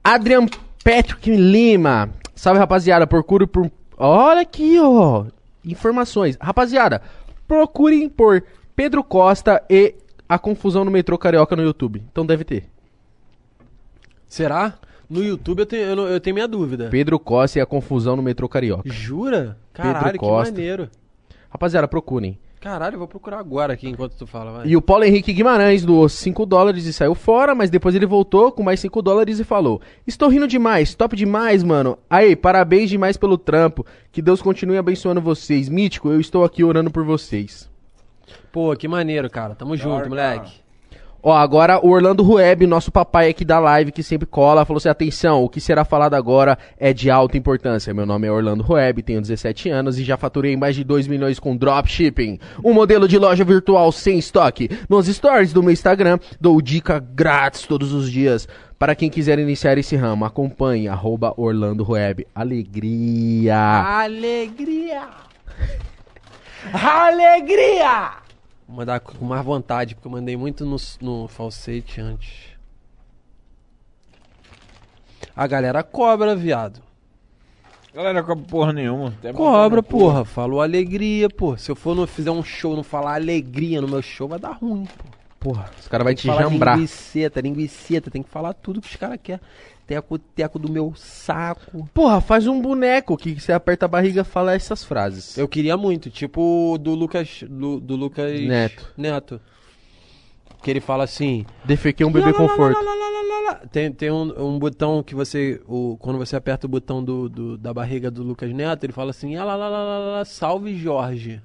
[SPEAKER 1] Adrian Patrick Lima. Salve, rapaziada. Procure por. Olha aqui, ó. Informações. Rapaziada, procurem por Pedro Costa e a confusão no metrô carioca no YouTube. Então deve ter.
[SPEAKER 3] Será? No YouTube eu tenho, eu, não- eu tenho minha dúvida.
[SPEAKER 1] Pedro Costa e a confusão no metrô carioca.
[SPEAKER 3] Jura? Caralho, que
[SPEAKER 1] Costa.
[SPEAKER 3] maneiro.
[SPEAKER 1] Rapaziada, procurem.
[SPEAKER 3] Caralho, eu vou procurar agora aqui enquanto tu fala, vai.
[SPEAKER 1] E o Paulo Henrique Guimarães doou 5 dólares e saiu fora, mas depois ele voltou com mais 5 dólares e falou: Estou rindo demais, top demais, mano. Aí, parabéns demais pelo trampo. Que Deus continue abençoando vocês. Mítico, eu estou aqui orando por vocês.
[SPEAKER 3] Pô, que maneiro, cara. Tamo junto, moleque.
[SPEAKER 1] Ó, agora o Orlando Rueb, nosso papai aqui da live, que sempre cola, falou assim: atenção, o que será falado agora é de alta importância. Meu nome é Orlando Rueb, tenho 17 anos e já faturei mais de 2 milhões com dropshipping. Um modelo de loja virtual sem estoque. Nos stories do meu Instagram, dou dica grátis todos os dias. Para quem quiser iniciar esse ramo, acompanhe, arroba Orlando Rueb. Alegria!
[SPEAKER 3] Alegria! Alegria! Vou mandar com mais vontade, porque eu mandei muito no, no falsete antes. A galera cobra, viado.
[SPEAKER 2] Galera, cobra porra nenhuma. Até
[SPEAKER 3] Cobra,
[SPEAKER 2] cu.
[SPEAKER 3] porra. Falou alegria, pô. Se eu for no, fizer um show não falar alegria no meu show, vai dar ruim, pô.
[SPEAKER 1] Porra, os caras vão te jambrar.
[SPEAKER 3] linguiceta, linguiceta. Tem que falar tudo que os caras querem. Teco, teco do meu saco.
[SPEAKER 1] Porra, faz um boneco que você aperta a barriga e fala essas frases.
[SPEAKER 3] Eu queria muito, tipo do Lucas. Do, do Lucas
[SPEAKER 1] Neto.
[SPEAKER 3] Neto. Que ele fala assim.
[SPEAKER 1] Defequei um bebê
[SPEAKER 3] lá,
[SPEAKER 1] conforto.
[SPEAKER 3] lá, lá, lá, lá, lá. Tem, tem um, um botão que você. O, quando você aperta o botão do, do- da barriga do Lucas Neto, ele fala assim: ah, lá, lá, lá, lá, lá, lá, salve Jorge.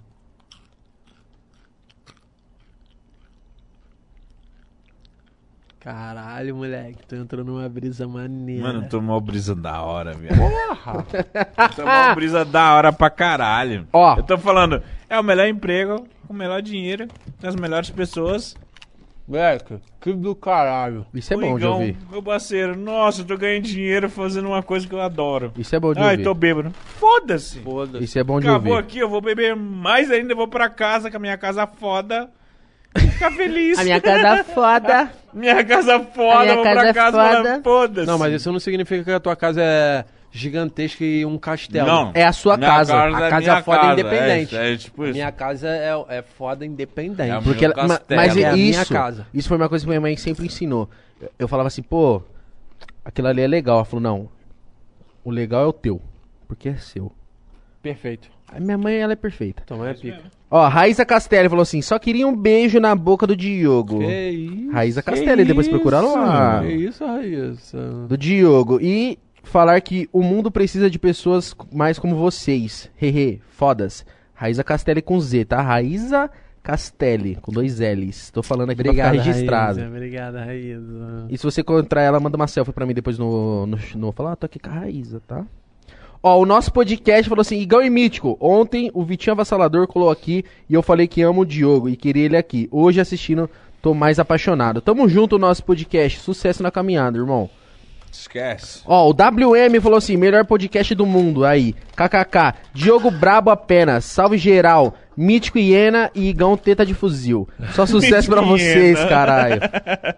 [SPEAKER 3] Caralho, moleque, tô entrando numa brisa maneira.
[SPEAKER 2] Mano, tomou uma brisa da hora, viado. Porra! tomou uma brisa da hora pra caralho.
[SPEAKER 1] Ó.
[SPEAKER 2] Eu tô falando, é o melhor emprego, o melhor dinheiro, as melhores pessoas.
[SPEAKER 3] Moleque, que do caralho.
[SPEAKER 1] Isso é
[SPEAKER 2] Ô,
[SPEAKER 1] bom de
[SPEAKER 2] Igão,
[SPEAKER 1] ouvir.
[SPEAKER 2] Meu parceiro, nossa, eu tô ganhando dinheiro fazendo uma coisa que eu adoro.
[SPEAKER 1] Isso é bom de
[SPEAKER 2] Ai,
[SPEAKER 1] ouvir.
[SPEAKER 2] tô bêbado. Foda-se.
[SPEAKER 3] Foda-se.
[SPEAKER 1] Isso é bom de
[SPEAKER 2] Acabou
[SPEAKER 1] ouvir.
[SPEAKER 2] aqui, eu vou beber mais ainda, eu vou pra casa, com a minha casa foda. Ficar feliz.
[SPEAKER 1] A minha casa foda.
[SPEAKER 2] Minha casa foda,
[SPEAKER 1] A minha
[SPEAKER 2] vou
[SPEAKER 1] casa
[SPEAKER 2] pra
[SPEAKER 1] é
[SPEAKER 2] casa
[SPEAKER 1] foda.
[SPEAKER 2] foda. foda-se.
[SPEAKER 3] Não, mas isso não significa que a tua casa é gigantesca e um castelo.
[SPEAKER 2] Não.
[SPEAKER 1] É a sua
[SPEAKER 2] Minha
[SPEAKER 1] casa.
[SPEAKER 3] A
[SPEAKER 2] é
[SPEAKER 3] casa
[SPEAKER 2] minha
[SPEAKER 3] foda
[SPEAKER 2] casa,
[SPEAKER 3] independente.
[SPEAKER 2] É, é tipo isso.
[SPEAKER 3] Minha casa é, é foda independente.
[SPEAKER 2] É
[SPEAKER 1] Porque ela- ma- mas
[SPEAKER 3] É a minha
[SPEAKER 1] isso,
[SPEAKER 3] casa.
[SPEAKER 1] isso foi uma coisa que minha mãe sempre ensinou. Eu- Eu falava assim, pô, aquilo ali é legal. Ela falou, não, o legal é o teu, porque é seu.
[SPEAKER 3] Perfeito.
[SPEAKER 1] A minha mãe, ela é perfeita.
[SPEAKER 3] Então é pica.
[SPEAKER 1] Ó, Raíza Castelli falou assim, só queria um beijo na boca do Diogo.
[SPEAKER 3] Que isso?
[SPEAKER 1] Raíza Castelli, depois procura lá.
[SPEAKER 3] Que isso, Raíssa?
[SPEAKER 1] Do Diogo. E falar que o mundo precisa de pessoas mais como vocês. Hehe, fodas. Raíza Castelli com Z, tá? Raíza Castelli, com dois L's. Tô falando aqui
[SPEAKER 3] Obrigado,
[SPEAKER 1] pra ficar registrado.
[SPEAKER 3] Raíssa. Obrigada, Raíssa.
[SPEAKER 1] E se você encontrar ela, manda uma selfie pra mim depois no. no, no falar, ah, tô aqui com a Raíza, tá? Ó, o nosso podcast falou assim: Igão e Mítico. Ontem o Vitinho Avassalador colou aqui e eu falei que amo o Diogo e queria ele aqui. Hoje assistindo, tô mais apaixonado. Tamo junto no nosso podcast. Sucesso na caminhada, irmão.
[SPEAKER 2] Esquece.
[SPEAKER 1] Ó, o WM falou assim: melhor podcast do mundo. Aí, KKK. Diogo Brabo apenas. Salve geral. Mítico Hiena e Igão Teta de Fuzil. Só sucesso pra
[SPEAKER 2] Mítico
[SPEAKER 1] vocês, caralho.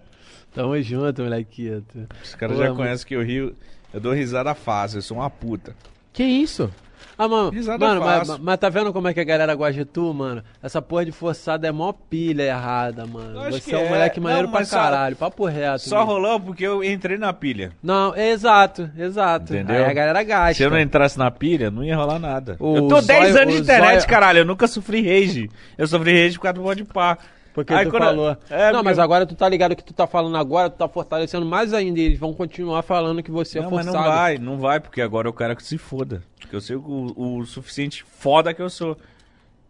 [SPEAKER 3] Tamo junto, molequito.
[SPEAKER 2] Os caras já conhecem que eu rio. Eu dou risada fácil, eu sou uma puta.
[SPEAKER 1] Que isso?
[SPEAKER 3] Ah, mano,
[SPEAKER 2] Risada
[SPEAKER 3] mano mas, mas tá vendo como é que a galera gosta de tu, mano? Essa porra de forçada é mó pilha errada, mano.
[SPEAKER 2] Acho
[SPEAKER 3] Você
[SPEAKER 2] que
[SPEAKER 3] é um
[SPEAKER 2] é.
[SPEAKER 3] moleque
[SPEAKER 2] Não,
[SPEAKER 3] maneiro pra
[SPEAKER 2] mas só-
[SPEAKER 3] caralho, papo reto.
[SPEAKER 2] Só
[SPEAKER 3] mesmo.
[SPEAKER 2] rolou porque eu entrei na pilha.
[SPEAKER 3] Não, é exato, exato.
[SPEAKER 2] Entendeu?
[SPEAKER 3] Aí a galera gasta.
[SPEAKER 2] Se eu não entrasse na pilha, não ia rolar nada.
[SPEAKER 3] O
[SPEAKER 2] eu tô 10
[SPEAKER 3] zóio-
[SPEAKER 2] anos de internet,
[SPEAKER 3] zóio-
[SPEAKER 2] caralho. Eu nunca sofri rage. Eu sofri rage por causa do pode pá.
[SPEAKER 3] Porque
[SPEAKER 2] Aí
[SPEAKER 3] tu
[SPEAKER 2] quando-
[SPEAKER 3] falou.
[SPEAKER 2] É,
[SPEAKER 3] não,
[SPEAKER 2] porque-
[SPEAKER 3] mas agora tu tá ligado que tu tá falando agora, tu tá fortalecendo mais ainda. E eles vão continuar falando que você é
[SPEAKER 2] Não, mas
[SPEAKER 3] forçado.
[SPEAKER 2] não vai, não vai, porque agora eu quero que se foda. Porque eu sei o, o suficiente foda que eu sou.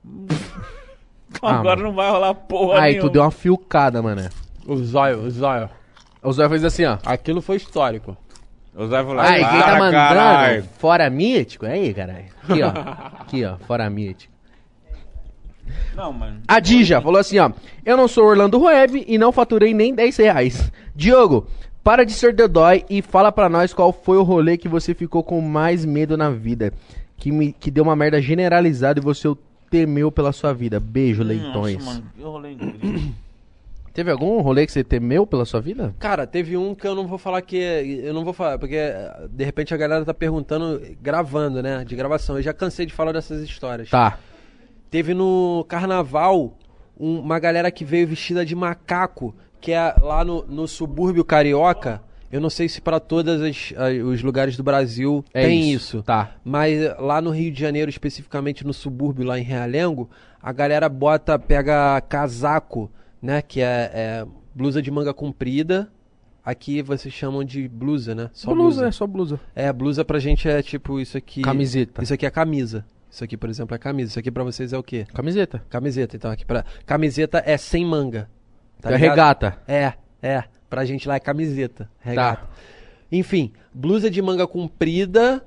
[SPEAKER 1] Ah,
[SPEAKER 2] agora
[SPEAKER 1] mano.
[SPEAKER 2] não vai rolar porra
[SPEAKER 1] Aí,
[SPEAKER 2] nenhuma.
[SPEAKER 1] tu deu uma fiucada, mané.
[SPEAKER 3] O zóio, o zóio.
[SPEAKER 1] O Zóio fez assim, ó.
[SPEAKER 3] Aquilo foi histórico.
[SPEAKER 2] O Zé falou,
[SPEAKER 1] Aí, quem tá
[SPEAKER 2] "Para,
[SPEAKER 1] mandando?
[SPEAKER 2] caralho."
[SPEAKER 1] Fora mítico? Aí, caralho. Aqui, ó. Aqui, ó. Fora mítico.
[SPEAKER 2] Não, mano.
[SPEAKER 1] A Dija falou assim, ó. Eu não sou Orlando Web e não faturei nem 10 reais. Diogo, para de ser dodói e fala pra nós qual foi o rolê que você ficou com mais medo na vida. Que, me, que deu uma merda generalizada e você temeu pela sua vida. Beijo, leitões.
[SPEAKER 2] Nossa, mano, que rolê incrível.
[SPEAKER 1] Teve algum rolê que você temeu pela sua vida?
[SPEAKER 3] Cara, teve um que eu não vou falar que. é- Eu não vou falar, porque eh, de repente a galera tá perguntando, gravando, né? De gravação. Eu já cansei de falar dessas histórias.
[SPEAKER 1] Tá.
[SPEAKER 3] Teve no carnaval um- uma galera que veio vestida de macaco, que é lá no, no subúrbio carioca. Eu não sei se para todos os lugares do Brasil
[SPEAKER 1] É
[SPEAKER 3] tem
[SPEAKER 1] isso,
[SPEAKER 3] isso.
[SPEAKER 1] tá.
[SPEAKER 3] Mas lá no Rio de Janeiro, especificamente no subúrbio, lá em Realengo, a galera bota, pega casaco, né? Que é, é blusa de manga comprida. Aqui vocês chamam de blusa, né? Só
[SPEAKER 1] blusa, é só blusa.
[SPEAKER 3] É, blusa pra gente é tipo isso aqui.
[SPEAKER 1] Camiseta.
[SPEAKER 3] Isso aqui é camisa. Isso aqui, por exemplo, é camisa. Isso aqui pra vocês é o quê?
[SPEAKER 1] Camiseta.
[SPEAKER 3] Camiseta, então aqui pra. Camiseta é sem manga. Tá
[SPEAKER 1] é
[SPEAKER 3] ligado?
[SPEAKER 1] regata.
[SPEAKER 3] É, é. Pra gente lá é camiseta. Regata. Enfim, blusa de manga comprida.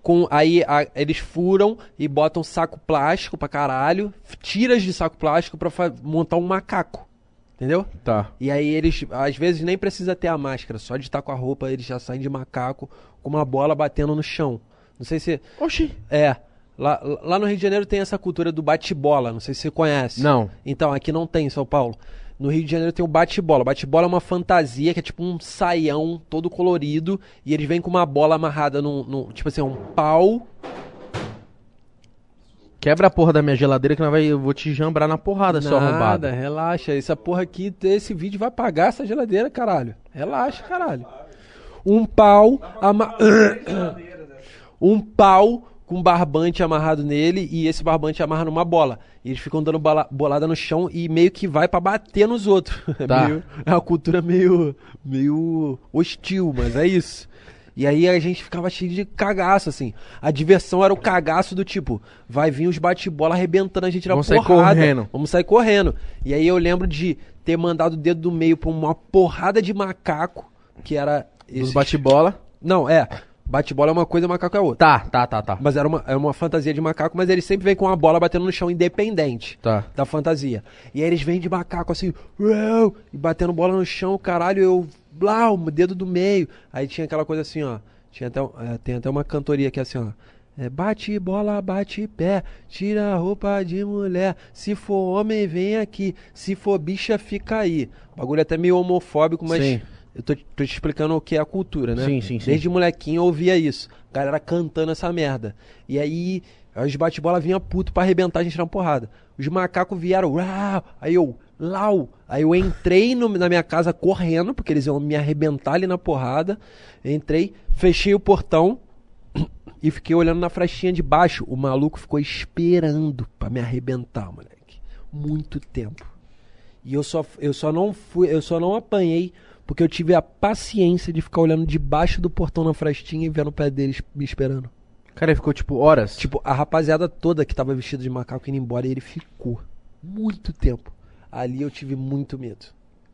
[SPEAKER 3] Com, aí a- eles furam e botam saco plástico pra caralho. Tiras de saco plástico pra montar um macaco. Entendeu?
[SPEAKER 1] Tá.
[SPEAKER 3] E aí eles, às vezes, nem precisa ter a máscara. Só de estar com a roupa, eles já saem de macaco com uma bola batendo no chão. Não sei se.
[SPEAKER 1] Oxi.
[SPEAKER 3] É. Lá, lá no Rio de Janeiro tem essa cultura do bate-bola. Não sei se você conhece.
[SPEAKER 1] Não.
[SPEAKER 3] Então, aqui não tem em São Paulo. No Rio de Janeiro tem o bate-bola. Bate-bola é uma fantasia que é tipo um saião todo colorido. E eles vêm com uma bola amarrada num. num- tipo assim, um pau.
[SPEAKER 1] Quebra a porra da minha geladeira que nós vai, eu vou te jambrar na porrada, seu arrombado.
[SPEAKER 3] Nada, relaxa. Essa porra aqui, esse vídeo vai pagar essa geladeira, caralho. Relaxa, caralho. Um pau. ama- um pau com barbante amarrado nele e esse barbante amarra numa bola. E eles ficam dando bala- bolada no chão e meio que vai pra bater nos outros. É,
[SPEAKER 1] Tá.
[SPEAKER 3] meio- é uma cultura meio, meio hostil, mas é isso. E aí a gente ficava cheio de cagaço, assim. A diversão era o cagaço do tipo, vai vir os bate-bola arrebentando a gente na
[SPEAKER 1] Vamos sair
[SPEAKER 3] porrada.
[SPEAKER 1] correndo.
[SPEAKER 3] Vamos sair correndo. E aí eu lembro de ter mandado o dedo do meio pra uma porrada de macaco, que era esse-
[SPEAKER 1] bate-bola.
[SPEAKER 3] Não, é. Bate-bola é uma coisa, macaco é outra.
[SPEAKER 8] Tá, tá, tá, tá.
[SPEAKER 3] Mas era uma, é uma fantasia de macaco, mas eles sempre vêm com a bola batendo no chão, independente
[SPEAKER 8] Tá.
[SPEAKER 3] da fantasia. E aí eles vêm de macaco assim, uau, e batendo bola no chão, caralho, eu, blau, dedo do meio. Aí tinha aquela coisa assim, ó. Tinha até, é, tem até uma cantoria que é assim, ó. É, bate bola, bate pé, tira a roupa de mulher. Se for homem, vem aqui. Se for bicha, fica aí. O bagulho é até meio homofóbico, mas
[SPEAKER 8] Sim.
[SPEAKER 3] Eu tô, tô te explicando o que é a cultura, né?
[SPEAKER 8] Sim, sim, sim.
[SPEAKER 3] Desde molequinho eu ouvia isso. Galera cantando essa merda. E aí, os bate-bola vinha puto pra arrebentar a gente na porrada. Os macacos vieram, uau, aí eu, lau. Aí eu entrei no- na minha casa correndo, porque eles iam me arrebentar ali na porrada. Entrei, fechei o portão e fiquei olhando na frestinha de baixo. O maluco ficou esperando pra me arrebentar, moleque. Muito tempo. E eu só, eu só não fui, eu só não apanhei porque eu tive a paciência de ficar olhando debaixo do portão na frestinha e vendo o pé deles me esperando.
[SPEAKER 8] Cara, ele ficou tipo horas.
[SPEAKER 3] Tipo, a rapaziada toda que tava vestida de macaco indo embora e ele ficou. Muito tempo. Ali eu tive muito medo.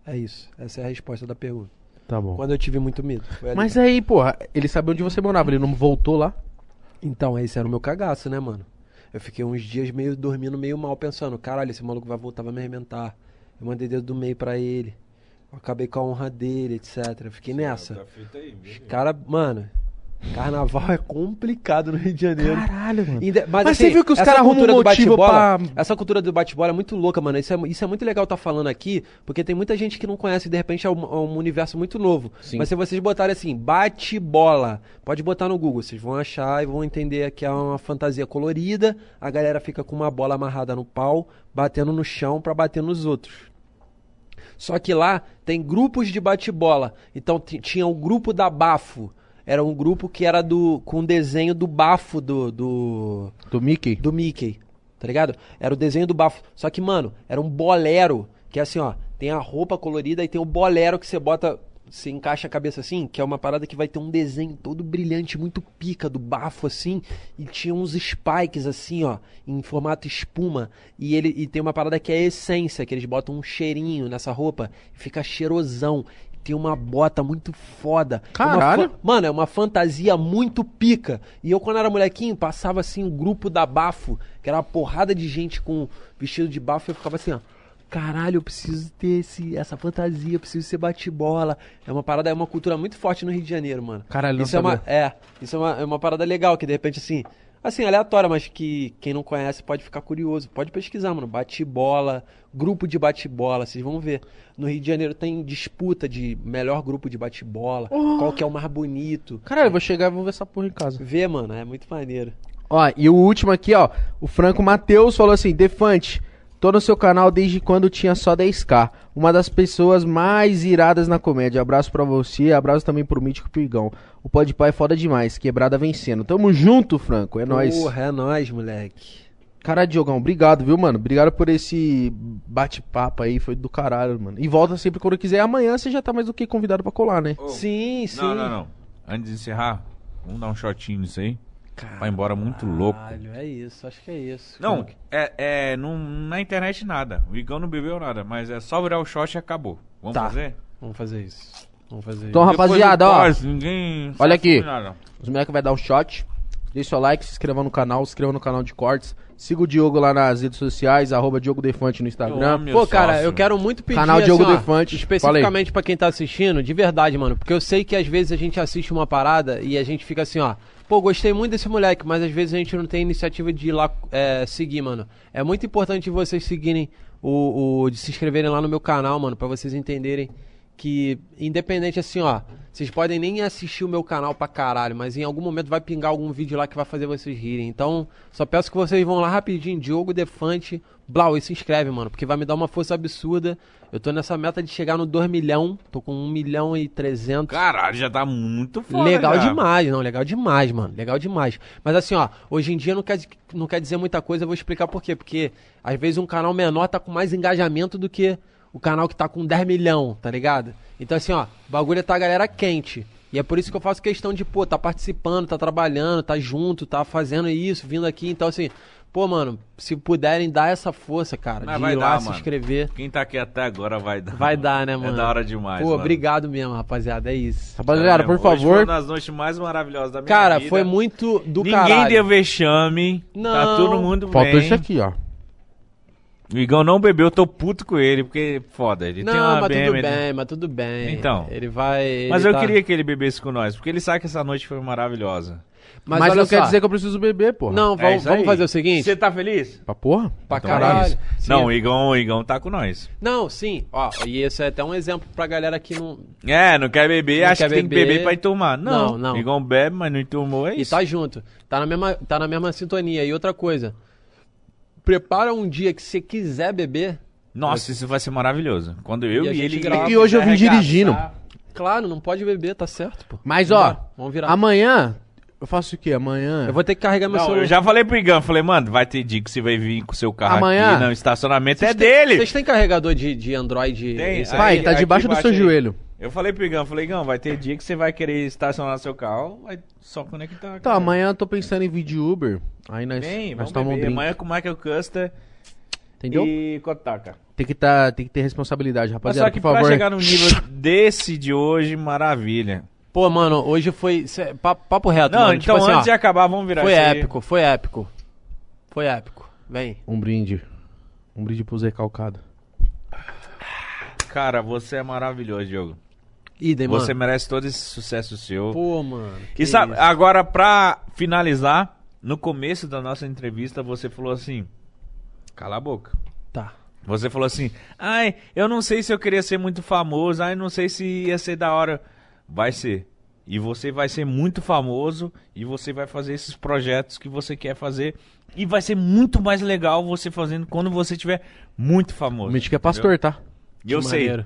[SPEAKER 3] É isso. Essa é a resposta da pergunta.
[SPEAKER 8] Tá bom.
[SPEAKER 3] Quando eu tive muito medo. Foi ali.
[SPEAKER 8] Mas aí, porra, ele sabia onde você morava, ele não voltou lá?
[SPEAKER 3] Então, esse era o meu cagaço, né, mano? Eu fiquei uns dias meio dormindo meio mal, pensando, caralho, esse maluco vai voltar, vai me arrebentar. Eu mandei dedo do meio pra ele. Acabei com a honra dele, etc. Fiquei nessa.
[SPEAKER 2] Tá feito aí,
[SPEAKER 3] Os cara, mano, carnaval é complicado no Rio de Janeiro.
[SPEAKER 8] Caralho, mano.
[SPEAKER 3] Mas,
[SPEAKER 8] Mas
[SPEAKER 3] assim,
[SPEAKER 8] você viu que os caras arrumam
[SPEAKER 3] cultura
[SPEAKER 8] um
[SPEAKER 3] do
[SPEAKER 8] motivo
[SPEAKER 3] bate-bola-
[SPEAKER 8] pra-
[SPEAKER 3] Essa cultura do bate-bola é muito louca, mano. Isso é, isso é muito legal estar falando aqui, porque tem muita gente que não conhece e de repente é um, é um universo muito novo.
[SPEAKER 8] Sim.
[SPEAKER 3] Mas se vocês botarem assim, bate-bola, pode botar no Google, vocês vão achar e vão entender que é uma fantasia colorida, a galera fica com uma bola amarrada no pau, batendo no chão pra bater nos outros. Só que lá tem grupos de bate-bola. Então ti- tinha o grupo da Bafo. Era um grupo que era do com desenho do bafo do, do
[SPEAKER 8] Do Mickey?
[SPEAKER 3] do Mickey, tá ligado? Era o desenho do bafo. Só que, mano, era um bolero, que é assim, ó, tem a roupa colorida e tem o bolero que você bota, você encaixa a cabeça assim, que é uma parada que vai ter um desenho todo brilhante, muito pica do bafo assim, e tinha uns spikes assim, ó, em formato espuma, e ele e tem uma parada que é a essência, que eles botam um cheirinho nessa roupa e fica cheirosão. Tem uma bota muito foda.
[SPEAKER 8] Caralho.
[SPEAKER 3] Mano, é uma fantasia muito pica. E eu, quando era molequinho, passava assim um grupo da Bafo, que era uma porrada de gente com vestido de bafo, e eu ficava assim, ó. Caralho, eu preciso ter esse, essa fantasia, eu preciso ser bate-bola. É uma parada, é uma cultura muito forte no Rio de Janeiro, mano.
[SPEAKER 8] Caralho, não
[SPEAKER 3] isso é uma, é, isso é uma, é uma parada legal, que de repente assim, assim, aleatória, mas que quem não conhece pode ficar curioso. Pode pesquisar, mano. Bate-bola, grupo de bate-bola, vocês vão ver. No Rio de Janeiro tem disputa de melhor grupo de bate-bola, qual que é o mais bonito.
[SPEAKER 8] Caralho, eu vou chegar e vou ver essa porra em casa.
[SPEAKER 3] Vê, mano, é muito maneiro.
[SPEAKER 8] Ó, e o último aqui, ó. O Franco Matheus falou assim: Defante, tô no seu canal desde quando tinha só 10k. Uma das pessoas mais iradas na comédia. Abraço pra você, abraço também pro Mítico Pigão. O Podpah é foda demais, quebrada vencendo. Tamo junto, Franco, é nóis.
[SPEAKER 3] Porra, é nóis, moleque.
[SPEAKER 8] Cara, Diogão, obrigado, viu, mano? Obrigado por esse bate-papo aí, foi do caralho, mano. E volta sempre quando quiser. Amanhã você já tá mais do que convidado pra colar, né?
[SPEAKER 3] Sim, sim.
[SPEAKER 2] Não, não, não. Antes de encerrar, vamos dar um shotinho nisso aí. Vai embora muito louco.
[SPEAKER 3] Caralho, é isso, acho que é isso.
[SPEAKER 2] Não, é, é não, na internet nada. O Igão não bebeu nada, mas é só virar o shot e acabou. Vamos
[SPEAKER 3] Tá.
[SPEAKER 2] fazer?
[SPEAKER 3] Vamos fazer isso. Vamos fazer
[SPEAKER 8] Então,
[SPEAKER 3] isso.
[SPEAKER 8] rapaziada,
[SPEAKER 2] Depois
[SPEAKER 8] ó.
[SPEAKER 2] pós, ninguém
[SPEAKER 8] Olha aqui.
[SPEAKER 2] nada.
[SPEAKER 8] Os moleques vai dar um shot. Deixe seu like, se inscreva no canal, se inscreva no canal de cortes. Siga o Diogo lá nas redes sociais, arroba Diogo Defante no Instagram.
[SPEAKER 3] Pô, cara,
[SPEAKER 2] sócio.
[SPEAKER 3] eu quero muito pedir
[SPEAKER 8] Canal
[SPEAKER 3] assim,
[SPEAKER 8] Diogo
[SPEAKER 3] ó,
[SPEAKER 8] Defante.
[SPEAKER 3] especificamente pra quem tá assistindo, de verdade, mano, porque eu sei que às vezes a gente assiste uma parada e a gente fica assim, ó, pô, gostei muito desse moleque, mas às vezes a gente não tem iniciativa de ir lá é, seguir, mano. É muito importante vocês seguirem o, o de se inscreverem lá no meu canal, mano, pra vocês entenderem que independente assim, ó, vocês podem nem assistir o meu canal pra caralho, mas em algum momento vai pingar algum vídeo lá que vai fazer vocês rirem. Então, só peço que vocês vão lá rapidinho, Diogo Defante, Blau, e se inscreve, mano, porque vai me dar uma força absurda. Eu tô nessa meta de chegar no 2 milhão, tô com 1 milhão e 300.
[SPEAKER 2] Caralho, já tá muito foda.
[SPEAKER 3] Legal
[SPEAKER 2] já.
[SPEAKER 3] demais, não, legal demais, mano. Legal demais. Mas assim, ó, hoje em dia não quer, não quer dizer muita coisa, eu vou explicar por quê. Porque às vezes um canal menor tá com mais engajamento do que o canal que tá com 10 milhão, tá ligado? Então assim, ó, o bagulho tá a galera quente. E é por isso que eu faço questão de, pô, tá participando, tá trabalhando, tá junto, tá fazendo isso, vindo aqui. Então, assim, Pô, mano, se puderem dar essa força, cara,
[SPEAKER 2] Mas
[SPEAKER 3] de
[SPEAKER 2] vai
[SPEAKER 3] ir lá
[SPEAKER 2] dar,
[SPEAKER 3] se
[SPEAKER 2] mano.
[SPEAKER 3] inscrever.
[SPEAKER 2] Quem tá aqui até agora vai dar.
[SPEAKER 3] Vai dar, né, mano?
[SPEAKER 2] É da hora demais.
[SPEAKER 3] Pô,
[SPEAKER 2] mano.
[SPEAKER 3] obrigado mesmo, rapaziada. É isso.
[SPEAKER 8] Rapaziada, por
[SPEAKER 2] Hoje Foi
[SPEAKER 8] favor.
[SPEAKER 2] uma das noites mais maravilhosas da minha
[SPEAKER 3] Cara,
[SPEAKER 2] vida.
[SPEAKER 3] foi muito do
[SPEAKER 2] Ninguém
[SPEAKER 3] caralho.
[SPEAKER 2] deu vexame. Tá
[SPEAKER 3] Não.
[SPEAKER 2] todo mundo
[SPEAKER 8] Faltou
[SPEAKER 2] bem.
[SPEAKER 8] isso aqui, ó.
[SPEAKER 2] O Igão não bebeu, eu tô puto com ele, porque foda, ele
[SPEAKER 3] Não,
[SPEAKER 2] tem uma
[SPEAKER 3] mas
[SPEAKER 2] BM,
[SPEAKER 3] tudo
[SPEAKER 2] ele-
[SPEAKER 3] bem, mas tudo bem.
[SPEAKER 2] Então.
[SPEAKER 3] Ele vai. ele
[SPEAKER 2] Mas eu
[SPEAKER 3] tá-
[SPEAKER 2] queria que ele bebesse com nós, porque ele sabe que essa noite foi maravilhosa.
[SPEAKER 8] Mas,
[SPEAKER 3] olha
[SPEAKER 8] não quer
[SPEAKER 3] só.
[SPEAKER 8] dizer que eu preciso beber, porra.
[SPEAKER 3] Não,
[SPEAKER 2] É
[SPEAKER 3] vamos, fazer o seguinte.
[SPEAKER 2] Você tá feliz?
[SPEAKER 8] Pra porra?
[SPEAKER 3] Pra
[SPEAKER 8] Então,
[SPEAKER 3] caralho.
[SPEAKER 8] maravilha.
[SPEAKER 3] Sim.
[SPEAKER 2] Não, o Igão, o Igão tá com nós.
[SPEAKER 3] Não, sim. Ó, e esse é até um exemplo pra galera que não.
[SPEAKER 2] É, não quer beber,
[SPEAKER 3] Não
[SPEAKER 2] acha
[SPEAKER 3] quer
[SPEAKER 2] que tem que
[SPEAKER 3] beber.
[SPEAKER 2] beber pra ir tomar. Não,
[SPEAKER 3] Não, não.
[SPEAKER 2] O Igão bebe, mas não tomou, é
[SPEAKER 3] E
[SPEAKER 2] isso.
[SPEAKER 3] tá junto. Tá na mesma, tá na mesma sintonia. E outra coisa. Prepara um dia que você quiser beber.
[SPEAKER 2] Nossa, isso vai ser maravilhoso. Quando eu
[SPEAKER 3] E
[SPEAKER 2] e, ele...
[SPEAKER 3] grava.
[SPEAKER 8] E hoje eu vim dirigindo.
[SPEAKER 3] Claro, não pode beber, tá certo, pô.
[SPEAKER 8] Mas, ó,
[SPEAKER 3] Vamos virar.
[SPEAKER 8] amanhã. Eu faço o quê? Amanhã.
[SPEAKER 3] Eu vou ter que carregar meu
[SPEAKER 2] Não,
[SPEAKER 3] celular.
[SPEAKER 2] eu já falei pro Igão, falei, mano, vai ter dia que você vai vir com o seu carro
[SPEAKER 8] Amanhã?
[SPEAKER 2] aqui, não, estacionamento é
[SPEAKER 3] têm-
[SPEAKER 2] dele.
[SPEAKER 3] Vocês têm carregador de, de Android?
[SPEAKER 2] Tem, aí-
[SPEAKER 8] Pai,
[SPEAKER 3] aqui?
[SPEAKER 8] tá debaixo do seu
[SPEAKER 2] aí.
[SPEAKER 8] joelho.
[SPEAKER 2] Eu falei pro Igão, falei, Igão, vai ter dia que você vai querer estacionar seu carro, vai só conectar. Cara.
[SPEAKER 8] amanhã eu tô pensando em de Uber. Aí nós,
[SPEAKER 2] Vem,
[SPEAKER 8] nós
[SPEAKER 2] vamos
[SPEAKER 8] tomamos um
[SPEAKER 2] beber.
[SPEAKER 8] drink.
[SPEAKER 2] Amanhã com o Michael Custer
[SPEAKER 8] Entendeu?
[SPEAKER 2] e Kotaka.
[SPEAKER 8] Tem, que tá, tem que ter responsabilidade,
[SPEAKER 2] Mas
[SPEAKER 8] rapaziada.
[SPEAKER 2] só que
[SPEAKER 8] por favor.
[SPEAKER 2] pra chegar no nível desse de hoje, maravilha.
[SPEAKER 3] Pô, mano, hoje foi. cê- papo, papo reto,
[SPEAKER 2] Não,
[SPEAKER 3] mano.
[SPEAKER 2] então
[SPEAKER 3] tipo assim,
[SPEAKER 2] antes
[SPEAKER 3] ó,
[SPEAKER 2] de acabar, vamos virar
[SPEAKER 3] Foi épico, foi épico. Foi épico. Vem.
[SPEAKER 8] Um brinde. Um brinde pro Zé Calcado.
[SPEAKER 2] Cara, você é maravilhoso, Diogo.
[SPEAKER 3] Idem, mano.
[SPEAKER 2] Você merece todo esse sucesso seu.
[SPEAKER 3] Pô, mano. que
[SPEAKER 2] E sabe,
[SPEAKER 3] isso.
[SPEAKER 2] agora pra finalizar, no começo da nossa entrevista você falou assim: cala a boca.
[SPEAKER 3] Tá.
[SPEAKER 2] Você falou assim: ai, eu não sei se eu queria ser muito famoso, ai, não sei se ia ser da hora. Vai ser. E você vai ser muito famoso e você vai fazer esses projetos que você quer fazer. E vai ser muito mais legal você fazendo quando você tiver muito famoso.
[SPEAKER 8] O Mítico é
[SPEAKER 2] entendeu?
[SPEAKER 8] pastor, tá?
[SPEAKER 2] E eu
[SPEAKER 3] Que
[SPEAKER 2] sei.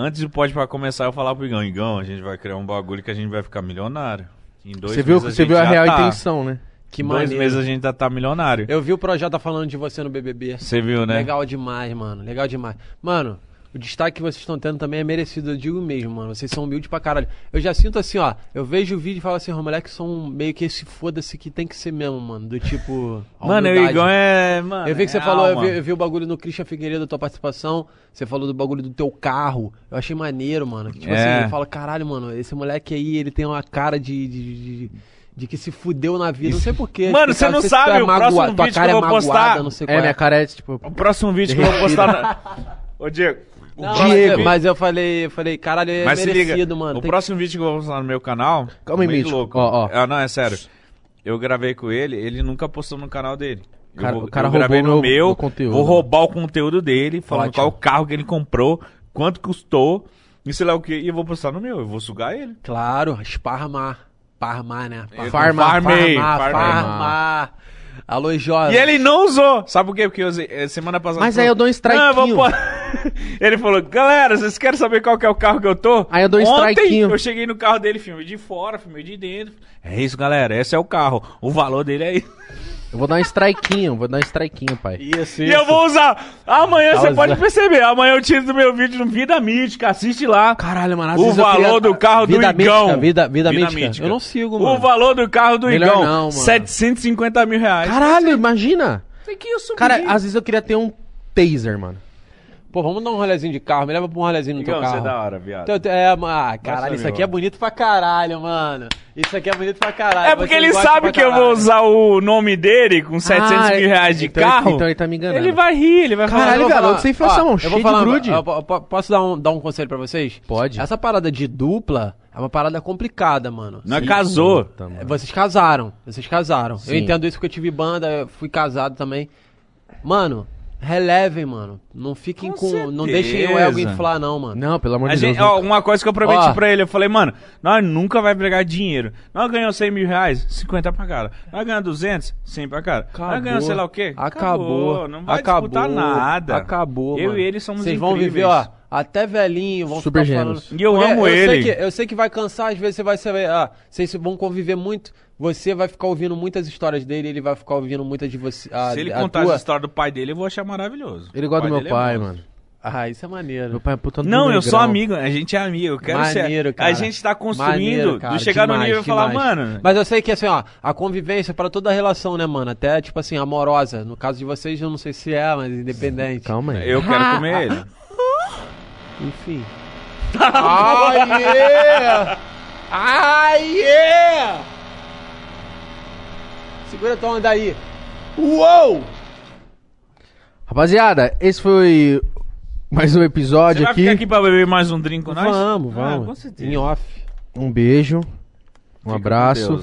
[SPEAKER 2] Antes do Pode Pra começar, eu falar pro Igão, Igão, a gente vai criar um bagulho que a gente vai ficar milionário. Em dois
[SPEAKER 8] Você viu,
[SPEAKER 2] meses
[SPEAKER 8] você
[SPEAKER 2] gente
[SPEAKER 8] viu a
[SPEAKER 2] já
[SPEAKER 8] real
[SPEAKER 2] tá.
[SPEAKER 8] intenção, né?
[SPEAKER 3] Que
[SPEAKER 2] Em dois
[SPEAKER 3] maneiro.
[SPEAKER 2] meses a gente já tá milionário.
[SPEAKER 3] Eu vi o Projota falando de você no BBB.
[SPEAKER 2] Você viu, né?
[SPEAKER 3] Legal demais, mano. Legal demais. Mano, o destaque que vocês estão tendo também é merecido, eu digo mesmo, mano. Vocês são humildes pra caralho. Eu já sinto assim, ó. Eu vejo o vídeo e falo assim, os moleques são meio que esse foda-se que tem que ser mesmo, mano. Do tipo.
[SPEAKER 2] Mano, o. Igão é. Mano,
[SPEAKER 3] Eu vi que você
[SPEAKER 2] é
[SPEAKER 3] falou, eu vi, eu vi o bagulho no Christian Figueiredo, da tua participação. Você falou do bagulho do teu carro. Eu achei maneiro, mano. Que, tipo
[SPEAKER 2] É.
[SPEAKER 3] assim, eu falo, caralho, mano, esse moleque aí, ele tem uma cara de. de, de- de que se fudeu na vida. Não sei porquê.
[SPEAKER 2] Mano,
[SPEAKER 3] Tipo,
[SPEAKER 2] você não
[SPEAKER 3] se tu
[SPEAKER 2] sabe,
[SPEAKER 3] é
[SPEAKER 2] o próximo vídeo que
[SPEAKER 3] cara
[SPEAKER 2] eu
[SPEAKER 3] é
[SPEAKER 2] vou postar-
[SPEAKER 3] magoada, não sei qual
[SPEAKER 8] É,
[SPEAKER 3] é.
[SPEAKER 8] minha cara é tipo.
[SPEAKER 2] O próximo vídeo que eu vou postar. Na... Ô, Diego.
[SPEAKER 3] Não,
[SPEAKER 2] próximo
[SPEAKER 3] mas, eu, eu falei, eu falei, caralho, é
[SPEAKER 2] Mas se
[SPEAKER 3] merecido,
[SPEAKER 2] liga,
[SPEAKER 3] mano.
[SPEAKER 2] o
[SPEAKER 3] Tem-
[SPEAKER 2] próximo vídeo que eu vou postar no meu canal.
[SPEAKER 8] Calma aí, Mítico.
[SPEAKER 2] louco.
[SPEAKER 8] Ó, ó.
[SPEAKER 2] Ah, não, é sério. Eu gravei com ele, ele nunca postou no canal dele. Eu
[SPEAKER 8] Cara-
[SPEAKER 2] vou-
[SPEAKER 8] o cara
[SPEAKER 2] eu gravei no
[SPEAKER 8] meu-
[SPEAKER 2] meu,
[SPEAKER 8] conteúdo.
[SPEAKER 2] vou roubar o conteúdo dele, falando
[SPEAKER 3] Ótimo.
[SPEAKER 2] qual o carro que ele comprou, quanto custou, e sei lá o que, e eu vou postar no meu, eu vou sugar ele.
[SPEAKER 3] Claro, esparmar. Parmar, né?
[SPEAKER 2] Eu
[SPEAKER 8] Farmar,
[SPEAKER 2] farmei,
[SPEAKER 3] farmar,
[SPEAKER 2] farmei.
[SPEAKER 3] farmar. Alô, jovem.
[SPEAKER 2] E ele não usou. Sabe por quê? Porque eu eh, semana passada.
[SPEAKER 8] Mas aí eu dou um strikezinho.
[SPEAKER 2] "Não, eu vou pôr-" ele falou, galera, vocês querem saber qual que é o carro que eu tô?
[SPEAKER 8] Aí eu dou um
[SPEAKER 2] Ontem eu cheguei no carro dele, filmei de fora, filmei de dentro. É isso, galera, esse é o carro. O valor dele é isso.
[SPEAKER 8] Eu vou dar um strikezinho, vou dar um strikezinho, pai.
[SPEAKER 3] Isso,
[SPEAKER 2] E eu vou usar. Amanhã
[SPEAKER 3] Tá
[SPEAKER 2] você
[SPEAKER 3] usando.
[SPEAKER 2] pode perceber. Amanhã eu tiro do meu vídeo no Vida Mítica. Assiste lá.
[SPEAKER 8] Caralho, mano,
[SPEAKER 2] O valor
[SPEAKER 8] queria-
[SPEAKER 2] do carro
[SPEAKER 3] Vida
[SPEAKER 2] do Igão.
[SPEAKER 3] mística, vida- vida mística. Eu não sigo, mano.
[SPEAKER 2] O valor do carro do
[SPEAKER 8] Melhor
[SPEAKER 2] Igão.
[SPEAKER 8] não, mano.
[SPEAKER 2] 750 mil reais.
[SPEAKER 8] Caralho, imagina.
[SPEAKER 2] Tem que eu subir.
[SPEAKER 8] Cara, às vezes eu queria ter um taser, mano.
[SPEAKER 3] Pô, vamos dar um rolezinho de carro. Me leva pra um rolezinho no
[SPEAKER 2] Igão,
[SPEAKER 3] teu
[SPEAKER 2] você
[SPEAKER 3] carro.
[SPEAKER 2] é da hora, viado.
[SPEAKER 3] Então, é, ah, caralho, isso aqui é bonito pra caralho, mano. Isso aqui é bonito pra caralho.
[SPEAKER 2] É porque ele sabe que eu vou
[SPEAKER 3] caralho.
[SPEAKER 2] usar o nome dele com 700
[SPEAKER 8] Ah,
[SPEAKER 2] mil reais de
[SPEAKER 8] então-
[SPEAKER 2] carro.
[SPEAKER 8] Então ele tá me enganando.
[SPEAKER 2] ele vai rir, ele vai falar.
[SPEAKER 8] Caralho,
[SPEAKER 3] Eu vou
[SPEAKER 8] garoto,
[SPEAKER 3] falar-
[SPEAKER 8] sem inflação,
[SPEAKER 3] ó, eu
[SPEAKER 8] cheio
[SPEAKER 3] vou
[SPEAKER 8] de
[SPEAKER 3] falar,
[SPEAKER 8] grude.
[SPEAKER 3] eu- eu- eu- Posso dar um, dar um conselho pra vocês?
[SPEAKER 8] Pode.
[SPEAKER 3] Essa parada de dupla é uma parada complicada, mano.
[SPEAKER 2] Não é casou.
[SPEAKER 3] É. Vocês casaram, vocês casaram.
[SPEAKER 8] Sim.
[SPEAKER 3] Eu entendo isso porque eu tive banda, eu fui casado também. Mano, relevem, mano. Não fiquem
[SPEAKER 2] Com
[SPEAKER 3] com. Não deixem o ego inflar, não, mano.
[SPEAKER 8] Não, pelo amor
[SPEAKER 2] A
[SPEAKER 8] de
[SPEAKER 2] gente,
[SPEAKER 8] Deus.
[SPEAKER 2] ó, uma coisa que eu prometi
[SPEAKER 3] Ó.
[SPEAKER 2] pra ele, eu falei, mano, nós nunca vai pegar dinheiro. Nós ganhamos 100 mil reais, 50 pra cara. Nós ganhamos 200, 100 pra cara.
[SPEAKER 3] Acabou.
[SPEAKER 2] Nós ganhamos sei lá o quê?
[SPEAKER 3] Acabou.
[SPEAKER 2] Não vai
[SPEAKER 3] acabou,
[SPEAKER 2] disputar nada.
[SPEAKER 3] Acabou.
[SPEAKER 2] Eu
[SPEAKER 3] mano.
[SPEAKER 2] e ele somos
[SPEAKER 3] Vocês vão
[SPEAKER 2] incríveis.
[SPEAKER 3] viver, ó, até velhinho, vão
[SPEAKER 8] Super
[SPEAKER 3] ficar
[SPEAKER 8] gêmeos.
[SPEAKER 3] falando.
[SPEAKER 2] E eu
[SPEAKER 3] Porque
[SPEAKER 2] amo
[SPEAKER 3] eu
[SPEAKER 2] ele.
[SPEAKER 3] Sei que, eu sei que vai cansar, às vezes você vai saber. Ah, vocês vão conviver muito. Você vai ficar ouvindo muitas histórias dele, ele vai ficar ouvindo muitas de você. a-
[SPEAKER 2] Se ele
[SPEAKER 3] a
[SPEAKER 2] contar
[SPEAKER 3] tua.
[SPEAKER 2] a história do pai dele, eu vou achar maravilhoso.
[SPEAKER 8] Ele gosta do meu
[SPEAKER 2] é
[SPEAKER 8] pai,
[SPEAKER 2] monstro.
[SPEAKER 8] mano.
[SPEAKER 3] Ah, isso é maneiro.
[SPEAKER 1] Meu pai é puta do
[SPEAKER 2] Não, eu sou
[SPEAKER 1] negrão.
[SPEAKER 2] amigo, a gente é amigo. Eu quero
[SPEAKER 3] Maneiro,
[SPEAKER 2] ser.
[SPEAKER 3] cara.
[SPEAKER 2] A gente tá construindo
[SPEAKER 3] Maneiro, cara,
[SPEAKER 2] do chegar no
[SPEAKER 3] demais,
[SPEAKER 2] nível e falar, mano.
[SPEAKER 3] Mas eu sei que assim, ó, a convivência para toda relação, né, mano? Até, tipo assim, amorosa. No caso de vocês, eu não sei se é, mas independente.
[SPEAKER 1] Calma aí.
[SPEAKER 2] Eu quero comer ele.
[SPEAKER 3] Enfim. ah, yeah! Ah, yeah! Segura a tua onda aí. Uou!
[SPEAKER 1] Rapaziada, esse foi mais um
[SPEAKER 2] Você
[SPEAKER 1] episódio
[SPEAKER 2] vai
[SPEAKER 1] aqui.
[SPEAKER 2] ficar aqui pra beber mais um drink com nós?
[SPEAKER 3] Vamos,
[SPEAKER 2] Ah,
[SPEAKER 3] vamos.
[SPEAKER 2] com certeza.
[SPEAKER 3] em off.
[SPEAKER 1] Um beijo. Um
[SPEAKER 2] Fica
[SPEAKER 1] abraço.